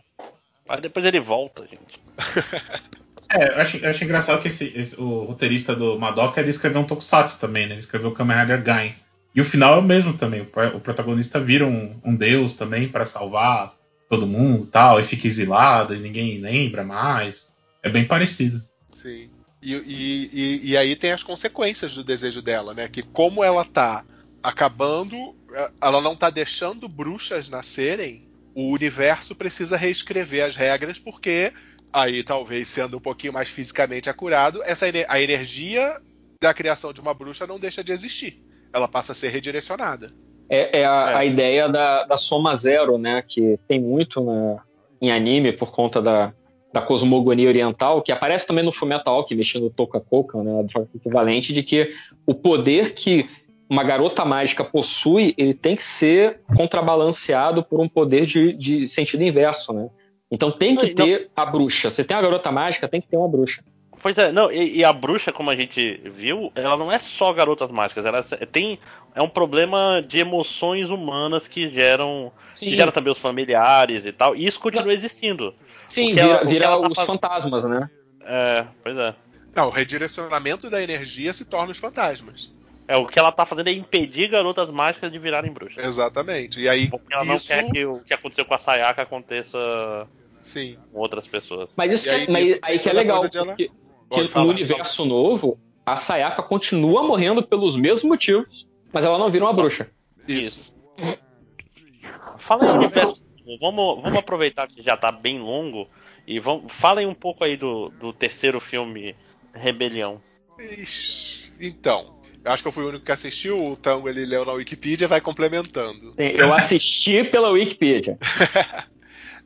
[SPEAKER 3] Mas depois ele volta, gente.
[SPEAKER 8] É, eu acho, eu acho engraçado que esse, esse- o roteirista do Madoka ele escreveu um Tokusatsu também, né? Ele escreveu o Kamen Rider Gain. E o final é o mesmo também. O, o protagonista vira um, um deus também para salvar todo mundo e tal, e fica exilado e ninguém lembra mais. É bem parecido.
[SPEAKER 7] Sim. E, e- e- e aí tem as consequências do desejo dela, né? Que como ela tá acabando, eh, ela não tá deixando bruxas nascerem, o universo precisa reescrever as regras, porque aí talvez sendo um pouquinho mais fisicamente acurado, essa a energia da criação de uma bruxa não deixa de existir. Ela passa a ser redirecionada.
[SPEAKER 6] É, é a,
[SPEAKER 3] É.
[SPEAKER 6] a ideia da, da soma zero, né? Que tem muito na- em anime por conta da, da cosmogonia oriental, que aparece também no Fullmetal Alchemist, no Toka Koka, né? A droga equivalente, de que o poder que uma garota mágica possui, ele tem que ser contrabalanceado por um poder de, de sentido inverso, né? Então tem que
[SPEAKER 3] Não, e não-
[SPEAKER 6] ter a bruxa. Você tem a garota mágica, tem que ter uma bruxa.
[SPEAKER 3] Pois é, não, e, e a bruxa, como a gente viu, ela não é só garotas mágicas, ela é- tem. É um problema de emoções humanas que geram. Que geram também os familiares e tal. E isso continua existindo.
[SPEAKER 6] Sim,
[SPEAKER 3] o que ela-
[SPEAKER 6] vira, vira
[SPEAKER 3] tá
[SPEAKER 6] os fantasmas, né?
[SPEAKER 3] É, pois é.
[SPEAKER 7] Não, o redirecionamento da energia se torna os fantasmas.
[SPEAKER 3] É, o que ela tá fazendo é impedir garotas mágicas de virarem bruxas.
[SPEAKER 7] Exatamente. E aí
[SPEAKER 3] Porque ela não
[SPEAKER 7] isso,
[SPEAKER 3] quer que o que aconteceu com a Sayaka aconteça
[SPEAKER 7] sim.
[SPEAKER 3] com outras pessoas.
[SPEAKER 6] Mas isso
[SPEAKER 7] aí
[SPEAKER 6] é, mas
[SPEAKER 7] nisso
[SPEAKER 6] aí que é
[SPEAKER 7] a
[SPEAKER 6] legal,
[SPEAKER 7] ela-
[SPEAKER 6] porque,
[SPEAKER 7] Pode
[SPEAKER 6] porque
[SPEAKER 7] falar,
[SPEAKER 6] no universo novo, a Sayaka continua morrendo pelos mesmos motivos, mas ela não vira uma bruxa.
[SPEAKER 7] Isso.
[SPEAKER 3] Fala em universo. Vamos, vamos aproveitar que já tá bem longo e vamos, falem um pouco aí do, do terceiro filme, Rebelião.
[SPEAKER 7] Ixi, Então, eu acho que eu fui o único que assistiu, o Tango ele leu na Wikipedia vai complementando.
[SPEAKER 6] Sim, Eu assisti pela Wikipedia.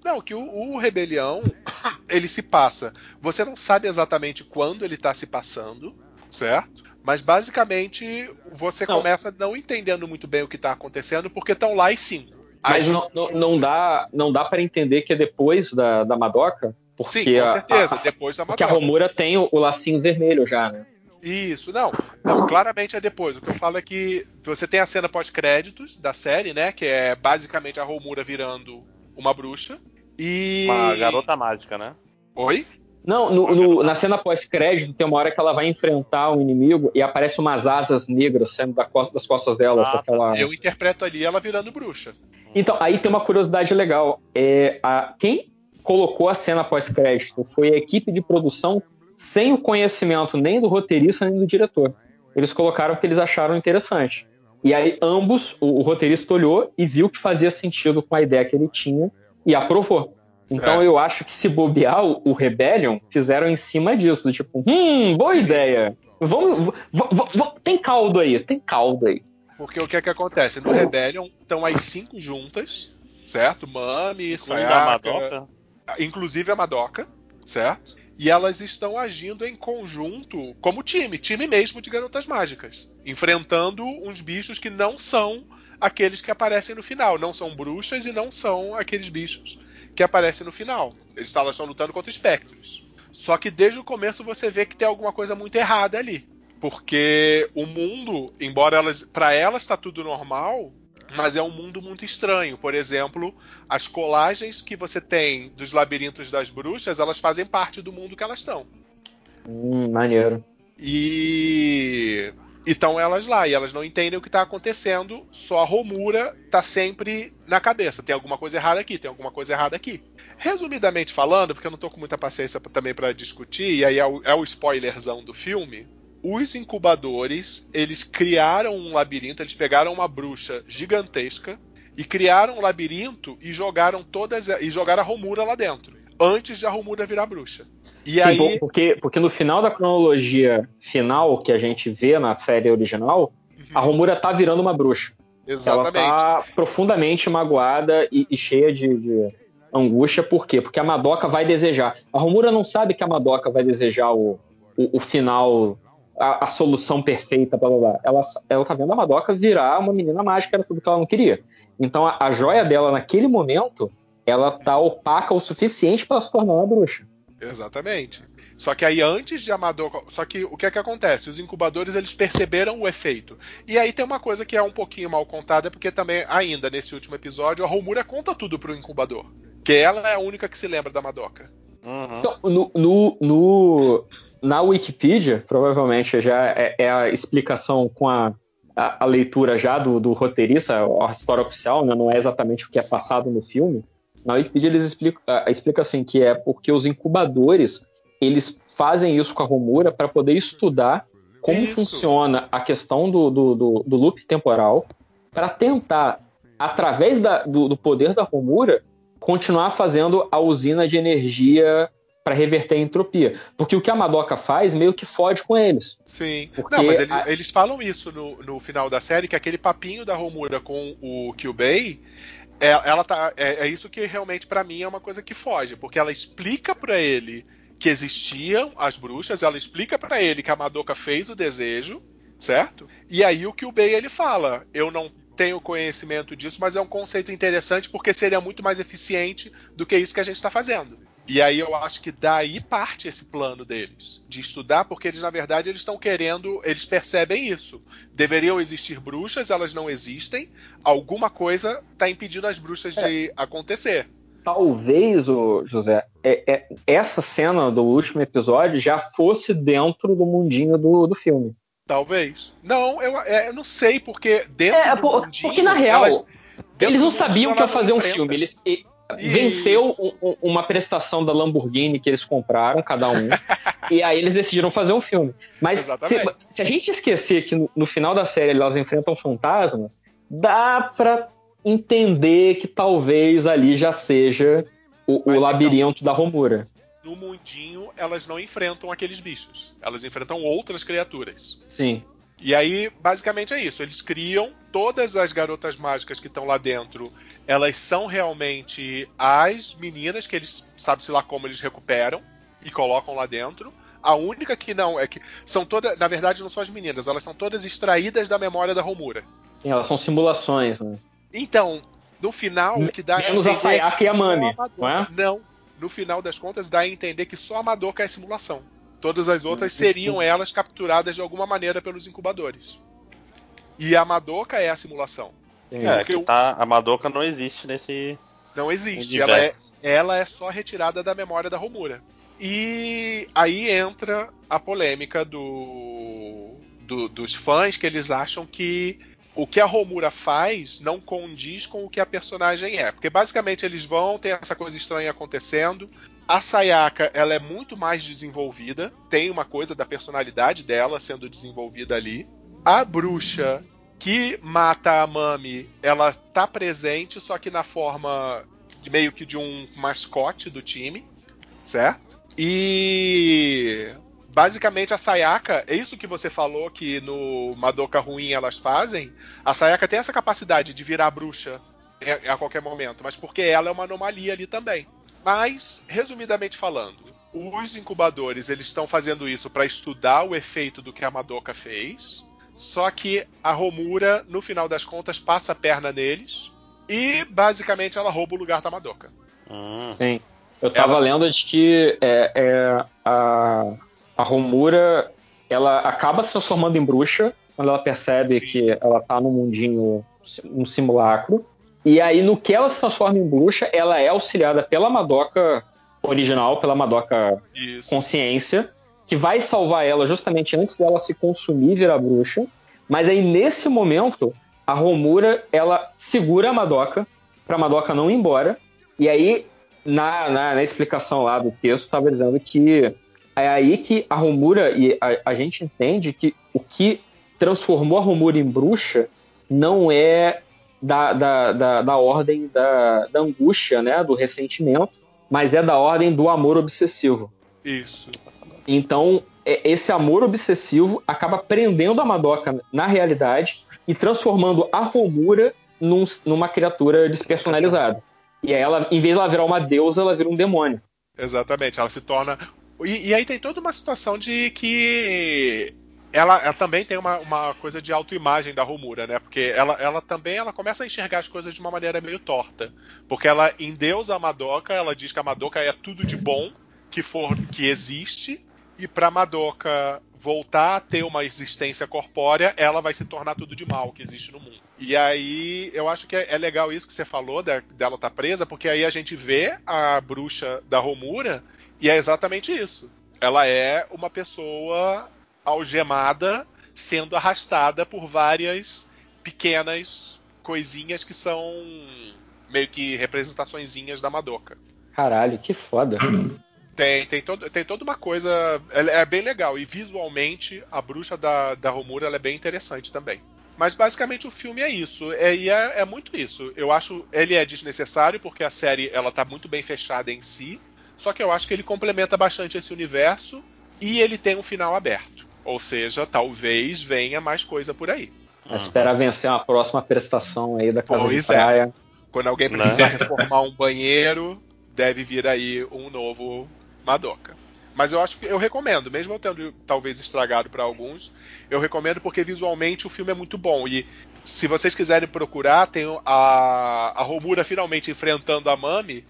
[SPEAKER 7] Não, que o, o Rebelião, ele se passa. Você não sabe exatamente quando ele tá se passando, certo? Mas basicamente você
[SPEAKER 6] Não.
[SPEAKER 7] começa não entendendo muito bem o que tá acontecendo, porque estão lá os cinco.
[SPEAKER 6] Mas não, não, não dá, não dá para entender que é depois da, da Madoka, porque
[SPEAKER 7] Sim, com
[SPEAKER 6] a-
[SPEAKER 7] certeza,
[SPEAKER 6] a-
[SPEAKER 7] depois da
[SPEAKER 6] porque a
[SPEAKER 7] Madoka.
[SPEAKER 6] Romura tem o, o lacinho vermelho já, né?
[SPEAKER 7] Isso, não. Não, claramente é depois. O que eu falo é que você tem a cena pós-créditos da série, né? Que é basicamente a Romura virando uma bruxa. E.
[SPEAKER 3] Uma garota mágica, né?
[SPEAKER 7] Oi?
[SPEAKER 6] Não, no- no- na cena pós-crédito tem uma hora que ela vai enfrentar um inimigo e aparece umas asas negras saindo da costa- das costas dela.
[SPEAKER 3] Ah,
[SPEAKER 6] aquela...
[SPEAKER 7] Eu interpreto ali ela virando bruxa.
[SPEAKER 6] Então, aí tem uma curiosidade legal. É, a- quem colocou a cena pós-crédito foi a equipe de produção sem o conhecimento nem do roteirista nem do diretor. Eles colocaram porque eles acharam interessante. E aí ambos, o, o roteirista olhou e viu que fazia sentido com a ideia que ele tinha e aprovou. Então eu acho que se bobear o, o Rebellion, fizeram em cima disso, do tipo, hum, boa ideia. Vamos, v- v- v- tem caldo aí, tem caldo aí.
[SPEAKER 7] Porque o que é que acontece? No Rebellion estão as cinco juntas, certo? Mami,
[SPEAKER 3] a
[SPEAKER 7] Sayaka,
[SPEAKER 3] Madoka.
[SPEAKER 7] inclusive a Madoka, certo? E elas estão agindo em conjunto como time, time mesmo de garotas mágicas, enfrentando uns bichos que não são aqueles que aparecem no final, não são bruxas e não são aqueles bichos que aparecem no final. Eles elas estão lutando contra espectros. Só que desde o começo você vê que tem alguma coisa muito errada ali, porque o mundo, embora elas, para elas está tudo normal, mas é um mundo muito estranho. Por exemplo, as colagens que você tem dos labirintos das bruxas, elas fazem parte do mundo que elas estão.
[SPEAKER 6] Hum, maneiro.
[SPEAKER 7] E estão elas lá, e elas não entendem o que está acontecendo, só a Romura tá sempre na cabeça. Tem alguma coisa errada aqui, tem alguma coisa errada aqui. Resumidamente falando, porque eu não tô com muita paciência também para discutir, e aí é o, é o spoilerzão do filme. Os incubadores, eles criaram um labirinto, eles pegaram uma bruxa gigantesca e criaram um labirinto e jogaram todas e jogaram a Romura lá dentro, antes de a Romura virar bruxa. E
[SPEAKER 6] Sim,
[SPEAKER 7] aí
[SPEAKER 6] porque, porque no final da cronologia final que a gente vê na série original, a Romura tá virando uma bruxa.
[SPEAKER 7] Exatamente.
[SPEAKER 6] Ela tá profundamente magoada e, e cheia de, de angústia. Por quê? Porque a Madoka vai desejar. A Romura não sabe que a Madoka vai desejar o, o, o final, a, a solução perfeita, blá blá blá. Ela, ela tá vendo a Madoka virar uma menina mágica, era tudo que ela não queria. Então a, a joia dela naquele momento, ela tá opaca o suficiente para se tornar uma bruxa.
[SPEAKER 7] Exatamente. Só que aí antes de Amador, só que o que é que acontece? Os incubadores eles perceberam o efeito. E aí tem uma coisa que é um pouquinho mal contada, porque também ainda nesse último episódio a Romura conta tudo pro incubador, que ela é a única que se lembra da Madoka.
[SPEAKER 3] Uhum.
[SPEAKER 6] Então, no, no, no- na Wikipedia, provavelmente já é, é a explicação com a, a, a leitura já do, do roteirista, a história oficial, né, não é exatamente o que é passado no filme. Na Wikipedia eles explicam, a- explica assim que é porque os incubadores eles fazem isso com a Romura para poder estudar como
[SPEAKER 7] Isso.
[SPEAKER 6] funciona a questão do, do, do, do loop temporal para tentar, através da- do, do poder da Romura, continuar fazendo a usina de energia para reverter a entropia. Porque o que a Madoka faz meio que fode com eles.
[SPEAKER 7] Sim. Não, mas ele-
[SPEAKER 6] a-
[SPEAKER 7] eles falam isso no, no final da série, que aquele papinho da Romura com o Kyubei, é, ela tá, é, é isso que realmente pra mim é uma coisa que foge, porque ela explica pra ele que existiam as bruxas, ela explica pra ele que a Madoka fez o desejo, certo? E aí o Kyubei ele fala, eu não tenho conhecimento disso, mas é um conceito interessante porque seria muito mais eficiente do que isso que a gente está fazendo. E aí eu acho que daí parte esse plano deles de estudar, porque eles na verdade eles estão querendo, eles percebem isso. Deveriam existir bruxas, elas não existem. Alguma coisa está impedindo as bruxas de acontecer.
[SPEAKER 6] Talvez, ô, José, é- é- essa cena do último episódio já fosse dentro do mundinho do, do filme.
[SPEAKER 7] Talvez. Não, eu, é, eu não sei porque dentro
[SPEAKER 6] É,
[SPEAKER 7] do
[SPEAKER 6] por-
[SPEAKER 7] mundinho,
[SPEAKER 6] porque na real,
[SPEAKER 7] elas-
[SPEAKER 6] Eles não sabiam que ia fazer um filme. Eles e-
[SPEAKER 7] Isso.
[SPEAKER 6] venceu um- um- uma prestação da Lamborghini que eles compraram, cada um. e aí eles decidiram fazer um filme. Mas se, se a gente esquecer que no, no final da série elas enfrentam fantasmas, dá pra entender que talvez ali já seja o, o
[SPEAKER 7] então-
[SPEAKER 6] labirinto da Romura.
[SPEAKER 7] No mundinho, elas não enfrentam aqueles bichos. Elas enfrentam outras criaturas.
[SPEAKER 6] Sim.
[SPEAKER 7] E aí, basicamente é isso. Eles criam todas as garotas mágicas que estão lá dentro. Elas são realmente as meninas que eles, sabe-se lá como eles recuperam e colocam lá dentro. A única que não é que são todas, na verdade, não são as meninas, elas são todas extraídas da memória da Romura.
[SPEAKER 6] Sim, elas são simulações, né?
[SPEAKER 7] Então, no final, o que dá
[SPEAKER 6] Menos a
[SPEAKER 7] entender
[SPEAKER 6] Sayaka
[SPEAKER 7] que
[SPEAKER 6] e a Mami,
[SPEAKER 7] Madoka-
[SPEAKER 6] não é?
[SPEAKER 7] Não. No final das contas, dá a entender que só a Madoka é simulação. Todas as outras seriam elas capturadas de alguma maneira pelos incubadores. E a Madoka é a simulação.
[SPEAKER 3] É,
[SPEAKER 7] Porque
[SPEAKER 3] que tá, a Madoka não existe nesse.
[SPEAKER 7] Não existe.
[SPEAKER 3] Universo.
[SPEAKER 7] Ela é, ela é só retirada da memória da Romura. E aí entra a polêmica do, do- dos fãs que eles acham que o que a Romura faz não condiz com o que a personagem é. Porque basicamente eles vão, tem essa coisa estranha acontecendo. A Sayaka, ela é muito mais desenvolvida, tem uma coisa da personalidade dela sendo desenvolvida ali. A bruxa que mata a Mami, ela tá presente, só que na forma de meio que de um mascote do time, certo? E basicamente a Sayaka, é isso que você falou que no Madoka ruim elas fazem. A Sayaka tem essa capacidade de virar bruxa a qualquer momento, mas porque ela é uma anomalia ali também. Mas, resumidamente falando, os incubadores eles estão fazendo isso para estudar o efeito do que a Madoka fez. Só que a Romura, no final das contas, passa a perna neles e basicamente ela rouba o lugar da Madoka.
[SPEAKER 3] Hum.
[SPEAKER 6] Sim. Eu tava
[SPEAKER 7] Ela-
[SPEAKER 6] lendo de que é, é, a, a Romura ela acaba se transformando em bruxa quando ela percebe
[SPEAKER 7] Sim.
[SPEAKER 6] que ela tá num mundinho, um simulacro. E aí, no que ela se transforma em bruxa, ela é auxiliada pela Madoka original, pela Madoka
[SPEAKER 7] Isso.
[SPEAKER 6] consciência, que vai salvar ela justamente antes dela se consumir e virar bruxa. Mas aí, nesse momento, a Romura, ela segura a Madoka, pra Madoka não ir embora. E aí, na, na, na explicação lá do texto, estava dizendo que é aí que a Romura, e a, a gente entende que o que transformou a Romura em bruxa não é da, da, da, da ordem da, da angústia, né, do ressentimento, mas é da ordem do amor obsessivo.
[SPEAKER 7] Isso.
[SPEAKER 6] Então, é- esse amor obsessivo acaba prendendo a Madoka na realidade e transformando a Romura num- numa criatura despersonalizada. E ela, em vez de ela virar uma deusa, ela vira um demônio.
[SPEAKER 7] Exatamente, ela se torna. E, e aí tem toda uma situação de que ela, ela também tem uma, uma coisa de autoimagem da Romura, né? Porque ela, ela também ela começa a enxergar as coisas de uma maneira meio torta. Porque ela endeusa a Madoka, ela diz que a Madoka é tudo de bom que for que existe, e pra Madoka voltar a ter uma existência corpórea, ela vai se tornar tudo de mal que existe no mundo. E aí eu acho que é, é legal isso que você falou da- dela estar presa, porque aí a gente vê a bruxa da Romura e é exatamente isso. Ela é uma pessoa algemada sendo arrastada por várias pequenas coisinhas que são meio que representaçõezinhas da Madoka.
[SPEAKER 6] Caralho, que foda.
[SPEAKER 7] Tem, tem, todo, tem toda uma coisa. ela É bem legal. E visualmente, a bruxa da, da Romura ela é bem interessante também. Mas basicamente o filme é isso. É, e é, é muito isso. Eu acho ele é desnecessário, porque a série ela tá muito bem fechada em si. Só que eu acho que ele complementa bastante esse universo e ele tem um final aberto. Ou seja, talvez venha mais coisa por aí.
[SPEAKER 6] É esperar vencer uma próxima prestação aí da Casa
[SPEAKER 7] Pois
[SPEAKER 6] de
[SPEAKER 7] é.
[SPEAKER 6] Praia.
[SPEAKER 7] Quando alguém
[SPEAKER 3] Né?
[SPEAKER 7] precisar reformar um banheiro, deve vir aí um novo Madoka. Mas eu acho que eu recomendo, mesmo eu tendo talvez estragado para alguns, eu recomendo porque visualmente o filme é muito bom. E se vocês quiserem procurar, tem a, a Romura finalmente enfrentando a Mami.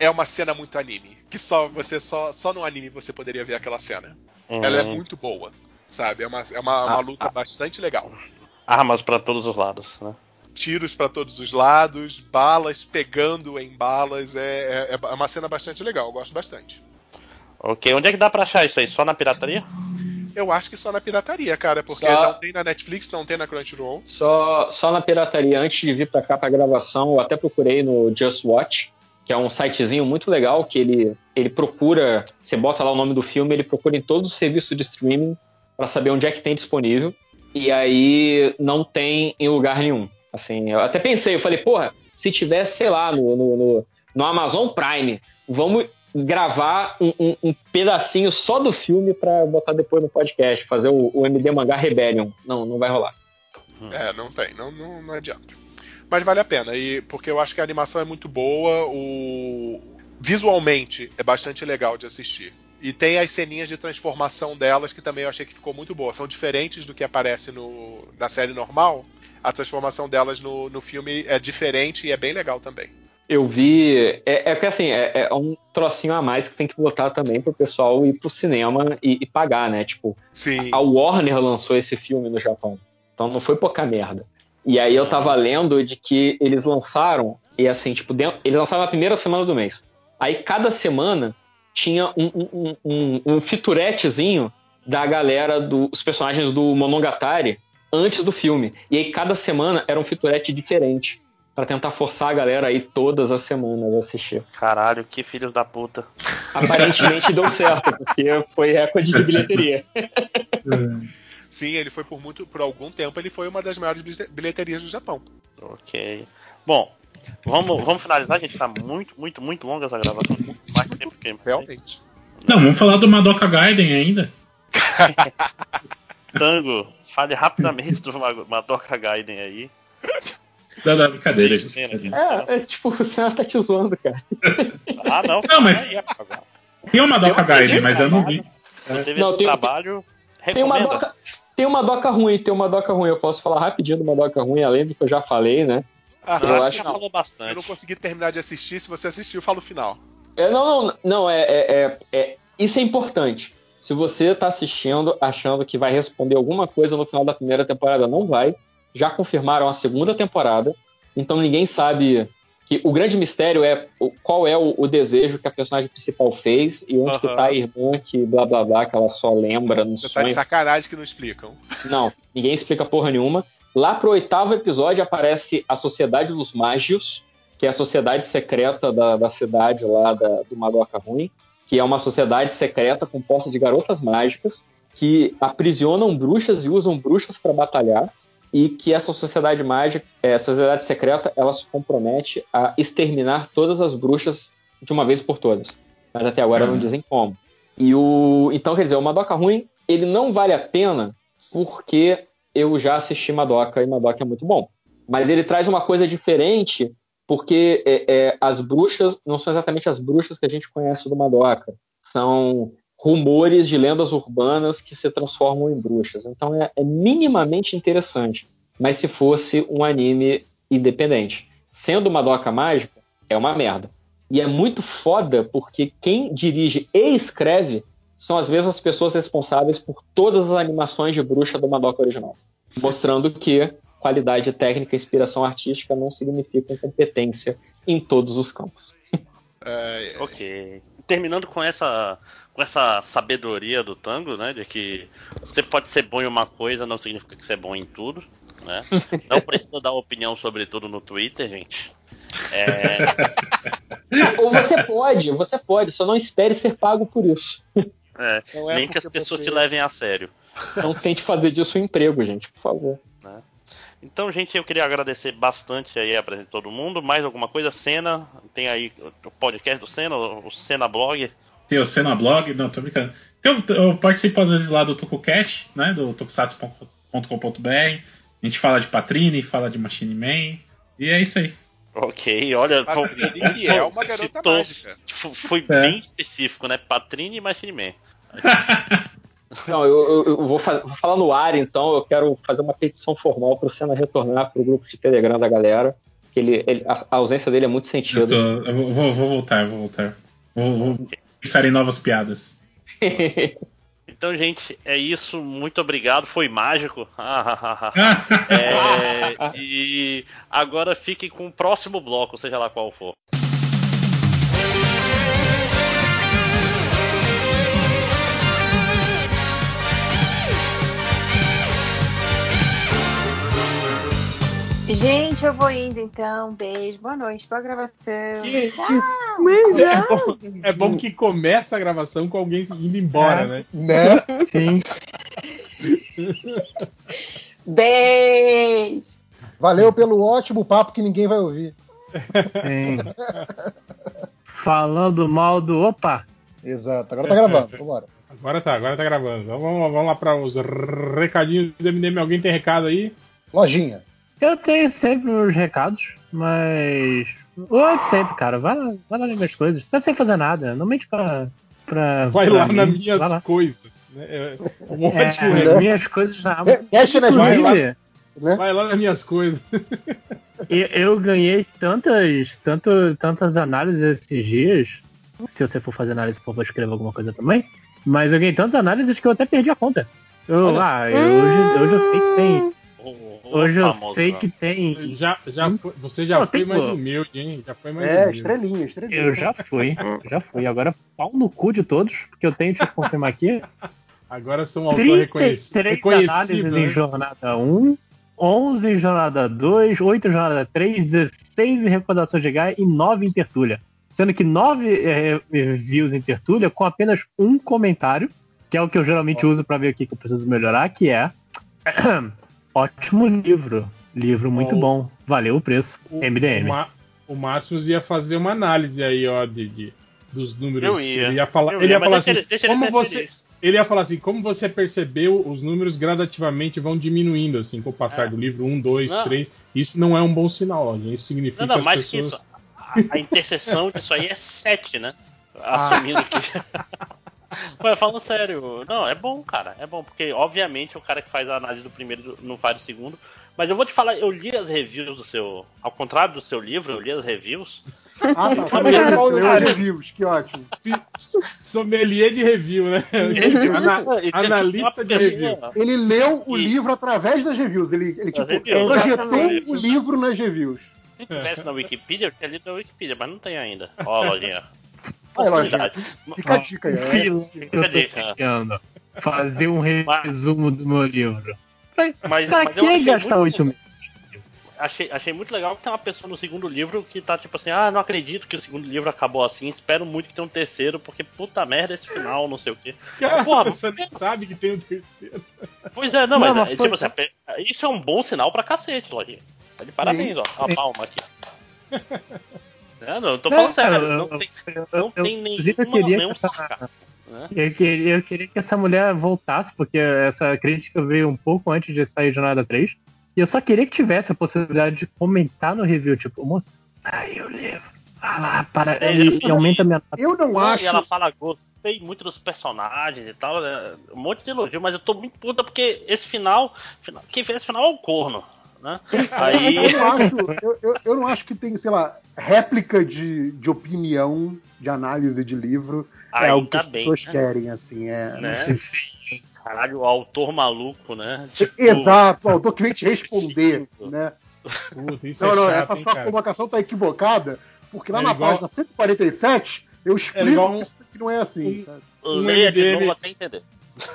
[SPEAKER 7] É uma cena muito anime. Que só você só, só no anime você poderia ver aquela cena. Ela é
[SPEAKER 3] Hum.
[SPEAKER 7] muito boa. Sabe? É uma, é uma, uma
[SPEAKER 3] Ah,
[SPEAKER 7] luta
[SPEAKER 3] ah.
[SPEAKER 7] bastante legal.
[SPEAKER 3] Armas pra todos os lados, né?
[SPEAKER 7] Tiros para todos os lados, balas pegando em balas. É, é, é uma cena bastante legal, eu gosto bastante.
[SPEAKER 3] Ok, onde é que dá pra achar isso aí? Só na pirataria?
[SPEAKER 7] Eu acho que só na pirataria, cara, porque
[SPEAKER 6] Só-
[SPEAKER 7] não tem na Netflix, não tem na Crunchyroll.
[SPEAKER 6] Só, só na pirataria, antes de vir pra cá pra gravação, eu até procurei no Just Watch, que é um sitezinho muito legal, que ele, ele procura, você bota lá o nome do filme, ele procura em todos os serviços de streaming pra saber onde é que tem disponível. E aí não tem em lugar nenhum. Assim, eu até pensei, eu falei, porra, se tivesse, sei lá, no, no, no, no Amazon Prime, vamos gravar um, um- um pedacinho só do filme pra botar depois no podcast, fazer o, o MD Mangá Rebellion. Não, não vai rolar.
[SPEAKER 7] É, não tem, não, não, não adianta. Mas vale a pena, e porque eu acho que a animação é muito boa, o visualmente é bastante legal de assistir. E tem as ceninhas de transformação delas que também eu achei que ficou muito boa. São diferentes do que aparece no, na série normal. A transformação delas no, no filme é diferente e é bem legal também.
[SPEAKER 6] Eu vi. É, é que assim, é, é um trocinho a mais que tem que botar também pro pessoal ir pro cinema e, e pagar, né? Tipo,
[SPEAKER 7] Sim.
[SPEAKER 6] a Warner lançou esse filme no Japão. Então não foi pouca merda. E aí eu tava lendo de que eles lançaram, e assim, tipo, dentro- eles lançaram na primeira semana do mês. Aí cada semana tinha um, um, um, um, featuretezinho da galera dos personagens do Monogatari antes do filme. E aí cada semana era um featurete diferente. Pra tentar forçar a galera aí todas as semanas a assistir.
[SPEAKER 3] Caralho, que filhos da puta.
[SPEAKER 6] Aparentemente deu certo, porque foi recorde de bilheteria.
[SPEAKER 7] Sim, ele foi por muito, por algum tempo, ele foi uma das maiores bilhe- bilheterias do Japão.
[SPEAKER 3] Ok. Bom, vamos, vamos finalizar, gente. Tá muito, muito, muito longa essa gravação. Muito mais tempo que eu.
[SPEAKER 7] Realmente.
[SPEAKER 8] Não, vamos falar do Madoka Gaiden ainda.
[SPEAKER 3] Tango, fale rapidamente do Ma- Madoka Gaiden aí.
[SPEAKER 8] Não, não, brincadeira, gente.
[SPEAKER 6] É, é tipo, o Senna tá te zoando, cara.
[SPEAKER 3] Ah, não.
[SPEAKER 8] Não, mas-. Tem uma Doca
[SPEAKER 6] Eu entendi,
[SPEAKER 8] Guide, mas eu não vi.
[SPEAKER 3] Não teve
[SPEAKER 6] Não,
[SPEAKER 3] esse
[SPEAKER 6] tem-
[SPEAKER 3] trabalho.
[SPEAKER 6] Tem uma, doca, tem uma doca ruim, tem uma doca ruim. Eu posso falar rapidinho de uma doca ruim, além do que eu já falei, né?
[SPEAKER 7] Ah,
[SPEAKER 6] Eu
[SPEAKER 3] Eu
[SPEAKER 6] acho
[SPEAKER 3] falou
[SPEAKER 7] eu
[SPEAKER 3] bastante.
[SPEAKER 7] não consegui terminar de assistir. Se você assistiu, fala o final.
[SPEAKER 6] É, não, não, não, é, é- é- é- Isso é importante. Se você tá assistindo achando que vai responder alguma coisa no final da primeira temporada, não vai. Já confirmaram a segunda temporada, então ninguém sabe que o grande mistério é qual é o, o desejo que a personagem principal fez e onde que
[SPEAKER 3] Aham.
[SPEAKER 6] tá a irmã que blá blá blá, que ela só lembra no
[SPEAKER 7] Você tá
[SPEAKER 6] sonho.
[SPEAKER 7] de sacanagem que não explicam.
[SPEAKER 6] Não, ninguém explica porra nenhuma. Lá pro oitavo episódio aparece a Sociedade dos Mágios, que é a sociedade secreta da, da cidade lá da- do Madoka Ruim, que é uma sociedade secreta composta de garotas mágicas que aprisionam bruxas e usam bruxas para batalhar e que essa sociedade mágica, é, sociedade secreta, ela se compromete a exterminar todas as bruxas de uma vez por todas. Mas até agora não dizem como. E o então quer dizer, o Madoka ruim, ele não vale a pena porque eu já assisti Madoka e Madoka é muito bom. Mas ele traz uma coisa diferente porque é, é, as bruxas não são exatamente as bruxas que a gente conhece do Madoka. São rumores de lendas urbanas que se transformam em bruxas. Então é, é minimamente interessante. Mas se fosse um anime independente. Sendo Madoka mágica, é uma merda. E é muito foda porque quem dirige e escreve são as mesmas pessoas responsáveis por todas as animações de bruxa do Madoka original. Mostrando que qualidade técnica e inspiração artística não significam competência em todos os campos.
[SPEAKER 7] É, é,
[SPEAKER 3] Ok. Terminando com essa, com essa sabedoria do tango, né? De que você pode ser bom em uma coisa, não significa que você é bom em tudo. Né? Não precisa dar opinião sobre tudo no Twitter, gente. É,
[SPEAKER 6] Ou você pode, você pode, só não espere ser pago por isso.
[SPEAKER 3] é,
[SPEAKER 7] é
[SPEAKER 3] nem que as pessoas
[SPEAKER 7] você-
[SPEAKER 3] se levem a sério.
[SPEAKER 6] Não tente fazer disso um emprego, gente, por favor.
[SPEAKER 3] Então, gente, eu queria agradecer bastante aí a presença de todo mundo. Mais alguma coisa? Cena, tem aí o podcast do Cena, o Cena Blog.
[SPEAKER 8] Tem o Cena Blog, não, tô brincando. Então, eu participo às vezes lá do TokuCast, né? Do tokusatsu.com.br. A gente fala de Patrine, fala de Machine Man. E é isso aí.
[SPEAKER 3] Ok, olha.
[SPEAKER 7] Patrine, que é uma garota
[SPEAKER 3] citou-
[SPEAKER 7] mágica.
[SPEAKER 3] tipo, Foi
[SPEAKER 8] É.
[SPEAKER 3] bem específico, né? Patrine e Machine Man.
[SPEAKER 6] Não, eu, eu- eu vou, fa- vou falar no ar, então. Eu quero fazer uma petição formal para o Senna retornar para o grupo de Telegram da galera. Que ele, ele- a, a ausência dele é muito
[SPEAKER 8] Eu,
[SPEAKER 6] sentido.
[SPEAKER 8] tô- eu vou, vou- vou voltar, eu vou voltar. Vou, vou pensar em novas piadas.
[SPEAKER 3] Então, gente, é isso. Muito obrigado. Foi mágico. É, e agora fiquem com o próximo bloco, seja lá qual for.
[SPEAKER 1] Gente, eu vou indo então. Beijo, boa noite, boa gravação.
[SPEAKER 11] É bom, é bom que começa a gravação com alguém indo embora,
[SPEAKER 2] É.
[SPEAKER 11] né?
[SPEAKER 9] Né?
[SPEAKER 2] Sim.
[SPEAKER 1] Beijo!
[SPEAKER 9] Valeu pelo ótimo papo que ninguém vai ouvir.
[SPEAKER 2] sim. Falando mal do. Opa!
[SPEAKER 9] Exato, agora tá gravando, vambora.
[SPEAKER 11] Agora tá, agora tá gravando. Então vamos, vamos lá para os recadinhos do MDM. Alguém tem recado aí?
[SPEAKER 9] Lojinha.
[SPEAKER 2] Eu tenho sempre os recados, mas. Oi, sempre, cara. Vai lá, vai lá ler minhas coisas. Você não sem fazer nada. Não mente pra. pra
[SPEAKER 11] Vai
[SPEAKER 2] pra
[SPEAKER 11] lá
[SPEAKER 2] mim.
[SPEAKER 11] nas minhas
[SPEAKER 2] lá.
[SPEAKER 11] coisas. Né? É um
[SPEAKER 2] É,
[SPEAKER 11] ótimo
[SPEAKER 9] né?
[SPEAKER 2] minhas coisas na
[SPEAKER 9] Mexe nas
[SPEAKER 11] Vai lá.
[SPEAKER 9] Né?
[SPEAKER 11] Vai lá nas minhas coisas.
[SPEAKER 2] eu, eu ganhei tantas, tanto, tantas análises esses dias. Se você for fazer análise, por favor, escreva alguma coisa também. Mas eu ganhei tantas análises que eu até perdi a conta. Eu, ah, eu- hoje, hoje eu sei que tem.
[SPEAKER 3] O- o
[SPEAKER 2] Hoje eu sei
[SPEAKER 3] né?
[SPEAKER 2] que tem.
[SPEAKER 11] Já, já foi- você já
[SPEAKER 2] Não,
[SPEAKER 11] foi mais
[SPEAKER 2] como.
[SPEAKER 11] humilde, hein? Já foi mais
[SPEAKER 9] É,
[SPEAKER 11] humilde.
[SPEAKER 9] estrelinha, estrelinha.
[SPEAKER 2] Eu já fui, já fui. Agora pau no cu de todos, porque eu tenho que confirmar aqui.
[SPEAKER 11] Agora sou um autor reconhecido.
[SPEAKER 2] 33 análises
[SPEAKER 11] reconhecido
[SPEAKER 2] em
[SPEAKER 11] né?
[SPEAKER 2] jornada 1, 11 em jornada 2, 8 em jornada 3, 16 em recordação de Gaia e 9 em tertúlia. Sendo que 9 é, views em tertúlia com apenas um comentário, que é o que eu geralmente uso pra ver o que que eu preciso melhorar, que é ótimo livro. Livro muito
[SPEAKER 11] o-
[SPEAKER 2] bom. Valeu o preço.
[SPEAKER 11] O,
[SPEAKER 2] MDM.
[SPEAKER 11] o, Ma- o Máximos ia fazer uma análise aí, ó, de, de- dos números.
[SPEAKER 3] Eu ia.
[SPEAKER 11] Ele ia falar, ele ia assim,
[SPEAKER 3] ele- deixa ele
[SPEAKER 11] como você,
[SPEAKER 3] feliz.
[SPEAKER 11] ele ia falar assim, como você percebeu, os números gradativamente vão diminuindo, assim, com o passar
[SPEAKER 3] É.
[SPEAKER 11] do livro 1, 2,
[SPEAKER 3] Não.
[SPEAKER 11] 3. Isso não é um bom sinal, ó. Isso significa
[SPEAKER 3] Não, não,
[SPEAKER 11] que as
[SPEAKER 3] mais que
[SPEAKER 11] pessoas.
[SPEAKER 3] isso. A, a interseção disso aí é 7, né? assumindo que. Mas falando sério, não, é bom, cara. É bom, porque obviamente o cara que faz a análise do primeiro não faz do segundo. Mas eu vou te falar, eu li as reviews do seu. Ao contrário do seu livro, eu li as reviews.
[SPEAKER 12] Ah, tá.
[SPEAKER 3] Cara,
[SPEAKER 12] os reviews, que ótimo.
[SPEAKER 11] Sommelier de review, né? Ana- analista de review.
[SPEAKER 12] Ele leu o livro através das reviews. Ele, ele tipo,
[SPEAKER 3] reviews,
[SPEAKER 12] projetou o livro nas reviews.
[SPEAKER 3] Se tivesse na Wikipedia, eu tinha lido na Wikipedia, mas não tem ainda. Ó, lojinha, Oportunidade.
[SPEAKER 12] fica a dica aí.
[SPEAKER 3] Fica
[SPEAKER 2] eu
[SPEAKER 3] a
[SPEAKER 2] tô
[SPEAKER 3] dica.
[SPEAKER 2] criando. Fazer um resumo do meu livro. Pra,
[SPEAKER 3] Mas,
[SPEAKER 2] pra
[SPEAKER 3] mas
[SPEAKER 2] que gastar oito meses?
[SPEAKER 3] Achei, achei muito legal que tem uma pessoa no segundo livro que tá tipo assim, ah, não acredito que o segundo livro acabou assim, espero muito que tenha um terceiro, porque puta merda esse final, não sei o quê.
[SPEAKER 11] Cara,
[SPEAKER 3] Porra,
[SPEAKER 11] você nem sabe que tem um terceiro.
[SPEAKER 3] Pois é, não,
[SPEAKER 2] Não,
[SPEAKER 3] mas,
[SPEAKER 2] mas
[SPEAKER 3] é,
[SPEAKER 2] foi-
[SPEAKER 3] tipo assim, a isso é um bom sinal pra cacete, Lojinha. Tá de parabéns, ó. A palma aqui. É, não, eu tô falando
[SPEAKER 2] Não,
[SPEAKER 3] sério,
[SPEAKER 2] eu-
[SPEAKER 3] não
[SPEAKER 2] eu-
[SPEAKER 3] tem,
[SPEAKER 2] eu-
[SPEAKER 3] não
[SPEAKER 2] eu-
[SPEAKER 3] tem
[SPEAKER 2] inclusive, eu
[SPEAKER 3] nenhuma,
[SPEAKER 2] queria
[SPEAKER 3] nenhum
[SPEAKER 2] que essa-
[SPEAKER 3] sarcasmo. Né?
[SPEAKER 2] Eu queria, eu queria que essa mulher voltasse, porque essa crítica veio um pouco antes de sair Jornada 3. E eu só queria que tivesse a possibilidade de comentar no review, tipo, moça, saiu o livro. Ah lá, para,
[SPEAKER 3] Sério?
[SPEAKER 2] e, e aumenta a minha.
[SPEAKER 12] Eu não
[SPEAKER 3] Não,
[SPEAKER 12] acho.
[SPEAKER 3] E ela fala, gostei muito dos personagens e tal, né? um monte de elogio, mas eu tô muito puta porque esse final, final- quem fez esse final é o corno, né? Aí,
[SPEAKER 12] Eu não, acho, eu, eu- eu não acho que tem, sei lá, réplica de, de opinião, de análise de livro. é o que as
[SPEAKER 3] bem,
[SPEAKER 12] pessoas
[SPEAKER 3] né?
[SPEAKER 12] querem, assim. É,
[SPEAKER 3] né? Caralho, o autor maluco, né?
[SPEAKER 12] Exato, o autor que vem te responder, né?
[SPEAKER 11] Puta, isso
[SPEAKER 12] Não,
[SPEAKER 11] é
[SPEAKER 12] não,
[SPEAKER 11] chato,
[SPEAKER 12] essa
[SPEAKER 11] hein,
[SPEAKER 12] sua
[SPEAKER 11] cara.
[SPEAKER 12] colocação tá equivocada, porque lá
[SPEAKER 11] É
[SPEAKER 12] na
[SPEAKER 11] igual-
[SPEAKER 12] página 147 eu explico
[SPEAKER 11] igual um-
[SPEAKER 12] que não é assim.
[SPEAKER 11] um-
[SPEAKER 12] sabe?
[SPEAKER 11] um
[SPEAKER 3] Leia de
[SPEAKER 11] MDM
[SPEAKER 3] novo até entender.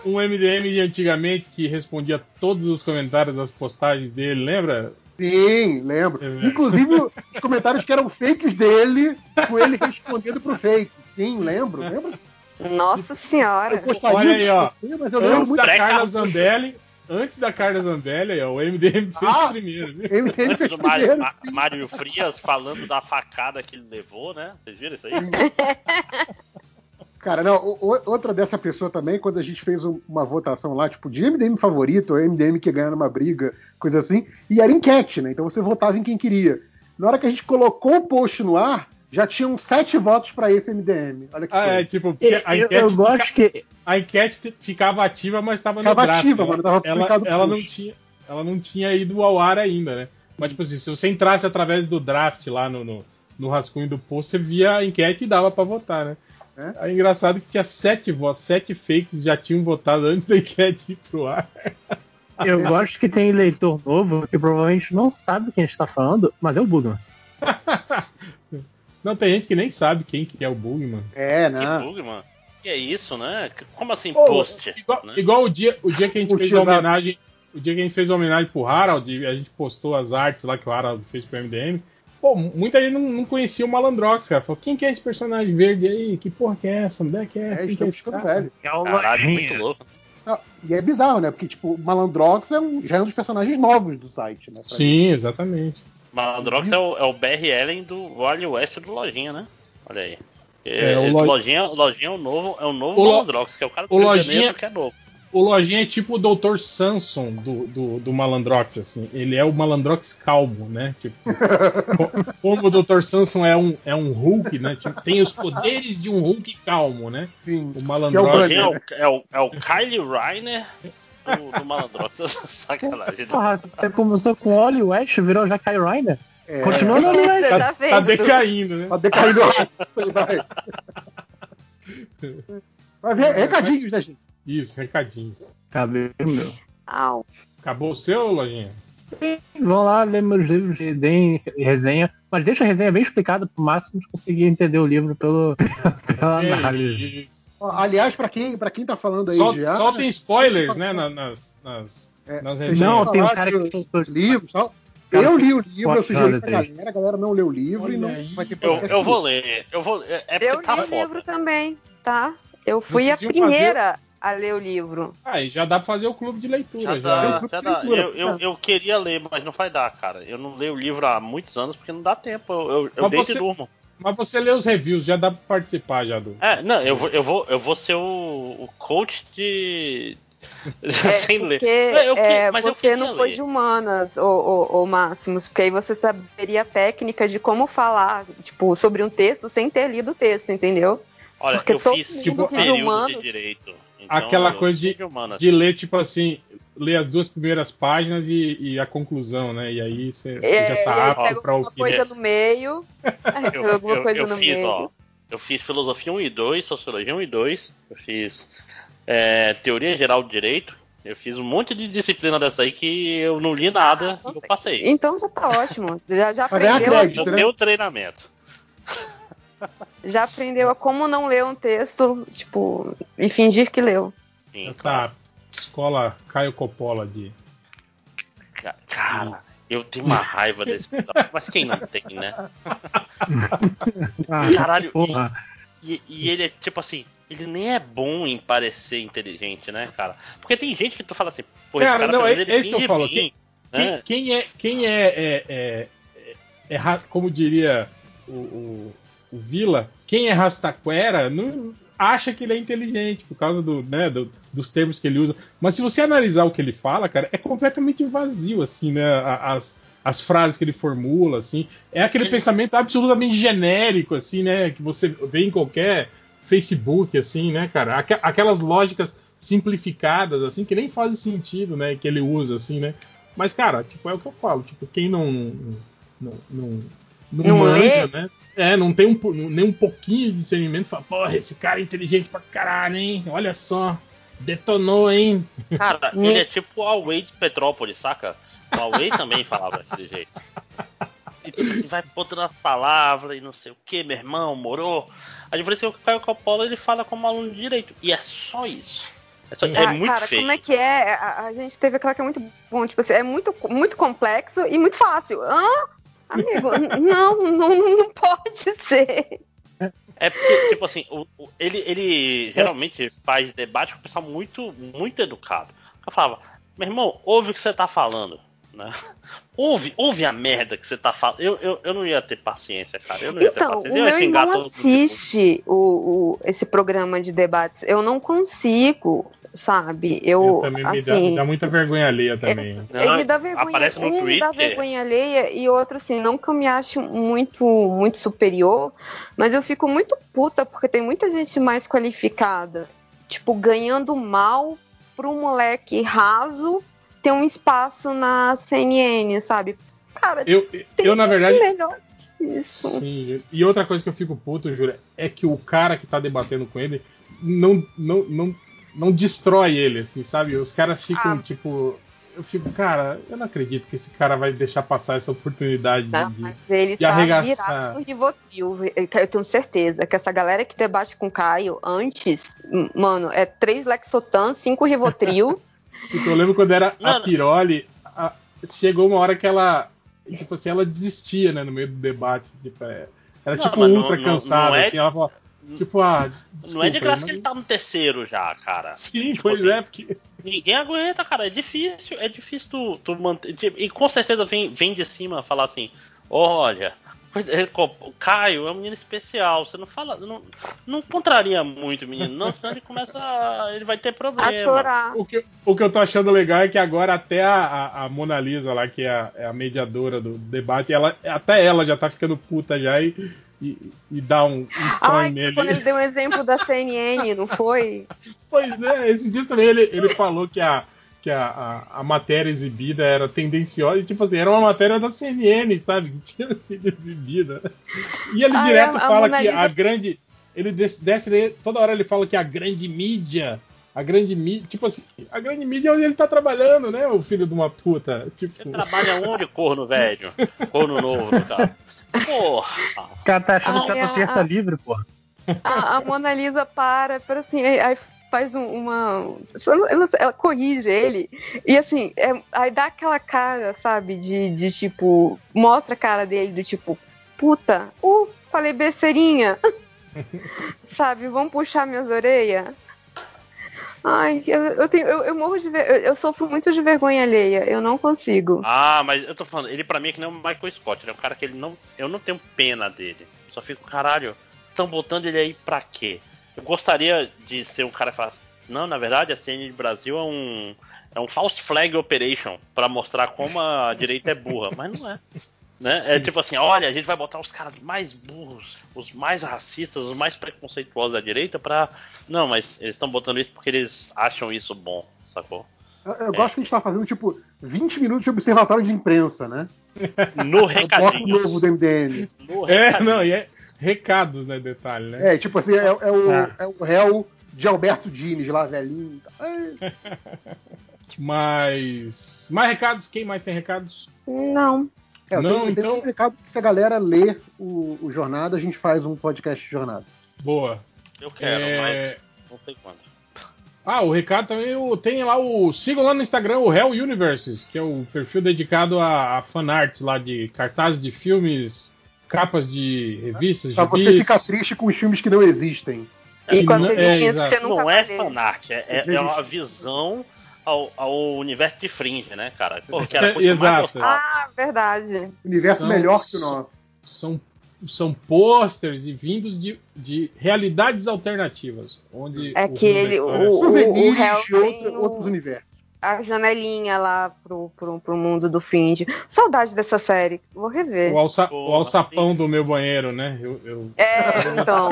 [SPEAKER 11] Um MDM de antigamente que respondia todos os comentários das postagens dele, lembra?
[SPEAKER 12] Sim, lembro.
[SPEAKER 11] É.
[SPEAKER 12] Inclusive os comentários que eram fakes dele, com ele respondendo pro fake. Sim, lembro, lembro.
[SPEAKER 13] Nossa senhora.
[SPEAKER 11] Olha aí, ó.
[SPEAKER 12] mas eu lembro
[SPEAKER 11] Antes
[SPEAKER 12] muito
[SPEAKER 11] da Carla. Zambelli, antes da Carla Zambelli, ó, o MDM fez
[SPEAKER 12] Ah!
[SPEAKER 11] primeiro, viu?
[SPEAKER 3] Antes
[SPEAKER 12] fez
[SPEAKER 3] do Mário. Ma- Mário Frias falando da facada que ele levou, né? Vocês viram isso aí?
[SPEAKER 12] Cara, não, o- outra dessa pessoa também, quando a gente fez um- uma votação lá, tipo, de MDM favorito, ou MDM que ganha numa briga, coisa assim, e era enquete, né? Então você votava em quem queria. Na hora que a gente colocou o post no ar, já tinham sete votos pra esse MDM. Olha que
[SPEAKER 11] Ah, é,
[SPEAKER 12] coisa.
[SPEAKER 11] tipo, porque
[SPEAKER 2] Eu,
[SPEAKER 11] a
[SPEAKER 2] eu,
[SPEAKER 11] enquete,
[SPEAKER 2] eu
[SPEAKER 11] fica-
[SPEAKER 2] gosto que.
[SPEAKER 11] a enquete ficava ativa, mas estava no
[SPEAKER 12] Ficava
[SPEAKER 11] draft.
[SPEAKER 12] ativa,
[SPEAKER 11] né?
[SPEAKER 12] mano, tava
[SPEAKER 11] ela, ela não tinha, ela não tinha ido ao ar ainda, né? Mas, tipo assim, se você entrasse através do draft lá no, no, no rascunho do post, você via a enquete e dava pra votar, né?
[SPEAKER 12] É.
[SPEAKER 11] É engraçado que tinha sete votos, sete fakes já tinham votado antes da enquete ir pro ar.
[SPEAKER 2] Eu gosto que tem leitor novo que provavelmente não sabe quem a gente tá falando, mas é o Bugman.
[SPEAKER 11] Não, tem gente que nem sabe quem que é o Bugman.
[SPEAKER 12] É,
[SPEAKER 3] Que
[SPEAKER 12] né?
[SPEAKER 3] bug, mano. Que é isso, né? Como assim,
[SPEAKER 11] Pô,
[SPEAKER 3] post?
[SPEAKER 11] Igual,
[SPEAKER 3] né?
[SPEAKER 11] igual o, dia, o dia que a gente fez a homenagem. O dia que a gente fez a homenagem pro Harald, a gente postou as artes lá que o Harald fez pro MDM. Pô, muita gente não, não conhecia o Malandrox, cara. Falou, quem que é esse personagem verde aí? Que porra que é essa? Onde é que é?
[SPEAKER 12] É,
[SPEAKER 11] quem que é esse cara?
[SPEAKER 12] velho.
[SPEAKER 2] É o
[SPEAKER 3] Caralho, muito louco.
[SPEAKER 12] Não, e é bizarro, né? Porque, tipo, Malandrox é um, já é um dos personagens novos do site, né?
[SPEAKER 11] Sim, exatamente.
[SPEAKER 3] Malandrox é o, é o Barry Allen do Wild West do Lojinha, né? Olha aí.
[SPEAKER 11] É,
[SPEAKER 3] É,
[SPEAKER 11] o Lo-
[SPEAKER 3] Lojinha, Lojinha é o novo, é o novo
[SPEAKER 11] O Lo-
[SPEAKER 3] Malandrox, que é o cara do
[SPEAKER 11] o Lojinha-
[SPEAKER 3] Janeiro que é novo.
[SPEAKER 11] O Lojinha é tipo o Dr. Samson do, do, do Malandrox, assim. Ele é o Malandrox calmo, né? Tipo, co- como o Dr. Samson é um, é um Hulk, né? Tipo, tem os poderes de um Hulk calmo, né?
[SPEAKER 12] Sim.
[SPEAKER 11] O
[SPEAKER 12] é
[SPEAKER 11] Malandrox.
[SPEAKER 3] Lojinha é o, é o, é o Kyle Reiner do, do Malandrox. Sacanagem.
[SPEAKER 2] Porra, você começou com Oli West, virou já Kai Reiner?
[SPEAKER 12] É,
[SPEAKER 2] Continua no Oli West.
[SPEAKER 11] Tá,
[SPEAKER 13] tá
[SPEAKER 11] tá decaindo, né?
[SPEAKER 12] Tá decaindo vai. Mas é, recadinhos, né, gente?
[SPEAKER 11] Isso, recadinhos.
[SPEAKER 2] Cabelo meu.
[SPEAKER 13] Au.
[SPEAKER 11] Acabou o seu, Lojinha?
[SPEAKER 2] Vão lá ler meus livros de deem resenha, mas deixa a resenha bem explicada pro máximo de conseguir entender o livro pelo, pela análise.
[SPEAKER 12] Aliás, pra quem, pra quem tá falando aí
[SPEAKER 11] Só,
[SPEAKER 12] de ah,
[SPEAKER 11] só tem spoilers, né? na- Nas, nas,
[SPEAKER 12] É,
[SPEAKER 11] nas resenhas.
[SPEAKER 2] Não, tem um cara que soltou
[SPEAKER 12] livros tal. Eu li o livro, eu sugeri pra galera, a galera não leu o livro e não
[SPEAKER 11] Olha aí.
[SPEAKER 12] vai ter
[SPEAKER 3] Eu, eu vou ler. Eu vou, é, é
[SPEAKER 13] Eu
[SPEAKER 3] porque
[SPEAKER 13] li
[SPEAKER 3] tá
[SPEAKER 13] o livro
[SPEAKER 3] foda.
[SPEAKER 13] também, tá? Eu fui
[SPEAKER 11] Vocês
[SPEAKER 13] a primeira a ler o livro.
[SPEAKER 11] Ah, e já dá pra fazer o clube de leitura.
[SPEAKER 3] Já
[SPEAKER 11] Já,
[SPEAKER 3] dá, já dá. Eu, eu, eu queria ler, mas não vai dar, cara. Eu não leio o livro há muitos anos porque não dá tempo. Eu, eu, eu
[SPEAKER 11] Mas
[SPEAKER 3] deito
[SPEAKER 11] você-
[SPEAKER 3] e durmo.
[SPEAKER 11] Mas você lê os reviews, já dá pra participar já do.
[SPEAKER 3] É, não, eu vou, eu vou, eu vou ser o, o coach de. Sem ler.
[SPEAKER 13] Porque
[SPEAKER 3] É, eu
[SPEAKER 13] é,
[SPEAKER 3] mas
[SPEAKER 13] você não foi
[SPEAKER 3] ler.
[SPEAKER 13] de humanas, ô, ô, ô Máximos, porque aí você saberia a técnica de como falar, tipo, sobre um texto sem ter lido o texto, entendeu?
[SPEAKER 3] Olha,
[SPEAKER 13] Porque
[SPEAKER 3] eu fiz tipo
[SPEAKER 13] que
[SPEAKER 3] período
[SPEAKER 13] humano-
[SPEAKER 3] de direito. Então,
[SPEAKER 11] Aquela coisa de,
[SPEAKER 3] humanas.
[SPEAKER 11] de ler, tipo assim, ler as duas primeiras páginas e, e a conclusão, né? E aí você
[SPEAKER 13] É,
[SPEAKER 11] já tá apto pra o
[SPEAKER 13] alguma
[SPEAKER 11] que
[SPEAKER 13] coisa no meio.
[SPEAKER 3] Eu,
[SPEAKER 13] alguma
[SPEAKER 3] eu-
[SPEAKER 13] coisa
[SPEAKER 3] eu
[SPEAKER 13] no
[SPEAKER 3] fiz,
[SPEAKER 13] meio.
[SPEAKER 3] ó. Eu fiz filosofia 1 e 2, sociologia 1 e 2. Eu fiz é, teoria geral do direito. Eu fiz um monte de disciplina dessa aí que eu não li nada e eu passei.
[SPEAKER 13] Então já tá ótimo. Já, já
[SPEAKER 12] é
[SPEAKER 13] aprendeu,
[SPEAKER 12] acredito,
[SPEAKER 3] No
[SPEAKER 12] né?
[SPEAKER 3] meu treinamento.
[SPEAKER 13] Já aprendeu a como não ler um texto, tipo, e fingir que leu.
[SPEAKER 3] Sim,
[SPEAKER 11] tá escola Caio Coppola de.
[SPEAKER 3] Ca- Cara, eu tenho uma raiva desse mas quem não tem, né?
[SPEAKER 2] Ah,
[SPEAKER 3] Caralho,
[SPEAKER 2] porra.
[SPEAKER 3] E, e ele é tipo assim, ele nem é bom em parecer inteligente, né, cara? Porque tem gente que tu fala assim, pô, esse
[SPEAKER 11] Cara,
[SPEAKER 3] cara
[SPEAKER 11] não, é- é isso que eu falo,
[SPEAKER 3] bem,
[SPEAKER 11] Quem,
[SPEAKER 3] né?
[SPEAKER 11] quem é, quem é, é, é- é- é como diria o, o, o Vila, quem é rastaquera não acha que ele é inteligente por causa do, né, do- dos termos que ele usa. Mas se você analisar o que ele fala, cara, é completamente vazio, assim, né? As, as frases que ele formula, assim. É aquele
[SPEAKER 3] Ele-
[SPEAKER 11] pensamento absolutamente genérico, assim, né? Que você vê em qualquer Facebook, assim, né, cara? Aqu- aquelas lógicas simplificadas, assim, que nem fazem sentido, né? Que ele usa, assim, né? Mas, cara, tipo, é o que eu falo. Tipo, quem não. Não, não, não,
[SPEAKER 13] Não
[SPEAKER 11] manja,
[SPEAKER 13] lê?
[SPEAKER 11] né? É, não tem um, nem um pouquinho de discernimento. Fala, porra, esse cara é inteligente pra caralho, hein? Olha só. Detonou, hein?
[SPEAKER 3] Cara, ele é tipo o Huawei de Petrópolis, saca? O Huawei também falava daquele jeito. E vai botando as palavras e não sei o que, meu irmão, morou. A diferença é que o Caio Coppola ele fala como aluno de direito. E é só isso. É, só- é
[SPEAKER 13] Ah,
[SPEAKER 3] muito
[SPEAKER 13] cara,
[SPEAKER 3] feio.
[SPEAKER 13] como é que é? A, a gente teve aquela que é muito bom, tipo assim, é muito, muito complexo e muito fácil. Hã? Amigo, não, não, não pode ser.
[SPEAKER 3] É porque, tipo assim, o- o- ele, ele geralmente faz debate com o pessoal muito, muito educado. Eu falava, meu irmão, ouve o que você tá falando. Né? Ouve, ouve a merda que você tá falando. Eu, eu, eu não ia ter paciência, cara. Eu não ia ter
[SPEAKER 13] Então, o
[SPEAKER 3] paciência. Eu ia
[SPEAKER 13] meu irmão assiste o, o- esse programa de debates. Eu não consigo, sabe? Eu,
[SPEAKER 11] Eu também me, dá,
[SPEAKER 13] assim,
[SPEAKER 11] me dá muita vergonha alheia também.
[SPEAKER 3] Não,
[SPEAKER 13] ele dá vergonha,
[SPEAKER 3] aparece no
[SPEAKER 13] um dá
[SPEAKER 3] Twitter.
[SPEAKER 13] vergonha alheia e outro assim, não que eu me ache muito muito superior, mas eu fico muito puta porque tem muita gente mais qualificada, tipo ganhando mal para um moleque raso ter um espaço na CNN, sabe? Cara,
[SPEAKER 11] Eu,
[SPEAKER 13] tem
[SPEAKER 11] eu na verdade.
[SPEAKER 13] melhor que isso.
[SPEAKER 11] Sim, e outra coisa que eu fico puto, Júlia, é que o cara que tá debatendo com ele não, não, não, não destrói ele, assim, sabe? Os caras ficam,
[SPEAKER 13] Ah.
[SPEAKER 11] tipo. Eu fico, cara, eu não acredito que esse cara vai deixar passar essa oportunidade de- de,
[SPEAKER 13] mas ele
[SPEAKER 11] de
[SPEAKER 13] tá
[SPEAKER 11] arregaçar.
[SPEAKER 13] virado no Rivotril. Eu tenho certeza que essa galera que debate com o Caio antes, mano, é três Lexotan, cinco Rivotril.
[SPEAKER 11] Tipo, eu lembro quando era
[SPEAKER 3] Não,
[SPEAKER 11] a. Piroli, a- chegou uma hora que ela. Tipo assim, ela desistia, né, no meio do debate. Tipo, é, era
[SPEAKER 3] Não,
[SPEAKER 11] tipo ultra
[SPEAKER 3] não-
[SPEAKER 11] cansada,
[SPEAKER 3] não é-
[SPEAKER 11] assim. Ela falou, tipo, ah.
[SPEAKER 3] Não é de
[SPEAKER 11] desculpa,
[SPEAKER 3] graça
[SPEAKER 11] mas-
[SPEAKER 3] que ele tá no terceiro já, cara.
[SPEAKER 11] Sim,
[SPEAKER 3] Tipo
[SPEAKER 11] pois
[SPEAKER 3] assim,
[SPEAKER 11] é, porque.
[SPEAKER 3] Ninguém aguenta, cara. É difícil, é difícil tu, tu manter. E com certeza vem, vem de cima falar assim: olha, o Caio é um menino especial. Você não fala. Não, não contraria muito o menino, não, senão ele começa. a- Ele vai ter problema.
[SPEAKER 13] a chorar.
[SPEAKER 11] O que, o que eu tô achando legal é que agora até a, a, a Mona Lisa lá, que é a, é a mediadora do debate, ela, até ela já tá ficando puta já e, e, e dá um, um stone
[SPEAKER 13] Ai,
[SPEAKER 11] nele.
[SPEAKER 13] quando ele deu um exemplo da CNN, não foi?
[SPEAKER 11] Pois é, esse dia também ele, ele falou que, a, que a, a, a matéria exibida era tendenciosa, e tipo assim, era uma matéria da CNN, sabe? Que tinha sido exibida. E ele
[SPEAKER 13] Ah,
[SPEAKER 11] direto
[SPEAKER 13] é, a
[SPEAKER 11] fala que
[SPEAKER 13] Lisa-
[SPEAKER 11] a grande. Ele desce, desce- toda hora ele fala que a grande mídia. A grande mídia. Tipo assim, a grande mídia é onde ele tá trabalhando, né? O filho de uma puta. Tipo,
[SPEAKER 3] Você trabalha onde, corno velho? Corno novo, no caso. Porra!
[SPEAKER 2] O cara tá achando
[SPEAKER 13] Ah,
[SPEAKER 2] que tá
[SPEAKER 13] é,
[SPEAKER 2] na ciência
[SPEAKER 13] ah.
[SPEAKER 2] livre, porra.
[SPEAKER 13] A, a Mona Lisa para, para assim, aí, aí faz um- uma. não sei, Ela corrige ele. E assim, é- aí dá aquela cara, sabe, de, de tipo. Mostra a cara dele do tipo, puta, uh, falei besteirinha. sabe, vão puxar minhas orelhas. Ai, eu, eu, tenho, eu, eu morro de ver, eu, eu sofro muito de vergonha alheia, eu não consigo.
[SPEAKER 3] Ah, mas eu tô falando, ele pra mim é que nem o Michael Scott, ele é um cara que ele não. Eu não tenho pena dele. Só fico, caralho, estão botando ele aí pra quê? Eu gostaria de ser um cara que falasse, não, na verdade a CNN de Brasil é um. É um false flag operation pra mostrar como a direita é burra, mas não é. Né? É tipo assim, olha, a gente vai botar os caras mais burros, os mais racistas, os mais preconceituosos da direita pra. Não, mas eles estão botando isso porque eles acham isso bom, sacou?
[SPEAKER 12] Eu, eu gosto que a gente tá fazendo, tipo, 20 minutos de observatório de imprensa, né?
[SPEAKER 3] No
[SPEAKER 12] É
[SPEAKER 3] recadinho.
[SPEAKER 12] novo do MDM.
[SPEAKER 3] No
[SPEAKER 11] É, não, e é recados, né? Detalhe, né?
[SPEAKER 12] É, tipo assim, é, é o,
[SPEAKER 2] Ah.
[SPEAKER 12] é o réu de Alberto Dines lá, velhinho.
[SPEAKER 11] Mas. Mais recados? Quem mais tem recados?
[SPEAKER 13] Não.
[SPEAKER 12] É, eu
[SPEAKER 11] Não,
[SPEAKER 12] tenho,
[SPEAKER 11] então-
[SPEAKER 12] tenho um recado que se a galera ler o, o Jornada, a gente faz um podcast de Jornada.
[SPEAKER 11] Boa.
[SPEAKER 3] Eu quero,
[SPEAKER 11] É,
[SPEAKER 3] mas não sei quando.
[SPEAKER 11] Ah, o recado também o- tem lá o. Sigam lá no Instagram o Hell Universes, que é o perfil dedicado a, a fanarts lá de cartazes de filmes, capas de revistas,
[SPEAKER 12] Pra você
[SPEAKER 11] gibis.
[SPEAKER 12] ficar triste com os filmes que não existem.
[SPEAKER 13] E com
[SPEAKER 11] não-
[SPEAKER 13] as
[SPEAKER 11] é,
[SPEAKER 13] que você nunca
[SPEAKER 3] Não é
[SPEAKER 13] vai ler.
[SPEAKER 3] fanart, é, é, é uma visão ao, ao universo de Fringe, né, cara? Pô, que era
[SPEAKER 11] É, exato.
[SPEAKER 13] Ah, verdade.
[SPEAKER 12] Universo
[SPEAKER 11] São-
[SPEAKER 12] melhor que o nosso.
[SPEAKER 11] São, são posters e vindos de, de realidades alternativas. Onde
[SPEAKER 13] É
[SPEAKER 11] o
[SPEAKER 13] que ele-
[SPEAKER 11] história-
[SPEAKER 13] o-
[SPEAKER 12] de outra-
[SPEAKER 13] tem o-
[SPEAKER 12] outros universos.
[SPEAKER 13] A janelinha lá pro, pro, pro mundo do Fringe. Saudade dessa série. Vou rever.
[SPEAKER 11] O, alça,
[SPEAKER 3] Pô,
[SPEAKER 11] o alçapão do meu banheiro, né? Eu, eu-
[SPEAKER 13] É, então.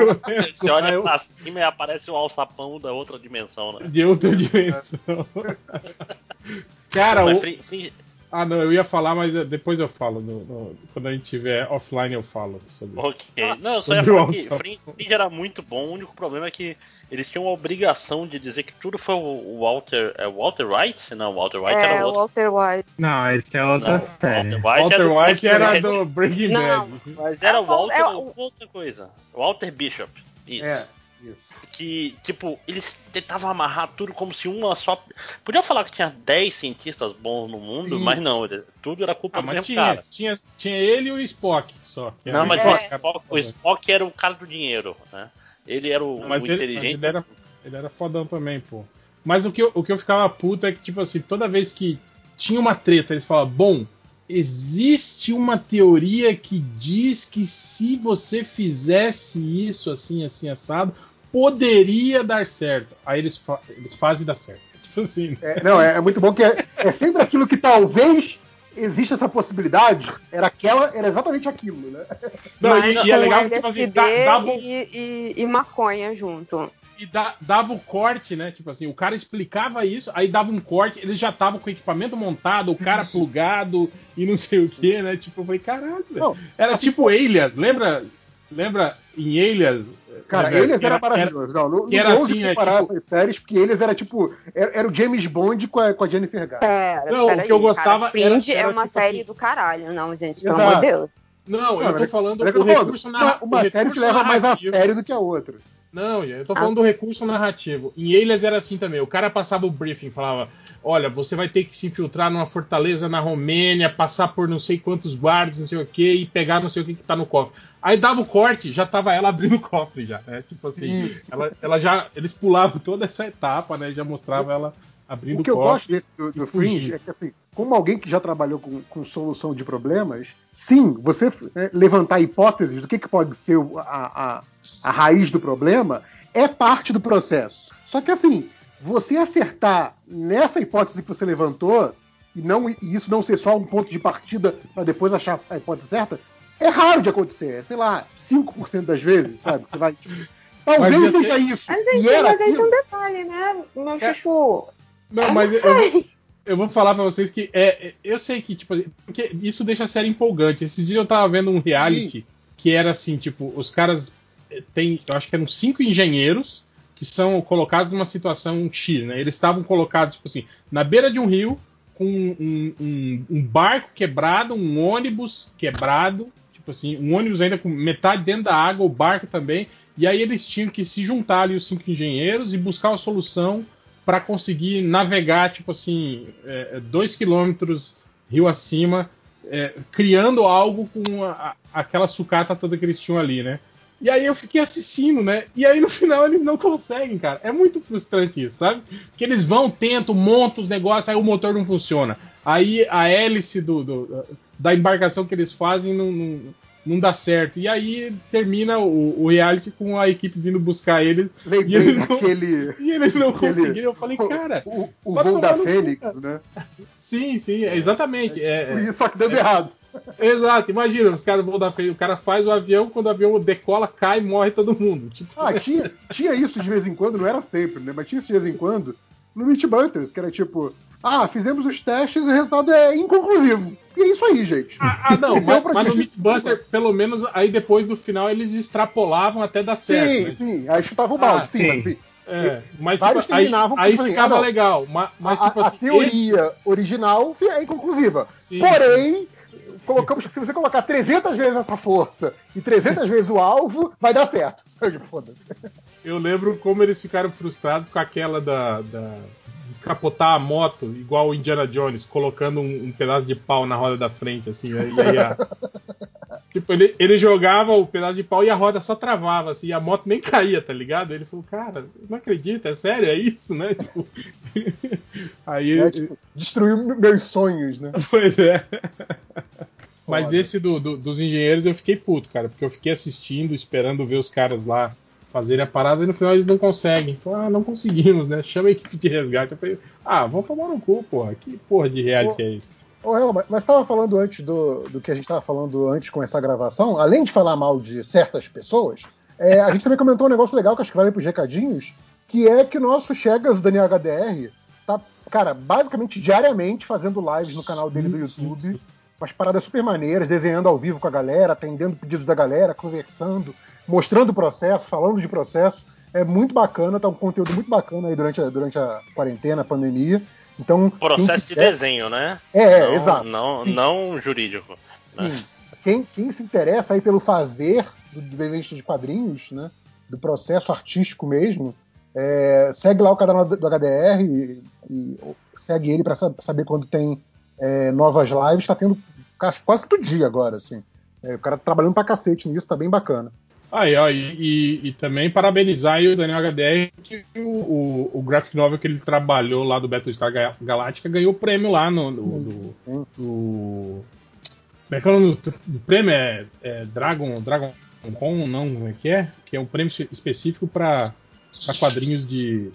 [SPEAKER 3] Você olha
[SPEAKER 11] eu-
[SPEAKER 3] pra cima e aparece o alçapão da outra dimensão, né?
[SPEAKER 11] de outra dimensão. Cara,
[SPEAKER 3] Mas
[SPEAKER 11] o,
[SPEAKER 3] Fringe-
[SPEAKER 11] Ah, não, eu ia falar, mas eh, depois eu falo. no- no- quando a gente tiver offline, eu falo sobre
[SPEAKER 3] Ok. Não, eu só ia falar que. Fringe, Fringe era muito bom. O único problema é que eles tinham a obrigação de dizer que tudo foi o Walter. É Walter White? Não, Walter White
[SPEAKER 13] É,
[SPEAKER 3] era
[SPEAKER 13] o
[SPEAKER 3] outro.
[SPEAKER 13] Walter White.
[SPEAKER 2] Não, esse é outra
[SPEAKER 3] Não,
[SPEAKER 2] série.
[SPEAKER 3] Walter White,
[SPEAKER 11] Walter
[SPEAKER 3] do
[SPEAKER 11] White era
[SPEAKER 3] Breaking
[SPEAKER 11] do Breaking
[SPEAKER 13] Não.
[SPEAKER 11] Bad.
[SPEAKER 3] Mas era
[SPEAKER 13] É o-
[SPEAKER 3] Walter
[SPEAKER 13] é
[SPEAKER 3] ou
[SPEAKER 13] o-
[SPEAKER 3] outra coisa. Walter Bishop. Isso.
[SPEAKER 12] É, isso.
[SPEAKER 3] Que, tipo, eles tentavam amarrar tudo como se uma só. Podiam falar que tinha 10 cientistas bons no mundo,
[SPEAKER 12] Sim.
[SPEAKER 3] mas não, tudo era culpa
[SPEAKER 11] Ah,
[SPEAKER 3] do
[SPEAKER 11] mas
[SPEAKER 3] mesmo
[SPEAKER 11] tinha,
[SPEAKER 3] cara.
[SPEAKER 11] tinha, tinha ele e o Spock só.
[SPEAKER 3] Não, mas
[SPEAKER 11] o Spock.
[SPEAKER 3] O Spock era o cara do dinheiro, né? Ele era o,
[SPEAKER 11] Mas
[SPEAKER 3] o
[SPEAKER 11] ele, mas
[SPEAKER 3] inteligente.
[SPEAKER 11] ele era, ele era fodão também, pô. Mas o que, eu, o que eu ficava puto é que, tipo assim, toda vez que tinha uma treta, eles falavam, bom, existe uma teoria que diz que se você fizesse isso assim, assim, assado, poderia dar certo. Aí eles, fa eles fazem dar certo. Tipo assim.
[SPEAKER 12] É, não, é, é muito bom que é, é sempre aquilo que talvez exista essa possibilidade. Era aquela, era exatamente aquilo, né?
[SPEAKER 11] Não, e,
[SPEAKER 13] Mas
[SPEAKER 11] e é
[SPEAKER 13] com
[SPEAKER 11] legal que, tipo assim, dá- dava, um-
[SPEAKER 13] e, e, e maconha junto.
[SPEAKER 11] e dá- dava o corte, né? Tipo assim, o cara explicava isso, aí dava um corte, eles já estavam com o equipamento montado, o cara plugado e não sei o que, né? Tipo, eu falei, caralho.
[SPEAKER 12] Não,
[SPEAKER 11] Era tipo Alias, lembra? Lembra em Alias?
[SPEAKER 12] Cara, eles
[SPEAKER 11] Que
[SPEAKER 12] era maravilhoso. Não, não,
[SPEAKER 11] que
[SPEAKER 12] não
[SPEAKER 11] era assim, né,
[SPEAKER 12] comparar
[SPEAKER 11] tipo-
[SPEAKER 12] essas séries, porque eles era tipo. Era, era o James Bond com a, com a Jennifer Garner.
[SPEAKER 13] Pera,
[SPEAKER 11] Não, o
[SPEAKER 13] pera
[SPEAKER 11] que eu
[SPEAKER 13] aí,
[SPEAKER 11] gostava
[SPEAKER 13] cara. Fringe
[SPEAKER 11] era- era
[SPEAKER 13] é uma
[SPEAKER 11] tipo
[SPEAKER 13] série
[SPEAKER 11] assim-
[SPEAKER 13] do caralho, não, gente, pelo
[SPEAKER 12] Exato.
[SPEAKER 13] amor de Deus.
[SPEAKER 11] Não, eu tô
[SPEAKER 12] é-
[SPEAKER 11] falando
[SPEAKER 12] é que
[SPEAKER 11] do
[SPEAKER 12] eu tô falando,
[SPEAKER 11] recurso
[SPEAKER 12] uma,
[SPEAKER 11] narrativo.
[SPEAKER 12] uma série que leva mais a sério do que a outra.
[SPEAKER 11] Não, eu tô falando
[SPEAKER 13] Ah.
[SPEAKER 11] do recurso narrativo. Em Elias era assim também. O cara passava o briefing, falava: Olha, você vai ter que se infiltrar numa fortaleza na Romênia, passar por não sei quantos guardas, não sei o que, e pegar não sei o que que tá no cofre. Aí dava o corte, já tava ela abrindo o cofre já, né? Tipo assim, ela, ela já. Eles pulavam toda essa etapa, né? Já mostrava ela abrindo
[SPEAKER 12] O que eu
[SPEAKER 11] cofre.
[SPEAKER 12] gosto desse, do, do. Fringe é que, assim, como alguém que já trabalhou com, com solução de problemas, sim, você é, levantar hipóteses do que, que pode ser o- a, a, a raiz do problema é parte do processo. Só que, assim, você acertar nessa hipótese que você levantou, e, não, e isso não ser só um ponto de partida para depois achar a hipótese certa, é raro de acontecer. É, sei lá, 5% das vezes, sabe? Você vai. Tipo, talvez
[SPEAKER 11] Mas
[SPEAKER 12] seja
[SPEAKER 11] ser-
[SPEAKER 12] isso.
[SPEAKER 13] Mas,
[SPEAKER 12] e
[SPEAKER 13] gente,
[SPEAKER 12] era
[SPEAKER 13] mas aí tem um detalhe, né? Meu
[SPEAKER 11] É.
[SPEAKER 13] chuchu.
[SPEAKER 11] Não, mas eu, eu vou falar pra vocês que é, eu sei que, tipo, porque isso deixa a série empolgante. Esses dias eu tava vendo um reality que era assim, tipo, os caras eh, tem, eu acho que eram cinco engenheiros que são colocados numa situação X, né? Eles estavam colocados, tipo assim, na beira de um rio, com um, um- um barco quebrado, um ônibus quebrado, tipo assim, um ônibus ainda com metade dentro da água, o barco também. E aí eles tinham que se juntar ali, os cinco engenheiros, e buscar uma solução para conseguir navegar, tipo assim, é, dois quilômetros rio acima, é, criando algo com a- aquela sucata toda que eles tinham ali, né? E aí eu fiquei assistindo, né? E aí no final eles não conseguem, cara. É muito frustrante isso, sabe? Que eles vão, tentam, montam os negócios, aí o motor não funciona. Aí a hélice do, do- da embarcação que eles fazem não, não, não dá certo. E aí termina o, o reality com a equipe vindo buscar eles. E eles não,
[SPEAKER 12] daquele.
[SPEAKER 11] e eles não
[SPEAKER 12] aquele-
[SPEAKER 11] conseguiram. Eu falei, cara,
[SPEAKER 12] O, o voo da Fênix, né?
[SPEAKER 11] sim, sim, é exatamente. É,
[SPEAKER 12] Por
[SPEAKER 11] é-
[SPEAKER 12] isso, só que dando errado.
[SPEAKER 11] Exato, imagina, os caras vão dar frente, o cara faz o avião, quando o avião decola, cai e morre todo mundo. Tipo,
[SPEAKER 12] Ah, tinha, tinha isso de vez em quando, não era sempre, né? Mas tinha isso de vez em quando no Mythbusters, que era tipo, ah, fizemos os testes e o resultado é inconclusivo. E é isso aí, gente.
[SPEAKER 11] Ah, não,
[SPEAKER 12] Então,
[SPEAKER 11] mas, mas no Mythbuster, pelo menos aí depois do final eles extrapolavam até dar certo.
[SPEAKER 12] Sim,
[SPEAKER 11] né?
[SPEAKER 12] sim, aí chutava o balde,
[SPEAKER 11] Ah,
[SPEAKER 12] sim,
[SPEAKER 11] sim.
[SPEAKER 12] mas.
[SPEAKER 11] É, mas
[SPEAKER 12] Vários
[SPEAKER 11] tipo, aí, aí
[SPEAKER 12] assim,
[SPEAKER 11] ficava
[SPEAKER 12] ah, não.
[SPEAKER 11] legal. Mas, mas
[SPEAKER 12] a,
[SPEAKER 11] tipo
[SPEAKER 12] a
[SPEAKER 11] assim,
[SPEAKER 12] teoria original é inconclusiva.
[SPEAKER 11] Sim.
[SPEAKER 12] Porém, colocamos, se você colocar 300 vezes essa força e 300 vezes o alvo, vai dar certo.
[SPEAKER 11] Eu lembro como eles ficaram frustrados com aquela da, da- de capotar a moto, igual o Indiana Jones, colocando um, um pedaço de pau na roda da frente, assim. e aí a- tipo, ele, ele jogava o pedaço de pau e a roda só travava, assim, e a moto nem caía, tá ligado? Ele falou, cara, não acredita, é sério, é isso, né? Tipo, aí.
[SPEAKER 12] É, tipo, destruiu meus sonhos, né?
[SPEAKER 11] Pois é. Mas
[SPEAKER 12] Foda.
[SPEAKER 11] esse do- do- dos engenheiros eu fiquei puto, cara, porque eu fiquei assistindo, esperando ver os caras lá fazerem a parada e no final eles não conseguem. Falaram, ah, não conseguimos, né? Chama a equipe de resgate. Eu falei, ah, vamos tomar no cu, porra. Que porra de reality
[SPEAKER 12] Ô,
[SPEAKER 11] é isso?
[SPEAKER 12] Ô, Hel, mas- estava falando antes do, do que a gente estava falando antes de começar a gravação, além de falar mal de certas pessoas, é, a gente também comentou um negócio legal que acho que vale para os recadinhos, que é que o nosso Chegas, o Daniel HDR, tá, cara, basicamente diariamente fazendo lives no canal dele do YouTube, umas paradas super maneiras, desenhando ao vivo com a galera, atendendo pedidos da galera, conversando, mostrando o processo, falando de processo. É muito bacana, tá um conteúdo muito bacana aí durante a, durante a quarentena, a pandemia. Então,
[SPEAKER 3] Processo de
[SPEAKER 12] quiser-
[SPEAKER 3] desenho, né?
[SPEAKER 12] É, é,
[SPEAKER 3] não,
[SPEAKER 12] exato.
[SPEAKER 3] Não,
[SPEAKER 12] Sim.
[SPEAKER 3] não jurídico. né?
[SPEAKER 12] Sim. Quem, quem se interessa aí pelo fazer do, do desenho de quadrinhos, né? Do processo artístico mesmo, é, segue lá o canal do, HDR e, e segue ele para saber quando tem é, novas lives. Tá tendo quase quase todo dia agora, assim. É, o cara tá trabalhando pra cacete nisso, tá bem bacana.
[SPEAKER 11] Aí, ó, e, e- e também parabenizar aí o Daniel HDR que o, o, o graphic novel que ele trabalhou lá do Battlestar Ga- Galactica ganhou o prêmio lá no. no, no-
[SPEAKER 12] Sim.
[SPEAKER 11] no- como é que é o nome do, do prêmio? É, é Dragon, Dragon Con, não? Como é que é? Que é um prêmio espe- específico para quadrinhos de,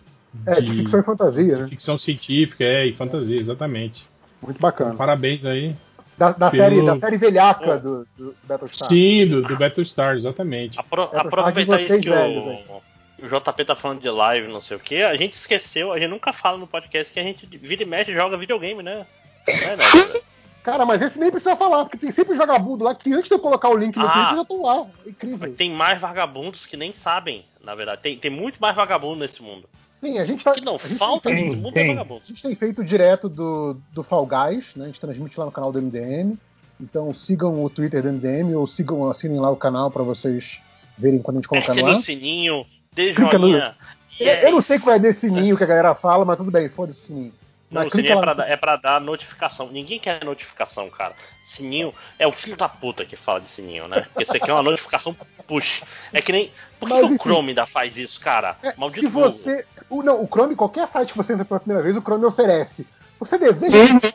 [SPEAKER 12] É, de ficção e fantasia, né?
[SPEAKER 11] ficção científica é, e fantasia, exatamente.
[SPEAKER 12] Muito bacana.
[SPEAKER 11] Parabéns aí.
[SPEAKER 12] Da, da
[SPEAKER 11] Pelo-
[SPEAKER 12] série, da série velhaca do, do Battlestar.
[SPEAKER 11] Sim, do, do Battlestar, exatamente.
[SPEAKER 3] Apro
[SPEAKER 12] Battlestar
[SPEAKER 3] aproveitar isso
[SPEAKER 12] vocês
[SPEAKER 3] que
[SPEAKER 12] velhos,
[SPEAKER 3] o, o JP tá falando de live, não sei o que. A gente esqueceu, a gente nunca fala no podcast que a gente vira e mexe e joga videogame, né? É, né?
[SPEAKER 12] Cara, mas esse nem precisa falar, porque tem sempre vagabundo lá que antes de eu colocar o link no
[SPEAKER 3] Ah.
[SPEAKER 12] Twitter já estão lá. É incrível.
[SPEAKER 3] Tem mais vagabundos que nem sabem, na verdade. Tem, tem muito mais vagabundo nesse mundo.
[SPEAKER 12] Sim, a gente tá.
[SPEAKER 3] Que não
[SPEAKER 12] a gente
[SPEAKER 3] falta
[SPEAKER 12] tem
[SPEAKER 3] nesse
[SPEAKER 12] feito-
[SPEAKER 3] é vagabundo.
[SPEAKER 12] A gente tem feito direto do, do Fall Guys, né? A gente transmite lá no canal do MDM. Então sigam o Twitter do MDM ou sigam, assinem lá o canal pra vocês verem quando a gente colocar
[SPEAKER 3] Aperte
[SPEAKER 12] no
[SPEAKER 3] sininho, dê
[SPEAKER 12] Clica no-
[SPEAKER 3] joinha.
[SPEAKER 12] Eu, não sei qual é desse sininho que a galera fala, mas tudo bem, foda-se o sininho.
[SPEAKER 3] Não,
[SPEAKER 12] Mas
[SPEAKER 3] o sininho é
[SPEAKER 12] lá
[SPEAKER 3] pra,
[SPEAKER 12] no-
[SPEAKER 3] é pra dar notificação. Ninguém quer notificação, cara. Sininho é o filho da puta que fala de sininho, né? Porque você quer uma notificação push. É que nem. Por que,
[SPEAKER 12] Mas,
[SPEAKER 3] que o. Chrome ainda faz isso, cara?
[SPEAKER 12] É,
[SPEAKER 3] Maldito
[SPEAKER 12] se você. O, não, o Chrome, qualquer site que você entra pela primeira vez, o Chrome oferece. Você deseja que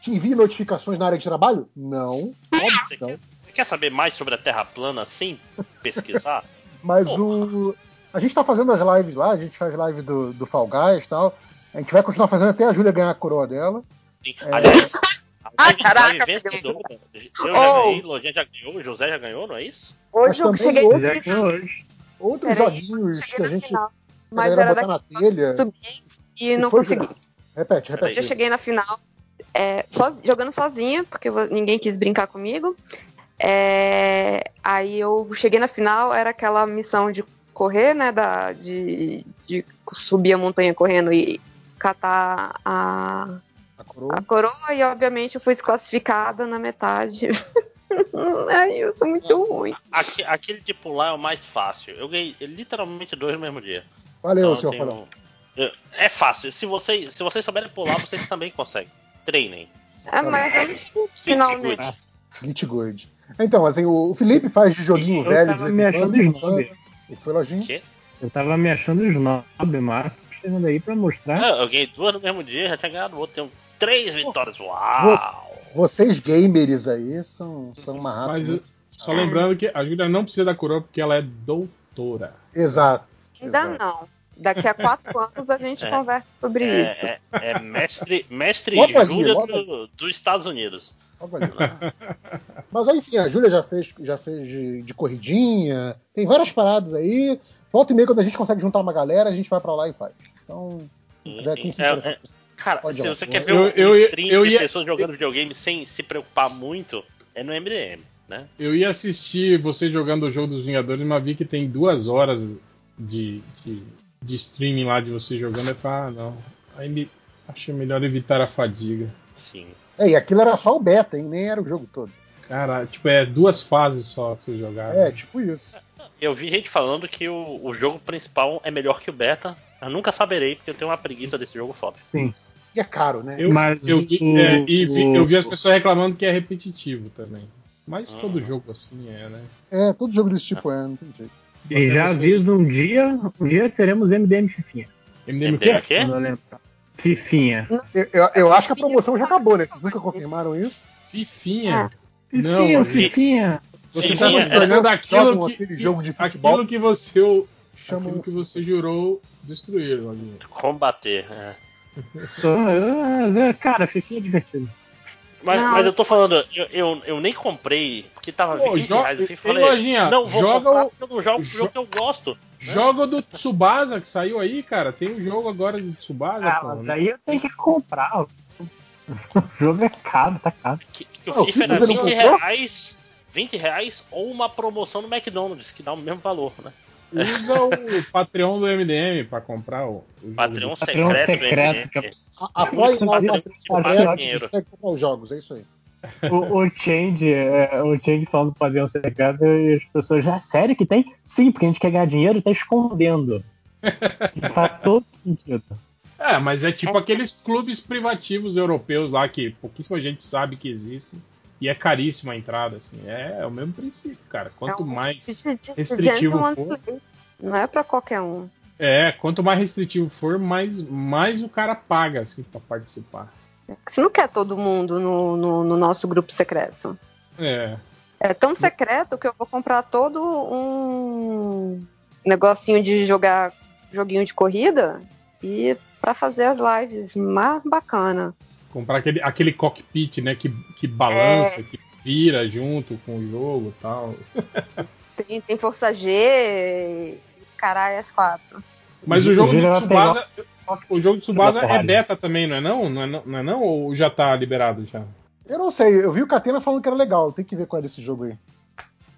[SPEAKER 12] te envie notificações na área de trabalho? Não. Óbvio que não.
[SPEAKER 3] Você quer saber mais sobre a Terra plana sem pesquisar?
[SPEAKER 12] Mas o. A gente tá fazendo as lives lá, a gente faz live do, do Fall Guys e tal. A gente vai continuar fazendo até a Júlia ganhar a coroa dela.
[SPEAKER 3] Sim.
[SPEAKER 12] É.
[SPEAKER 3] Aliás,
[SPEAKER 1] Ah, caraca,
[SPEAKER 3] live vencedora. Eu já
[SPEAKER 1] Oh.
[SPEAKER 3] ganhei, Lojinha já ganhou, o José já ganhou, não é isso?
[SPEAKER 12] Mas
[SPEAKER 13] Hoje eu cheguei
[SPEAKER 12] outros-
[SPEAKER 2] hoje.
[SPEAKER 12] Outros
[SPEAKER 13] Peraí,
[SPEAKER 12] joguinhos que a gente.
[SPEAKER 13] final, mas era
[SPEAKER 12] botar na telha.
[SPEAKER 13] subir e não consegui.
[SPEAKER 12] Júlia? Repete, repete.
[SPEAKER 13] Eu cheguei na final é, so- jogando sozinha, porque ninguém quis brincar comigo. É, aí eu cheguei na final, era aquela missão de correr, né? Da, de, de subir a montanha correndo e catar a,
[SPEAKER 12] A coroa.
[SPEAKER 13] a coroa, e obviamente eu fui desclassificada na metade. Ai, eu sou muito ruim.
[SPEAKER 3] Aque- Aquele de pular é o mais fácil. Eu ganhei literalmente dois no mesmo dia.
[SPEAKER 12] Valeu,
[SPEAKER 3] Então,
[SPEAKER 12] senhor
[SPEAKER 3] tem
[SPEAKER 12] Falão.
[SPEAKER 3] um- Eu- É fácil. Se vocês, se vocês souberem pular, vocês também conseguem. Treinem.
[SPEAKER 13] É, mas eu não tive final
[SPEAKER 3] Good.
[SPEAKER 13] nele.
[SPEAKER 12] Git Good. Então, assim, o Felipe faz de joguinho
[SPEAKER 2] Eu
[SPEAKER 12] velho.
[SPEAKER 2] tava
[SPEAKER 12] de
[SPEAKER 2] me achando snob.
[SPEAKER 12] E foi lojinha.
[SPEAKER 3] Quê?
[SPEAKER 2] Eu tava me achando snob máximo, chegando aí pra mostrar.
[SPEAKER 3] Ah, eu ganhei duas no mesmo dia, já tinha ganhado outro. Tenho três vitórias. Uau!
[SPEAKER 12] Vocês gamers aí são, são uma raça.
[SPEAKER 11] Mas
[SPEAKER 12] muito-
[SPEAKER 11] só lembrando que a Júlia não precisa da coroa porque ela é doutora.
[SPEAKER 12] Exato.
[SPEAKER 13] Ainda
[SPEAKER 12] exato.
[SPEAKER 13] não. Daqui a quatro anos a gente
[SPEAKER 3] É.
[SPEAKER 13] conversa sobre isso.
[SPEAKER 3] É, é, é mestre, mestre Júlia do- dos Estados Unidos.
[SPEAKER 12] Ali. Mas aí, enfim, a Júlia já fez, já fez de, de corridinha, tem várias paradas aí. Volta e meia, quando a gente consegue juntar uma galera, a gente vai pra lá e faz. Então, se quiser, quem se
[SPEAKER 3] É, é, Cara,
[SPEAKER 12] Pode
[SPEAKER 3] se você quer ver
[SPEAKER 11] Eu-
[SPEAKER 3] um
[SPEAKER 11] eu
[SPEAKER 3] stream
[SPEAKER 11] eu
[SPEAKER 3] de
[SPEAKER 11] ia-
[SPEAKER 3] pessoas jogando videogame sem se preocupar muito, é no MDM, né?
[SPEAKER 11] Eu ia assistir você jogando o jogo dos Vingadores, mas vi que tem duas horas de, de, de streaming lá de você jogando. Eu falei, ah, não. Aí me, achei melhor evitar a fadiga.
[SPEAKER 3] Sim.
[SPEAKER 12] É, e aquilo era só o beta, hein? Nem era o jogo todo.
[SPEAKER 11] Cara, tipo, é duas fases só que você jogar.
[SPEAKER 12] É, tipo isso.
[SPEAKER 3] Eu vi gente falando que o, o jogo principal é melhor que o beta. Eu nunca saberei, porque eu tenho uma preguiça desse jogo foda.
[SPEAKER 2] Sim.
[SPEAKER 12] E é caro, né?
[SPEAKER 11] Eu,
[SPEAKER 2] Mas
[SPEAKER 11] eu, vi,
[SPEAKER 2] o-
[SPEAKER 11] é, e vi-
[SPEAKER 2] o-
[SPEAKER 11] eu vi as pessoas reclamando que é repetitivo também. Mas
[SPEAKER 3] Ah.
[SPEAKER 11] todo jogo assim é, né?
[SPEAKER 12] É, todo jogo desse tipo é, não tem jeito.
[SPEAKER 2] E já
[SPEAKER 11] você-
[SPEAKER 2] aviso um dia, um dia teremos MDM Fifinha.
[SPEAKER 11] MDM o quê?
[SPEAKER 2] Fifinha.
[SPEAKER 12] Eu, eu, eu acho que a promoção já acabou, né? Vocês nunca confirmaram isso?
[SPEAKER 11] Fifinha. Não,
[SPEAKER 2] Fifinha,
[SPEAKER 11] a-
[SPEAKER 2] Fifinha.
[SPEAKER 11] Você
[SPEAKER 3] Fifinha
[SPEAKER 11] está se tornando aquilo que,
[SPEAKER 12] aquele jogo de futebol.
[SPEAKER 11] aquilo que você
[SPEAKER 12] Chamam
[SPEAKER 11] aquilo que você jurou destruir, Loguinho.
[SPEAKER 3] Combater, é.
[SPEAKER 2] Sou, cara, Fifinha é divertido.
[SPEAKER 3] Mas, mas eu tô falando, eu, eu, eu nem comprei, porque tava
[SPEAKER 11] Pô,
[SPEAKER 3] 20
[SPEAKER 11] jo-
[SPEAKER 3] reais.
[SPEAKER 11] Ei,
[SPEAKER 3] falei,
[SPEAKER 11] Lojinha,
[SPEAKER 3] não vou
[SPEAKER 11] joga
[SPEAKER 3] comprar
[SPEAKER 11] o-
[SPEAKER 3] porque eu não jogo o
[SPEAKER 11] jo-
[SPEAKER 3] jogo que eu gosto.
[SPEAKER 11] Joga o do Tsubasa que saiu aí, cara. Tem um jogo agora do Tsubasa,
[SPEAKER 2] Ah, mas aí eu tenho que comprar. O jogo é caro, tá caro.
[SPEAKER 3] Que, que o FIFA era
[SPEAKER 12] você não
[SPEAKER 3] 20
[SPEAKER 12] comprou?
[SPEAKER 3] reais, 20 reais ou uma promoção no McDonald's, que dá o mesmo valor, né?
[SPEAKER 11] Usa o Patreon do MDM pra comprar o, o
[SPEAKER 3] Patreon
[SPEAKER 11] do-
[SPEAKER 2] Patreon
[SPEAKER 3] secreto,
[SPEAKER 2] secreto,
[SPEAKER 3] do
[SPEAKER 2] que é-
[SPEAKER 3] MDM.
[SPEAKER 12] A- Apoie o
[SPEAKER 3] Patreon
[SPEAKER 12] Patreon
[SPEAKER 3] que
[SPEAKER 12] secreto,
[SPEAKER 3] dinheiro.
[SPEAKER 12] consegue comprar os jogos, é isso aí.
[SPEAKER 2] O, o Change, é, o Change falando do padrão secreto e as pessoas já, sério que tem? Sim, porque a gente quer ganhar dinheiro e tá escondendo. Faz todo sentido.
[SPEAKER 11] É, mas é tipo aqueles clubes privativos europeus lá que pouquíssima gente sabe que existem. E é caríssima a entrada, assim. É, é o mesmo princípio, cara. Quanto
[SPEAKER 13] É um
[SPEAKER 11] mais restritivo for.
[SPEAKER 13] Não é pra qualquer um.
[SPEAKER 11] É, quanto mais restritivo for, mais, mais o cara paga, assim, pra participar.
[SPEAKER 13] Você não quer todo mundo no, no, no nosso grupo secreto.
[SPEAKER 11] É.
[SPEAKER 13] É tão secreto que eu vou comprar todo um negocinho de jogar joguinho de corrida e pra fazer as lives mais bacana.
[SPEAKER 11] Comprar aquele, aquele cockpit, né, que, que balança, que vira junto com o jogo e tal.
[SPEAKER 13] Tem, tem Força G, caralho, as quatro.
[SPEAKER 11] Mas o jogo
[SPEAKER 2] ela
[SPEAKER 11] Tsubasa. O jogo do Tsubasa é beta também, não é não? Não é não, não é não? Ou já tá liberado já?
[SPEAKER 12] Eu não sei, eu vi o Catena falando que era legal, tem que ver qual é desse jogo aí.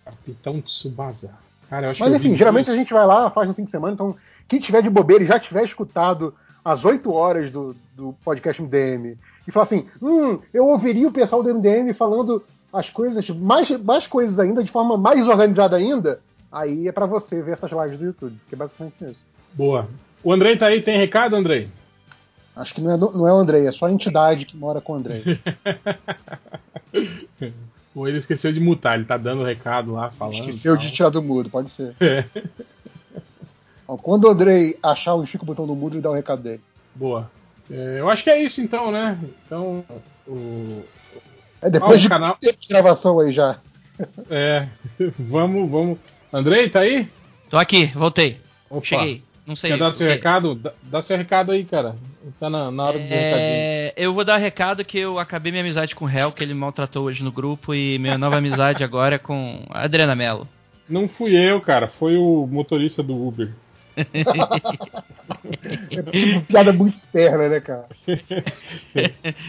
[SPEAKER 11] Capitão Tsubasa. Cara, eu acho
[SPEAKER 12] Mas
[SPEAKER 11] que eu
[SPEAKER 12] enfim, geralmente
[SPEAKER 11] dois.
[SPEAKER 12] a gente vai lá, faz no fim de semana, então quem tiver de bobeira e já tiver escutado às 8 horas do, do podcast MDM e falar assim, hum, eu ouviria o pessoal do MDM falando as coisas, mais, mais coisas ainda, de forma mais organizada ainda, aí é pra você ver essas lives do YouTube, que é basicamente isso.
[SPEAKER 11] Boa. O Andrei tá aí, tem recado, Andrei?
[SPEAKER 12] Acho que não é, não é o Andrei, é só a entidade que mora com o Andrei.
[SPEAKER 11] Ou ele esqueceu de mutar, ele tá dando recado lá, falando.
[SPEAKER 12] Esqueceu
[SPEAKER 11] tal.
[SPEAKER 12] de tirar do mudo, pode ser.
[SPEAKER 11] É.
[SPEAKER 12] Quando o Andrei achar o Chico botão do mudo, ele dá o recado dele.
[SPEAKER 11] Boa. É, eu acho que é isso então, né? Então, o.
[SPEAKER 12] É depois
[SPEAKER 11] Ah, o
[SPEAKER 12] de
[SPEAKER 11] canal-
[SPEAKER 12] tempo de gravação aí já.
[SPEAKER 11] É. vamos, vamos. Andrei, tá aí?
[SPEAKER 14] Tô aqui, voltei.
[SPEAKER 11] Opa.
[SPEAKER 14] Cheguei. Não sei.
[SPEAKER 11] Quer dar seu recado? Dá, dá seu recado aí, cara. Tá na, na hora recadinhos.
[SPEAKER 14] É, eu vou dar recado que eu acabei minha amizade com o Hel, que ele maltratou hoje no grupo, e minha nova amizade agora é com a Adriana Mello.
[SPEAKER 11] Não fui eu, cara. Foi o motorista do Uber.
[SPEAKER 12] É tipo piada muito externa, né, cara?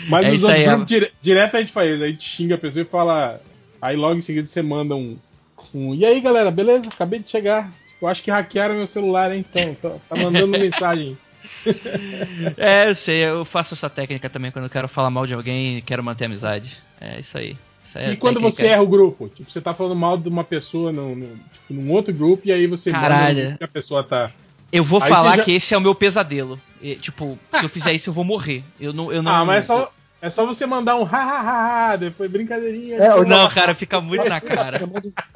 [SPEAKER 11] Mas
[SPEAKER 14] É
[SPEAKER 11] nos outros
[SPEAKER 14] aí,
[SPEAKER 11] grupos, dire- direto a gente faz. A gente xinga a pessoa e fala. Aí logo em seguida você manda um. um e aí, galera, beleza? Acabei de chegar. Eu acho que hackearam meu celular, hein? Então, tá, tá mandando mensagem.
[SPEAKER 14] É, eu sei, eu faço essa técnica também quando eu quero falar mal de alguém e quero manter a amizade. É isso aí. É
[SPEAKER 11] e quando
[SPEAKER 14] técnica.
[SPEAKER 11] você erra o grupo? Tipo, você tá falando mal de uma pessoa no, no- tipo, num outro grupo e aí você
[SPEAKER 14] Caralho.
[SPEAKER 11] que a pessoa tá.
[SPEAKER 14] Eu vou
[SPEAKER 11] Aí
[SPEAKER 14] falar
[SPEAKER 11] já-
[SPEAKER 14] que esse é o meu pesadelo. E, tipo, se eu fizer isso eu vou morrer. Eu não. Eu não
[SPEAKER 11] Ah, mas é só, é só você mandar um hahaha, depois brincadeirinha.
[SPEAKER 12] É,
[SPEAKER 11] depois-
[SPEAKER 14] Não, cara, fica muito na cara.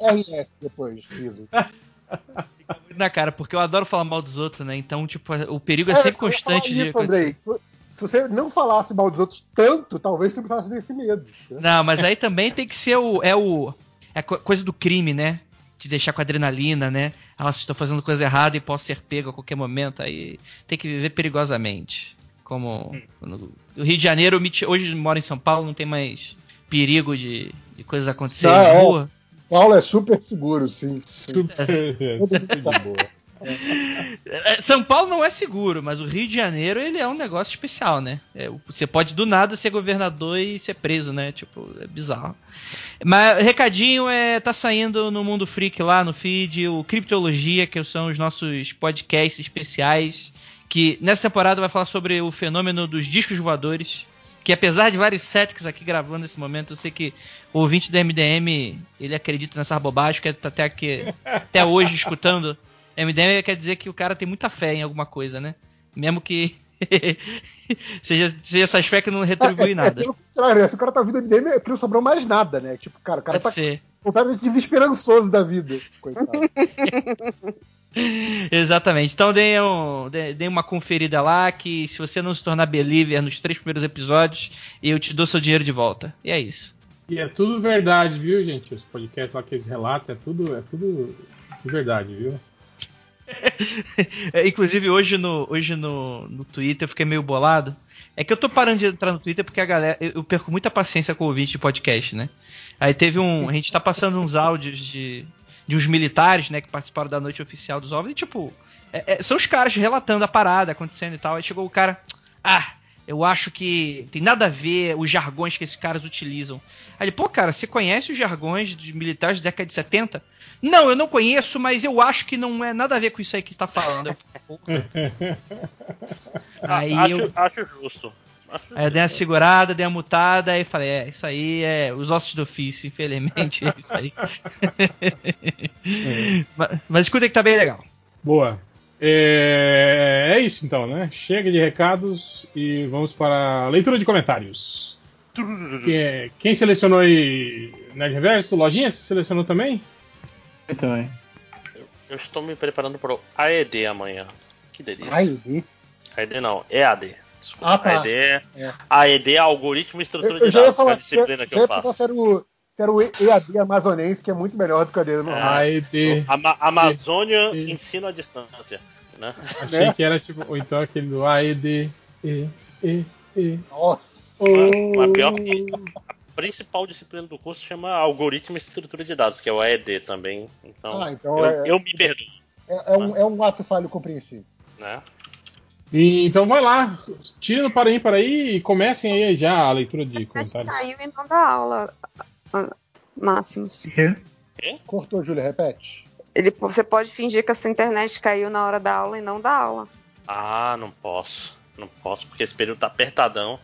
[SPEAKER 12] Eu RS depois, riso.
[SPEAKER 14] Muito na cara, porque eu adoro falar mal dos outros, né? Então, tipo, o perigo é
[SPEAKER 12] É,
[SPEAKER 14] sempre
[SPEAKER 12] eu
[SPEAKER 14] constante de.
[SPEAKER 12] isso, Andrei. Se você não falasse mal dos outros tanto, talvez você não precisasse desse medo. né?
[SPEAKER 14] Não, mas aí também tem que ser o. É o. É a co- coisa do crime, né? Te deixar com adrenalina, né? Ah, Nossa, estou fazendo coisa errada e posso ser pego a qualquer momento. Aí tem que viver perigosamente. Como. no- O Rio de Janeiro, hoje eu moro em São Paulo, não tem mais perigo de, de coisas acontecerem
[SPEAKER 12] Ah,
[SPEAKER 14] na
[SPEAKER 12] é.
[SPEAKER 14] rua.
[SPEAKER 12] Paulo é super seguro, sim.
[SPEAKER 11] Super, é, super de boa.
[SPEAKER 14] É, São Paulo não é seguro, mas o Rio de Janeiro ele é um negócio especial, né? É, você pode do nada ser governador e ser preso, né? Tipo, é bizarro. Mas recadinho é tá saindo no Mundo Freak lá no feed o Criptologia, que são os nossos podcasts especiais, que nessa temporada vai falar sobre o fenômeno dos discos voadores. Que apesar de vários céticos aqui gravando nesse momento, eu sei que o ouvinte do MDM ele acredita nessa bobagem, que tá até, aqui, até hoje escutando MDM quer dizer que o cara tem muita fé em alguma coisa, né? Mesmo que seja, seja essas fé que não retribui
[SPEAKER 12] É,
[SPEAKER 14] nada.
[SPEAKER 12] pelo contrário, né? Se o cara tá ouvindo MDM, é que não sobrou mais nada, né? Tipo, cara, o cara
[SPEAKER 14] Pode
[SPEAKER 12] tá
[SPEAKER 14] ser.
[SPEAKER 12] completamente desesperançoso da vida. Coitado.
[SPEAKER 14] Exatamente. Então deem, um, dê- deem uma conferida lá, que se você não se tornar believer nos três primeiros episódios, eu te dou seu dinheiro de volta. E é isso.
[SPEAKER 11] E é tudo verdade, viu, gente? Os podcasts lá que eles relatam, é tudo, é tudo de verdade, viu?
[SPEAKER 14] É, Inclusive, hoje no, hoje no, no Twitter eu fiquei meio bolado. É que eu tô parando de entrar no Twitter porque a galera. Eu, eu perco muita paciência com o ouvinte de podcast, né? Aí teve um. A gente tá passando uns áudios de, de uns militares, né, que participaram da noite oficial dos OVNIs, e tipo. é- é- são os caras relatando a parada acontecendo e tal. Aí chegou o cara. Ah, eu acho que tem nada a ver os jargões que esses caras utilizam. Aí ele, pô, cara, você conhece os jargões de militares da década de 70? Não, eu não conheço, mas eu acho que não é nada a ver com isso aí que tá falando. Aí
[SPEAKER 3] acho,
[SPEAKER 14] eu-
[SPEAKER 3] acho justo. Acho
[SPEAKER 14] Aí eu dei uma segurada, dei uma mutada, aí falei, é, isso aí é os ossos do ofício, infelizmente, é isso aí. mas, mas escuta que tá bem legal.
[SPEAKER 11] Boa. É, é isso então, né? Chega de recados e vamos para a leitura de comentários. Quem, quem selecionou aí Nerd Reverso? Lojinha, você selecionou também?
[SPEAKER 2] Eu também.
[SPEAKER 3] Eu estou me preparando para o AED amanhã. Que delícia.
[SPEAKER 12] AED?
[SPEAKER 3] AED não, EAD. Desculpa.
[SPEAKER 12] Ah, tá.
[SPEAKER 3] AED, é-
[SPEAKER 12] É.
[SPEAKER 3] AED é Algoritmo e Estrutura
[SPEAKER 12] Eu, eu
[SPEAKER 3] de Dados, que é a
[SPEAKER 12] falar que
[SPEAKER 3] disciplina que eu
[SPEAKER 12] ia
[SPEAKER 3] faço.
[SPEAKER 12] Se era o, EAD amazonense, que é muito melhor do que o AD normal.
[SPEAKER 11] AED.
[SPEAKER 3] Ama Amazônia Ensino à Distância. Né?
[SPEAKER 11] Achei
[SPEAKER 12] Né?
[SPEAKER 11] que era tipo, ou então aquele do AED. E, e, e.
[SPEAKER 12] Nossa.
[SPEAKER 3] Mas pior que a principal disciplina do curso chama Algoritmo e Estrutura de Dados, que é o AED também. Então,
[SPEAKER 12] Ah, então
[SPEAKER 3] eu,
[SPEAKER 12] é-
[SPEAKER 3] eu me perdoo.
[SPEAKER 12] É, é um, é um ato falho compreensível.
[SPEAKER 3] Né?
[SPEAKER 11] E, então vai lá, tira no para para aí e comecem aí já a leitura de comentários.
[SPEAKER 13] Caiu e não dá aula, ah, Máximos.
[SPEAKER 12] Cortou, Júlia, repete.
[SPEAKER 13] Ele, você pode fingir que a sua internet caiu na hora da aula e não dá aula.
[SPEAKER 3] Ah, não posso. Não posso, porque esse período tá apertadão.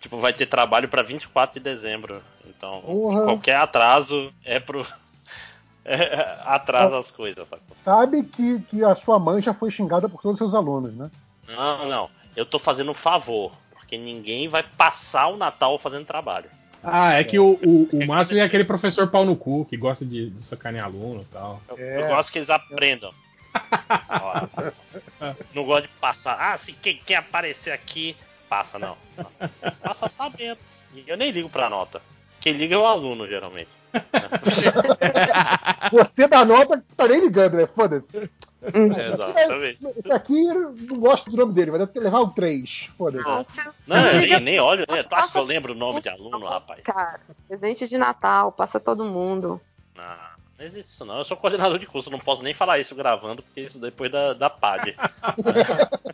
[SPEAKER 3] Tipo, vai ter trabalho pra 24 de dezembro. Então,
[SPEAKER 12] Porra.
[SPEAKER 3] qualquer atraso é pro. é, atrasa as coisas, sacou?
[SPEAKER 12] Sabe que, que a sua mãe já foi xingada por todos os seus alunos, né?
[SPEAKER 3] Não, não. Eu tô fazendo um favor. Porque ninguém vai passar o Natal fazendo trabalho.
[SPEAKER 11] Ah, é que o, o, o Márcio é aquele professor pau no cu que gosta de, de sacanear aluno e tal.
[SPEAKER 3] Eu,
[SPEAKER 12] É.
[SPEAKER 3] eu gosto que eles aprendam. Não gosto de passar. Ah, se quem quer aparecer aqui, passa, não. não. Passa sabendo. Eu nem ligo pra nota. Quem liga é o aluno, geralmente.
[SPEAKER 12] Você dá nota, tá nem ligando, né? Foda-se.
[SPEAKER 3] Exatamente.
[SPEAKER 12] Esse aqui, eu não gosto do nome dele, vai ter- levar um 3. Foda-se.
[SPEAKER 3] Não, eu nem, nem olho, né? Tu acha que eu lembro o nome de aluno, rapaz?
[SPEAKER 13] Cara, presente de Natal, passa todo mundo.
[SPEAKER 3] Não, não existe isso não. Eu sou coordenador de curso, não posso nem falar isso gravando, porque isso depois da, da PAD.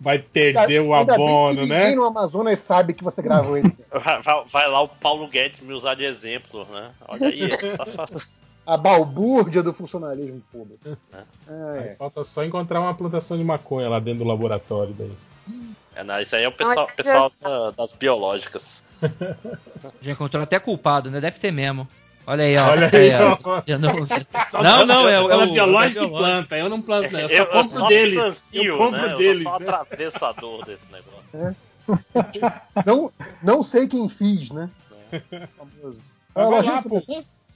[SPEAKER 11] Vai perder o
[SPEAKER 12] Ainda bem que
[SPEAKER 11] abono,
[SPEAKER 12] ninguém
[SPEAKER 11] né?
[SPEAKER 12] no Amazonas sabe que você gravou ele.
[SPEAKER 3] Vai, vai- vai lá o Paulo Guedes me usar de exemplo, né? Olha aí, tá fácil.
[SPEAKER 12] A balbúrdia do funcionalismo público.
[SPEAKER 11] Aí
[SPEAKER 12] É,
[SPEAKER 11] falta só encontrar uma plantação de maconha lá dentro do laboratório daí.
[SPEAKER 3] É, não, isso aí é o pessoal, pessoal da- das biológicas.
[SPEAKER 14] Já encontrou até culpado, né? Deve ter mesmo. Olha aí, ó.
[SPEAKER 11] Olha
[SPEAKER 14] Aí,
[SPEAKER 11] aí,
[SPEAKER 14] ó. Eu não, não, não, é, o- é o.
[SPEAKER 11] biológica
[SPEAKER 14] é
[SPEAKER 11] e
[SPEAKER 14] o-
[SPEAKER 11] planta, eu não planto, não, eu só
[SPEAKER 3] Eu, eu
[SPEAKER 11] compro
[SPEAKER 3] só
[SPEAKER 11] deles. eu compro
[SPEAKER 3] né?
[SPEAKER 11] deles.
[SPEAKER 3] Eu sou
[SPEAKER 11] né?
[SPEAKER 3] só atravessador desse negócio.
[SPEAKER 12] não, não sei quem fiz, né? Famoso.
[SPEAKER 11] Mas
[SPEAKER 12] Ah,
[SPEAKER 11] vai lá, pô.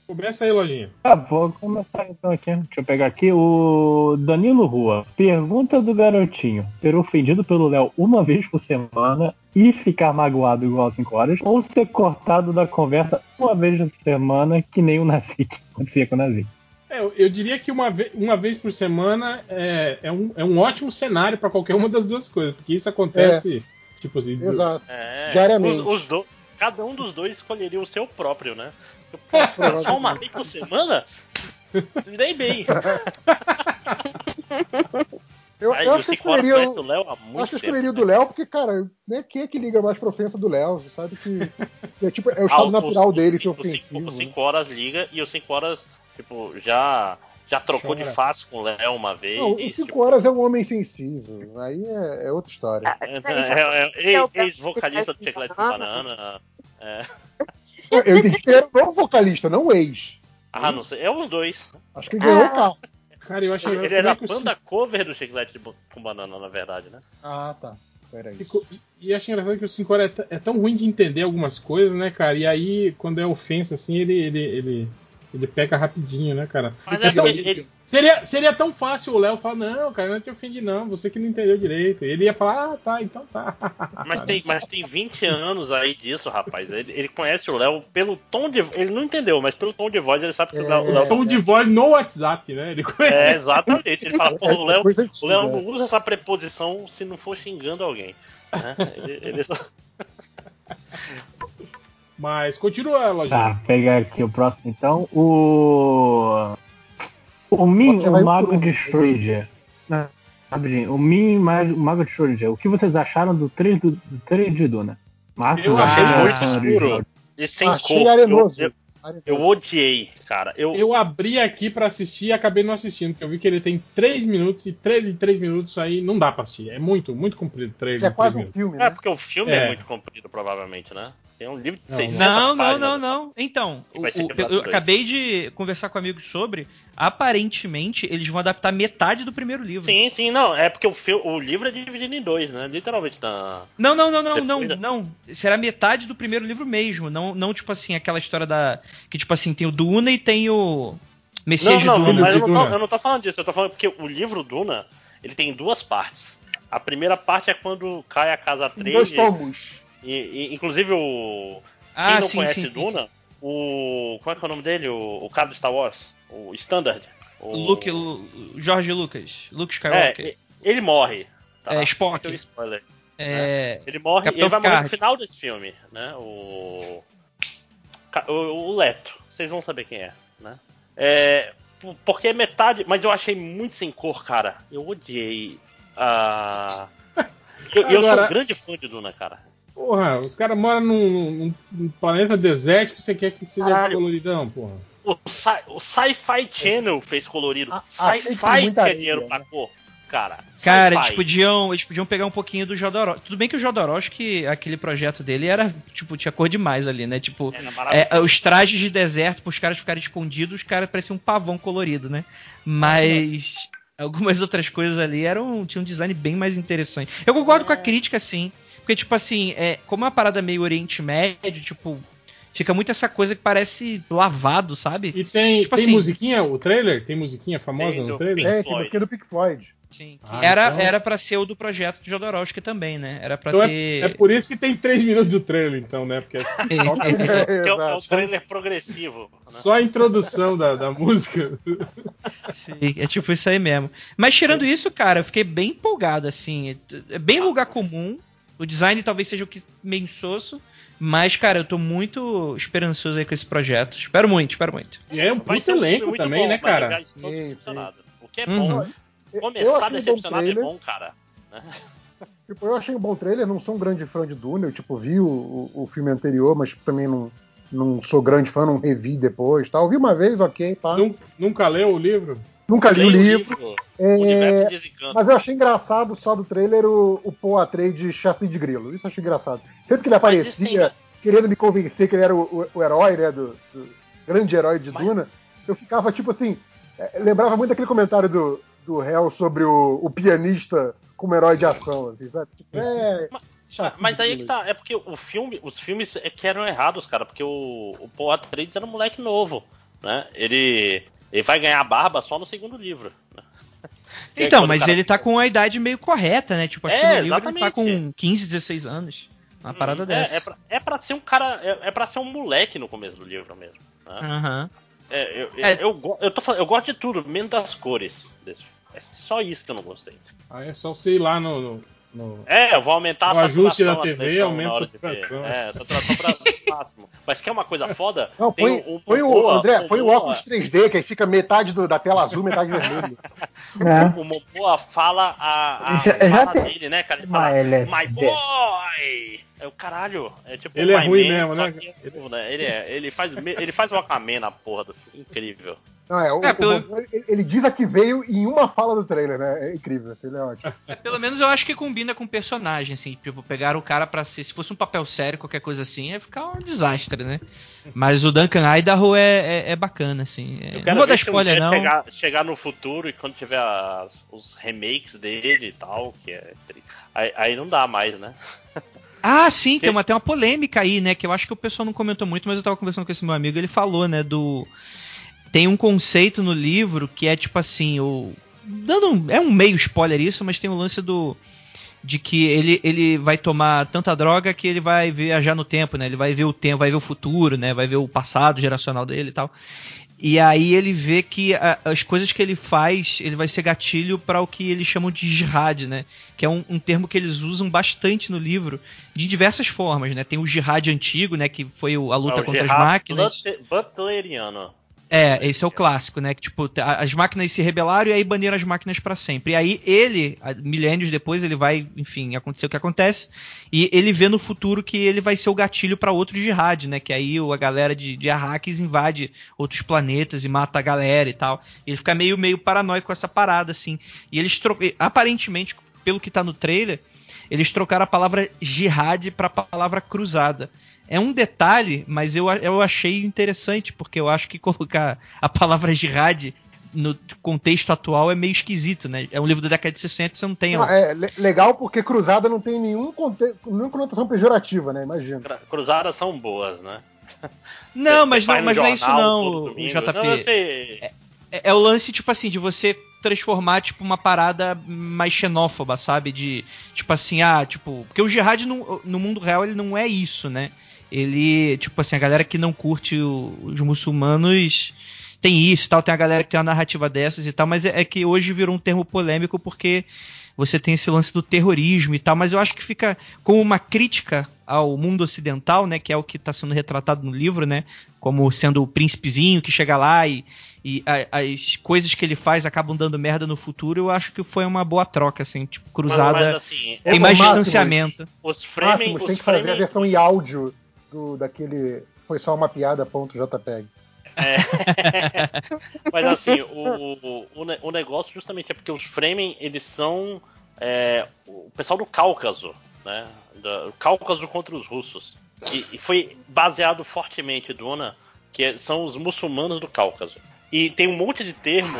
[SPEAKER 11] Começa aí, lojinha.
[SPEAKER 2] Tá, vou começar então aqui. Deixa eu pegar aqui o Danilo Rua. Pergunta do garotinho: ser ofendido pelo Léo uma vez por semana e ficar magoado igual 5 horas, ou ser cortado da conversa uma vez por semana, que nem o Nazik acontecia com o Nazik?
[SPEAKER 11] É, eu, diria que uma, ve- uma vez por semana é, é, um, é um ótimo cenário para qualquer uma das duas coisas, porque isso acontece, tipo assim,
[SPEAKER 12] Exato.
[SPEAKER 3] É,
[SPEAKER 12] Diariamente.
[SPEAKER 3] Os, os do- cada um dos dois escolheria o seu próprio, né? Eu, só uma vez por semana? Me dei bem.
[SPEAKER 12] Eu,
[SPEAKER 3] Aí,
[SPEAKER 12] eu acho que eu escolheria.
[SPEAKER 3] o Léo
[SPEAKER 12] acho que eu escolheria o
[SPEAKER 3] né?
[SPEAKER 12] do Léo, porque, cara, né, quem é que liga mais pra ofensa do Léo? Você sabe que, que é, tipo, é o
[SPEAKER 3] Ah,
[SPEAKER 12] estado
[SPEAKER 3] o-
[SPEAKER 12] natural
[SPEAKER 3] o-
[SPEAKER 12] dele ser
[SPEAKER 3] o
[SPEAKER 12] ofensivo.
[SPEAKER 3] O
[SPEAKER 12] né?
[SPEAKER 3] 5 horas liga e o 5 horas, tipo, já, já trocou
[SPEAKER 12] Chora.
[SPEAKER 3] de face com o Léo uma vez.
[SPEAKER 12] Não, o
[SPEAKER 3] tipo,
[SPEAKER 12] 5 horas é um homem sensível. Aí é, é outra história.
[SPEAKER 3] é, é- é-
[SPEAKER 13] É
[SPEAKER 3] ex-vocalista do Chiclete com Banana. É.
[SPEAKER 12] Eu, entendi que ele era o novo vocalista, não o ex.
[SPEAKER 3] Ah, não sei. É os dois.
[SPEAKER 12] Acho que ele ganhou
[SPEAKER 13] Ah.
[SPEAKER 12] o carro.
[SPEAKER 11] Cara, eu acho
[SPEAKER 3] Ele, ele era
[SPEAKER 11] é
[SPEAKER 3] a
[SPEAKER 11] que o
[SPEAKER 3] banda cover do Chiclete com Banana, na verdade, né?
[SPEAKER 12] Ah, tá. Peraí.
[SPEAKER 11] Ficou- E, e acho engraçado que o 5 horas é, é tão ruim de entender algumas coisas, né, cara? E aí, quando é ofensa, assim, ele, ele, ele, ele pega rapidinho, né, cara?
[SPEAKER 3] Mas é
[SPEAKER 11] Então,
[SPEAKER 3] ele-
[SPEAKER 11] seria, seria tão fácil o Léo falar, não, cara, não te ofendi, não, você que não entendeu direito. Ele ia falar, ah, tá, então tá.
[SPEAKER 3] Mas tem, mas tem 20 anos aí disso, rapaz. Ele, ele conhece o Léo pelo tom de Ele não entendeu, mas pelo tom de voz ele sabe que o Léo. o Léo-
[SPEAKER 11] Tom de voz no WhatsApp, né? Ele conhece.
[SPEAKER 3] É, exatamente. Ele fala, pô, o Léo, o Léo
[SPEAKER 12] é.
[SPEAKER 3] não usa essa preposição se não for xingando alguém. né? Ele, ele só-
[SPEAKER 11] Mas continua, Lojinha.
[SPEAKER 2] Tá, pegar aqui o próximo então. O. O Min, o Mago de. Schrödinger. Rapidinho. O Min, o Mago de Schrödinger. O que vocês acharam do trailer, do, do trailer de Duna? Massa,
[SPEAKER 3] Eu
[SPEAKER 2] né?
[SPEAKER 3] achei
[SPEAKER 2] Ah,
[SPEAKER 3] muito
[SPEAKER 2] original.
[SPEAKER 3] escuro. E sem
[SPEAKER 12] Achei
[SPEAKER 3] cor. Eu, eu, eu odiei, cara. Eu,
[SPEAKER 11] Eu abri aqui pra assistir e acabei não assistindo, porque eu vi que ele tem 3 minutos e 3 de 3 minutos aí não dá pra assistir. É muito, muito comprido 3
[SPEAKER 12] Isso é
[SPEAKER 11] 3
[SPEAKER 12] quase um filme,
[SPEAKER 3] É,
[SPEAKER 12] né?
[SPEAKER 3] porque o filme é,
[SPEAKER 11] É.
[SPEAKER 3] muito comprido, provavelmente, né? Tem um livro de
[SPEAKER 11] Não,
[SPEAKER 3] 600
[SPEAKER 14] Não, não, não, não. Então,
[SPEAKER 3] Que vai
[SPEAKER 14] o- eu acabei de conversar com amigos sobre. Aparentemente, eles vão adaptar metade do primeiro livro.
[SPEAKER 3] Sim, sim, não. É porque o, o livro é dividido em dois, né? Literalmente. Na...
[SPEAKER 14] Não, não, não, não, não, não. Será metade do primeiro livro mesmo. Não, não tipo assim, aquela história da. Que, tipo assim, tem o Duna e tem o. Messias
[SPEAKER 3] Não, não,
[SPEAKER 14] Duna.
[SPEAKER 3] mas eu não, tô, eu não tô falando disso. Eu tô falando porque o livro Duna, ele tem duas partes. A primeira parte é quando cai a casa
[SPEAKER 12] Em dois
[SPEAKER 3] 13.
[SPEAKER 12] tomos.
[SPEAKER 3] E, e, inclusive o.
[SPEAKER 14] Ah,
[SPEAKER 3] Quem não
[SPEAKER 14] sim,
[SPEAKER 3] conhece
[SPEAKER 14] sim, sim,
[SPEAKER 3] Duna, o. Como é que é o nome dele? O, o cara do Star Wars? O Standard. O
[SPEAKER 14] Luke, Lu- Jorge Lucas. Luke
[SPEAKER 3] É,
[SPEAKER 14] Skywalker.
[SPEAKER 3] e- ele morre. Tá?
[SPEAKER 14] É, Spock.
[SPEAKER 3] Spoiler.
[SPEAKER 14] É.
[SPEAKER 3] Ele morre
[SPEAKER 14] Capitão
[SPEAKER 3] ele vai morrer no final desse filme, né? O. O, o Leto. Vocês vão saber quem é, né? É. Porque metade. Mas eu achei muito sem cor, cara. Eu odiei a. Eu, eu sou
[SPEAKER 11] Agora-
[SPEAKER 3] um grande fã de Duna, cara.
[SPEAKER 11] Porra, os caras moram num, num- planeta desértico, você quer que seja
[SPEAKER 3] Caralho.
[SPEAKER 11] coloridão, porra.
[SPEAKER 3] O, Sci- o Sci-Fi Channel fez colorido.
[SPEAKER 12] A- achei que tem
[SPEAKER 3] Sci-Fi
[SPEAKER 12] areia,
[SPEAKER 3] dinheiro pra
[SPEAKER 12] né?
[SPEAKER 3] cor, cara.
[SPEAKER 14] Cara, eles podiam, eles podiam pegar um pouquinho do Jodorowsky. Tudo bem que o Jodorowsky, aquele projeto dele era, tipo, tinha cor demais ali, né? Tipo,
[SPEAKER 3] maravilhoso.
[SPEAKER 14] é, os trajes de deserto pros caras ficarem escondidos, os caras pareciam um pavão colorido, né? Mas algumas outras coisas ali eram tinham um design bem mais interessante. Eu concordo com a crítica, sim. Porque, tipo assim, é, como é uma parada meio Oriente Médio, tipo, fica muito essa coisa que parece lavado, sabe?
[SPEAKER 11] E tem,
[SPEAKER 14] Tipo
[SPEAKER 11] tem
[SPEAKER 14] assim-
[SPEAKER 11] musiquinha, o trailer? Tem musiquinha famosa
[SPEAKER 3] Tem
[SPEAKER 11] no trailer?
[SPEAKER 12] É, tem música do Pink Floyd.
[SPEAKER 14] Sim.
[SPEAKER 11] Ah,
[SPEAKER 14] era,
[SPEAKER 11] então-
[SPEAKER 14] era pra ser o do projeto de Jodorowsky também, né? Era pra
[SPEAKER 11] Então é,
[SPEAKER 14] ter.
[SPEAKER 11] é por isso que tem 3 minutos do trailer, então, né? Porque
[SPEAKER 3] é, o- é o
[SPEAKER 12] Exato.
[SPEAKER 3] trailer progressivo. Né?
[SPEAKER 11] só a introdução da, da música.
[SPEAKER 14] Sim, é tipo isso aí mesmo. Mas tirando isso, cara, eu fiquei bem empolgado, assim. É bem lugar comum. O design talvez seja o que meio insosso. Mas, cara, eu tô muito esperançoso aí com esse projeto. Espero muito, espero muito.
[SPEAKER 11] E é um puto
[SPEAKER 3] um
[SPEAKER 11] elenco também,
[SPEAKER 3] bom,
[SPEAKER 11] né,
[SPEAKER 3] mas eu
[SPEAKER 11] cara?
[SPEAKER 12] Sim, sim.
[SPEAKER 3] decepcionado. O que é
[SPEAKER 14] Uhum.
[SPEAKER 3] bom. Começar
[SPEAKER 12] achei um bom
[SPEAKER 3] decepcionado é
[SPEAKER 12] trailer.
[SPEAKER 3] bom, cara.
[SPEAKER 12] Tipo, eu achei um bom trailer, não sou um grande fã de Duna, eu tipo, vi o, o, o filme anterior, mas também não, não sou grande fã, não revi depois, tal. Vi uma vez, ok, pá.
[SPEAKER 11] Nun- Nunca leu o livro?
[SPEAKER 12] Nunca li o livro, é, mas eu achei engraçado só do trailer o, o Paul Atreides de chassi de grilo. Isso eu achei engraçado. Sempre que ele aparecia, querendo me convencer que ele era o, o- o herói, né, do, do grande herói de
[SPEAKER 3] Mas-
[SPEAKER 12] Duna, eu ficava tipo assim, é, lembrava muito daquele comentário do, do Hell sobre o, o pianista como herói de ação, assim, sabe? Tipo, é, chassi
[SPEAKER 3] Mas aí que tá, é porque o filme, os filmes é que eram errados, cara, porque o, o Paul Atreides era um moleque novo, né? Ele, ele vai ganhar barba só no segundo livro. né?
[SPEAKER 14] Então, mas
[SPEAKER 3] cara-
[SPEAKER 14] ele tá com a idade meio correta, né? Tipo, acho
[SPEAKER 3] É,
[SPEAKER 14] que no livro ele
[SPEAKER 3] exatamente.
[SPEAKER 14] tá com 15, 16 anos. Uma parada
[SPEAKER 3] Hum,
[SPEAKER 14] dessa.
[SPEAKER 3] É, é, pra, é pra ser um cara, é, é pra ser um moleque no começo do livro mesmo. né?
[SPEAKER 14] Aham.
[SPEAKER 3] É, eu,
[SPEAKER 14] É.
[SPEAKER 3] Eu, go- eu, tô eu gosto de tudo, menos das cores desse filme. É só isso que eu não gostei.
[SPEAKER 11] Aí é só você ir lá no, no, no-
[SPEAKER 3] É, eu vou aumentar
[SPEAKER 11] O
[SPEAKER 3] a
[SPEAKER 11] ajuste da TV
[SPEAKER 3] televisão
[SPEAKER 11] aumenta a saturação.
[SPEAKER 3] É, saturação para máximo. Mas quer uma coisa foda?
[SPEAKER 12] Não,
[SPEAKER 3] Tem
[SPEAKER 12] põe,
[SPEAKER 3] um-
[SPEAKER 12] põe o,
[SPEAKER 3] Momoa-
[SPEAKER 12] André, põe o óculos 3D, que aí fica metade do- da tela azul, metade vermelha.
[SPEAKER 3] O Momoa fala a, a
[SPEAKER 2] Já- já
[SPEAKER 3] fala
[SPEAKER 2] tem-
[SPEAKER 3] dele, né, cara? Ele fala,
[SPEAKER 2] LSD.
[SPEAKER 3] my boy! É o caralho. É tipo
[SPEAKER 11] Ele é ruim
[SPEAKER 3] Man,
[SPEAKER 11] mesmo, né?
[SPEAKER 3] que é novo, né? Ele, é, ele, faz, ele faz o Aquaman na porra do filme. Incrível.
[SPEAKER 12] Não, é, o,
[SPEAKER 14] É,
[SPEAKER 12] o
[SPEAKER 14] pelo-
[SPEAKER 12] Momoa, ele, ele diz a que veio em uma fala do trailer, né? É incrível, assim, ele é ótimo.
[SPEAKER 14] Pelo menos eu acho que combina com o personagem, assim. Tipo, pegaram o cara pra ser. Se fosse um papel sério, qualquer coisa assim, ia ficar um desastre, né? Mas o Duncan Idaho é, é, é bacana, assim. É,
[SPEAKER 3] Eu
[SPEAKER 14] não
[SPEAKER 3] quero
[SPEAKER 14] vou dar
[SPEAKER 3] um
[SPEAKER 14] spoiler, não.
[SPEAKER 3] Chegar, chegar no futuro e quando tiver as- os remakes dele e tal, que é. Aí, aí não dá mais, né?
[SPEAKER 14] Ah, sim, tem uma, tem uma polêmica aí, né? Que eu acho que o pessoal não comentou muito, mas eu tava conversando com esse meu amigo, ele falou, né, do. Tem um conceito no livro que é tipo assim, o. Dando um, é um meio spoiler isso, mas tem o lance do. De que ele, ele vai tomar tanta droga que ele vai viajar no tempo, né? Ele vai ver o tempo, vai ver o futuro, né? Vai ver o passado geracional dele e tal. E aí ele vê que a- as coisas que ele faz, ele vai ser gatilho para o que eles chamam de jihad, né? Que é um, um termo que eles usam bastante no livro, de diversas formas, né? Tem o jihad antigo, né? Que foi o- a luta
[SPEAKER 3] É
[SPEAKER 14] contra as máquinas.
[SPEAKER 3] Butler- Butleriano.
[SPEAKER 14] É, esse é o clássico, né? Que tipo, as máquinas se rebelaram e aí baniram as máquinas pra sempre. E aí ele, milênios depois, ele vai, enfim, acontecer o que acontece. E ele vê no futuro que ele vai ser o gatilho pra outro jihad, né? Que aí a galera de, de Arrakis invade outros planetas e mata a galera e tal. Ele fica meio, meio paranoico com essa parada, assim. E eles. Aparentemente, pelo que tá no trailer, eles trocaram a palavra jihad pra palavra cruzada. É um detalhe, mas eu, eu achei interessante, porque eu acho que colocar a palavra jihad no contexto atual é meio esquisito, né? É um livro da década de 60 você não tem.
[SPEAKER 12] Não, é le- legal porque cruzada não tem nenhum conte- nenhuma conotação pejorativa, né? Imagina.
[SPEAKER 3] Cruzadas são boas, né?
[SPEAKER 14] Não, mas não, mas não é isso
[SPEAKER 3] jornal
[SPEAKER 14] não. JP.
[SPEAKER 3] Não, sei.
[SPEAKER 14] É, é o lance, tipo assim, de você transformar, tipo, uma parada mais xenófoba, sabe? De, tipo assim, ah, tipo... Porque o jihad no, no mundo real, ele não é isso, né? Ele, tipo assim, a galera que não curte o- os muçulmanos tem isso e tal, tem a galera que tem uma narrativa dessas e tal, mas é, é que hoje virou um termo polêmico porque você tem esse lance do terrorismo e tal, mas eu acho que fica como uma crítica ao mundo ocidental, né, que é o que está sendo retratado no livro, né, como sendo o príncipezinho que chega lá e, e a- as coisas que ele faz acabam dando merda no futuro, eu acho que foi uma boa troca, assim, tipo, cruzada,
[SPEAKER 3] Mas, mas, assim,
[SPEAKER 14] tem
[SPEAKER 12] Ô,
[SPEAKER 14] mais
[SPEAKER 12] Máximos,
[SPEAKER 14] distanciamento.
[SPEAKER 3] Os framing,
[SPEAKER 12] Máximos, tem que fazer a versão em áudio do, daquele. Foi só uma piada, ponto JPEG.
[SPEAKER 3] É. Mas assim, o, o, o ne- o negócio justamente é porque os Fremen, eles são é, o pessoal do Cáucaso, né? Da- o Cáucaso contra os russos. E, e foi baseado fortemente, Duna, que é- são os muçulmanos do Cáucaso. E tem um monte de termo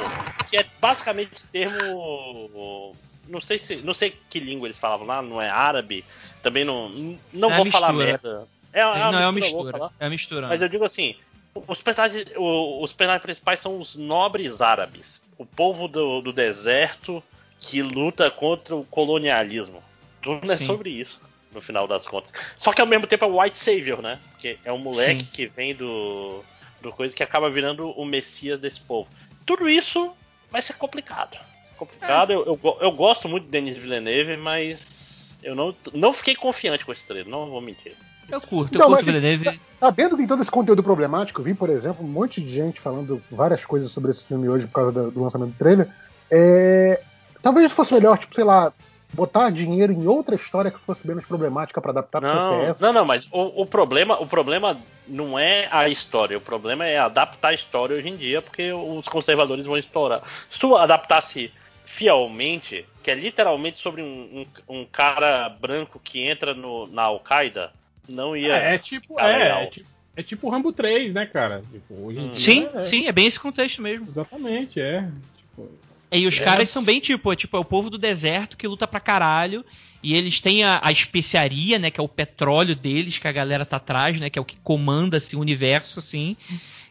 [SPEAKER 3] que é basicamente termo. Não sei se. Não sei que língua eles falavam lá, não é árabe. Também não. Não
[SPEAKER 14] É
[SPEAKER 3] vou falar
[SPEAKER 14] mistura.
[SPEAKER 3] merda. É,
[SPEAKER 14] não, é uma
[SPEAKER 3] mistura
[SPEAKER 14] mistura,
[SPEAKER 3] louca lá.
[SPEAKER 14] é uma mistura.
[SPEAKER 3] Mas eu digo assim, os personagens, os personagens principais são os nobres árabes. O povo do, do deserto que luta contra o colonialismo. Tudo é sobre isso, no final das contas. Só que ao mesmo tempo é o White Savior, né? Porque é um moleque
[SPEAKER 14] Sim.
[SPEAKER 3] que vem do, do coisa que acaba virando o messias desse povo. Tudo isso vai ser complicado. Complicado. Eu, eu, go- eu gosto muito de Denis Villeneuve, mas eu não, não fiquei confiante com esse trailer, não vou mentir.
[SPEAKER 14] Eu curto, eu
[SPEAKER 12] Não,
[SPEAKER 14] curto
[SPEAKER 12] mas-
[SPEAKER 14] Villeneuve.
[SPEAKER 12] Sabendo que tem todo esse conteúdo problemático, vi, por exemplo, um monte de gente falando várias coisas sobre esse filme hoje por causa do, do lançamento do trailer. É, talvez fosse melhor, tipo, sei lá, botar dinheiro em outra história que fosse menos problemática pra adaptar pro
[SPEAKER 3] Não,
[SPEAKER 12] CCS.
[SPEAKER 3] não, não, mas o, o problema, o problema não é a história, o problema é adaptar a história hoje em dia, porque os conservadores vão estourar. Se tu adaptasse fielmente, que é literalmente sobre um, um, um cara branco que entra no, na Al-Qaeda, não ia.
[SPEAKER 11] É, é tipo, é, é tipo, é tipo o Rambo 3, né, cara? Tipo, hoje em dia,
[SPEAKER 14] Sim,
[SPEAKER 11] é-
[SPEAKER 14] sim, é bem esse contexto mesmo.
[SPEAKER 11] Exatamente, é. Tipo,
[SPEAKER 14] E os
[SPEAKER 11] É,
[SPEAKER 14] caras são bem tipo, é, tipo, é o povo do deserto que luta pra caralho. E eles têm a, a especiaria, né? Que é o petróleo deles, que a galera tá atrás, né? Que é o que comanda assim, o universo, assim.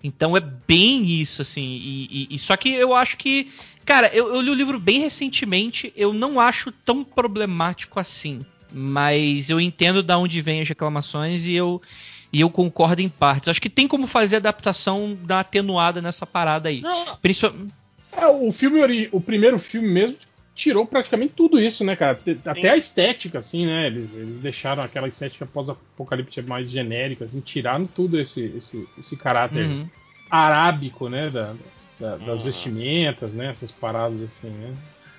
[SPEAKER 14] Então é bem isso, assim. E, e- e- só que eu acho que. Cara, eu, eu li o livro bem recentemente. Eu não acho tão problemático assim. Mas eu entendo da onde vêm as reclamações e eu. E eu concordo em partes. Acho que tem como fazer adaptação da atenuada nessa parada aí.
[SPEAKER 3] Não,
[SPEAKER 14] Principalmente.
[SPEAKER 11] É, o filme, o primeiro filme mesmo, tirou praticamente tudo isso, né, cara? Até a estética, assim, né? Eles, eles deixaram aquela estética pós-apocalíptica mais genérica, assim, tiraram tudo esse, esse, esse caráter
[SPEAKER 14] Uhum.
[SPEAKER 11] arábico, né? Da, da-
[SPEAKER 3] Uhum.
[SPEAKER 11] das vestimentas, né? Essas paradas assim, né?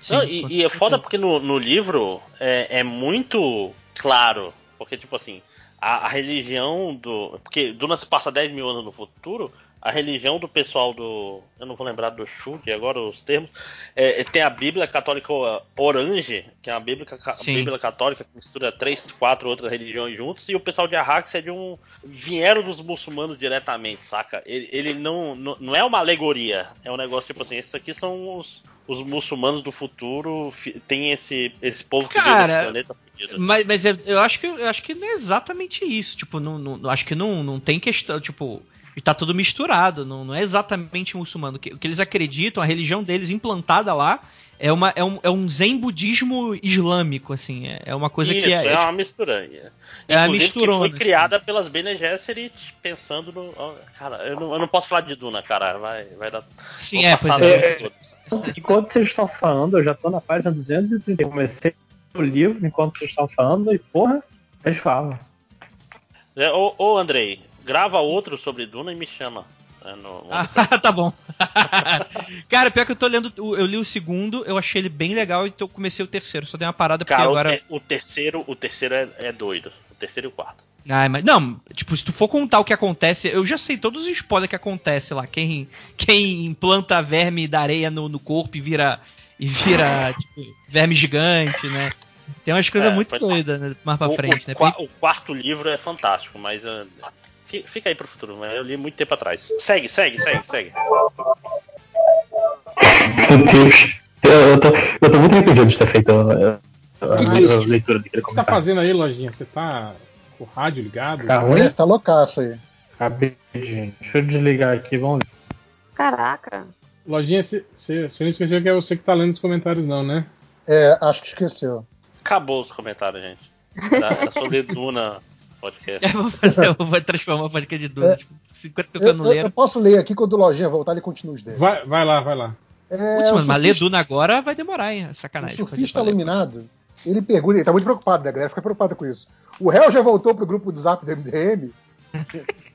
[SPEAKER 3] Não, e, e é foda porque no, no livro é, é muito claro. Porque, tipo assim, a, a religião do. Porque Duna se passa 10 mil anos no futuro. A religião do pessoal do. Eu não vou lembrar do Shug agora os termos. é, é, tem a Bíblia Católica Orange, que é uma Bíblia. Bíblia Católica que mistura três, quatro outras religiões juntos. E o pessoal de Arrax é de um. Vieram dos muçulmanos diretamente, saca? Ele, ele não, não. Não é uma alegoria. É um negócio tipo assim: esses aqui são os, os muçulmanos do futuro. Tem esse, esse povo que
[SPEAKER 14] Cara,
[SPEAKER 3] desse planeta fudido.
[SPEAKER 14] Mas, mas eu, eu acho que eu acho que não é exatamente isso. Tipo, não, não- acho que não, não tem questão. Tipo, tá tudo misturado. Não, não é exatamente muçulmano. O que, o que eles acreditam, a religião deles implantada lá. É, uma, é, um, é um zen budismo islâmico, assim. É, é uma coisa
[SPEAKER 3] Isso,
[SPEAKER 14] que é.
[SPEAKER 3] é,
[SPEAKER 14] é,
[SPEAKER 3] uma mistura.
[SPEAKER 14] É uma
[SPEAKER 3] Inclusive,
[SPEAKER 14] misturona,
[SPEAKER 3] que foi criada pelas Bene Gesserit pensando no. Cara, eu não, eu não posso falar de Duna, cara. Vai, vai dar.
[SPEAKER 14] Sim, é, pois é.
[SPEAKER 2] Enquanto vocês estão falando, eu já tô na página 230. Eu comecei o livro enquanto vocês estão falando e, porra, vocês falam.
[SPEAKER 3] É, ô, ô, Andrei, grava outro sobre Duna e me chama. É, no-
[SPEAKER 14] Ah, tá bom. Cara, pior que eu tô lendo. Eu li o segundo, eu achei ele bem legal e eu comecei o terceiro. Só dei uma parada porque
[SPEAKER 3] Cara,
[SPEAKER 14] agora.
[SPEAKER 3] o, terceiro, o terceiro é, é doido. O terceiro e o quarto.
[SPEAKER 14] Ai, mas não, tipo, se tu for contar o que acontece, eu já sei todos os spoilers que acontece lá. Quem, quem implanta verme da areia no, no corpo e vira e vira tipo, verme gigante, né? Tem umas coisas
[SPEAKER 3] É,
[SPEAKER 14] muito
[SPEAKER 3] pois-
[SPEAKER 14] doidas né, mais pra
[SPEAKER 3] o,
[SPEAKER 14] frente,
[SPEAKER 3] o
[SPEAKER 14] né?
[SPEAKER 3] o quarto livro é fantástico, mas. fi- fica aí pro futuro, mas eu li muito tempo atrás. Segue, segue, segue, segue.
[SPEAKER 2] Meu Deus. Eu, eu tô, eu tô muito arrependido de ter feito a, a- a
[SPEAKER 11] Que-
[SPEAKER 2] leitura daquele
[SPEAKER 11] O que você tá fazendo aí, Lojinha? Você tá com o rádio ligado?
[SPEAKER 2] Tá ruim?
[SPEAKER 12] Você tá loucaço aí.
[SPEAKER 2] Acabei, gente. Deixa eu desligar aqui, vamos ver.
[SPEAKER 13] Caraca.
[SPEAKER 11] Lojinha, você não esqueceu que é você que tá lendo os comentários, não, né?
[SPEAKER 12] É, acho que esqueceu.
[SPEAKER 3] Acabou os comentários, gente. Era, era sobre Duna podcast.
[SPEAKER 14] Eu vou, fazer, eu vou transformar o podcast de Duna.
[SPEAKER 12] É.
[SPEAKER 14] Tipo, 50 pessoas
[SPEAKER 12] Eu,
[SPEAKER 14] não
[SPEAKER 12] eu- eu
[SPEAKER 14] leram.
[SPEAKER 12] posso ler aqui quando o Lojinha voltar, ele continua os dele.
[SPEAKER 11] Vai, vai lá, vai lá.
[SPEAKER 12] É,
[SPEAKER 14] Putz,
[SPEAKER 12] o
[SPEAKER 14] mano, mas ler Duna agora vai demorar, hein?
[SPEAKER 12] O
[SPEAKER 14] Sacanagem.
[SPEAKER 12] surfista iluminado, ele pergunta, ele tá muito preocupado, né? A galera fica preocupada com isso. O réu já voltou pro grupo do Zap do MDM?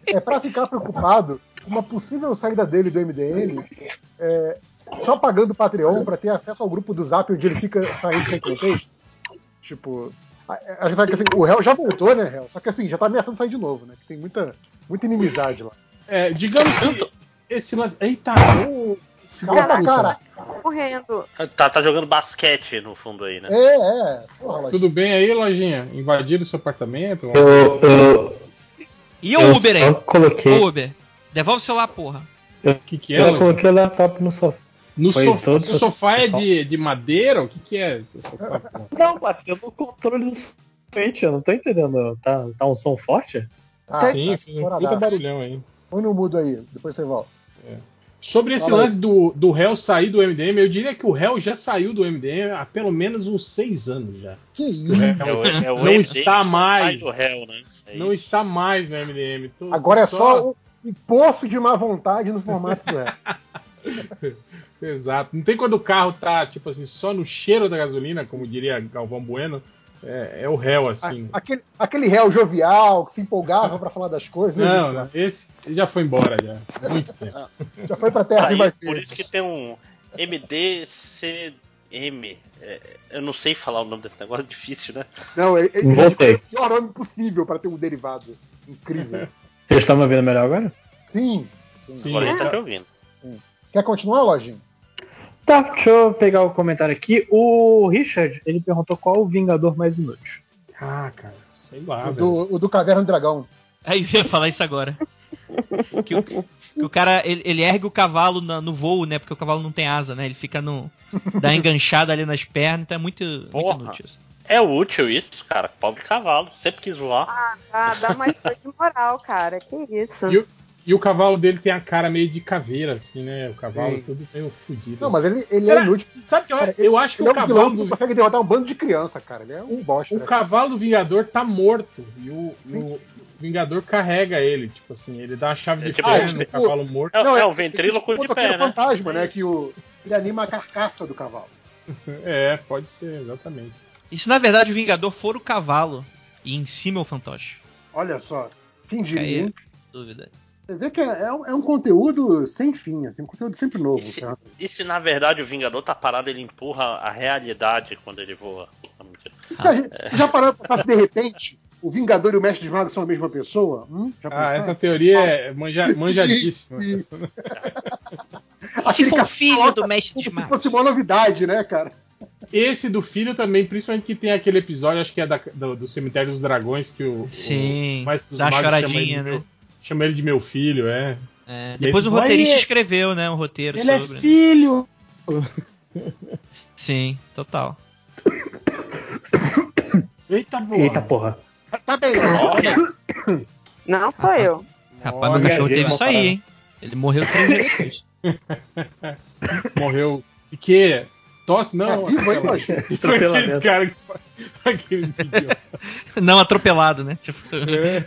[SPEAKER 12] É pra ficar preocupado com uma possível saída dele do MDM, é, só pagando o Patreon pra ter acesso ao grupo do Zap onde ele fica saindo sem contexto? Tipo, assim, o réu já voltou, né, réu? Só que assim, já tá ameaçando sair de novo, né? Que tem muita, muita inimizade lá.
[SPEAKER 11] É, digamos que esse lance. Eita, ô, filho
[SPEAKER 12] Cala
[SPEAKER 11] da
[SPEAKER 12] a
[SPEAKER 11] puta.
[SPEAKER 12] cara!
[SPEAKER 13] Morrendo.
[SPEAKER 3] Tá, tá jogando basquete no fundo aí, né?
[SPEAKER 12] É, é. Porra.
[SPEAKER 11] Tudo bem aí, Lojinha? Invadiram seu apartamento?
[SPEAKER 2] Eu, eu,
[SPEAKER 14] E o Uber
[SPEAKER 2] só
[SPEAKER 14] aí?
[SPEAKER 2] coloquei.
[SPEAKER 14] Ô, Uber, devolve o celular, porra.
[SPEAKER 2] Eu,
[SPEAKER 11] que que é,
[SPEAKER 2] eu coloquei o laptop no sofá.
[SPEAKER 11] No
[SPEAKER 2] Foi
[SPEAKER 11] sofá.
[SPEAKER 2] todo
[SPEAKER 11] Seu sofá é de, de madeira? O que, que é? Sofá?
[SPEAKER 2] Não, bateu no controle do Switch, eu não tô entendendo. Tá, tá um som forte?
[SPEAKER 12] Tá,
[SPEAKER 11] Sim,
[SPEAKER 12] tá,
[SPEAKER 11] fiz um puta barulhão aí.
[SPEAKER 12] Põe no mudo aí, depois você volta.
[SPEAKER 11] Sobre esse
[SPEAKER 12] Fala aí.
[SPEAKER 11] lance do, do réu sair do MDM, eu diria que o réu já saiu do MDM há pelo menos uns seis anos já.
[SPEAKER 12] Que
[SPEAKER 11] O
[SPEAKER 12] isso?
[SPEAKER 3] É o- é o
[SPEAKER 11] não
[SPEAKER 3] MDM
[SPEAKER 11] está mais.
[SPEAKER 3] réu, né? É
[SPEAKER 11] Não está mais no MDM. Tô-
[SPEAKER 12] Agora é só um, um poço de má vontade no formato do réu.
[SPEAKER 11] Exato. Não tem quando o carro tá, tipo assim, só no cheiro da gasolina, como diria Galvão Bueno. É, é o réu, assim.
[SPEAKER 12] Aquele, aquele réu jovial que se empolgava pra falar das coisas.
[SPEAKER 11] Não,
[SPEAKER 12] existe
[SPEAKER 11] não,
[SPEAKER 12] mais.
[SPEAKER 11] esse já foi embora já. Muito tempo.
[SPEAKER 12] Já foi pra terra
[SPEAKER 3] Aí,
[SPEAKER 12] de mais
[SPEAKER 3] por isso que tem um MDCM. É, eu não sei falar o nome desse negócio, é difícil, né?
[SPEAKER 12] Não, ele, ele
[SPEAKER 2] Voltei.
[SPEAKER 12] é o pior nome possível pra ter um derivado. Incrível.
[SPEAKER 2] Vocês estão me ouvindo melhor agora?
[SPEAKER 12] Sim. sim.
[SPEAKER 11] Sim.
[SPEAKER 3] Agora a gente tá te ouvindo.
[SPEAKER 12] Quer continuar, Lojinha?
[SPEAKER 2] Tá, deixa eu pegar o comentário aqui. O Richard, ele perguntou qual o Vingador mais inútil.
[SPEAKER 11] Ah, cara, sei lá,
[SPEAKER 12] o, do, o do Caverna do Dragão.
[SPEAKER 14] Aí eu ia falar isso agora. Que o, que o cara, ele, ele ergue o cavalo na- no voo, né? Porque o cavalo não tem asa, né? Ele fica no. dá enganchada ali nas pernas, então é muito, muito inútil. isso.
[SPEAKER 3] É útil isso, cara. Pobre cavalo. Sempre quis voar.
[SPEAKER 13] Ah, dá mais coisa de moral, cara. Que isso.
[SPEAKER 11] E o, e o cavalo dele tem a cara meio de caveira, assim, né? O cavalo
[SPEAKER 12] Sim.
[SPEAKER 11] todo meio fudido.
[SPEAKER 12] Não, mas ele, ele
[SPEAKER 11] Será-
[SPEAKER 12] é inútil.
[SPEAKER 11] Sabe que eu,
[SPEAKER 12] Cara,
[SPEAKER 11] eu acho que
[SPEAKER 12] Ele é
[SPEAKER 11] o
[SPEAKER 12] um
[SPEAKER 11] cavalo
[SPEAKER 12] que
[SPEAKER 11] do,
[SPEAKER 12] não consegue derrotar um bando de criança, cara. Ele é um bosta.
[SPEAKER 11] o
[SPEAKER 12] né?
[SPEAKER 11] cavalo do Vingador tá morto. E o, o Vingador carrega ele. Tipo assim, ele dá a chave
[SPEAKER 3] É
[SPEAKER 11] de
[SPEAKER 3] tipo-
[SPEAKER 11] fé
[SPEAKER 3] é
[SPEAKER 11] no
[SPEAKER 12] tipo-
[SPEAKER 11] cavalo morto.
[SPEAKER 3] É,
[SPEAKER 12] Não,
[SPEAKER 3] é
[SPEAKER 12] é-
[SPEAKER 3] o ventríloco de pé, né?
[SPEAKER 12] fantasma, né? Que o, ele anima a carcaça do cavalo.
[SPEAKER 11] É, pode ser, exatamente.
[SPEAKER 14] E se na verdade o Vingador for o cavalo e em cima é o fantoche?
[SPEAKER 12] Olha só, quem diria,
[SPEAKER 14] dúvida.
[SPEAKER 12] Você vê que é, é um, é um conteúdo sem fim, assim, um conteúdo sempre novo.
[SPEAKER 3] E se,
[SPEAKER 12] cara.
[SPEAKER 3] e se, na verdade o Vingador tá parado, ele empurra a realidade quando ele voa? Não, mentira.
[SPEAKER 12] Se a gente- Já parou pra pensar se de repente o Vingador e o Mestre dos Magos são a mesma pessoa? Hum? Já
[SPEAKER 11] Ah,
[SPEAKER 12] pensaram?
[SPEAKER 11] essa teoria é manja- manjadíssima.
[SPEAKER 12] Sim,
[SPEAKER 14] for
[SPEAKER 12] cara
[SPEAKER 14] filho
[SPEAKER 12] coloca
[SPEAKER 14] do Mestre dos
[SPEAKER 12] como se
[SPEAKER 14] Magos.
[SPEAKER 12] fosse uma novidade, né, cara?
[SPEAKER 11] Esse do filho também, principalmente que tem aquele episódio, acho que é da- do, do Cemitério dos Dragões, que o,
[SPEAKER 14] Sim,
[SPEAKER 11] o Mestre dos
[SPEAKER 14] dá
[SPEAKER 11] Magos chama
[SPEAKER 14] choradinha,
[SPEAKER 11] de
[SPEAKER 14] né?
[SPEAKER 11] Chama ele de meu filho, é.
[SPEAKER 14] É,
[SPEAKER 11] E
[SPEAKER 14] depois
[SPEAKER 11] aí,
[SPEAKER 14] o roteirista
[SPEAKER 11] "Vai,
[SPEAKER 14] escreveu, né? Um roteiro
[SPEAKER 11] Ele é
[SPEAKER 14] sobre.
[SPEAKER 11] filho!
[SPEAKER 14] Sim, total.
[SPEAKER 11] Eita porra!
[SPEAKER 2] Eita porra.
[SPEAKER 12] Tá bem,
[SPEAKER 3] Morre.
[SPEAKER 13] Não sou eu.
[SPEAKER 14] Rapaz, meu cachorro teve isso aí, hein? Ele morreu três dias depois.
[SPEAKER 11] Morreu. De quê? Tosse? Não.
[SPEAKER 12] Poxa?
[SPEAKER 11] Aqueles
[SPEAKER 2] Atropelamento.
[SPEAKER 11] caras que faz. Aqueles idiotas.
[SPEAKER 14] Não atropelado, né? Tipo,
[SPEAKER 11] É.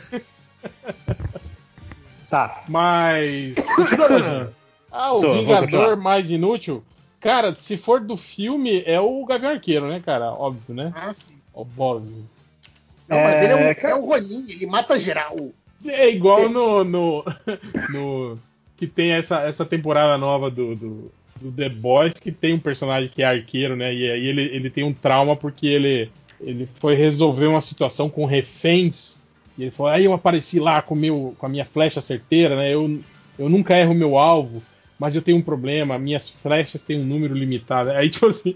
[SPEAKER 2] Tá.
[SPEAKER 11] Mas. Continua. Ah, o
[SPEAKER 2] Tô, vou
[SPEAKER 11] Vingador mais inútil. Cara, se for do filme, é o Gavião Arqueiro, né, cara? Óbvio, né?
[SPEAKER 12] Ah, sim.
[SPEAKER 11] Óbvio.
[SPEAKER 12] Não, mas
[SPEAKER 2] É,
[SPEAKER 12] ele é um,
[SPEAKER 2] cara.
[SPEAKER 12] é um Ronin, ele mata geral.
[SPEAKER 11] É igual no. no, no- que tem essa, essa temporada nova do, do, do The Boys, que tem um personagem que é arqueiro, né? E aí ele, ele tem um trauma porque ele, ele foi resolver uma situação com reféns. E ele falou: aí eu apareci lá com, meu, com a minha flecha certeira, né? Eu, eu nunca erro meu alvo. Mas eu tenho um problema, minhas flechas têm um número limitado. Aí, tipo assim,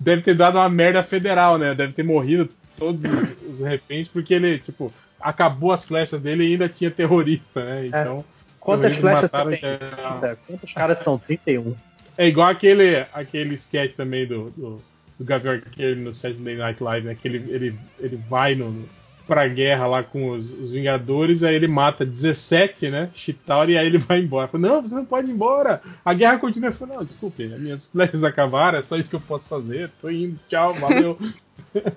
[SPEAKER 11] deve ter dado uma merda federal, né? Deve ter morrido todos os reféns, porque ele, tipo, acabou as flechas dele e ainda tinha terrorista, né? Então. os
[SPEAKER 2] Quantas flechas você tem? Eita, Quantos caras são? 31.
[SPEAKER 11] É igual aquele, aquele sketch também do, do, do Gavião Arqueiro no Saturday Night Live, né? Que ele, ele, ele vai no, pra guerra lá com os, os Vingadores, aí ele mata 17, né? Chitauri, e aí ele vai embora. Não, você não pode ir embora. A guerra continua. Eu falo, não, desculpe, as minhas flechas acabaram, é só isso que eu posso fazer. Tô indo, tchau, valeu.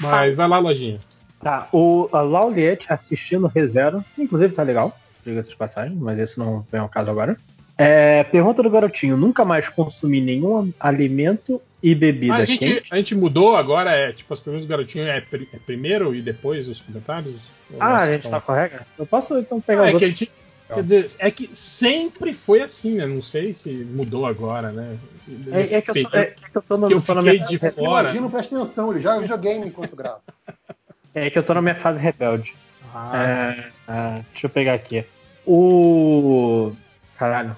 [SPEAKER 11] Mas vai lá, lojinha.
[SPEAKER 2] Tá, o a Lauliette assistindo ReZero, inclusive tá legal, diga-se de passagem, mas esse não vem ao caso agora. É, pergunta do garotinho: nunca mais consumi nenhum alimento e bebida
[SPEAKER 11] Ah, a, gente,
[SPEAKER 2] quente?
[SPEAKER 11] a gente mudou agora, é tipo, as perguntas do garotinho é, pri- é primeiro e depois os comentários?
[SPEAKER 2] Ah,
[SPEAKER 11] nós
[SPEAKER 2] a gente tá com a regra? Eu posso então pegar
[SPEAKER 11] Ah,
[SPEAKER 2] os
[SPEAKER 11] é que
[SPEAKER 2] outros.
[SPEAKER 11] tinha- Quer dizer, é que sempre foi assim, né? Não sei se mudou agora, né?
[SPEAKER 2] É, é que eu, sou- é, é que eu tô, no,
[SPEAKER 11] que eu
[SPEAKER 2] tô
[SPEAKER 11] fiquei
[SPEAKER 2] minha
[SPEAKER 11] de
[SPEAKER 2] fase,
[SPEAKER 11] fora.
[SPEAKER 12] Imagina, presta atenção, ele joga videogame enquanto grava.
[SPEAKER 2] é que eu tô na minha fase rebelde.
[SPEAKER 11] Ah,
[SPEAKER 2] É, é, deixa eu pegar aqui. O. Caralho.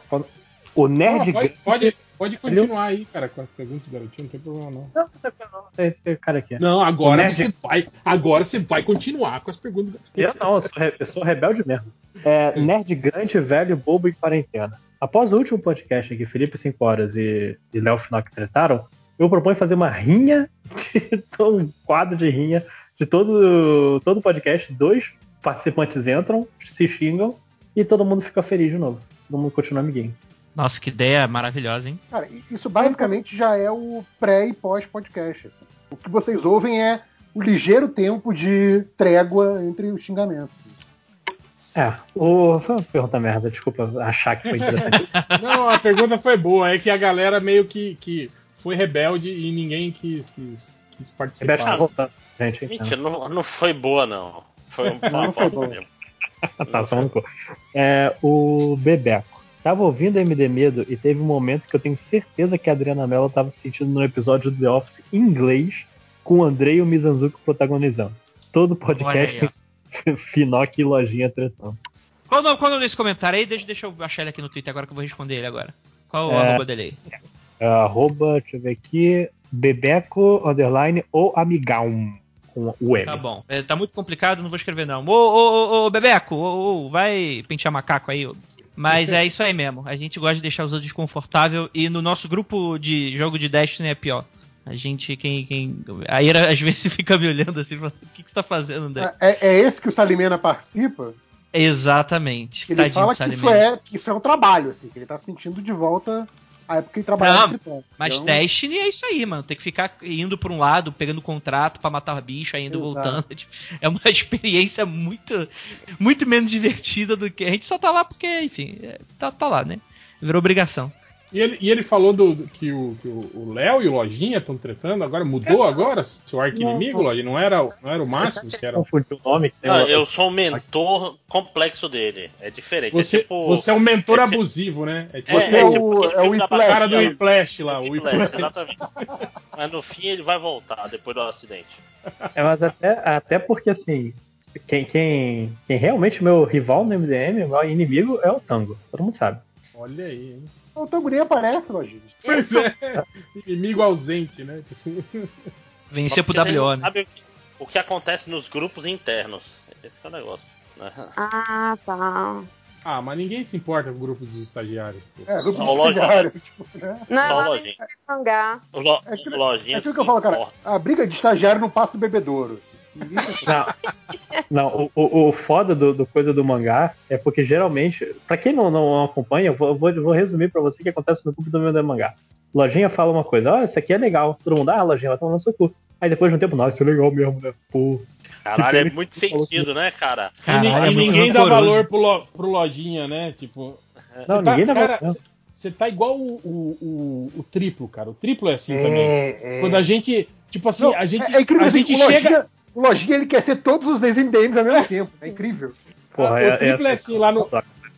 [SPEAKER 2] O Nerd.
[SPEAKER 11] pode,
[SPEAKER 2] Geek-
[SPEAKER 11] pode, pode continuar aí, cara, com a pergunta do garotinho, não tem problema não.
[SPEAKER 2] Não, não tem problema, não. Tem, tem cara aqui.
[SPEAKER 11] Não, agora
[SPEAKER 2] Nerd-
[SPEAKER 11] você vai. Agora você vai continuar com as perguntas.
[SPEAKER 2] Eu não, eu sou, eu sou rebelde mesmo. É, nerd grande, velho, bobo em quarentena. Após o último podcast que Felipe 5 Horas e, e Léo Finock tretaram, eu proponho fazer uma rinha, de, um quadro de rinha de todo todo podcast. Dois participantes entram, se xingam e todo mundo fica feliz de novo. Todo mundo continua amiguinho.
[SPEAKER 14] Nossa, que ideia maravilhosa, hein?
[SPEAKER 12] Cara, isso basicamente já é o pré e pós-podcast. assim. O que vocês ouvem é o ligeiro tempo de trégua entre os xingamentos.
[SPEAKER 2] É, o. Foi uma pergunta merda, desculpa achar que foi.
[SPEAKER 11] Não, a pergunta foi boa. É que a galera meio que, que foi rebelde e ninguém quis, quis, quis
[SPEAKER 2] Rebelde tá
[SPEAKER 11] participar.
[SPEAKER 2] voltando, gente. então.
[SPEAKER 3] Não, não foi boa, não. Foi um papo mesmo.
[SPEAKER 2] tá, no cu. É, o Bebeco. Tava ouvindo MD Medo e teve um momento que eu tenho certeza que a Adriana Mello tava se sentindo no episódio do The Office em inglês, com o Andrei e o Mizanzuki protagonizando. Todo podcast tem Finoc e Lojinha tretando.
[SPEAKER 14] Qual o nome, qual o nome desse comentário aí? Deixa, deixa eu achar ele aqui no Twitter agora que eu vou responder ele agora. Qual o
[SPEAKER 2] É.
[SPEAKER 14] arroba dele aí?
[SPEAKER 2] É, arroba, deixa eu ver aqui, Bebeco, underline, ou Amigão, com o M.
[SPEAKER 14] Tá bom. É, tá muito complicado, não vou escrever não. Ô, ô, ô, ô Bebeco, ô, ô, vai pentear macaco aí. ô. Mas é isso aí mesmo. A gente gosta de deixar os outros desconfortáveis e no nosso grupo de jogo de Destiny é pior. A gente, quem. quem a Ira às vezes fica me olhando assim, falando, o que, que você tá fazendo, André?
[SPEAKER 12] É, é esse que o Salimena participa?
[SPEAKER 14] Exatamente.
[SPEAKER 12] Ele
[SPEAKER 14] Tadinho
[SPEAKER 12] fala que isso, é, que isso é um trabalho, assim, que ele tá sentindo de volta a época que ele trabalhava
[SPEAKER 14] Não,
[SPEAKER 12] escritório.
[SPEAKER 14] Mas
[SPEAKER 12] Então,
[SPEAKER 14] Destiny é isso aí, mano. Tem que ficar indo pra um lado, pegando contrato pra matar bicho, aí indo
[SPEAKER 12] Exato.
[SPEAKER 14] voltando. É uma experiência muito, muito menos divertida do que. A gente só tá lá porque, enfim, é, tá, tá lá, né? Virou obrigação.
[SPEAKER 11] E ele, e ele falou do, do- que o Léo e o Lojinha estão tretando, agora mudou agora? Seu arco inimigo, Lojinha? Não era, o- não era o Márcio que era.
[SPEAKER 2] Confundiu o nome.
[SPEAKER 3] Não, eu sou o mentor complexo dele. É diferente.
[SPEAKER 11] Você,
[SPEAKER 3] é tipo.
[SPEAKER 11] você é um mentor
[SPEAKER 3] é
[SPEAKER 11] abusivo, né? É tipo
[SPEAKER 3] É,
[SPEAKER 11] aquele-
[SPEAKER 3] é tipo aquele
[SPEAKER 11] é o cara do. Whiplash lá, o
[SPEAKER 3] Whiplash. Exatamente. Mas no fim ele vai voltar depois do acidente.
[SPEAKER 2] É, mas até, até porque assim, quem, quem, quem realmente é meu rival no MDM, meu inimigo é o Tango. Todo mundo sabe.
[SPEAKER 11] Olha aí, hein?
[SPEAKER 12] O Tango nem aparece, Lojinha.
[SPEAKER 11] Pois é. Inimigo ausente, né?
[SPEAKER 14] Vencer pro WO,
[SPEAKER 3] não
[SPEAKER 14] né?
[SPEAKER 3] sabem o que, o que acontece nos grupos internos. Esse é o negócio. né?
[SPEAKER 13] Ah, tá.
[SPEAKER 11] Ah, mas ninguém se importa com o grupo dos estagiários. pô.
[SPEAKER 12] É, grupo
[SPEAKER 3] Só
[SPEAKER 12] de
[SPEAKER 3] o Lojinha.
[SPEAKER 12] estagiário, tipo, né?
[SPEAKER 13] Não,
[SPEAKER 3] o
[SPEAKER 13] ela
[SPEAKER 3] Lojinha.
[SPEAKER 13] mangá.
[SPEAKER 3] O lo,
[SPEAKER 12] É aquilo-
[SPEAKER 3] o lojinha
[SPEAKER 12] É aquilo que eu falo, cara. A briga de estagiário não passa do bebedouro.
[SPEAKER 2] Não, não o, o, o foda do, do coisa do mangá é porque geralmente, pra quem não, não acompanha, eu vou, vou, vou resumir pra você o que acontece no grupo do meu mangá. Lojinha fala uma coisa, ó, isso aqui é legal. Todo mundo, ah, Lojinha, vai tomar no seu cu. Aí depois de um tempo, nossa, isso é legal mesmo, né? Pô.
[SPEAKER 3] Caralho, é
[SPEAKER 2] Tipo,
[SPEAKER 3] muito sentido, né, cara?
[SPEAKER 11] E,
[SPEAKER 14] Caralho,
[SPEAKER 11] e
[SPEAKER 14] é muito
[SPEAKER 11] ninguém dá valor pro, lo- pro Lojinha, né? Tipo.
[SPEAKER 2] Não,
[SPEAKER 11] Você tá-
[SPEAKER 2] ninguém dá
[SPEAKER 11] cara,
[SPEAKER 2] valor.
[SPEAKER 11] Você tá igual o, o, o, o triplo, cara. O triplo é assim também.
[SPEAKER 12] É, é.
[SPEAKER 11] Quando a gente. Tipo assim,
[SPEAKER 12] Não,
[SPEAKER 11] a gente,
[SPEAKER 12] é, é incrível
[SPEAKER 11] a
[SPEAKER 12] assim,
[SPEAKER 11] gente chega.
[SPEAKER 12] Lojinha, o Lojinha ele quer ser todos os ex-MDMs ao mesmo tempo. É incrível.
[SPEAKER 2] Porra,
[SPEAKER 11] o
[SPEAKER 2] é-
[SPEAKER 11] triplo é,
[SPEAKER 2] é
[SPEAKER 11] assim, lá no,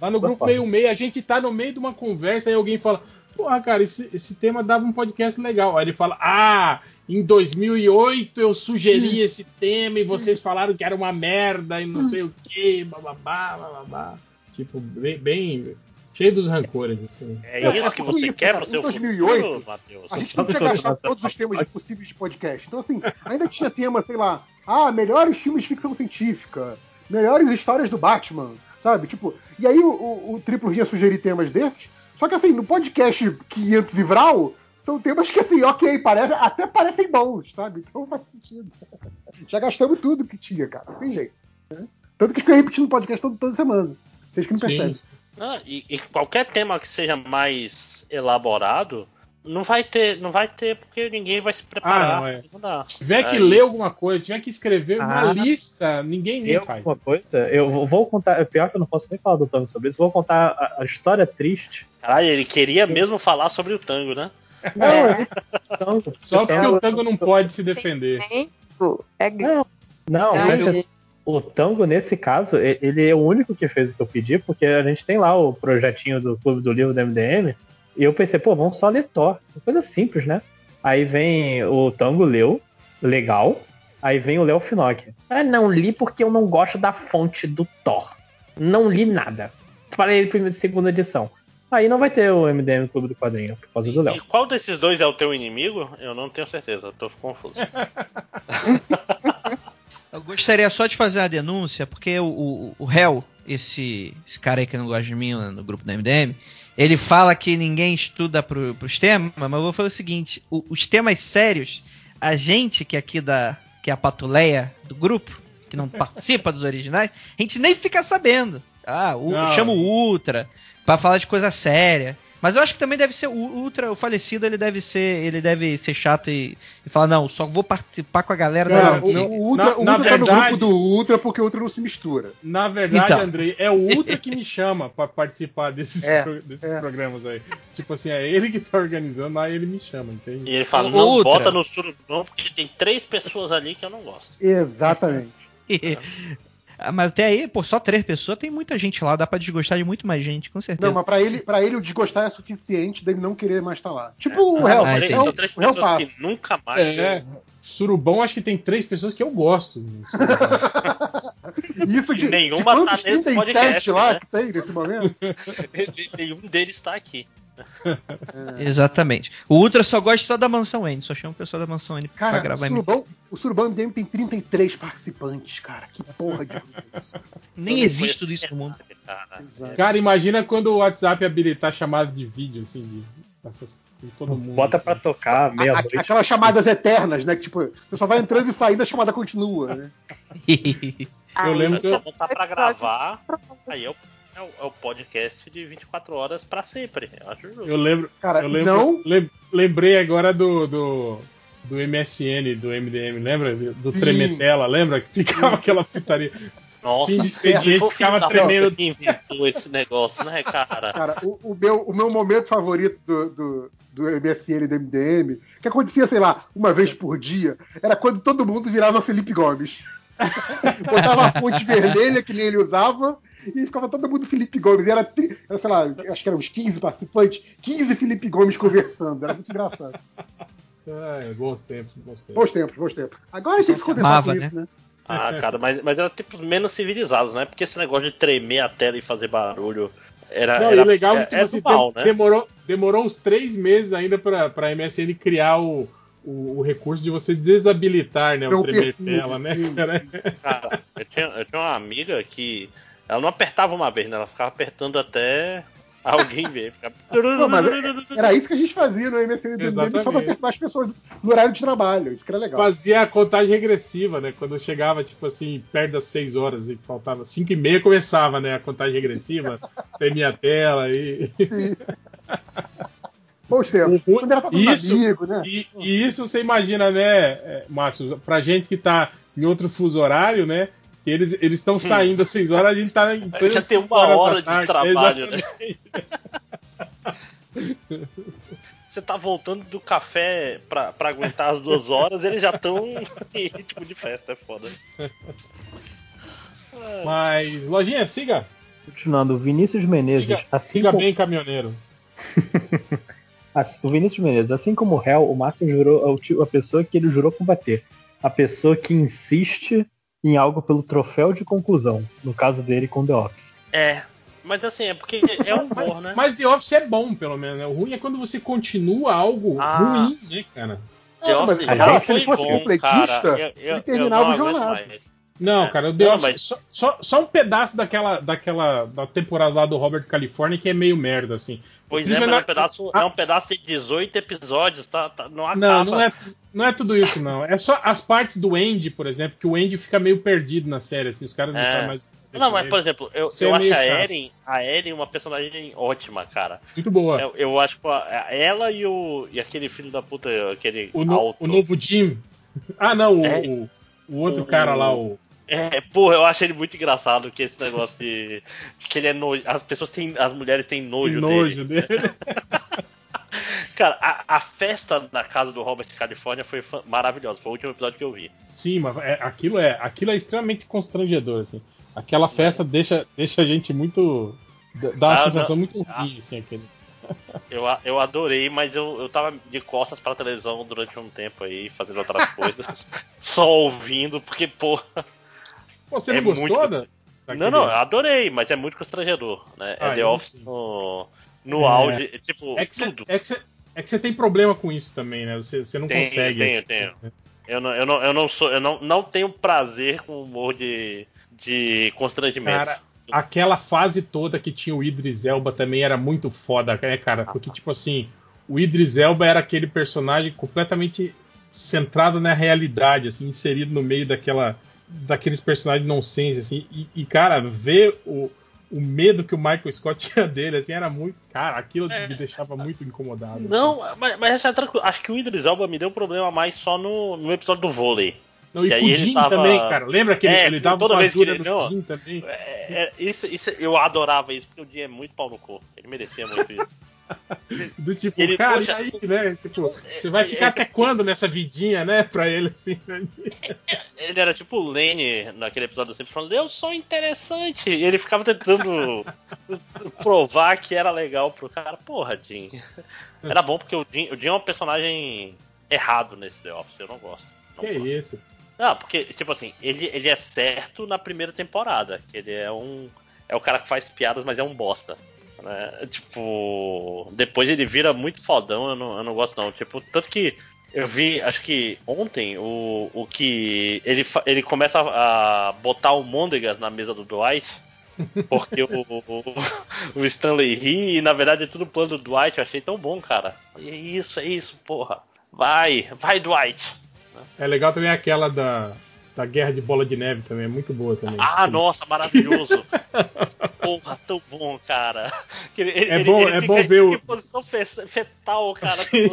[SPEAKER 11] lá no grupo
[SPEAKER 2] Foda.
[SPEAKER 11] meio meio, a gente tá no meio de uma conversa e alguém fala, porra, cara, esse, esse tema dava um podcast legal. Aí ele fala, ah, em 2008 eu sugeri esse tema e vocês falaram que era uma merda e não sei o que, bababá, bababá. Tipo, bem, bem cheio dos rancores, assim.
[SPEAKER 3] É isso que você
[SPEAKER 12] isso,
[SPEAKER 3] quer
[SPEAKER 12] cara.
[SPEAKER 3] pro seu
[SPEAKER 12] Em 2008,
[SPEAKER 3] futuro, Matheus?
[SPEAKER 12] A gente não tinha gastado todos os temas possíveis de podcast. Então, assim, ainda tinha tema, sei lá, ah, melhores filmes de ficção científica, melhores histórias do Batman, sabe? Tipo, e aí o, o, o Triplo ia sugerir temas desses. Só que assim, no podcast 500 e Vral, são temas que assim, ok, parece, até parecem bons, sabe? Então faz sentido. Já gastamos tudo que tinha, cara. Não tem jeito. né? Tanto que fica repetindo o podcast todo, toda semana. Vocês que não
[SPEAKER 11] Sim.
[SPEAKER 3] Ah, e, e qualquer tema que seja mais elaborado, não vai ter, não vai ter, porque ninguém vai se preparar.
[SPEAKER 11] Ah, não, é.
[SPEAKER 3] Não dá.
[SPEAKER 11] tiver que ler alguma coisa, tiver que escrever uma
[SPEAKER 2] Ah.
[SPEAKER 11] lista, ninguém nem
[SPEAKER 2] Eu,
[SPEAKER 11] faz.
[SPEAKER 2] uma coisa, eu vou- contar, é pior que eu não posso nem falar do Tango sobre isso, vou contar a, a história triste.
[SPEAKER 3] Caralho, ele queria mesmo falar sobre o tango, né?
[SPEAKER 2] Não, é Tango.
[SPEAKER 11] Só porque o tango não pode se defender.
[SPEAKER 13] É
[SPEAKER 2] Não, não,
[SPEAKER 13] Ai,
[SPEAKER 2] veja,
[SPEAKER 13] gente.
[SPEAKER 2] O Tango, nesse caso, e- ele é o único que fez o que eu pedi, porque a gente tem lá o projetinho do Clube do Livro do MDM, e eu pensei, pô, vamos só ler Thor. Uma coisa simples, né? Aí vem o Tango leu, legal. Aí vem o Léo Finocchi. Ah, não li porque eu não gosto da fonte do Thor. Não li nada. Falei ele primeiro de segunda edição. Aí não vai ter o MDM Clube do Quadrinho, por causa do
[SPEAKER 3] E
[SPEAKER 2] Léo.
[SPEAKER 3] qual desses dois é o teu inimigo? Eu não tenho certeza, eu tô confuso.
[SPEAKER 14] Eu gostaria só de fazer uma denúncia, porque o, o, o réu, esse, esse cara aí que não gosta de mim no grupo da MDM, ele fala que ninguém estuda pro, pros temas, mas eu vou falar o seguinte: o- os temas sérios, a gente que é aqui da. que é a patuleia do grupo, que não participa dos originais, a gente nem fica sabendo. Ah, o, chama o Ultra pra falar de coisa séria. Mas eu acho que também deve ser o Ultra, o falecido, ele deve ser, ele deve ser chato e, e falar não, só vou participar com a galera
[SPEAKER 11] Cara,
[SPEAKER 14] da
[SPEAKER 12] Não,
[SPEAKER 14] antiga."
[SPEAKER 12] o Ultra,
[SPEAKER 11] Na-
[SPEAKER 12] o
[SPEAKER 11] na
[SPEAKER 12] Ultra tá no grupo do Ultra porque o Ultra não se mistura.
[SPEAKER 11] Na verdade,
[SPEAKER 14] Então.
[SPEAKER 11] Andrei, é o Ultra que me chama pra participar desses,
[SPEAKER 12] É,
[SPEAKER 11] pro- desses
[SPEAKER 12] é.
[SPEAKER 11] programas aí. Tipo assim, é ele que tá organizando, aí ele me chama, entende?
[SPEAKER 3] E ele fala,
[SPEAKER 14] O
[SPEAKER 3] não
[SPEAKER 14] Ultra.
[SPEAKER 3] bota no surubão, porque tem três pessoas ali que eu não gosto.
[SPEAKER 12] Exatamente.
[SPEAKER 14] Mas até aí, pô, só três pessoas, tem muita gente lá, dá pra desgostar de muito mais gente, com certeza.
[SPEAKER 12] Não, mas pra ele, pra ele o desgostar é suficiente dele não querer mais estar lá. Tipo o
[SPEAKER 14] Ah,
[SPEAKER 12] Hell.
[SPEAKER 14] ah,
[SPEAKER 3] são três pessoas que nunca mais.
[SPEAKER 11] É, Surubão, acho que tem três pessoas que eu gosto.
[SPEAKER 12] Isso de,
[SPEAKER 3] E nenhuma
[SPEAKER 12] de
[SPEAKER 3] tá nesse
[SPEAKER 12] 37
[SPEAKER 3] podcast,
[SPEAKER 12] lá
[SPEAKER 3] né?
[SPEAKER 12] que tem nesse momento?
[SPEAKER 3] Nenhum deles tá aqui.
[SPEAKER 14] Exatamente. O Ultra só gosta só da Mansão N, só chama o pessoal da Mansão N pra
[SPEAKER 12] Cara, o
[SPEAKER 14] gravar.
[SPEAKER 12] Surubão, o Surubão MDM tem 33 participantes, cara. Que porra de.
[SPEAKER 14] Nem
[SPEAKER 3] Eu
[SPEAKER 14] existe tudo isso no mundo.
[SPEAKER 3] Cara.
[SPEAKER 11] Cara, imagina quando o WhatsApp habilitar chamada de vídeo, assim, de, essas, com todo mundo.
[SPEAKER 2] Bota
[SPEAKER 11] assim.
[SPEAKER 2] pra tocar
[SPEAKER 12] A-
[SPEAKER 2] meia-noite.
[SPEAKER 12] Aquelas chamadas eternas, né? Que tipo, você só vai entrando e saindo, a chamada continua, né?
[SPEAKER 11] Eu lembro que eu,
[SPEAKER 3] eu botar pra gravar, aí é o, é o- é o podcast de 24 horas pra sempre. Eu acho justo.
[SPEAKER 11] eu lembro,
[SPEAKER 12] Cara,
[SPEAKER 11] eu lembro,
[SPEAKER 12] não.
[SPEAKER 11] lem- lembrei agora do, do, do MSN, do MDM, lembra? Do
[SPEAKER 12] Sim.
[SPEAKER 11] Tremetela, lembra? Que ficava aquela putaria.
[SPEAKER 3] Nossa,
[SPEAKER 11] Fim de expediente,
[SPEAKER 3] foi o filho
[SPEAKER 11] ficava tremendo.
[SPEAKER 3] puta que inventou esse negócio, né, cara?
[SPEAKER 12] Cara, o, o meu, o meu momento favorito do, do, do MSN e do MDM, que acontecia, sei lá, uma vez por dia, era quando todo mundo virava Felipe Gomes. Botava a fonte vermelha que nem ele usava e ficava todo mundo Felipe Gomes. E era, tri- era, sei lá, acho que eram uns 15 participantes, 15 Felipe Gomes conversando. Era muito engraçado.
[SPEAKER 11] Ai, bons tempos, bons tempos.
[SPEAKER 12] Bons tempos, bons tempos. Agora a gente se contentar com isso, né?
[SPEAKER 3] Ah, cara, mas, mas era tipo menos civilizados, né? Porque esse negócio de tremer a tela e fazer barulho era.
[SPEAKER 11] Não,
[SPEAKER 3] era
[SPEAKER 11] e o legal é
[SPEAKER 3] é,
[SPEAKER 11] que
[SPEAKER 3] é
[SPEAKER 11] tipo, assim,
[SPEAKER 3] mal, né?
[SPEAKER 11] demorou, demorou uns três meses ainda pra, pra MSN criar o, o, o recurso de você desabilitar né, o
[SPEAKER 12] Não
[SPEAKER 11] tremer
[SPEAKER 12] perturbe,
[SPEAKER 11] tela, né, cara?
[SPEAKER 3] Cara, eu tinha, eu tinha uma amiga que. Ela não apertava uma vez, né? Ela ficava apertando até alguém ver. Ficava...
[SPEAKER 12] Não, mas é- era isso que a gente fazia no MSN do MDM só pra perturbar as pessoas no horário de trabalho. Isso que era legal.
[SPEAKER 11] Fazia a contagem regressiva, né? Quando chegava, tipo assim, perto das 6 horas e faltava 5 e meia, começava, né? A contagem regressiva, tremia a tela e.
[SPEAKER 12] Sim. Bons tempos. Quando era pra
[SPEAKER 11] Isso,
[SPEAKER 12] amigos, né?
[SPEAKER 11] e, e isso você imagina, né, é, Márcio, pra gente que tá em outro fuso horário, né? Eles estão saindo às 6 horas, a gente tá em plenas
[SPEAKER 3] Já tem uma hora de
[SPEAKER 11] tarde.
[SPEAKER 3] trabalho, né? Você tá voltando do café pra, pra aguentar as duas horas, eles já estão em ritmo de festa, é foda.
[SPEAKER 11] Mas, lojinha, siga.
[SPEAKER 2] Continuando, o Vinícius Menezes.
[SPEAKER 11] Siga,
[SPEAKER 2] assim
[SPEAKER 11] siga
[SPEAKER 2] como-
[SPEAKER 11] bem, caminhoneiro.
[SPEAKER 2] O Vinícius Menezes, assim como o Hell, o Márcio jurou é a pessoa que ele jurou combater. A pessoa que insiste em algo pelo troféu de conclusão. No caso dele com The Office.
[SPEAKER 3] É, mas assim, é porque é humor, né?
[SPEAKER 11] Mas The Office é bom, pelo menos. Né? O ruim é quando você continua algo
[SPEAKER 3] Ah.
[SPEAKER 11] ruim, né, cara?
[SPEAKER 3] The
[SPEAKER 12] Ah, mas
[SPEAKER 3] Office
[SPEAKER 12] a
[SPEAKER 3] já
[SPEAKER 12] gente, se ele
[SPEAKER 3] foi
[SPEAKER 12] fosse
[SPEAKER 3] bom,
[SPEAKER 12] completista,
[SPEAKER 3] cara. Eu- eu-
[SPEAKER 12] ele terminava o
[SPEAKER 3] mais.
[SPEAKER 11] Não, cara, o The
[SPEAKER 3] Não, mas-
[SPEAKER 11] só, só, só um pedaço daquela, daquela da temporada lá do Robert California que é meio merda, assim.
[SPEAKER 3] Pois é, mas é
[SPEAKER 11] na-
[SPEAKER 3] um pedaço, é um pedaço de 18 episódios, tá? tá- não acaba.
[SPEAKER 11] Não, não é, não é tudo isso, não. É só as partes do Andy, por exemplo, que o Andy fica meio perdido na série, assim, os caras não
[SPEAKER 3] É.
[SPEAKER 11] sabem mais.
[SPEAKER 3] Não, mas por exemplo, eu,
[SPEAKER 11] Isso
[SPEAKER 3] eu
[SPEAKER 11] é
[SPEAKER 3] acho a. Eren, a Eren uma personagem ótima, cara.
[SPEAKER 11] Muito boa.
[SPEAKER 3] Eu, eu acho que ela e o e aquele filho da puta, aquele
[SPEAKER 11] O, no-
[SPEAKER 3] alto.
[SPEAKER 11] o novo Jim. Ah, não, o,
[SPEAKER 3] É.
[SPEAKER 11] o, o outro
[SPEAKER 3] O-
[SPEAKER 11] cara lá, o.
[SPEAKER 3] É, porra, eu acho ele muito engraçado que esse negócio de, de que ele é nojo. As pessoas têm. As mulheres têm nojo,
[SPEAKER 11] nojo
[SPEAKER 3] dele.
[SPEAKER 11] dele.
[SPEAKER 3] Cara, a, a festa na casa do Robert Califórnia foi maravilhosa. Foi o último episódio que eu vi.
[SPEAKER 11] Sim, mas é- aquilo, é, aquilo é extremamente constrangedor, assim. Aquela festa deixa, deixa a gente muito. dá uma
[SPEAKER 3] Ah,
[SPEAKER 11] sensação
[SPEAKER 3] não.
[SPEAKER 11] muito ruim, assim, aquele.
[SPEAKER 3] Eu, eu adorei, mas eu, eu tava de costas pra televisão durante um tempo aí, fazendo outras coisas. só ouvindo, porque, porra.
[SPEAKER 11] Você
[SPEAKER 3] É
[SPEAKER 11] não gostou
[SPEAKER 3] muito-
[SPEAKER 11] da,
[SPEAKER 3] Não, não, eu adorei, mas é muito constrangedor, né?
[SPEAKER 11] Ah,
[SPEAKER 3] é The
[SPEAKER 11] eu
[SPEAKER 3] Office no, no
[SPEAKER 11] É.
[SPEAKER 3] auge, tipo,
[SPEAKER 11] É que você
[SPEAKER 3] tudo.
[SPEAKER 11] é que você- é que você tem problema com isso também, né? Você, você não
[SPEAKER 3] Tenho,
[SPEAKER 11] consegue.
[SPEAKER 3] tenho,
[SPEAKER 11] assim,
[SPEAKER 3] tenho.
[SPEAKER 11] né?
[SPEAKER 3] Eu não, eu não, eu não sou, eu não, não tenho prazer com o humor de, de constrangimento.
[SPEAKER 11] Cara, aquela fase toda que tinha o Idris Elba também era muito foda, né, cara? Porque, tipo assim, o Idris Elba era aquele personagem completamente centrado na realidade, assim, inserido no meio daquela daqueles personagens nonsense, assim, e, e, cara, ver o, o medo que o Michael Scott tinha dele, assim, era muito. Cara, aquilo me deixava muito incomodado. assim.
[SPEAKER 3] Não, mas, mas essa é tranquilo. Acho que o Idris Elba me deu problema mais só no, no episódio do vôlei.
[SPEAKER 11] Não, e o
[SPEAKER 3] ele
[SPEAKER 11] Jim
[SPEAKER 3] tava-
[SPEAKER 11] também, cara. Lembra que ele,
[SPEAKER 3] É,
[SPEAKER 11] ele dava
[SPEAKER 3] toda
[SPEAKER 11] uma
[SPEAKER 3] vez que ele-
[SPEAKER 11] no também?
[SPEAKER 3] É, é, isso, isso, eu adorava isso, porque o Jim é muito pau no cu. Ele merecia muito isso.
[SPEAKER 11] Do tipo,
[SPEAKER 3] Ele,
[SPEAKER 11] cara,
[SPEAKER 3] poxa,
[SPEAKER 11] e aí, né? Tipo, você vai
[SPEAKER 3] é-
[SPEAKER 11] ficar
[SPEAKER 3] é-
[SPEAKER 11] até quando nessa vidinha, né? Pra ele, assim.
[SPEAKER 3] Ele era tipo o Lane naquele episódio sempre falando, eu sou interessante. E ele ficava tentando provar que era legal pro cara. Porra, Jim. Era bom porque o Jim, o Jim é um personagem errado nesse The Office, eu não gosto. Não
[SPEAKER 11] Que
[SPEAKER 3] gosto.
[SPEAKER 11] isso?
[SPEAKER 3] Não, porque, tipo assim, ele, ele é certo na primeira temporada. Ele é um. É o cara que faz piadas, mas é um bosta. Né? Tipo. Depois ele vira muito fodão, eu não, eu não gosto não. Tipo, tanto que eu vi, acho que ontem, o, o que. Ele, ele começa a botar o Mondegas na mesa do Dwight. Porque o, o, o Stanley ri e na verdade é tudo plano do Dwight, eu achei tão bom, cara. E é isso, é isso, porra. Vai, vai, Dwight.
[SPEAKER 11] É legal também aquela da, da Guerra de Bola de Neve também, é muito boa também.
[SPEAKER 3] Ah, nossa, maravilhoso. Porra, tão bom, cara. Ele- ele-
[SPEAKER 11] É bom-
[SPEAKER 3] ele
[SPEAKER 11] é
[SPEAKER 3] fica
[SPEAKER 11] bom ver o-
[SPEAKER 3] posição fe- fetal, cara.
[SPEAKER 11] Sim.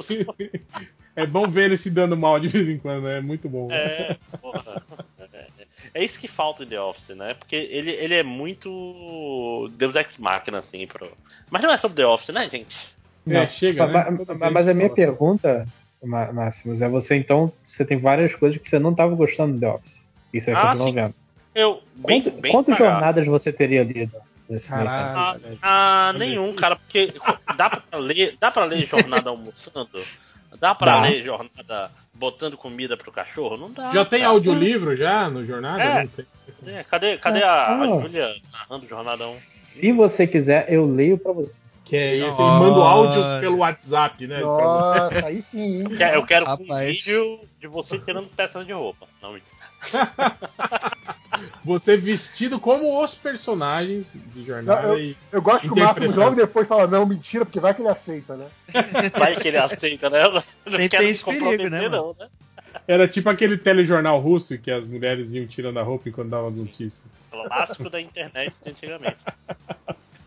[SPEAKER 11] É bom ver ele se dando mal de vez em quando, é muito bom.
[SPEAKER 3] É, porra. É, É isso que falta em The Office, né? Porque ele, ele é muito Deus Ex Machina, assim, pro... Mas não é sobre The Office, né, gente?
[SPEAKER 11] É, chega, né?
[SPEAKER 2] Mas,
[SPEAKER 11] Toda
[SPEAKER 2] mas- mas a minha
[SPEAKER 11] assim.
[SPEAKER 2] pergunta, Máximos, é você então, você tem várias coisas que você não estava gostando do The Office. E você
[SPEAKER 3] Ah,
[SPEAKER 2] continua
[SPEAKER 3] sim.
[SPEAKER 2] vendo.
[SPEAKER 3] Eu, bem,
[SPEAKER 2] Quanto-
[SPEAKER 3] bem
[SPEAKER 2] quantas
[SPEAKER 3] devagar.
[SPEAKER 2] jornadas você teria lido nesse meio tempo?
[SPEAKER 3] Ah, ah, nenhum, cara, porque dá pra ler, dá pra ler jornada almoçando? Dá pra
[SPEAKER 11] Dá.
[SPEAKER 3] ler jornada botando comida pro cachorro? Não dá.
[SPEAKER 11] Já tem
[SPEAKER 3] cara.
[SPEAKER 11] audiolivro já no Jornada?
[SPEAKER 3] É.
[SPEAKER 11] Não tem.
[SPEAKER 3] É, cadê cadê a, a
[SPEAKER 2] Ah.
[SPEAKER 3] Júlia narrando jornada 1?
[SPEAKER 2] Se você quiser, eu leio pra você.
[SPEAKER 11] Que é esse, ele manda áudios pelo WhatsApp, né? pra você.
[SPEAKER 9] Nossa, aí sim, hein?
[SPEAKER 3] Eu quero um
[SPEAKER 14] Rapaz.
[SPEAKER 3] vídeo de você tirando peças de roupa. Não, mentira.
[SPEAKER 11] Você vestido como os personagens de Jornada
[SPEAKER 9] Eu,
[SPEAKER 11] e
[SPEAKER 9] eu gosto que o Máximo
[SPEAKER 11] interpretando.
[SPEAKER 9] logo depois fala, não, mentira, porque vai que ele aceita, né?
[SPEAKER 3] Vai que ele aceita, né? Eu
[SPEAKER 14] Sempre tem
[SPEAKER 3] me
[SPEAKER 14] esse perigo, né,
[SPEAKER 3] não, né?
[SPEAKER 11] Era tipo aquele telejornal russo que as mulheres iam tirando a roupa enquanto davam notícia.
[SPEAKER 3] Clássico da internet de antigamente.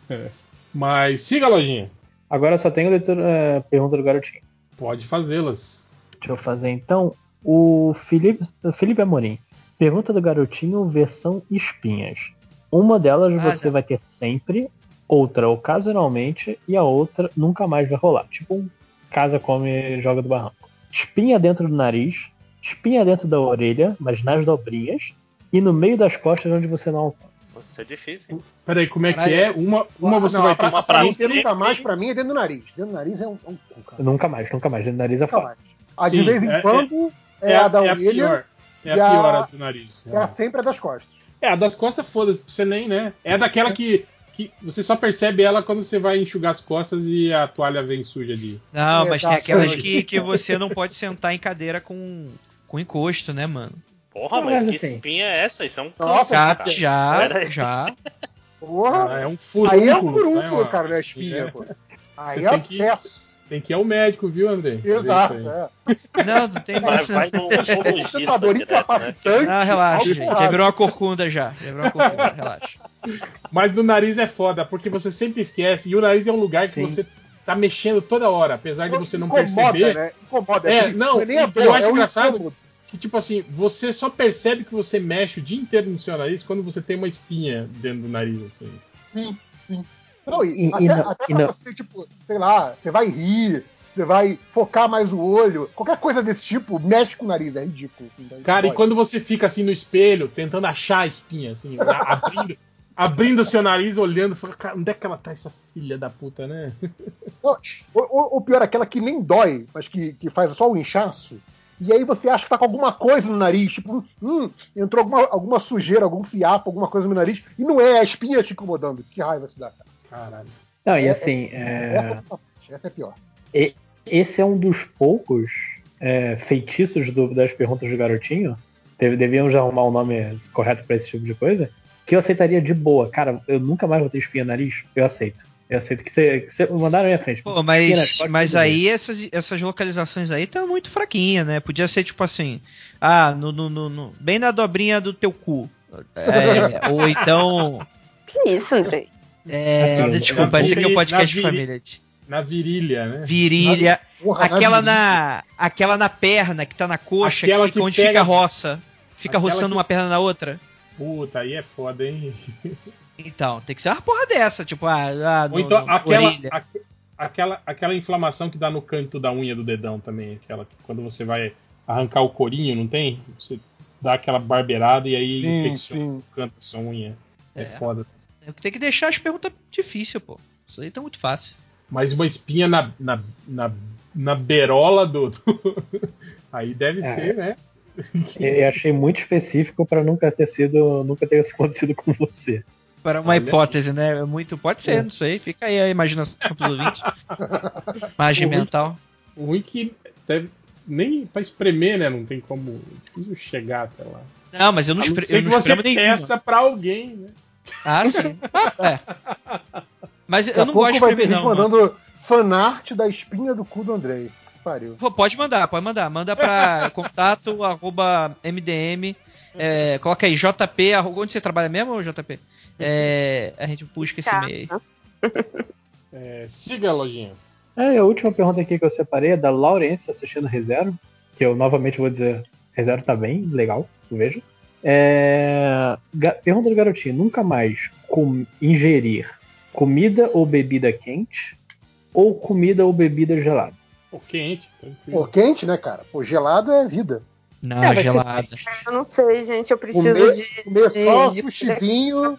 [SPEAKER 11] É. Mas siga a lojinha.
[SPEAKER 2] Agora só tenho leitura, é, pergunta do garotinho.
[SPEAKER 11] Pode fazê-las.
[SPEAKER 2] Deixa eu fazer então. O Felipe, o Felipe Amorim. Pergunta do garotinho versão espinhas. Uma delas
[SPEAKER 14] Ah,
[SPEAKER 2] você
[SPEAKER 14] já.
[SPEAKER 2] vai ter sempre, outra ocasionalmente e a outra nunca mais vai rolar. Tipo um casa come e joga do barranco. Espinha dentro do nariz, espinha dentro da orelha, mas nas dobrinhas, e no meio das costas onde você não alcança.
[SPEAKER 3] Isso é difícil, hein?
[SPEAKER 11] Peraí, como é que
[SPEAKER 14] Caralho.
[SPEAKER 11] é? Uma, uma você
[SPEAKER 9] não,
[SPEAKER 11] vai
[SPEAKER 9] a pra,
[SPEAKER 11] ter
[SPEAKER 3] uma pra
[SPEAKER 9] nunca mais, pra mim, é dentro do nariz. Dentro do nariz é um, é um cu, cara.
[SPEAKER 2] Nunca mais, nunca mais. Dentro do nariz é foda.
[SPEAKER 9] mais. A de
[SPEAKER 11] Sim,
[SPEAKER 9] vez em
[SPEAKER 11] é-
[SPEAKER 9] quando é, a da
[SPEAKER 11] é
[SPEAKER 9] orelha
[SPEAKER 11] pior. É a
[SPEAKER 9] a-
[SPEAKER 11] pior a do nariz.
[SPEAKER 9] e a sempre a das costas.
[SPEAKER 11] É, a das costas, foda-se, você nem, né? É daquela que, que você só percebe ela quando você vai enxugar as costas e a toalha vem suja de.
[SPEAKER 14] Não, mas tem aquelas que, que você não pode sentar em cadeira com, com encosto, né, mano?
[SPEAKER 3] Porra,
[SPEAKER 2] Mas
[SPEAKER 3] mas que
[SPEAKER 2] assim-
[SPEAKER 3] espinha é essa? Isso é um
[SPEAKER 9] Nossa,
[SPEAKER 14] Já,
[SPEAKER 3] cara.
[SPEAKER 14] já,
[SPEAKER 3] aí.
[SPEAKER 14] já.
[SPEAKER 9] Porra,
[SPEAKER 11] Ah, é um furúnculo.
[SPEAKER 9] aí é um furúnculo,
[SPEAKER 11] né,
[SPEAKER 9] cara, não é espinha, pô. Aí
[SPEAKER 11] Você
[SPEAKER 9] é
[SPEAKER 11] tem que-
[SPEAKER 9] abscesso.
[SPEAKER 11] Tem que ir ao médico, viu, André?
[SPEAKER 9] Exato, é.
[SPEAKER 14] Não, não tem
[SPEAKER 3] Vai,
[SPEAKER 14] mais.
[SPEAKER 3] vai no oftalmologista
[SPEAKER 9] Uma dor
[SPEAKER 3] direto, né?
[SPEAKER 9] incapacitante.
[SPEAKER 14] Não, relaxa, gente. Já virou uma corcunda já. Já virou uma corcunda, relaxa.
[SPEAKER 11] Mas do nariz é foda, porque você sempre esquece. E o nariz é um lugar que
[SPEAKER 2] Sim.
[SPEAKER 11] você tá mexendo toda hora, apesar de você não
[SPEAKER 9] Incomoda,
[SPEAKER 11] perceber.
[SPEAKER 9] Né? Incomoda.
[SPEAKER 11] É, não,
[SPEAKER 9] é nem a
[SPEAKER 11] eu
[SPEAKER 9] dor,
[SPEAKER 11] acho
[SPEAKER 9] é
[SPEAKER 11] engraçado.
[SPEAKER 9] incômodo.
[SPEAKER 11] Que tipo assim, você só percebe que você mexe o dia inteiro no seu nariz quando você tem uma espinha dentro do nariz, assim.
[SPEAKER 9] Não, e,
[SPEAKER 2] E- e
[SPEAKER 9] até,
[SPEAKER 2] não-
[SPEAKER 9] até
[SPEAKER 2] e
[SPEAKER 9] pra
[SPEAKER 2] não-
[SPEAKER 9] você, tipo, sei lá, você vai rir, você vai focar mais o olho, qualquer coisa desse tipo, mexe com o nariz, é ridículo. assim, daí
[SPEAKER 11] Cara, e quando você fica assim no espelho, tentando achar a espinha, assim, abrindo, abrindo o seu nariz, olhando, fala, cara, onde é que ela tá, essa filha da puta, né?
[SPEAKER 9] Ou, ou- ou pior, aquela que nem dói, mas que, que faz só o inchaço. E aí você acha que tá com alguma coisa no nariz, tipo, hum, entrou alguma, alguma sujeira, algum fiapo, alguma coisa no nariz, e não é a espinha te incomodando. Que raiva te dá, cara.
[SPEAKER 11] Caralho.
[SPEAKER 2] Não, e
[SPEAKER 9] É-
[SPEAKER 2] assim, é,
[SPEAKER 9] Essa, é a parte, essa é pior.
[SPEAKER 2] esse é um dos poucos é, feitiços do- das perguntas do garotinho. Deviam já arrumar o nome correto pra esse tipo de coisa. Que eu aceitaria de boa. Cara, eu nunca mais vou ter espinha no nariz. Eu aceito. Eu aceito que você, que você mandaram aí à frente.
[SPEAKER 14] Pô, mas, mas aí essas, essas localizações aí estão muito fraquinhas, né? Podia ser tipo assim, ah, no, no- no- no- bem na dobrinha do teu cu. É, ou então.
[SPEAKER 13] Que isso, Andrei?
[SPEAKER 14] É,
[SPEAKER 2] Assim,
[SPEAKER 14] desculpa,
[SPEAKER 11] na
[SPEAKER 14] esse aqui é o podcast de
[SPEAKER 11] na
[SPEAKER 14] família.
[SPEAKER 11] Na virilha, né?
[SPEAKER 14] Virilha.
[SPEAKER 9] Porra,
[SPEAKER 14] Aquela
[SPEAKER 9] na
[SPEAKER 14] na. Aquela na perna que tá na coxa,
[SPEAKER 11] Aquela
[SPEAKER 14] que fica
[SPEAKER 11] que
[SPEAKER 14] onde
[SPEAKER 11] pega-
[SPEAKER 14] fica a roça. Fica roçando
[SPEAKER 11] que-
[SPEAKER 14] uma perna na outra.
[SPEAKER 11] Puta, aí é foda, hein?
[SPEAKER 14] Então, tem que ser uma porra dessa, tipo, ah, ah no,
[SPEAKER 11] Ou então
[SPEAKER 14] no-
[SPEAKER 11] aquela, a- aquela, aquela inflamação que dá no canto da unha do dedão também. Aquela que quando você vai arrancar o corinho, não tem? Você dá aquela barbeirada e aí
[SPEAKER 9] Sim,
[SPEAKER 11] infecciona
[SPEAKER 9] sim.
[SPEAKER 11] o canto da sua unha. É,
[SPEAKER 14] É.
[SPEAKER 11] foda.
[SPEAKER 14] Tem que deixar as perguntas difíceis, pô. Isso aí tá muito fácil.
[SPEAKER 11] Mas uma espinha na, na, na, na berola do. do- aí deve
[SPEAKER 2] É.
[SPEAKER 11] ser, né?
[SPEAKER 2] Eu achei muito específico pra nunca ter sido, nunca ter acontecido com você.
[SPEAKER 14] Para uma
[SPEAKER 11] Olha
[SPEAKER 14] hipótese, né? É Muito, pode ser,
[SPEAKER 2] É.
[SPEAKER 14] não sei. Fica aí a imaginação dos ouvintes. Magia
[SPEAKER 11] O ruim-
[SPEAKER 14] mental.
[SPEAKER 11] O ruim que deve. Nem pra espremer, né? Não tem como difícil chegar até lá.
[SPEAKER 14] Não, mas eu não, espre, eu
[SPEAKER 11] que
[SPEAKER 14] não
[SPEAKER 11] você
[SPEAKER 14] espremo nenhuma.
[SPEAKER 11] peça pra alguém, né?
[SPEAKER 14] Ah, sim. Ah, é. Mas eu não gosto de espremer, não. mano.
[SPEAKER 9] mandando fanart da espinha do cu do Andrei. Pariu.
[SPEAKER 14] Pode mandar, pode mandar. Manda pra contato arroba MDM. é, coloca aí, JP. arroba- Onde você trabalha mesmo, JP? É, a gente busca esse
[SPEAKER 13] Tá.
[SPEAKER 14] e-mail aí.
[SPEAKER 11] É, siga a lojinha.
[SPEAKER 2] É, a última pergunta aqui que eu separei é da Laurence assistindo Reserva, que eu novamente vou dizer, Reserva tá bem, legal, vejo. É... Pergunta do garotinho: nunca mais com- ingerir comida ou bebida quente ou comida ou bebida gelada?
[SPEAKER 11] Pô, quente, tranquilo.
[SPEAKER 12] Quente, né, cara? Pô, gelado é vida.
[SPEAKER 14] Não,
[SPEAKER 2] É,
[SPEAKER 14] gelada.
[SPEAKER 13] Eu não sei, gente. Eu preciso
[SPEAKER 12] Comer,
[SPEAKER 13] de.
[SPEAKER 12] comer só
[SPEAKER 13] de-
[SPEAKER 12] sushizinho,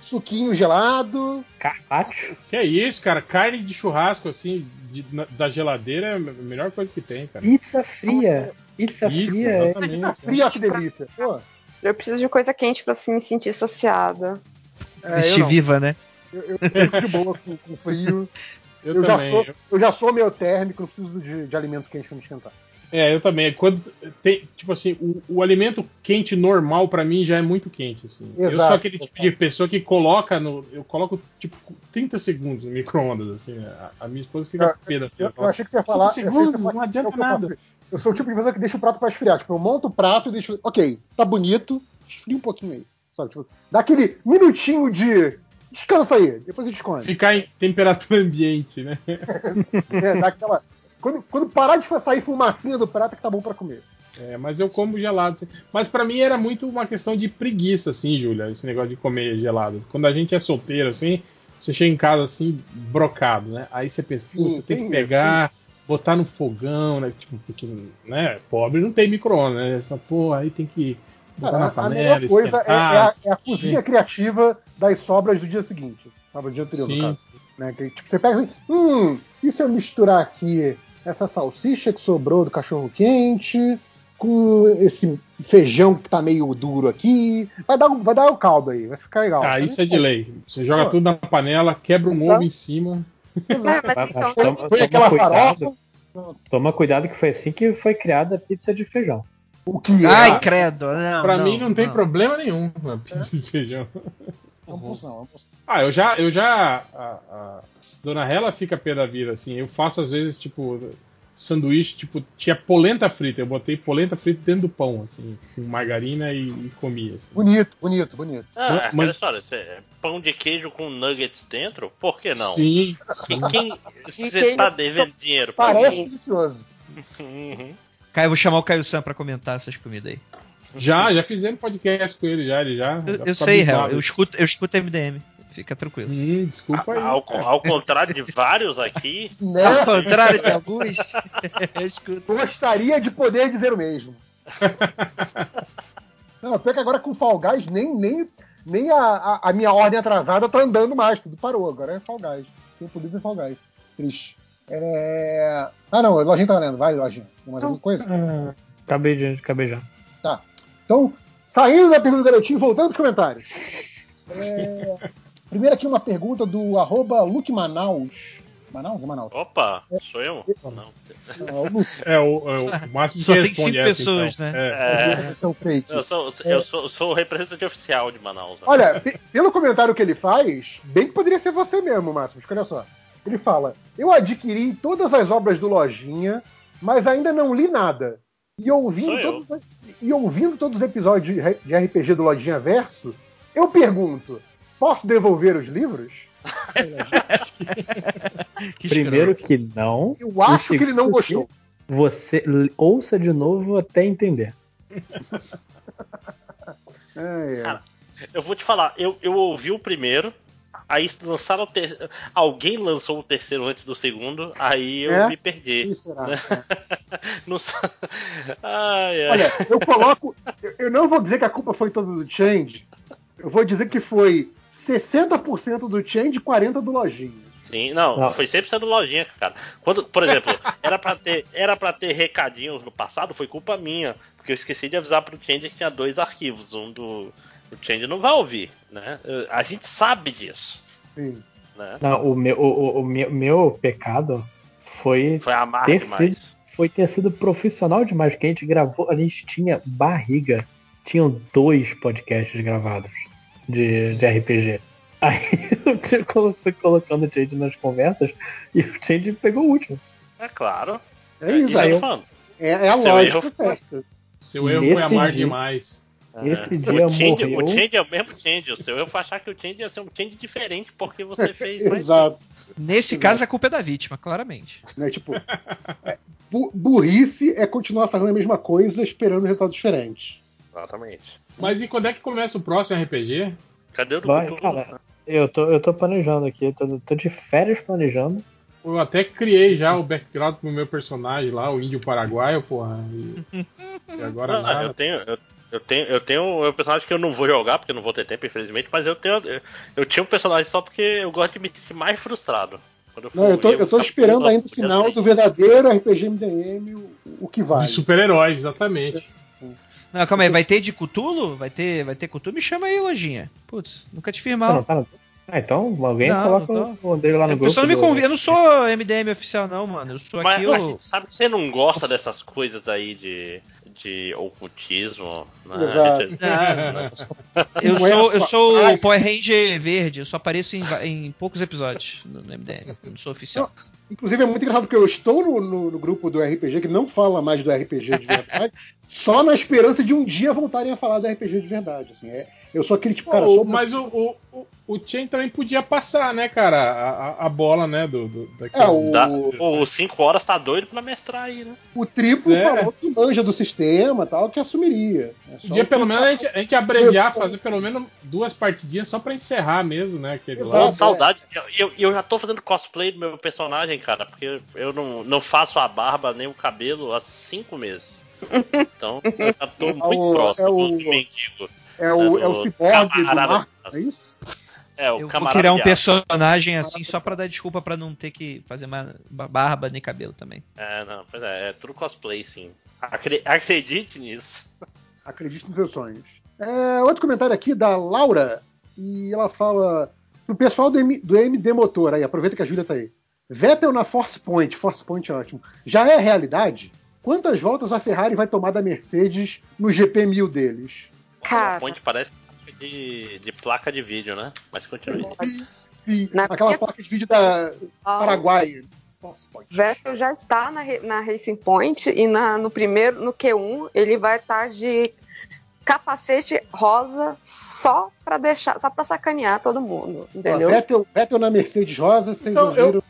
[SPEAKER 12] suquinho gelado.
[SPEAKER 2] Carpaccio?
[SPEAKER 11] Que é isso, cara? Carne de churrasco, assim, de- na- da geladeira é a melhor coisa que tem, cara.
[SPEAKER 2] Pizza fria. Pizza
[SPEAKER 11] Isso,
[SPEAKER 2] fria é.
[SPEAKER 11] exatamente.
[SPEAKER 12] Fria, que delícia. Pô,
[SPEAKER 13] Eu preciso de coisa quente pra se me sentir saciada.
[SPEAKER 12] é, eu,
[SPEAKER 14] Vestir viva, né?
[SPEAKER 12] eu, eu fico de boa com, com frio.
[SPEAKER 11] Eu,
[SPEAKER 12] Eu, já
[SPEAKER 11] também.
[SPEAKER 12] sou, eu já sou meio térmico, não preciso de, de alimento quente pra me esquentar.
[SPEAKER 11] É, eu também. Quando tem, tipo assim, o, o alimento quente normal pra mim já é muito quente, assim. eu
[SPEAKER 12] Exato,
[SPEAKER 11] sou aquele tipo de pessoa que coloca no, eu coloco tipo 30 segundos no micro-ondas, assim. A, a minha esposa fica com pena.
[SPEAKER 12] Eu, eu achei que você ia falar.
[SPEAKER 11] 30
[SPEAKER 12] eu achei que você
[SPEAKER 11] segundos,
[SPEAKER 12] falar-
[SPEAKER 11] não adianta
[SPEAKER 12] eu, eu
[SPEAKER 11] nada.
[SPEAKER 12] Eu sou o tipo de pessoa que deixa o prato pra esfriar. Tipo, eu monto o prato e deixo. Ok, tá bonito, esfria um pouquinho aí. Sabe? Tipo, dá aquele minutinho de. Descansa aí, depois a gente esconde.
[SPEAKER 11] Ficar em temperatura ambiente, né?
[SPEAKER 12] É, dá aquela. Quando, quando parar de sair fumacinha do prato, que tá bom pra comer.
[SPEAKER 11] É, mas eu como gelado. assim. Mas pra mim era muito uma questão de preguiça, assim, Júlia, esse negócio de comer gelado. Quando a gente é solteiro, assim, você chega em casa assim, brocado, né? Aí você pensa,
[SPEAKER 12] Sim,
[SPEAKER 11] "Putz, tem
[SPEAKER 12] tem
[SPEAKER 11] que pegar, botar no fogão, né? Tipo, porque, né? Pobre não tem micro-ondas, né? Você fala, Pô, aí tem que botar
[SPEAKER 12] Cara,
[SPEAKER 11] na
[SPEAKER 12] a
[SPEAKER 11] panela,
[SPEAKER 12] melhor coisa é, é a, é a cozinha criativa das sobras do dia seguinte. Sabe, do dia anterior,
[SPEAKER 11] Sim.
[SPEAKER 12] no caso. Né? Que, tipo, você pega assim, hum, e se eu misturar aqui essa salsicha que sobrou do cachorro quente com esse feijão que tá meio duro aqui? Vai dar, vai dar o caldo aí, vai ficar legal.
[SPEAKER 11] Ah, isso é de lei. Você joga
[SPEAKER 12] Pô.
[SPEAKER 11] tudo na panela, quebra um
[SPEAKER 12] Exato.
[SPEAKER 11] ovo em cima.
[SPEAKER 13] É, mas
[SPEAKER 2] Mas
[SPEAKER 13] então,
[SPEAKER 2] toma,
[SPEAKER 12] Põe
[SPEAKER 2] toma
[SPEAKER 12] aquela
[SPEAKER 2] cuidado,
[SPEAKER 12] farofa.
[SPEAKER 2] toma cuidado que foi assim que foi criada a pizza de feijão.
[SPEAKER 12] O que é?
[SPEAKER 14] Ai, credo. Não,
[SPEAKER 11] pra
[SPEAKER 14] não,
[SPEAKER 11] mim não tem
[SPEAKER 14] não.
[SPEAKER 11] problema nenhum a pizza de feijão.
[SPEAKER 12] Vamos não, vamos
[SPEAKER 11] Ah, eu já, eu já. A, a Dona Hela fica pé da vida, assim. Eu faço às vezes, tipo, sanduíche, tipo, tinha polenta frita. Eu botei polenta frita dentro do pão, assim, com margarina e, e comi, assim.
[SPEAKER 12] Bonito, bonito, bonito.
[SPEAKER 3] Ah,
[SPEAKER 11] Mas-
[SPEAKER 3] aquela
[SPEAKER 11] mas-
[SPEAKER 3] história, cê- pão de queijo com nuggets dentro? Por que não?
[SPEAKER 11] Sim.
[SPEAKER 3] Quem, quem você tá devendo dinheiro pra
[SPEAKER 12] Parece
[SPEAKER 3] mim?
[SPEAKER 12] delicioso.
[SPEAKER 3] Uhum.
[SPEAKER 14] Caio, eu vou chamar o Caio Sam pra comentar essas comidas aí.
[SPEAKER 11] Já, já fizemos podcast com ele, já. Ele já.
[SPEAKER 14] Eu,
[SPEAKER 11] já
[SPEAKER 14] eu sei. Hel. Eu escuto, eu escuto MDM. Fica tranquilo.
[SPEAKER 11] Hum, desculpa aí.
[SPEAKER 3] Ao, ao contrário de vários aqui,
[SPEAKER 12] Né?
[SPEAKER 14] Ao contrário de alguns.
[SPEAKER 12] Gostaria de poder dizer o mesmo. Não, pior que agora com Fall Guys, nem, nem, nem a, a, a minha ordem atrasada tá andando mais, tudo parou. Agora é Fall Guys. Tem poder de Fall Guys. Triste. É... Ah, não, a Lojinha tá lendo. Vai, Lojinha. Tem mais alguma coisa?
[SPEAKER 2] Ah, acabei, de, acabei já.
[SPEAKER 12] Tá. Então, saindo da pergunta do garotinho, voltando pros comentários. É... Primeiro aqui uma pergunta do arroba Luke Manaus. Manaus? É Manaus?
[SPEAKER 3] opa, sou eu? Não.
[SPEAKER 12] Não, é o Luke.
[SPEAKER 11] É, o, é o máximo
[SPEAKER 14] Só
[SPEAKER 11] que
[SPEAKER 14] tem
[SPEAKER 11] responde
[SPEAKER 14] cinco
[SPEAKER 11] essa,
[SPEAKER 14] pessoas,
[SPEAKER 11] então.
[SPEAKER 14] né?
[SPEAKER 11] É.
[SPEAKER 3] É,
[SPEAKER 12] Esse é o fake.
[SPEAKER 3] eu sou, eu sou, sou o representante oficial de Manaus.
[SPEAKER 12] Olha, pe- pelo comentário que ele faz, bem que poderia ser você mesmo, Máximo. Olha só. Ele fala: Eu adquiri todas as obras do Lojinha, mas ainda não li nada. E ouvindo, todos, os- e ouvindo todos os episódios de RPG do Lojinha Verso, eu pergunto: posso devolver os livros?
[SPEAKER 14] Que
[SPEAKER 2] Primeiro que não.
[SPEAKER 12] Eu acho que ele não gostou.
[SPEAKER 2] Você ouça de novo até entender.
[SPEAKER 12] É, é.
[SPEAKER 3] Cara, Eu vou te falar, eu, eu ouvi o primeiro, aí lançaram o ter... alguém lançou o terceiro antes do segundo, aí eu
[SPEAKER 12] É?
[SPEAKER 3] me perdi.
[SPEAKER 12] Isso será.
[SPEAKER 3] Não ai, ai.
[SPEAKER 12] Olha, eu coloco. Eu não vou dizer que a culpa foi toda do Change. Eu vou dizer que foi 60% do Change e 40% do Lojinha.
[SPEAKER 3] Sim, não,
[SPEAKER 2] Não.
[SPEAKER 3] foi sempre sendo lojinha, cara. Quando, por exemplo, era pra ter, era para ter recadinhos no passado, foi culpa minha, porque eu esqueci de avisar pro Change que tinha dois arquivos, um do o Change não vai ouvir, né? A gente sabe disso,
[SPEAKER 12] Sim.
[SPEAKER 3] né?
[SPEAKER 2] Não, o meu, o, o- o meu, meu pecado foi
[SPEAKER 3] Foi amargo
[SPEAKER 2] ter
[SPEAKER 3] demais.
[SPEAKER 2] sido, foi ter sido profissional demais, que a gente gravou, a gente tinha barriga. Tinham dois podcasts gravados de, de RPG. Aí eu fui colocando o Change nas conversas e o Change pegou o último.
[SPEAKER 3] É claro.
[SPEAKER 12] É isso,
[SPEAKER 3] eu
[SPEAKER 2] aí
[SPEAKER 3] tô
[SPEAKER 2] eu-.
[SPEAKER 12] É, é a
[SPEAKER 3] Seu
[SPEAKER 12] lógica
[SPEAKER 3] erro foi-
[SPEAKER 12] certa.
[SPEAKER 11] Seu erro
[SPEAKER 2] Nesse
[SPEAKER 11] foi amar
[SPEAKER 2] dia-
[SPEAKER 11] demais.
[SPEAKER 2] Esse
[SPEAKER 3] É.
[SPEAKER 2] dia
[SPEAKER 3] o change,
[SPEAKER 2] morreu.
[SPEAKER 3] o change é o mesmo change. O seu eu vou achar que o change ia ser um change diferente porque você fez mais.
[SPEAKER 12] Exato.
[SPEAKER 14] Nesse caso, a culpa é da vítima, claramente.
[SPEAKER 12] Né? Tipo, é, bu- burrice é continuar fazendo a mesma coisa esperando resultados diferentes.
[SPEAKER 3] Exatamente.
[SPEAKER 11] Mas e quando é que começa o próximo RPG?
[SPEAKER 3] Cadê o
[SPEAKER 2] Vai,
[SPEAKER 3] Cthulhu?
[SPEAKER 2] cara, eu tô, eu tô planejando aqui, tô, tô de férias planejando.
[SPEAKER 11] Eu até criei já o background pro meu personagem lá, o índio paraguaio, porra. E, e agora
[SPEAKER 3] Não,
[SPEAKER 11] nada.
[SPEAKER 3] eu tenho, eu, eu tenho, eu tenho um personagem que eu não vou jogar porque eu não vou ter tempo, infelizmente, mas eu tenho, eu, eu tinha um personagem só porque eu gosto de me sentir mais frustrado. Eu
[SPEAKER 12] Não, eu tô, eu tô esperando
[SPEAKER 3] "Pô,
[SPEAKER 12] ainda o final do verdadeiro RPG MDM, o, o que vale.
[SPEAKER 11] De super-heróis, exatamente.
[SPEAKER 14] Não, calma aí, vai ter de Cutulo? Vai ter, vai ter Cutulo? Me chama aí, lojinha. Putz, nunca te fiz
[SPEAKER 2] Você
[SPEAKER 14] mal.
[SPEAKER 2] não tá no... Ah, então alguém
[SPEAKER 14] Não,
[SPEAKER 2] coloca
[SPEAKER 14] não
[SPEAKER 2] o dele lá no
[SPEAKER 14] O
[SPEAKER 2] grupo.
[SPEAKER 14] pessoal não me
[SPEAKER 2] do-
[SPEAKER 14] convida. Eu não sou MDM oficial, não, mano. Eu sou
[SPEAKER 3] Mas,
[SPEAKER 14] aqui
[SPEAKER 3] mas
[SPEAKER 14] o.
[SPEAKER 3] sabe que você não gosta dessas coisas aí de, de ocultismo? Né?
[SPEAKER 12] Exato.
[SPEAKER 14] Ah, Eu
[SPEAKER 12] Não é
[SPEAKER 14] sou, eu sou o Power Ranger verde, eu só apareço em, em poucos episódios no no MDM. Eu não sou oficial.
[SPEAKER 12] Inclusive é muito engraçado porque eu estou no, no- no grupo do RPG que não fala mais do RPG de verdade, só na esperança de um dia voltarem a falar do RPG de verdade. Assim, é, eu sou aquele tipo, cara, sou
[SPEAKER 11] mas o, o, o, Chen também podia passar, né, cara, a, a- bola, né, do, do daquele-
[SPEAKER 12] É, o,
[SPEAKER 3] Dá, o 5 horas tá doido pra mestrar aí, né?
[SPEAKER 12] o triplo
[SPEAKER 11] É.
[SPEAKER 12] falou que manja do sistema tal, que assumiria. É só
[SPEAKER 11] Podia pelo
[SPEAKER 12] que-
[SPEAKER 11] menos a gente, a gente abreviar, fazer pelo menos duas partidinhas só pra encerrar mesmo, né, aquele
[SPEAKER 12] Exato.
[SPEAKER 11] Lá.
[SPEAKER 12] é.
[SPEAKER 3] saudade. Eu, eu, eu já tô fazendo cosplay do meu personagem, cara, porque eu não, não faço a barba nem o cabelo há cinco meses. Então, eu já tô muito
[SPEAKER 12] o-
[SPEAKER 3] próximo
[SPEAKER 12] é o-
[SPEAKER 3] do mendigo.
[SPEAKER 12] É o, é o ciborgue do
[SPEAKER 3] camarada-
[SPEAKER 12] Marco, é isso?
[SPEAKER 3] É, o
[SPEAKER 14] Eu vou criar um personagem assim só pra dar desculpa pra não ter que fazer mais barba nem cabelo também.
[SPEAKER 3] É, não, pois é, é tudo cosplay, sim. Acre- acredite nisso.
[SPEAKER 12] Acredite nos seus sonhos. É, outro comentário aqui da Laura, e ela fala pro pessoal do, M, do MD Motor, aí, aproveita que a Júlia tá aí. Vettel na Force Point, Force Point é ótimo. Já é realidade? Quantas voltas a Ferrari vai tomar da Mercedes no GP 1000 deles?
[SPEAKER 13] Cara.
[SPEAKER 3] A ponte parece de, de placa de vídeo, né? Mas continue.
[SPEAKER 12] Sim,
[SPEAKER 13] Na
[SPEAKER 12] aquela
[SPEAKER 13] minha-
[SPEAKER 12] placa de vídeo da Paraguai. Force Point.
[SPEAKER 13] Vettel já está na, na Racing Point e na- no primeiro, no Q1, ele vai estar de capacete rosa só pra deixar, só para sacanear todo mundo, entendeu?
[SPEAKER 12] Vettel, Vettel na Mercedes Rosa, vocês
[SPEAKER 11] Então, eu-
[SPEAKER 12] ouviram.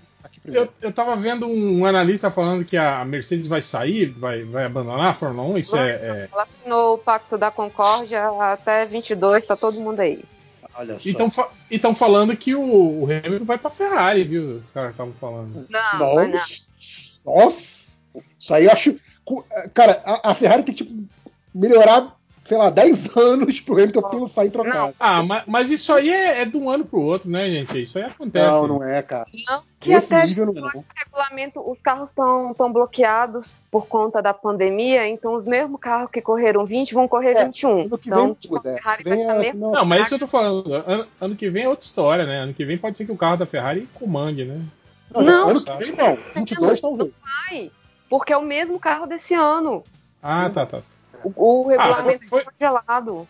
[SPEAKER 11] Eu, eu tava vendo um analista falando que a Mercedes vai sair, vai, vai abandonar a Fórmula 1, isso é, é-
[SPEAKER 13] Ela assinou o Pacto da Concórdia até 22, tá todo mundo aí.
[SPEAKER 12] Olha só.
[SPEAKER 11] Então, fa- então falando que o, o Hamilton vai pra Ferrari, viu? Os caras estavam falando.
[SPEAKER 13] Não, vai não.
[SPEAKER 12] Nossa, nossa, isso aí eu acho. cu- Cara, a, a Ferrari tem que tipo, melhorar, sei lá, 10 anos pro Hamilton pensar em trocar.
[SPEAKER 11] Ah, mas, mas isso aí é, é de um ano pro outro, né, gente? Isso aí acontece.
[SPEAKER 12] Não, não é, cara.
[SPEAKER 13] Não, que
[SPEAKER 12] Nesse
[SPEAKER 13] até
[SPEAKER 12] nível não é. não.
[SPEAKER 13] o regulamento, os carros estão bloqueados por conta da pandemia, então os mesmos carros que correram 20 vão correr
[SPEAKER 12] É,
[SPEAKER 13] 21.
[SPEAKER 12] ano que
[SPEAKER 13] Então,
[SPEAKER 12] vem
[SPEAKER 13] tipo, a Ferrari
[SPEAKER 12] vem
[SPEAKER 13] vai estar
[SPEAKER 12] a-
[SPEAKER 13] mesmo.
[SPEAKER 12] não,
[SPEAKER 11] Não, mas isso eu tô falando. Ano, ano que vem é outra história, né? Ano que vem pode ser que o carro da Ferrari comande, né?
[SPEAKER 12] Não,
[SPEAKER 13] Não.
[SPEAKER 12] ano que vem não. 22 talvez.
[SPEAKER 13] vai, porque é o mesmo carro desse ano.
[SPEAKER 11] Ah, tá, tá.
[SPEAKER 13] O, o regulamento
[SPEAKER 11] foi-
[SPEAKER 13] é congelado.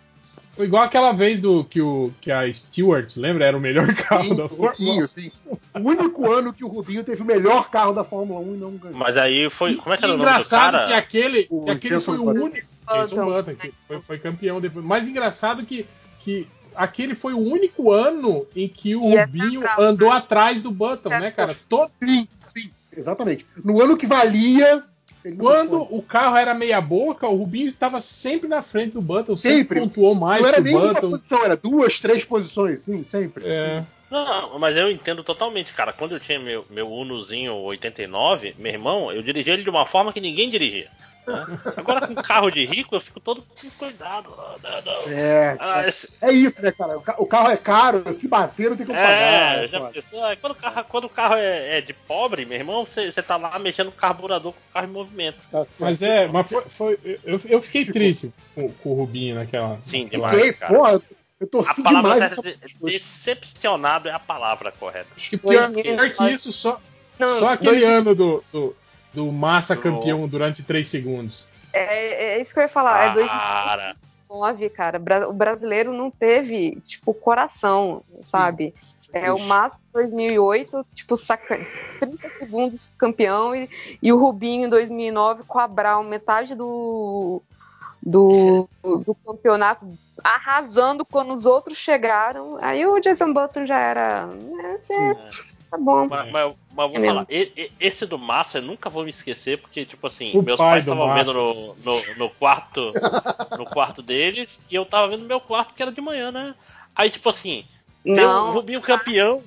[SPEAKER 11] Foi igual aquela vez do que, o, que a Stewart, lembra? Era o melhor carro
[SPEAKER 12] Sim,
[SPEAKER 11] da
[SPEAKER 12] o
[SPEAKER 11] Fórmula
[SPEAKER 12] Rubinho, sim. O único ano que o Rubinho teve o melhor carro da Fórmula 1 e não ganhou.
[SPEAKER 3] Mas aí foi. Como é que era o nome do
[SPEAKER 11] engraçado
[SPEAKER 3] cara?
[SPEAKER 11] que aquele,
[SPEAKER 12] O
[SPEAKER 11] que aquele foi o único. Jason Button, que foi, foi campeão depois. Mas engraçado que, que aquele foi o único ano em que o
[SPEAKER 13] E é
[SPEAKER 11] Rubinho
[SPEAKER 13] verdade.
[SPEAKER 11] andou atrás do Button, né, cara? Todo,
[SPEAKER 12] Sim, sim, exatamente. No ano que valia.
[SPEAKER 11] Quando o carro era meia boca, o Rubinho estava sempre na frente do Button, sempre,
[SPEAKER 12] Sempre.
[SPEAKER 11] pontuou mais
[SPEAKER 12] Não era
[SPEAKER 11] que o
[SPEAKER 12] uma
[SPEAKER 11] Button.
[SPEAKER 12] posição, era duas, três posições, sim, sempre.
[SPEAKER 11] É.
[SPEAKER 3] Não, mas eu entendo totalmente, cara. Quando eu tinha meu, meu Unozinho 89, meu irmão, eu dirigia ele de uma forma que ninguém dirigia. Né? Agora com carro de rico, eu fico todo com cuidado. Ah, não, não.
[SPEAKER 12] É,
[SPEAKER 3] Ah, esse-
[SPEAKER 12] é isso, né, cara? O ca- O carro é caro, se bater não tem como pagar.
[SPEAKER 3] É,
[SPEAKER 12] é
[SPEAKER 3] já
[SPEAKER 12] foda.
[SPEAKER 3] pensou? Quando o carro, quando o carro é, é de pobre, meu irmão, você você tá lá mexendo no carburador com o carro em movimento.
[SPEAKER 12] Tá.
[SPEAKER 11] Mas é, mas foi, foi- eu, eu fiquei triste com, com o Rubinho naquela.
[SPEAKER 3] Sim, demais.
[SPEAKER 12] Fiquei,
[SPEAKER 3] cara.
[SPEAKER 12] porra, eu
[SPEAKER 3] A
[SPEAKER 12] torci
[SPEAKER 3] palavra
[SPEAKER 12] demais.
[SPEAKER 3] de decepcionado é a palavra correta.
[SPEAKER 11] Acho que pior,
[SPEAKER 13] 2009.
[SPEAKER 11] pior que isso, só,
[SPEAKER 13] Não,
[SPEAKER 11] só aquele
[SPEAKER 13] dois-
[SPEAKER 11] ano do, do, do Massa
[SPEAKER 3] Do-
[SPEAKER 11] campeão durante 3 segundos.
[SPEAKER 13] É, é isso que eu ia falar. É
[SPEAKER 3] Cara,
[SPEAKER 13] 2009, cara. O brasileiro não teve, tipo, coração, sabe? É o Massa 2008, tipo, saca... 30 segundos campeão e, e o Rubinho em 2009 com a Brown, metade do, do, do campeonato arrasando quando os outros chegaram. Aí o Jason Button já era. É, é, tá bom.
[SPEAKER 3] mas, mas- mas vou
[SPEAKER 13] É
[SPEAKER 3] falar, e- e- esse do Massa eu nunca vou me esquecer, porque, tipo assim,
[SPEAKER 11] O
[SPEAKER 3] meus
[SPEAKER 11] pai
[SPEAKER 3] pais estavam vendo no, no, no quarto. no quarto deles e eu tava vendo no meu quarto que era de manhã, né? Aí, tipo assim, tem
[SPEAKER 13] Não.
[SPEAKER 3] o Rubinho campeão,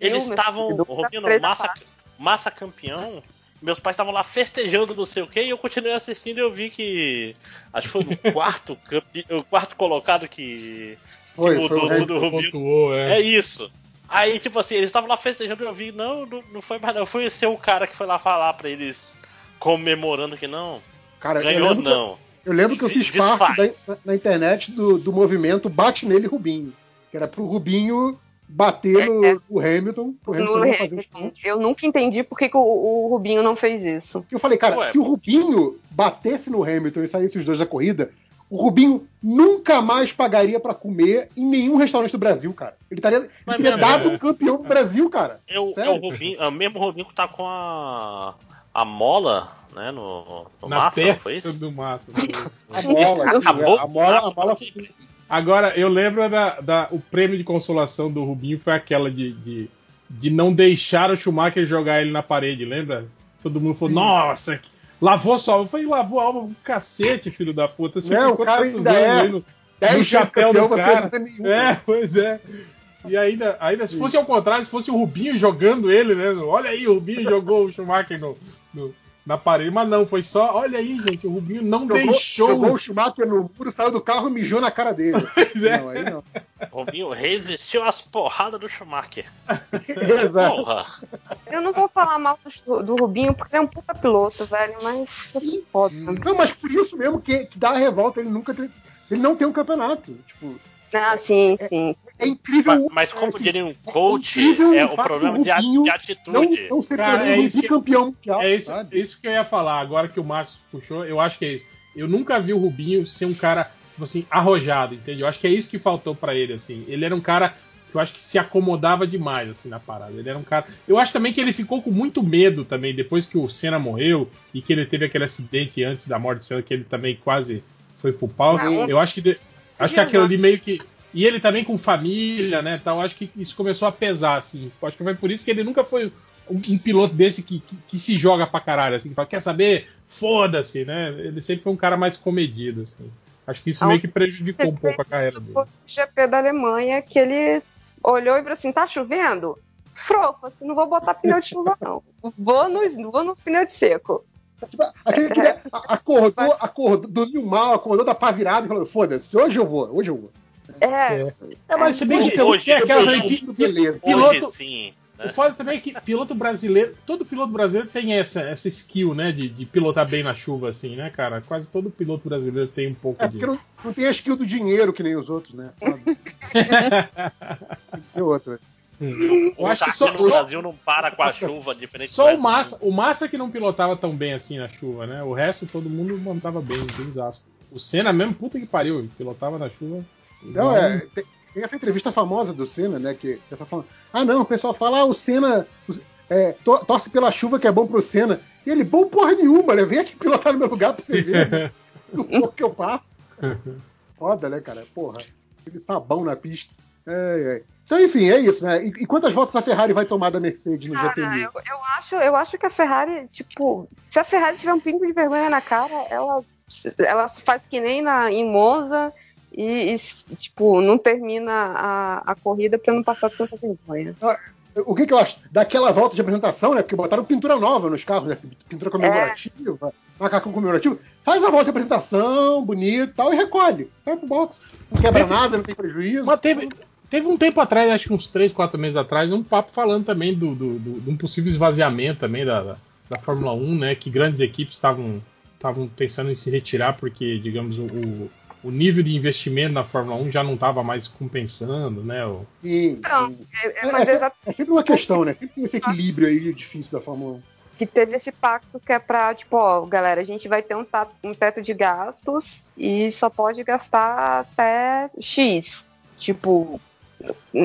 [SPEAKER 3] eles estavam. O Rubinho não, massa, massa campeão. Meus pais estavam lá festejando não sei o que e eu continuei assistindo e eu vi que. Acho que foi no quarto, campe, o quarto colocado que.
[SPEAKER 12] Foi,
[SPEAKER 3] que
[SPEAKER 12] foi o
[SPEAKER 3] mudou
[SPEAKER 12] Hamilton
[SPEAKER 3] do Rubinho.
[SPEAKER 11] Pontuou, é.
[SPEAKER 3] É isso. Aí, tipo assim, eles estavam lá festejando e eu vi, não, não, não foi mais não. Eu fui ser o cara que foi lá falar pra eles comemorando que não.
[SPEAKER 12] Cara, eu
[SPEAKER 3] ganhou
[SPEAKER 12] que-
[SPEAKER 3] não.
[SPEAKER 12] Eu lembro que eu fiz
[SPEAKER 3] desfaz.
[SPEAKER 12] parte da- na internet do, do movimento Bate Nele Rubinho. Que era pro Rubinho bater no, no Hamilton, pro Hamilton
[SPEAKER 13] No Hamilton. Eu nunca entendi por que, que o, o Rubinho não fez isso.
[SPEAKER 12] Eu falei, cara,
[SPEAKER 3] Ué.
[SPEAKER 12] se o Rubinho batesse no Hamilton e saísse os dois da corrida, o Rubinho nunca mais pagaria pra comer em nenhum restaurante do Brasil, cara. Ele, estaria, ele
[SPEAKER 3] Mas
[SPEAKER 12] teria
[SPEAKER 3] mesmo,
[SPEAKER 12] dado
[SPEAKER 3] é.
[SPEAKER 12] um campeão do Brasil, cara.
[SPEAKER 3] É o, é
[SPEAKER 12] Sério?
[SPEAKER 3] o Rubinho, é o mesmo Rubinho que tá com a. a mola, né? No, no
[SPEAKER 11] Na
[SPEAKER 3] massa, foi isso?
[SPEAKER 11] do Massa.
[SPEAKER 12] A mola,
[SPEAKER 3] Acabou?
[SPEAKER 12] a mola, a mola
[SPEAKER 11] Agora, eu lembro da, da- o prêmio de consolação do Rubinho foi aquela de, de, de não deixar o Schumacher jogar ele na parede, lembra? Todo mundo falou, nossa, lavou só. Eu falei, lavou a alma com cacete, filho da puta. Você
[SPEAKER 12] Não,
[SPEAKER 11] ficou tantos anos
[SPEAKER 12] é
[SPEAKER 11] aí no, no chapéu do cara. É, pois é. E ainda, ainda se fosse ao contrário, se fosse o Rubinho jogando ele, né? Olha aí, o Rubinho jogou o Schumacher no, no- na parede. Mas não, foi só, olha aí, gente, o Rubinho não
[SPEAKER 12] Jogou,
[SPEAKER 11] deixou.
[SPEAKER 12] jogou o Schumacher no muro, saiu do carro e mijou na cara dele.
[SPEAKER 11] é.
[SPEAKER 12] Não, aí não.
[SPEAKER 3] Rubinho resistiu às porradas do Schumacher.
[SPEAKER 12] Exato.
[SPEAKER 3] Porra!
[SPEAKER 13] Eu não vou falar mal do, do Rubinho, porque ele é um puta piloto, velho, mas foda.
[SPEAKER 12] Não, mas por isso mesmo que, que dá a revolta, ele nunca ele não tem um campeonato. Tipo,
[SPEAKER 13] Ah, sim, sim.
[SPEAKER 12] é incrível.
[SPEAKER 3] Mas, mas como
[SPEAKER 12] assim,
[SPEAKER 3] diria um coach,
[SPEAKER 12] incrível
[SPEAKER 3] é
[SPEAKER 12] o
[SPEAKER 3] problema
[SPEAKER 12] do
[SPEAKER 3] de, de
[SPEAKER 12] não,
[SPEAKER 3] atitude.
[SPEAKER 12] não ser
[SPEAKER 11] Cara, é isso que-
[SPEAKER 12] bicampeão mundial.
[SPEAKER 11] É isso,
[SPEAKER 12] sabe?
[SPEAKER 11] isso que eu ia falar, agora que o Márcio puxou, eu acho que é isso. Eu nunca vi o Rubinho ser um cara, tipo assim, arrojado, entende? Eu acho que é isso que faltou pra ele, assim. Ele era um cara que eu acho que se acomodava demais, assim, na parada. Ele era um cara. Eu acho também que ele ficou com muito medo também, depois que o Senna morreu e que ele teve aquele acidente antes da morte do Senna, que ele também quase foi pro pau.
[SPEAKER 13] Não,
[SPEAKER 11] Eu acho que. de- Acho que aquilo ali meio que. E ele também com família, né? Tal, acho que isso começou a pesar, assim. Acho que foi por isso que ele nunca foi um, um piloto desse que, que, que se joga pra caralho, assim, que fala, quer saber? Foda-se, né? Ele sempre foi um cara mais comedido, assim. Acho que isso
[SPEAKER 13] Ah,
[SPEAKER 11] meio que prejudicou um pouco a carreira dele.
[SPEAKER 13] O GP da Alemanha, que ele olhou e falou assim: tá chovendo? Frofa, assim, não vou botar pneu de chuva, não. Vou no, vou no pneu de seco.
[SPEAKER 12] Tipo, aquele que a- acordou, acordou, dormiu mal, acordou da pá virada e falou: foda-se, hoje eu vou, hoje eu vou.
[SPEAKER 13] É,
[SPEAKER 11] É, mas se bem que,
[SPEAKER 3] Hoje-
[SPEAKER 11] que é aquela
[SPEAKER 3] hoje-
[SPEAKER 11] franquia-
[SPEAKER 12] beleza.
[SPEAKER 11] piloto,
[SPEAKER 3] Hoje sim.
[SPEAKER 11] O
[SPEAKER 3] Né?
[SPEAKER 11] foda também é que piloto brasileiro, todo piloto brasileiro tem essa, essa skill, né, de, de pilotar bem na chuva, assim, né, cara? Quase todo piloto brasileiro tem um pouco
[SPEAKER 12] É
[SPEAKER 11] de.
[SPEAKER 12] não, não tem a skill do dinheiro que nem os outros, né? Tem que outra.
[SPEAKER 11] Eu acho que só,
[SPEAKER 3] no
[SPEAKER 11] só,
[SPEAKER 3] Brasil não para com a chuva, diferente
[SPEAKER 11] só
[SPEAKER 3] do
[SPEAKER 11] o Massa, o Massa que não pilotava tão bem assim na chuva, né? O resto todo mundo montava bem, bem desastre. O Senna mesmo, puta que pariu, pilotava na chuva.
[SPEAKER 12] Não, é, tem, tem essa entrevista famosa do Senna, né? Que o pessoal fala, ah não, o pessoal fala, ah, o Senna é, to- torce pela chuva que é bom pro Senna. E ele, bom porra nenhuma, né? Vem aqui pilotar no meu lugar pra você ver né? o pouco que eu passo. Foda, né, cara? Porra, aquele sabão na pista. É, é. Então, enfim, é isso, né? E, e quantas voltas a Ferrari vai tomar da Mercedes no GP1000?
[SPEAKER 13] eu, eu acho, eu acho que a Ferrari, tipo, se a Ferrari tiver um pingo de vergonha na cara, ela, ela faz que nem na, em Monza e, e, tipo, não termina a, a corrida pra não passar tanta vergonha.
[SPEAKER 12] O que, que eu acho? Daquela volta de apresentação, né? Porque botaram pintura nova nos carros, né? Pintura comemorativa, macacão comemorativo. Faz a volta de apresentação, bonito e tal, e recolhe. Vai pro box. Não quebra nada, não tem prejuízo.
[SPEAKER 11] Mas teve, teve um tempo atrás, acho que uns 3, 4 meses atrás, um papo falando também do, do, do- de um possível esvaziamento também da, da, da Fórmula 1, né? Que grandes equipes estavam estavam pensando em se retirar porque, digamos, o, o- o nível de investimento na Fórmula 1 já não estava mais compensando, né? O-
[SPEAKER 12] Sim,
[SPEAKER 13] Não, é, é,
[SPEAKER 12] É, é, é sempre uma questão, né? Sempre tem esse equilíbrio aí difícil da Fórmula 1.
[SPEAKER 13] que teve esse pacto que é pra, tipo, ó, galera, a gente vai ter um, um teto de gastos e só pode gastar até X. Tipo,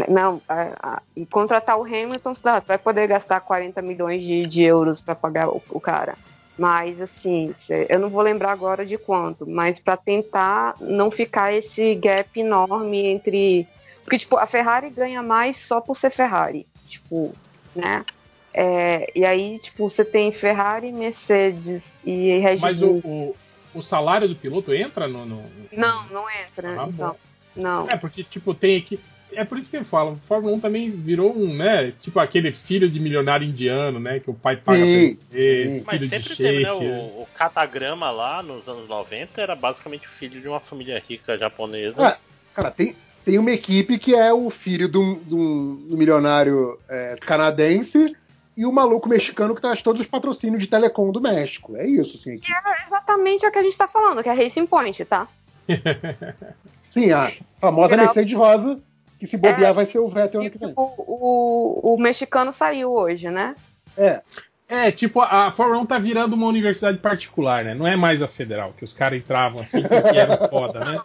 [SPEAKER 13] não, a- a- e contratar o Hamilton, tá, vai poder gastar 40 milhões de, de euros pra pagar o, o cara. Mas, assim, eu não vou lembrar agora de quanto, mas pra tentar não ficar esse gap enorme entre. Porque, tipo, a Ferrari ganha mais só por ser Ferrari. Tipo, né? É, e aí, tipo, você tem Ferrari, Mercedes e Red
[SPEAKER 11] Mas o,
[SPEAKER 13] Bull.
[SPEAKER 11] o, o salário do piloto entra no. no-
[SPEAKER 13] Não, não entra.
[SPEAKER 11] Ah,
[SPEAKER 13] então. Não.
[SPEAKER 11] É, porque, tipo, tem aqui. É por isso que eu falo, Fórmula 1 também virou um, né? Tipo aquele filho de milionário indiano, né? Que o pai paga
[SPEAKER 12] Sim,
[SPEAKER 11] pra ele,
[SPEAKER 12] sim.
[SPEAKER 3] Mas
[SPEAKER 11] filho de
[SPEAKER 3] sempre teve, né? O, o catagrama lá nos anos 90 era basicamente filho de uma família rica japonesa.
[SPEAKER 12] Ah, cara, tem, tem uma equipe que é o filho de um, de um- de um milionário é, canadense e o maluco mexicano que traz todos os patrocínios de telecom do México. É isso, assim. a equipe.
[SPEAKER 13] É exatamente o que a gente tá falando, que é Racing Point, tá?
[SPEAKER 12] Sim, a famosa
[SPEAKER 13] Geral-
[SPEAKER 12] Mercedes Rosa, que se bobear
[SPEAKER 13] É,
[SPEAKER 12] vai ser o Vettel ano que vem.
[SPEAKER 13] O, o, o mexicano saiu hoje, né?
[SPEAKER 12] É,
[SPEAKER 11] É, tipo, a a Fórmula 1 tá virando uma universidade particular, né? Não é mais a federal, que os caras entravam assim porque era foda, né?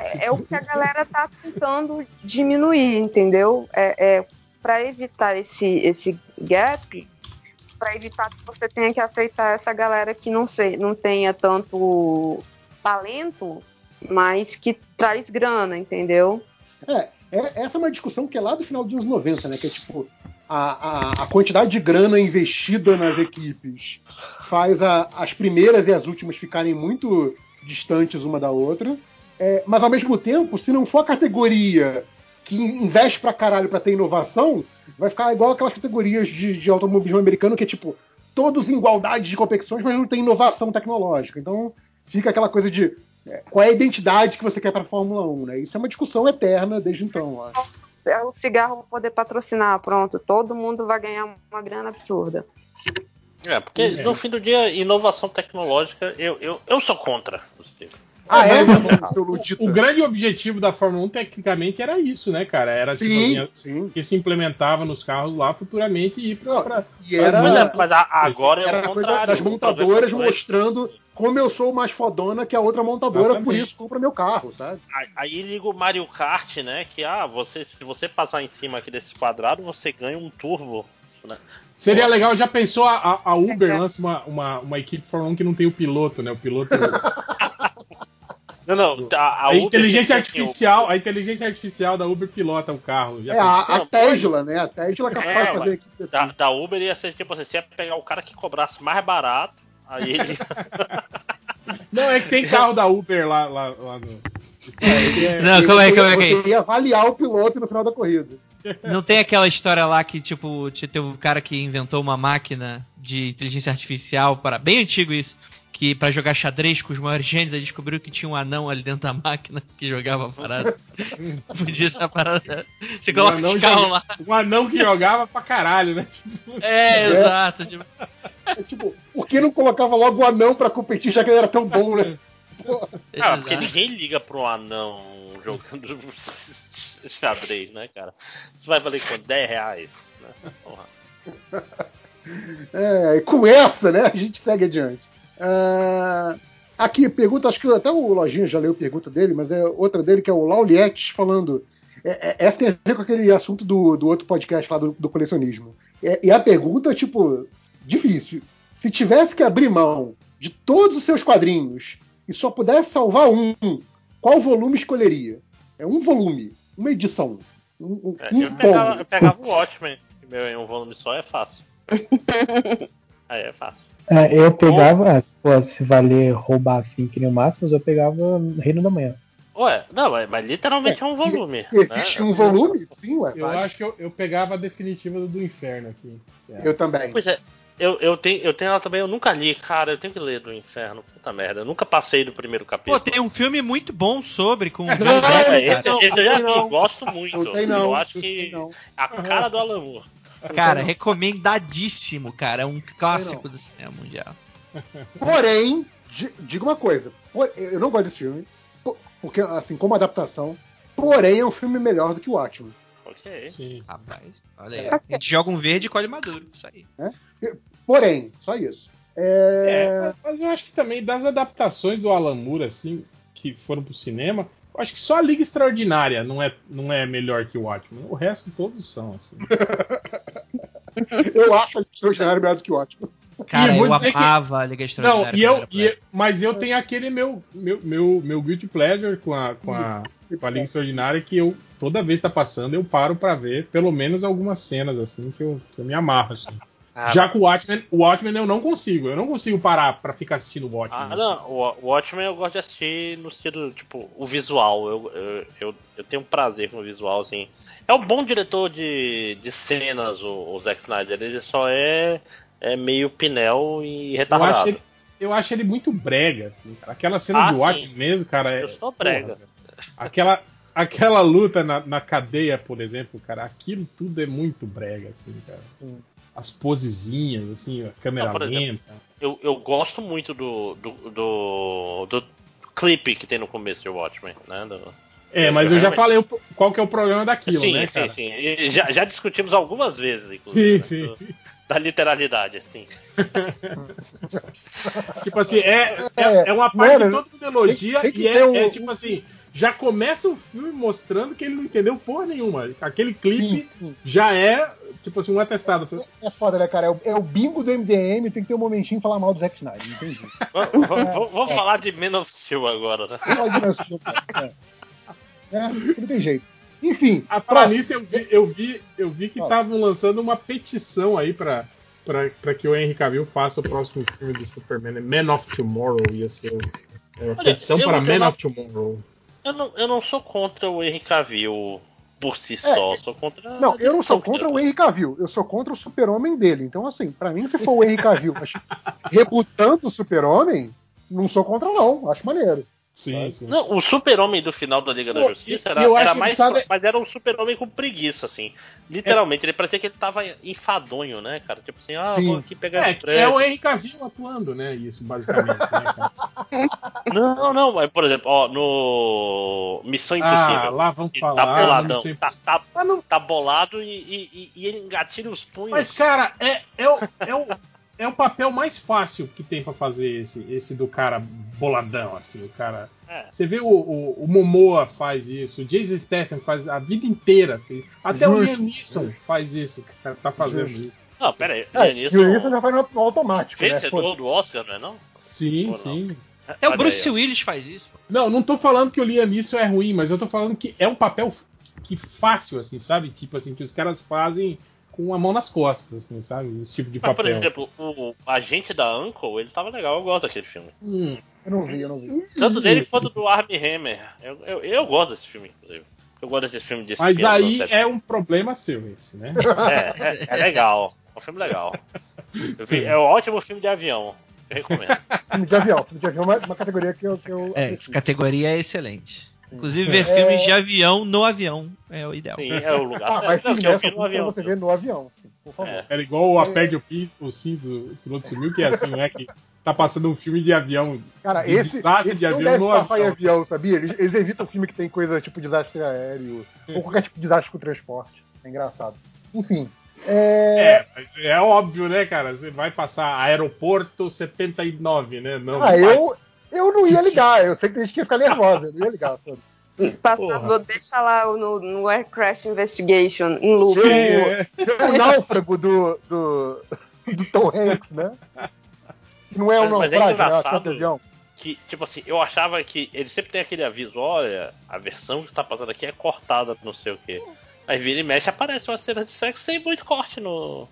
[SPEAKER 13] É, é o que a galera tá tentando diminuir, entendeu? É, é para evitar esse, esse gap, para evitar que você tenha que aceitar essa galera que não sei, não tenha tanto talento, mas que traz grana, entendeu?
[SPEAKER 12] É, é- essa é uma discussão que é lá do final dos anos 90, né? Que é tipo, a, a, a quantidade de grana investida nas equipes faz a- as primeiras e as últimas ficarem muito distantes uma da outra. É, mas ao mesmo tempo, se não for a categoria que investe pra caralho pra ter inovação, vai ficar igual aquelas categorias de, de automobilismo americano que é tipo, todos em igualdade de competições, mas não tem inovação tecnológica. Então fica aquela coisa de qual é a identidade que você quer pra Fórmula 1, né? Isso é uma discussão eterna desde então, eu acho.
[SPEAKER 13] É o cigarro poder patrocinar, pronto, todo mundo vai ganhar uma grana absurda.
[SPEAKER 3] É, porque no fim do dia, inovação tecnológica, eu, eu, eu sou contra. Steve.
[SPEAKER 12] Ah, é?
[SPEAKER 11] Mas
[SPEAKER 12] Seu Ludita.
[SPEAKER 11] o grande objetivo da Fórmula 1, tecnicamente, era isso, né, cara? Era tipo,
[SPEAKER 12] Sim,
[SPEAKER 11] assim,
[SPEAKER 12] sim.
[SPEAKER 11] que se implementava nos carros lá futuramente e ir pra.
[SPEAKER 12] Não,
[SPEAKER 11] pra-
[SPEAKER 12] E era,
[SPEAKER 3] Mas, é- mas a- agora é
[SPEAKER 12] era
[SPEAKER 3] o
[SPEAKER 12] a coisa
[SPEAKER 3] contrário.
[SPEAKER 12] das
[SPEAKER 3] O
[SPEAKER 12] montadoras
[SPEAKER 3] é-
[SPEAKER 12] mostrando como eu sou mais fodona que a outra montadora, por
[SPEAKER 11] Exatamente.
[SPEAKER 12] isso compra meu carro, sabe?
[SPEAKER 3] Aí- Aí liga o Mario Kart, né? Que ah, você, se você passar em cima aqui desse quadrado, você ganha um turbo. Né?
[SPEAKER 11] Seria legal, já pensou a, a- Uber lança uma, uma, uma equipe de Fórmula 1 que não tem o piloto, né? O piloto.
[SPEAKER 3] Não, não, a, a
[SPEAKER 11] A,
[SPEAKER 3] Uber
[SPEAKER 11] inteligência
[SPEAKER 3] o-
[SPEAKER 11] artificial, a inteligência artificial da Uber pilota o carro. Já
[SPEAKER 12] É a, a Tesla, né? A Tesla é capaz
[SPEAKER 3] É,
[SPEAKER 12] de fazer
[SPEAKER 3] mas
[SPEAKER 12] equipe assim.
[SPEAKER 3] Da, da Uber ia ser tipo assim, você ia pegar o cara que cobrasse mais barato, aí ele.
[SPEAKER 11] Não, é que tem carro da Uber lá, lá, lá no. É, é-
[SPEAKER 14] Não, calma aí, calma aí.
[SPEAKER 12] Você ia avaliar o piloto no final da corrida.
[SPEAKER 14] Não tem aquela história lá que, tipo, tinha- teve um cara que inventou uma máquina de inteligência artificial para. Bem antigo isso. Que para jogar xadrez com os maiores gênios, aí descobriu que tinha um anão ali dentro da máquina que jogava a parada. Podia ser a parada. Você
[SPEAKER 11] um
[SPEAKER 14] coloca
[SPEAKER 11] anão
[SPEAKER 14] os carros
[SPEAKER 11] joga-
[SPEAKER 14] lá.
[SPEAKER 11] Um anão que jogava pra caralho, né?
[SPEAKER 14] É,
[SPEAKER 12] É.
[SPEAKER 14] exato. tipo,
[SPEAKER 12] É tipo, por que não colocava logo o anão pra competir, já que ele era tão bom, né?
[SPEAKER 3] Ah, porque
[SPEAKER 14] exato.
[SPEAKER 3] ninguém liga pro anão jogando xadrez, né, cara? Isso vai valer quanto? 10 reais? Né? Porra.
[SPEAKER 12] É, e com essa, né, a gente segue adiante. Ah, aqui, pergunta, acho que até o Lojinha já leu a pergunta dele, mas é outra dele, que é o Laulietes falando. é, é, essa tem a ver com aquele assunto do, do outro podcast lá do, do colecionismo. É, e a pergunta, tipo, difícil. Se tivesse que abrir mão de todos os seus quadrinhos e só pudesse salvar um, qual volume escolheria? É um volume, uma edição. Um, um,
[SPEAKER 3] É,
[SPEAKER 12] um
[SPEAKER 3] eu, pegava,
[SPEAKER 12] tomo.
[SPEAKER 3] eu pegava o Watchmen, meu em um volume só é fácil. Aí é fácil.
[SPEAKER 2] É, eu pegava, se fosse valer roubar assim que nem o Máximos, eu pegava Reino da Manhã.
[SPEAKER 3] Ué, não, mas, literalmente é, um volume.
[SPEAKER 12] Se existe
[SPEAKER 3] né?
[SPEAKER 12] um volume, sim, ué.
[SPEAKER 11] eu
[SPEAKER 12] vale.
[SPEAKER 11] acho que eu, eu pegava a definitiva do, do inferno aqui. É.
[SPEAKER 12] Eu também.
[SPEAKER 3] Pois é, eu, eu, tenho, eu tenho ela também, eu nunca li, cara, eu tenho que ler do inferno, puta merda. Eu nunca passei do primeiro
[SPEAKER 14] Pô,
[SPEAKER 3] capítulo.
[SPEAKER 14] tem um filme muito bom sobre com o
[SPEAKER 12] Não,
[SPEAKER 14] Depp,
[SPEAKER 3] É, esse,
[SPEAKER 12] Não,
[SPEAKER 3] esse eu já
[SPEAKER 12] não
[SPEAKER 3] vi,
[SPEAKER 12] não.
[SPEAKER 3] gosto muito.
[SPEAKER 12] Não tem não.
[SPEAKER 3] Eu acho
[SPEAKER 12] não
[SPEAKER 3] que
[SPEAKER 12] não.
[SPEAKER 3] a cara do Alan Moore.
[SPEAKER 14] Cara, recomendadíssimo, cara. É um clássico do cinema mundial.
[SPEAKER 12] Porém, di- diga uma coisa. Eu não gosto desse filme. por- Porque, assim, como adaptação. Porém, é um filme melhor do que o Watchmen.
[SPEAKER 3] Ok.
[SPEAKER 11] Sim.
[SPEAKER 14] Rapaz, olha aí. A gente joga um verde e colhe maduro. Isso aí.
[SPEAKER 12] Porém, só isso.
[SPEAKER 11] É,
[SPEAKER 12] É...
[SPEAKER 11] mas- eu acho que também das adaptações do Alan Moore, assim, que foram pro cinema, acho que só a Liga Extraordinária não é, não é melhor que o Watchmen. O resto todos são, assim.
[SPEAKER 12] Eu acho a Extraordinário melhor do que o Watchmen.
[SPEAKER 14] Cara,
[SPEAKER 11] vou
[SPEAKER 14] eu
[SPEAKER 11] dizer que-
[SPEAKER 14] amava a Liga
[SPEAKER 11] Não,
[SPEAKER 14] Extraordinária.
[SPEAKER 11] e eu, e eu- mas eu tenho aquele meu, meu, meu, meu guilty pleasure com a, com a, com a Liga Extraordinária que eu, toda vez que tá passando, eu paro pra ver pelo menos algumas cenas, assim, que eu, que eu me amarro, assim.
[SPEAKER 3] Ah,
[SPEAKER 11] Já que o Watchmen, o Watchmen eu não consigo. Eu não consigo parar pra ficar assistindo o Watchmen.
[SPEAKER 3] Ah, não, o o Watchmen eu gosto de assistir no estilo, tipo, o visual. Eu, eu, eu, eu tenho um prazer com o visual, assim. É um bom diretor de, de cenas, o, o Zack Snyder. Ele só é, é meio pinel e
[SPEAKER 11] eu,
[SPEAKER 3] retardado.
[SPEAKER 11] acho ele, eu acho ele muito brega, assim, cara. Aquela cena
[SPEAKER 3] Ah,
[SPEAKER 11] do. Watchmen mesmo, cara. É,
[SPEAKER 3] Eu sou brega.
[SPEAKER 11] Porra, aquela, aquela luta na, na cadeia, por exemplo, cara, aquilo tudo é muito brega, assim, cara. As posezinhas, assim, a câmera
[SPEAKER 3] Não, por exemplo,
[SPEAKER 11] lenta.
[SPEAKER 3] Eu, eu gosto muito do, do, do, do clipe que tem no começo de Watchmen, né? Do-
[SPEAKER 11] É, mas eu já falei qual que é o problema daquilo,
[SPEAKER 3] sim,
[SPEAKER 11] né,
[SPEAKER 3] sim,
[SPEAKER 11] cara?
[SPEAKER 3] sim. E já, já discutimos algumas vezes, inclusive.
[SPEAKER 11] Sim,
[SPEAKER 3] né,
[SPEAKER 11] sim.
[SPEAKER 3] do- da literalidade, assim.
[SPEAKER 11] Tipo assim, é, é,
[SPEAKER 12] É,
[SPEAKER 11] é uma parte
[SPEAKER 12] mano,
[SPEAKER 11] que todo mundo elogia
[SPEAKER 12] tem- tem que
[SPEAKER 11] e é,
[SPEAKER 12] ter um-
[SPEAKER 11] é tipo assim, já começa o filme mostrando que ele não entendeu porra nenhuma. Aquele clipe
[SPEAKER 12] Sim, sim.
[SPEAKER 11] já é, tipo assim, um atestado.
[SPEAKER 12] É foda, né, cara? É o, é o bingo do MDM, tem que ter um momentinho e falar mal do Zack Snyder, entendi.
[SPEAKER 3] Vamos vamos falar de Man of Steel agora, né?
[SPEAKER 12] Pode não assistir, cara. É. É, não tem jeito. Enfim,
[SPEAKER 11] Ah, pra
[SPEAKER 12] próximo.
[SPEAKER 11] nisso eu vi, eu vi, eu vi que estavam lançando uma petição aí pra, pra, pra que o Henry Cavill faça o próximo filme do Superman. né? Man of Tomorrow ia ser. É uma
[SPEAKER 3] Olha,
[SPEAKER 11] petição
[SPEAKER 3] eu
[SPEAKER 11] para Man of Tomorrow.
[SPEAKER 3] Eu não, eu não sou contra o Henry Cavill por si só, sou contra.
[SPEAKER 12] É, Não, eu não sou contra o Henry Cavill, eu sou contra o super-homem dele. Então, assim, pra mim, se for o Henry Cavill mas rebutando o super-homem, não sou contra, não. Acho maneiro.
[SPEAKER 11] Sim, sim.
[SPEAKER 3] Não, o super-homem do final da Liga
[SPEAKER 11] Pô,
[SPEAKER 3] da Justiça era, era mais.
[SPEAKER 11] engraçado-
[SPEAKER 3] Mas era um super-homem com preguiça, assim. Literalmente, ele parecia que ele tava enfadonho, né, cara? Tipo assim, ah,
[SPEAKER 11] Sim.
[SPEAKER 3] vou aqui pegar
[SPEAKER 11] É, é o. Henry Cavill atuando, né? Isso, basicamente. né, cara?
[SPEAKER 3] Não, não, mas por exemplo, ó, no Missão Impossível.
[SPEAKER 11] Ah, lá vamos
[SPEAKER 3] ele
[SPEAKER 11] falar.
[SPEAKER 3] Tá boladão, tá, tá, tá bolado e, e- e- e ele engatilha os punhos.
[SPEAKER 11] Mas, cara, é, é, o, é, o, é o papel mais fácil que tem pra fazer esse, esse do cara boladão, assim, o cara.
[SPEAKER 3] É.
[SPEAKER 11] Você vê o, o, o Momoa faz isso, o Jason Statham faz a vida inteira. Até o
[SPEAKER 12] Justo.
[SPEAKER 11] Liam Neeson faz isso, cara, tá fazendo
[SPEAKER 12] Justo.
[SPEAKER 11] isso.
[SPEAKER 3] Não, pera aí,
[SPEAKER 12] É,
[SPEAKER 3] Liam
[SPEAKER 12] o
[SPEAKER 3] Neeson,
[SPEAKER 12] Wilson já faz no, automático, né?
[SPEAKER 3] vencedor
[SPEAKER 12] Pô,
[SPEAKER 3] do Oscar, não é não?
[SPEAKER 11] Sim,
[SPEAKER 3] Ou não?
[SPEAKER 11] sim.
[SPEAKER 14] Até o
[SPEAKER 3] Olha
[SPEAKER 14] Bruce
[SPEAKER 3] aí.
[SPEAKER 14] Willis faz isso.
[SPEAKER 11] Não, não tô falando que o Liam Neeson é ruim, mas eu tô falando que é um papel que fácil, assim, sabe? Tipo assim, que os caras fazem com a mão nas costas, assim, sabe? Esse tipo de
[SPEAKER 3] Mas, por
[SPEAKER 11] papel.
[SPEAKER 3] exemplo, o agente da Uncle, ele tava legal, eu gosto daquele filme.
[SPEAKER 11] Hum.
[SPEAKER 12] Eu não vi, eu não vi.
[SPEAKER 3] Tanto dele quanto do Armie Hammer. Eu, eu, eu gosto desse filme, inclusive. Eu gosto desse filme de
[SPEAKER 11] Mas aí é um problema seu esse, né?
[SPEAKER 3] 70. É, é, é legal. É um filme legal. Vi- é um ótimo filme de avião. Eu recomendo.
[SPEAKER 12] Filme de avião. Filme de avião é uma, uma categoria que eu. Que eu
[SPEAKER 14] É, essa categoria é excelente. Inclusive, ver
[SPEAKER 12] É.
[SPEAKER 14] filmes de avião no avião é o ideal.
[SPEAKER 3] Sim, é o lugar
[SPEAKER 12] Ah, mas.
[SPEAKER 3] Não,
[SPEAKER 12] sim, nessa
[SPEAKER 3] vi no
[SPEAKER 12] pra
[SPEAKER 3] avião.
[SPEAKER 12] você ver no avião, sim, por favor.
[SPEAKER 3] É.
[SPEAKER 11] Era igual o aperte o, cinto, o piloto sumiu, que é assim, não é que tá passando um filme de avião.
[SPEAKER 12] Cara,
[SPEAKER 11] de
[SPEAKER 12] esse,
[SPEAKER 11] desastre
[SPEAKER 12] esse
[SPEAKER 11] de
[SPEAKER 12] não
[SPEAKER 11] avião
[SPEAKER 12] deve
[SPEAKER 11] no
[SPEAKER 12] passar
[SPEAKER 11] avião.
[SPEAKER 12] em avião, sabia? Eles, eles evitam filme que tem coisa tipo desastre aéreo, ou qualquer tipo de desastre com transporte. É engraçado. Enfim. É...
[SPEAKER 11] É, mas é óbvio, né, cara? Você vai passar aeroporto 79, né? Não,
[SPEAKER 12] ah, eu, eu não ia ligar, eu sei que tem gente que ia ficar nervosa, eu não ia ligar. Sabe?
[SPEAKER 13] Passava, deixa lá no, no Air Crash Investigation, em loop.
[SPEAKER 12] O, o náufrago do, do, do Tom Hanks, né? Que não é um
[SPEAKER 3] Mas- mas é
[SPEAKER 12] naufrágio, né? É um de avião.
[SPEAKER 3] Que, tipo assim, eu achava que ele sempre tem aquele aviso, olha, a versão que está passando aqui é cortada, não sei o que. Aí vira e mexe, aparece uma cena de sexo sem muito corte no.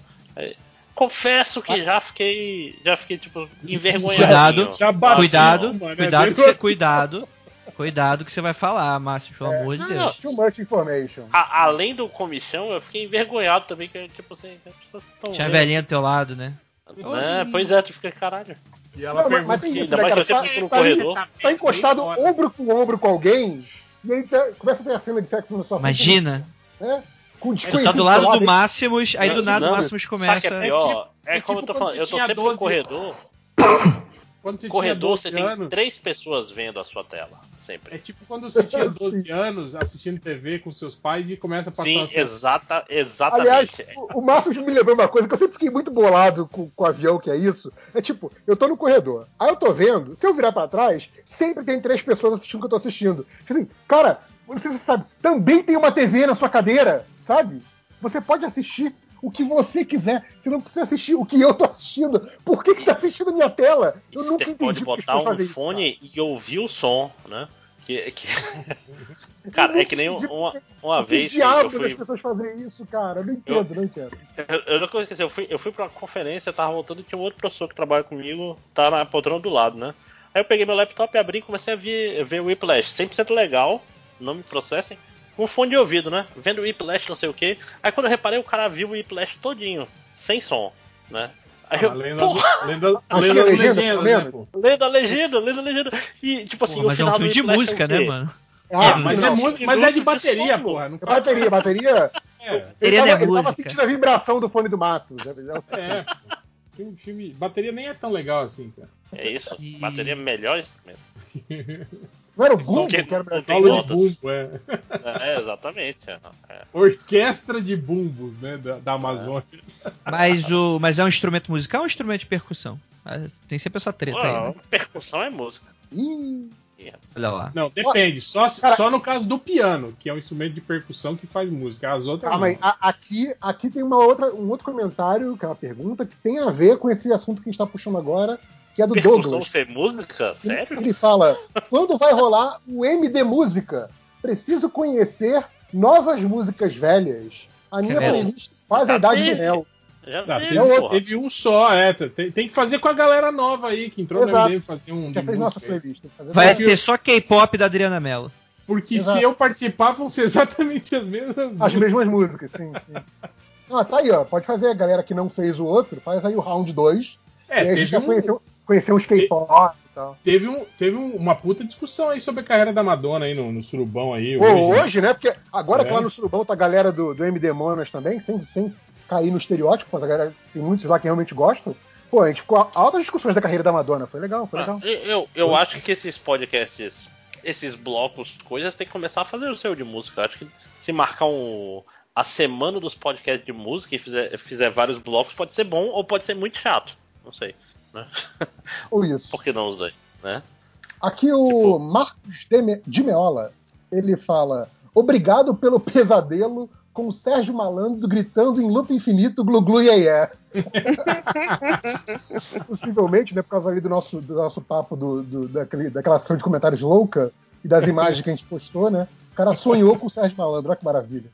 [SPEAKER 3] Confesso que já fiquei. Já fiquei, tipo, envergonhado.
[SPEAKER 14] Cuidado,
[SPEAKER 11] Já bateu
[SPEAKER 14] cuidado,
[SPEAKER 11] uma, né?
[SPEAKER 14] cuidado, que
[SPEAKER 11] Dentro-
[SPEAKER 14] você, cuidado, cuidado que você vai falar, Márcio, pelo
[SPEAKER 12] É.
[SPEAKER 14] amor de Deus.
[SPEAKER 12] Too much information.
[SPEAKER 3] A- além do comichão, eu fiquei envergonhado também, que tipo assim, as pessoas estão.
[SPEAKER 14] Tinha velhinha do teu lado, né?
[SPEAKER 3] Né? Pois é, tu fica, caralho.
[SPEAKER 11] E ela
[SPEAKER 12] Não, mas-
[SPEAKER 11] pergunta
[SPEAKER 12] mas tem isso,
[SPEAKER 3] ainda
[SPEAKER 12] né,
[SPEAKER 3] mais
[SPEAKER 12] cara? Tá, tá-
[SPEAKER 3] corredor.
[SPEAKER 12] tá encostado ombro com ombro com alguém, e aí tá- começa a ter a cena de sexo na sua frente,
[SPEAKER 14] Imagina,
[SPEAKER 12] né? Com
[SPEAKER 14] tu
[SPEAKER 12] desconhecido
[SPEAKER 14] tá do lado do? Máximos, aí do nada o Máximos começa.
[SPEAKER 3] é pior? É,
[SPEAKER 11] é
[SPEAKER 3] como
[SPEAKER 11] tipo
[SPEAKER 3] eu tô
[SPEAKER 11] quando
[SPEAKER 3] falando, eu tô sempre
[SPEAKER 11] 12
[SPEAKER 3] no corredor.
[SPEAKER 11] Quando você
[SPEAKER 3] corredor, você
[SPEAKER 11] tinha 12
[SPEAKER 3] tem
[SPEAKER 11] anos,
[SPEAKER 3] três pessoas vendo a sua tela.
[SPEAKER 11] é
[SPEAKER 3] Sempre.
[SPEAKER 11] tipo quando você tinha 12 anos assistindo TV com seus pais e começa a passar
[SPEAKER 3] Sim,
[SPEAKER 11] assim,
[SPEAKER 3] exata,
[SPEAKER 12] Aliás,
[SPEAKER 3] exatamente.
[SPEAKER 12] o, o Márcio me lembrou uma coisa que eu sempre fiquei muito bolado com, com o avião, que é isso. É tipo, eu tô no corredor, aí eu tô vendo, se eu virar pra trás, sempre tem três pessoas assistindo o que eu tô assistindo. Tipo Assim, cara, você sabe, também tem uma TV na sua cadeira, sabe? Você pode assistir o que você quiser. Você não precisa assistir o que eu tô assistindo. Por que, que você tá assistindo a minha tela? Eu nunca
[SPEAKER 3] Você
[SPEAKER 12] entendi
[SPEAKER 3] pode
[SPEAKER 12] que as
[SPEAKER 3] botar um
[SPEAKER 12] isso,
[SPEAKER 3] fone e ouvir o som, né? Que, que- Cara, é que nem uma, uma
[SPEAKER 12] Que
[SPEAKER 3] vez que
[SPEAKER 12] diabo
[SPEAKER 3] eu
[SPEAKER 12] das
[SPEAKER 3] fui.
[SPEAKER 12] pessoas fazem isso, cara? Eu não entendo, não entendo.
[SPEAKER 3] Eu, eu não conheço, eu fui, eu fui pra uma conferência, eu tava voltando e tinha um outro professor que trabalha comigo, tá na poltrona do lado, né? Aí eu peguei meu laptop, abri e comecei a ver, ver o Whiplash. 100% legal, não me processem. Com fone de ouvido, né? Vendo o Whiplash, não sei o que. Aí quando eu reparei, o cara viu o Whiplash todinho, sem som, né? Aí eu,
[SPEAKER 11] Ah, lendo,
[SPEAKER 3] porra,
[SPEAKER 11] lendo, lendo
[SPEAKER 12] a legenda,
[SPEAKER 11] legendas,
[SPEAKER 12] pelo
[SPEAKER 11] né, pô?
[SPEAKER 3] lendo a legenda, lendo a legenda. E tipo assim, o
[SPEAKER 14] mas é um
[SPEAKER 3] final
[SPEAKER 14] filme
[SPEAKER 3] do
[SPEAKER 14] de
[SPEAKER 3] Whiplash
[SPEAKER 14] música,
[SPEAKER 3] é
[SPEAKER 14] né, mano?
[SPEAKER 11] Ah, mas, é,
[SPEAKER 3] não,
[SPEAKER 11] música,
[SPEAKER 3] cinco
[SPEAKER 11] mas é de bateria, porra. Não
[SPEAKER 12] Bateria, bateria.
[SPEAKER 11] É,
[SPEAKER 12] Ele
[SPEAKER 14] Bateria
[SPEAKER 12] tava,
[SPEAKER 14] é
[SPEAKER 12] ele tava
[SPEAKER 14] música.
[SPEAKER 12] sentindo a vibração do fone do né?
[SPEAKER 11] é. Filme, filme, bateria nem é tão legal assim, cara.
[SPEAKER 3] É isso,
[SPEAKER 14] E-
[SPEAKER 3] bateria é melhor instrumento.
[SPEAKER 12] Não era o Bumbo
[SPEAKER 3] que
[SPEAKER 12] que era o
[SPEAKER 3] não
[SPEAKER 12] Brasil?
[SPEAKER 3] tem
[SPEAKER 11] Solo de bumbo, é.
[SPEAKER 3] É, exatamente. é, é.
[SPEAKER 11] Orquestra de bumbos, né, da, da Amazônia.
[SPEAKER 14] Mas, o, mas é um instrumento musical ou um instrumento de percussão? Ah, Tem sempre essa treta aí, né?
[SPEAKER 3] percussão é música.
[SPEAKER 12] Ih,
[SPEAKER 14] Olha lá.
[SPEAKER 11] Não, depende. Só,
[SPEAKER 12] Cara-
[SPEAKER 11] só no caso do piano, que é um instrumento de percussão que faz música. As outras
[SPEAKER 12] calma aí.
[SPEAKER 11] não.
[SPEAKER 12] A- Aqui, aqui tem uma outra, um outro comentário, que é uma pergunta, que tem a ver com esse assunto que a gente tá puxando agora, que é do
[SPEAKER 3] Percussão
[SPEAKER 12] Douglas.
[SPEAKER 3] ser música? Sério?
[SPEAKER 12] Ele fala: quando vai rolar o MD Música? Preciso conhecer novas músicas velhas. A minha
[SPEAKER 14] É.
[SPEAKER 12] playlist faz
[SPEAKER 3] Já
[SPEAKER 12] a idade do
[SPEAKER 3] teve.
[SPEAKER 12] Mel.
[SPEAKER 3] Já
[SPEAKER 11] Ah,
[SPEAKER 3] teve,
[SPEAKER 11] teve, teve um só, é. Tem, tem que fazer com a galera nova aí, que entrou
[SPEAKER 12] Exato.
[SPEAKER 11] no MDM fazer um
[SPEAKER 12] Já fez nossa playlist.
[SPEAKER 14] Vai ter só K-pop da Adriana Mello.
[SPEAKER 11] Porque
[SPEAKER 12] Exato.
[SPEAKER 11] se eu participar, vão ser exatamente as mesmas
[SPEAKER 12] As
[SPEAKER 11] músicas.
[SPEAKER 12] mesmas músicas, sim, sim. Ah, tá aí, ó. Pode fazer a galera que não fez o outro, faz aí o round 2.
[SPEAKER 11] É,
[SPEAKER 12] e aí a gente já
[SPEAKER 11] um,
[SPEAKER 12] conheceu, conheceu uns K-pop e tal.
[SPEAKER 11] teve, um, teve um- uma puta discussão aí sobre a carreira da Madonna aí no, no surubão aí.
[SPEAKER 12] Pô,
[SPEAKER 11] hoje.
[SPEAKER 12] hoje, né? Porque agora
[SPEAKER 11] É.
[SPEAKER 12] que lá no Surubão tá a galera do, do MD Monas também, sem, sem cair no estereótipo, mas a galera tem muitos lá que realmente gostam. Pô, a gente ficou a- altas discussões da carreira da Madonna. Foi legal, foi legal.
[SPEAKER 3] Ah, eu, eu, eu acho que esses podcasts, esses blocos, coisas, tem que começar a fazer o seu de música. Acho que se marcar um, a semana dos podcasts de música e fizer, fizer vários blocos, pode ser bom ou pode ser muito chato. Não sei. Né?
[SPEAKER 12] Ou isso.
[SPEAKER 3] Por que não os dois? Né?
[SPEAKER 12] Aqui o
[SPEAKER 3] Tipo-
[SPEAKER 12] Marcos de, Me- de Meola, ele fala: Obrigado pelo pesadelo com o Sérgio Malandro gritando em loop infinito glu glu iê iê. Possivelmente, né, por causa ali do nosso, do nosso papo do, do- daquele, daquela ação de comentários louca e das imagens que a gente postou, né? O cara sonhou com o Sérgio Malandro, olha que maravilha.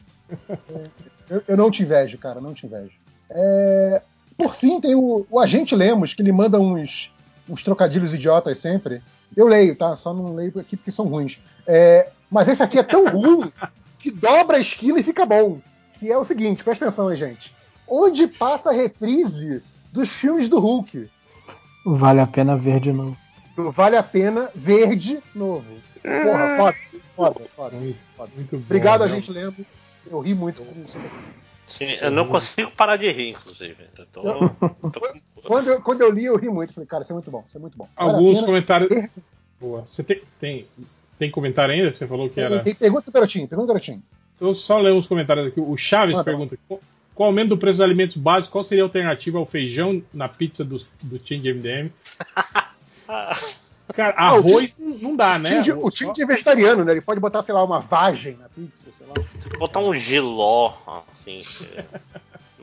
[SPEAKER 12] Eu, eu não te invejo, cara, não te invejo. É, por fim, tem o, o Agente Lemos, que ele manda uns, uns trocadilhos idiotas sempre. Eu leio, tá? Só não leio aqui porque são ruins. É, mas esse aqui é tão ruim que dobra a esquina e fica bom. Que é o seguinte, presta atenção aí, gente. Onde passa a reprise dos filmes do Hulk?
[SPEAKER 2] Vale a pena ver de novo.
[SPEAKER 12] Vale a Pena Verde Novo. Porra, foda, foda, foda.
[SPEAKER 11] Muito,
[SPEAKER 12] foda.
[SPEAKER 11] muito bom.
[SPEAKER 12] Obrigado,
[SPEAKER 11] né?
[SPEAKER 12] Agente Lemos. Eu ri muito com isso.
[SPEAKER 3] Sim, eu não consigo parar de rir, inclusive. Eu tô, tô com-
[SPEAKER 12] Quando eu, quando eu li, eu ri muito. Falei, cara, isso é muito bom, isso é muito bom.
[SPEAKER 11] Alguns
[SPEAKER 12] pena
[SPEAKER 11] comentários. Boa. Você tem, tem, tem comentário ainda? Você falou que era.
[SPEAKER 12] Tem- tem- Pergunta garotinho, pergunta garotinho.
[SPEAKER 11] Eu só ler uns comentários aqui. O Chaves
[SPEAKER 12] Manda.
[SPEAKER 11] pergunta: qual- com o aumento do preço dos alimentos básicos, qual seria a alternativa ao feijão na pizza do, do Team de MDM? Cara,
[SPEAKER 12] o
[SPEAKER 11] arroz não não dá, né?
[SPEAKER 12] O Tindy é vegetariano, né? Ele pode botar, sei lá, uma vagem na pizza, sei lá.
[SPEAKER 3] botar um giló, assim. é,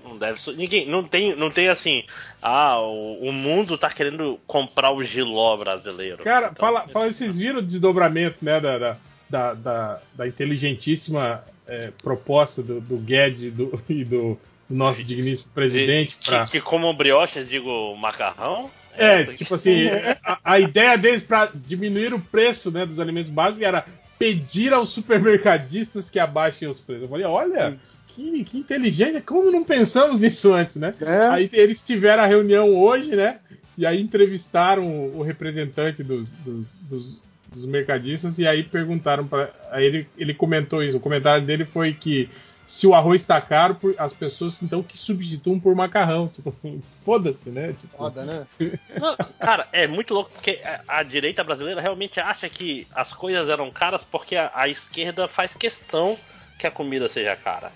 [SPEAKER 3] Não deve ser- ninguém não tem não tem assim ah o, o mundo tá querendo comprar o giló brasileiro
[SPEAKER 11] Cara,
[SPEAKER 3] Então,
[SPEAKER 11] fala, fala, vocês viram o desdobramento né, da, da, da, da- da inteligentíssima é, proposta do, do Guedes e do, e do, nosso digníssimo presidente
[SPEAKER 3] que,
[SPEAKER 11] para
[SPEAKER 3] que como brioche digo macarrão
[SPEAKER 11] É, tipo assim, a, a ideia deles para diminuir o preço né, dos alimentos básicos era pedir aos supermercadistas que abaixem os preços. Eu falei, olha, que, que inteligente, como não pensamos nisso antes, né?
[SPEAKER 12] É.
[SPEAKER 11] Aí eles tiveram a reunião hoje, né? E aí entrevistaram o, o representante dos, dos, dos- dos mercadistas e aí perguntaram para aí ele, ele comentou isso. O comentário dele foi que se o arroz está caro, por- as pessoas então que substituam por macarrão. Tipo, foda-se, né? Tipo,
[SPEAKER 12] Foda, né?
[SPEAKER 3] Não, cara é muito louco porque a, a direita brasileira realmente acha que as coisas eram caras porque a, a esquerda faz questão que a comida seja cara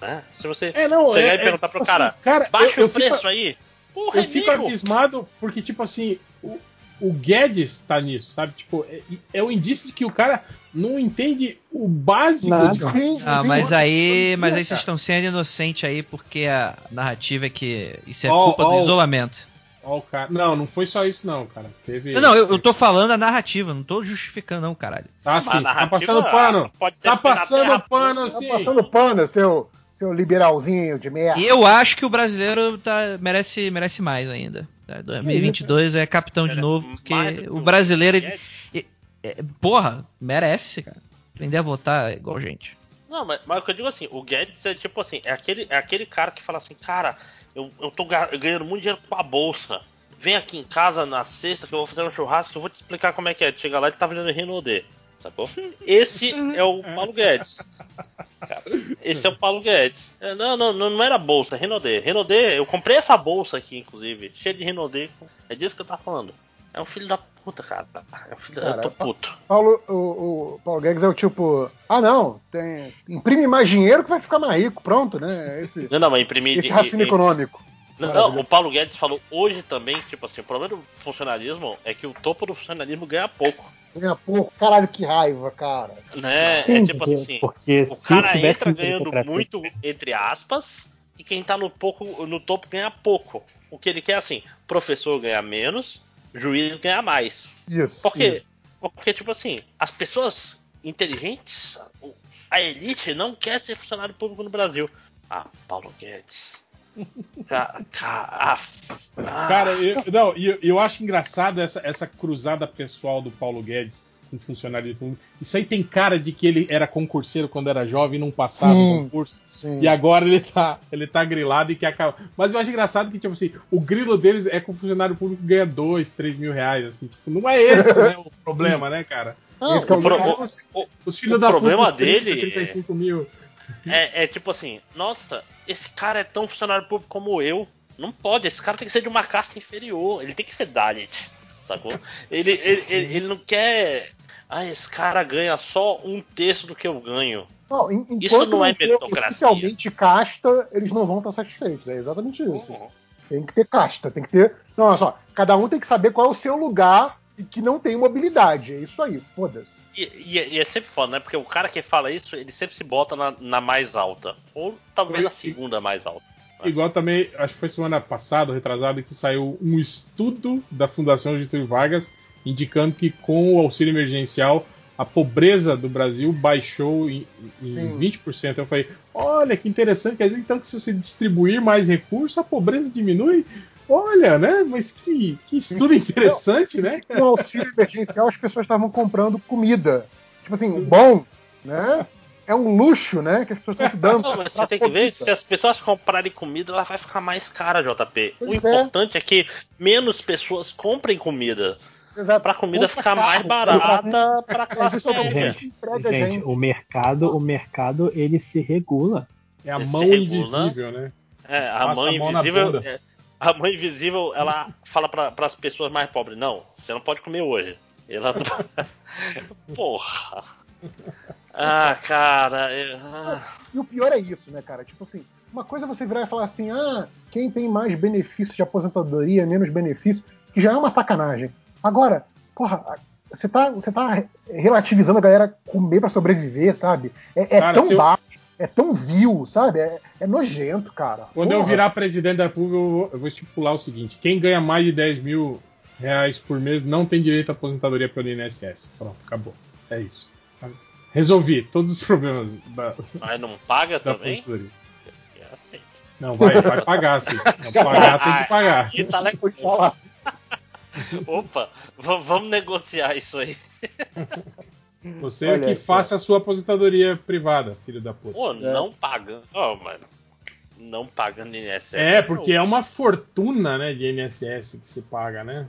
[SPEAKER 3] né? se você
[SPEAKER 11] É, não,
[SPEAKER 3] chegar
[SPEAKER 11] é-
[SPEAKER 3] e perguntar
[SPEAKER 11] é,
[SPEAKER 3] pro
[SPEAKER 11] tipo
[SPEAKER 3] cara,
[SPEAKER 11] assim, cara,
[SPEAKER 3] baixa
[SPEAKER 11] eu- eu
[SPEAKER 3] o preço
[SPEAKER 11] fico-
[SPEAKER 3] aí porra
[SPEAKER 11] eu
[SPEAKER 3] é
[SPEAKER 11] fico
[SPEAKER 3] nego.
[SPEAKER 11] abismado porque, tipo assim, o, o Guedes tá nisso, sabe? Tipo, é, é um indício de que o cara não entende o básico
[SPEAKER 2] Nada.
[SPEAKER 11] de
[SPEAKER 14] Ah, mas aí, mas aí
[SPEAKER 11] cara.
[SPEAKER 14] vocês estão sendo inocentes aí porque a narrativa é que isso é
[SPEAKER 11] Ó,
[SPEAKER 14] culpa
[SPEAKER 11] ó
[SPEAKER 14] do isolamento.
[SPEAKER 11] Ó, o cara- Não, não foi só isso, não, cara. Teve.
[SPEAKER 14] Não, eu, eu tô falando a narrativa, não tô justificando, não, caralho.
[SPEAKER 11] Tá sim, tá passando pano. Tá passando pano,
[SPEAKER 12] Tá
[SPEAKER 11] sim.
[SPEAKER 12] passando pano, seu, seu liberalzinho de merda.
[SPEAKER 14] E eu acho que o brasileiro tá, merece, merece mais ainda. Tá, 2022 é capitão de novo, porque o brasileiro. ele- é- é- porra, merece, cara. Aprender a votar é igual gente.
[SPEAKER 3] Não, mas, mas o que eu digo assim, o Guedes é tipo assim, é aquele, é aquele cara que fala assim, cara, eu, eu tô ga- ganhando muito dinheiro com a bolsa. Vem aqui em casa na sexta que eu vou fazer um churrasco, eu vou te explicar como é que é. Chega lá e tá vendendo Renaudê. Sacou? Esse é o Paulo Guedes. Esse é o Paulo Guedes. É, Não, não, não, não era bolsa, é Renaudê. Renaudê, eu comprei essa bolsa aqui, inclusive, cheia de Renaudê. É disso que eu tava falando. É um filho da puta, cara. É um filho da...
[SPEAKER 12] Cara,
[SPEAKER 3] Eu tô puto.
[SPEAKER 12] Paulo, o, o Paulo Guedes é o tipo, ah não, tem, imprime mais dinheiro que vai ficar mais rico, pronto, né? Esse,
[SPEAKER 3] Não, não, mas imprimir.
[SPEAKER 12] esse raciocínio econômico.
[SPEAKER 3] Não, não, o Paulo Guedes falou hoje também, tipo assim, o problema do funcionalismo é que o topo do funcionalismo ganha pouco.
[SPEAKER 12] Ganha pouco, caralho, que raiva, cara.
[SPEAKER 3] Né?
[SPEAKER 2] Sim,
[SPEAKER 3] é tipo
[SPEAKER 2] porque-
[SPEAKER 3] assim,
[SPEAKER 2] porque
[SPEAKER 3] o cara entra ganhando muito, entre aspas, e quem tá no, pouco, no topo ganha pouco. O que ele quer assim, professor ganha menos, juiz ganha mais.
[SPEAKER 12] Isso.
[SPEAKER 3] Porque,
[SPEAKER 12] isso.
[SPEAKER 3] porque tipo assim, as pessoas inteligentes, a elite não quer ser funcionário público no Brasil. Ah, Paulo Guedes. Ca- ca- ah.
[SPEAKER 11] Cara, eu, não, e eu, eu acho engraçado essa, essa cruzada pessoal do Paulo Guedes com funcionário público. Isso aí tem cara de que ele era concurseiro quando era jovem e não passava
[SPEAKER 12] Sim,
[SPEAKER 11] concurso.
[SPEAKER 12] sim.
[SPEAKER 11] E agora ele tá, ele tá grilado e quer acabar. Mas eu acho engraçado que, tipo assim, o grilo deles é que o funcionário público ganha 2, 3 mil reais. Assim, tipo, não é esse né, o problema, né, cara?
[SPEAKER 3] Não,
[SPEAKER 12] que é o
[SPEAKER 3] o, pro-
[SPEAKER 12] problema.
[SPEAKER 11] os,
[SPEAKER 3] o-
[SPEAKER 11] os filhos
[SPEAKER 3] o
[SPEAKER 11] da puta,
[SPEAKER 3] problema
[SPEAKER 11] os 30,
[SPEAKER 3] dele
[SPEAKER 11] 35 mil.
[SPEAKER 3] é, é tipo assim, nossa, esse cara é tão funcionário público como eu. Não pode, esse cara tem que ser de uma casta inferior, ele tem que ser Dalit, sacou? Ele, ele, ele, ele não quer. Ah, esse cara ganha só um terço do que eu ganho.
[SPEAKER 12] Não,
[SPEAKER 3] Isso não é meritocracia.
[SPEAKER 12] Oficialmente casta, eles não vão estar satisfeitos. É exatamente isso.
[SPEAKER 3] Uhum.
[SPEAKER 12] Tem que ter casta, tem que ter. Não, olha só, cada um tem que saber qual é o seu lugar e que não tem mobilidade. É isso aí, foda-se.
[SPEAKER 3] E, e- e é sempre foda, né? Porque o cara que fala isso, ele sempre se bota na, na mais alta. Ou talvez na segunda mais alta.
[SPEAKER 11] Igual também, acho que foi semana passada, retrasada, que saiu um estudo da Fundação Getúlio Vargas indicando que com o auxílio emergencial a pobreza do Brasil baixou em, em
[SPEAKER 12] Sim.
[SPEAKER 11] 20%. Eu falei, olha que interessante, quer dizer então que se você distribuir mais recursos, a pobreza diminui? Olha, né? Mas que, que estudo interessante, né?
[SPEAKER 12] Com o auxílio emergencial, as pessoas estavam comprando comida. Tipo assim, bom, né? É um luxo, né? Que as pessoas estão se dando.
[SPEAKER 3] Não, mas você tem que ver,
[SPEAKER 12] comida.
[SPEAKER 3] se as pessoas comprarem comida, ela vai ficar mais cara, JP. o
[SPEAKER 12] Pois é.
[SPEAKER 3] importante é. que menos pessoas comprem comida.
[SPEAKER 12] Exato.
[SPEAKER 3] Pra comida
[SPEAKER 12] Compra
[SPEAKER 3] ficar mais barata pra
[SPEAKER 12] É,
[SPEAKER 3] classe
[SPEAKER 12] é o.
[SPEAKER 2] Gente,
[SPEAKER 12] a
[SPEAKER 2] gente,
[SPEAKER 12] gente.
[SPEAKER 2] o mercado, o mercado, ele se regula.
[SPEAKER 11] É a
[SPEAKER 3] Esse
[SPEAKER 11] mão
[SPEAKER 3] regula.
[SPEAKER 11] invisível, né?
[SPEAKER 3] É, a
[SPEAKER 11] Passa a mão
[SPEAKER 3] invisível.
[SPEAKER 11] bunda.
[SPEAKER 3] é, a mãe invisível, ela fala para as pessoas mais pobres: não, você não pode comer hoje. Ela. Porra. Ah, cara. é- ah.
[SPEAKER 12] E o pior é isso, né, cara? Tipo assim, uma coisa é você virar e falar assim, ah, quem tem mais benefícios de aposentadoria, menos benefício, que já é uma sacanagem. Agora, porra, você tá, você tá relativizando a galera comer pra sobreviver, sabe? É, é
[SPEAKER 11] Cara,
[SPEAKER 12] tão
[SPEAKER 11] se eu-
[SPEAKER 12] baixo, é tão vil, sabe? É, é nojento, cara.
[SPEAKER 11] Quando eu
[SPEAKER 12] Porra.
[SPEAKER 11] virar presidente da República, eu vou, eu vou estipular o seguinte: quem ganha mais de 10 mil reais por mês não tem direito à aposentadoria pelo INSS. Pronto, acabou. É isso. Resolvi todos os problemas da,
[SPEAKER 3] Mas não paga
[SPEAKER 11] da
[SPEAKER 3] também?
[SPEAKER 11] aposentadoria.
[SPEAKER 3] É assim.
[SPEAKER 11] Não, vai, vai pagar, sim. Vai pagar, tem que pagar.
[SPEAKER 3] Aqui tá.
[SPEAKER 12] Vou te falar.
[SPEAKER 3] Opa, vamos negociar isso aí.
[SPEAKER 11] Você é
[SPEAKER 12] Olha
[SPEAKER 11] que faça a sua aposentadoria privada, filho da puta.
[SPEAKER 3] Pô, não pagando. Ó, mano. Não pagando INSS.
[SPEAKER 11] É, porque é uma fortuna, né, de INSS que se paga, né?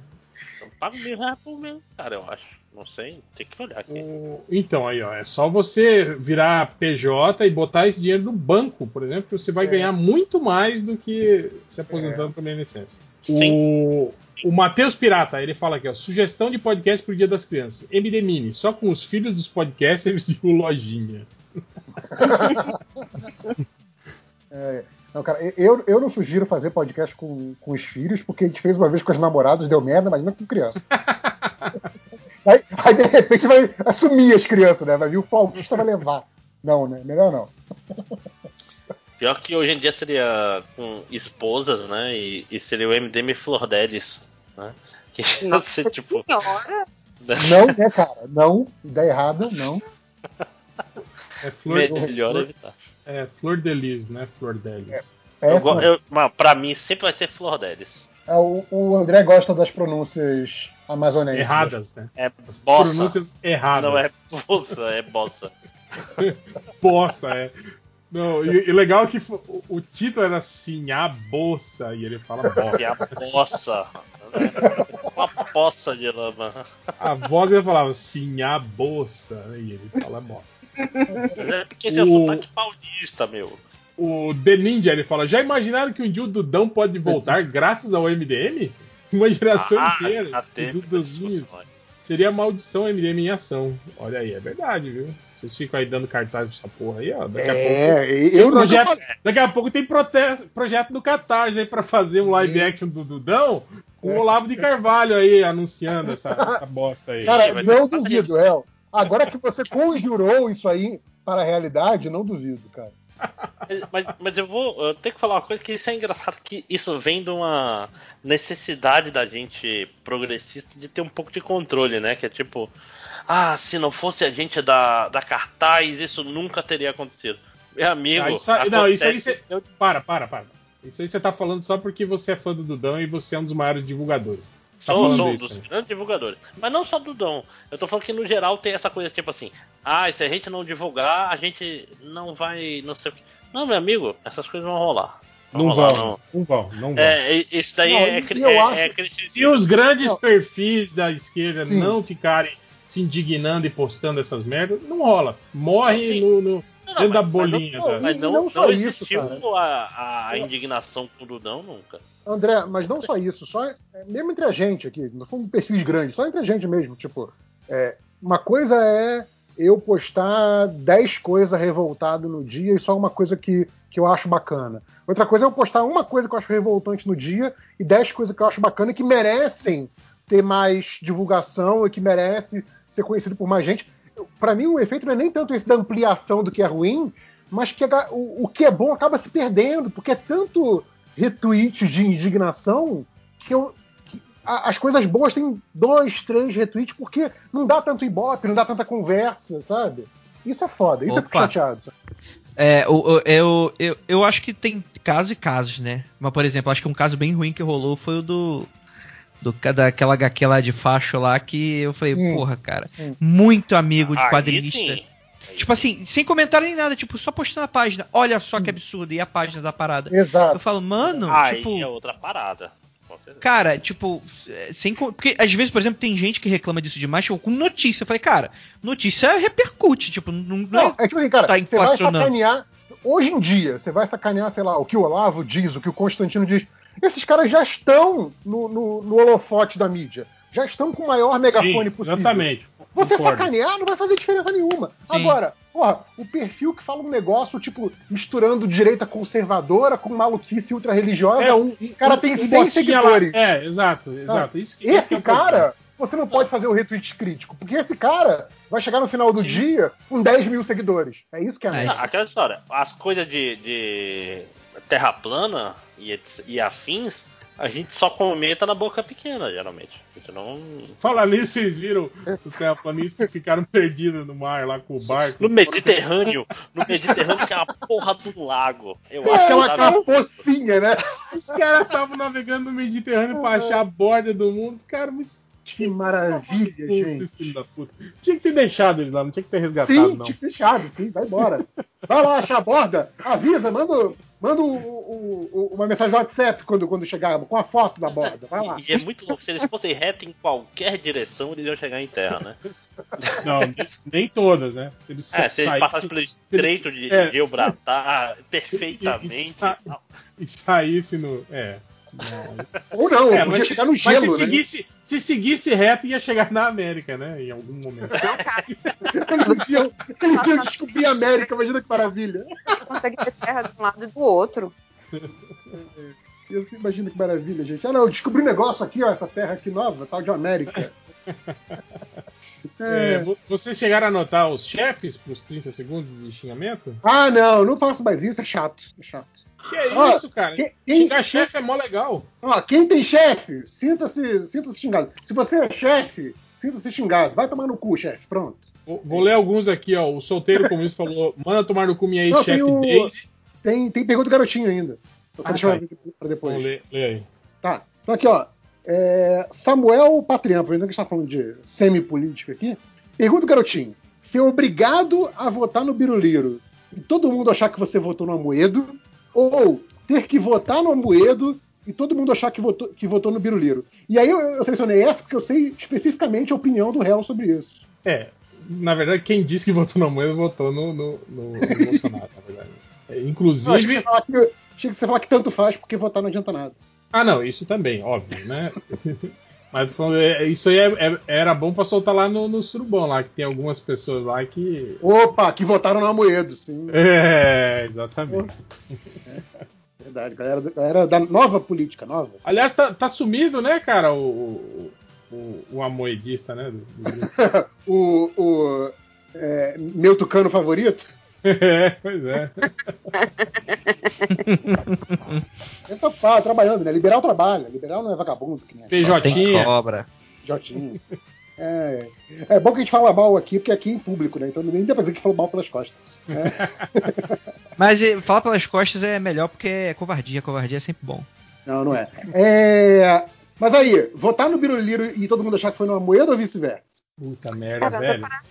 [SPEAKER 3] Eu pago mil reais por mês, cara, eu acho. Não sei, tem que olhar aqui.
[SPEAKER 11] O- Então, aí, ó, é só você virar PJ e botar esse dinheiro no banco, por exemplo, que você vai
[SPEAKER 12] É.
[SPEAKER 11] ganhar muito mais do que se aposentando pelo INSS.
[SPEAKER 3] Sim.
[SPEAKER 11] O, o Matheus Pirata, ele fala aqui, ó, sugestão de podcast pro Dia das Crianças. MD Mini, só com os filhos dos podcasters e o Lojinha.
[SPEAKER 12] É, não, cara, eu, eu não sugiro fazer podcast com, com os filhos, porque a gente fez uma vez com as namoradas, deu merda, imagina com criança. aí, aí, de repente, vai assumir as crianças, né? Vai vir o Paulista vai levar. Não, né? Melhor não.
[SPEAKER 3] Pior que hoje em dia seria com esposas, né? E, e seria o MDM Flor Delis, né? Que ia ser tipo.
[SPEAKER 13] Senhora.
[SPEAKER 12] Não, né, cara? Não. Ideia errada, não.
[SPEAKER 11] É flor,
[SPEAKER 3] Melhor
[SPEAKER 11] flor,
[SPEAKER 3] evitar.
[SPEAKER 11] é flor de lis, né? Flor delis.
[SPEAKER 3] Eu, go- eu, pra mim sempre vai ser Flor Delis.
[SPEAKER 12] é, o, o André gosta das pronúncias amazonenses.
[SPEAKER 11] Erradas, né?
[SPEAKER 3] É bossa.
[SPEAKER 11] Pronúncias erradas.
[SPEAKER 3] Não é bossa, é bossa.
[SPEAKER 11] Bossa, é. Não, e, e legal que fo- o, o título era assim, a bolsa, e ele fala
[SPEAKER 3] E a
[SPEAKER 11] bossa.
[SPEAKER 3] bossa. Uma poça de lama.
[SPEAKER 11] A voz ele falava sim, a bolsa, e ele fala bosta.
[SPEAKER 3] É porque esse é o
[SPEAKER 11] O-
[SPEAKER 3] sotaque paulista, meu.
[SPEAKER 11] O The Ninja ele fala: já imaginaram que um dia o Dudão pode voltar graças ao MDM? Uma geração
[SPEAKER 3] Ah,
[SPEAKER 11] inteira de Duduzinhos.
[SPEAKER 3] discussões.
[SPEAKER 11] Seria a maldição MDM em ação. Olha aí, é verdade, viu? Vocês ficam aí dando cartaz pra essa porra aí, ó. Daqui a pouco.
[SPEAKER 12] É,
[SPEAKER 11] Tem
[SPEAKER 12] eu
[SPEAKER 11] projeto, daqui a pouco tem prote- projeto do Catarse aí pra fazer um live action do Dudão com o Olavo de Carvalho aí anunciando essa, essa bosta aí.
[SPEAKER 12] Cara, não duvido, El. Agora que você conjurou isso aí para a realidade, não duvido, cara.
[SPEAKER 3] Mas, mas, mas eu vou eu tenho que falar uma coisa que isso é engraçado que isso vem de uma necessidade da gente progressista de ter um pouco de controle, né? Que é tipo, ah, se não fosse a gente da, da cartaz, isso nunca teria acontecido. Meu amigo,
[SPEAKER 11] Ah, isso não, isso aí você. Para, para, para. Isso aí você tá falando só porque você é fã do Dudão e você é um dos maiores divulgadores. Tá
[SPEAKER 3] Sou, sou um dos grandes divulgadores. Mas não só do Dom. Eu tô falando que no geral tem essa coisa tipo assim: ah, se a gente não divulgar, a gente não vai. Não sei o que. Não, meu amigo, essas coisas vão rolar.
[SPEAKER 11] Não
[SPEAKER 3] rolar,
[SPEAKER 11] vão, não vão, não vão.
[SPEAKER 3] É, isso daí
[SPEAKER 12] Não,
[SPEAKER 3] é,
[SPEAKER 12] eu
[SPEAKER 3] é,
[SPEAKER 12] acho-
[SPEAKER 3] é
[SPEAKER 11] Se os grandes
[SPEAKER 12] Não.
[SPEAKER 11] perfis da esquerda
[SPEAKER 12] Sim.
[SPEAKER 11] não ficarem se indignando e postando essas merdas, não rola. Morre no, no-
[SPEAKER 3] Não,
[SPEAKER 11] dentro da
[SPEAKER 3] mas-
[SPEAKER 11] bolinha.
[SPEAKER 12] mas
[SPEAKER 11] tá?
[SPEAKER 12] não-
[SPEAKER 3] Mas
[SPEAKER 12] E
[SPEAKER 3] não,
[SPEAKER 12] não
[SPEAKER 3] não,
[SPEAKER 12] só isso,
[SPEAKER 3] existiu
[SPEAKER 12] cara.
[SPEAKER 3] a, a indignação com o Dudão nunca.
[SPEAKER 12] André, mas não só isso, só é, mesmo entre a gente aqui, não somos perfis grandes, só entre a gente mesmo. Tipo, é, uma coisa é eu postar 10 coisas revoltado no dia e só uma coisa que, que eu acho bacana. Outra coisa é eu postar uma coisa que eu acho revoltante no dia e 10 coisas que eu acho bacana e que merecem ter mais divulgação e que merece ser conhecido por mais gente. Para mim, o efeito não é nem tanto esse da ampliação do que é ruim, mas que o, o que é bom acaba se perdendo, porque é tanto retweet de indignação que eu. A- as coisas boas têm dois, três retweets, porque não dá tanto ibope, não dá tanta conversa, sabe? Isso é foda, isso eu fico
[SPEAKER 14] Opa.
[SPEAKER 12] chateado. sabe?
[SPEAKER 14] É, o- eu, eu, eu acho que tem casos e casos, né? Mas, por exemplo, acho que um caso bem ruim que rolou foi o do. do daquela HQ lá de facho lá que eu falei,
[SPEAKER 12] Hum.
[SPEAKER 14] porra, cara,
[SPEAKER 12] Hum.
[SPEAKER 14] muito amigo de quadrinista. Tipo assim, sem comentário nem nada, tipo, só postando a página. Olha só que absurdo, e a página da parada. Eu
[SPEAKER 12] Exato.
[SPEAKER 14] falo, mano,
[SPEAKER 3] Aí
[SPEAKER 14] tipo.
[SPEAKER 3] é outra parada.
[SPEAKER 14] Cara, tipo, sem. Porque às vezes, por exemplo, tem gente que reclama disso demais, tipo, com notícia. Eu falei, cara, notícia repercute, tipo, não, não é.
[SPEAKER 12] é tipo assim, cara,
[SPEAKER 14] tá
[SPEAKER 12] você vai sacanear. Hoje em dia, você vai sacanear, sei lá, o que o Olavo diz, o que o Constantino diz. Esses caras já estão no, no- no holofote da mídia. Já estão com o maior megafone
[SPEAKER 11] Sim,
[SPEAKER 12] possível.
[SPEAKER 11] exatamente.
[SPEAKER 12] Você
[SPEAKER 11] Concordo.
[SPEAKER 12] sacanear não vai fazer diferença nenhuma. Agora, porra, o perfil que fala um negócio, tipo, misturando direita conservadora com maluquice ultra-religiosa.
[SPEAKER 11] É, um,
[SPEAKER 12] o cara tem
[SPEAKER 11] um
[SPEAKER 12] 100
[SPEAKER 11] bostinha lá.
[SPEAKER 12] seguidores.
[SPEAKER 11] É, exato, exato. Isso, que- isso que
[SPEAKER 12] Esse
[SPEAKER 11] é o problema.
[SPEAKER 12] cara, você não pode fazer o retweet crítico, porque esse cara vai chegar no final do dia com 10 mil seguidores. É isso que é
[SPEAKER 14] É.
[SPEAKER 3] Não, aquela história, as coisas de, de terra plana e, e afins, a gente só comenta na boca pequena, geralmente. A gente não.
[SPEAKER 11] Falar nisso, vocês viram os terraplanistas que ficaram perdidos no mar lá com o barco.
[SPEAKER 3] No Mediterrâneo, no Mediterrâneo que é uma porra do lago. Eu acho
[SPEAKER 12] Aquela,
[SPEAKER 3] que
[SPEAKER 12] aquela pocinha, né?
[SPEAKER 11] Os caras estavam navegando no Mediterrâneo pra achar a borda do mundo. Cara, mas
[SPEAKER 12] Que maravilha, gente.
[SPEAKER 11] esses filhos da puta. Tinha que ter deixado ele lá, não tinha que ter resgatado,
[SPEAKER 12] Sim,
[SPEAKER 11] não.
[SPEAKER 12] tinha fechado, sim, vai embora. Vai lá achar a borda, avisa, manda, manda o- o- o- uma mensagem no WhatsApp quando, quando chegar, com a foto da borda. Vai lá.
[SPEAKER 3] E é muito louco, se eles fossem retos em qualquer direção, eles iam chegar em terra, né?
[SPEAKER 11] Não, nem, todas, né? Se eles
[SPEAKER 3] É, se eles
[SPEAKER 11] saíssem-
[SPEAKER 3] passassem pelo estreito de
[SPEAKER 11] é.
[SPEAKER 3] Gibraltar
[SPEAKER 11] e,
[SPEAKER 3] perfeitamente.
[SPEAKER 11] sa- e saísse no. É. Não.
[SPEAKER 12] Ou não,
[SPEAKER 11] É,
[SPEAKER 12] podia
[SPEAKER 11] mas,
[SPEAKER 12] chegar no
[SPEAKER 11] mas
[SPEAKER 12] gelo,
[SPEAKER 11] se,
[SPEAKER 12] né?
[SPEAKER 11] seguisse, se seguisse reto, ia chegar na América, né? Em algum momento.
[SPEAKER 12] Eles iam, eles iam descobrir a América, imagina que maravilha.
[SPEAKER 13] Consegue ter terra de um lado e do outro.
[SPEAKER 12] E assim, imagina que maravilha, gente. Ah, não, eu descobri um negócio aqui, ó, essa terra aqui nova, tal de América.
[SPEAKER 11] É, vo- vocês chegaram a anotar os chefes pros 30 segundos de xingamento?
[SPEAKER 12] Ah, não, não faço mais isso, é chato. É chato.
[SPEAKER 11] Que é
[SPEAKER 12] Ó,
[SPEAKER 11] isso, cara?
[SPEAKER 12] quem-
[SPEAKER 11] Xingar chefe é mó legal.
[SPEAKER 12] Ó, quem tem chefe, sinta-se sinta xingado. Se você é chefe, sinta-se xingado. Vai tomar no cu, chefe. Pronto.
[SPEAKER 11] Vou, vou ler alguns aqui, ó. O solteiro comunista falou: manda tomar no cu minha ex-chefe
[SPEAKER 12] tem o-
[SPEAKER 11] Daisy.
[SPEAKER 12] Tem, tem pergunta do garotinho ainda. Eu
[SPEAKER 11] Ah, tá.
[SPEAKER 12] pra depois.
[SPEAKER 11] Vamos ler, lê aí.
[SPEAKER 12] Tá. Então aqui, ó. É, Samuel Patrião, aproveitando que a gente tá falando de semi-política aqui. Pergunta o garotinho: ser obrigado a votar no Biruliro e todo mundo achar que você votou no Amoedo, ou ter que votar no Amoedo e todo mundo achar que votou, que votou no Biruliro? E aí eu, eu selecionei essa porque eu sei especificamente a opinião do réu sobre isso.
[SPEAKER 11] É, na verdade, quem disse que votou na moeda votou no, no, no- no Bolsonaro, na verdade. É,
[SPEAKER 12] Eu achei que,
[SPEAKER 11] inclusive.
[SPEAKER 12] você falar que, achei que você falar que tanto faz porque votar não adianta nada.
[SPEAKER 11] Ah, não, isso também, óbvio, né? Mas é, isso aí é- é- era bom pra soltar lá no, no Surubão, lá, que tem algumas pessoas lá que.
[SPEAKER 12] Opa, que votaram no Amoedo, sim.
[SPEAKER 11] É, exatamente.
[SPEAKER 12] Verdade, galera, galera da nova política, nova.
[SPEAKER 11] Aliás, tá, tá sumido, né, cara, o, o, o, amoedista, né? do- do
[SPEAKER 12] o o é, meu tucano favorito.
[SPEAKER 11] É, pois é.
[SPEAKER 12] Ele tá pá, trabalhando, né? Liberal trabalha. Liberal não é vagabundo. Que nem é
[SPEAKER 11] PJ.
[SPEAKER 14] Tem cobra.
[SPEAKER 12] Jotinho. É, é bom que a gente fala mal aqui, porque aqui é em público, né? Então nem dá pra dizer que falou mal pelas costas.
[SPEAKER 14] Mas eh, falar pelas costas é melhor porque é covardia. Covardia é sempre bom.
[SPEAKER 12] Não, não é. É, Mas aí, votar no Biruliro e todo mundo achar que foi numa moeda ou vice-versa?
[SPEAKER 11] Puta merda,
[SPEAKER 13] Cara,
[SPEAKER 11] velho.
[SPEAKER 13] dá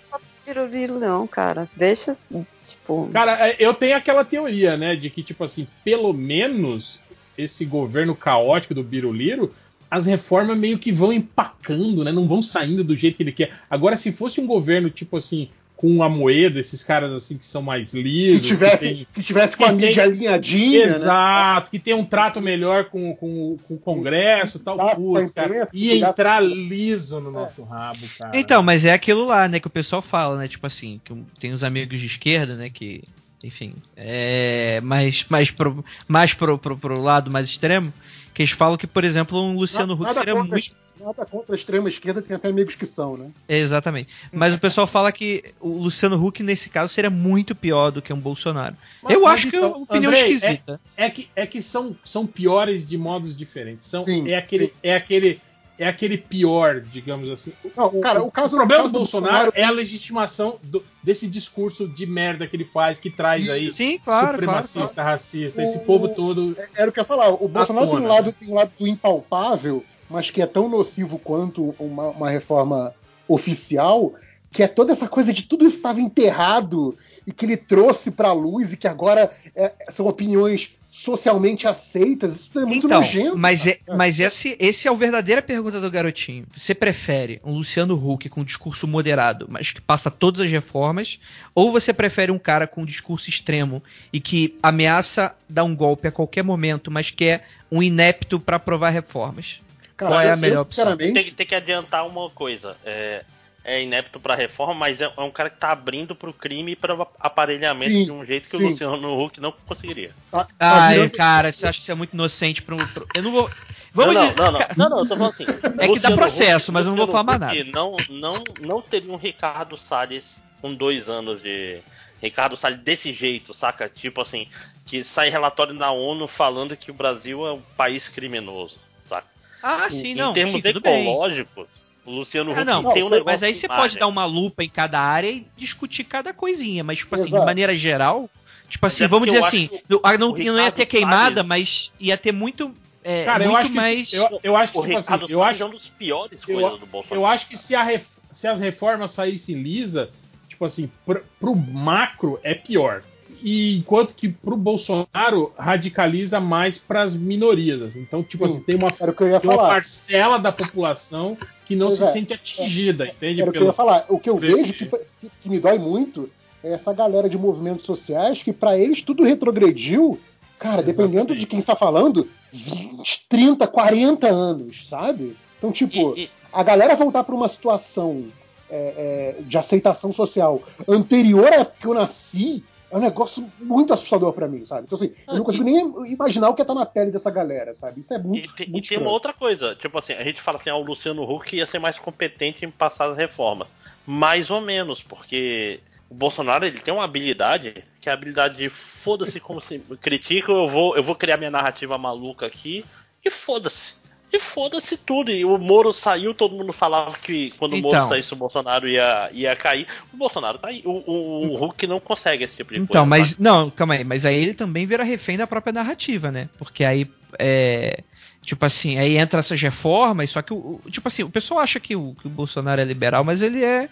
[SPEAKER 13] Biruliro, não, cara. Deixa, tipo.
[SPEAKER 11] Cara, é, eu tenho aquela teoria, né, de que, tipo assim, pelo menos esse governo caótico do Biruliro, as reformas meio que vão empacando, né, não vão saindo do jeito que ele quer. Agora, se fosse um governo, tipo assim, com a moeda, esses caras assim que são mais
[SPEAKER 12] Que
[SPEAKER 11] lisos,
[SPEAKER 12] tivesse,
[SPEAKER 11] tem-
[SPEAKER 12] que tivesse com a
[SPEAKER 11] que tem-
[SPEAKER 12] mídia alinhadinha, né?
[SPEAKER 11] Exato, que tem um trato melhor com, com, com o Congresso e tal,
[SPEAKER 12] Dá
[SPEAKER 11] putz,
[SPEAKER 12] pra
[SPEAKER 11] cara,
[SPEAKER 12] imprensa,
[SPEAKER 11] ia
[SPEAKER 12] dá-
[SPEAKER 11] entrar liso no nosso rabo, cara.
[SPEAKER 14] Então, mas é aquilo lá, né, que o pessoal fala, né? Tipo assim, que tem os amigos de esquerda, né, que, enfim, é mais, mais, pro, mais pro, pro, pro lado mais extremo, que eles falam que, por exemplo, um Luciano Huck
[SPEAKER 12] Nada
[SPEAKER 14] seria
[SPEAKER 12] contra,
[SPEAKER 14] muito.
[SPEAKER 12] nada contra a extrema esquerda, tem até amigos que são, né?
[SPEAKER 14] Exatamente. Mas o pessoal fala que o Luciano Huck, nesse caso, seria muito pior do que um Bolsonaro.
[SPEAKER 11] Mas-
[SPEAKER 14] Eu
[SPEAKER 11] mas
[SPEAKER 14] acho que é
[SPEAKER 11] então,
[SPEAKER 14] uma opinião
[SPEAKER 11] Andrei,
[SPEAKER 14] esquisita.
[SPEAKER 11] É que, é que são, são piores de modos diferentes. São,
[SPEAKER 12] Sim,
[SPEAKER 11] é, aquele,
[SPEAKER 12] sim.
[SPEAKER 11] é, aquele, é aquele pior, digamos assim.
[SPEAKER 12] Não, cara, o caso-
[SPEAKER 11] o problema
[SPEAKER 12] o
[SPEAKER 11] do
[SPEAKER 12] caso do
[SPEAKER 11] Bolsonaro
[SPEAKER 12] Bolsonaro-
[SPEAKER 11] é a legitimação do- desse discurso de merda que ele faz, que traz aí
[SPEAKER 14] Sim, claro,
[SPEAKER 11] supremacista,
[SPEAKER 14] claro,
[SPEAKER 11] racista, esse
[SPEAKER 12] O-
[SPEAKER 11] povo todo.
[SPEAKER 12] Era o que eu ia falar. O Bolsonaro tem um, lado, tem um lado do impalpável, mas que é tão nocivo quanto uma, uma reforma oficial, que é toda essa coisa de tudo isso estava enterrado e que ele trouxe pra luz e que agora é, são opiniões socialmente aceitas. Isso é muito
[SPEAKER 14] Então,
[SPEAKER 12] nojento.
[SPEAKER 14] mas, é, mas esse, esse é a verdadeira pergunta do garotinho. Você prefere um Luciano Huck com um discurso moderado, mas que passa todas as reformas, ou você prefere um cara com um discurso extremo e que ameaça dar um golpe a qualquer momento, mas quer um inepto para aprovar reformas?
[SPEAKER 12] Cara,
[SPEAKER 14] Qual é a melhor opção?
[SPEAKER 3] Tem, tem que adiantar uma coisa. É, é inepto pra reforma, mas é, é um cara que tá abrindo pro crime e para aparelhamento
[SPEAKER 12] Sim,
[SPEAKER 3] de um jeito que
[SPEAKER 12] sim.
[SPEAKER 3] o Luciano Huck não conseguiria.
[SPEAKER 12] tá
[SPEAKER 14] Ai,
[SPEAKER 12] virando-
[SPEAKER 14] cara, você acha que isso é muito inocente para um. pro- Eu não vou. Vamos
[SPEAKER 3] não,
[SPEAKER 14] dizer-
[SPEAKER 3] não, não, não, não, eu tô falando assim.
[SPEAKER 14] É que dá processo, mas eu não vou falar mais
[SPEAKER 3] Huck Não, não, não teria um Ricardo Salles com dois anos de. Ricardo Salles desse jeito, saca? Tipo assim, que sai relatório na ONU falando que o Brasil é um país criminoso, saca?
[SPEAKER 14] Ah,
[SPEAKER 3] Em-
[SPEAKER 14] sim,
[SPEAKER 3] em
[SPEAKER 14] não.
[SPEAKER 3] termos
[SPEAKER 14] sim,
[SPEAKER 3] ecológicos, o Luciano
[SPEAKER 14] Ah,
[SPEAKER 3] Huck
[SPEAKER 14] não,
[SPEAKER 3] tem um
[SPEAKER 12] não,
[SPEAKER 3] negócio
[SPEAKER 14] Mas aí você pode dar uma lupa em cada área e discutir cada coisinha. Mas, tipo assim, de
[SPEAKER 12] Exato.
[SPEAKER 14] maneira geral, tipo
[SPEAKER 3] Mas
[SPEAKER 14] assim,
[SPEAKER 3] é
[SPEAKER 14] vamos dizer
[SPEAKER 3] eu
[SPEAKER 14] assim,
[SPEAKER 3] acho
[SPEAKER 14] não, ah, não,
[SPEAKER 3] o
[SPEAKER 14] não ia ter queimada, mas ia ter muito. é,
[SPEAKER 11] Cara, eu
[SPEAKER 14] muito
[SPEAKER 11] acho que
[SPEAKER 14] mais.
[SPEAKER 11] eu, eu acho que
[SPEAKER 3] O
[SPEAKER 11] tipo assim, eu acho
[SPEAKER 3] é um dos piores
[SPEAKER 11] eu-
[SPEAKER 3] coisas do Bolsonaro.
[SPEAKER 11] Eu acho que se, a ref- se as reformas saíssem lisa, tipo assim, pr pro macro é pior. E enquanto que pro Bolsonaro radicaliza mais pras minorias. assim. Então, tipo
[SPEAKER 12] Sim,
[SPEAKER 11] assim, tem uma,
[SPEAKER 12] o
[SPEAKER 11] tem uma parcela da população que não
[SPEAKER 12] Pois
[SPEAKER 11] se
[SPEAKER 12] é.
[SPEAKER 11] sente atingida, entende?
[SPEAKER 12] Era o que eu ia falar. O que eu vejo que, que- me dói muito é essa galera de movimentos sociais que, pra eles, tudo retrogrediu. Cara, dependendo
[SPEAKER 11] Exatamente.
[SPEAKER 12] de quem tá falando, 20, 30, 40 anos, sabe? Então, tipo,
[SPEAKER 3] E- e-
[SPEAKER 12] a galera voltar pra uma situação é, é, de aceitação social anterior à que eu nasci é um negócio muito assustador pra mim, sabe? Então, assim, eu não consigo nem imaginar o que é tá na pele dessa galera, sabe? Isso é
[SPEAKER 3] E,
[SPEAKER 12] muito.
[SPEAKER 3] e
[SPEAKER 12] muito
[SPEAKER 3] tem uma outra coisa, tipo assim, a gente fala assim, ah, o Luciano Huck ia ser mais competente em passar as reformas. mais ou menos, porque o Bolsonaro ele tem uma habilidade que é a habilidade de foda-se como se critica, eu vou, eu vou criar minha narrativa maluca aqui e foda-se. E foda-se tudo. E o Moro saiu, todo mundo falava que quando o Moro
[SPEAKER 14] Então.
[SPEAKER 3] saísse o Bolsonaro ia, ia cair. O Bolsonaro tá aí. O, o, o Hulk não consegue esse tipo de
[SPEAKER 14] Então,
[SPEAKER 3] coisa.
[SPEAKER 14] mas. Não, calma aí. Mas aí ele também vira refém da própria narrativa, né? Porque aí. É, tipo assim, aí entra essas reformas, só que o. o- Tipo assim, o pessoal acha que o, que o Bolsonaro é liberal, mas ele é.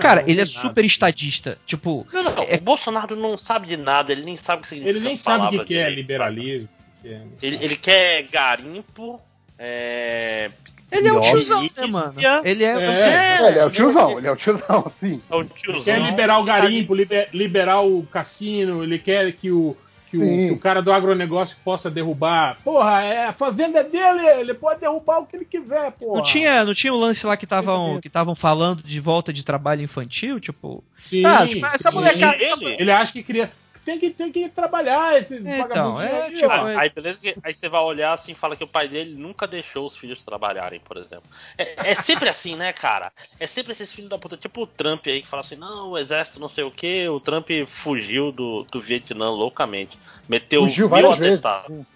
[SPEAKER 14] Cara,
[SPEAKER 3] não
[SPEAKER 14] ele é
[SPEAKER 3] tem nada.
[SPEAKER 14] super estadista. Tipo.
[SPEAKER 3] Não, não, o Bolsonaro não sabe de nada, ele nem sabe o que significa
[SPEAKER 11] Ele nem sabe o que, que é liberalismo. que é-
[SPEAKER 3] Ele, ele quer garimpo, é...
[SPEAKER 14] Ele é um
[SPEAKER 3] milícia,
[SPEAKER 14] tiozão, né, mano? Ele é.
[SPEAKER 12] É, ele é o tiozão, ele é o tiozão, sim.
[SPEAKER 3] É o
[SPEAKER 11] Ele
[SPEAKER 3] tiozão.
[SPEAKER 11] quer liberar o garimpo, liber- liberar o cassino, ele quer que o, que o, que o cara do agronegócio possa derrubar. Porra, é, a fazenda é dele, ele pode derrubar o que ele quiser, porra.
[SPEAKER 14] Não tinha, não tinha o lance lá que estavam que estavam falando de volta de trabalho infantil, tipo.
[SPEAKER 11] Sim,
[SPEAKER 14] ah, tipo, essa
[SPEAKER 11] sim.
[SPEAKER 14] molecada.
[SPEAKER 3] Ele,
[SPEAKER 11] Ele acha que cria. Tem que, tem que trabalhar esse
[SPEAKER 14] Então, é,
[SPEAKER 11] aí,
[SPEAKER 14] tipo,
[SPEAKER 11] ó.
[SPEAKER 3] Aí, beleza que- aí você vai olhar assim e fala que o pai dele nunca deixou os filhos trabalharem, por exemplo. É, é sempre assim, né, cara? É sempre esses filhos da puta, tipo o Trump aí que fala assim, não, o exército não sei o que, o Trump fugiu do, do Vietnã loucamente. Meteu
[SPEAKER 12] Fugiu
[SPEAKER 3] mil
[SPEAKER 12] várias vezes.
[SPEAKER 3] atestados.
[SPEAKER 12] sim.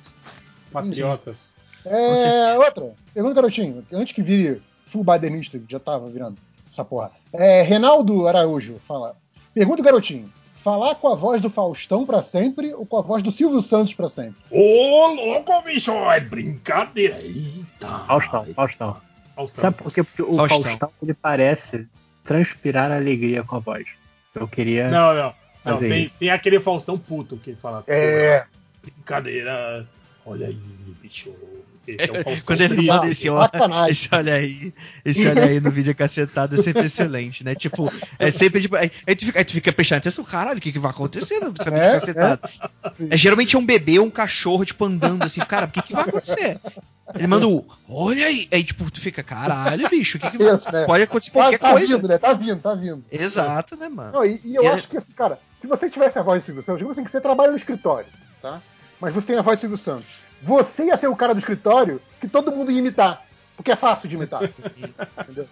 [SPEAKER 11] Patriotas.
[SPEAKER 12] É, outra. Pergunta, garotinho. Antes que vire full badernista, que já tava virando essa porra. É, Reinaldo Araújo fala. Pergunta, garotinho. Falar com a voz do Faustão pra sempre ou com a voz do Silvio Santos pra sempre?
[SPEAKER 11] Ô, louco, bicho, é brincadeira. Eita.
[SPEAKER 2] Faustão, Faustão.
[SPEAKER 11] Faustão.
[SPEAKER 2] Sabe por quê? Porque o
[SPEAKER 14] Faustão.
[SPEAKER 2] Faustão, ele parece transpirar alegria com a voz. Eu queria.
[SPEAKER 11] Não, não. Não,
[SPEAKER 2] Fazer
[SPEAKER 11] tem,
[SPEAKER 2] isso.
[SPEAKER 11] tem aquele Faustão puto que fala.
[SPEAKER 12] É.
[SPEAKER 11] "Pô, Brincadeira. Olha aí, bicho. Esse é o Faustão
[SPEAKER 14] Quando ele manda esse, esse olha aí, esse olha aí no vídeo cacetado é sempre excelente, né? Tipo, é sempre tipo. Aí, aí tu fica, aí tu fica prestando atenção, caralho, o que, que vai acontecer no vídeo
[SPEAKER 12] É,
[SPEAKER 14] cacetado? É, geralmente é um bebê ou um cachorro, tipo, andando assim, cara, o que, que vai acontecer? Ele manda o. Olha aí! Aí, tipo, tu fica, caralho, bicho, o que, que vai
[SPEAKER 12] Isso, né?
[SPEAKER 14] Pode acontecer
[SPEAKER 12] Tá,
[SPEAKER 14] qualquer
[SPEAKER 12] tá
[SPEAKER 14] coisa.
[SPEAKER 12] vindo, né? Tá vindo, tá vindo.
[SPEAKER 14] Exato, né, mano?
[SPEAKER 12] Não, e, e eu
[SPEAKER 14] E
[SPEAKER 12] acho que, assim, cara, se você tivesse a voz do Silvio Santos, digo assim, que você trabalha no escritório, tá? Mas você tem a voz do Silvio Santos. Você ia ser o cara do escritório que todo mundo ia imitar. Porque é fácil de imitar. entendeu?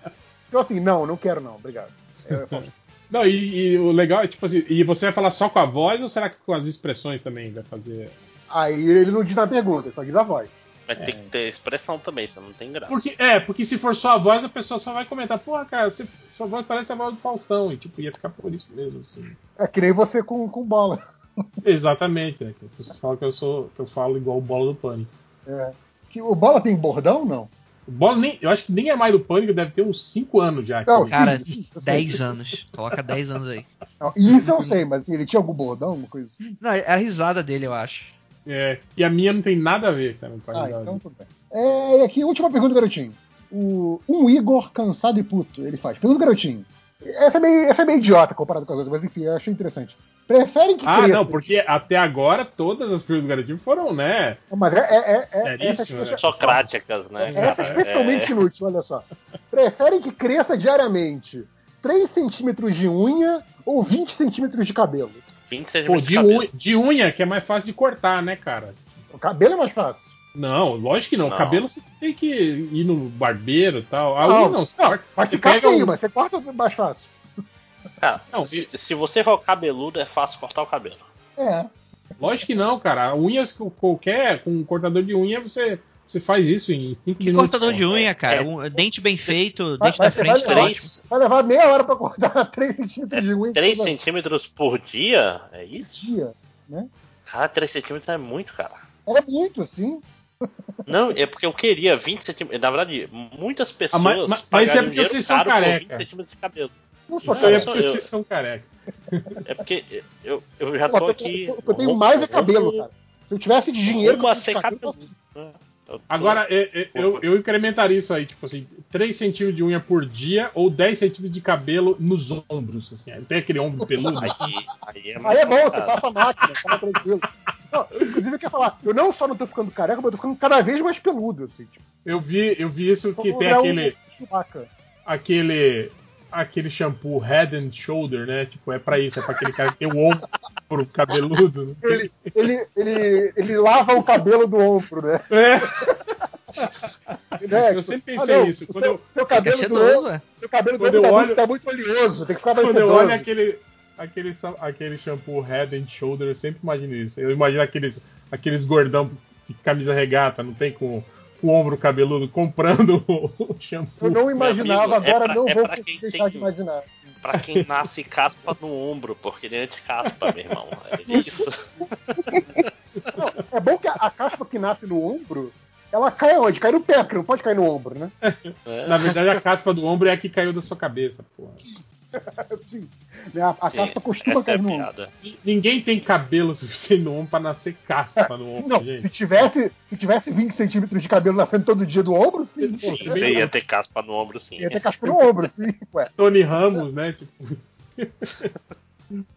[SPEAKER 12] Então, assim, não, não quero não, obrigado. É, Faustão.
[SPEAKER 11] Não, e, e o legal é, tipo assim, e você vai falar só com a voz ou será que com as expressões também vai fazer?
[SPEAKER 12] Aí ele não diz na pergunta, só diz a voz.
[SPEAKER 3] Mas tem que ter expressão também, você não tem graça.
[SPEAKER 11] Porque, é, porque se for só a voz, a pessoa só vai comentar, porra, cara, você- sua voz parece a voz do Faustão, e tipo, ia ficar por isso mesmo, assim.
[SPEAKER 12] É que nem você com, com bola.
[SPEAKER 11] Exatamente, né? que Você fala que eu sou, que eu falo igual o bola do pânico.
[SPEAKER 12] É. Que, o bola tem bordão, não?
[SPEAKER 11] O bola nem, eu acho que nem é mais do pânico, deve ter uns 5 anos já.
[SPEAKER 12] Não,
[SPEAKER 14] Cara,
[SPEAKER 12] sim, eu sei.
[SPEAKER 14] 10 anos. Coloca 10 anos aí.
[SPEAKER 12] Não, isso eu sei, mas ele tinha algum bordão, alguma coisa assim?
[SPEAKER 14] Não, é a risada dele, eu acho.
[SPEAKER 11] É, e a minha não tem nada a ver cara, com a
[SPEAKER 12] Ah,
[SPEAKER 11] risada.
[SPEAKER 12] então tudo bem. É, e aqui, última pergunta, garotinho. O, um Igor cansado e puto, ele faz. Pergunta, garotinho. Essa é, meio, essa é meio idiota comparado com as outras, mas enfim, eu achei interessante. Preferem que
[SPEAKER 11] Ah,
[SPEAKER 12] cresça...
[SPEAKER 11] não, porque até agora todas as perguntas do garotinho foram, né?
[SPEAKER 12] Mas é, é, é, é,
[SPEAKER 11] Seríssimo,
[SPEAKER 12] essa,
[SPEAKER 11] né?
[SPEAKER 3] Socráticas, né?
[SPEAKER 12] essa é especialmente inútil, olha só. Preferem que cresça diariamente 3 centímetros de unha ou 20 centímetros de cabelo?
[SPEAKER 3] 20
[SPEAKER 11] Pô,
[SPEAKER 3] centímetros
[SPEAKER 11] de,
[SPEAKER 3] cabelo.
[SPEAKER 11] unha, de unha, que é mais fácil de cortar, né, cara?
[SPEAKER 12] O cabelo é mais fácil.
[SPEAKER 11] Não, lógico que não.
[SPEAKER 3] Não.
[SPEAKER 11] Cabelo você tem que ir no barbeiro e tal. A
[SPEAKER 12] Não,
[SPEAKER 11] unha não, você
[SPEAKER 12] não,
[SPEAKER 11] corta- você
[SPEAKER 12] ficar feio,
[SPEAKER 11] um-
[SPEAKER 12] mas você corta mais fácil.
[SPEAKER 3] Cara,
[SPEAKER 11] Não,
[SPEAKER 3] se, se você for cabeludo, é fácil cortar o cabelo.
[SPEAKER 12] É.
[SPEAKER 11] Lógico que não, cara. Unhas qualquer, com um cortador de unha, você, você faz isso em 5
[SPEAKER 14] Que
[SPEAKER 11] minutos.
[SPEAKER 14] cortador de unha, cara.
[SPEAKER 3] É.
[SPEAKER 14] Um dente bem feito,
[SPEAKER 12] Vai-
[SPEAKER 14] dente
[SPEAKER 12] vai
[SPEAKER 14] da frente,
[SPEAKER 12] vai levar-
[SPEAKER 14] ótimo.
[SPEAKER 12] Vai levar meia hora pra cortar 3 centímetros de unha.
[SPEAKER 3] 3
[SPEAKER 12] todo
[SPEAKER 3] centímetros por dia? É isso?
[SPEAKER 12] dia.
[SPEAKER 3] Cara, 3 centímetros é muito, cara.
[SPEAKER 12] Era muito, assim.
[SPEAKER 3] Não, é porque eu queria 20 centímetros. Na verdade, muitas pessoas.
[SPEAKER 11] Ah, mas- mas- mas é porque vocês são careca.
[SPEAKER 3] 20 centímetros de cabelo.
[SPEAKER 12] Não sou
[SPEAKER 11] Isso aí é
[SPEAKER 12] careca.
[SPEAKER 11] porque
[SPEAKER 3] Eu-
[SPEAKER 11] vocês são careca.
[SPEAKER 3] É porque eu, eu já
[SPEAKER 12] Pô,
[SPEAKER 3] tô
[SPEAKER 12] eu-
[SPEAKER 3] aqui.
[SPEAKER 12] eu, eu tenho mais é cabelo, cara. Se eu tivesse de dinheiro.
[SPEAKER 3] Rumo a
[SPEAKER 12] com
[SPEAKER 3] ser
[SPEAKER 12] cabelo,
[SPEAKER 3] cabeludo. né? Eu tô-
[SPEAKER 11] Agora, é- eu, eu incrementaria isso aí, tipo assim, 3 centímetros de unha por dia ou 10 centímetros de cabelo nos ombros, assim. Tem aquele ombro peludo, assim.
[SPEAKER 3] Aí, aí é,
[SPEAKER 12] Aí é bom, você passa a máquina, fica tranquilo. Não, inclusive, eu quero falar, eu não só não tô ficando careca, mas eu tô ficando cada vez mais peludo, assim, tipo.
[SPEAKER 11] Eu vi, eu vi isso que
[SPEAKER 12] como
[SPEAKER 11] tem
[SPEAKER 12] um
[SPEAKER 11] aquele,
[SPEAKER 12] Chewbacca.
[SPEAKER 11] Aquele, shampoo head and shoulder, né? Tipo, é pra isso, é pra aquele cara que tem o ombro cabeludo. né?
[SPEAKER 12] Ele, ele, ele, ele lava o cabelo do ombro, né?
[SPEAKER 11] É,
[SPEAKER 12] Né,
[SPEAKER 11] eu sempre
[SPEAKER 12] ah,
[SPEAKER 11] pensei
[SPEAKER 12] não,
[SPEAKER 11] nisso.
[SPEAKER 12] o
[SPEAKER 11] Quando
[SPEAKER 12] seu,
[SPEAKER 11] eu,
[SPEAKER 12] seu cabelo do
[SPEAKER 14] sedoso,
[SPEAKER 12] ombro,
[SPEAKER 14] ué.
[SPEAKER 12] seu cabelo
[SPEAKER 11] Quando
[SPEAKER 12] dele tá,
[SPEAKER 11] eu
[SPEAKER 12] muito,
[SPEAKER 11] olho-
[SPEAKER 12] tá muito oleoso, tem que ficar mais
[SPEAKER 11] Quando eu
[SPEAKER 12] sedoso.
[SPEAKER 11] olho aquele, aquele, aquele shampoo Head and Shoulder, eu sempre imagino isso. Eu imagino aqueles, aqueles gordão de camisa regata, não tem com o ombro cabeludo, comprando o, shampoo.
[SPEAKER 12] Eu não imaginava,
[SPEAKER 3] amigo, é
[SPEAKER 12] agora
[SPEAKER 3] pra-
[SPEAKER 12] não
[SPEAKER 3] é
[SPEAKER 12] vou deixar
[SPEAKER 3] tem-
[SPEAKER 12] de imaginar.
[SPEAKER 3] Pra quem nasce caspa no ombro, porque ele é anti-caspa, meu irmão. É isso.
[SPEAKER 12] É bom que a, a caspa que nasce no ombro, ela cai onde? Cai no pé, porque não pode cair no ombro, né?
[SPEAKER 11] Na verdade, a caspa do ombro é a que caiu da sua cabeça, porra.
[SPEAKER 12] Sim. Né, A, a caspa costuma
[SPEAKER 3] é
[SPEAKER 12] cair no ombro.
[SPEAKER 11] Ninguém tem cabelo suficiente no ombro pra nascer caspa no ombro,
[SPEAKER 12] Não,
[SPEAKER 11] gente.
[SPEAKER 12] se tivesse, se tivesse 20 centímetros de cabelo nascendo todo dia do ombro, sim. pô,
[SPEAKER 3] Sim, você ia ter caspa no ombro, sim.
[SPEAKER 12] Ia ter caspa no ombro, sim. Ué.
[SPEAKER 11] Tony Ramos, né? Tipo,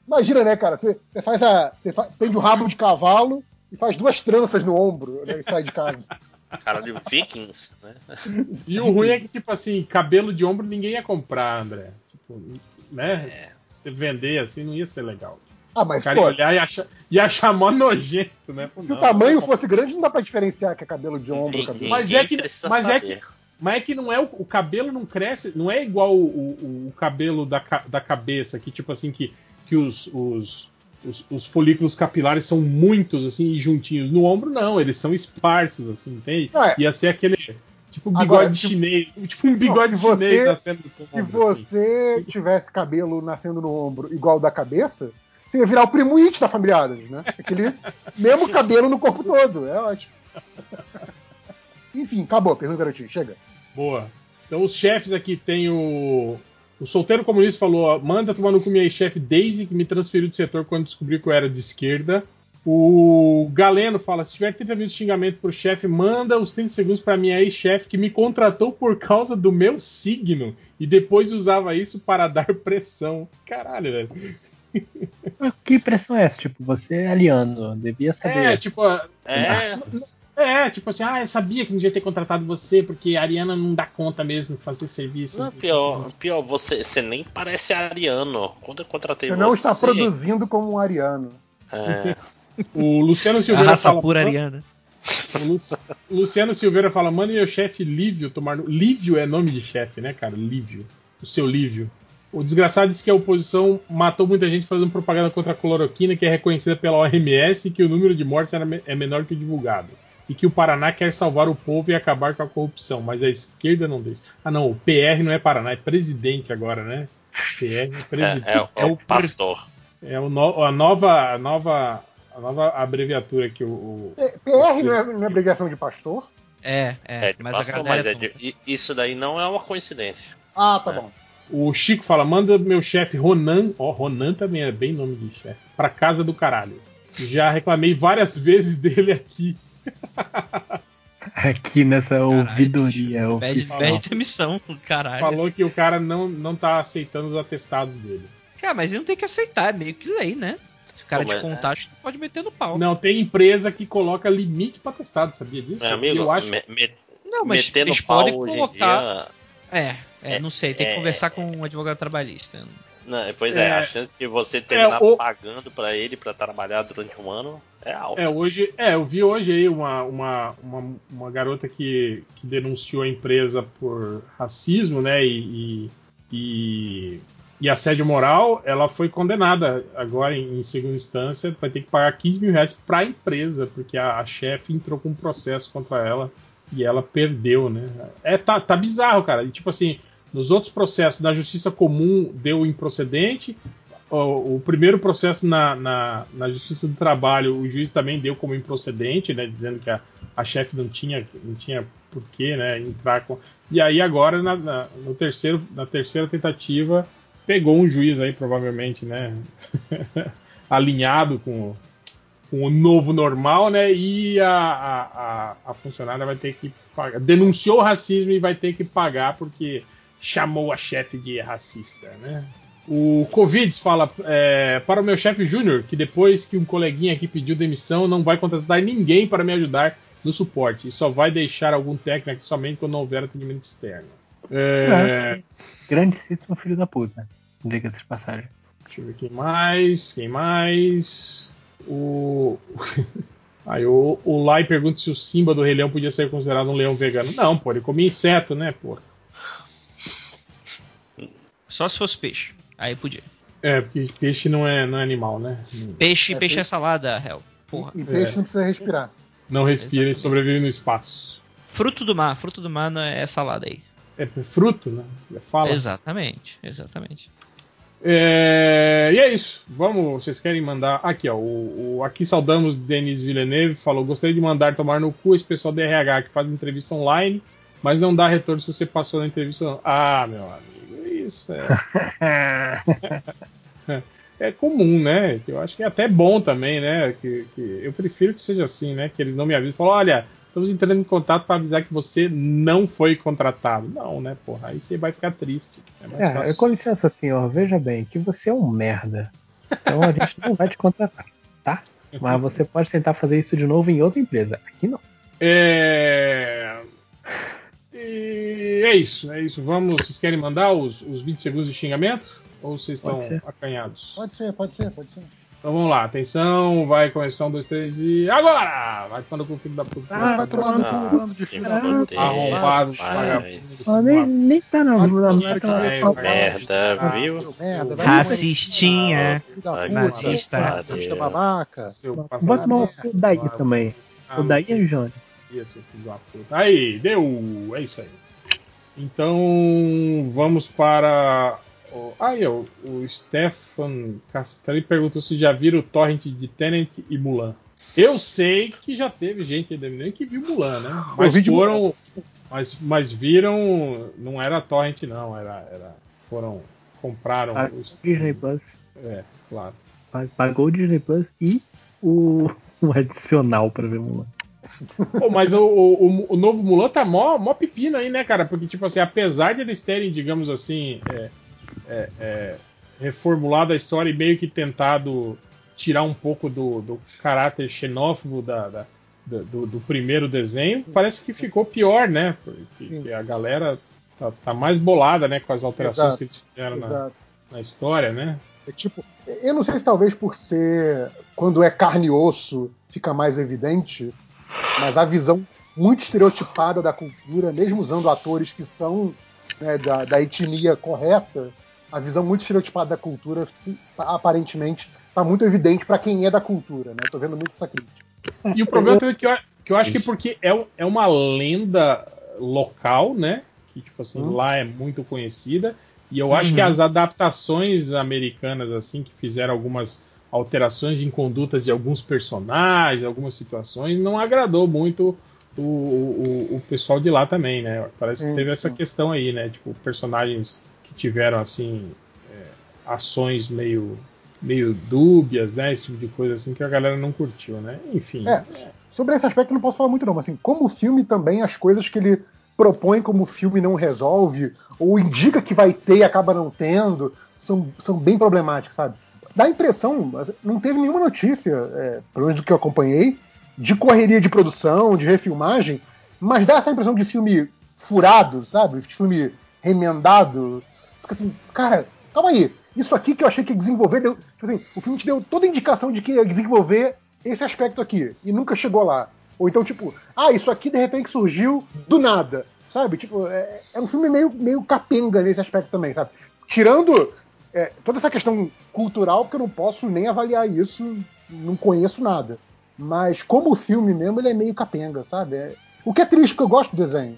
[SPEAKER 12] Imagina, né, cara? Você, você faz a. Você fa- prende o rabo de cavalo e faz duas tranças no ombro né, e sai de casa.
[SPEAKER 3] Cara de Vikings, né?
[SPEAKER 11] E o ruim é que, tipo assim, cabelo de ombro ninguém ia comprar, André. Tipo, né? Você vender assim não ia ser legal.
[SPEAKER 12] Ah, mas,
[SPEAKER 11] O cara
[SPEAKER 12] pô,
[SPEAKER 11] ia olhar e achar, ia achar mó nojento, né?
[SPEAKER 12] Se
[SPEAKER 11] não,
[SPEAKER 12] o tamanho
[SPEAKER 11] não.
[SPEAKER 12] fosse grande, não dá pra diferenciar que é cabelo de ombro ou cabelo.
[SPEAKER 11] Mas é que, mas é que, mas é que não é o, o cabelo não cresce, não é igual o, o- o cabelo da, da cabeça, que tipo assim, que, que os, os, os, os folículos capilares são muitos assim e juntinhos. No ombro, não, eles são esparsos, assim, entende?
[SPEAKER 12] Não, é.
[SPEAKER 11] Ia ser aquele. Tipo um bigode
[SPEAKER 12] Agora, tipo-
[SPEAKER 11] chinês. Tipo um bigode
[SPEAKER 12] Não, se você-
[SPEAKER 11] chinês nascendo no seu
[SPEAKER 12] Se
[SPEAKER 11] ombro. assim.
[SPEAKER 12] você tivesse cabelo nascendo no ombro igual o da cabeça, você ia virar o primo It da família Adams, né? Aquele mesmo cabelo no corpo todo. É ótimo. Enfim, acabou. Pergunta era chega.
[SPEAKER 11] Boa. Então os chefes aqui tem o. O solteiro comunista falou: manda tomar no cu minha chefe Daisy, que me transferiu de setor quando descobriu que eu era de esquerda. O Galeno fala: se tiver 30 minutos de xingamento pro chefe, manda os 30 segundos pra minha ex-chefe que me contratou por causa do meu signo e depois usava isso para dar pressão. Caralho, velho.
[SPEAKER 2] Que pressão é essa? Tipo, você é aliano, devia saber.
[SPEAKER 11] É, tipo.
[SPEAKER 3] É.
[SPEAKER 11] É, tipo assim, ah, eu sabia que não devia ter contratado você, porque a Ariana não dá conta mesmo de fazer serviço.
[SPEAKER 3] Não, pior, pior você, você nem parece ariano. Quando eu contratei
[SPEAKER 12] Você não está
[SPEAKER 3] você,
[SPEAKER 12] produzindo como um ariano.
[SPEAKER 3] É,
[SPEAKER 11] O Luciano
[SPEAKER 14] A
[SPEAKER 11] Silveira
[SPEAKER 14] raça
[SPEAKER 11] fala.
[SPEAKER 14] pura ariana.
[SPEAKER 11] O Lu- o Luciano Silveira fala: manda meu chefe Lívio tomar no. Lívio é nome de chefe, né, cara? Lívio. O seu Lívio. O desgraçado disse que a oposição matou muita gente fazendo propaganda contra a cloroquina, que é reconhecida pela OMS, e que o número de mortes é menor que o divulgado. E que o Paraná quer salvar o povo e acabar com a corrupção, mas a esquerda não deixa. Ah, não, o PR não é Paraná, é presidente agora, né? PR é presidente.
[SPEAKER 3] é, é, o pastor.
[SPEAKER 11] É o no- a nova, a nova, a nova abreviatura que o, o-
[SPEAKER 12] É, PR não é, não é abreviação de pastor?
[SPEAKER 14] É, é,
[SPEAKER 3] É, de
[SPEAKER 14] mas a
[SPEAKER 3] pastor,
[SPEAKER 14] galera.
[SPEAKER 3] mas é de- i- isso daí não é uma coincidência.
[SPEAKER 12] Ah, tá bom.
[SPEAKER 11] o Chico fala: manda meu chefe Ronan, ó, Ronan também é bem nome de chefe, pra casa do caralho. Já reclamei várias vezes dele aqui.
[SPEAKER 2] Aqui nessa ouvidoria
[SPEAKER 14] Pede, pede demissão, caralho.
[SPEAKER 11] Falou que o cara não, não tá aceitando os atestados dele.
[SPEAKER 14] Cara, mas ele não tem que aceitar, é meio que lei, né? Se o cara
[SPEAKER 3] Pô,
[SPEAKER 14] te
[SPEAKER 3] mas-
[SPEAKER 14] contar, acho que pode meter no pau.
[SPEAKER 11] Não, tem empresa que coloca limite pra atestado, sabia disso?
[SPEAKER 3] Meu
[SPEAKER 11] E
[SPEAKER 3] amigo,
[SPEAKER 11] eu acho.
[SPEAKER 3] me- me-
[SPEAKER 14] Não, mas
[SPEAKER 3] metendo
[SPEAKER 14] eles
[SPEAKER 3] pau
[SPEAKER 14] podem
[SPEAKER 3] hoje em
[SPEAKER 14] colocar-
[SPEAKER 3] dia.
[SPEAKER 14] É, é, não sei, tem que
[SPEAKER 3] é-
[SPEAKER 14] conversar com um advogado trabalhista.
[SPEAKER 3] Não, pois é,
[SPEAKER 11] É.
[SPEAKER 3] a chance de você terminar
[SPEAKER 11] o-
[SPEAKER 3] pagando pra ele pra trabalhar durante um ano é alta.
[SPEAKER 11] É, hoje, é, eu vi hoje aí uma, uma, uma, uma garota que, que denunciou a empresa por racismo, né, e, e, e, e assédio moral, ela foi condenada agora em, em segunda instância, vai ter que pagar 15 mil reais pra empresa, porque a, a chefe entrou com um processo contra ela e ela perdeu, né. É, tá, tá bizarro, cara, e tipo assim, nos outros processos da justiça comum deu improcedente, o, o primeiro processo na, na, na Justiça do Trabalho, o juiz também deu como improcedente, né, dizendo que a, a chefe não tinha, não tinha por que né, entrar com. E aí agora, na, na- no terceiro, na terceira tentativa, pegou um juiz aí, provavelmente, né, alinhado com, com o novo normal, né, e a, a, a, funcionária vai ter que pagar. Denunciou o racismo e vai ter que pagar porque chamou a chefe de racista, né? O Covid fala é, para o meu chefe Júnior que depois que um coleguinha aqui pediu demissão, não vai contratar ninguém para me ajudar no suporte e só vai deixar algum técnico somente quando houver atendimento externo. É,
[SPEAKER 2] É, grandíssimo filho da puta. Diga-se de passagem.
[SPEAKER 11] Deixa eu ver quem mais. Quem mais? O. Aí o, o Lai pergunta se o Simba do Rei Leão podia ser considerado um leão vegano. Não, pô, ele comia inseto, né, pô?
[SPEAKER 14] Só se fosse peixe. Aí podia.
[SPEAKER 11] É, porque peixe não é, não é animal, né?
[SPEAKER 14] Peixe,
[SPEAKER 12] É,
[SPEAKER 14] peixe é salada, Hel. Porra.
[SPEAKER 12] E peixe não precisa respirar.
[SPEAKER 11] Não respira e sobrevive no espaço.
[SPEAKER 14] Fruto do mar, fruto do mar não é salada aí.
[SPEAKER 11] É fruto, né? Fala.
[SPEAKER 14] Exatamente, exatamente.
[SPEAKER 11] É, e é isso. Vamos, vocês querem mandar. Aqui, ó. O, o- aqui saudamos Denis Villeneuve. Falou: gostaria de mandar tomar no cu esse pessoal do RH que faz entrevista online, mas não dá retorno se você passou na entrevista. ou não. Ah, meu amigo, isso é. é comum, né? Eu acho que é até bom também, né? Que, que eu prefiro que seja assim, né? Que eles não me avisem. Falam: olha, estamos entrando em contato para avisar que você não foi contratado. Não, né, porra? Aí você vai ficar triste. É mais
[SPEAKER 2] É,
[SPEAKER 11] fácil.
[SPEAKER 2] com licença, senhor, veja bem que você é um merda. Então a gente não vai te contratar, tá? Mas você pode tentar fazer isso de novo em outra empresa. Aqui não.
[SPEAKER 11] É... E é isso, é isso. Vamos, vocês querem mandar os, os 20 segundos de xingamento? Ou vocês
[SPEAKER 2] Pode
[SPEAKER 11] estão
[SPEAKER 2] ser.
[SPEAKER 11] acanhados?
[SPEAKER 12] Pode ser, pode ser, pode ser.
[SPEAKER 11] Então vamos lá, atenção, vai começar um, dois, três e. Agora! Vai tomando com o filho da puta.
[SPEAKER 2] Ah,
[SPEAKER 12] vai cu, bando de filho da puta.
[SPEAKER 11] Arrombado, vagabundo.
[SPEAKER 2] Nem, nem tá na.
[SPEAKER 12] Vai,
[SPEAKER 2] tá.
[SPEAKER 3] Merda, viu?
[SPEAKER 12] Merda, vai
[SPEAKER 14] Racistinha. Nazista.
[SPEAKER 12] racista babaca.
[SPEAKER 2] Bota mal o daí também.
[SPEAKER 11] Ah,
[SPEAKER 2] O daí é Johnny.
[SPEAKER 11] Isso, filho da puta. Aí, deu! É isso aí. Então vamos para. O- Aí, ó, o Stefan Castelli perguntou se já viram o torrent de Tenant e Mulan. Eu sei que já teve gente aí que viu Mulan, né? Mas foram. Mas, mas viram. Não era torrent, não. Era. era foram. Compraram
[SPEAKER 2] Ah,
[SPEAKER 11] o.
[SPEAKER 2] Disney Plus.
[SPEAKER 11] É, claro.
[SPEAKER 2] Pa- Pagou o Disney Plus e o, o adicional pra ver Mulan.
[SPEAKER 11] Pô, mas o, o, o novo Mulan tá mó, mó pepino aí, né, cara? Porque, tipo assim, apesar de eles terem, digamos assim, é, é, é, reformulado a história e meio que tentado tirar um pouco do, do caráter xenófobo da, da- do, do primeiro desenho, parece que ficou pior, né? Porque a galera tá, tá mais bolada, né, com as alterações
[SPEAKER 12] Exato,
[SPEAKER 11] que eles fizeram na, na história, né?
[SPEAKER 12] É tipo, eu não sei se talvez por ser quando é carne e osso fica mais evidente, mas a visão muito estereotipada da cultura, mesmo usando atores que são né, da, da etnia correta, a visão muito estereotipada da cultura aparentemente está muito evidente para quem é da cultura, né? Eu tô vendo muito essa crítica.
[SPEAKER 11] E o problema também é que eu, que eu acho que porque é, é uma lenda local, né? Que, tipo assim,
[SPEAKER 12] Hum.
[SPEAKER 11] lá é muito conhecida. E eu acho que as adaptações americanas, assim, que fizeram algumas alterações em condutas de alguns personagens, algumas situações, não agradou muito o, o, o pessoal de lá também, né? Parece que teve essa questão aí, né? Tipo, personagens que tiveram, assim, é, ações meio meio dúbias, né? Esse tipo de coisa assim que a galera não curtiu, né? Enfim.
[SPEAKER 12] É, sobre esse aspecto não posso falar muito não, mas assim, como filme também, as coisas que ele propõe como filme não resolve, ou indica que vai ter e acaba não tendo, são, são bem problemáticas, sabe? Dá a impressão, não teve nenhuma notícia, é, pelo menos do que eu acompanhei, de correria de produção, de refilmagem, mas dá essa impressão de filme furado, sabe? Filme remendado. Fica assim, cara, calma aí. Isso aqui que eu achei que ia desenvolver, deu, tipo assim, o filme te deu toda a indicação de que ia desenvolver esse aspecto aqui e nunca chegou lá. Ou então, tipo, ah, isso aqui de repente surgiu do nada, sabe? Tipo, é, é um filme meio, meio capenga nesse aspecto também, sabe? Tirando é, toda essa questão cultural, porque eu não posso nem avaliar isso, não conheço nada. Mas como filme mesmo, ele é meio capenga, sabe? É- o que é triste, porque eu gosto do desenho.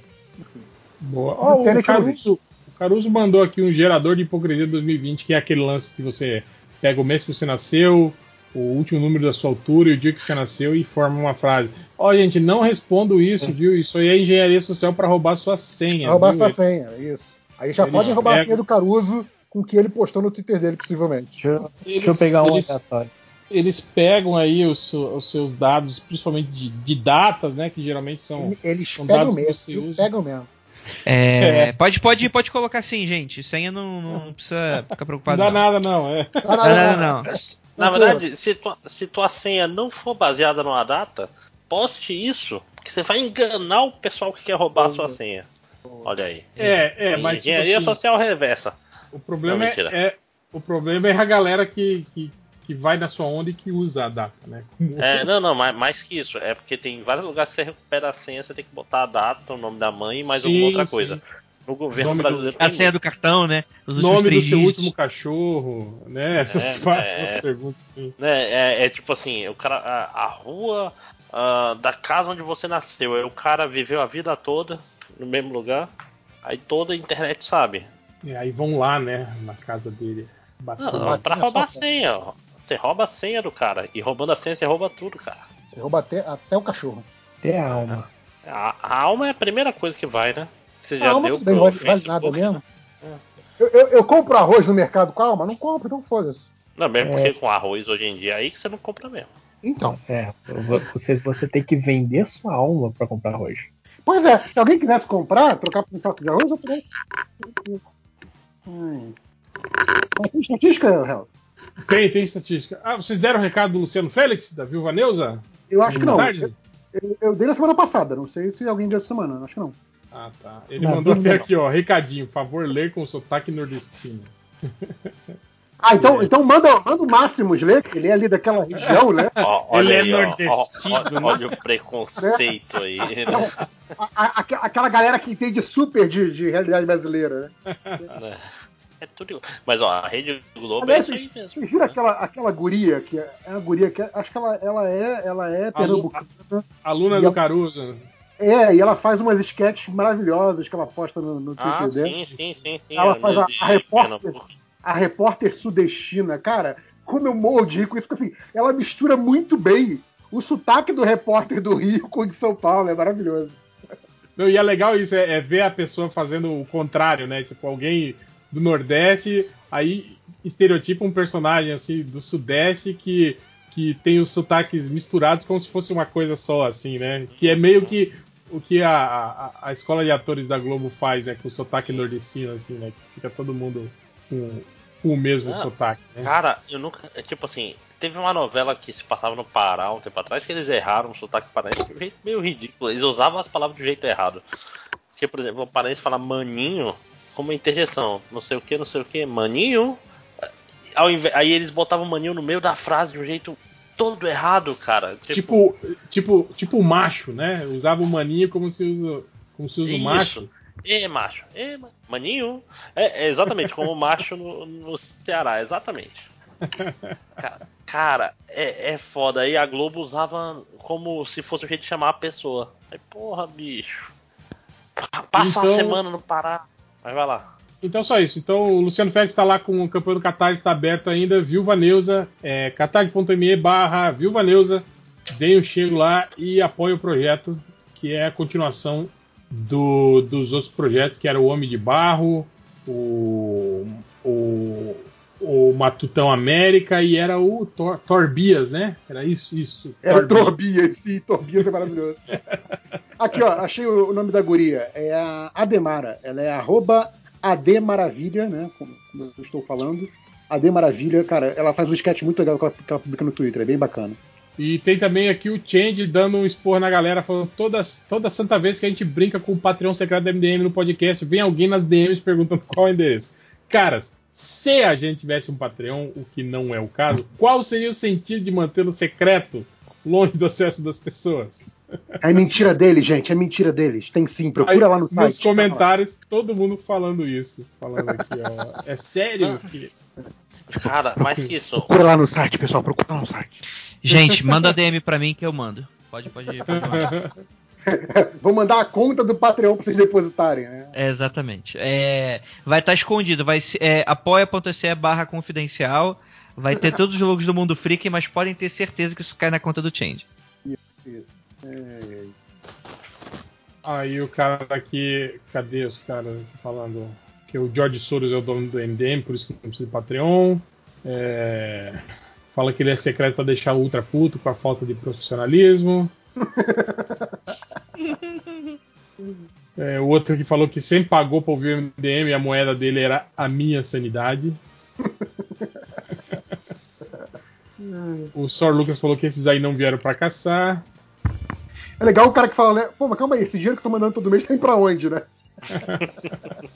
[SPEAKER 11] Boa. Ó, o. Caruso, o Caruso mandou aqui um gerador de hipocrisia 2020, que é aquele lance que você pega o mês que você nasceu, o último número da sua altura e o dia que você nasceu e forma uma frase. Ó, gente, não respondo isso, viu? Isso aí é engenharia social para roubar sua senha.
[SPEAKER 12] roubar
[SPEAKER 11] viu?
[SPEAKER 12] sua
[SPEAKER 11] Eles-
[SPEAKER 12] senha, isso. Aí já
[SPEAKER 11] Eles
[SPEAKER 12] podem roubar a
[SPEAKER 11] pegam-
[SPEAKER 12] senha do Caruso com o que ele postou no Twitter dele, possivelmente.
[SPEAKER 2] Deixa eu, deixa eu
[SPEAKER 11] Eles-
[SPEAKER 2] pegar um
[SPEAKER 11] eles-
[SPEAKER 2] aleatório.
[SPEAKER 11] Eles pegam aí os, os seus dados, principalmente de, de datas, né? Que geralmente são.
[SPEAKER 12] Eles
[SPEAKER 11] são
[SPEAKER 12] pegam
[SPEAKER 11] dados que
[SPEAKER 12] mesmo,
[SPEAKER 11] você
[SPEAKER 12] viu?
[SPEAKER 11] usa.
[SPEAKER 12] pegam mesmo.
[SPEAKER 14] É,
[SPEAKER 11] É.
[SPEAKER 14] Pode, pode, pode colocar assim, gente. Senha não, não precisa ficar
[SPEAKER 11] Não
[SPEAKER 14] preocupado.
[SPEAKER 11] dá
[SPEAKER 14] não.
[SPEAKER 11] nada, não. É.
[SPEAKER 12] Não,
[SPEAKER 14] Não, não.
[SPEAKER 3] Na verdade, se tua, se tua senha não for baseada numa data, poste isso, porque você vai enganar o pessoal que quer roubar a sua senha. Olha aí.
[SPEAKER 11] É, é, mas. tipo
[SPEAKER 3] Engenharia
[SPEAKER 11] assim,
[SPEAKER 3] social reversa.
[SPEAKER 11] O problema,
[SPEAKER 3] Não,
[SPEAKER 11] é, é- o problema é a galera que, que, que vai na sua onda e que usa a data, né? Como-
[SPEAKER 3] É, não, não, mais, mais que isso. É porque tem vários lugares que você recupera a senha, você tem que botar a data, o nome da mãe e mais
[SPEAKER 11] Sim,
[SPEAKER 3] alguma outra
[SPEAKER 11] sim.
[SPEAKER 3] coisa. No governo
[SPEAKER 11] Nome do-
[SPEAKER 3] brasileiro.
[SPEAKER 14] A senha do cartão, né? Os últimos
[SPEAKER 11] Nome do seu último cachorro, né? Essas
[SPEAKER 3] É,
[SPEAKER 11] várias
[SPEAKER 3] é.
[SPEAKER 11] perguntas assim.
[SPEAKER 3] Né, é, é tipo assim, o cara. A, a rua ah, da casa onde você nasceu. Aí o cara viveu a vida toda no mesmo lugar. Aí toda a internet sabe.
[SPEAKER 11] E aí vão lá, né? Na casa dele. Bater
[SPEAKER 3] Não,
[SPEAKER 11] lá.
[SPEAKER 3] pra roubar a senha. ó. Você rouba a senha do cara. E roubando a senha, você rouba tudo, cara.
[SPEAKER 12] Você rouba até, até o cachorro.
[SPEAKER 2] Até a alma.
[SPEAKER 3] A, a alma é a primeira coisa que vai, né? Você já
[SPEAKER 12] A alma
[SPEAKER 3] deu
[SPEAKER 12] bem, não vale, vale nada mesmo.
[SPEAKER 3] É.
[SPEAKER 12] Eu, eu, eu compro arroz no mercado com a alma? Não compro, então foda-se.
[SPEAKER 3] Não, mesmo
[SPEAKER 2] É.
[SPEAKER 3] porque com arroz hoje em dia aí que você não compra mesmo.
[SPEAKER 12] Então.
[SPEAKER 2] É, você, você tem que vender sua alma pra comprar arroz.
[SPEAKER 12] Pois é, se alguém quisesse comprar, trocar por um saco de arroz, eu poderia. Hum. Estatística, Real?
[SPEAKER 11] Tem, tem estatística. Ah, vocês deram o recado do Luciano Félix, da Viúva Neuza?
[SPEAKER 12] Eu acho que não.
[SPEAKER 11] Tarde?
[SPEAKER 12] Eu, eu dei na semana passada, não sei se alguém deu essa semana, acho que não.
[SPEAKER 11] Ah, tá. Ele
[SPEAKER 12] Não,
[SPEAKER 11] mandou até
[SPEAKER 12] não.
[SPEAKER 11] aqui, ó. Recadinho. Por favor, ler com sotaque nordestino.
[SPEAKER 12] Ah, então, então manda, manda o Máximos ler, que ele é ali daquela região, né?
[SPEAKER 3] Olha
[SPEAKER 11] Ele é
[SPEAKER 3] aí, ó,
[SPEAKER 11] nordestino,
[SPEAKER 3] ó,
[SPEAKER 11] né?
[SPEAKER 3] olha o preconceito aí, né?
[SPEAKER 12] A- a- aqu- aquela galera que entende super de, de realidade brasileira, né?
[SPEAKER 3] Né? É tudo igual. Mas ó, a Rede Globo
[SPEAKER 12] Aliás,
[SPEAKER 3] é isso aí mesmo.
[SPEAKER 12] vocês viram aquela, aquela guria que é é uma guria que é- acho que ela, ela é ela é pernambucana.
[SPEAKER 11] Aluna do Caruso.
[SPEAKER 12] É, e ela faz umas sketches maravilhosas que ela posta no, no Twitter
[SPEAKER 3] Ah,
[SPEAKER 12] dela.
[SPEAKER 3] sim, sim, sim, sim.
[SPEAKER 12] Ela
[SPEAKER 3] é
[SPEAKER 12] faz a, a repórter, a repórter sudestina, cara. Como eu morro de rir com isso, porque assim, ela mistura muito bem o sotaque do repórter do Rio com o de São Paulo, é maravilhoso.
[SPEAKER 11] Não, e é legal isso, é, é ver a pessoa fazendo o contrário, né? Tipo, alguém do Nordeste, aí estereotipa um personagem assim do Sudeste que, que tem os sotaques misturados como se fosse uma coisa só, assim, né? Que é meio que o que a, a, a escola de atores da Globo faz, né? Com o sotaque nordestino, assim, né? Que fica todo mundo com, com o mesmo
[SPEAKER 3] Ah,
[SPEAKER 11] sotaque, né?
[SPEAKER 3] Cara, eu nunca. É tipo assim, teve uma novela que se passava no Pará um tempo atrás que eles erraram o sotaque paraense de um jeito meio ridículo. Eles usavam as palavras do jeito errado. Porque, por exemplo, o paraense fala maninho como interjeição. Não sei o que, não sei o que, maninho. Invés- aí eles botavam maninho no meio da frase de um jeito todo errado, cara.
[SPEAKER 11] Tipo, tipo, tipo o macho, né? Usava o maninho como se usa, como se usa o macho.
[SPEAKER 3] E macho, ma- maninho. É, é exatamente como o macho no, no Ceará, exatamente. Ca- Cara, é, é foda. Aí a Globo usava como se fosse o jeito de chamar a pessoa. Aí, porra, bicho. Pa- Passa uma
[SPEAKER 11] Então-
[SPEAKER 3] semana no Pará. Mas vai lá.
[SPEAKER 11] Então só isso. Então o Luciano Félix está lá com o campeão do Catar, está aberto ainda. Viúva Neuza, é, catar.me barra Viúva Neuza. Deem um chego lá e apoie o projeto, que é a continuação do- dos outros projetos, que era o Homem de Barro, o, o, o Matutão América e era o Tor, Torbias, né? Era isso, isso.
[SPEAKER 12] Era o
[SPEAKER 11] Torbias.
[SPEAKER 12] Sim, Torbias é maravilhoso. Aqui, ó, achei o nome da guria. É a Ademara. Ela é arroba Ademaravilha, né? Como, eu estou falando. Ademaravilha, cara, ela faz um sketch muito legal que ela, que ela publica no Twitter, é bem bacana.
[SPEAKER 11] E tem também aqui o Change dando um expor na galera, falando toda, toda santa vez que a gente brinca com o Patreon secreto da MDM no podcast, vem alguém nas DMs perguntando qual é o endereço. Caras, se a gente tivesse um Patreon, o que não é o caso, qual seria o sentido de mantê-lo secreto, longe do acesso das pessoas?
[SPEAKER 12] É mentira deles, gente, é mentira deles. Tem sim, procura
[SPEAKER 11] Aí,
[SPEAKER 12] lá no site.
[SPEAKER 11] Nos comentários, todo mundo falando isso. Falando aqui, ó. É sério que.
[SPEAKER 3] Cara, mais que isso.
[SPEAKER 12] Procura lá no site, pessoal, procura lá no site.
[SPEAKER 14] Gente, manda DM pra mim que eu mando. Pode, pode, pode mandar.
[SPEAKER 12] Vou mandar a conta do Patreon pra vocês depositarem, né?
[SPEAKER 14] É, exatamente. É, vai estar escondido. Vai ser é, apoia.se barra confidencial. Vai ter todos os logos do Mundo Freak, mas podem ter certeza que isso cai na conta do Change.
[SPEAKER 12] Isso, isso. É,
[SPEAKER 11] Aí o cara aqui. Cadê os caras falando? Que o George Soros é o dono do MDM, por isso que não precisa de Patreon. É, Fala que ele é secreto pra deixar o Ultra puto com a falta de profissionalismo. É, o outro que falou que sempre pagou pra ouvir o MDM e a moeda dele era a minha sanidade. o Sor Lucas falou que esses aí não vieram pra caçar.
[SPEAKER 12] É legal o cara que fala, né? Pô, mas calma aí, esse dinheiro que eu tô mandando todo mês tá indo pra onde, né?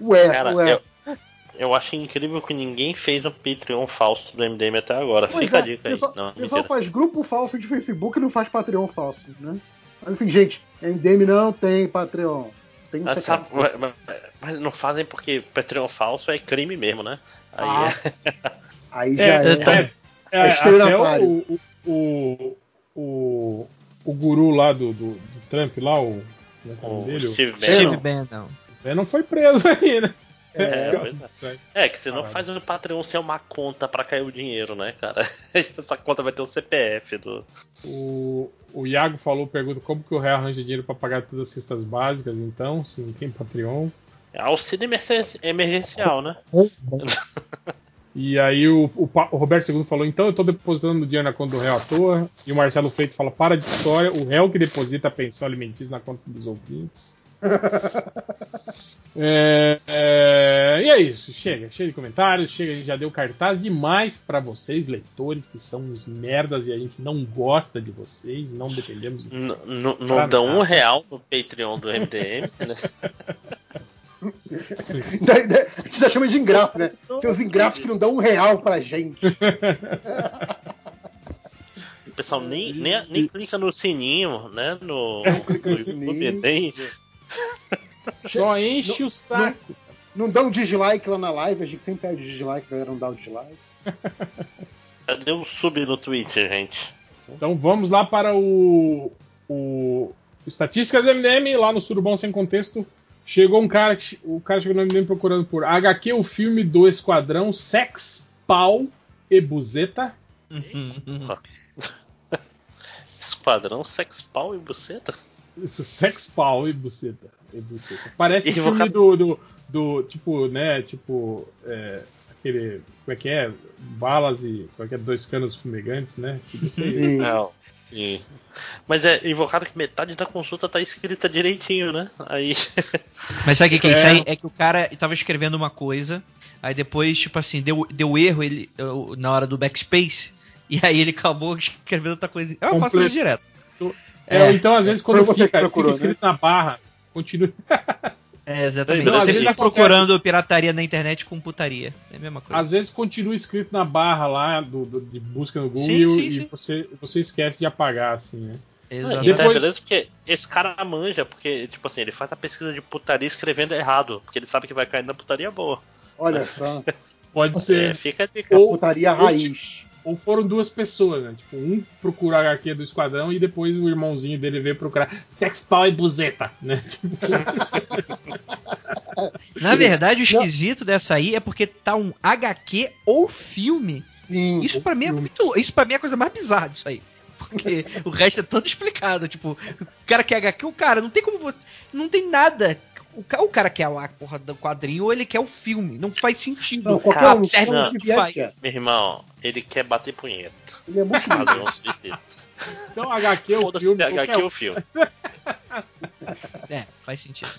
[SPEAKER 12] ué,
[SPEAKER 3] Cara,
[SPEAKER 12] ué.
[SPEAKER 3] eu, eu acho incrível que ninguém fez um Patreon falso do MDM até agora.
[SPEAKER 12] Pois
[SPEAKER 3] Fica
[SPEAKER 12] é,
[SPEAKER 3] a dica aí. Não,
[SPEAKER 12] pessoal
[SPEAKER 3] mentira.
[SPEAKER 12] faz grupo falso de Facebook e não faz Patreon falso, né? Mas enfim, gente, MDM não tem Patreon. Tem um
[SPEAKER 3] Mas, sabe, mas- mas- não fazem porque Patreon falso é crime mesmo, né? Aí
[SPEAKER 12] Ah,
[SPEAKER 3] é-
[SPEAKER 12] Aí já
[SPEAKER 11] É,
[SPEAKER 12] é.
[SPEAKER 11] é, é,
[SPEAKER 12] é estelionatário.
[SPEAKER 11] até o, o, o, o guru lá do, do, do Trump lá, o, como é é o
[SPEAKER 3] O
[SPEAKER 11] dele?
[SPEAKER 3] Steve
[SPEAKER 11] O
[SPEAKER 3] Bannon.
[SPEAKER 14] Steve Bannon.
[SPEAKER 11] Bannon foi preso aí, né?
[SPEAKER 3] É, pois é. É, que você não
[SPEAKER 11] Caralho.
[SPEAKER 3] faz o Patreon ser uma conta pra cair o dinheiro, né, cara? Essa conta vai ter o CPF do.
[SPEAKER 11] O, o Iago falou, pergunta como que o réu arranja dinheiro pra pagar todas as cestas básicas, então, se não tem Patreon.
[SPEAKER 3] É auxílio emergen- emergencial, né?
[SPEAKER 11] E aí o, o, o Roberto II falou, então eu tô depositando dinheiro na conta do réu à toa. E o Marcelo Freitas fala, para de história, o réu que deposita a pensão alimentícia na conta dos ouvintes. É, é, e é isso, chega, chega de comentários, chega, a gente já deu cartaz demais pra vocês, leitores, que são uns merdas e a gente não gosta de vocês, não dependemos de vocês.
[SPEAKER 3] Não dão um real no Patreon do MDM, né?
[SPEAKER 12] A gente já chama de ingrato, né? Seus ingratos que não dão um real pra gente.
[SPEAKER 3] O pessoal nem, nem, nem clica no sininho, né? No,
[SPEAKER 12] É,
[SPEAKER 3] no YouTube, nem.
[SPEAKER 11] Só enche o saco.
[SPEAKER 12] Não dá um dislike lá na live, a gente sempre pede dislike, a galera não dá o dislike.
[SPEAKER 3] Cadê o sub no Twitch, gente?
[SPEAKER 11] Então vamos lá para o, o Estatísticas MDM, lá no Surubão Sem Contexto. Chegou um cara, que- o cara chegou no MDM procurando por HQ, o filme do Esquadrão, Sex, Pau e Buzeta.
[SPEAKER 3] Esquadrão, sex, pau e buceta?
[SPEAKER 11] Isso, Sex, Pau e Buceta. E buceta. Parece
[SPEAKER 3] E
[SPEAKER 11] filme do, do, do, tipo, né, tipo, é, aquele, como é que é? Balas e, como é que é? Dois canos fumegantes, né? Tipo, sei.
[SPEAKER 12] Sim.
[SPEAKER 3] Não. Sim. Mas é invocado que metade da consulta tá escrita direitinho, né? Aí.
[SPEAKER 14] Mas sabe o que, que é isso
[SPEAKER 11] É.
[SPEAKER 14] aí? É que o cara tava escrevendo uma coisa, aí depois, tipo assim, deu, deu erro ele, na hora do backspace, e aí ele acabou escrevendo outra coisa. Eu faço isso direto.
[SPEAKER 11] É,
[SPEAKER 14] É.
[SPEAKER 11] então, às vezes, quando
[SPEAKER 12] você que
[SPEAKER 11] fica,
[SPEAKER 12] procurou,
[SPEAKER 11] fica escrito na barra, continua.
[SPEAKER 14] É, exatamente.
[SPEAKER 3] Não,
[SPEAKER 14] Você fica
[SPEAKER 11] acontece-
[SPEAKER 14] procurando pirataria na internet com putaria. É a mesma coisa.
[SPEAKER 11] Às vezes continua escrito na barra lá do, do- de busca no Google
[SPEAKER 14] Sim,
[SPEAKER 11] e,
[SPEAKER 14] sim,
[SPEAKER 11] e
[SPEAKER 14] sim.
[SPEAKER 11] Você, você esquece de apagar, assim, né?
[SPEAKER 14] Exatamente.
[SPEAKER 3] Então é
[SPEAKER 11] Depois-
[SPEAKER 3] beleza porque esse cara manja, porque, tipo assim, ele faz a pesquisa de putaria escrevendo errado, porque ele sabe que vai cair na putaria boa.
[SPEAKER 12] Olha só,
[SPEAKER 11] Pode
[SPEAKER 3] É,
[SPEAKER 11] ser.
[SPEAKER 3] fica a dica.
[SPEAKER 11] Ou,
[SPEAKER 12] putaria raiz.
[SPEAKER 11] Ou foram duas pessoas, né? Tipo, um procura a HQ do Esquadrão e depois o irmãozinho dele veio procurar Sex, Pau e Buzeta, né? Tipo,
[SPEAKER 14] Na verdade, o esquisito dessa aí é porque tá um HQ ou filme.
[SPEAKER 12] Sim.
[SPEAKER 14] Isso pra mim é muito. Isso para mim é a coisa mais bizarra disso aí. Porque o resto é todo explicado. Tipo, o cara quer HQ, o cara, não tem como você. Não tem nada. O cara, o cara quer a porra do quadrinho ou ele quer o filme. Não faz sentido.
[SPEAKER 12] Não, qualquer
[SPEAKER 3] Cara,
[SPEAKER 12] um, um
[SPEAKER 3] não,
[SPEAKER 12] que
[SPEAKER 14] faz.
[SPEAKER 3] Meu irmão, ele quer bater punheta.
[SPEAKER 12] Ele é muito
[SPEAKER 11] então, HQ é o filme.
[SPEAKER 3] HQ é o filme.
[SPEAKER 14] É, faz sentido.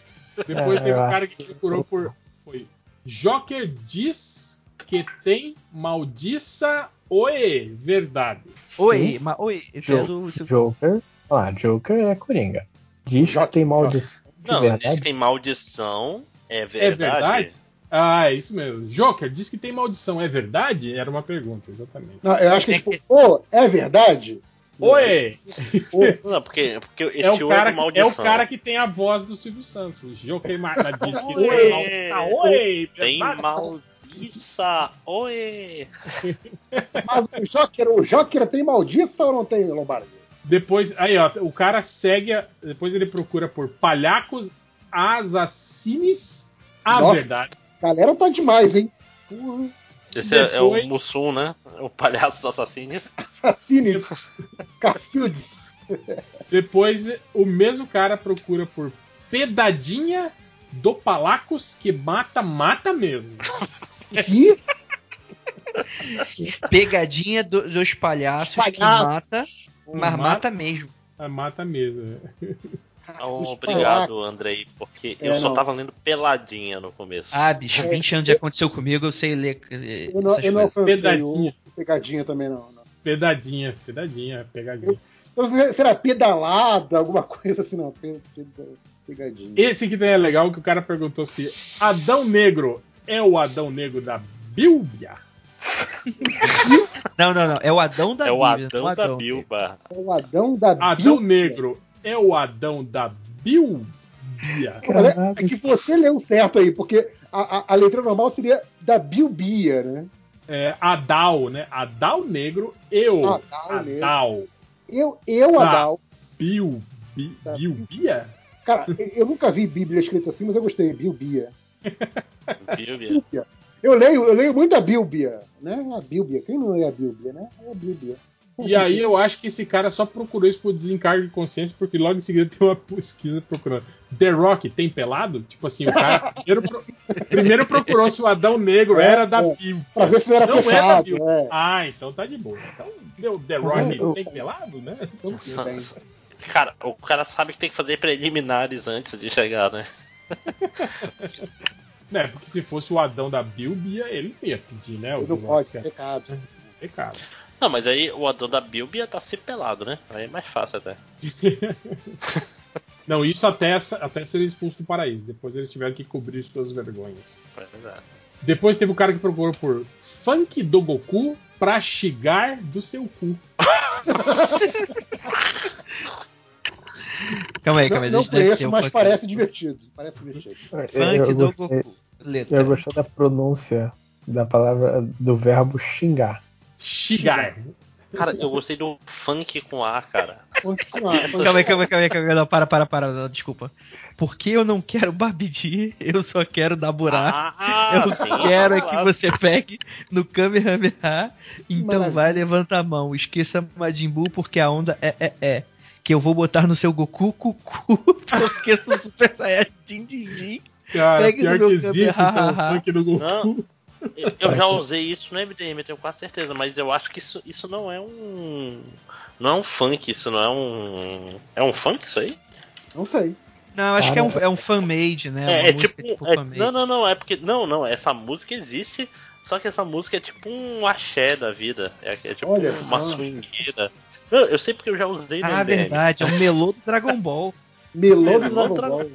[SPEAKER 11] Depois
[SPEAKER 2] É,
[SPEAKER 11] teve um cara que procurou por. Foi. Joker diz que tem maldiça. Oi, verdade.
[SPEAKER 14] Oi, mas oi, esse é do. seu-
[SPEAKER 2] Joker. Ah, Joker é Coringa. Diz que tem maldição.
[SPEAKER 3] Não, diz
[SPEAKER 2] verdade.
[SPEAKER 3] que tem maldição, é
[SPEAKER 11] É
[SPEAKER 3] verdade.
[SPEAKER 11] verdade? Ah, é isso mesmo. Joker diz que tem maldição. É verdade? Era uma pergunta, exatamente.
[SPEAKER 12] Não, eu acho que é tipo, ô, é verdade?
[SPEAKER 11] Oi!
[SPEAKER 3] Não, porque, porque esse
[SPEAKER 11] É o, cara
[SPEAKER 3] maldição.
[SPEAKER 11] é o cara que tem a voz do Silvio Santos. O Joker Marta diz que tem maldição. Oi!
[SPEAKER 3] Tem maldiça, oi!
[SPEAKER 12] Mas o Joker, o Joker tem maldiça ou não tem, Lombardi?
[SPEAKER 11] Depois, aí ó, o cara segue, a- depois ele procura por palhacos assassines. A
[SPEAKER 12] Nossa.
[SPEAKER 11] verdade.
[SPEAKER 12] Galera tá demais, hein? Porra,
[SPEAKER 3] Esse é- é, o
[SPEAKER 11] Depois-
[SPEAKER 3] Mussum, né? O palhaço dos assassinos.
[SPEAKER 12] assassines. Cacildes.
[SPEAKER 11] Depois o mesmo cara procura por pedadinha do palacos que mata, mata mesmo.
[SPEAKER 12] Que?
[SPEAKER 14] Pegadinha do- dos palhaços que mata, mas mata mesmo.
[SPEAKER 11] Ah, Mata mesmo. é.
[SPEAKER 3] Oh,
[SPEAKER 12] Os
[SPEAKER 3] obrigado, Andrei, porque
[SPEAKER 12] É,
[SPEAKER 3] eu só
[SPEAKER 12] não.
[SPEAKER 3] tava lendo peladinha no começo.
[SPEAKER 14] Ah, bicho,
[SPEAKER 12] É.
[SPEAKER 14] 20 anos já aconteceu comigo, eu sei ler eh,
[SPEAKER 12] Eu não,
[SPEAKER 14] essas
[SPEAKER 12] eu não o pegadinha também, não. não.
[SPEAKER 11] Pedadinha, pedadinha, pegadinha.
[SPEAKER 12] Então, se- será pedalada, alguma coisa assim, não. Pe- pe- Pegadinha.
[SPEAKER 11] Esse que é legal que o cara perguntou se Adão Negro é o Adão Negro da Bíblia.
[SPEAKER 14] Não, não, não. É o Adão da
[SPEAKER 3] é o
[SPEAKER 14] Bíblia.
[SPEAKER 3] Adão
[SPEAKER 14] o
[SPEAKER 3] da
[SPEAKER 14] Adão.
[SPEAKER 3] Bilba.
[SPEAKER 12] É o Adão da
[SPEAKER 11] Adão
[SPEAKER 12] Bíblia.
[SPEAKER 11] Negro é o Adão da Bíblia. Bia.
[SPEAKER 12] Olha, é que você leu certo aí, porque a, a, a letra normal seria da Bilbia, né?
[SPEAKER 11] É, Adal, né? Adal negro, eu.
[SPEAKER 12] Adal negro.
[SPEAKER 11] Adal.
[SPEAKER 12] Eu, eu
[SPEAKER 11] Tá.
[SPEAKER 12] Adal.
[SPEAKER 11] Bil, bi, Bilbia?
[SPEAKER 12] Cara, eu nunca vi Bíblia escrita assim, mas eu gostei. Bilbia.
[SPEAKER 3] Bíblia.
[SPEAKER 12] Eu leio, eu leio muito a Bíblia, né? A Bíblia. Quem não lê a Bíblia, né? É a Bíblia.
[SPEAKER 11] E aí eu acho que esse cara só procurou isso por desencargo de consciência, porque logo em seguida tem uma pesquisa procurando. The Rock tem pelado? Tipo assim, o cara primeiro, pro- primeiro procurou se o Adão Negro era da Bíblia.
[SPEAKER 12] Pra ver se não era
[SPEAKER 11] não é da Bíblia.
[SPEAKER 12] é.
[SPEAKER 11] Ah, então tá de boa. Então, The Rock
[SPEAKER 12] Eu-
[SPEAKER 11] tem pelado, né? Então,
[SPEAKER 3] Cara, o cara sabe que tem que fazer preliminares antes de chegar, né?
[SPEAKER 11] né, porque se fosse o Adão da Bíblia, ele ia pedir, né? o
[SPEAKER 12] Ele não pode,
[SPEAKER 11] Rock.
[SPEAKER 12] pecado.
[SPEAKER 11] Pecado.
[SPEAKER 3] Não, mas aí o Adão da Bíblia tá se pelado, né? Aí é mais fácil até.
[SPEAKER 11] Não, isso até, até ser expulso do paraíso. Depois eles tiveram que cobrir suas vergonhas.
[SPEAKER 3] Pois é.
[SPEAKER 11] Depois teve o cara que procurou por funk do Goku pra chegar do seu cu.
[SPEAKER 14] Calma aí, calma aí.
[SPEAKER 12] Não, não conheço, mas parece divertido. Parece divertido.
[SPEAKER 14] Funk
[SPEAKER 2] eu
[SPEAKER 14] do Goku. Letra.
[SPEAKER 2] Eu gostei da pronúncia da palavra do verbo xingar.
[SPEAKER 11] Xingar.
[SPEAKER 3] Cara, eu gostei do funk com A, cara.
[SPEAKER 14] Calma aí, calma aí, calma aí, calma aí. Não, para, para, para. não, desculpa. Porque eu não quero babidi, eu só quero daburar.
[SPEAKER 3] Ah,
[SPEAKER 14] eu
[SPEAKER 3] sim,
[SPEAKER 14] quero é que você pegue no Kamehameha. Então
[SPEAKER 12] Maravilha.
[SPEAKER 14] vai, levanta a mão. Esqueça Majin Buu, porque a onda é, é, é. Que eu vou botar no seu Goku, cucu, porque sou Super Saiyajin, din, din.
[SPEAKER 11] Cara,
[SPEAKER 14] Pegue
[SPEAKER 11] pior
[SPEAKER 14] no
[SPEAKER 11] que existe então o funk do Goku.
[SPEAKER 3] Não, eu- já usei isso no MDM, eu tenho quase certeza, mas eu acho que isso, isso não é um. Não é um funk, isso não é um. É um funk isso aí?
[SPEAKER 12] Não sei.
[SPEAKER 14] Não, acho que é um, é um fan-made, né?
[SPEAKER 3] É, é
[SPEAKER 14] música
[SPEAKER 3] tipo. é-
[SPEAKER 14] fan-made.
[SPEAKER 3] não, não, não, é porque. Não, não, essa música existe, só que essa música é tipo um axé da vida. É, é tipo
[SPEAKER 12] Olha
[SPEAKER 3] uma
[SPEAKER 12] só.
[SPEAKER 3] swingueira. Não, eu sei porque eu já usei no
[SPEAKER 14] Ah,
[SPEAKER 3] MDM.
[SPEAKER 14] verdade, é um melô do Dragon Ball.
[SPEAKER 12] Melô do Dragon Ball.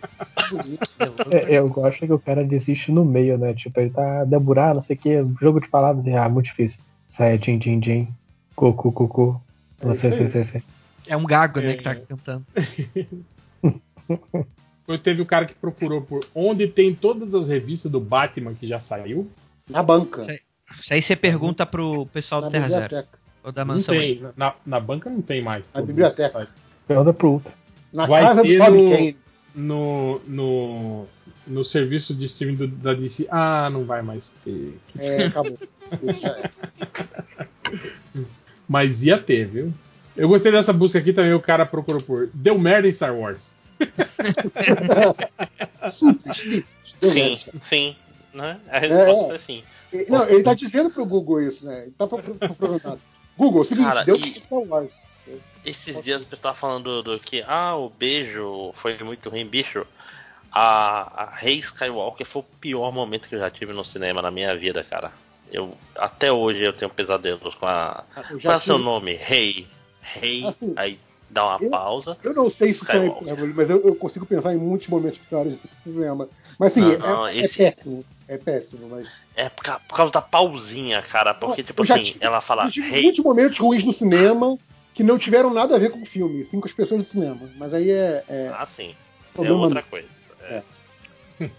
[SPEAKER 2] É, eu gosto que o cara desiste no meio, né? Tipo, ele tá deburar, não sei o que, jogo de palavras, ah, muito difícil. Sai, din, din, din, cucu, cucu. Não sei, sei, sei, sei.
[SPEAKER 14] É um gago, né,
[SPEAKER 11] É.
[SPEAKER 14] que tá cantando.
[SPEAKER 11] Teve o cara que procurou por onde tem todas as revistas do Batman que já saiu.
[SPEAKER 12] Na banca.
[SPEAKER 14] Isso aí você pergunta pro pessoal
[SPEAKER 12] Na
[SPEAKER 14] do Terra Zero.
[SPEAKER 12] biblioteca.
[SPEAKER 14] Ou da
[SPEAKER 11] Não
[SPEAKER 14] mansão.
[SPEAKER 11] tem. Na, na banca não tem mais.
[SPEAKER 12] Na biblioteca.
[SPEAKER 2] Pergunta pro Ultra.
[SPEAKER 12] Na
[SPEAKER 11] Vai
[SPEAKER 12] casa do
[SPEAKER 11] ter
[SPEAKER 12] Bob
[SPEAKER 11] no-
[SPEAKER 12] Kane.
[SPEAKER 11] No, no, no serviço de streaming do- da DC. Ah, não vai mais ter.
[SPEAKER 12] É, acabou. Isso já é.
[SPEAKER 11] Mas ia ter, viu? Eu gostei dessa busca aqui também. O cara procurou por Deu merda em Star Wars.
[SPEAKER 3] Sim,
[SPEAKER 12] merda.
[SPEAKER 3] sim. Né? A resposta é, sim.
[SPEAKER 12] E- Não, ele tá dizendo pro Google isso, né? Ele tá pro- pro- pro- perguntando. Google, é o seguinte,
[SPEAKER 3] Cara,
[SPEAKER 12] deu
[SPEAKER 3] e-
[SPEAKER 12] Star Wars.
[SPEAKER 3] Esses dias o pessoal falando do, que, ah, o beijo foi muito ruim, bicho. A, a Rey Skywalker foi o pior momento que eu já tive no cinema na minha vida, cara. Eu, até hoje eu tenho pesadelos com a.
[SPEAKER 12] Eu
[SPEAKER 3] Qual é o seu nome? Rei. Rei.
[SPEAKER 12] Assim,
[SPEAKER 3] aí dá uma
[SPEAKER 12] eu-
[SPEAKER 3] pausa.
[SPEAKER 12] Eu não sei se isso é hipérbole, mas eu, eu consigo pensar em muitos momentos piores do cinema. Mas assim,
[SPEAKER 3] Não,
[SPEAKER 12] é,
[SPEAKER 3] não,
[SPEAKER 12] é
[SPEAKER 3] esse-
[SPEAKER 12] péssimo. É péssimo, mas.
[SPEAKER 3] É por, ca- por causa da pausinha, cara. Porque,
[SPEAKER 12] Eu
[SPEAKER 3] tipo assim,
[SPEAKER 12] tive-
[SPEAKER 3] ela fala
[SPEAKER 12] Eu tive
[SPEAKER 3] Rei.
[SPEAKER 12] muitos momentos ruins no cinema que não tiveram nada a ver com o filme, sim com as pessoas do cinema. Mas aí é. é
[SPEAKER 3] Ah, sim. É outra coisa. É.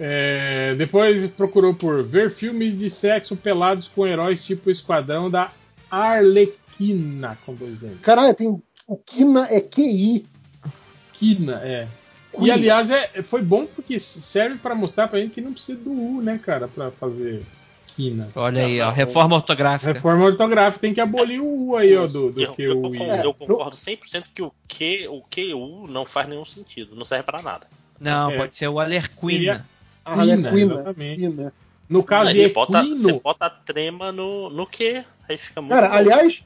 [SPEAKER 11] É, depois procurou por ver filmes de sexo pelados com heróis tipo Esquadrão da Arlequina, com dois N's.
[SPEAKER 12] Caralho, tem. O Kina é QI.
[SPEAKER 11] Kina, é. E aliás, é, foi bom porque serve pra mostrar pra gente que não precisa do U, né, cara, pra fazer Kina.
[SPEAKER 14] Olha aí, ó, reforma ortográfica.
[SPEAKER 11] Reforma ortográfica tem que abolir o U aí, ó, do, do
[SPEAKER 3] Eu,
[SPEAKER 11] que
[SPEAKER 3] eu
[SPEAKER 11] o
[SPEAKER 3] concordo,
[SPEAKER 12] É,
[SPEAKER 3] eu concordo 100% que o Q, o QU não faz nenhum sentido, não serve pra nada.
[SPEAKER 14] Não,
[SPEAKER 11] É.
[SPEAKER 14] pode ser o Alerquina.
[SPEAKER 11] Seria-
[SPEAKER 12] Ah, ela é
[SPEAKER 11] Quina,
[SPEAKER 12] Quina.
[SPEAKER 11] exatamente.
[SPEAKER 12] Quina.
[SPEAKER 11] No caso
[SPEAKER 3] Aí bota, você bota a trema no, no Q, aí fica muito.
[SPEAKER 12] Cara,
[SPEAKER 3] bom.
[SPEAKER 12] aliás,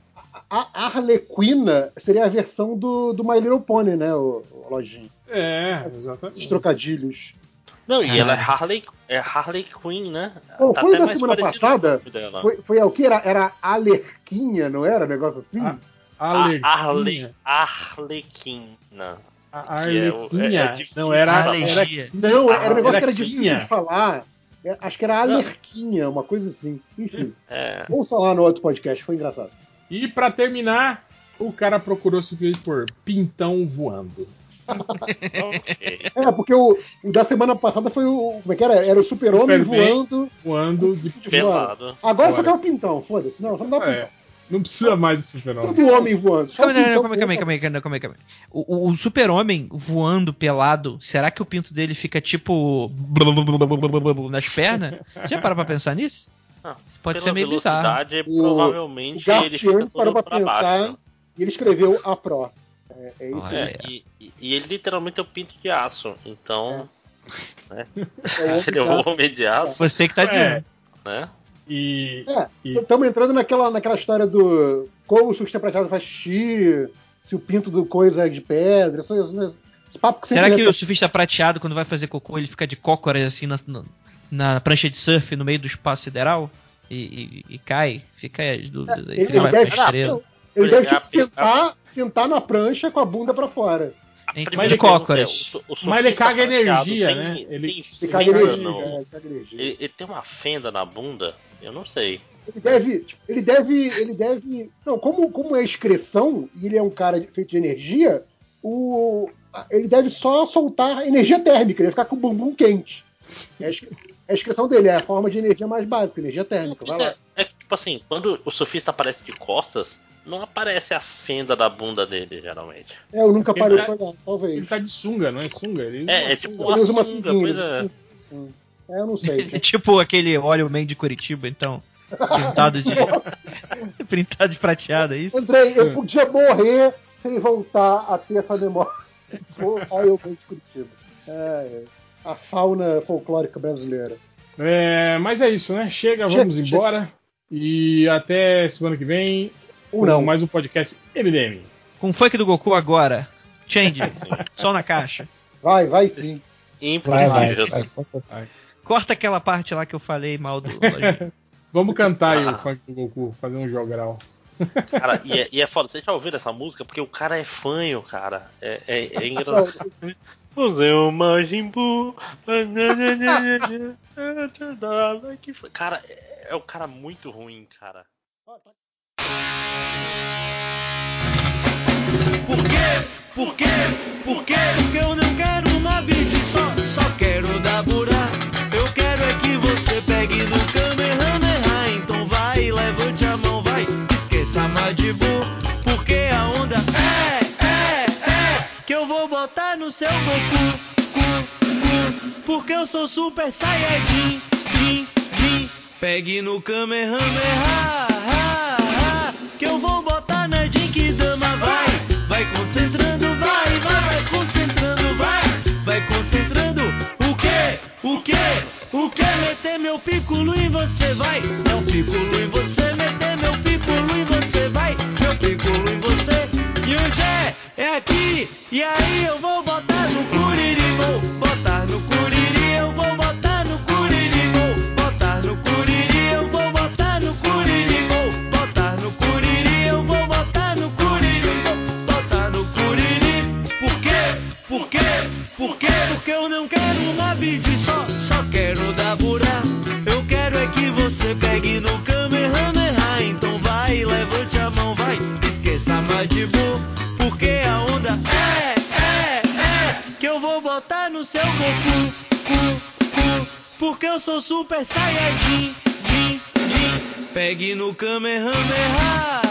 [SPEAKER 12] a a Harlequina seria a versão do, do My Little Pony, né? O, o lojinho.
[SPEAKER 11] é,
[SPEAKER 12] Os
[SPEAKER 11] exatamente.
[SPEAKER 12] trocadilhos.
[SPEAKER 3] Não, e
[SPEAKER 14] Ah.
[SPEAKER 3] ela é Harley, é Harley Quinn, né?
[SPEAKER 12] Pô,
[SPEAKER 3] Tá
[SPEAKER 12] foi
[SPEAKER 3] até
[SPEAKER 12] na
[SPEAKER 3] mais
[SPEAKER 12] semana passada? Foi, foi o que? Era, era Alerquinha, não era? Um negócio assim?
[SPEAKER 3] A Harley,
[SPEAKER 11] Alerquina.
[SPEAKER 3] Arlequina.
[SPEAKER 11] A
[SPEAKER 3] que é
[SPEAKER 11] Arlequinha.
[SPEAKER 3] é- é difícil
[SPEAKER 11] não, era,
[SPEAKER 3] de
[SPEAKER 11] era
[SPEAKER 3] falar.
[SPEAKER 14] Alergia.
[SPEAKER 12] Não, era um negócio
[SPEAKER 11] era
[SPEAKER 12] que era difícil de falar. É, Acho que era Alerquinha, uma coisa assim. Enfim,
[SPEAKER 3] É.
[SPEAKER 12] ouça lá no outro podcast, foi engraçado.
[SPEAKER 11] E pra terminar, o cara procurou simplesmente por pintão voando.
[SPEAKER 12] É, porque o, o da semana passada foi o. Como é que era? Era o super-homem
[SPEAKER 11] Superman
[SPEAKER 12] voando.
[SPEAKER 11] Voando de
[SPEAKER 3] Pelado.
[SPEAKER 12] Agora só
[SPEAKER 11] Fora.
[SPEAKER 12] quer o pintão, foda-se. Não, só não dá o
[SPEAKER 11] É,
[SPEAKER 12] pintão.
[SPEAKER 11] não precisa mais desse fenômeno.
[SPEAKER 12] Todo homem voando. Só
[SPEAKER 14] Calma,
[SPEAKER 12] o
[SPEAKER 14] calma, calma, calma, aí, calma, aí, calma, aí, calma, aí, calma aí. O, o- super-homem voando pelado, será que o pinto dele fica tipo. nas pernas? Você já parou pra pensar nisso?
[SPEAKER 3] Não,
[SPEAKER 14] Pode ser meio bizarro.
[SPEAKER 12] O-
[SPEAKER 3] provavelmente
[SPEAKER 12] O
[SPEAKER 3] ele fica todo
[SPEAKER 12] pra
[SPEAKER 3] pra
[SPEAKER 12] pensar
[SPEAKER 3] baixo.
[SPEAKER 12] e ele escreveu a Pro. É, é isso.
[SPEAKER 3] É, e, e- ele literalmente é o pinto de aço. Então. né?
[SPEAKER 12] É o homem
[SPEAKER 3] ele é
[SPEAKER 12] de
[SPEAKER 3] o
[SPEAKER 12] aço.
[SPEAKER 3] homem de aço,
[SPEAKER 14] Você que tá dizendo.
[SPEAKER 11] É,
[SPEAKER 3] né?
[SPEAKER 11] e,
[SPEAKER 12] É,
[SPEAKER 11] e
[SPEAKER 12] estamos entrando naquela, naquela história do como o surfista prateado faz xixi, se o pinto do coisa é de pedra, isso, isso, papo que
[SPEAKER 14] Será que o surfista prateado, quando vai fazer cocô, ele fica de cócoras assim na, na, na prancha de surf no meio do espaço sideral? E, e- e cai? Fica aí as dúvidas aí.
[SPEAKER 12] Ele, ele deve,
[SPEAKER 14] estrela.
[SPEAKER 12] não, ele deve
[SPEAKER 3] A-
[SPEAKER 12] tipo, sentar, sentar na prancha com a bunda pra fora.
[SPEAKER 14] Cócoras.
[SPEAKER 3] é, o su- o
[SPEAKER 11] Mas ele caga energia,
[SPEAKER 3] tem-
[SPEAKER 11] né? Ele-
[SPEAKER 3] tem
[SPEAKER 12] Ele caga energia,
[SPEAKER 3] não?
[SPEAKER 12] é, caga energia.
[SPEAKER 3] Ele, ele tem uma fenda na bunda? Eu não sei.
[SPEAKER 12] Ele deve, ele deve, ele deve, não, como, como é excreção e ele é um cara feito de energia, o, ele deve só soltar energia térmica, ele deve ficar com o bumbum quente. É a, é excreção dele, é a forma de energia mais básica, energia térmica. Vai lá.
[SPEAKER 3] É que, tipo assim, quando o surfista aparece de costas, não aparece a fenda da bunda dele, geralmente.
[SPEAKER 12] É, eu nunca parei
[SPEAKER 11] tá-
[SPEAKER 12] pra olhar, talvez.
[SPEAKER 11] ele tá de sunga, não é sunga? Ele
[SPEAKER 3] É, é tipo
[SPEAKER 11] sunga.
[SPEAKER 12] Ele usa uma
[SPEAKER 3] sunga, pois é.
[SPEAKER 12] É, eu não sei.
[SPEAKER 14] É tipo aquele óleo man de Curitiba, então. Pintado de. pintado de prateado, é isso?
[SPEAKER 12] Andrei, eu podia morrer sem voltar a ter essa memória. Olha eu bem de Curitiba. É, é. a fauna folclórica brasileira.
[SPEAKER 11] É, mas é isso, né? Chega, vamos
[SPEAKER 12] chega.
[SPEAKER 11] embora. E até semana que vem.
[SPEAKER 12] Ou
[SPEAKER 11] com
[SPEAKER 12] não.
[SPEAKER 11] Mais um podcast MDM.
[SPEAKER 14] Com o funk do Goku agora. Change. Só na caixa.
[SPEAKER 12] Vai, vai sim.
[SPEAKER 11] Vai, vai,
[SPEAKER 3] Impossível.
[SPEAKER 11] vai.
[SPEAKER 14] Corta aquela parte lá que eu falei mal do.
[SPEAKER 11] Vamos cantar aí
[SPEAKER 3] Ah.
[SPEAKER 11] o funk do Goku, fazer um jogral.
[SPEAKER 3] Cara, e é, e é foda. Vocês já ouviram essa música? Porque o cara é fanho, cara. É, é, é engraçado. É o Majin Buu. Cara, é, é um cara muito ruim, cara.
[SPEAKER 15] Por quê? Por quê? Porque eu não quero uma vida só, só quero dar burá. Eu quero é que você pegue no Kamehameha. Então vai, levante a mão, vai, esqueça Madibu. Porque a onda é, é, é, que eu vou botar no seu Goku. Cu, porque eu sou super saiyajin, jin, jin. Pegue no Kamehameha, ha, ha, que eu vou O que? O que? Meter meu piccolo em você, vai, um piccolo em você, meter meu piccolo em você, vai, meu piccolo em você. E onde é? É aqui. E aí eu vou botar no curiri, eu sou super saiyajin, jin, jin. Pegue no Kamehameha,